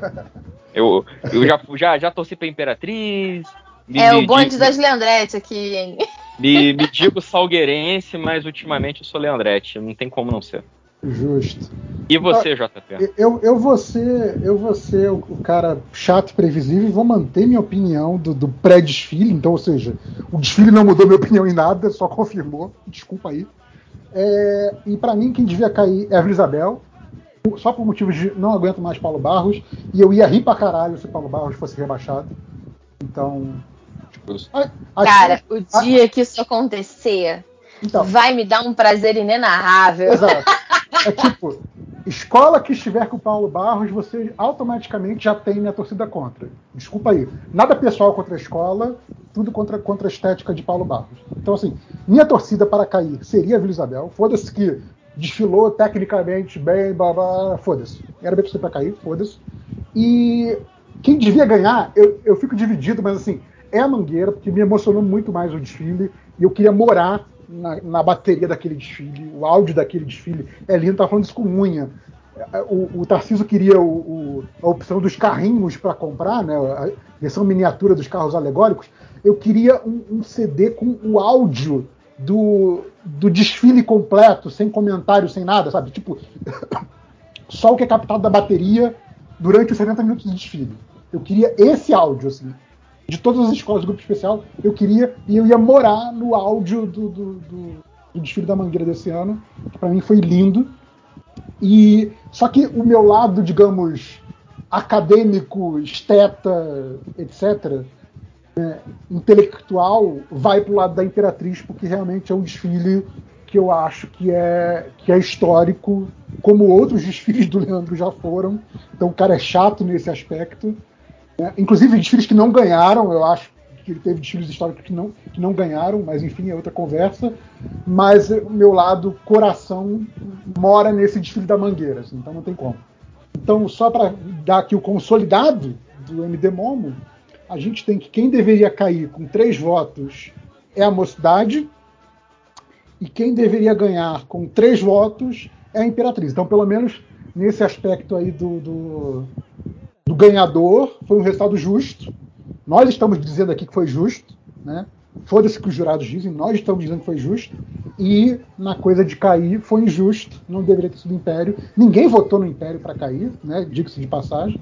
eu eu já, já, já torci pra Imperatriz. Me, é o bonde digo, das Leandrete aqui, hein? Me, me digo salgueirense, mas ultimamente eu sou Leandrete. Não tem como não ser. Justo. E você, JP? Eu, eu vou ser, eu vou ser o, o cara chato e previsível e vou manter minha opinião do, do pré-desfile. Então, ou seja, o desfile não mudou minha opinião em nada, só confirmou. Desculpa aí. É, e para mim, quem devia cair é a Isabel, só por motivos de não aguento mais Paulo Barros, e eu ia rir pra caralho se Paulo Barros fosse rebaixado. Então. A, a Cara, o dia que isso acontecer então, vai me dar um prazer inenarrável. Exato. É tipo, escola que estiver com o Paulo Barros, você automaticamente já tem minha torcida contra. Desculpa aí. Nada pessoal contra a escola, tudo contra, contra a estética de Paulo Barros. Então, assim, minha torcida para cair seria a Vila Isabel. Foda-se que desfilou tecnicamente bem, blá, blá, foda-se. Era bem torcida para cair, foda-se. E quem devia ganhar, eu, eu fico dividido, mas assim, é a Mangueira, porque me emocionou muito mais o desfile e eu queria morar na, na, bateria daquele desfile, o áudio daquele desfile é lindo, tá falando isso com unha. O, o Tarcísio queria o, o, a opção dos carrinhos para comprar, né, a versão miniatura dos carros alegóricos. Eu queria um, um CD com o áudio do, do desfile completo, sem comentário, sem nada, sabe? Tipo, só o que é captado da bateria durante os 70 minutos de desfile. Eu queria esse áudio, assim de todas as escolas do grupo especial, eu queria e eu ia morar no áudio do, do, do, do desfile da Mangueira desse ano, que para mim foi lindo. E só que o meu lado, digamos, acadêmico, esteta, etc., né, intelectual, vai pro lado da Imperatriz, porque realmente é um desfile que eu acho que é, que é histórico, como outros desfiles do Leandro já foram. Então o cara é chato nesse aspecto. Né? Inclusive desfiles que não ganharam, eu acho que ele teve desfiles históricos que não, que não ganharam, mas enfim, é outra conversa. Mas o meu lado coração mora nesse desfile da Mangueira, assim, então não tem como. Então, só para dar aqui o consolidado do MD Momo, a gente tem que quem deveria cair com três votos é a mocidade, e quem deveria ganhar com três votos é a Imperatriz. Então, pelo menos nesse aspecto aí do, do do ganhador foi um resultado justo. Nós estamos dizendo aqui que foi justo, né? Foda-se que os jurados dizem, nós estamos dizendo que foi justo. E na coisa de cair foi injusto, não deveria ter sido Império. Ninguém votou no Império para cair, né? Diga-se de passagem.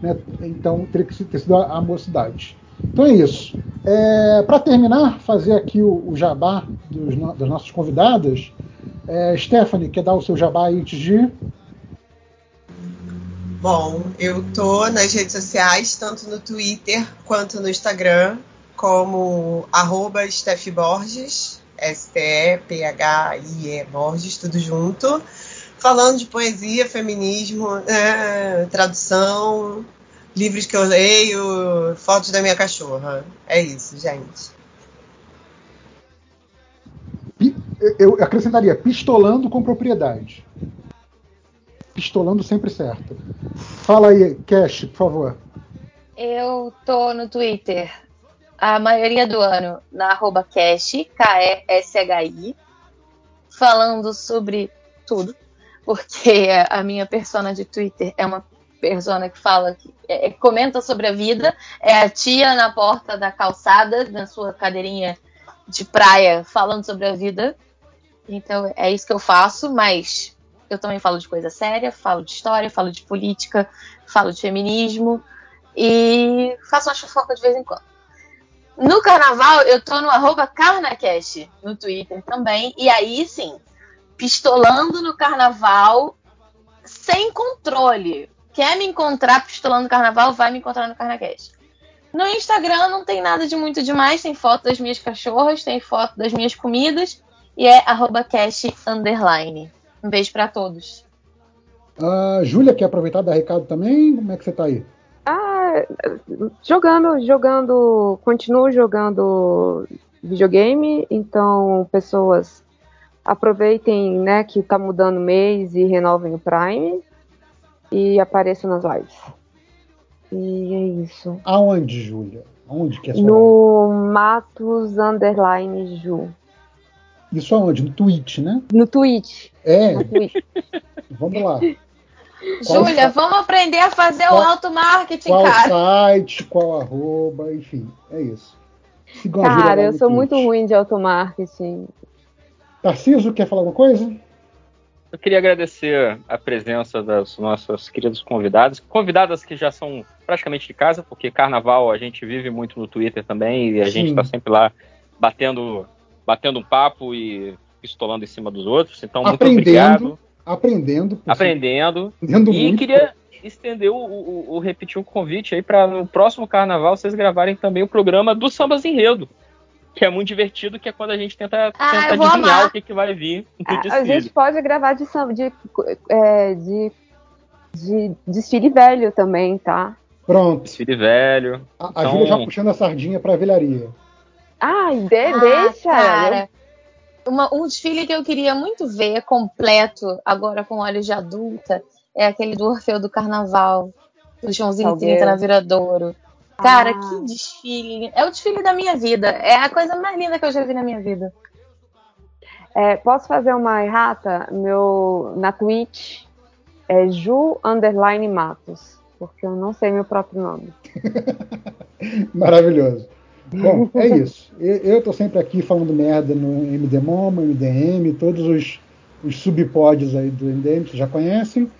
Né? Então teria que ter sido a, a mocidade. Então é isso. É, para terminar, fazer aqui o, o jabá dos, das nossas convidadas. É, Stephanie, quer dar o seu jabá antes de Bom, eu tô nas redes sociais, tanto no Twitter quanto no Instagram, como arroba Borges, S-T-E-P-H-I-E Borges, tudo junto, falando de poesia, feminismo, é, tradução, livros que eu leio, fotos da minha cachorra. É isso, gente. Eu acrescentaria pistolando com propriedade pistolando sempre certo. Fala aí, Cash, por favor. Eu tô no Twitter a maioria do ano na arroba Cash, K-E-S-H-I, falando sobre tudo, porque a minha persona de Twitter é uma persona que fala, que é, comenta sobre a vida, é a tia na porta da calçada, na sua cadeirinha de praia, falando sobre a vida. Então é isso que eu faço, mas eu também falo de coisa séria, falo de história, falo de política, falo de feminismo e faço uma fofoca de vez em quando. No carnaval, eu tô no arroba CarnaCast no Twitter também. E aí sim, pistolando no carnaval sem controle. Quer me encontrar pistolando no carnaval, vai me encontrar no CarnaCast. No Instagram não tem nada de muito demais, tem foto das minhas cachorras, tem foto das minhas comidas e é arroba cash underline. Um beijo para todos. Uh, Júlia, quer aproveitar e dar recado também? Como é que você tá aí? Ah, jogando, jogando, continuo jogando videogame, então pessoas aproveitem, né, que tá mudando o mês e renovem o Prime e apareçam nas lives. E é isso. Aonde, Júlia? Aonde que é sua No live? Matos Underline Ju. Isso aonde? No Twitch, né? No Twitch. É. No Twitch. Vamos lá. Júlia, vamos aprender a fazer qual, o auto-marketing, qual cara. Qual site, qual arroba, enfim, é isso. Sigam cara, eu sou Twitch. muito ruim de auto-marketing. Tarciso, quer falar alguma coisa? Eu queria agradecer a presença das nossas queridas convidadas, convidadas que já são praticamente de casa, porque carnaval a gente vive muito no Twitter também e a Sim. gente está sempre lá batendo, batendo um papo e pistolando em cima dos outros. Então, muito aprendendo, obrigado. Aprendendo. Aprendendo. aprendendo e muito, queria estender o, o, o, repetir um convite aí para no próximo carnaval vocês gravarem também o programa do Sambas Enredo que é muito divertido, que é quando a gente tenta, ah, tenta adivinhar o que, que vai vir no a. A gente pode gravar de, de, é, de, de desfile velho também, tá? Pronto. Desfile velho. A, a então... Júlia já puxando a sardinha pra velharia. Ai, de, ah, deixa! Cara. Uma, um desfile que eu queria muito ver completo, agora com olhos de adulta, é aquele do Orfeu do Carnaval, do Joãozinho 30 na Viradouro. Cara, ah. que desfile. É o desfile da minha vida. É a coisa mais linda que eu já vi na minha vida. É, posso fazer uma errata? Meu, na Twitch é Ju Underline Matos, porque eu não sei meu próprio nome. Maravilhoso. Bom, é isso. Eu estou sempre aqui falando merda no MDMOM, MDM, todos os, os subpods aí do MDM, vocês já conhecem.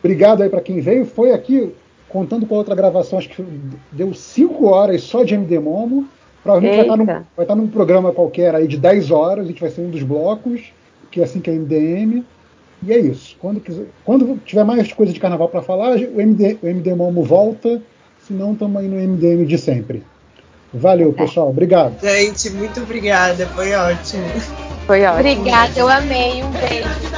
Obrigado aí para quem veio. Foi aqui contando com a outra gravação, acho que deu 5 horas só de MD Momo. Provavelmente vai estar, num, vai estar num programa qualquer aí de 10 horas, a gente vai ser um dos blocos, que é assim que é MDM. E é isso. Quando, quiser, quando tiver mais coisa de carnaval para falar, o MD, o MD Momo volta, senão estamos aí no MDM de sempre. Valeu, pessoal. Obrigado. Gente, muito obrigada. Foi ótimo. Foi ótimo. Obrigada, eu amei. Um beijo.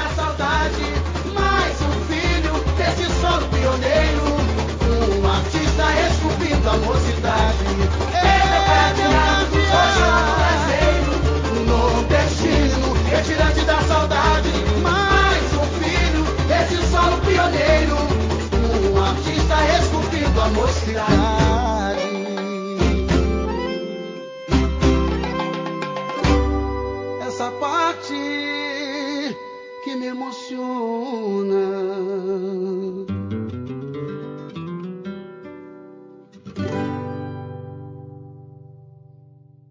da Essa